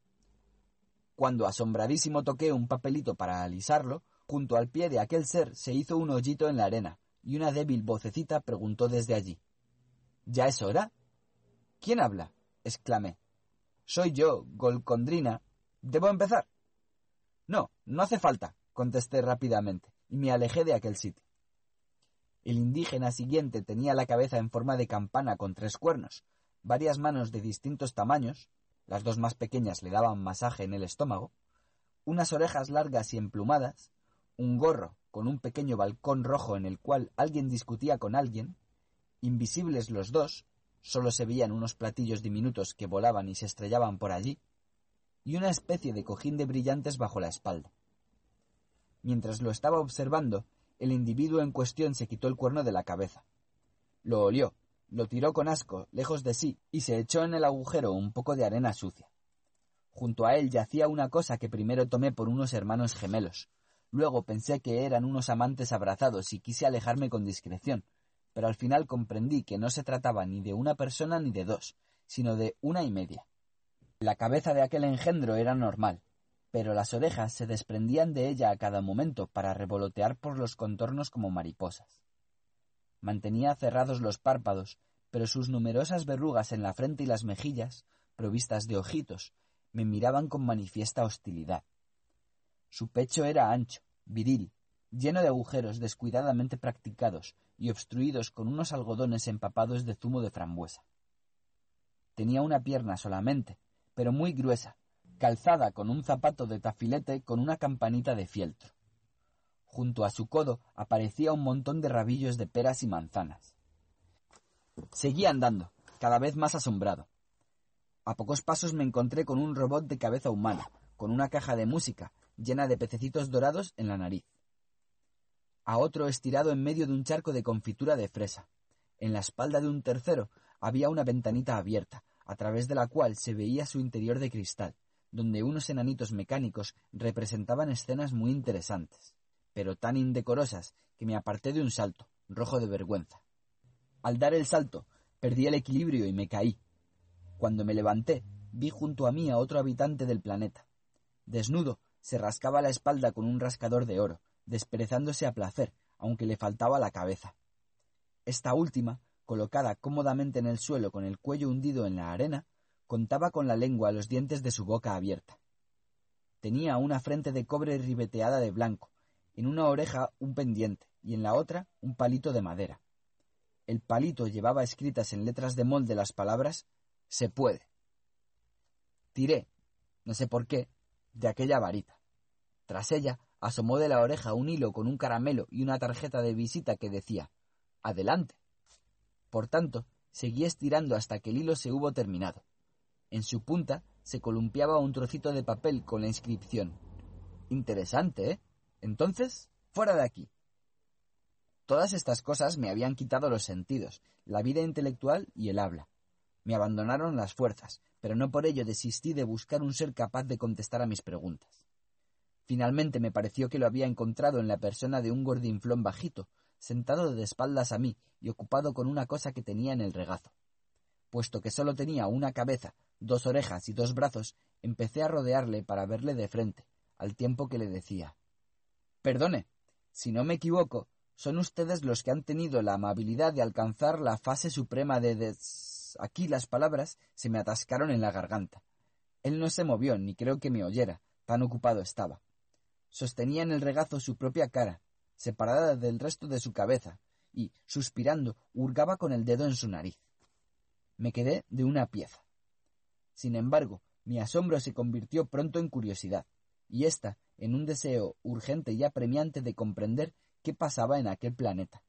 Cuando asombradísimo toqué un papelito para alisarlo, junto al pie de aquel ser se hizo un hoyito en la arena, y una débil vocecita preguntó desde allí. ¿Ya es hora? ¿Quién habla? exclamé. Soy yo, Golcondrina. ¿Debo empezar? No, no hace falta, contesté rápidamente, y me alejé de aquel sitio. El indígena siguiente tenía la cabeza en forma de campana con tres cuernos, varias manos de distintos tamaños, las dos más pequeñas le daban masaje en el estómago, unas orejas largas y emplumadas, un gorro con un pequeño balcón rojo en el cual alguien discutía con alguien, invisibles los dos, solo se veían unos platillos diminutos que volaban y se estrellaban por allí, y una especie de cojín de brillantes bajo la espalda. Mientras lo estaba observando, el individuo en cuestión se quitó el cuerno de la cabeza. Lo olió, lo tiró con asco, lejos de sí, y se echó en el agujero un poco de arena sucia. Junto a él yacía una cosa que primero tomé por unos hermanos gemelos. Luego pensé que eran unos amantes abrazados y quise alejarme con discreción, pero al final comprendí que no se trataba ni de una persona ni de dos, sino de una y media. La cabeza de aquel engendro era normal, pero las orejas se desprendían de ella a cada momento para revolotear por los contornos como mariposas. Mantenía cerrados los párpados, pero sus numerosas verrugas en la frente y las mejillas, provistas de ojitos, me miraban con manifiesta hostilidad. Su pecho era ancho, viril, lleno de agujeros descuidadamente practicados y obstruidos con unos algodones empapados de zumo de frambuesa. Tenía una pierna solamente, pero muy gruesa, calzada con un zapato de tafilete con una campanita de fieltro. Junto a su codo aparecía un montón de rabillos de peras y manzanas. Seguí andando, cada vez más asombrado. A pocos pasos me encontré con un robot de cabeza humana, con una caja de música llena de pececitos dorados en la nariz. A otro estirado en medio de un charco de confitura de fresa. En la espalda de un tercero había una ventanita abierta, a través de la cual se veía su interior de cristal, donde unos enanitos mecánicos representaban escenas muy interesantes, pero tan indecorosas que me aparté de un salto, rojo de vergüenza. Al dar el salto, perdí el equilibrio y me caí, cuando me levanté, vi junto a mí a otro habitante del planeta. Desnudo, se rascaba la espalda con un rascador de oro, desperezándose a placer, aunque le faltaba la cabeza. Esta última, colocada cómodamente en el suelo con el cuello hundido en la arena, contaba con la lengua los dientes de su boca abierta. Tenía una frente de cobre ribeteada de blanco, en una oreja un pendiente y en la otra un palito de madera. El palito llevaba escritas en letras de molde las palabras se puede. Tiré, no sé por qué, de aquella varita. Tras ella asomó de la oreja un hilo con un caramelo y una tarjeta de visita que decía Adelante. Por tanto, seguí estirando hasta que el hilo se hubo terminado. En su punta se columpiaba un trocito de papel con la inscripción Interesante, ¿eh? Entonces, fuera de aquí. Todas estas cosas me habían quitado los sentidos, la vida intelectual y el habla. Me abandonaron las fuerzas, pero no por ello desistí de buscar un ser capaz de contestar a mis preguntas. Finalmente me pareció que lo había encontrado en la persona de un gordinflón bajito, sentado de espaldas a mí y ocupado con una cosa que tenía en el regazo. Puesto que solo tenía una cabeza, dos orejas y dos brazos, empecé a rodearle para verle de frente, al tiempo que le decía Perdone, si no me equivoco, son ustedes los que han tenido la amabilidad de alcanzar la fase suprema de des aquí las palabras se me atascaron en la garganta. Él no se movió, ni creo que me oyera, tan ocupado estaba. Sostenía en el regazo su propia cara, separada del resto de su cabeza, y, suspirando, hurgaba con el dedo en su nariz. Me quedé de una pieza. Sin embargo, mi asombro se convirtió pronto en curiosidad, y ésta en un deseo urgente y apremiante de comprender qué pasaba en aquel planeta.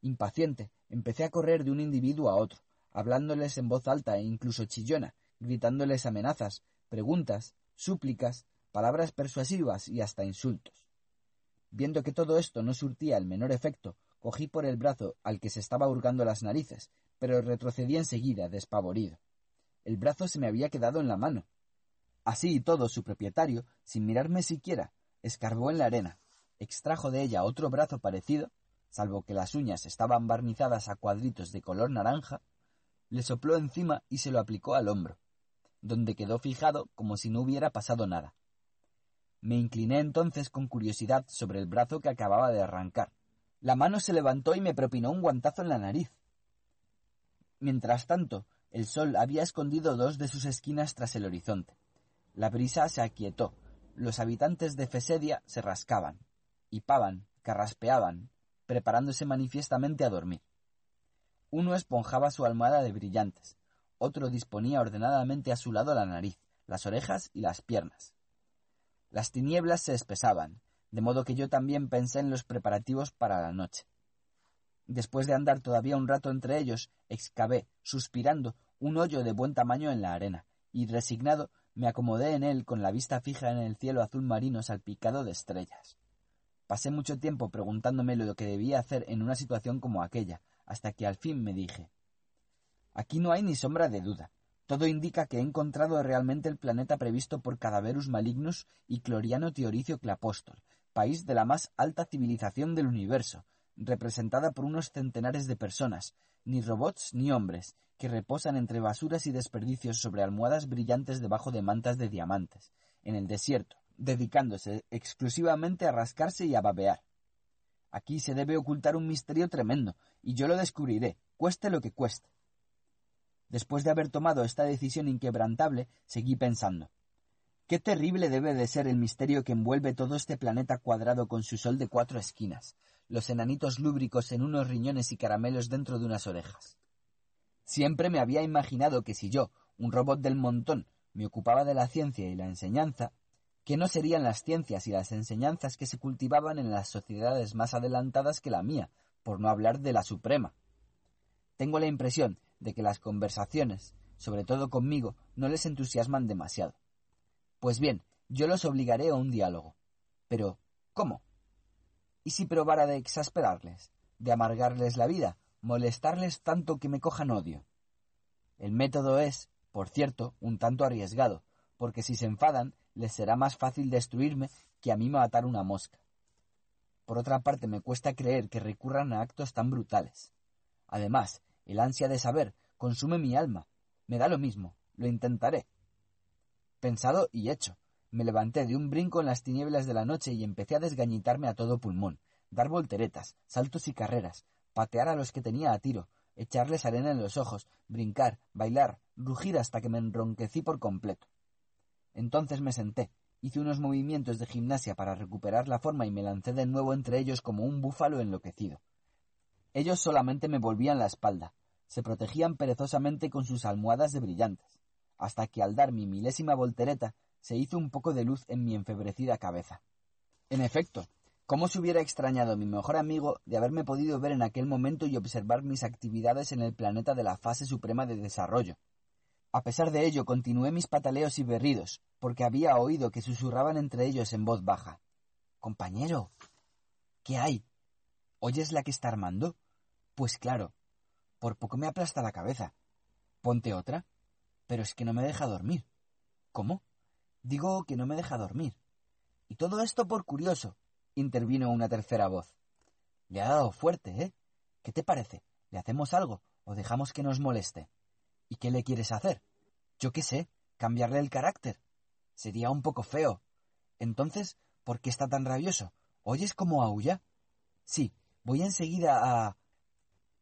Impaciente, empecé a correr de un individuo a otro, hablándoles en voz alta e incluso chillona, gritándoles amenazas, preguntas, súplicas, palabras persuasivas y hasta insultos. Viendo que todo esto no surtía el menor efecto, cogí por el brazo al que se estaba hurgando las narices, pero retrocedí enseguida, despavorido. El brazo se me había quedado en la mano. Así y todo, su propietario, sin mirarme siquiera, escarbó en la arena, extrajo de ella otro brazo parecido, salvo que las uñas estaban barnizadas a cuadritos de color naranja, le sopló encima y se lo aplicó al hombro, donde quedó fijado como si no hubiera pasado nada. Me incliné entonces con curiosidad sobre el brazo que acababa de arrancar. La mano se levantó y me propinó un guantazo en la nariz. Mientras tanto, el sol había escondido dos de sus esquinas tras el horizonte. La brisa se aquietó. Los habitantes de Fesedia se rascaban, hipaban, carraspeaban, preparándose manifiestamente a dormir. Uno esponjaba su almohada de brillantes, otro disponía ordenadamente a su lado la nariz, las orejas y las piernas. Las tinieblas se espesaban, de modo que yo también pensé en los preparativos para la noche. Después de andar todavía un rato entre ellos, excavé, suspirando, un hoyo de buen tamaño en la arena, y resignado me acomodé en él con la vista fija en el cielo azul marino salpicado de estrellas. Pasé mucho tiempo preguntándome lo que debía hacer en una situación como aquella, hasta que al fin me dije Aquí no hay ni sombra de duda. Todo indica que he encontrado realmente el planeta previsto por Cadaverus Malignus y Cloriano Teoricio Clapóstol, país de la más alta civilización del universo, representada por unos centenares de personas, ni robots ni hombres, que reposan entre basuras y desperdicios sobre almohadas brillantes debajo de mantas de diamantes, en el desierto, dedicándose exclusivamente a rascarse y a babear. Aquí se debe ocultar un misterio tremendo, y yo lo descubriré, cueste lo que cueste. Después de haber tomado esta decisión inquebrantable, seguí pensando. Qué terrible debe de ser el misterio que envuelve todo este planeta cuadrado con su sol de cuatro esquinas, los enanitos lúbricos en unos riñones y caramelos dentro de unas orejas. Siempre me había imaginado que si yo, un robot del montón, me ocupaba de la ciencia y la enseñanza, que no serían las ciencias y las enseñanzas que se cultivaban en las sociedades más adelantadas que la mía, por no hablar de la suprema. Tengo la impresión de que las conversaciones, sobre todo conmigo, no les entusiasman demasiado. Pues bien, yo los obligaré a un diálogo. Pero, ¿cómo? ¿Y si probara de exasperarles, de amargarles la vida, molestarles tanto que me cojan odio? El método es, por cierto, un tanto arriesgado, porque si se enfadan, les será más fácil destruirme que a mí matar una mosca. Por otra parte, me cuesta creer que recurran a actos tan brutales. Además, el ansia de saber consume mi alma. Me da lo mismo. Lo intentaré. Pensado y hecho. Me levanté de un brinco en las tinieblas de la noche y empecé a desgañitarme a todo pulmón, dar volteretas, saltos y carreras, patear a los que tenía a tiro, echarles arena en los ojos, brincar, bailar, rugir hasta que me enronquecí por completo. Entonces me senté, hice unos movimientos de gimnasia para recuperar la forma y me lancé de nuevo entre ellos como un búfalo enloquecido. Ellos solamente me volvían la espalda, se protegían perezosamente con sus almohadas de brillantes hasta que al dar mi milésima voltereta se hizo un poco de luz en mi enfebrecida cabeza. En efecto, ¿cómo se hubiera extrañado mi mejor amigo de haberme podido ver en aquel momento y observar mis actividades en el planeta de la fase suprema de desarrollo? A pesar de ello, continué mis pataleos y berridos, porque había oído que susurraban entre ellos en voz baja. Compañero, ¿qué hay? ¿Oyes la que está armando? Pues claro, por poco me aplasta la cabeza. Ponte otra. Pero es que no me deja dormir. ¿Cómo? Digo que no me deja dormir. Y todo esto por curioso, intervino una tercera voz. Le ha dado fuerte, ¿eh? ¿Qué te parece? ¿Le hacemos algo o dejamos que nos moleste? ¿Y qué le quieres hacer? Yo qué sé, cambiarle el carácter. Sería un poco feo. Entonces, ¿por qué está tan rabioso? ¿Oyes cómo aúlla? Sí, voy enseguida a...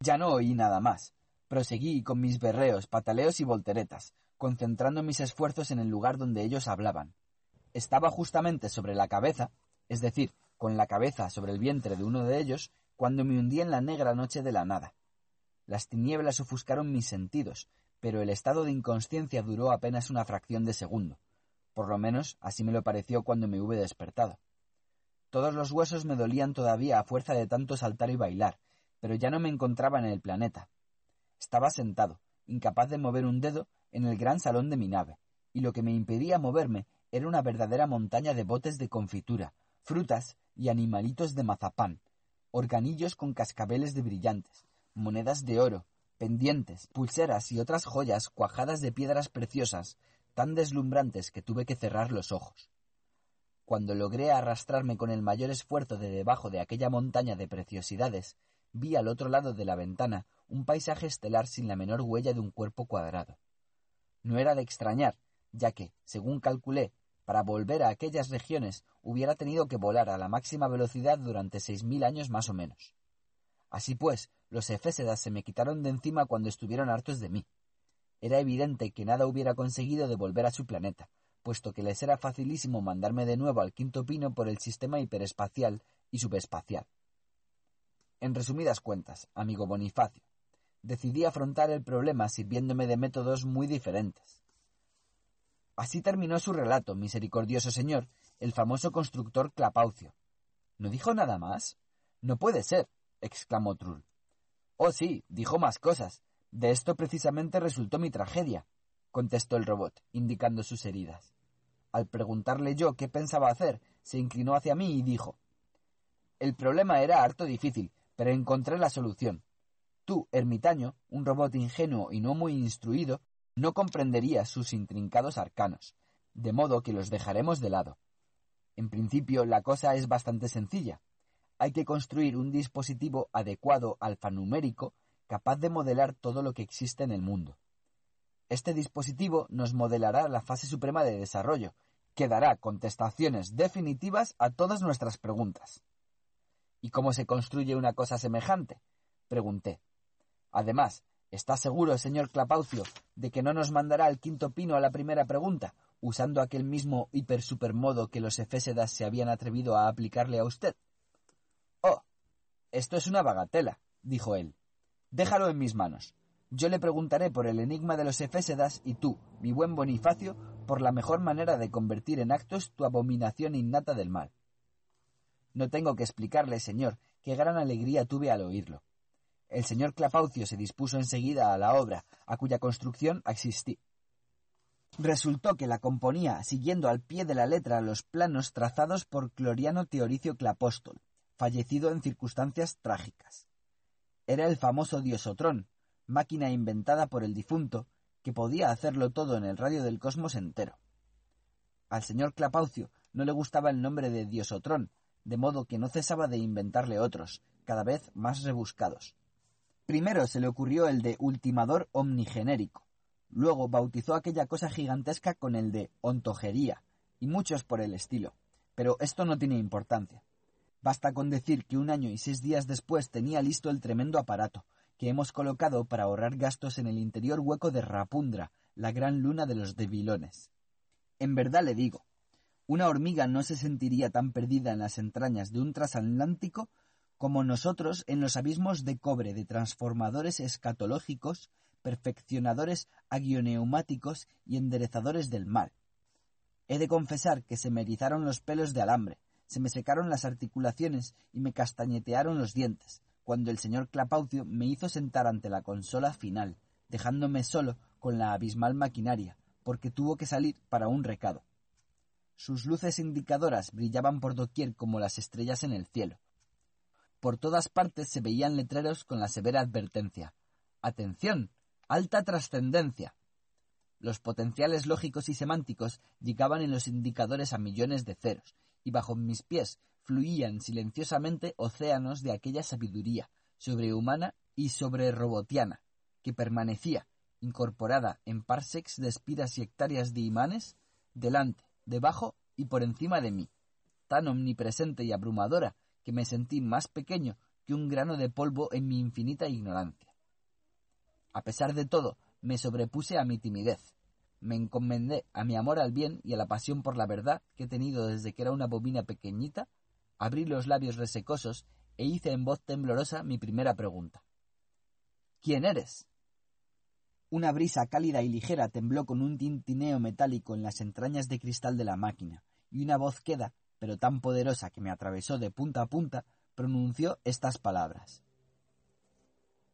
Ya no oí nada más. Proseguí con mis berreos, pataleos y volteretas, concentrando mis esfuerzos en el lugar donde ellos hablaban. Estaba justamente sobre la cabeza, es decir, con la cabeza sobre el vientre de uno de ellos, cuando me hundí en la negra noche de la nada. Las tinieblas ofuscaron mis sentidos, pero el estado de inconsciencia duró apenas una fracción de segundo. Por lo menos así me lo pareció cuando me hube despertado. Todos los huesos me dolían todavía a fuerza de tanto saltar y bailar, pero ya no me encontraba en el planeta. Estaba sentado, incapaz de mover un dedo, en el gran salón de mi nave, y lo que me impedía moverme era una verdadera montaña de botes de confitura, frutas y animalitos de mazapán, organillos con cascabeles de brillantes, monedas de oro, pendientes, pulseras y otras joyas cuajadas de piedras preciosas, tan deslumbrantes que tuve que cerrar los ojos. Cuando logré arrastrarme con el mayor esfuerzo de debajo de aquella montaña de preciosidades, vi al otro lado de la ventana un paisaje estelar sin la menor huella de un cuerpo cuadrado. No era de extrañar, ya que, según calculé, para volver a aquellas regiones hubiera tenido que volar a la máxima velocidad durante seis mil años más o menos. Así pues, los efésedas se me quitaron de encima cuando estuvieron hartos de mí. Era evidente que nada hubiera conseguido de volver a su planeta, puesto que les era facilísimo mandarme de nuevo al quinto pino por el sistema hiperespacial y subespacial. En resumidas cuentas, amigo Bonifacio, decidí afrontar el problema sirviéndome de métodos muy diferentes. Así terminó su relato, misericordioso señor, el famoso constructor Clapaucio. ¿No dijo nada más? No puede ser, exclamó Trull. Oh sí, dijo más cosas. De esto precisamente resultó mi tragedia, contestó el robot, indicando sus heridas. Al preguntarle yo qué pensaba hacer, se inclinó hacia mí y dijo El problema era harto difícil, pero encontré la solución. Tú, ermitaño, un robot ingenuo y no muy instruido, no comprenderías sus intrincados arcanos, de modo que los dejaremos de lado. En principio, la cosa es bastante sencilla. Hay que construir un dispositivo adecuado alfanumérico capaz de modelar todo lo que existe en el mundo. Este dispositivo nos modelará la fase suprema de desarrollo, que dará contestaciones definitivas a todas nuestras preguntas. ¿Y cómo se construye una cosa semejante? pregunté. Además, ¿está seguro, señor Clapaucio, de que no nos mandará el quinto pino a la primera pregunta, usando aquel mismo hiper-supermodo que los efésedas se habían atrevido a aplicarle a usted. Oh, esto es una bagatela, dijo él. Déjalo en mis manos. Yo le preguntaré por el enigma de los efésedas y tú, mi buen Bonifacio, por la mejor manera de convertir en actos tu abominación innata del mal. No tengo que explicarle, señor, qué gran alegría tuve al oírlo. El señor Clapaucio se dispuso enseguida a la obra, a cuya construcción asistí. Resultó que la componía siguiendo al pie de la letra los planos trazados por Cloriano Teoricio Clapóstol, fallecido en circunstancias trágicas. Era el famoso Diosotrón, máquina inventada por el difunto, que podía hacerlo todo en el radio del cosmos entero. Al señor Clapaucio no le gustaba el nombre de Diosotrón, de modo que no cesaba de inventarle otros, cada vez más rebuscados. Primero se le ocurrió el de ultimador omnigenérico, luego bautizó aquella cosa gigantesca con el de ontogería, y muchos por el estilo. Pero esto no tiene importancia. Basta con decir que un año y seis días después tenía listo el tremendo aparato, que hemos colocado para ahorrar gastos en el interior hueco de Rapundra, la gran luna de los debilones. En verdad le digo, una hormiga no se sentiría tan perdida en las entrañas de un transatlántico como nosotros en los abismos de cobre de transformadores escatológicos, perfeccionadores agioneumáticos y enderezadores del mal. He de confesar que se me erizaron los pelos de alambre, se me secaron las articulaciones y me castañetearon los dientes, cuando el señor Clapaucio me hizo sentar ante la consola final, dejándome solo con la abismal maquinaria, porque tuvo que salir para un recado. Sus luces indicadoras brillaban por doquier como las estrellas en el cielo. Por todas partes se veían letreros con la severa advertencia Atención. Alta trascendencia. Los potenciales lógicos y semánticos llegaban en los indicadores a millones de ceros, y bajo mis pies fluían silenciosamente océanos de aquella sabiduría sobrehumana y sobrerobotiana, que permanecía, incorporada en parsecs de espiras y hectáreas de imanes, delante, debajo y por encima de mí, tan omnipresente y abrumadora que me sentí más pequeño que un grano de polvo en mi infinita ignorancia. A pesar de todo, me sobrepuse a mi timidez, me encomendé a mi amor al bien y a la pasión por la verdad que he tenido desde que era una bobina pequeñita abrí los labios resecosos e hice en voz temblorosa mi primera pregunta. ¿Quién eres? Una brisa cálida y ligera tembló con un tintineo metálico en las entrañas de cristal de la máquina, y una voz queda, pero tan poderosa que me atravesó de punta a punta, pronunció estas palabras.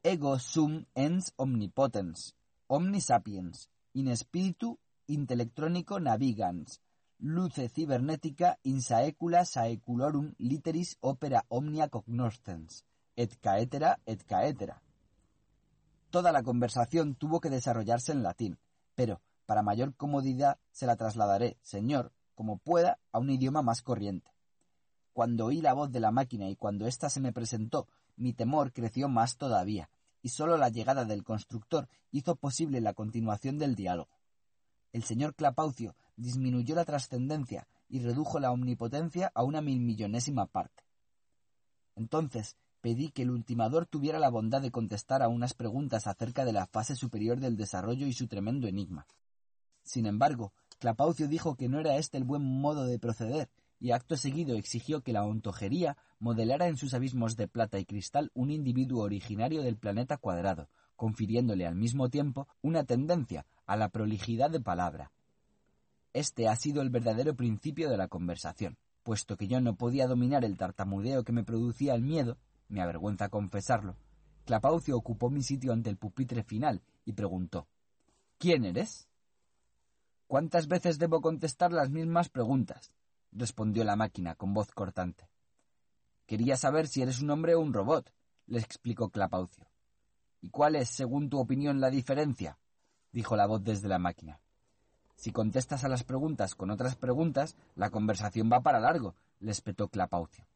Ego sum ens omnipotens, omnisapiens, in spiritu intellectronico navigans, luce cibernética in saecula saeculorum literis opera omnia cognoscens, et caetera et caetera. Toda la conversación tuvo que desarrollarse en latín, pero, para mayor comodidad, se la trasladaré, señor, como pueda, a un idioma más corriente. Cuando oí la voz de la máquina y cuando ésta se me presentó, mi temor creció más todavía, y sólo la llegada del constructor hizo posible la continuación del diálogo. El señor Clapaucio disminuyó la trascendencia y redujo la omnipotencia a una milmillonésima parte. Entonces pedí que el ultimador tuviera la bondad de contestar a unas preguntas acerca de la fase superior del desarrollo y su tremendo enigma. Sin embargo, Clapaucio dijo que no era este el buen modo de proceder, y acto seguido exigió que la ontojería modelara en sus abismos de plata y cristal un individuo originario del planeta cuadrado, confiriéndole al mismo tiempo una tendencia a la prolijidad de palabra, este ha sido el verdadero principio de la conversación. Puesto que yo no podía dominar el tartamudeo que me producía el miedo, me avergüenza confesarlo, Clapaucio ocupó mi sitio ante el pupitre final y preguntó ¿Quién eres? ¿Cuántas veces debo contestar las mismas preguntas? respondió la máquina con voz cortante. Quería saber si eres un hombre o un robot, le explicó Clapaucio. ¿Y cuál es, según tu opinión, la diferencia? dijo la voz desde la máquina. Si contestas a las preguntas con otras preguntas, la conversación va para largo, le espetó Clapaucio.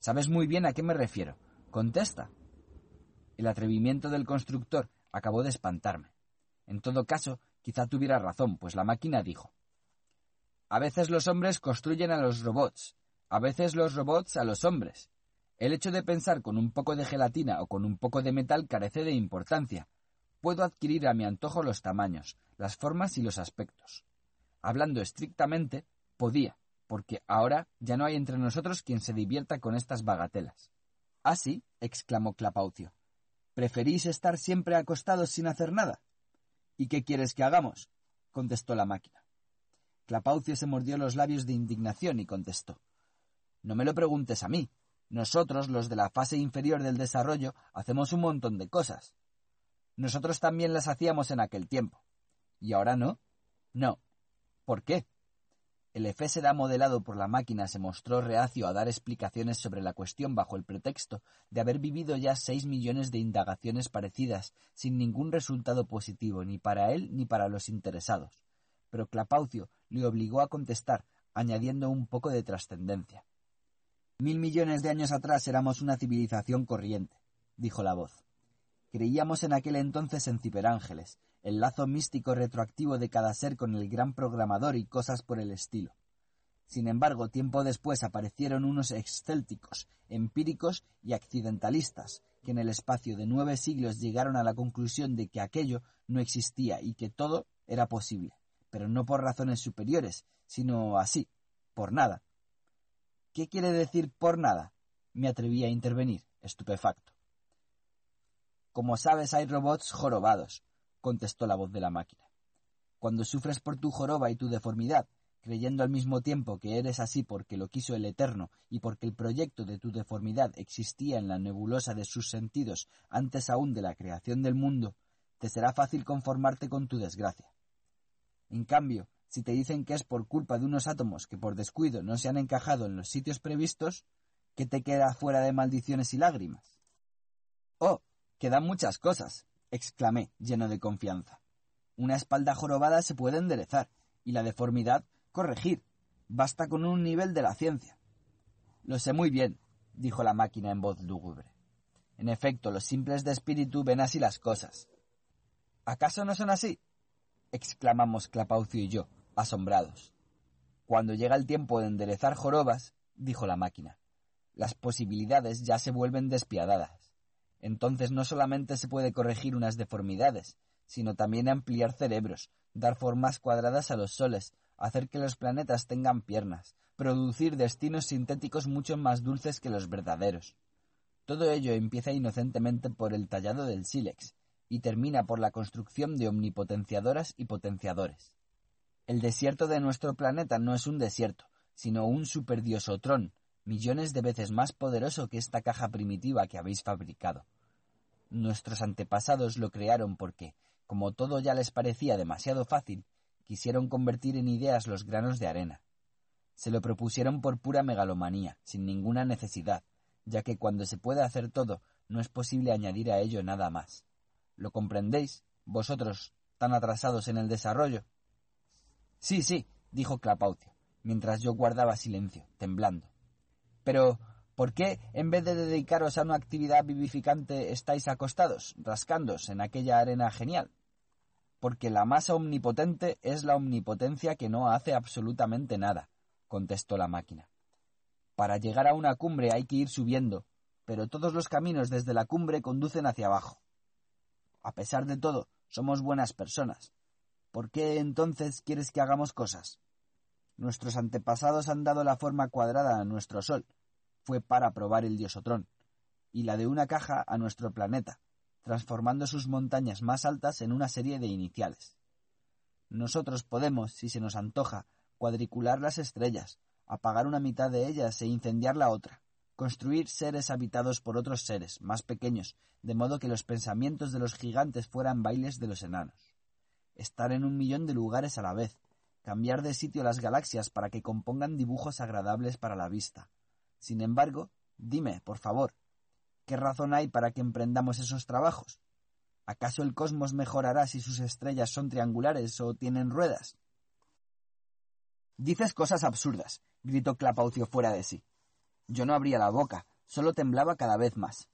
Sabes muy bien a qué me refiero. Contesta. El atrevimiento del constructor acabó de espantarme. En todo caso, quizá tuviera razón, pues la máquina dijo A veces los hombres construyen a los robots, a veces los robots a los hombres. El hecho de pensar con un poco de gelatina o con un poco de metal carece de importancia. Puedo adquirir a mi antojo los tamaños, las formas y los aspectos. Hablando estrictamente, podía, porque ahora ya no hay entre nosotros quien se divierta con estas bagatelas. Así, ¿Ah, exclamó Clapaucio. ¿Preferís estar siempre acostados sin hacer nada? ¿Y qué quieres que hagamos? contestó la máquina. Clapaucio se mordió los labios de indignación y contestó No me lo preguntes a mí. Nosotros, los de la fase inferior del desarrollo, hacemos un montón de cosas. Nosotros también las hacíamos en aquel tiempo. ¿Y ahora no? No. ¿Por qué? El efésera modelado por la máquina se mostró reacio a dar explicaciones sobre la cuestión bajo el pretexto de haber vivido ya seis millones de indagaciones parecidas sin ningún resultado positivo ni para él ni para los interesados. Pero Clapaucio le obligó a contestar, añadiendo un poco de trascendencia. Mil millones de años atrás éramos una civilización corriente, dijo la voz. Creíamos en aquel entonces en ciberángeles, el lazo místico retroactivo de cada ser con el gran programador y cosas por el estilo. Sin embargo, tiempo después aparecieron unos excélticos, empíricos y accidentalistas, que en el espacio de nueve siglos llegaron a la conclusión de que aquello no existía y que todo era posible, pero no por razones superiores, sino así, por nada. ¿Qué quiere decir por nada? Me atreví a intervenir, estupefacto. Como sabes, hay robots jorobados, contestó la voz de la máquina. Cuando sufres por tu joroba y tu deformidad, creyendo al mismo tiempo que eres así porque lo quiso el Eterno y porque el proyecto de tu deformidad existía en la nebulosa de sus sentidos antes aún de la creación del mundo, te será fácil conformarte con tu desgracia. En cambio, si te dicen que es por culpa de unos átomos que por descuido no se han encajado en los sitios previstos, ¿qué te queda fuera de maldiciones y lágrimas? Oh, quedan muchas cosas, exclamé, lleno de confianza. Una espalda jorobada se puede enderezar y la deformidad corregir. Basta con un nivel de la ciencia. Lo sé muy bien, dijo la máquina en voz lúgubre. En efecto, los simples de espíritu ven así las cosas. ¿Acaso no son así? exclamamos Clapaucio y yo, asombrados. Cuando llega el tiempo de enderezar jorobas, dijo la máquina, las posibilidades ya se vuelven despiadadas. Entonces no solamente se puede corregir unas deformidades, sino también ampliar cerebros, dar formas cuadradas a los soles, hacer que los planetas tengan piernas, producir destinos sintéticos mucho más dulces que los verdaderos. Todo ello empieza inocentemente por el tallado del sílex y termina por la construcción de omnipotenciadoras y potenciadores. El desierto de nuestro planeta no es un desierto, sino un superdiosotrón, millones de veces más poderoso que esta caja primitiva que habéis fabricado. Nuestros antepasados lo crearon porque, como todo ya les parecía demasiado fácil, quisieron convertir en ideas los granos de arena. Se lo propusieron por pura megalomanía, sin ninguna necesidad, ya que cuando se puede hacer todo, no es posible añadir a ello nada más. ¿Lo comprendéis, vosotros, tan atrasados en el desarrollo? Sí, sí, dijo Clapaucio, mientras yo guardaba silencio, temblando. Pero, ¿por qué, en vez de dedicaros a una actividad vivificante, estáis acostados, rascándos en aquella arena genial? Porque la masa omnipotente es la omnipotencia que no hace absolutamente nada, contestó la máquina. Para llegar a una cumbre hay que ir subiendo, pero todos los caminos desde la cumbre conducen hacia abajo. A pesar de todo, somos buenas personas. ¿Por qué entonces quieres que hagamos cosas? Nuestros antepasados han dado la forma cuadrada a nuestro Sol, fue para probar el diosotrón, y la de una caja a nuestro planeta, transformando sus montañas más altas en una serie de iniciales. Nosotros podemos, si se nos antoja, cuadricular las estrellas, apagar una mitad de ellas e incendiar la otra, construir seres habitados por otros seres más pequeños, de modo que los pensamientos de los gigantes fueran bailes de los enanos. Estar en un millón de lugares a la vez, cambiar de sitio las galaxias para que compongan dibujos agradables para la vista, sin embargo, dime, por favor, ¿qué razón hay para que emprendamos esos trabajos? ¿Acaso el cosmos mejorará si sus estrellas son triangulares o tienen ruedas? Dices cosas absurdas, gritó Clapaucio fuera de sí. Yo no abría la boca, solo temblaba cada vez más.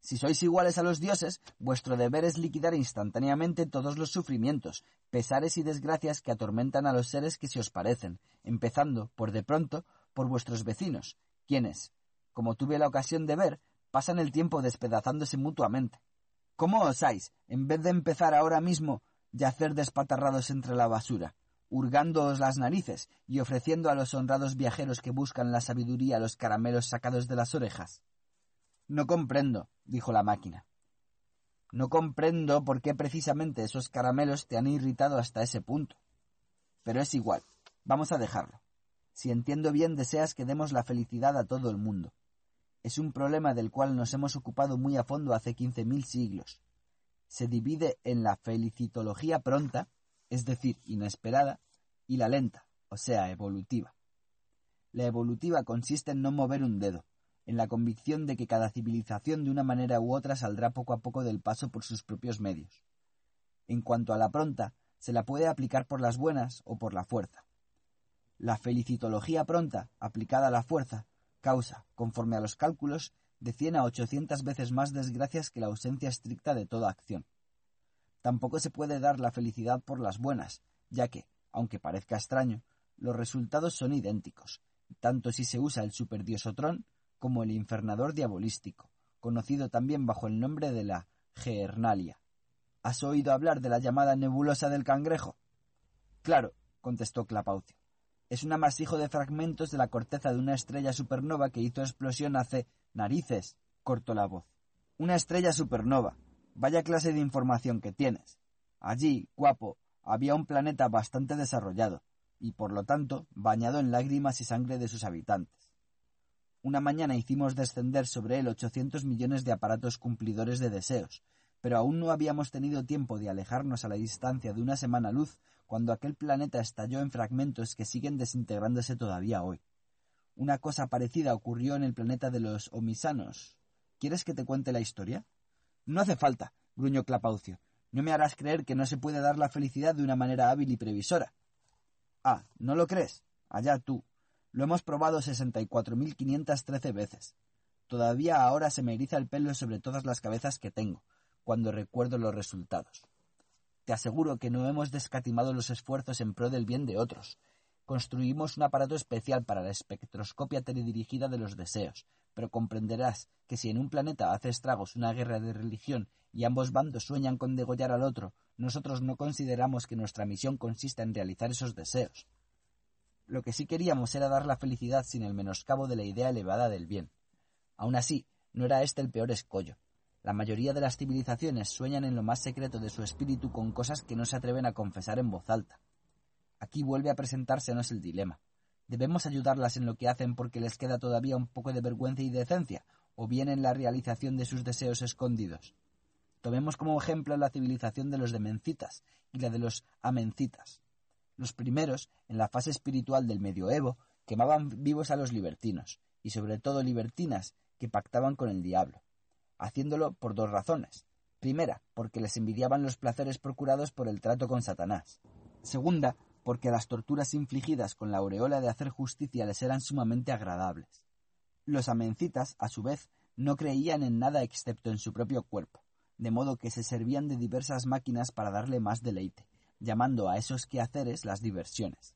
Si sois iguales a los dioses, vuestro deber es liquidar instantáneamente todos los sufrimientos, pesares y desgracias que atormentan a los seres que se os parecen, empezando, por de pronto, por vuestros vecinos, quienes, como tuve la ocasión de ver, pasan el tiempo despedazándose mutuamente. ¿Cómo osáis, en vez de empezar ahora mismo, yacer despatarrados entre la basura? hurgándoos las narices y ofreciendo a los honrados viajeros que buscan la sabiduría los caramelos sacados de las orejas? No comprendo, dijo la máquina. No comprendo por qué precisamente esos caramelos te han irritado hasta ese punto. Pero es igual, vamos a dejarlo. Si entiendo bien, deseas que demos la felicidad a todo el mundo. Es un problema del cual nos hemos ocupado muy a fondo hace quince mil siglos. Se divide en la felicitología pronta, es decir, inesperada, y la lenta, o sea, evolutiva. La evolutiva consiste en no mover un dedo, en la convicción de que cada civilización de una manera u otra saldrá poco a poco del paso por sus propios medios. En cuanto a la pronta, se la puede aplicar por las buenas o por la fuerza. La felicitología pronta, aplicada a la fuerza, causa, conforme a los cálculos, de cien a ochocientas veces más desgracias que la ausencia estricta de toda acción. Tampoco se puede dar la felicidad por las buenas, ya que, aunque parezca extraño, los resultados son idénticos, tanto si se usa el superdiosotrón como el infernador diabolístico, conocido también bajo el nombre de la Geernalia. ¿Has oído hablar de la llamada nebulosa del cangrejo? Claro, contestó Clapaucio. Es un amasijo de fragmentos de la corteza de una estrella supernova que hizo explosión hace narices, cortó la voz. Una estrella supernova. Vaya clase de información que tienes. Allí, guapo, había un planeta bastante desarrollado, y por lo tanto bañado en lágrimas y sangre de sus habitantes. Una mañana hicimos descender sobre él ochocientos millones de aparatos cumplidores de deseos, pero aún no habíamos tenido tiempo de alejarnos a la distancia de una semana luz cuando aquel planeta estalló en fragmentos que siguen desintegrándose todavía hoy. Una cosa parecida ocurrió en el planeta de los Omisanos. ¿Quieres que te cuente la historia? No hace falta, gruñó Clapaucio. No me harás creer que no se puede dar la felicidad de una manera hábil y previsora. Ah, ¿no lo crees? Allá tú. Lo hemos probado 64.513 veces. Todavía ahora se me eriza el pelo sobre todas las cabezas que tengo, cuando recuerdo los resultados. Te aseguro que no hemos descatimado los esfuerzos en pro del bien de otros. Construimos un aparato especial para la espectroscopia teledirigida de los deseos, pero comprenderás que si en un planeta hace estragos una guerra de religión y ambos bandos sueñan con degollar al otro, nosotros no consideramos que nuestra misión consista en realizar esos deseos. Lo que sí queríamos era dar la felicidad sin el menoscabo de la idea elevada del bien. Aun así, no era este el peor escollo. La mayoría de las civilizaciones sueñan en lo más secreto de su espíritu con cosas que no se atreven a confesar en voz alta. Aquí vuelve a presentársenos el dilema. ¿Debemos ayudarlas en lo que hacen porque les queda todavía un poco de vergüenza y decencia, o bien en la realización de sus deseos escondidos? Tomemos como ejemplo la civilización de los demencitas y la de los amencitas. Los primeros, en la fase espiritual del medioevo, quemaban vivos a los libertinos, y sobre todo libertinas que pactaban con el diablo, haciéndolo por dos razones. Primera, porque les envidiaban los placeres procurados por el trato con Satanás. Segunda, porque las torturas infligidas con la aureola de hacer justicia les eran sumamente agradables. Los amencitas, a su vez, no creían en nada excepto en su propio cuerpo, de modo que se servían de diversas máquinas para darle más deleite, llamando a esos quehaceres las diversiones.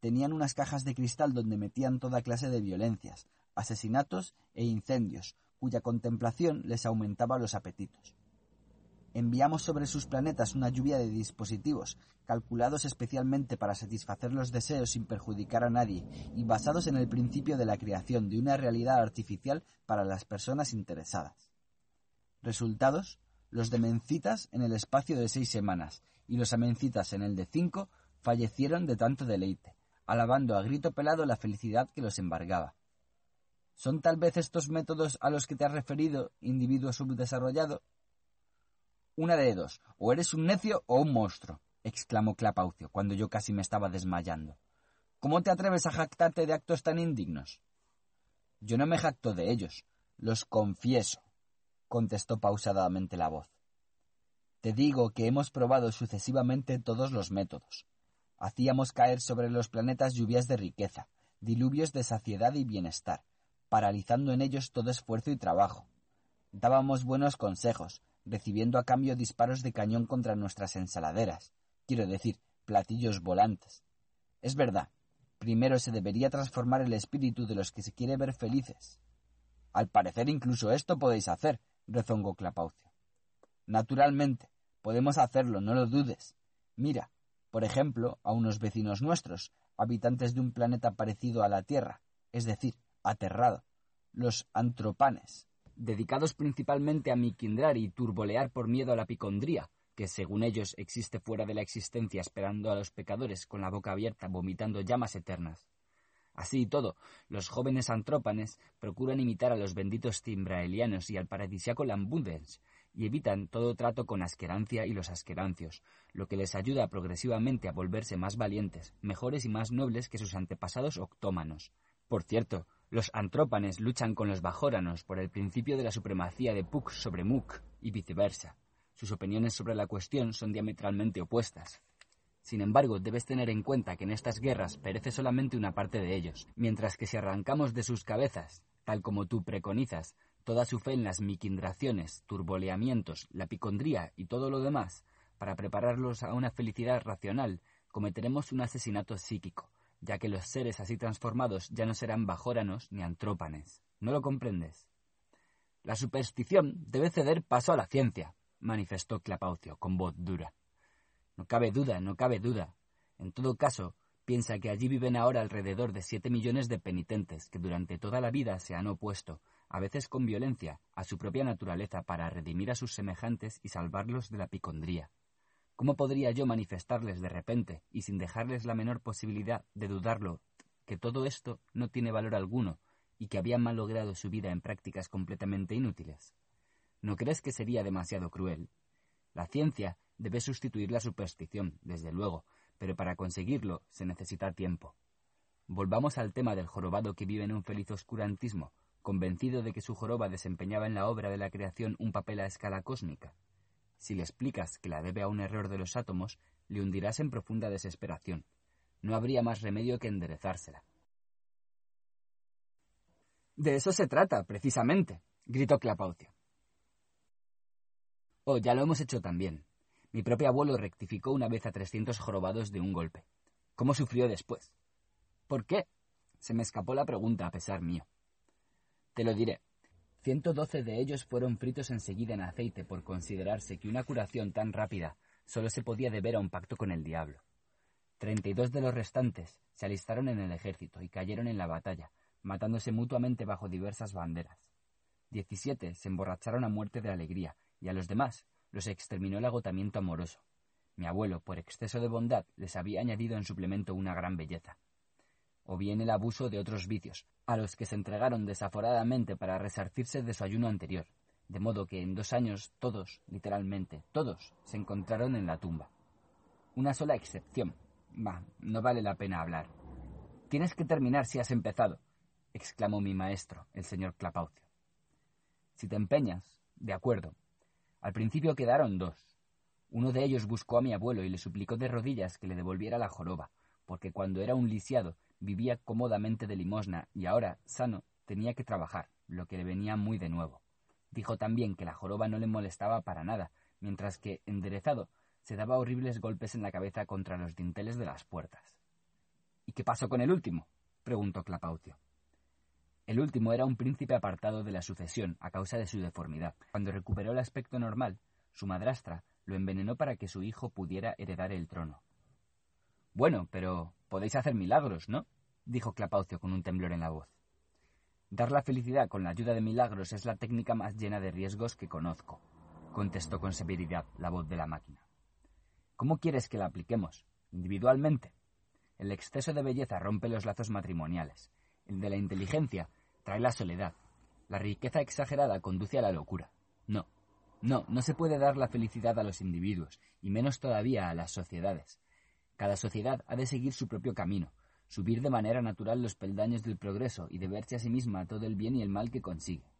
Tenían unas cajas de cristal donde metían toda clase de violencias, asesinatos e incendios, cuya contemplación les aumentaba los apetitos. Enviamos sobre sus planetas una lluvia de dispositivos, calculados especialmente para satisfacer los deseos sin perjudicar a nadie, y basados en el principio de la creación de una realidad artificial para las personas interesadas. Resultados, los demencitas en el espacio de seis semanas, y los amencitas en el de cinco fallecieron de tanto deleite, alabando a grito pelado la felicidad que los embargaba. ¿Son tal vez estos métodos a los que te has referido, individuo subdesarrollado? Una de dos, o eres un necio o un monstruo, exclamó Clapaucio, cuando yo casi me estaba desmayando. ¿Cómo te atreves a jactarte de actos tan indignos? Yo no me jacto de ellos, los confieso, contestó pausadamente la voz. Te digo que hemos probado sucesivamente todos los métodos. Hacíamos caer sobre los planetas lluvias de riqueza, diluvios de saciedad y bienestar, paralizando en ellos todo esfuerzo y trabajo. Dábamos buenos consejos, recibiendo a cambio disparos de cañón contra nuestras ensaladeras, quiero decir, platillos volantes. Es verdad, primero se debería transformar el espíritu de los que se quiere ver felices. Al parecer incluso esto podéis hacer, rezongó Clapaucio. Naturalmente, Podemos hacerlo, no lo dudes. Mira, Por ejemplo, a unos vecinos nuestros, habitantes de un planeta parecido a la Tierra, es decir, aterrado, los antropanes. Dedicados principalmente a miquindrar y turbolear por miedo a la picondría, que según ellos existe fuera de la existencia esperando a los pecadores con la boca abierta vomitando llamas eternas. Así y todo, los jóvenes antrópanes procuran imitar a los benditos timbraelianos y al paradisiaco lambudens, y evitan todo trato con asquerancia y los asquerancios, lo que les ayuda progresivamente a volverse más valientes, mejores y más nobles que sus antepasados octómanos. Por cierto, los antrópanes luchan con los bajóranos por el principio de la supremacía de Puck sobre Muk y viceversa. Sus opiniones sobre la cuestión son diametralmente opuestas. Sin embargo, debes tener en cuenta que en estas guerras perece solamente una parte de ellos, mientras que si arrancamos de sus cabezas, tal como tú preconizas, toda su fe en las miquindraciones, turboleamientos, la picondría y todo lo demás, para prepararlos a una felicidad racional, cometeremos un asesinato psíquico, ya que los seres así transformados ya no serán bajóranos ni antrópanes. ¿No lo comprendes? La superstición debe ceder paso a la ciencia, manifestó Clapaucio con voz dura. No cabe duda, no cabe duda. En todo caso, piensa que allí viven ahora alrededor de siete millones de penitentes que durante toda la vida se han opuesto, a veces con violencia, a su propia naturaleza para redimir a sus semejantes y salvarlos de la picondría. ¿Cómo podría yo manifestarles de repente, y sin dejarles la menor posibilidad de dudarlo, que todo esto no tiene valor alguno y que habían malogrado su vida en prácticas completamente inútiles? ¿No crees que sería demasiado cruel? La ciencia debe sustituir la superstición, desde luego, pero para conseguirlo se necesita tiempo. Volvamos al tema del jorobado que vive en un feliz oscurantismo, convencido de que su joroba desempeñaba en la obra de la creación un papel a escala cósmica. Si le explicas que la debe a un error de los átomos, le hundirás en profunda desesperación. No habría más remedio que enderezársela. De eso se trata, precisamente, gritó Clapaucio. Oh, ya lo hemos hecho también. Mi propio abuelo rectificó una vez a trescientos jorobados de un golpe. ¿Cómo sufrió después? ¿Por qué? Se me escapó la pregunta a pesar mío. Te lo diré. Ciento doce de ellos fueron fritos enseguida en aceite por considerarse que una curación tan rápida solo se podía deber a un pacto con el diablo. Treinta y dos de los restantes se alistaron en el ejército y cayeron en la batalla, matándose mutuamente bajo diversas banderas. Diecisiete se emborracharon a muerte de alegría y a los demás los exterminó el agotamiento amoroso. Mi abuelo, por exceso de bondad, les había añadido en suplemento una gran belleza. O bien el abuso de otros vicios, a los que se entregaron desaforadamente para resarcirse de su ayuno anterior, de modo que en dos años todos, literalmente, todos, se encontraron en la tumba. Una sola excepción. Bah, no vale la pena hablar. Tienes que terminar si has empezado, exclamó mi maestro, el señor Clapaucio. Si te empeñas, de acuerdo, al principio quedaron dos. Uno de ellos buscó a mi abuelo y le suplicó de rodillas que le devolviera la joroba, porque cuando era un lisiado vivía cómodamente de limosna y ahora, sano, tenía que trabajar, lo que le venía muy de nuevo. Dijo también que la joroba no le molestaba para nada, mientras que, enderezado, se daba horribles golpes en la cabeza contra los dinteles de las puertas. ¿Y qué pasó con el último? preguntó Clapaucio. El último era un príncipe apartado de la sucesión a causa de su deformidad. Cuando recuperó el aspecto normal, su madrastra lo envenenó para que su hijo pudiera heredar el trono. Bueno, pero podéis hacer milagros, ¿no? Dijo Clapaucio con un temblor en la voz. Dar la felicidad con la ayuda de milagros es la técnica más llena de riesgos que conozco, contestó con severidad la voz de la máquina. ¿Cómo quieres que la apliquemos? ¿Individualmente? El exceso de belleza rompe los lazos matrimoniales el de la inteligencia trae la soledad. La riqueza exagerada conduce a la locura. No, no, no se puede dar la felicidad a los individuos, y menos todavía a las sociedades. Cada sociedad ha de seguir su propio camino, subir de manera natural los peldaños del progreso y deberse a sí misma todo el bien y el mal que consigue.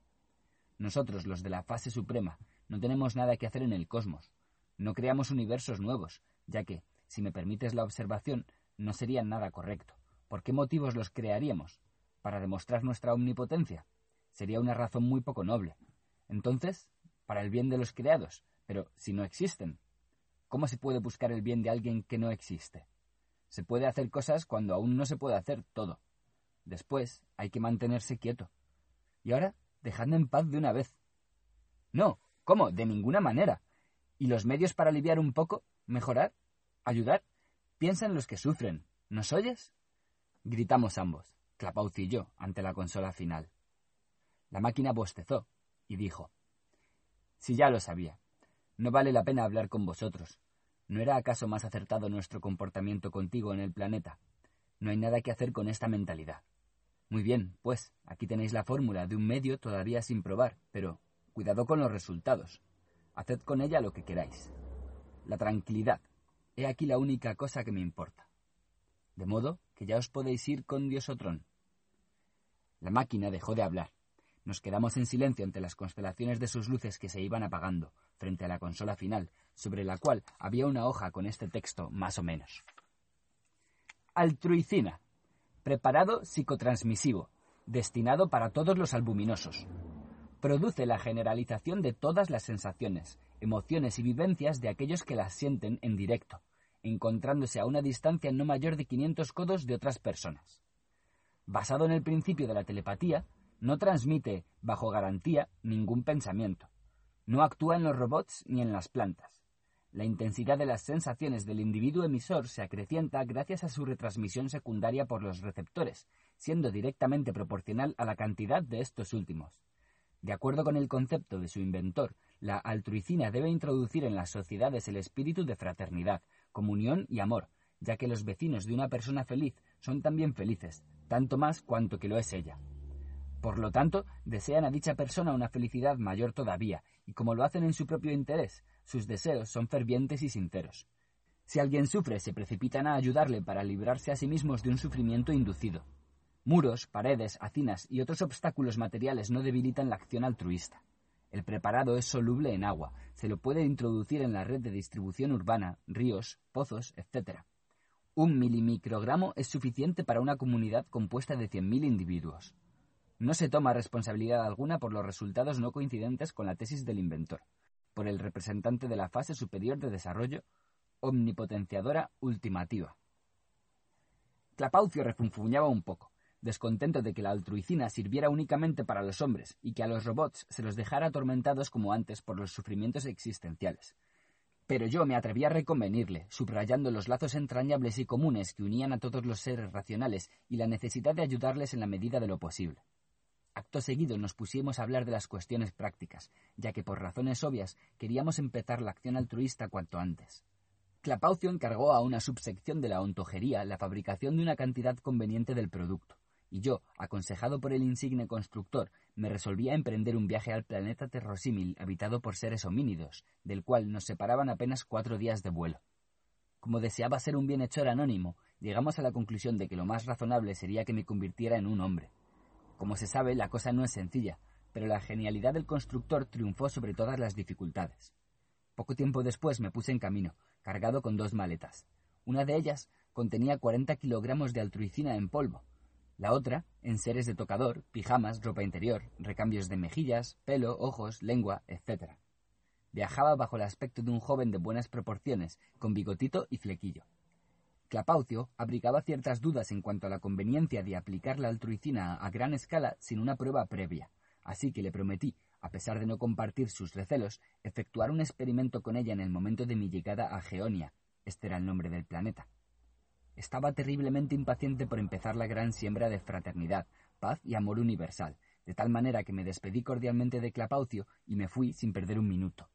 Nosotros, los de la fase suprema, no tenemos nada que hacer en el cosmos. No creamos universos nuevos, ya que, si me permites la observación, no sería nada correcto. ¿Por qué motivos los crearíamos? para demostrar nuestra omnipotencia. Sería una razón muy poco noble. Entonces, para el bien de los creados, pero si no existen, ¿cómo se puede buscar el bien de alguien que no existe? Se puede hacer cosas cuando aún no se puede hacer todo. Después hay que mantenerse quieto. Y ahora, dejadme en paz de una vez. No, ¿cómo? De ninguna manera. ¿Y los medios para aliviar un poco? ¿Mejorar? ¿Ayudar? Piensa en los que sufren. ¿Nos oyes? Gritamos ambos, Clapaucio y yo, ante la consola final. La máquina bostezó y dijo Si ya lo sabía. No vale la pena hablar con vosotros. ¿No era acaso más acertado nuestro comportamiento contigo en el planeta? No hay nada que hacer con esta mentalidad. Muy bien, pues, aquí tenéis la fórmula de un medio todavía sin probar, pero cuidado con los resultados. Haced con ella lo que queráis. La tranquilidad. He aquí la única cosa que me importa. De modo que ya os podéis ir con Diosotrón. La máquina dejó de hablar. Nos quedamos en silencio ante las constelaciones de sus luces que se iban apagando, frente a la consola final, sobre la cual había una hoja con este texto más o menos. Altruicina. Preparado psicotransmisivo, destinado para todos los albuminosos. Produce la generalización de todas las sensaciones, emociones y vivencias de aquellos que las sienten en directo, encontrándose a una distancia no mayor de 500 codos de otras personas. Basado en el principio de la telepatía, no transmite, bajo garantía, ningún pensamiento. No actúa en los robots ni en las plantas. La intensidad de las sensaciones del individuo emisor se acrecienta gracias a su retransmisión secundaria por los receptores, siendo directamente proporcional a la cantidad de estos últimos. De acuerdo con el concepto de su inventor, la altruicina debe introducir en las sociedades el espíritu de fraternidad, comunión y amor, ya que los vecinos de una persona feliz son también felices, tanto más cuanto que lo es ella. Por lo tanto, desean a dicha persona una felicidad mayor todavía, y como lo hacen en su propio interés, sus deseos son fervientes y sinceros. Si alguien sufre, se precipitan a ayudarle para librarse a sí mismos de un sufrimiento inducido. Muros, paredes, hacinas y otros obstáculos materiales no debilitan la acción altruista. El preparado es soluble en agua, se lo puede introducir en la red de distribución urbana, ríos, pozos, etc. Un milimicrogramo es suficiente para una comunidad compuesta de 100.000 individuos. No se toma responsabilidad alguna por los resultados no coincidentes con la tesis del inventor, por el representante de la fase superior de desarrollo, omnipotenciadora ultimativa. Clapaucio refunfuñaba un poco, descontento de que la altruicina sirviera únicamente para los hombres y que a los robots se los dejara atormentados como antes por los sufrimientos existenciales. Pero yo me atreví a reconvenirle, subrayando los lazos entrañables y comunes que unían a todos los seres racionales y la necesidad de ayudarles en la medida de lo posible. Acto seguido nos pusimos a hablar de las cuestiones prácticas, ya que por razones obvias queríamos empezar la acción altruista cuanto antes. Clapaucio encargó a una subsección de la ontojería la fabricación de una cantidad conveniente del producto, y yo, aconsejado por el insigne constructor, me resolví a emprender un viaje al planeta terrosímil habitado por seres homínidos, del cual nos separaban apenas cuatro días de vuelo. Como deseaba ser un bienhechor anónimo, llegamos a la conclusión de que lo más razonable sería que me convirtiera en un hombre. Como se sabe, la cosa no es sencilla, pero la genialidad del constructor triunfó sobre todas las dificultades. Poco tiempo después me puse en camino, cargado con dos maletas. Una de ellas contenía 40 kilogramos de altruicina en polvo. La otra, en seres de tocador, pijamas, ropa interior, recambios de mejillas, pelo, ojos, lengua, etc. Viajaba bajo el aspecto de un joven de buenas proporciones, con bigotito y flequillo. Clapaucio abrigaba ciertas dudas en cuanto a la conveniencia de aplicar la altruicina a gran escala sin una prueba previa, así que le prometí, a pesar de no compartir sus recelos, efectuar un experimento con ella en el momento de mi llegada a Geonia. Este era el nombre del planeta. Estaba terriblemente impaciente por empezar la gran siembra de fraternidad, paz y amor universal, de tal manera que me despedí cordialmente de Clapaucio y me fui sin perder un minuto.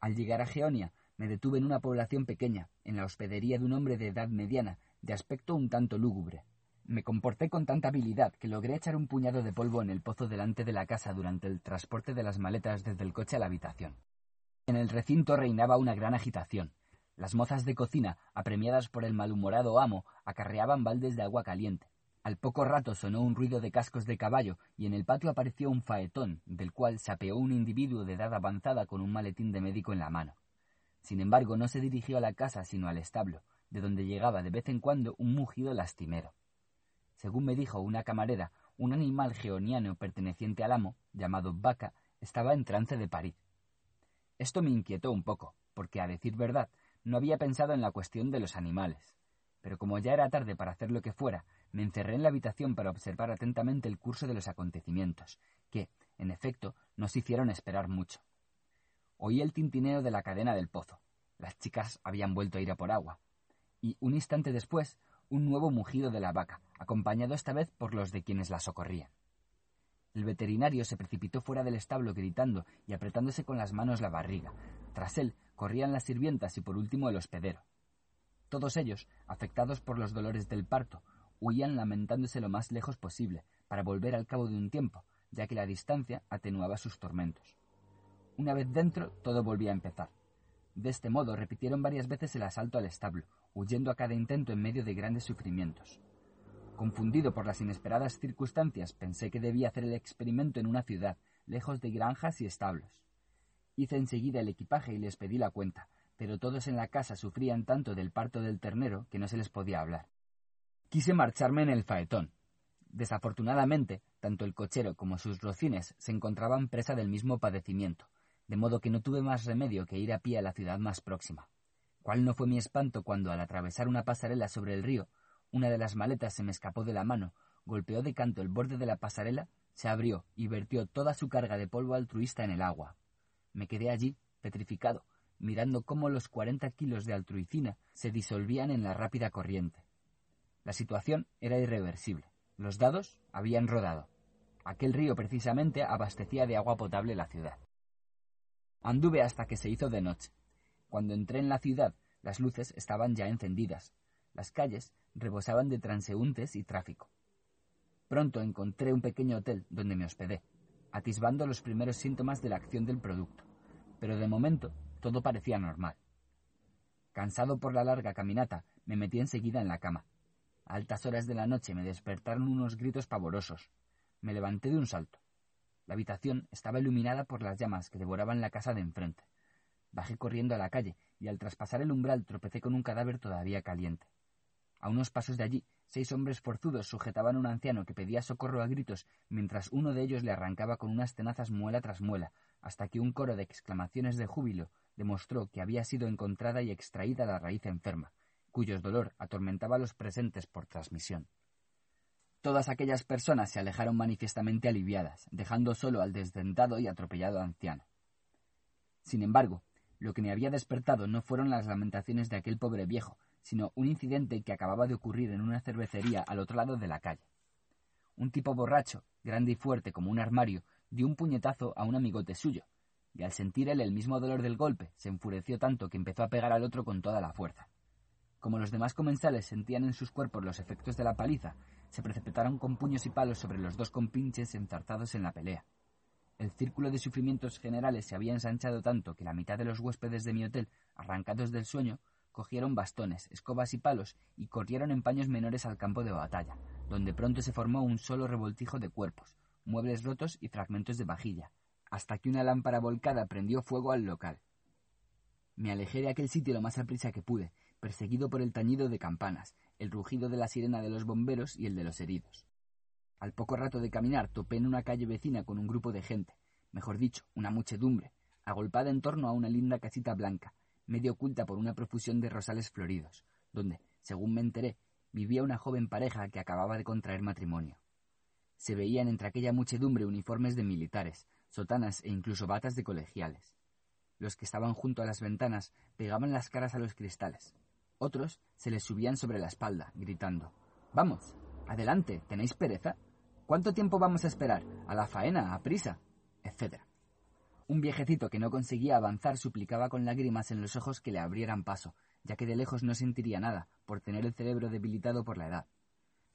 Al llegar a Geonia, me detuve en una población pequeña, en la hospedería de un hombre de edad mediana, de aspecto un tanto lúgubre. Me comporté con tanta habilidad que logré echar un puñado de polvo en el pozo delante de la casa durante el transporte de las maletas desde el coche a la habitación. En el recinto reinaba una gran agitación. Las mozas de cocina, apremiadas por el malhumorado amo, acarreaban baldes de agua caliente. Al poco rato sonó un ruido de cascos de caballo y en el patio apareció un faetón, del cual se apeó un individuo de edad avanzada con un maletín de médico en la mano. Sin embargo, no se dirigió a la casa, sino al establo, de donde llegaba de vez en cuando un mugido lastimero. Según me dijo una camarera, un animal geoniano perteneciente al amo, llamado vaca, estaba en trance de parir. Esto me inquietó un poco, porque, a decir verdad, no había pensado en la cuestión de los animales. Pero como ya era tarde para hacer lo que fuera, me encerré en la habitación para observar atentamente el curso de los acontecimientos, que, en efecto, nos hicieron esperar mucho. Oí el tintineo de la cadena del pozo. Las chicas habían vuelto a ir a por agua. y un instante después un nuevo mugido de la vaca, acompañado esta vez por los de quienes la socorrían. El veterinario se precipitó fuera del establo gritando y apretándose con las manos la barriga. Tras él corrían las sirvientas y por último el hospedero. Todos ellos, afectados por los dolores del parto, huían lamentándose lo más lejos posible, para volver al cabo de un tiempo, ya que la distancia atenuaba sus tormentos. Una vez dentro, todo volvía a empezar. De este modo repitieron varias veces el asalto al establo, huyendo a cada intento en medio de grandes sufrimientos. Confundido por las inesperadas circunstancias, pensé que debía hacer el experimento en una ciudad, lejos de granjas y establos. Hice enseguida el equipaje y les pedí la cuenta, pero todos en la casa sufrían tanto del parto del ternero que no se les podía hablar. Quise marcharme en el faetón. Desafortunadamente, tanto el cochero como sus rocines se encontraban presa del mismo padecimiento, de modo que no tuve más remedio que ir a pie a la ciudad más próxima. ¿Cuál no fue mi espanto cuando, al atravesar una pasarela sobre el río, una de las maletas se me escapó de la mano, golpeó de canto el borde de la pasarela, se abrió y vertió toda su carga de polvo altruista en el agua. Me quedé allí, petrificado, mirando cómo los cuarenta kilos de altruicina se disolvían en la rápida corriente. La situación era irreversible. Los dados habían rodado. Aquel río precisamente abastecía de agua potable la ciudad. Anduve hasta que se hizo de noche. Cuando entré en la ciudad, las luces estaban ya encendidas. Las calles rebosaban de transeúntes y tráfico. Pronto encontré un pequeño hotel donde me hospedé, atisbando los primeros síntomas de la acción del producto, pero de momento todo parecía normal. Cansado por la larga caminata, me metí enseguida en la cama. A altas horas de la noche me despertaron unos gritos pavorosos. Me levanté de un salto. La habitación estaba iluminada por las llamas que devoraban la casa de enfrente. Bajé corriendo a la calle y al traspasar el umbral tropecé con un cadáver todavía caliente. A unos pasos de allí, seis hombres forzudos sujetaban a un anciano que pedía socorro a gritos mientras uno de ellos le arrancaba con unas tenazas muela tras muela, hasta que un coro de exclamaciones de júbilo demostró que había sido encontrada y extraída la raíz enferma, cuyos dolor atormentaba a los presentes por transmisión. Todas aquellas personas se alejaron manifiestamente aliviadas, dejando solo al desdentado y atropellado anciano. Sin embargo, lo que me había despertado no fueron las lamentaciones de aquel pobre viejo, sino un incidente que acababa de ocurrir en una cervecería al otro lado de la calle. Un tipo borracho, grande y fuerte como un armario, dio un puñetazo a un amigote suyo, y al sentir él el mismo dolor del golpe, se enfureció tanto que empezó a pegar al otro con toda la fuerza. Como los demás comensales sentían en sus cuerpos los efectos de la paliza, se precipitaron con puños y palos sobre los dos compinches enzarzados en la pelea. El círculo de sufrimientos generales se había ensanchado tanto que la mitad de los huéspedes de mi hotel, arrancados del sueño, cogieron bastones, escobas y palos y corrieron en paños menores al campo de batalla, donde pronto se formó un solo revoltijo de cuerpos, muebles rotos y fragmentos de vajilla, hasta que una lámpara volcada prendió fuego al local. Me alejé de aquel sitio lo más aprisa que pude, perseguido por el tañido de campanas, el rugido de la sirena de los bomberos y el de los heridos. Al poco rato de caminar topé en una calle vecina con un grupo de gente, mejor dicho, una muchedumbre, agolpada en torno a una linda casita blanca, medio oculta por una profusión de rosales floridos, donde, según me enteré, vivía una joven pareja que acababa de contraer matrimonio. Se veían entre aquella muchedumbre uniformes de militares, sotanas e incluso batas de colegiales. Los que estaban junto a las ventanas pegaban las caras a los cristales. Otros se les subían sobre la espalda, gritando Vamos, adelante, ¿tenéis pereza? ¿Cuánto tiempo vamos a esperar? A la faena, a prisa, etcétera. Un viejecito que no conseguía avanzar suplicaba con lágrimas en los ojos que le abrieran paso, ya que de lejos no sentiría nada, por tener el cerebro debilitado por la edad.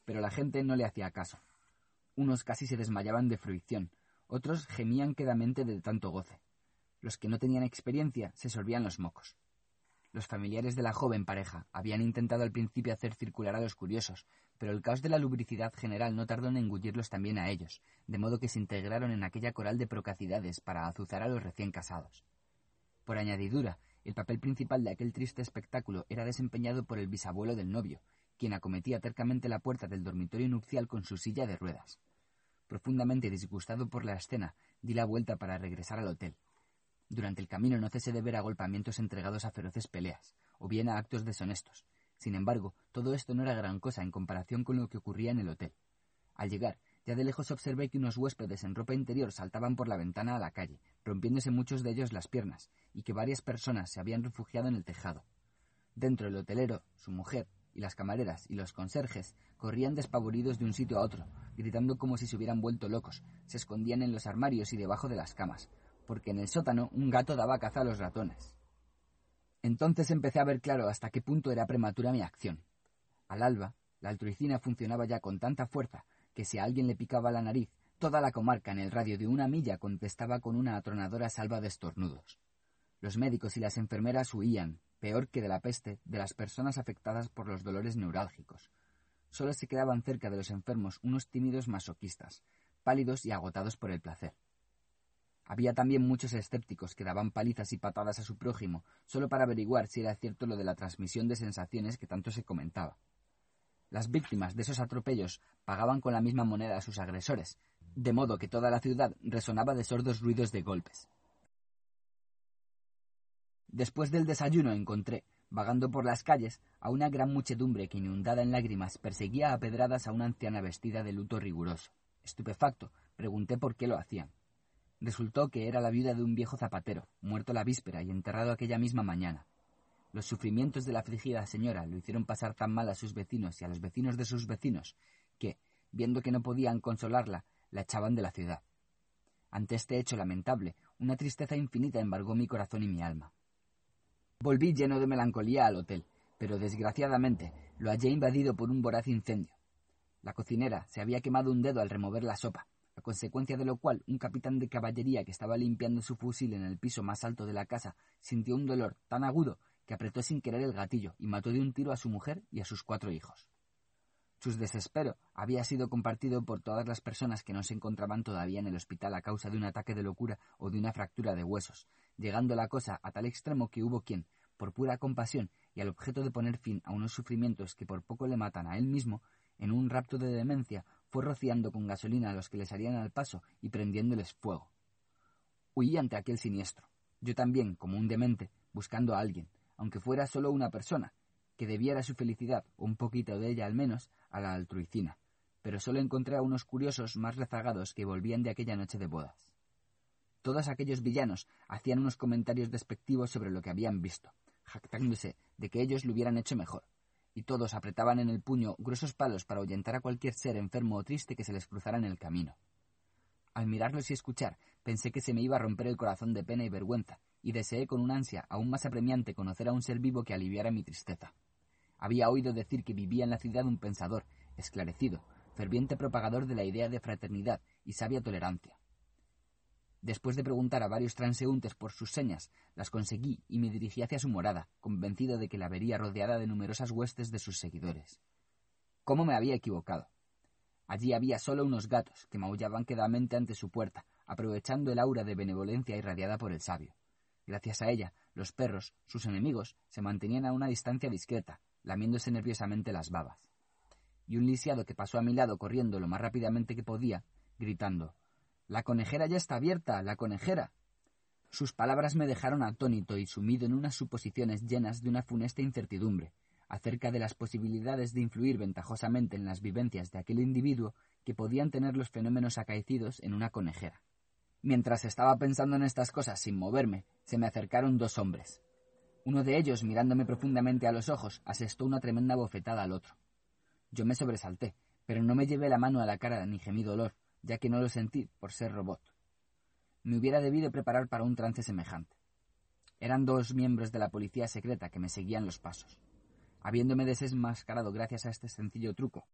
Pero la gente no le hacía caso. Unos casi se desmayaban de fruición, otros gemían quedamente de tanto goce. Los que no tenían experiencia se sorbían los mocos. Los familiares de la joven pareja habían intentado al principio hacer circular a los curiosos, pero el caos de la lubricidad general no tardó en engullirlos también a ellos, de modo que se integraron en aquella coral de procacidades para azuzar a los recién casados. Por añadidura, el papel principal de aquel triste espectáculo era desempeñado por el bisabuelo del novio, quien acometía tercamente la puerta del dormitorio nupcial con su silla de ruedas. Profundamente disgustado por la escena, di la vuelta para regresar al hotel. Durante el camino no cesé de ver agolpamientos entregados a feroces peleas, o bien a actos deshonestos. Sin embargo, todo esto no era gran cosa en comparación con lo que ocurría en el hotel. Al llegar, ya de lejos observé que unos huéspedes en ropa interior saltaban por la ventana a la calle, rompiéndose muchos de ellos las piernas, y que varias personas se habían refugiado en el tejado. Dentro el hotelero, su mujer, y las camareras y los conserjes corrían despavoridos de un sitio a otro, gritando como si se hubieran vuelto locos, se escondían en los armarios y debajo de las camas, porque en el sótano un gato daba caza a los ratones. Entonces empecé a ver claro hasta qué punto era prematura mi acción. Al alba, la altruicina funcionaba ya con tanta fuerza que si a alguien le picaba la nariz, toda la comarca en el radio de una milla contestaba con una atronadora salva de estornudos. Los médicos y las enfermeras huían, peor que de la peste, de las personas afectadas por los dolores neurálgicos. Solo se quedaban cerca de los enfermos unos tímidos masoquistas, pálidos y agotados por el placer. Había también muchos escépticos que daban palizas y patadas a su prójimo solo para averiguar si era cierto lo de la transmisión de sensaciones que tanto se comentaba. Las víctimas de esos atropellos pagaban con la misma moneda a sus agresores, de modo que toda la ciudad resonaba de sordos ruidos de golpes. Después del desayuno encontré, vagando por las calles, a una gran muchedumbre que, inundada en lágrimas, perseguía a pedradas a una anciana vestida de luto riguroso. Estupefacto, pregunté por qué lo hacían. Resultó que era la viuda de un viejo zapatero, muerto la víspera y enterrado aquella misma mañana. Los sufrimientos de la afligida señora lo hicieron pasar tan mal a sus vecinos y a los vecinos de sus vecinos, que, viendo que no podían consolarla, la echaban de la ciudad. Ante este hecho lamentable, una tristeza infinita embargó mi corazón y mi alma. Volví lleno de melancolía al hotel, pero desgraciadamente lo hallé invadido por un voraz incendio. La cocinera se había quemado un dedo al remover la sopa, a consecuencia de lo cual un capitán de caballería que estaba limpiando su fusil en el piso más alto de la casa sintió un dolor tan agudo que apretó sin querer el gatillo y mató de un tiro a su mujer y a sus cuatro hijos. Su desespero había sido compartido por todas las personas que no se encontraban todavía en el hospital a causa de un ataque de locura o de una fractura de huesos, llegando la cosa a tal extremo que hubo quien, por pura compasión y al objeto de poner fin a unos sufrimientos que por poco le matan a él mismo, en un rapto de demencia fue rociando con gasolina a los que le salían al paso y prendiéndoles fuego. Huí ante aquel siniestro. Yo también, como un demente, buscando a alguien, aunque fuera solo una persona, que debiera su felicidad, un poquito de ella al menos, a la altruicina, pero solo encontré a unos curiosos más rezagados que volvían de aquella noche de bodas. Todos aquellos villanos hacían unos comentarios despectivos sobre lo que habían visto, jactándose de que ellos lo hubieran hecho mejor, y todos apretaban en el puño gruesos palos para ahuyentar a cualquier ser enfermo o triste que se les cruzara en el camino. Al mirarlos y escuchar, pensé que se me iba a romper el corazón de pena y vergüenza, y deseé con una ansia aún más apremiante conocer a un ser vivo que aliviara mi tristeza. Había oído decir que vivía en la ciudad un pensador, esclarecido, ferviente propagador de la idea de fraternidad y sabia tolerancia. Después de preguntar a varios transeúntes por sus señas, las conseguí y me dirigí hacia su morada, convencido de que la vería rodeada de numerosas huestes de sus seguidores. ¿Cómo me había equivocado? Allí había solo unos gatos que maullaban quedamente ante su puerta, aprovechando el aura de benevolencia irradiada por el sabio. Gracias a ella, los perros, sus enemigos, se mantenían a una distancia discreta, lamiéndose nerviosamente las babas. Y un lisiado que pasó a mi lado corriendo lo más rápidamente que podía, gritando la conejera ya está abierta, la conejera. Sus palabras me dejaron atónito y sumido en unas suposiciones llenas de una funesta incertidumbre acerca de las posibilidades de influir ventajosamente en las vivencias de aquel individuo que podían tener los fenómenos acaecidos en una conejera. Mientras estaba pensando en estas cosas sin moverme, se me acercaron dos hombres. Uno de ellos, mirándome profundamente a los ojos, asestó una tremenda bofetada al otro. Yo me sobresalté, pero no me llevé la mano a la cara ni gemí dolor, ya que no lo sentí por ser robot. Me hubiera debido preparar para un trance semejante. Eran dos miembros de la policía secreta que me seguían los pasos. Habiéndome desenmascarado gracias a este sencillo truco,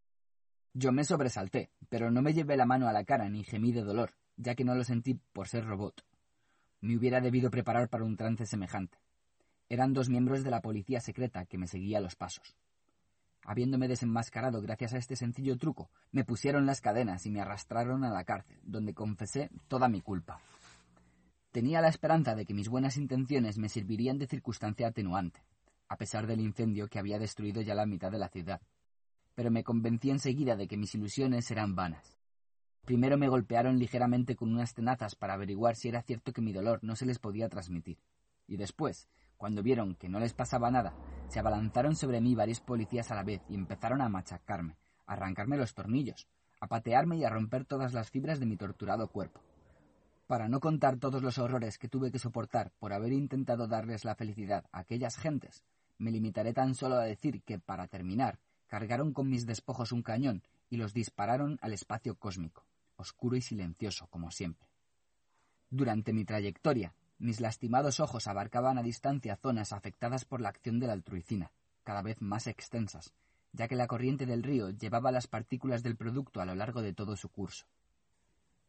yo me sobresalté, pero no me llevé la mano a la cara ni gemí de dolor, ya que no lo sentí por ser robot. Me hubiera debido preparar para un trance semejante. Eran dos miembros de la policía secreta que me seguía los pasos. Habiéndome desenmascarado gracias a este sencillo truco, me pusieron las cadenas y me arrastraron a la cárcel, donde confesé toda mi culpa. Tenía la esperanza de que mis buenas intenciones me servirían de circunstancia atenuante, a pesar del incendio que había destruido ya la mitad de la ciudad. Pero me convencí enseguida de que mis ilusiones eran vanas. Primero me golpearon ligeramente con unas tenazas para averiguar si era cierto que mi dolor no se les podía transmitir. Y después, cuando vieron que no les pasaba nada, se abalanzaron sobre mí varios policías a la vez y empezaron a machacarme, a arrancarme los tornillos, a patearme y a romper todas las fibras de mi torturado cuerpo. Para no contar todos los horrores que tuve que soportar por haber intentado darles la felicidad a aquellas gentes, Me limitaré tan solo a decir que, para terminar, cargaron con mis despojos un cañón y los dispararon al espacio cósmico, oscuro y silencioso, como siempre. Durante mi trayectoria, mis lastimados ojos abarcaban a distancia zonas afectadas por la acción de la altruicina, cada vez más extensas, ya que la corriente del río llevaba las partículas del producto a lo largo de todo su curso.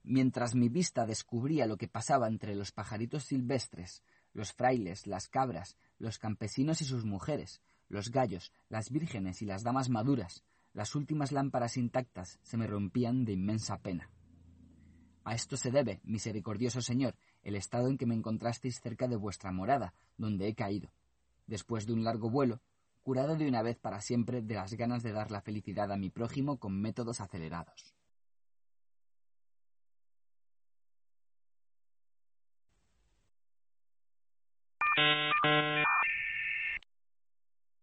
Mientras mi vista descubría lo que pasaba entre los pajaritos silvestres, los frailes, las cabras, los campesinos y sus mujeres, los gallos, las vírgenes y las damas maduras, las últimas lámparas intactas se me rompían de inmensa pena. A esto se debe, misericordioso Señor, el estado en que me encontrasteis cerca de vuestra morada, donde he caído. Después de un largo vuelo, curado de una vez para siempre de las ganas de dar la felicidad a mi prójimo con métodos acelerados.